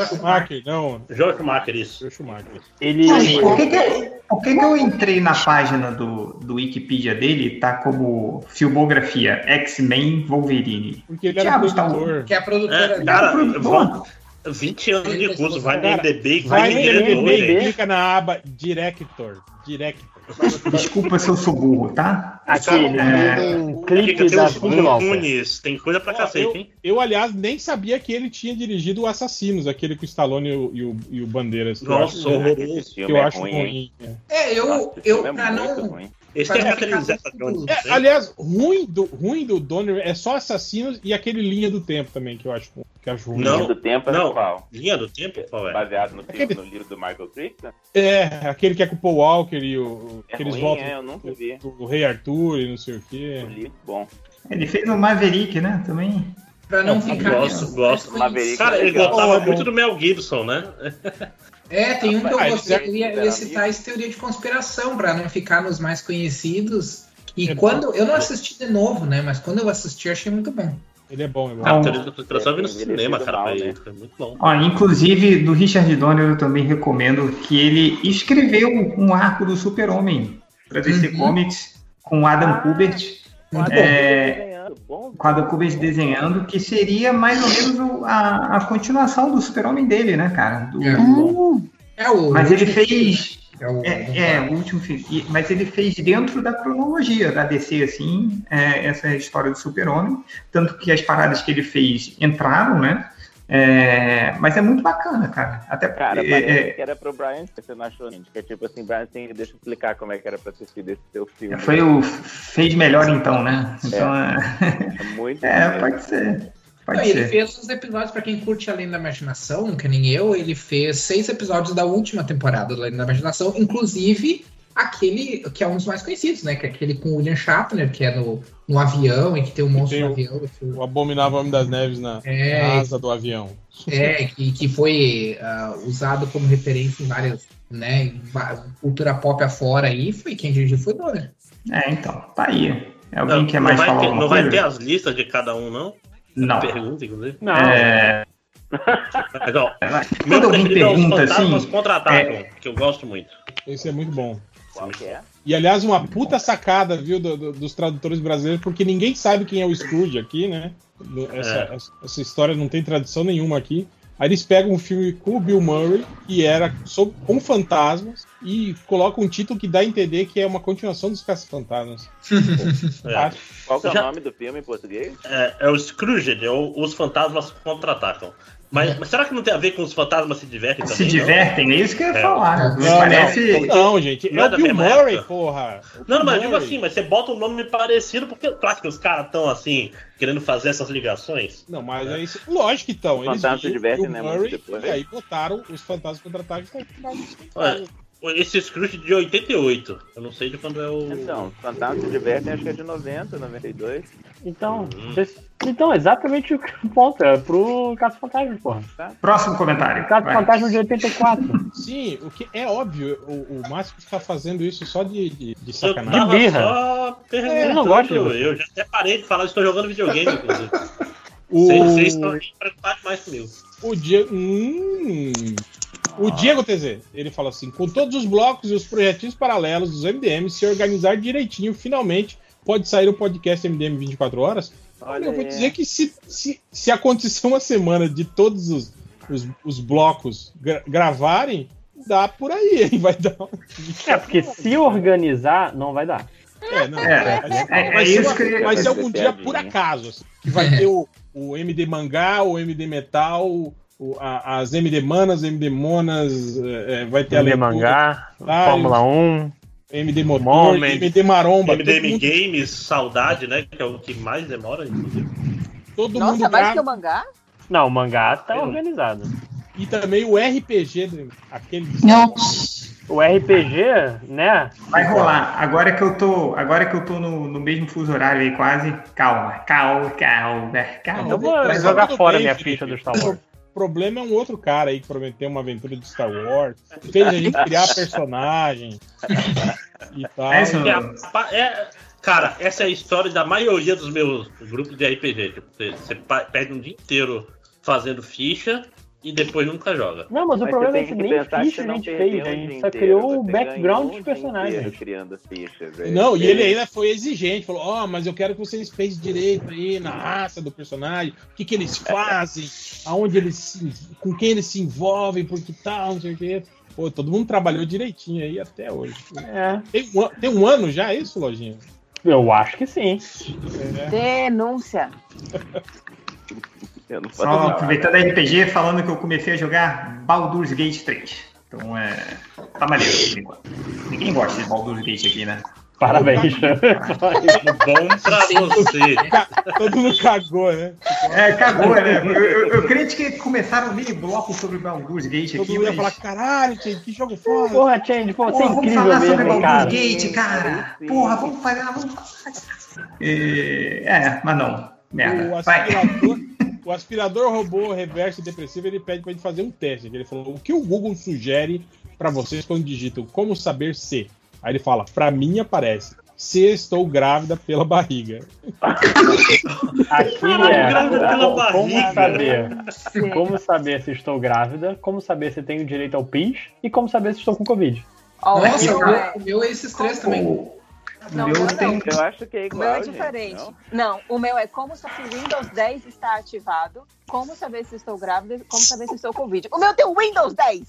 Schumacher, não. George Schumacher, isso. Schumacher. Ele. Por que, que, por que, que eu entrei na página do, do Wikipedia dele, tá como filmografia X-Men Wolverine? Porque ele Que era tá- produtor. Que é a produtora É, cara, vão- 20 anos de curso, vai no MDB, Vai vai no gente. clica na aba Director. Director. Desculpa se eu sou burro, tá? Aqui, É, tem clipe da. Nunes, tem coisa pra Ó, cacete, eu, hein? eu, aliás, nem sabia que ele tinha dirigido o Assassinos, aquele com o Stallone e o, e o, e o Bandeiras. que eu Nossa, acho- horroroso. Filme eu é acho ruim, ruim. é. É, eu, Nossa, eu é pra não. ruim. Muito- Jones. É, né? aliás, ruim do, ruim do Donner é só Assassinos e aquele Linha do Tempo também, que eu acho, que acho ruim. Não. Linha do Tempo é Não. qual? Linha do tempo? Qual é? Baseado no, Aquele- no livro do Michael Crichton? É, aquele que é com o Paul Walker e o, É que eles ruim, voltam é, eu nunca vi. do Rei Arthur e não sei o quê. Eu li, bom. Ele fez o Maverick, né? Também. Pra não Eu ficar. Gosto, gosto. Maverick Cara, é ele gostava Oh, bom. muito do Mel Gibson, né? É, tem um que eu Ah, gostei. ele Eu ia, eu ia citar esse teoria de conspiração, pra não ficar nos mais conhecidos. E É quando. Eu não assisti de novo, né? Mas quando eu assisti, achei muito bom. Ele é bom, é bom. Ah, Não. teoria da conspiração vi no Ele cinema, cara. mal, Foi, né? foi muito bom. Ó, inclusive, do Richard Donner eu também recomendo que ele escreveu um arco do Super-Homem para DC Uhum. Comics com Adam Kubert. Muito É, bom. com Kubert desenhando, que seria mais ou menos o- a, a continuação do Super-Homem dele, né, cara? Do- É o. Mas ele fez. É o. É, é, o último filme. Mas ele fez dentro da cronologia da DC, assim, é, essa história do Super-Homem. Tanto que as paradas que ele fez entraram, né? É, mas é muito bacana, cara. Até Cara, é, parece é, que era pro Brian, você não achou, gente? Que é tipo assim, Brian, tem, deixa eu explicar como é que era pra ter sido esse seu filme. foi o fez melhor então, né? Então, é, É muito é, pode ser. Pode Não, ele ser. fez os episódios, pra quem curte Além da Imaginação, que nem eu, ele fez seis episódios da última temporada do Além da Imaginação, inclusive aquele que é um dos mais conhecidos, né? Que é aquele com o William Shatner, que é no, no avião e que tem um monstro tem no o- avião. que- O Abominável Homem das Neves na, É. na asa do avião. É, que, que foi ah, usado como referência em várias, né, cultura pop afora aí, foi quem dirigiu foi Donner. É, então, tá aí. Alguém Não, quer não mais vai falar ter, não vai ter as listas de cada um, não? Não. Pergunta, inclusive. Não. É, Mas, ó, Quando meu alguém é os pergunta Fantasmas assim, Contra-Atacam, que eu gosto muito. Esse é muito bom. Qual que é? E aliás, uma puta sacada, viu, do- do- dos tradutores brasileiros, porque ninguém sabe quem é o Scrooge aqui, né? Essa, É. essa- história não tem tradução nenhuma aqui. Aí eles pegam um filme com o Bill Murray, que era sobre, com fantasmas, e colocam um título que dá a entender que é uma continuação dos Caça-Fantasmas. É. Qual que é o Já- nome do filme em português? É, é o Scrooge, é o- os fantasmas contra-atacam. Mas, mas será que não tem a ver com os fantasmas se divertem também? se não? divertem, é isso que eu ia É. falar. Me Não, parece. não, não, gente, Não é é o Bill Murray, porra. O Não, Bill não, mas eu digo assim, mas você bota um nome parecido, porque claro que os caras estão assim, querendo fazer essas ligações. Não, mas é isso. Lógico que estão. Os fantasmas se divertem, né, Murray, depois. E aí botaram os fantasmas contra-ataques pra final dos. Esse Scrooge de 88, eu não sei de quando é o... Então, os Fantasmas se divertem, acho que é de 90, 92. Então, vocês- então, exatamente o que- o ponto. É pro Caso Fantasma, porra. Próximo comentário. Caso vai. Fantasma de 84. Sim, o que é óbvio, o, o Márcio está fazendo isso só de, de, de Eu sacanagem. tava birra. só perguntando, eu não gosto de você. eu já até parei de falar, estou jogando videogame, inclusive. O, Vocês estão preocupados mais comigo. o Diego. Hum, o Diego TZ, ele fala assim: com todos os blocos e os projetinhos paralelos dos MDM se organizar direitinho, finalmente pode sair o podcast MDM 24 horas. Olha eu vou dizer que se, se, se acontecer uma semana de todos os, os, os blocos gra- gravarem, dá por aí, hein? Vai dar. um- É, porque se organizar, não vai dar. É, não, É, vai, é- é vai ser, isso uma- que vai ser algum ser dia por acaso. assim, que vai ter o, o MD Mangá, o MD Metal, o- a- as MD Manas, MD Monas, é, é, vai ter MD leitura, Mangá, Ah, Fórmula 1. MD Motor, Moment. MD Maromba, MDM mundo, Games, saudade, né? Que é o que mais demora, inclusive. todo Nossa, mundo mais grava. que o mangá? Não, o mangá tá Eu- organizado. E também o RPG, do- aquele Nossa. o RPG, né? Vai rolar. Agora que eu tô, agora que eu tô no, no mesmo fuso horário aí, quase. Calma, calma, calma, calma. Eu vou jogar fora bem, minha Felipe. ficha do Star Wars. Problema é um outro cara aí que prometeu uma aventura de Star Wars, fez a gente criar personagem e tal. Isso, É é- cara, essa é a história da maioria dos meus grupos de RPG. Tipo, você, você perde um dia inteiro fazendo ficha e depois nunca joga. Não, mas o Mas problema você é que que nem ficha a gente fez, um a gente só criou o background dos um personagens. criando fichas. é. Não, e É. ele ainda foi exigente, falou, ó, mas eu quero que vocês pensem direito aí na raça do personagem, o que, que eles fazem, aonde eles se, com quem eles se envolvem, por que tal, não sei o quê. Pô, todo mundo trabalhou direitinho aí até hoje. É. Tem, um, tem um ano já isso, Lojinha? Eu acho que sim. É. Denúncia. Eu não Só aproveitando a RPG, falando que eu comecei a jogar Baldur's Gate 3. Então é. Tá maneiro por enquanto. Ninguém gosta de Baldur's Gate aqui, né? Parabéns. Bom pra você. Todo mundo cagou, né? É, cagou, né? Eu, eu, eu creio que começaram um mini bloco sobre Baldur's Gate Todo aqui, mundo ia mas... falar, caralho, Change, que jogo foda. Porra, Change, pô, você é Porra, vamos incrível falar sobre mesmo, Baldur's cara. Gate, cara. Porra, vamos falar, vamos falar. É, é, mas não. O Merda. Vai. O aspirador robô reverso e depressivo, ele pede pra gente fazer um teste. Ele falou, o que o Google sugere pra vocês quando digitam como saber se? Aí ele fala, pra mim aparece, se estou grávida pela barriga. Aqui Caralho, é grávida pela como, como barriga. saber, como saber se estou grávida, como saber se tenho direito ao PIS e como saber se estou com Covid. Nossa, meu o meu- é- o meu é esses três também. Não, meu o meu tem- não. Eu acho que é O meu é igual, gente, diferente. não? Não, o meu é como se o Windows 10 está ativado, como saber se estou grávida, como saber se estou com Covid. O meu tem o Windows 10!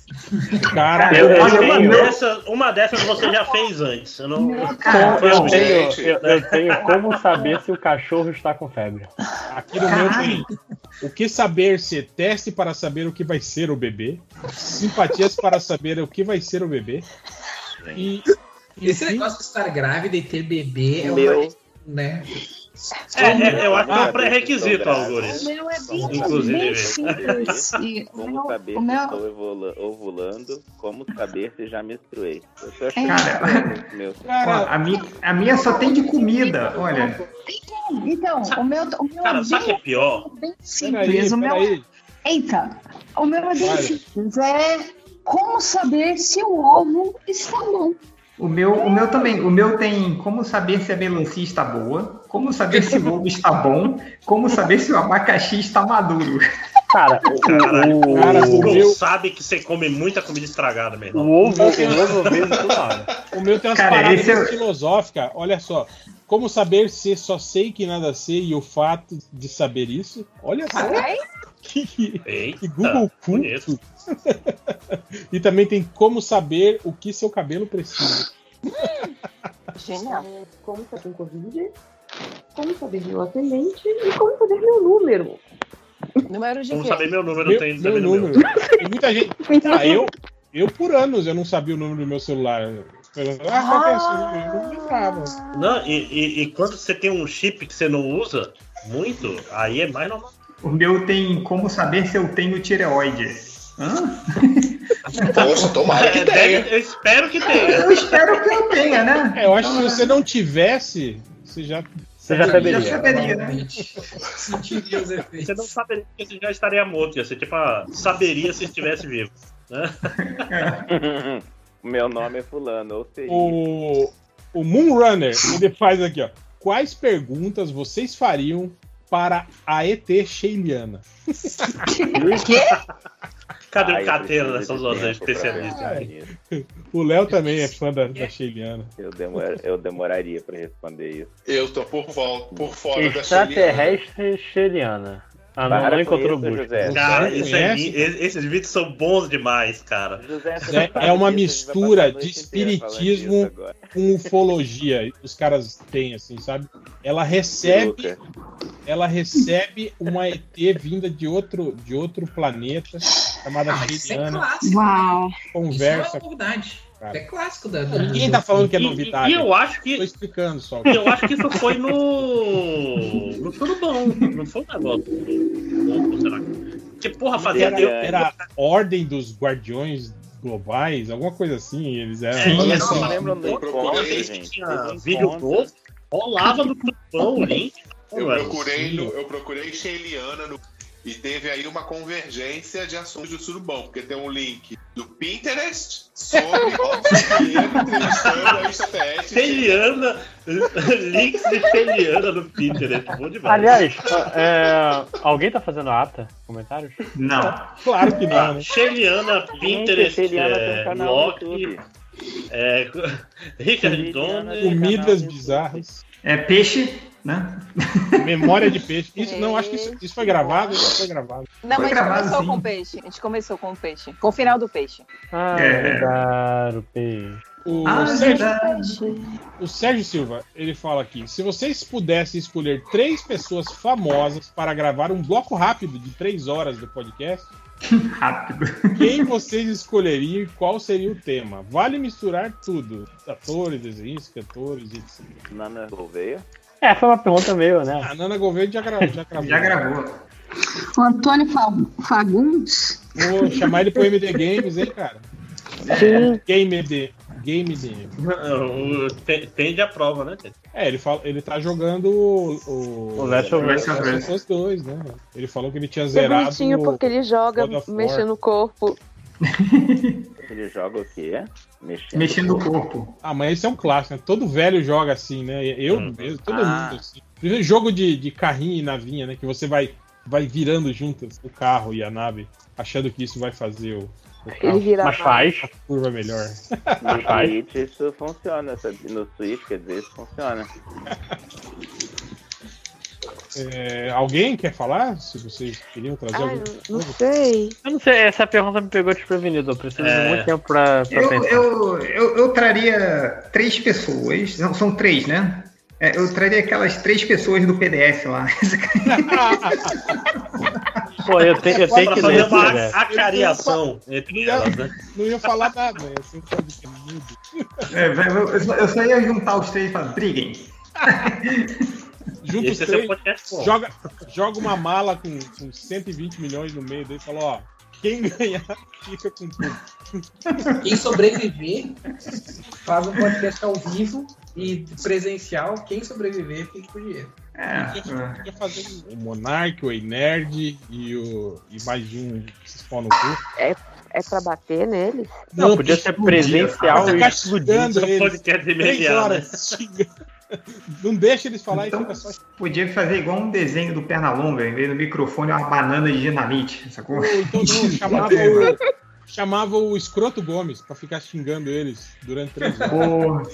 Cara, Eu, eu, uma, dessas, uma dessas você já fez antes. Eu não. Eu, tenho, eu, eu tenho como saber se o cachorro está com febre. aqui no meu tem o que saber se teste para saber o que vai ser o bebê, simpatias para saber o que vai ser o bebê. E Esse negócio de estar grávida e ter bebê é Meu. uma. Né? É, é, eu acho que é um pré-requisito, tô O meu é bem, Inclusive. bem simples. E Como meu, saber o se meu, estou ovulando, como saber se já menstruei. Eu achando Cara, que meu. ó, a, minha, a minha só tem de comida, olha. então, o meu, o meu Cara, é sabe que é bem, pior? bem peraí, simples. O meu, peraí. eita, o meu é bem Vai. simples. É como saber se o ovo está bom. O meu, o meu também. O meu tem como saber se a melancia está boa, como saber se o ovo está bom, como saber se o abacaxi está maduro. Cara, o, Caralho, o, Cara, o Google meu- sabe que você come muita comida estragada, meu o irmão. ovo, o ovo vejo toda hora. O meu tem umas Cara, paradas é- filosóficas. Olha só. Como saber se só sei que nada sei e o fato de saber isso? Olha só. Que, que Eita, Google bonito. culto. e também tem como saber o que seu cabelo precisa. Genial. Como saber Covid, como saber meu atendente e como saber meu número. Número de Como quê? saber meu número, Meu, tem meu meu. número. Tem muita gente. Ah, eu, eu, por anos, eu não sabia o número do meu celular. Ah, que é? Eu não lembrava. Não, e, e, e quando você tem um chip que você não usa muito, aí é mais normal. O meu tem como saber se eu tenho tireoide. Hã? Poxa, tomara que É, tenha. eu espero que tenha. Eu espero que eu tenha, né? É, eu acho que se você não tivesse, você já. Você já saberia. Já saberia, né? Provavelmente. Sentiria os efeitos. Você não saberia porque você já estaria morto. Ser tipo, ah, saberia se estivesse vivo. Né? Meu nome é fulano, ou seja, O, o Moonrunner, ele faz aqui, ó. Quais perguntas vocês fariam para a ET Sheiliana? Cadê Ai, o pra especialistas? pensar nisso. O Léo também é fã da, da Sheiliana. Eu, demor- eu demoraria pra responder isso. Eu tô por, vol- por fora da Xeliana. Extraterrestre Xeliana. Ah, não, não encontrou isso, busca. José. Cara, Você isso é conhece? li- es- esses vídeos são bons demais, cara. José, É, é uma vai mistura de espiritismo com ufologia. Os caras têm, assim, sabe? Ela recebe, ela recebe uma ET vinda de outro, de outro planeta, chamada Ah, isso é. Uau. conversa. Isso é novidade. Cara. É clássico da. da- Ninguém tá falando que é E- novidade. E, eu acho Tô que. explicando só. Eu acho que isso foi no. No tudo bom. Não foi um negócio. Será que? Porque, porra, fazia Era, era a ordem dos guardiões globais, alguma coisa assim. Eles eram. Sim, Olha eu só. não lembro do Eu encontro, procurei, gente. Tinha vídeo novo, rolava no grupão o link. Eu procurei, sim. no, eu procurei Sheiliana no, e teve aí uma convergência de assuntos do surubom, porque tem um link do Pinterest sobre Robson Pinheiro entrevistando a links de Celiana no Pinterest, bom demais. Aliás, é, alguém tá fazendo ata? Comentários? Não. Claro que não, Ah, né? Celiana, Pinterest, um é, canal no Loki, é, Richard Celiana Donner, tem Comidas bizarras. É peixe, né? Memória de peixe. Isso, não, acho que isso, isso foi gravado, isso foi gravado. Não, Foi mas a gente gravado, começou sim. com peixe. A gente começou com o peixe. Com o final do peixe. Ah, É. claro, peixe. O, Ah, Sérgio, verdade. o Sérgio Silva, ele fala aqui: se vocês pudessem escolher três pessoas famosas para gravar um bloco rápido de três horas do podcast, Rápido. quem vocês escolheriam e qual seria o tema? Vale misturar tudo: atores, desenhos, cantores, etc. Nana Gouveia. É, foi uma pergunta meio, né? A Nana Gouveia já, gra já gravou. Já gravou. O Antônio Fa- Fagundes. Vou chamar ele pro MD Games, hein, cara? Sim. Game MD. Game te- tende a prova, né? É, ele, fala, ele tá jogando o. O, O Last of Us. Last of Us 2, né? Ele falou que ele tinha É zerado. bonitinho porque ele joga mexendo o corpo. Ele joga o quê? Mexendo, Mexendo o corpo. Ah, mas esse é um clássico, né? Todo velho joga assim, né? Eu Hum. mesmo, todo Ah. mundo assim. Primeiro jogo de, de carrinho e navinha, né? Que você vai, vai virando juntas o carro e a nave, achando que isso vai fazer o, Ele carro, vira Mas faz. a curva melhor. No. Switch isso funciona, sabe? No Switch, quer dizer, isso funciona. É, alguém quer falar? Se vocês queriam trazer Ai, algum. não, não sei. Eu não sei, essa pergunta me pegou desprevenido. Eu preciso É. de muito tempo pra, pra Eu, pensar. eu, eu, eu traria três pessoas. Não, são três, né? É, eu traria aquelas três pessoas do PDF lá. Pô, eu, te, eu tenho que fazer ler uma né? acariação entre elas, né? Não ia falar nada, né? Assim, ser. É, vai- eu, eu só ia juntar os três e falar, briguem. Junta os é três, joga, joga uma mala com, com 120 milhões no meio dele e fala, ó, quem ganhar fica com tudo. Quem sobreviver faz um podcast ao vivo e presencial. Quem sobreviver fica com dinheiro. É, Podia fazer o Monark, o Nerd e, o, e mais um que se no cu. É, é pra bater neles? Não, podia ser presencial e é um eles. podcast de. Não deixa eles falar Então- e fica só Podia fazer igual um desenho do Pernalonga, em vez do microfone, uma banana de dinamite, sacou? Ou então não, chamava o, chamava o Escroto Gomes pra ficar xingando eles durante três horas.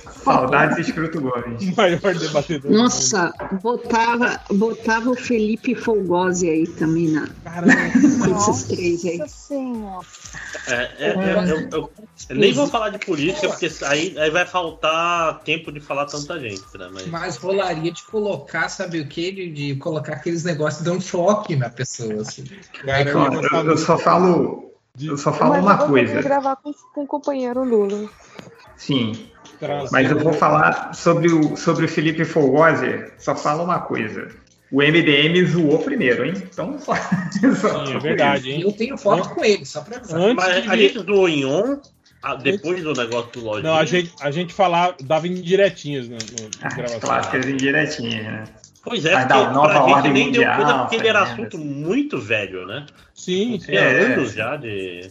Pô, saudades de Escroto Gomes. O maior debatedor. do Nossa, botava, botava o Felipe Folgose aí também na. Caramba. esses três aí. Nossa senhora. É, é, é, eu, eu- eu nem vou falar de política, porque aí, aí vai faltar tempo de falar tanta gente, né? Mas, Mas rolaria de colocar, sabe o que? De, de colocar aqueles negócios que dão choque na pessoa. Assim. Cara, eu eu, só falo, eu só falo Mas uma de coisa. gravar com, com o companheiro Lula. Sim, de mas eu vou falar sobre o, sobre o Felipe Folgose, só falo uma coisa. O MDM zoou primeiro, hein? Então só. só Sim, é verdade, hein? eu tenho foto com ele, só pra avisar. Antes mas de a gente zoou em on, ah, depois do negócio do Lojinha. Não, a gente, a gente falava, dava indiretinhas no, no, na As gravação. clássicas indiretinhas, né? Pois é, Mas porque nova pra gente ordem nem deu mundial, coisa porque ele era Fernandes. assunto muito velho, né? Sim, sim. É. anos já de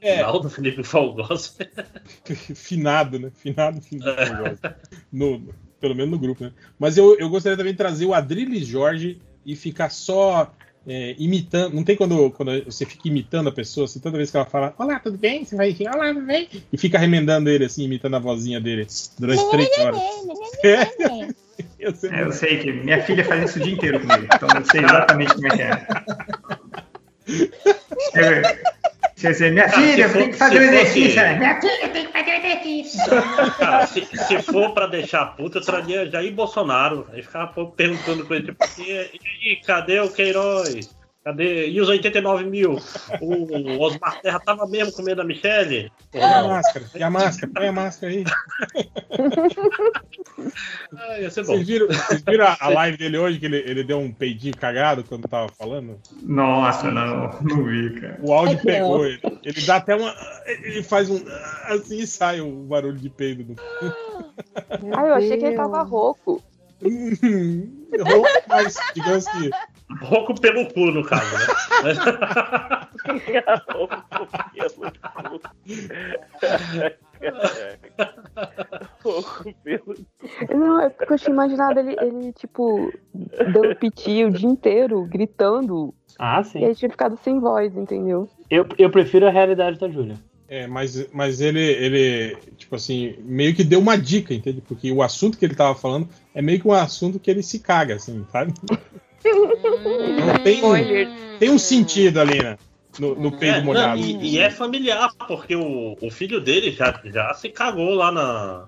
É. canal do Felipe Falgoso. Finado, né? Finado, finado. No, pelo menos no grupo, né? Mas eu, eu gostaria também de trazer o Adriles Jorge e ficar só é, imitando. Não tem quando, quando você fica imitando a pessoa, assim, toda vez que ela fala, olá, tudo bem? Você vai olá, tudo bem? E fica remendando ele, assim, imitando a vozinha dele durante três horas. É. Eu sei. É, eu sei que minha filha faz isso o dia inteiro comigo, então eu sei exatamente como é que é. Eu- Quer dizer, minha Cara, filha, se tem for- que fazer o exercício. né? Minha filha tem que fazer o exercício. Cara, se, se for pra deixar puta, eu traria Jair Bolsonaro. Aí ficava perguntando coisa tipo assim, e cadê o Queiroz? Cadê? E os 89 mil? O Osmar Terra tava mesmo com medo da Michelle? E a máscara? E a máscara? Põe a máscara aí. Ah, ia ser bom. Vocês viram, vocês viram a, a live dele hoje, que ele, ele deu um peidinho cagado quando tava falando? Nossa, não, não vi, cara. O áudio É, pegou não. ele. Ele dá até uma. Ele faz um. Assim e sai o barulho de peido do. Ah, eu achei que ele tava rouco. Rouco, mas digamos que. Rouco pelo cu, no caso, né? Não, é porque eu tinha imaginado ele, ele tipo, dando piti o dia inteiro, gritando. Ah, E sim. aí tinha ficado sem voz, entendeu? Eu, eu prefiro a realidade da Júlia. É, mas, mas ele, ele, tipo assim, meio que deu uma dica, entende? Porque o assunto que ele tava falando é meio que um assunto que ele se caga, assim, sabe? Tem, um, tem um sentido ali, né? No, no peido É, não, molhado. e, e é familiar, porque o, o filho dele já, já se cagou lá na,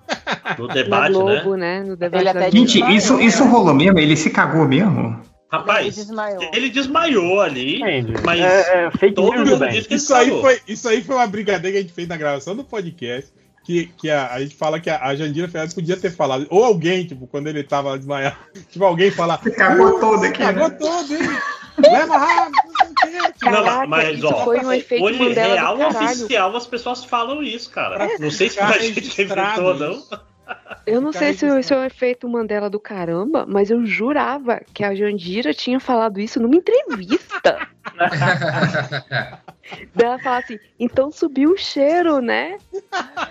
no debate, Globo, né? né? No debate Ele. Gente, isso, isso rolou mesmo? Ele se cagou mesmo? Rapaz, desmaiou. ele desmaiou ali, mas É, é todo mundo bem. disse que ele Isso aí, foi, isso aí foi uma brigadeira que a gente fez na gravação do podcast. Que, que a, a gente fala que a, a Jandira Ferraz podia ter falado. Ou alguém, tipo, quando ele tava desmaiado, tipo, alguém falar. Você cagou todo aqui, Cagou né? todo, hein? Leva rápido, não sei o quê. Não, Caraca, mas isso ó, foi um efeito hoje Mandela do real oficial as pessoas falam isso, cara. Não sei se a gente inventou, não. Eu não sei se isso é um efeito Mandela do caramba, mas eu jurava que a Jandira tinha falado isso numa entrevista. Daí ela fala assim, então subiu o cheiro, né?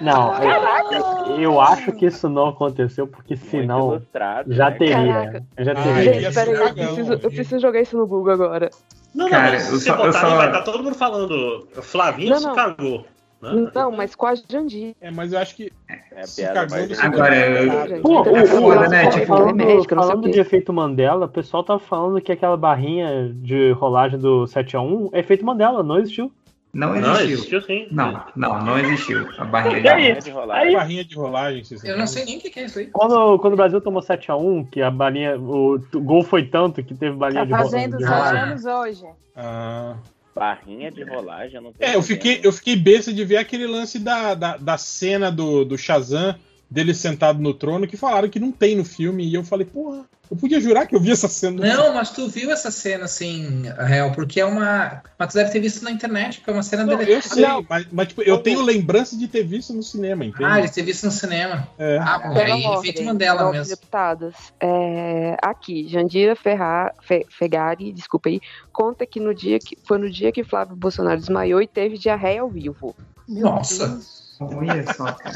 Não, eu, eu acho que isso não aconteceu, porque senão já né, teria. Caraca. Já Ah, teria. ia Gente, peraí, eu preciso, eu preciso jogar isso no Google agora. Não, não, Cara, mas eu se só- eu botar só- ali, vai estar todo mundo falando. Flavinho Não, se não. cagou. Né? Não, mas com a Jandira. É, mas eu acho que. É se piada Agora, eu-. Pô, Então, o, É né? Tipo, falando, médica, falando de efeito Mandela, o pessoal tá falando que aquela barrinha de rolagem do 7x1 é efeito Mandela, não existiu. Não Não, existiu. existiu sim. Não, não, não existiu. A aí? Barrinha de rolagem. Aí, Barrinha de rolagem, vocês Eu não sei nem o que é isso aí. quando, quando o Brasil tomou 7x1, que a balinha, o gol foi tanto que teve balinha Tá de, ro- fazendo de sete rolagem. anos hoje. Ah, Barrinha de rolagem, eu não é, eu fiquei, eu fiquei besta de ver aquele lance da, da, da cena do, do Shazam, dele sentado no trono, que falaram que não tem no filme. E eu falei, porra, eu podia jurar que eu vi essa cena. no Não, mas tu viu essa cena assim, real, porque é uma. Mas tu deve ter visto na internet, porque é uma cena Não, dele. eu sei, mas, mas, tipo, eu tenho lembrança de ter visto no cinema, entende? Ah, de ter visto no cinema. É. Ah, bom, Pera, aí Mandela ordem mesmo. deputadas. É, aqui, Jandira Ferra, Fe- Fegari, desculpa aí, conta que no dia que foi no dia que Flávio Bolsonaro desmaiou e teve diarreia ao vivo. Nossa. Olha só, cara.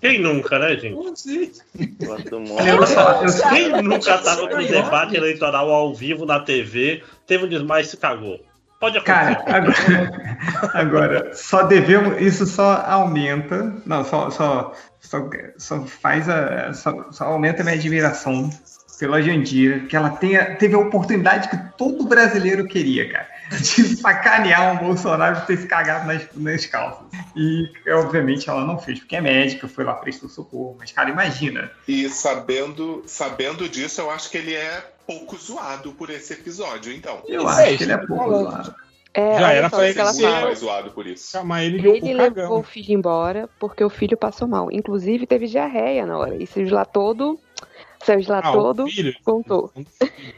Quem nunca, né, gente? Quanto morre. Eu só, eu Quem nunca tava com debate eleitoral ao vivo na TV, teve um desmaio e se cagou. Pode acontecer. Cara, agora, agora, só devemos. Isso só aumenta. Não, só, só, só, só faz a. Só, só aumenta a minha admiração pela Jandira, que ela tenha, teve a oportunidade que todo brasileiro queria, cara. De sacanear um Bolsonaro por ter se cagado nas, nas calças. E, obviamente, ela não fez, porque é médica, foi lá, prestou socorro. Mas, cara, imagina. E sabendo, sabendo disso, eu acho que ele é pouco zoado por esse episódio, então. Eu Isso acho é que ele é pouco falando. zoado. É, Já era só pra o que ela ele Muito fala. mais zoado por isso. Chamar ele de Ele o levou cagão. o filho embora porque o filho passou mal. Inclusive teve diarreia na hora. E de lá todo. Saiu de lá Ah, todo. filho. Contou.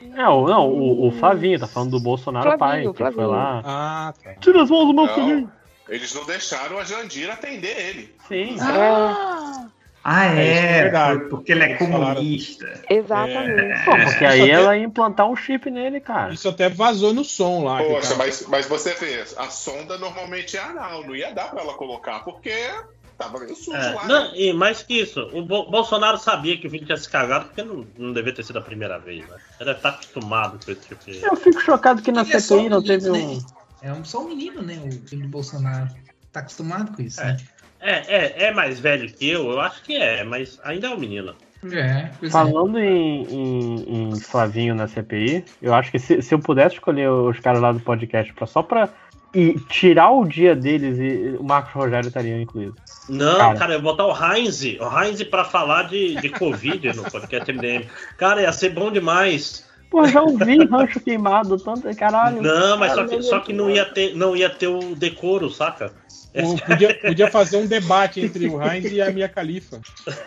Não, não, o, o Flavinho tá falando do Bolsonaro Flavinho, pai, que foi lá. Ah, tá. Tira as mãos do meu Não, filhinho. eles não deixaram a Jandira atender ele. Sim. Ah, Ah, É, é é, porque ele é comunista. Exatamente. Pô, porque aí até- ela ia implantar um chip nele, cara. Isso até vazou no som lá. Poxa, mas, mas você vê, a sonda normalmente é anal, não ia dar pra ela colocar, porque tava meio sujo É, lá. não, né? e mais que isso, o Bo- Bolsonaro sabia que o filho tinha se cagado porque não, não devia ter sido a primeira vez, né? Ele deve estar acostumado com esse tipo de. Eu fico chocado que na Ele é CPI não teve menino, um. né? É um, só um menino, né? O filho do Bolsonaro. Tá acostumado com isso, É. né? É, é, é mais velho que eu, eu acho que é, mas ainda é um menino. É, é. Falando em, em- em Flavinho na CPI, eu acho que se, se eu pudesse escolher os caras lá do podcast pra, só pra e tirar o dia deles, e o Marcos Rogério estaria incluído. Não, Cara. cara, eu vou botar o Heinz, o Heinz pra falar de, de Covid no podcast MDM. Cara, ia ser bom demais. Pô, já ouvi rancho queimado, tanto. Caralho. Não, mas só Cara, que, meu só que não, ia ter, não ia ter o decoro, saca? O- podia, podia fazer um debate entre o Heinz e a Mia Khalifa.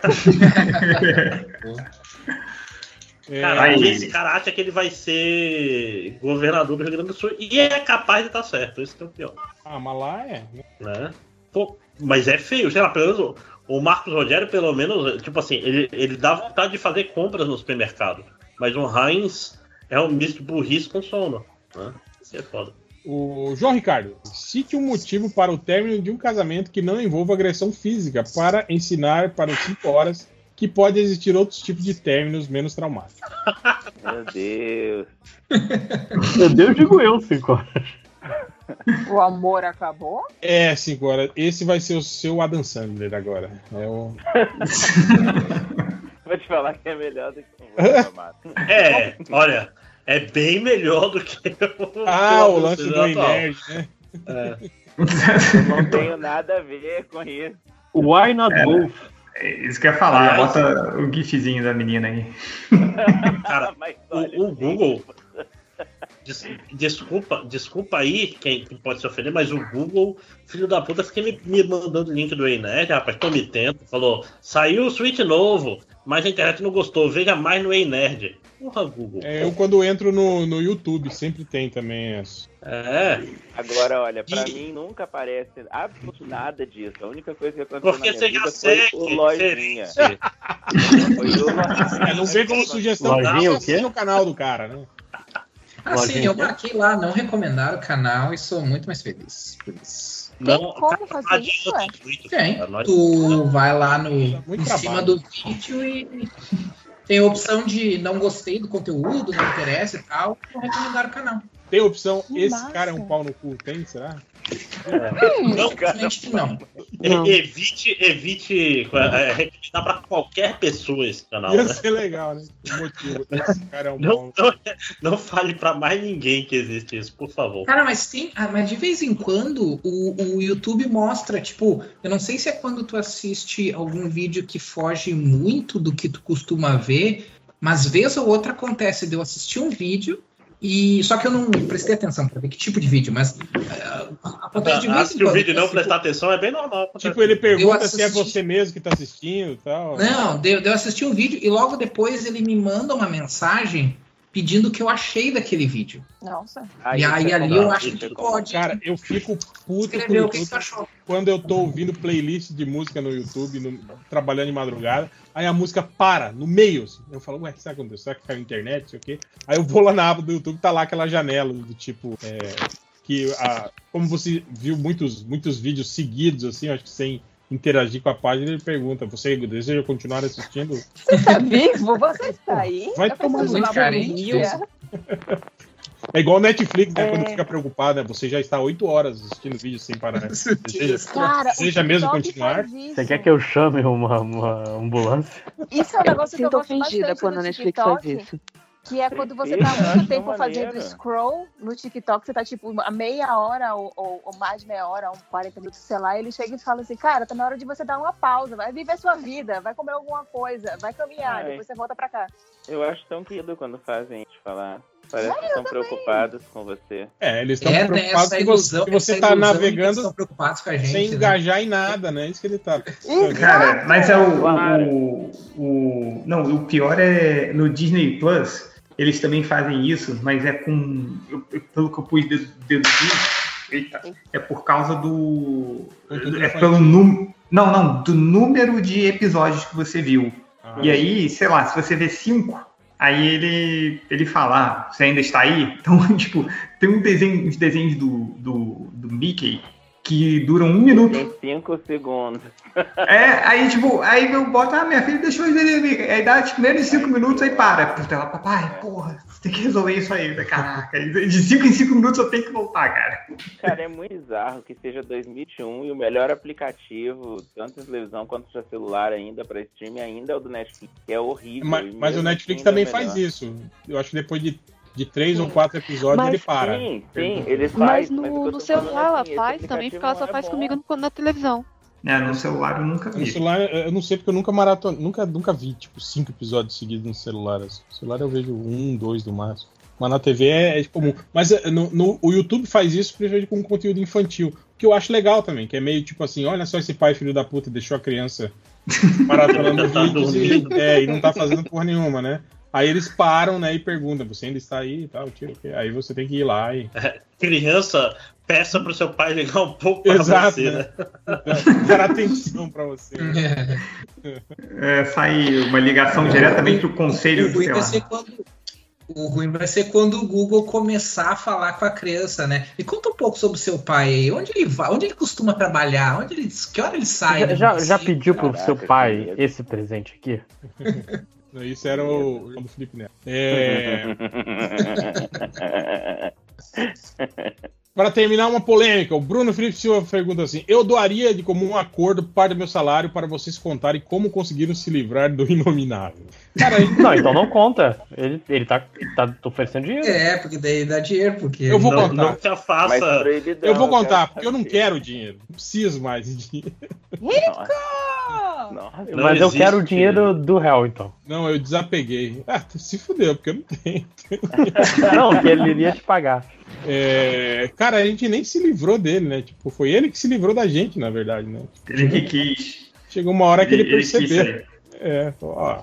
É, Cara, aí- esse cara acha que ele vai ser governador do Rio Grande do Sul e é capaz de estar certo, isso que é o pior. Ah, mas lá é. Né? Pô, mas é feio, sei lá, pelo menos o, Marcos Rogério, pelo menos, tipo assim, ele, ele dá vontade de fazer compras no supermercado. Mas o Heinz é um misto de burrice com sono. Né? Isso é foda. O João Ricardo, cite um motivo para o término de um casamento que não envolva agressão física para ensinar para os 5 horas que pode existir outros tipos de términos menos traumáticos. Meu Deus. Meu Deus, digo eu, cinco horas. O amor acabou? É, 5 horas. Esse vai ser o seu Adam Sandler agora. É o... Vou te falar que é melhor do que outro amado. É, olha, é bem melhor do que o. Ah, o o lance do atual. Nerd, né? É. Eu não tenho nada a ver com isso. Why not É, both? É Isso que eu ia falar, Aliás- bota o gifzinho da menina aí. Cara, o, o Google. Des- desculpa, desculpa aí quem, quem pode se ofender, mas o Google, filho da puta, fica me, me mandando link do Einerd, rapaz, tô me tempo. Falou, saiu o Switch novo, mas a internet não gostou, veja mais no Einerd. Porra, Google. É, eu quando entro no, no YouTube sempre tem também essa. É. Agora, olha, pra E- mim nunca aparece absolutamente nada disso. A única coisa que aconteceu Porque na você minha já vida foi o Lojinha. você- Foi o Lojinha. É, não vê como sugestão, Lojinha não, o quê? assina o canal do cara, né? Ah, sim, Lojinha. eu marquei lá, não recomendaram o canal e sou muito mais feliz por isso. Tem Não, como fazer isso, é? Tem. Tu vai lá no, muito em cima do vídeo e tem a opção de não gostei do conteúdo, não interessa e tal, não recomendaram o canal. Tem opção, Que esse massa. cara é um pau no cu, tem, será? Não, Infelizmente que não. e- evite, evite é, recomendar pra qualquer pessoa esse canal, Ia né? ser legal, né? O motivo. Esse cara é um Não, pau. não, não fale pra mais ninguém que existe isso, por favor. Cara, mas tem. ah, Mas de vez em quando o, o YouTube mostra, tipo, eu não sei se é quando tu assiste algum vídeo que foge muito do que tu costuma ver, mas vez ou outra acontece de eu assistir um vídeo e. Só que eu não prestei atenção pra ver que tipo de vídeo, mas ah, acontece de Ah, vez se em quando. o vídeo não tipo, prestar atenção é bem normal. Tipo, ele pergunta Eu se é assisti- você mesmo que tá assistindo e tal. Não, deu, deu assistir um vídeo e logo depois ele me manda uma mensagem pedindo o que eu achei daquele vídeo. Nossa. e isso aí ali eu acho que é pode. Cara, eu fico puto com Escreveu o o que tu achou. quando eu tô ouvindo playlist de música no YouTube, no- trabalhando de madrugada, aí a música para, no meio. assim. Eu falo, ué, será que aconteceu? Será que caiu a internet? Não sei o quê. Aí eu vou lá na aba do YouTube, tá lá aquela janela do tipo. é, que a, como você viu muitos, muitos vídeos seguidos, assim, acho que sem interagir com a página, ele pergunta: você deseja continuar assistindo? Você tá vivo? Você está aí? Vai Eu tomar uma carente. É igual o Netflix, né? É. Quando fica preocupado, né? Você já está 8 horas assistindo vídeo sem parar. né? Deseja, Cara, o deseja mesmo continuar? faz. Você quer que eu chame uma, uma ambulância? Isso é um negócio que eu gosto ofendida quando a Netflix faz TikTok, isso. Que é quando você tá muito acho tempo maneiro. fazendo scroll no TikTok, você tá tipo a meia hora ou, ou- ou mais de meia hora, uns 40 minutos, sei lá, e ele chega e fala assim, cara, tá na hora de você dar uma pausa, vai viver sua vida, vai comer alguma coisa, vai caminhar, Ai. depois você volta pra cá. Eu acho tão querido quando fazem isso falar. Parece É, que estão preocupados com você. É, eles estão É, preocupados que você, que você tá navegando estão preocupados com a gente. sem né? engajar em nada, né? Isso que ele tá. Cara, mas é o, o, o- Não, o pior é no Disney Plus, eles também fazem isso, mas é com. eu- pelo que eu pude dedu- deduzir, eita, é por causa do. É pelo número. Não, não, do número de episódios que você viu. Ah. E aí, sei lá, se você vê cinco, aí ele, ele fala, ah, você ainda está aí? Então, tipo, tem um desenho, uns desenhos do, do, do Mickey que duram um minuto. Tem cinco segundos. É, aí tipo, aí eu boto, ah, minha filha deixou eu ver Mickey. Aí dá tipo menos de cinco minutos, aí para. Puta, ela, papai, porra, você tem que resolver isso aí, caraca. De cinco em cinco minutos eu tenho que voltar, cara. Cara, é muito bizarro que seja 2021 e o melhor aplicativo, tanto em televisão quanto para celular ainda, para streaming, ainda é o do Netflix, que é horrível. Mas, mas o Netflix assim ainda também é faz isso. Eu acho que depois de, de três ou quatro episódios Mas- ele para. Sim, sim, eles Mas fazem. no, mas no celular ela assim, esse faz também, porque ela não só é faz bom. comigo no- na televisão. É, no celular eu nunca No vi. celular, eu não sei porque eu nunca maraton... nunca, nunca vi, tipo, cinco episódios seguidos no celular. assim. No celular eu vejo um, dois no máximo. Mas na TV é, é comum. Mas é, no, no- o YouTube faz isso principalmente com conteúdo infantil. Que eu acho legal também, que é meio tipo assim, olha só esse pai filho da puta deixou a criança maratonando Tá vídeos e, é, e não tá fazendo porra nenhuma, né? Aí eles param, né, e perguntam, você ainda está aí e tal, tio, aí você tem que ir lá e. Criança, peça pro seu pai ligar um pouco pra Exato, você, né? né? Dar atenção pra você. É, sai uma ligação diretamente pro conselho O ruim, vai tutelar. ser quando, o ruim vai ser quando o Google começar a falar com a criança, né? Me conta um pouco sobre o seu pai aí. Onde ele vai? Onde ele costuma trabalhar? Onde ele, que hora ele sai? Já, do já, já pediu pro Caraca, seu pai esse presente aqui? Isso era o do Felipe Neto. É... Para terminar uma polêmica, o Bruno Felipe Silva pergunta assim: Eu doaria de comum acordo parte do meu salário para vocês contarem como conseguiram se livrar do inominável. Cara, aí- Não, então não conta. Ele, ele tá, tá oferecendo dinheiro. É, porque daí dá dinheiro, porque. Eu vou não, contar. não- se afasta. Eu vou contar, porque eu não quero dinheiro. Não preciso mais de dinheiro. Nossa, Não Mas eu quero o dinheiro do réu, então. Não, eu desapeguei. Ah, se fudeu, porque eu não tenho. Não, que ele iria te pagar. É, cara, a gente nem se livrou dele, né? Tipo, foi ele que se livrou da gente, na verdade, né? Ele que quis. Chegou uma hora que ele, Ele- ele percebeu. É, ó.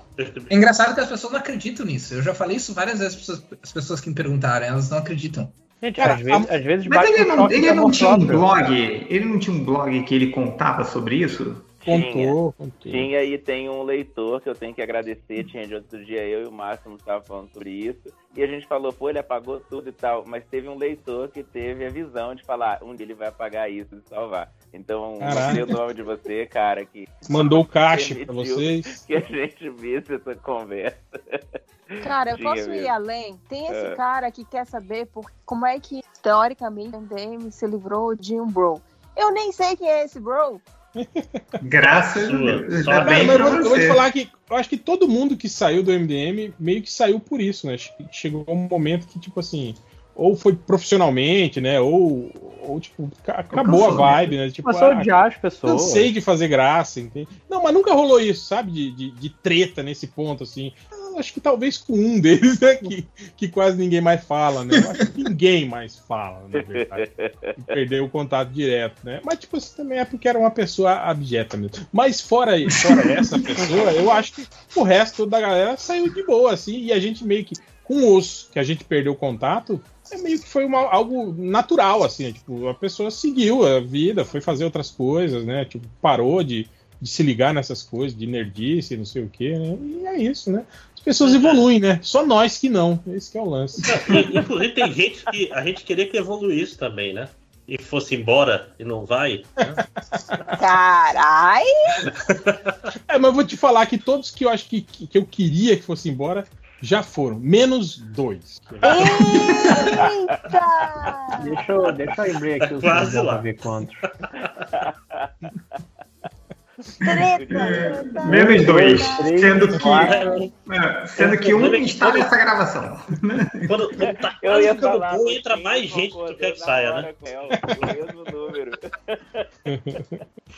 É engraçado que as pessoas não acreditam nisso. Eu já falei isso várias vezes para as pessoas que me perguntaram, elas não acreditam. Gente, Cara, às vezes, às vezes Mas ele não, ele de não tinha um blog. Ele não tinha um blog que ele contava sobre isso? Contou, contou. Tinha e tem um leitor que eu tenho que agradecer. Tinha de outro dia eu e o Máximo estavam falando sobre isso. E a gente falou, pô, ele apagou tudo e tal. Mas teve um leitor que teve a visão de falar, um dia ele vai apagar isso e salvar. Então, Caraca. gostei do nome de você, cara, que Mandou o caixa pra vocês. Que a gente visse essa conversa. Cara, eu Tinha posso ir mesmo. além? Tem esse É. cara que quer saber por, como é que, teoricamente, o MDM se livrou de um bro. Eu nem sei quem é esse bro. Graças a Deus. só bem mas eu, vou- eu vou te falar que eu acho que todo mundo que saiu do MDM meio que saiu por isso, né? Che- Chegou um momento que, tipo assim, ou foi profissionalmente, né? Ou, ou tipo, ca- acabou a cansou, vibe, né? Tipo, Começou a ah, odiar as pessoas. Cansei de fazer graça, entende? Não, mas nunca rolou isso, sabe? De, de, de treta nesse ponto, assim. Eu acho que talvez com um deles, né? Que, que quase ninguém mais fala, né? Eu acho que ninguém mais fala, na verdade. E perdeu o contato direto, né? Mas, tipo, assim, também é porque era uma pessoa abjeta mesmo. Mas fora, fora essa pessoa, eu acho que o resto da galera saiu de boa, assim. E a gente meio que, com os que a gente perdeu o contato, é meio que foi uma, algo natural, assim. Tipo, a pessoa seguiu a vida, foi fazer outras coisas, né? Tipo, parou de, de se ligar nessas coisas, de nerdice, não sei o quê, né? E é isso, né? As pessoas evoluem, né? Só nós que não. Esse que é o lance. E, Inclusive, tem gente que a gente queria que evoluísse também, né? E fosse embora e não vai. Carai! É, mas eu vou te falar que todos que eu acho que, que, que eu queria que fosse embora já foram. Menos dois. Deixa eu, deixa eu abrir aqui o Quase celular lá. pra ver quanto. Menos dois. três, Sendo que, quatro. é, sendo que um está nessa gravação. Quando, quando tá Eu quase ia falar, entra mais gente do que que saia, né? com ela, o mesmo número.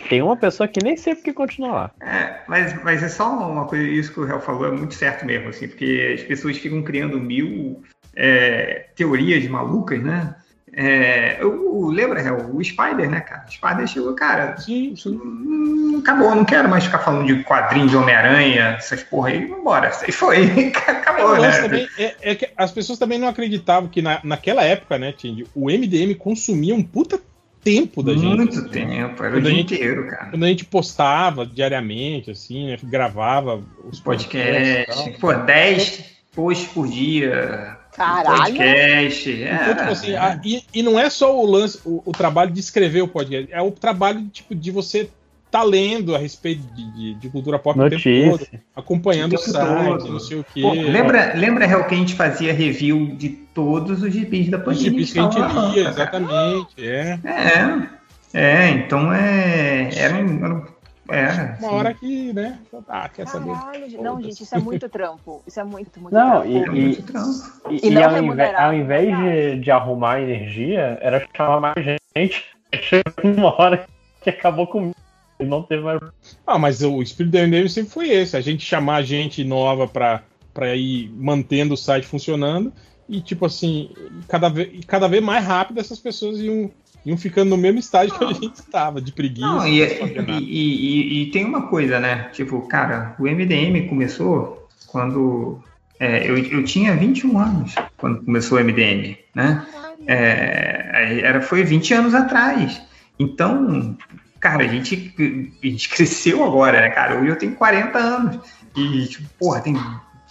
Tem uma pessoa que nem sei porque continua lá. É, mas, mas é só uma coisa, isso que o Real falou é muito certo mesmo, assim, porque as pessoas ficam criando mil é, teorias malucas, né? É, o, o- lembra, Real, o Spider, né, cara? O Spider chegou, cara, hum, acabou, não quero mais ficar falando de quadrinho de Homem-Aranha, essas porra aí, vambora. Aí foi, acabou, lance né? também é, é que as pessoas também não acreditavam que na, naquela época, né, Tindy, o MDM consumia um puta tempo da gente. Muito tempo, era o Quando a dia gente- inteiro, cara. Quando a gente postava diariamente, assim, né, gravava os podcasts. Podcast, pô, 10 posts por dia. Caralho! Podcast. Então, É, tipo assim, a- e, e não é só o lance, o, o trabalho de escrever o podcast, é o trabalho tipo, de você tá lendo a respeito de, de- de cultura pop o tempo Notícia. todo, acompanhando o site, todo. não sei o quê. Pô, lembra, lembra, Real, que a gente fazia review de todos os gibis da Os Panini? gibis que a gente lá, lia, exatamente, é. É, é, então é. Era. Era, um- era, Uma assim, hora que, né, ah, quer saber? Caralho, não, gente, isso é muito trampo. Isso é muito, muito Não, trampo. e, é e, muito trampo. e, E e não ao, invés, ao invés de, de arrumar energia, era chamar mais gente. Chegou uma hora que acabou comigo. Ele não teve mais. Ah, mas o espírito do MDM sempre foi esse: a gente chamar gente nova pra, pra ir mantendo o site funcionando e, tipo assim, cada vez, cada vez mais rápido essas pessoas iam, iam ficando no mesmo estágio que a gente estava, de preguiça. Não, e, não nada. e- e- e tem uma coisa, né? Tipo, cara, o MDM começou quando é, eu, eu tinha 21 anos quando começou o MDM, né? É, era, foi 20 anos atrás. Então, cara, a gente, a gente cresceu agora, né, cara? Hoje eu tenho 40 anos. E, tipo, porra, tem,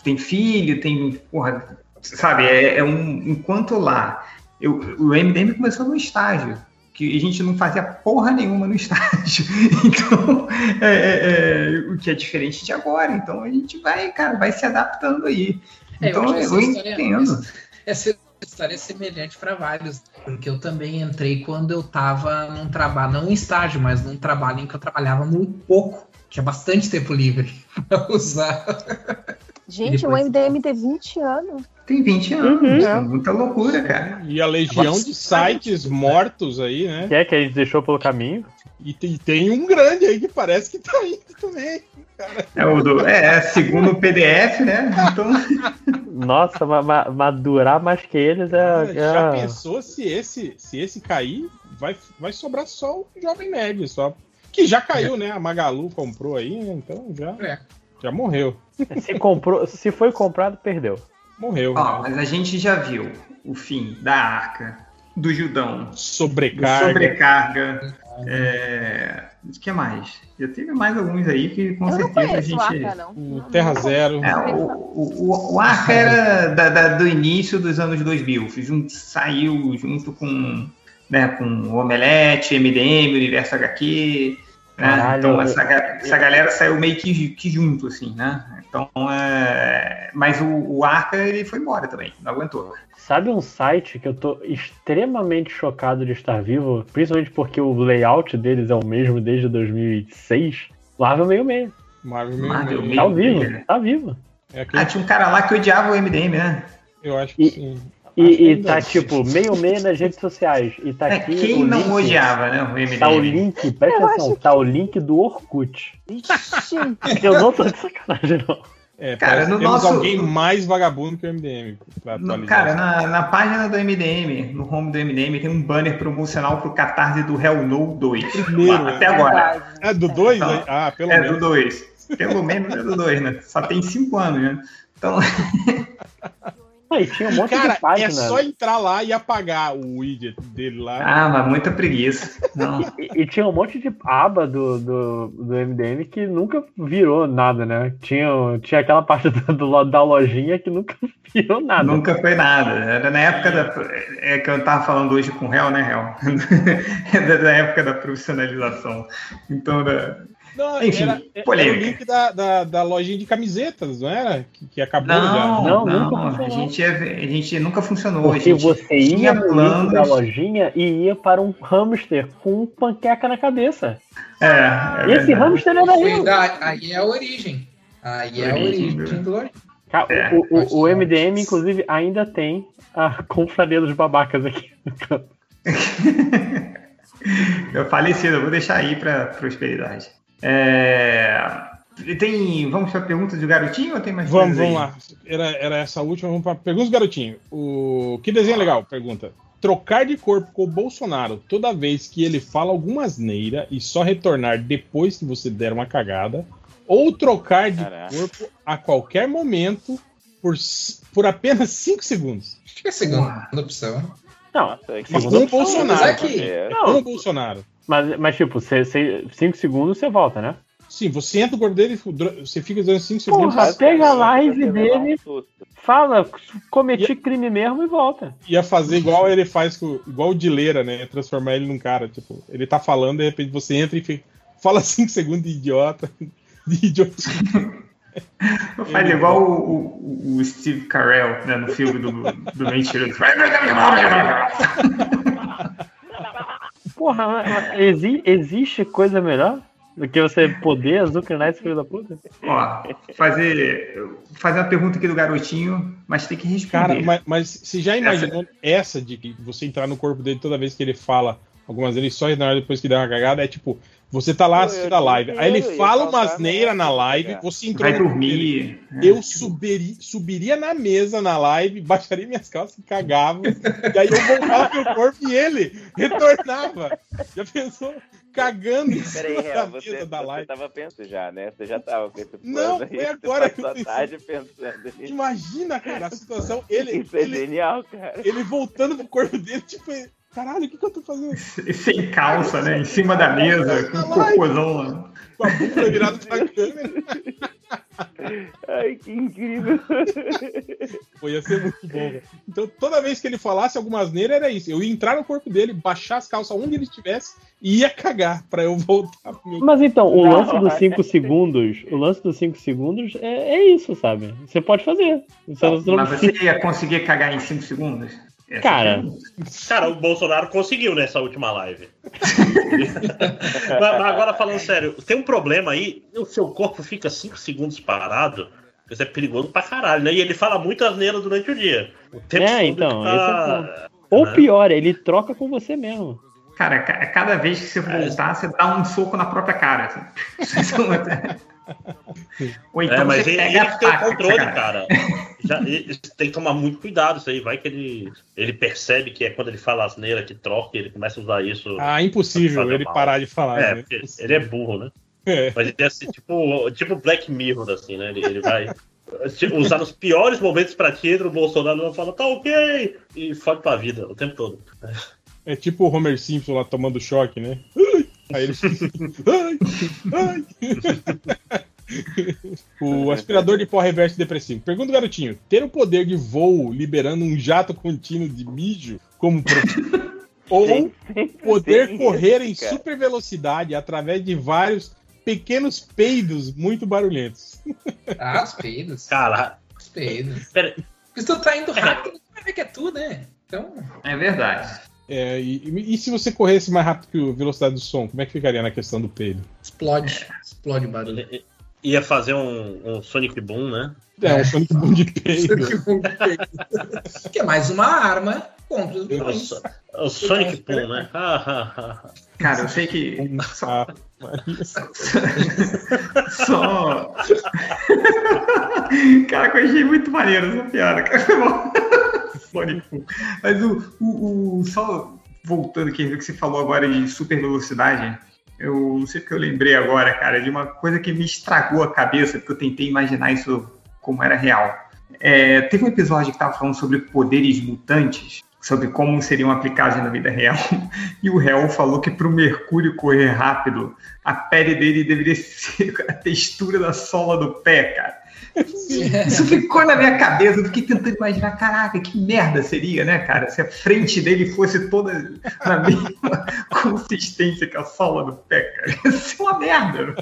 tem filho, tem, porra, sabe? É, é um, enquanto lá, eu, o MDM começou no estágio que a gente não fazia porra nenhuma no estágio. Então, é, é, é, o que é diferente de agora. Então, a gente vai, cara, vai se adaptando aí. É, Então, eu, essa história- entendo. Essa história é semelhante para vários, porque eu também entrei quando eu estava num trabalho, não em estágio, mas num trabalho em que eu trabalhava muito pouco, tinha bastante tempo livre para usar. Gente, Depois- o MDM tem 20 anos. Tem 20 anos, Uhum. é muita loucura, cara. E a legião de sites mortos aí, né? Que é que a gente deixou pelo caminho? E tem, tem um grande aí que parece que tá indo também. Cara. É, o do, é, segundo o PDF, né? Então, Nossa, ma- ma- mas durar mais que eles é. Já é- pensou se esse, se esse cair, vai, vai sobrar só o Jovem Nerd, só. Que já caiu, né? A Magalu comprou aí, né? Então já, já morreu. Se, comprou, se foi comprado, perdeu. Morreu. ó, mas a gente já viu o fim da arca, do Judão, Sobrecarga. do sobrecarga. É... O que mais? Já teve mais alguns aí que com Eu não certeza a conheço o gente. Arca, não. O Terra Zero. É, o, o, o, Arca era da- da- do início dos anos 2000. Jun- saiu junto com, né, com o Omelete, MDM, Universo HQ. Né? Caralho, então essa, essa galera saiu meio que, que junto, assim, né? Então, é... Mas o, o Arca, ele foi embora também, não aguentou. Sabe um site que eu tô extremamente chocado de estar vivo, principalmente porque o layout deles é o mesmo desde 2006? Marvel meio meio. Marvel Marvel meio. Tá meio. vivo, meio. tá vivo. É aquele- Ah, tinha um cara lá que odiava o MDM, né? Eu acho que sim. E, que e ainda tá tipo meio meio nas redes sociais. E tá É, aqui quem o não link, odiava, né? O MDM. Tá o link, presta Eu atenção, tá o link do Orkut. Ixi. Eu não tô de sacanagem, não. É, Cara, no que temos nosso- alguém mais vagabundo que o MDM No- cara, na, na página do MDM, no home do MDM, tem um banner promocional pro Catarse do Hell No 2. Primeiro, Lá, Até agora. É do 2? Então, ah, pelo é menos. do 2. Pelo menos é do 2, né? Só tem 5 anos, né? Então, Aí tinha um monte Cara, de página. é só entrar lá e apagar o widget dele lá. ah, mas muita preguiça. Não. E, e tinha um monte de aba do, do, do MDM que nunca virou nada, né? Tinha, tinha aquela parte do, do- da lojinha que nunca virou nada. Nunca foi nada. Era na época da. É que eu tava falando hoje com o Hel, né, Hel? É da época da profissionalização. Então, da... Não, Enfim, era, era o polêmica. link da, da, da lojinha de camisetas, não era? Que, que acabou Não, já. não, Não, nunca a, funcionou. gente é- a gente nunca funcionou. a Porque gente você ia no planos. da lojinha e ia para um hamster com panqueca na cabeça. É, é e esse hamster era eu. da- aí é a origem. Aí é a Origem, origem do É, o, o, o MDM, inclusive, ainda tem a confraria dos babacas aqui no canto. Eu falecido, eu vou deixar aí para prosperidade. É, Tem. Vamos para a pergunta do garotinho ou tem mais Vamos, coisas aí? vamos lá. Era, era essa última. Vamos para perguntas, garotinho. O que desenho legal? Pergunta. Trocar de corpo com o Bolsonaro toda vez que ele fala alguma asneira e só retornar depois que você der uma cagada, ou trocar de Caraca. corpo a qualquer momento por, por apenas 5 segundos. Acho que é a segunda opção. Não, Mas segunda com opção, Bolsonaro. mas é que- É. Com o Bolsonaro. Mas, mas tipo, 5 segundos você volta, né? Sim, você entra no corpo dele, você fica durante 5 segundos. Porra, pega a live um dele, fala, cometi crime mesmo e volta. ia fazer igual ele faz com. Igual o Dileira, né? Transformar ele num cara. Tipo, ele tá falando, de repente você entra e fica, fala 5 segundos de idiota. De idiotice. Faz igual o, o- o Steve Carell né, no filme do, do Mentira. Porra, exi- existe coisa melhor do que você poder azucrinar esse filho da puta? Ó, fazer, fazer uma pergunta aqui do garotinho, mas tem que responder. Cara, mas, mas você já imaginou essa de que você entrar no corpo dele toda vez que ele fala algumas vezes só na hora depois que dá uma cagada, é tipo, você tá lá assistindo a live, aí ele fala uma asneira na live, você entrou Vai dormir, dele, Eu subiri, subiria na mesa na live, baixaria minhas calças e cagava. e aí eu voltava pro corpo e ele retornava. Já pensou? Cagando em Peraí, cima Real, da você, mesa da você live. tava pensando já, né? Você já tava com esse Não, aí, foi você agora que passou eu tarde pensando. Imagina, cara, a situação. Ele, Isso é ele, genial, cara. ele voltando pro corpo dele, tipo, caralho, o que, que eu tô fazendo? Sem calça, né? Em cima da mesa, com um cocôzão lá. Com a bunda virada pra câmera. Ai, que incrível. Pô, ia ser muito bom. Então, toda vez que ele falasse alguma asneira, era isso. Eu ia entrar no corpo dele, baixar as calças onde ele estivesse e ia cagar pra eu voltar pro meu Mas então, o Não, lance dos é. 5 segundos, o lance dos 5 segundos é, é isso, sabe? Você pode fazer. Você não- você não Mas precisa- você ia conseguir cagar em 5 segundos? Essa Cara, Cara, o Bolsonaro conseguiu nessa última live. mas, mas agora falando sério, tem um problema aí, o seu corpo fica 5 segundos parado, isso é perigoso pra caralho, né? E ele fala muito asneira durante o dia. O tempo É, então, esse é o tá... ponto. Ou né? pior, ele troca com você mesmo. Cara, ca- cada vez que você voltar, você dá um soco na própria cara. assim. Então é, mas ele, ele a tem faca, controle, cara. cara. Já, ele- tem que tomar muito cuidado isso aí. Vai que ele, ele percebe que é quando ele fala asneira que troca, ele começa a usar isso. Ah, impossível ele mal. parar de falar. É, né? porque ele é burro, né? É. Mas ele é assim, tipo, tipo Black Mirror, assim, né? Ele, ele vai usar nos piores momentos pra ti, o Bolsonaro e fala, tá ok, e fode pra vida o tempo todo. É tipo o Homer Simpson lá tomando choque, né? Aí ele fica. Ai, ai. O aspirador de pó reverso depressivo. Pergunta, garotinho: ter o poder de voo liberando um jato contínuo de mijo como ou poder correr em super velocidade através de vários pequenos peidos muito barulhentos? Ah, os peidos. Cara, Os peidos. Pera- Porque se tu tá indo rápido, tu vai ver que é tu, né? Então. É verdade. É, e, e- e se você corresse mais rápido que a velocidade do som, como é que ficaria na questão do peido? Explode. Explode o barulho. Ia fazer um, um Sonic Boom, né? É, um Sonic Boom de peido. que é mais uma arma contra os vilões. O Sonic Boom, né? Cara, eu sei que. Ah, Só. cara, eu achei muito maneiro essa piada, cara. Mas o, o, o- Só voltando aqui do que você falou agora de super velocidade, eu não sei porque eu lembrei agora, cara, de uma coisa que me estragou a cabeça, porque eu tentei imaginar isso como era real. É, teve um episódio que estava falando sobre poderes mutantes, sobre como seriam aplicados na vida real, e o réu falou que para o Mercúrio correr rápido, a pele dele deveria ser a textura da sola do pé, cara. Isso ficou na minha cabeça, eu fiquei tentando imaginar, caraca, que merda seria, né, cara? Se a frente dele fosse toda na mesma consistência que a sola do pé, cara. Ia ser uma merda.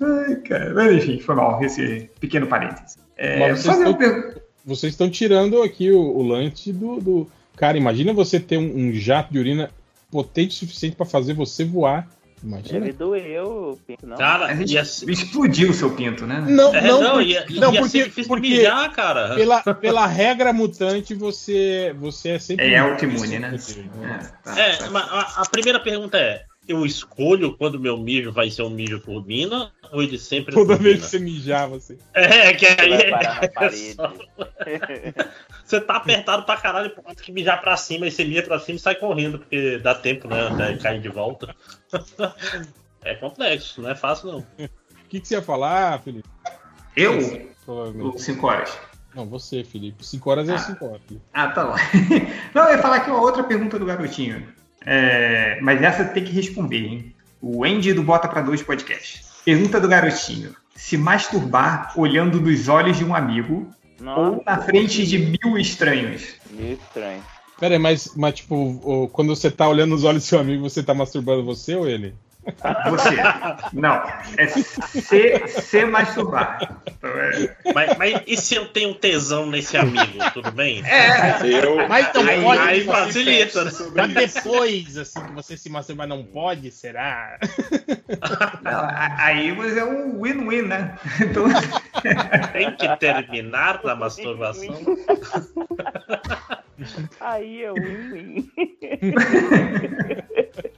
Ai, cara. Mas enfim, foi mal, esse pequeno parênteses. É, vocês, estão, vocês estão tirando aqui o, o lance do, do- Cara, imagina você ter um, um jato de urina potente o suficiente pra fazer você voar. Imagina. Deve doer o pinto, não. Cara, A gente ia explodiu o seu pinto, né? Não, É, não, não, porque, ia- não, ia porque, ser difícil de porque mijar, cara. Pela, pela regra mutante, você, você é sempre. É autoimune, né? É, mas a, a primeira pergunta é: eu escolho quando meu mijo vai ser um mijo por mina ou ele sempre Toda turbina? vez que você mijar, você. É, que aí. Na é só- Você tá apertado pra caralho, pode que mijar pra cima, e você mija pra cima e sai correndo, porque dá tempo, né? Até cair de volta. É complexo, não é fácil não. O que, que você ia falar, Felipe? Eu? Provavelmente. Ou 5 horas? Não, você, Felipe. 5 horas é 5 horas. Felipe. Ah, tá bom. Não, eu ia falar aqui uma outra pergunta do garotinho. É, mas essa tem que responder, hein? O Andy do Bota pra Dois Podcast. Pergunta do garotinho: se masturbar olhando nos olhos de um amigo ou na frente de mil estranhos? Meio estranho. Pera aí, mas, mas tipo, quando você tá olhando nos olhos do seu amigo, você tá masturbando você ou ele? Você. Não. É se, se masturbar. Então, Mas, mas e se eu tenho tesão nesse amigo, tudo bem? É, Eu, Mas não Aí- pode. aí facilita, né? Pra depois, assim, que você se masturbar, não pode, será? Não, aí você é um win-win, né? Então, Tem que terminar na masturbação. Aí é win-win.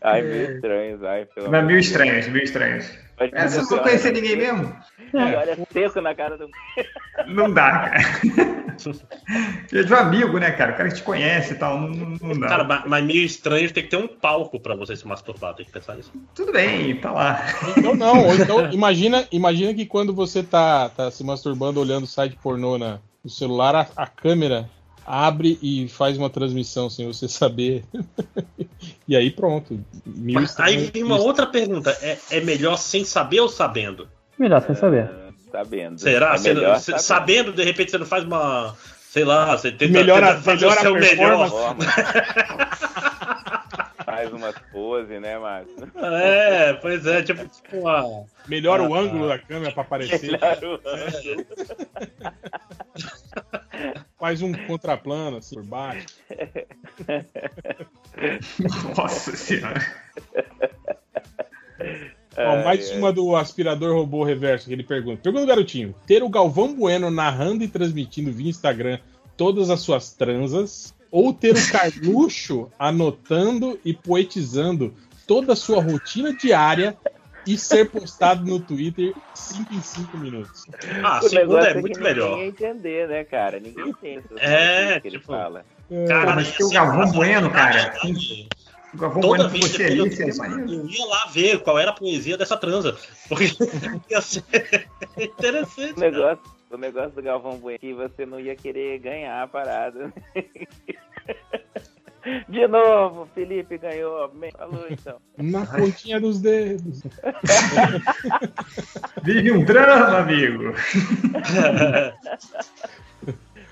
Ai, meio estranhos, ai, pelo Mas amor mil de Deus. estranhos, mil estranhos. Mas É, você não conhecer ninguém mesmo? Olha seco na cara do. Não dá, cara. É de um amigo, né, cara? O cara que te conhece e tal, não, não, dá. Cara, mas, mas meio estranho tem que ter um palco pra você se masturbar, tem que pensar nisso. Tudo bem, tá lá. Então não, ou então imagina, imagina que quando você tá, tá se masturbando olhando site pornô na, no celular, a, a câmera abre e faz uma transmissão sem você saber. e aí pronto. Mil Mas aí vem uma outra pergunta: é, é melhor sem saber ou sabendo? Melhor sem saber. Sabendo. Será? É melhor você- sabendo. sabendo, de repente, você não faz uma. Sei lá, você tenta, Melhora- tenta fazer melhora o seu melhor. Faz umas poses, né, Márcio? É, pois é, tipo, tipo uma. Melhora o Ah, ângulo da câmera pra aparecer. Melhora o ângulo. Faz um contraplano assim por baixo. Nossa senhora. Ó, mais Ai, ai. uma do aspirador robô reverso que ele pergunta. Pergunta, garotinho. Ter o Galvão Bueno narrando e transmitindo via Instagram todas as suas transas ou ter o Carluxo anotando e poetizando toda a sua rotina diária e ser postado no Twitter 5 em 5 minutos. Ah, a o segunda negócio é que muito ninguém melhor. ia entender, né, cara? Ninguém entende o É, que ele tipo, fala. Cara, mas tem o assim, Galvão Bueno, cara. O Galvão Toda Bueno vez você depois ali, eu, maneiro. eu ia lá ver qual era a poesia dessa transa. Porque ia ser interessante. O negócio, o negócio do Galvão Bueno que você não ia querer ganhar a parada. De novo, Felipe ganhou. Falou então. Na pontinha dos dedos. Vive um drama, amigo.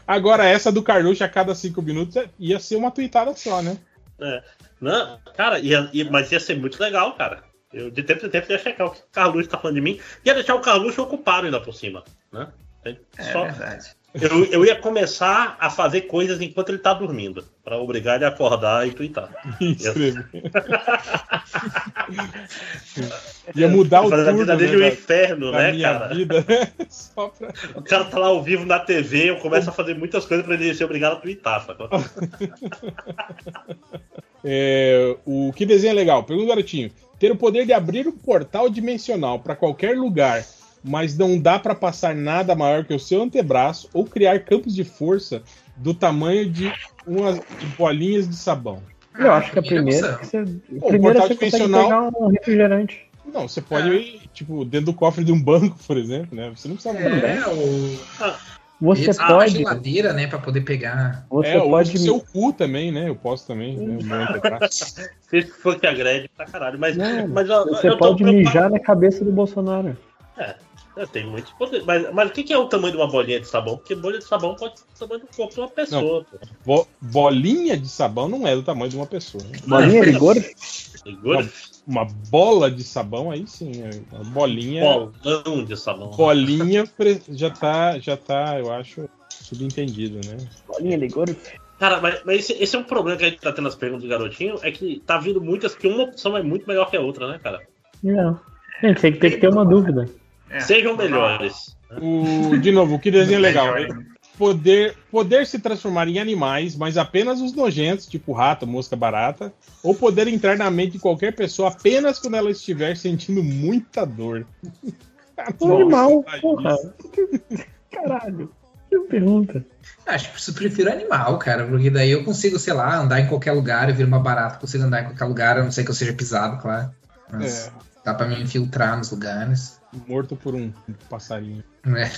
Agora, essa do Carluxo a cada 5 minutos ia ser uma tweetada só, né? É. Não, cara, ia, ia- mas ia ser muito legal, cara. Eu de tempo em tempo ia checar o que o Carluxo tá falando de mim. Ia deixar o Carluxo ocupado ainda por cima, né? É Só- verdade. eu, eu ia começar a fazer coisas enquanto ele tá dormindo, pra obrigar ele a acordar e twittar. Escrever. Ia mudar o Fazer a turno, vida dele né, um inferno, né, minha cara? vida. Só pra... O cara tá lá ao vivo na TV, eu começo a fazer muitas coisas pra ele ser obrigado a twittar, sacou? É, o que desenho é legal? Pergunta garotinho. Ter o poder de abrir um portal dimensional para qualquer lugar, mas não dá para passar nada maior que o seu antebraço ou criar campos de força do tamanho de umas de bolinhas de sabão. Eu acho que a primeira. opção. que você- Pô, primeira portal você consegue dimensional- pegar um refrigerante. Não, você pode ir, tipo, dentro do cofre de um banco, por exemplo, né? Você não precisa É, o. Você Esse- a pode- geladeira, né, pra poder pegar. Você é, pode- o seu cu também, né? Eu posso também. Né? Se for que agrede pra caralho, mas, Não, mas eu, você pode mijar na cabeça do Bolsonaro. É, é, tem muitos poderes. Mas, mas o que que é o tamanho de uma bolinha de sabão? Porque bolha de sabão pode ser o tamanho do corpo de uma pessoa. Bo- bolinha de sabão não é do tamanho de uma pessoa. Né? Bolinha de gordo? Rigor? Uma, uma bola de sabão, aí sim. é Uma bolinha. Bolão de sabão. Bolinha já tá, já tá, eu acho, subentendido, né? Bolinha de gordo? Cara, mas, mas esse, esse é um problema que a gente tá tendo nas perguntas do garotinho, é que tá vindo muitas que uma opção é muito melhor que a outra, né, cara? Não. Tem que ter que ter uma dúvida. Sejam melhores. O, de novo, o que desenho é legal. Poder, poder se transformar em animais, mas apenas os nojentos, tipo rato, mosca, barata, ou poder entrar na mente de qualquer pessoa apenas quando ela estiver sentindo muita dor. Um animal, porra. Caralho. Que pergunta. Acho que eu prefiro animal, cara, porque daí eu consigo, sei lá, andar em qualquer lugar, eu viro uma barata, consigo andar em qualquer lugar, a não ser que eu seja pisado, claro. Mas É. dá pra me infiltrar nos lugares. Morto por um passarinho. É.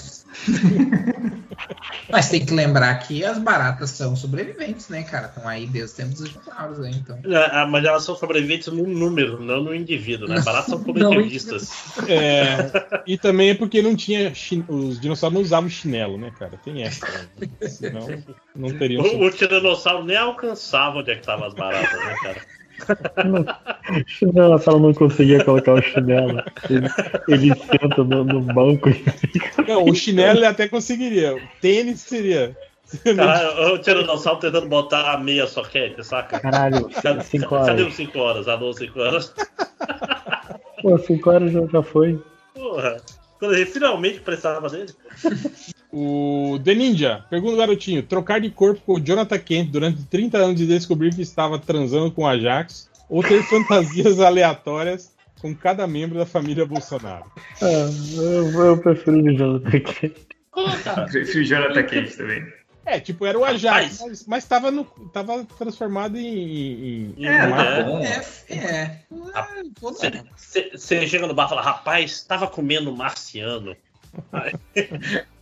Mas tem que lembrar que as baratas são sobreviventes, né, cara? Estão aí desde o tempo dos dinossauros, aí, então. Ah, Mas elas são sobreviventes no número, não no indivíduo, né? Baratas são coletivistas. É, e também é porque não tinha. chi- Os dinossauros não usavam chinelo, né, cara? Tem essa. né? Senão não teriam. O, o tiranossauro nem alcançava onde é que estavam as baratas, né, cara? Não, ela não conseguia colocar o chinelo. Ele, ele senta no, no banco e Não, o chinelo ele até conseguiria. O tênis seria. Cara, o tiranossauro tentando botar a meia soquete, saca? Caralho, Cadê, cinco cadê horas. os 5 horas? Alô, 5 horas? Pô, 5 horas já, já foi. Porra. Quando ele finalmente precisava dele. O, The Ninja, pergunta o garotinho: trocar de corpo com o Jonathan Kent durante 30 anos e descobrir que estava transando com o Ajax ou ter fantasias aleatórias com cada membro da família Bolsonaro? Ah, eu, eu prefiro o Jonathan aqui. Prefiro o Jonathan Kent também. É, tipo, era o Ajax, mas, mas tava, no, tava transformado em. em, em É, Marco. é. É. Você chega no bar e fala, rapaz, tava comendo marciano.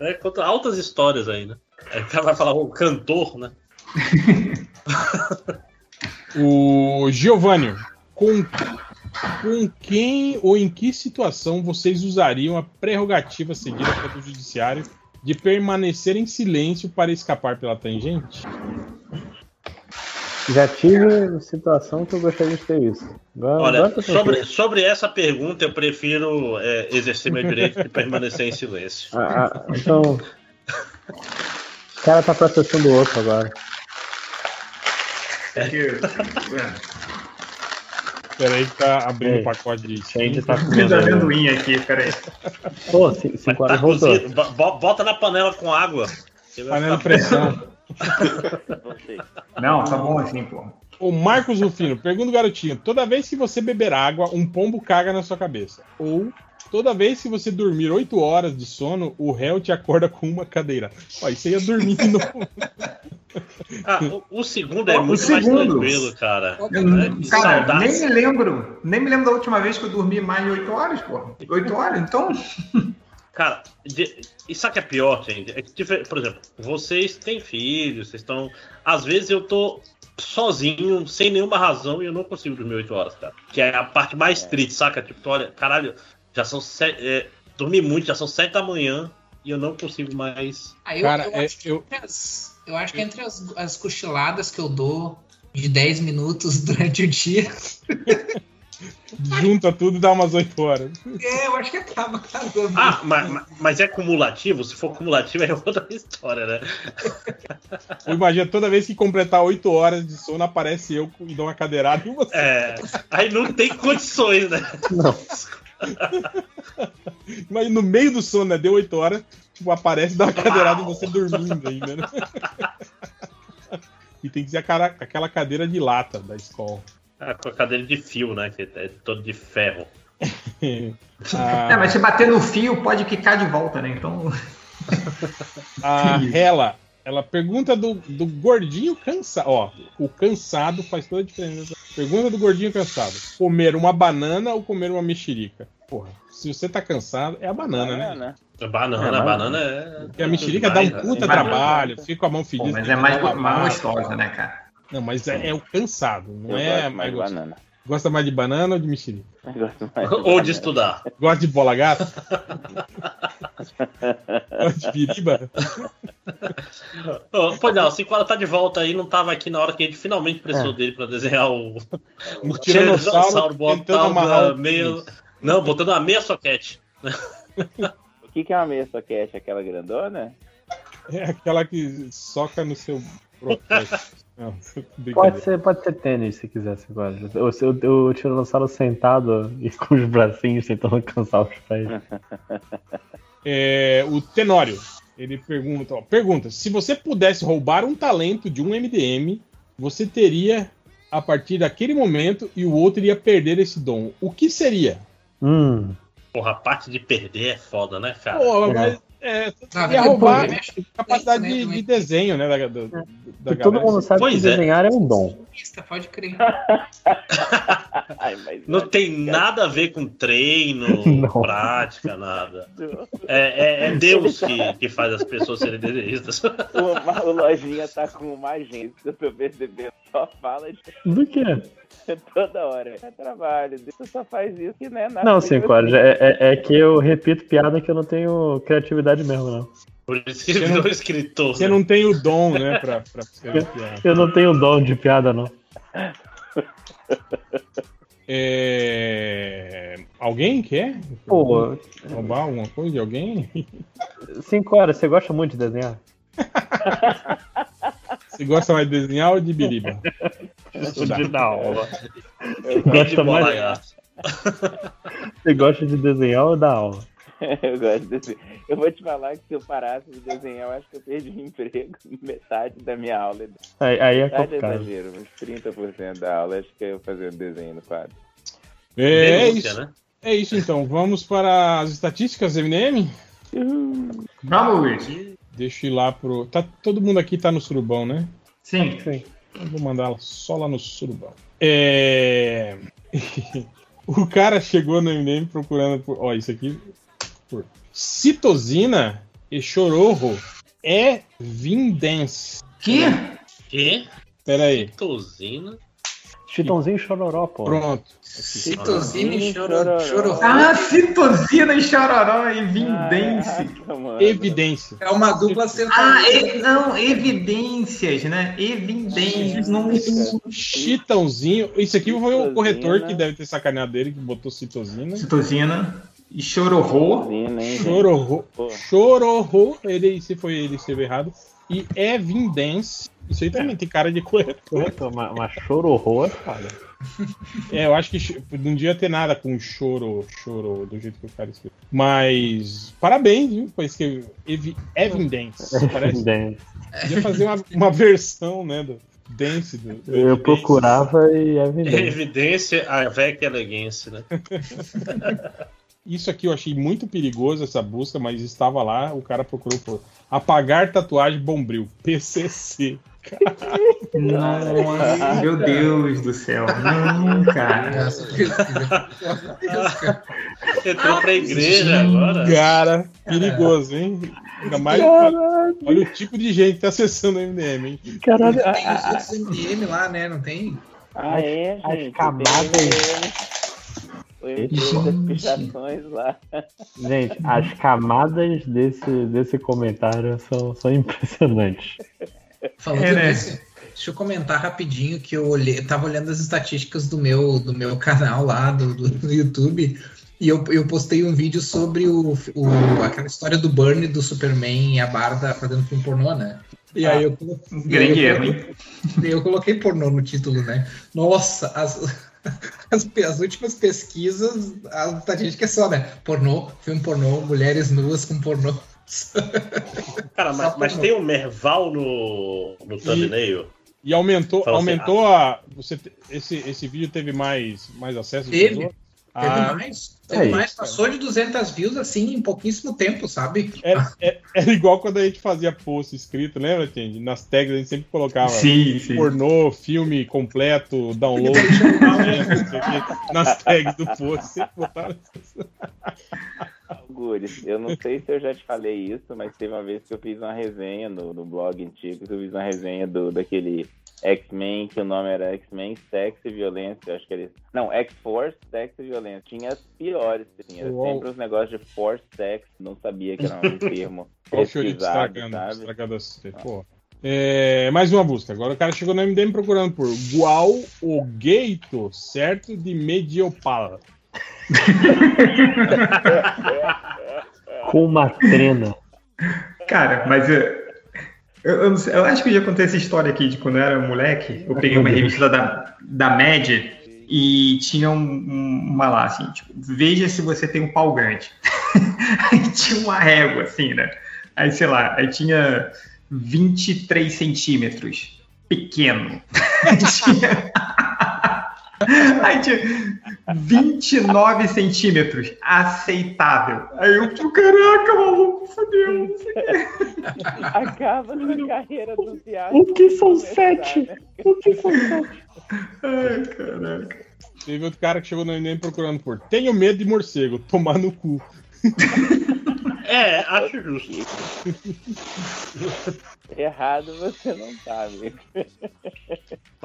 É, conta altas histórias aí, né? Aí o cara vai falar o cantor, né? O Giovanni, com, com quem ou em que situação vocês usariam a prerrogativa cedida pelo judiciário de permanecer em silêncio para escapar pela tangente? Já tive situação que eu gostaria de ter isso. Agora- Olha, sobre, sobre essa pergunta, eu prefiro é, exercer meu direito de permanecer em silêncio. Ah, ah, então. O cara tá processando o outro agora. É que- Peraí que tá abrindo Ei, o pacote de gente tá comendo. amendoim aqui, peraí. Pô, cinco, cinco horas Tá cozido, bota na panela com água. Panela pressão. Não, tá bom assim, pô. O Marcos Rufino, pergunta o garotinho: toda vez que você beber água, um pombo caga na sua cabeça. Ou toda vez que você dormir 8 horas de sono, o réu te acorda com uma cadeira. Ó, isso aí é dormir de novo. Ah, o, o segundo é O muito mais segundo. tranquilo, cara. Eu- É, que cara, saudade. nem me lembro. Nem me lembro da última vez que eu dormi mais de 8 horas, pô. 8 horas, então. Cara, de- e sabe o que é pior, gente? É que, tipo, por exemplo, vocês têm filhos, vocês estão. Às vezes eu tô sozinho, sem nenhuma razão, e eu não consigo dormir 8 horas, cara. Que é a parte mais triste, saca? Tipo, olha, caralho, já são sete. É, dormi muito, já são 7 da manhã e eu não consigo mais. Aí eu, Cara, eu é- acho que eu- entre as, eu acho que entre as, as cochiladas que eu dou de 10 minutos durante o dia, Junta tudo e dá umas 8 horas. é, eu acho que acaba casando. Ah, mas, mas- é cumulativo? Se for cumulativo é outra história, né? Imagina, toda vez que completar 8 horas de sono, aparece eu e dou uma cadeirada em você. É. Aí não tem condições, né? Não. Mas no meio do sono, né? Deu 8 horas, tipo, aparece e dá uma cadeirada em você dormindo ainda, né? E tem que ser a cara- aquela cadeira de lata da escola. Ah, com a cadeira de fio, né? Que é todo de ferro. Ah, É, mas se bater no fio, pode quicar de volta, né? Então. A Hela, ela pergunta do, do gordinho cansado. Ó, o cansado faz toda a diferença. Pergunta do gordinho cansado: comer uma banana ou comer uma mexerica? Porra, se você tá cansado, é a banana, né? A banana, É, a banana é. Porque a mexerica dá um puta Vai, trabalho, fica com a mão fedida. Pô, mas é mais, mais gostosa, né, cara? Não, mas é, é o cansado, não Eu é mais banana. Gosta mais de banana ou de mexerica? Gosto mais Ou de estudar. Gosta de bola gata? Gosta de biriba? Ô, Pô, não, o Cinquara tá de volta aí, não tava aqui na hora que a gente finalmente precisou dele pra desenhar o, o tiranossauro tentando botando amarrar a o meia. Não, botando a meia soquete. O que, que é uma meia soquete? Aquela grandona? É aquela que soca no seu. Não, Pode ser, pode ser tênis se quiser agora. O, o, o tiranossauro sentado e com os bracinhos tentando alcançar os pés. É, o Tenório, ele pergunta, ó, pergunta, se você pudesse roubar um talento de um MDM, você teria a partir daquele momento e o outro iria perder esse dom. O que seria? Hum. Porra, a parte de perder é foda, né, cara? Pô, mas é, Ah, ia é, roubar mexe capacidade né, de, também. de desenho, né? Da, da, da E todo galera. mundo sabe Pois que é. desenhar é um dom. Pode crer. Ai, Não tem nada a ver com treino, Não. prática, nada. É, é- é Deus que, que faz as pessoas serem desenhistas. O, o Lojinha tá com uma agência, pra eu perceber. Só fala de Do que? toda hora. É trabalho. Você só faz isso que né, nada. Não, cinco horas. É, é, é que eu repito piada que eu não tenho criatividade mesmo, não. Por isso que ele virou escritor. Você né? não tem o dom, né, pra, pra escrever piada. Eu não tenho dom de piada, não. É... Alguém quer Pô, roubar alguma coisa de alguém? cinco horas, você gosta muito de desenhar? Você gosta mais de desenhar ou de biriba? De dar aula. de Gosta bola mais... Você gosta de desenhar ou dar aula? eu gosto desse. Eu vou te falar que se eu parasse de desenhar, eu acho que eu perdi o emprego. Metade da minha aula. Aí- aí é Metade complicado. exagero, uns 30% da aula, acho que é eu fazendo desenho no quadro. É, é Denúncia, isso. né? É isso então. Vamos para as estatísticas, MDM? Vamos! Deixa eu ir lá pro. Tá, todo mundo aqui tá no surubão, né? Sim. Sim. Eu vou mandar ela só lá no surubão. É. o cara chegou no MDM procurando por. Ó, isso aqui. Por citosina e chororro é Vindens. Que? Que? Pera aí. Tosina. Chitãozinho e Chororó, pô. Pronto. Citosina e chororó. chororó. Ah, citosina e chororó e vindense. Evidência. É uma dupla Ah, sertaneja. e- não, evidências, né? Evidências. Nossa. Chitãozinho. Isso aqui foi o corretor que deve ter sacaneado dele, que botou citosina. Citosina e chororro. Chororro. Chororro. Ele, se foi ele escreveu errado. E Evidence. Isso aí também tem cara de corretor. Mas, mas chororro é. É, eu acho que não devia ter nada com choro, choro, do jeito que o cara escreveu. Mas, parabéns, viu? Por escrever Evi- Evidence. Parece. Evidence. Podia fazer uma, uma versão, né? Do dance do. do Eu procurava e é evidente. Evidência, a VEC elegância, né? Isso aqui eu achei muito perigoso, essa busca, mas estava lá, o cara procurou por apagar tatuagem bombril, PCC. Nossa, meu Deus do céu. Não, cara. Entrou pra igreja agora. Cara, perigoso, hein? Ainda mais. Caralho. Olha o tipo de gente que tá acessando o MDM, hein? Caralho, tem os outros MDM lá, né? Não tem? Ah, é, as gente. camadas- Pichações lá. Gente, as camadas desse, desse comentário são, são impressionantes. Falando É, né? deixa eu comentar rapidinho que eu olhei, eu tava olhando as estatísticas do meu, do meu canal lá do, do, do YouTube e eu, eu postei um vídeo sobre o, o- aquela história do Burn do Superman e a Barda fazendo filme pornô, né? E aí eu, colo- Grande erro, coloquei- eu coloquei pornô no título, né? Nossa, as, as, as últimas pesquisas, a estatística é só, né? Pornô, filme pornô, mulheres nuas com pornô. Cara, mas, mas tem o Merval no, no thumbnail. E aumentou, Fala assim, aumentou a. Você, esse, esse vídeo teve mais, mais acesso? Teve. Teve Ah, mais, teve aí. mais, passou de 200 views assim em pouquíssimo tempo, sabe? Era, é- era igual quando a gente fazia post escrito, lembra, Tindy? Nas tags a gente sempre colocava Sim, sim. pornô, filme completo, download, quê, nas tags do post. Sempre botaram Gures, eu não sei se eu já te falei isso, mas teve uma vez que eu fiz uma resenha no, no blog antigo, que eu fiz uma resenha do, daquele X-Men, que o nome era X-Men Sex e Violência, eu acho que ele... Não, X-Force, Sex e Violência. Tinha as piores, tinha Uou. sempre os negócios de Force Sex, não sabia que era um termo pesquisado, estragando, estragando as pô. É, mais uma busca. Agora o cara chegou no MDM procurando por Gual o Gaito, certo? De Mediopala. Com uma trena. Cara, mas eu, eu, eu eu acho que eu já contei essa história aqui de quando eu era moleque. Eu peguei uma revista da, da Mad e tinha um- um- uma lá, assim, tipo, veja se você tem um pau grande. aí tinha uma régua, assim, né? Aí, sei lá, aí tinha 23 centímetros. Pequeno. Aí tinha, aí tinha 29 centímetros. Aceitável. Aí eu, caraca, maluco, fodeu. Acaba na carreira do teatro. O que são sete? O que são sete? Ai, caraca. Teve outro cara que chegou no MDM procurando por Tenho medo de morcego, tomar no cu. É, acho justo. Errado você não tá, amigo.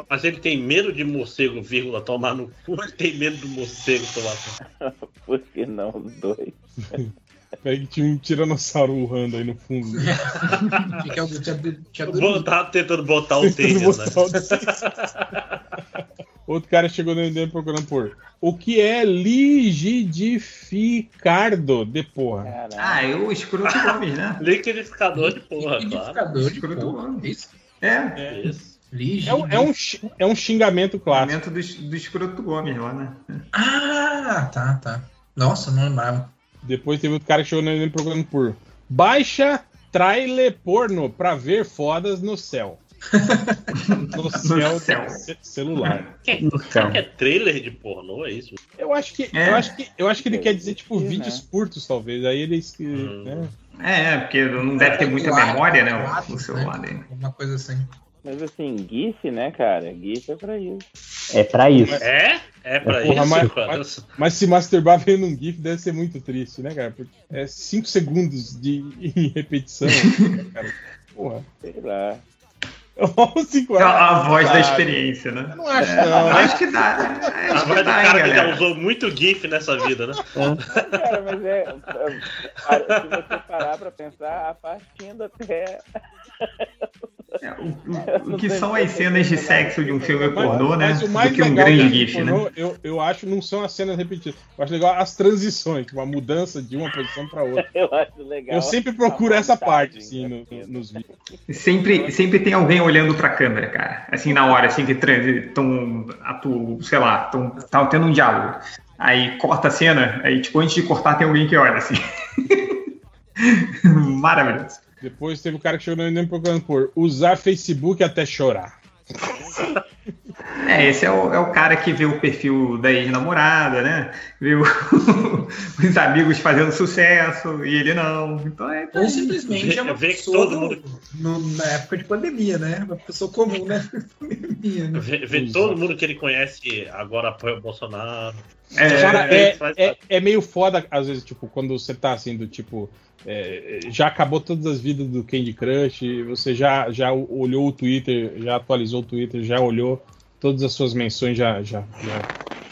Mas ele tem medo de morcego, vírgula, tomar no cu, ou ele tem medo do morcego tomar no Por que não os dois? Peraí que tinha um tiranossauro urrando aí no fundo. Que o do- tinha- cu? tentando botar o tênis, né? O Outro cara chegou no MDM procurando por O que é ligidificardo de porra? Ah, eu escroto Gomes, né? Liquidificador de porra, claro. Liquidificador de Escroto porra. Gomes. Isso. É. É isso. É um, é um, é um xingamento clássico. Momento do, do escroto Gomes lá, né? Ah, tá, tá. Nossa, não lembrava. Depois teve outro cara que chegou nele procurando por baixa trailer porno pra ver fodas no céu. no céu, céu. ce- celular. Que, que é trailer de pornô, é isso? Eu acho que, É. eu acho que, eu acho que ele quer dizer tipo Sim, vídeos curtos, talvez. Aí ele esque- né? É, porque não deve ter muita Quatro, memória, né? O, o celular dele. Uma coisa assim. Mas assim, GIF, né, cara? GIF é pra isso. É pra isso. É? É pra Porra, isso, mas, mas, mas se masturbar vendo um GIF deve ser muito triste, né, cara? Porque é 5 segundos de em repetição. né, cara? Porra. Sei lá. Cinco É a horas. voz da experiência, né? Eu não acho, É, não. Acho que dá. A Acho voz que do hein, cara que já usou muito GIF nessa vida, né? Cara, mas é. é, Se você parar pra pensar, a partindo até. O que são as cenas de sexo de um filme pornô, né? Mas o mais Do que um grande GIF, pornô, né? eu, eu acho não são as cenas repetidas. Eu acho legal as transições, tipo, a mudança de uma posição pra outra. Eu acho legal. Eu sempre procuro essa parte, assim, no- nos vídeos. Sempre, sempre tem alguém olhando pra câmera, cara. Assim, na hora, assim, que estão, sei lá, estão tendo um diálogo. Aí corta a cena, aí, tipo, antes de cortar, tem alguém que olha, assim. Maravilhoso. Depois teve o cara que chegou no procurando por usar Facebook até chorar. É, esse é o, é o cara que vê o perfil da ex-namorada, né? Vê o- os amigos fazendo sucesso e ele não. Então é. Ou simplesmente é uma Vê que pessoa todo mundo- no- na época de pandemia, né? Uma pessoa comum na época de pandemia. Né? Vê, vê todo mundo que ele conhece agora apoia o Bolsonaro. Cara, é, faz- é, é meio foda, às vezes, tipo, quando você tá assim, do tipo. é, já acabou todas as vidas do Candy Crush, você já, já olhou o Twitter, já atualizou o Twitter, já olhou todas as suas menções, já, já, já,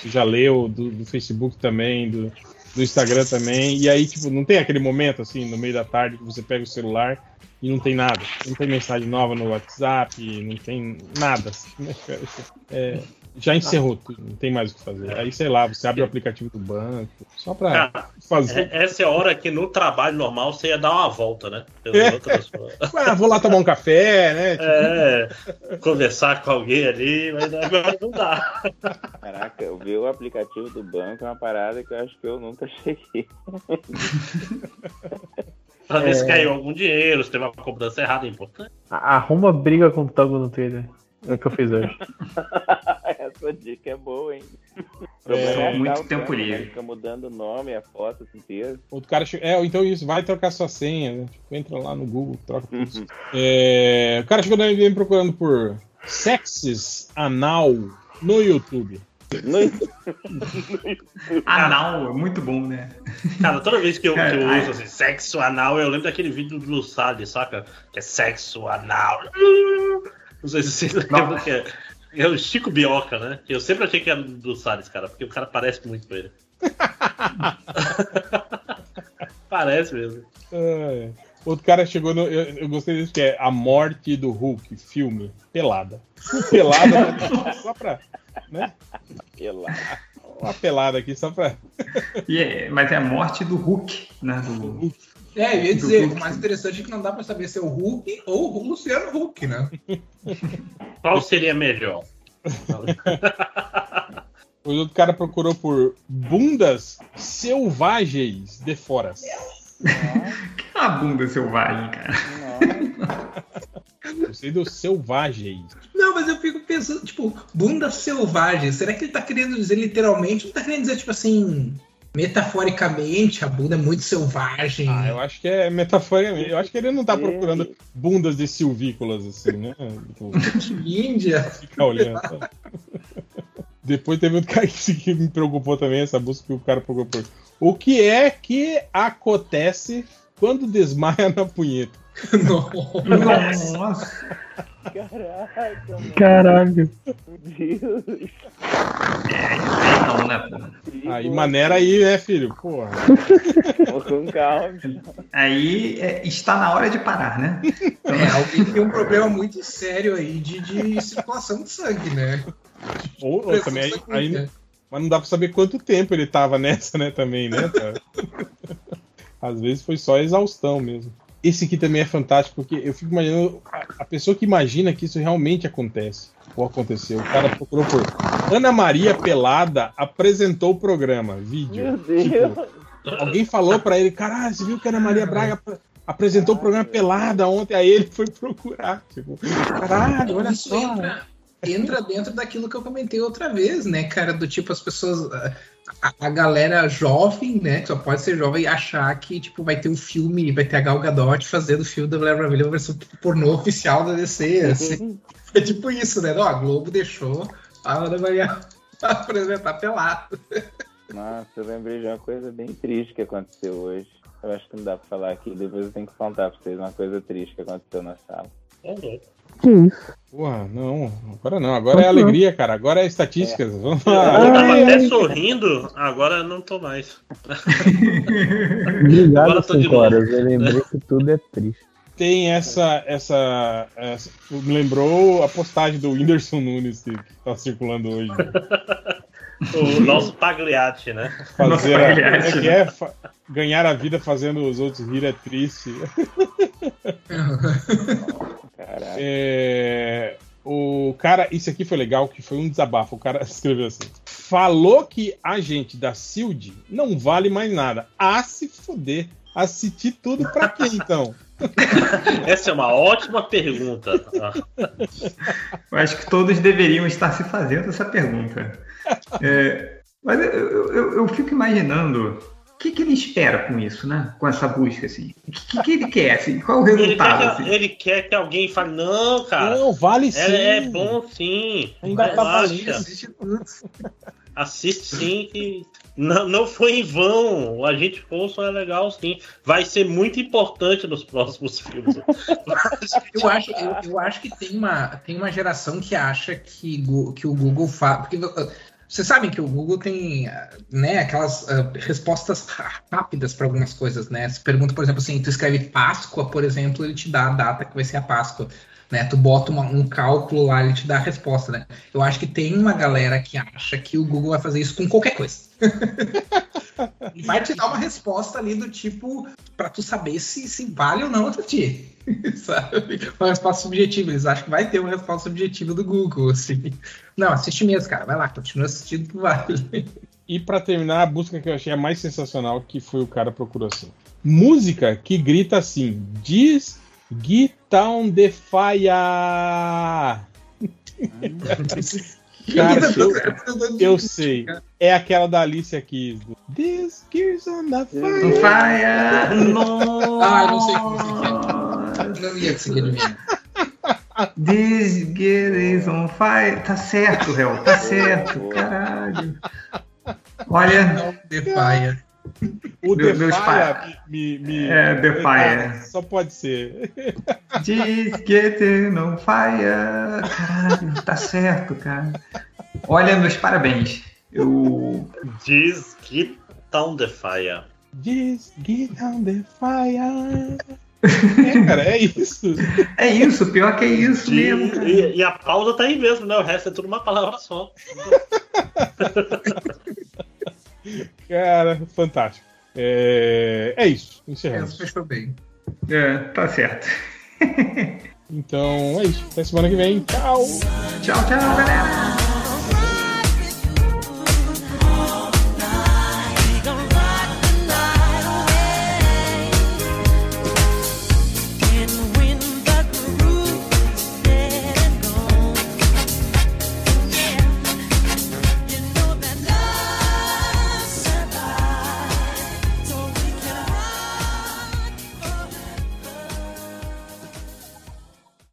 já leu do, do Facebook também, do, do Instagram também, e aí, tipo, não tem aquele momento, assim, no meio da tarde, que você pega o celular e não tem nada. Não tem mensagem nova no WhatsApp, não tem nada. assim, né? É, já encerrou tudo, não tem mais o que fazer. Aí, sei lá, você abre o aplicativo do banco, só pra Cara, fazer. é- essa é a hora que no trabalho normal você ia dar uma volta, né? Pelas É. outras- Ah, vou lá tomar um café, né? Tipo, É, conversar com alguém ali, mas agora não dá. Caraca, eu vi o aplicativo do banco é uma parada que eu acho que eu nunca cheguei. Pra ver se É. caiu algum dinheiro, se teve uma cobrança errada, é importante. Arruma briga com o Tango no Twitter. É o que eu fiz hoje. Essa dica é boa, hein? É, achar muito tempo livre. Fica mudando o nome, a foto inteira. Outro cara chegou. É, então isso, vai trocar sua senha, né? Tipo, entra lá no Google, troca tudo. Uhum. É, o cara chegou na me procurando por sexes anal no YouTube. Anal, é muito bom, né? Cara, toda vez que eu, que eu Ai. uso assim, sexo anal, eu lembro daquele vídeo do Salles, saca? Que é sexo anal. Não sei se vocês lembram que é. É o Chico Bioca, né? Eu sempre achei que era do Salles, cara, porque o cara parece muito com ele. parece mesmo. É. Outro cara chegou no. Eu, eu gostei disso, que é A Morte do Hulk, filme. Pelada. Pelada, só pra. Né? Pelada. Uma pelada aqui, só pra. E é- mas é a morte do Hulk, né? Do, É, eu ia dizer, Do o mais interessante é que não dá pra saber se é o Hulk ou o Luciano Hulk, né? Qual seria melhor? O outro cara procurou por bundas selvagens de fora. que é uma bunda selvagem, cara. Gostei do selvagens. Não, mas eu fico pensando, tipo, bunda selvagem. Será que ele tá querendo dizer literalmente? Não tá querendo dizer, tipo assim, metaforicamente, a bunda é muito selvagem. Ah, eu acho que é metaforicamente. Eu acho que ele não tá procurando bundas de silvícolas, assim, né? Tipo, Índia. ficar olhando. Depois teve outro cara que me preocupou também, essa busca que o cara procurou por. O que é que acontece quando desmaia na punheta? Nossa. Caraca, mano. Caralho. Meu Deus. Não, né, pô? Aí maneira aí, né, filho? Porra. Com calma. Aí é, está na hora de parar, né? É, alguém tem um problema muito sério aí de, de circulação de sangue, né? Ou, ou também aí, aí- Mas não dá pra saber quanto tempo ele tava nessa, né, também, né? Às vezes foi só exaustão mesmo. Esse aqui também é fantástico, porque eu fico imaginando a, pessoa que imagina que isso realmente acontece. Ou aconteceu. O cara procurou por Ana Maria Pelada apresentou o programa. Vídeo. Meu Deus. Tipo, alguém falou pra ele, caralho, você viu que a Ana Maria Braga ap- apresentou o programa Pelada ontem, aí ele foi procurar. Tipo, caralho, olha Isso só. entra, entra dentro daquilo que eu comentei outra vez, né, cara? Do tipo, as pessoas. A, a galera jovem, né? Que só pode ser jovem, achar que, tipo, vai ter um filme, vai ter a Gal Gadot fazendo o filme da Mulher Maravilha, uma versão pornô oficial da DC. Assim. É tipo isso, né? Não, a Globo deixou a Ana Maria apresentar pelado. Nossa, eu lembrei de uma coisa bem triste que aconteceu hoje. Eu acho que não dá pra falar aqui, depois eu tenho que contar pra vocês uma coisa triste que aconteceu na sala. Que isso? Porra, não, agora não, agora é alegria, cara. Agora é estatísticas. Vamos Eu lá. tava até sorrindo, agora não tô mais. Obrigado, Agora eu tô de 5 novo. horas. Eu lembrei que tudo é triste. Tem essa, essa, essa- Me lembrou a postagem do Whindersson Nunes que tá circulando hoje. O nosso Pagliatti, né? Fazer a, é que é fa- ganhar a vida fazendo os outros rir é triste. É, o cara, isso aqui foi legal, que foi um desabafo. O cara escreveu assim: falou que a gente da Shield não vale mais nada. Ah, se fuder. Assistir tudo pra quê, então? Essa é uma ótima pergunta. Eu acho que todos deveriam estar se fazendo essa pergunta. É, mas eu, eu- eu fico imaginando que, que ele espera com isso, né? Com essa busca, assim. O que, que ele quer, assim? Qual é o Ele resultado? quer, assim? que, ele quer que alguém fale, não, cara. Não, vale sim. É, é bom sim. Ainda tá valendo. Assiste sim que não, não foi em vão. O Agente Coulson é legal sim. Vai ser muito importante nos próximos filmes. Eu acho, eu, eu acho que tem uma, tem uma geração que acha que, que o Google faz. Porque uh, vocês sabem que o Google tem uh, né, aquelas uh, respostas rápidas para algumas coisas, né? Se pergunta, por exemplo, assim, tu escreve Páscoa, por exemplo, ele te dá a data que vai ser a Páscoa. Né, tu bota uma- um cálculo lá, ele te dá a resposta, né? Eu acho que tem uma galera que acha que o Google vai fazer isso com qualquer coisa. E vai te dar uma resposta ali do tipo, pra tu saber se, se vale ou não assistir. Sabe? Uma resposta subjetiva. Eles acham que vai ter uma resposta subjetiva do Google, assim. Não, assiste mesmo, cara. Vai lá, continua assistindo que vale. E pra terminar, a busca que eu achei a mais sensacional, que foi o cara procurou assim. Música que grita assim: Diz Get down the fire! Cara, eu, eu sei. É aquela da Alicia Keys. do This Gears on the fire! On fire! No! Ah, eu não sei como você quer. Não ia conseguir adivinhar. This girl is on fire. Tá certo, réu. Tá certo. Caralho. Olha. The Fire. O Meu- The meus Fire pais- me, me- É, The Fire. Só pode ser. This getting on fire. Caralho, tá certo, cara. Olha, meus parabéns. Eu. Diz Get Down the Fire. Diz Get down the fire! É, cara, é isso. É isso, pior que é isso mesmo, e- e a pausa tá aí mesmo, né? O resto é tudo uma palavra só. Cara, fantástico. É, é isso. Encerramos. Fechou bem. É, tá certo. Então é isso. Até semana que vem. Tchau. Tchau, tchau, galera.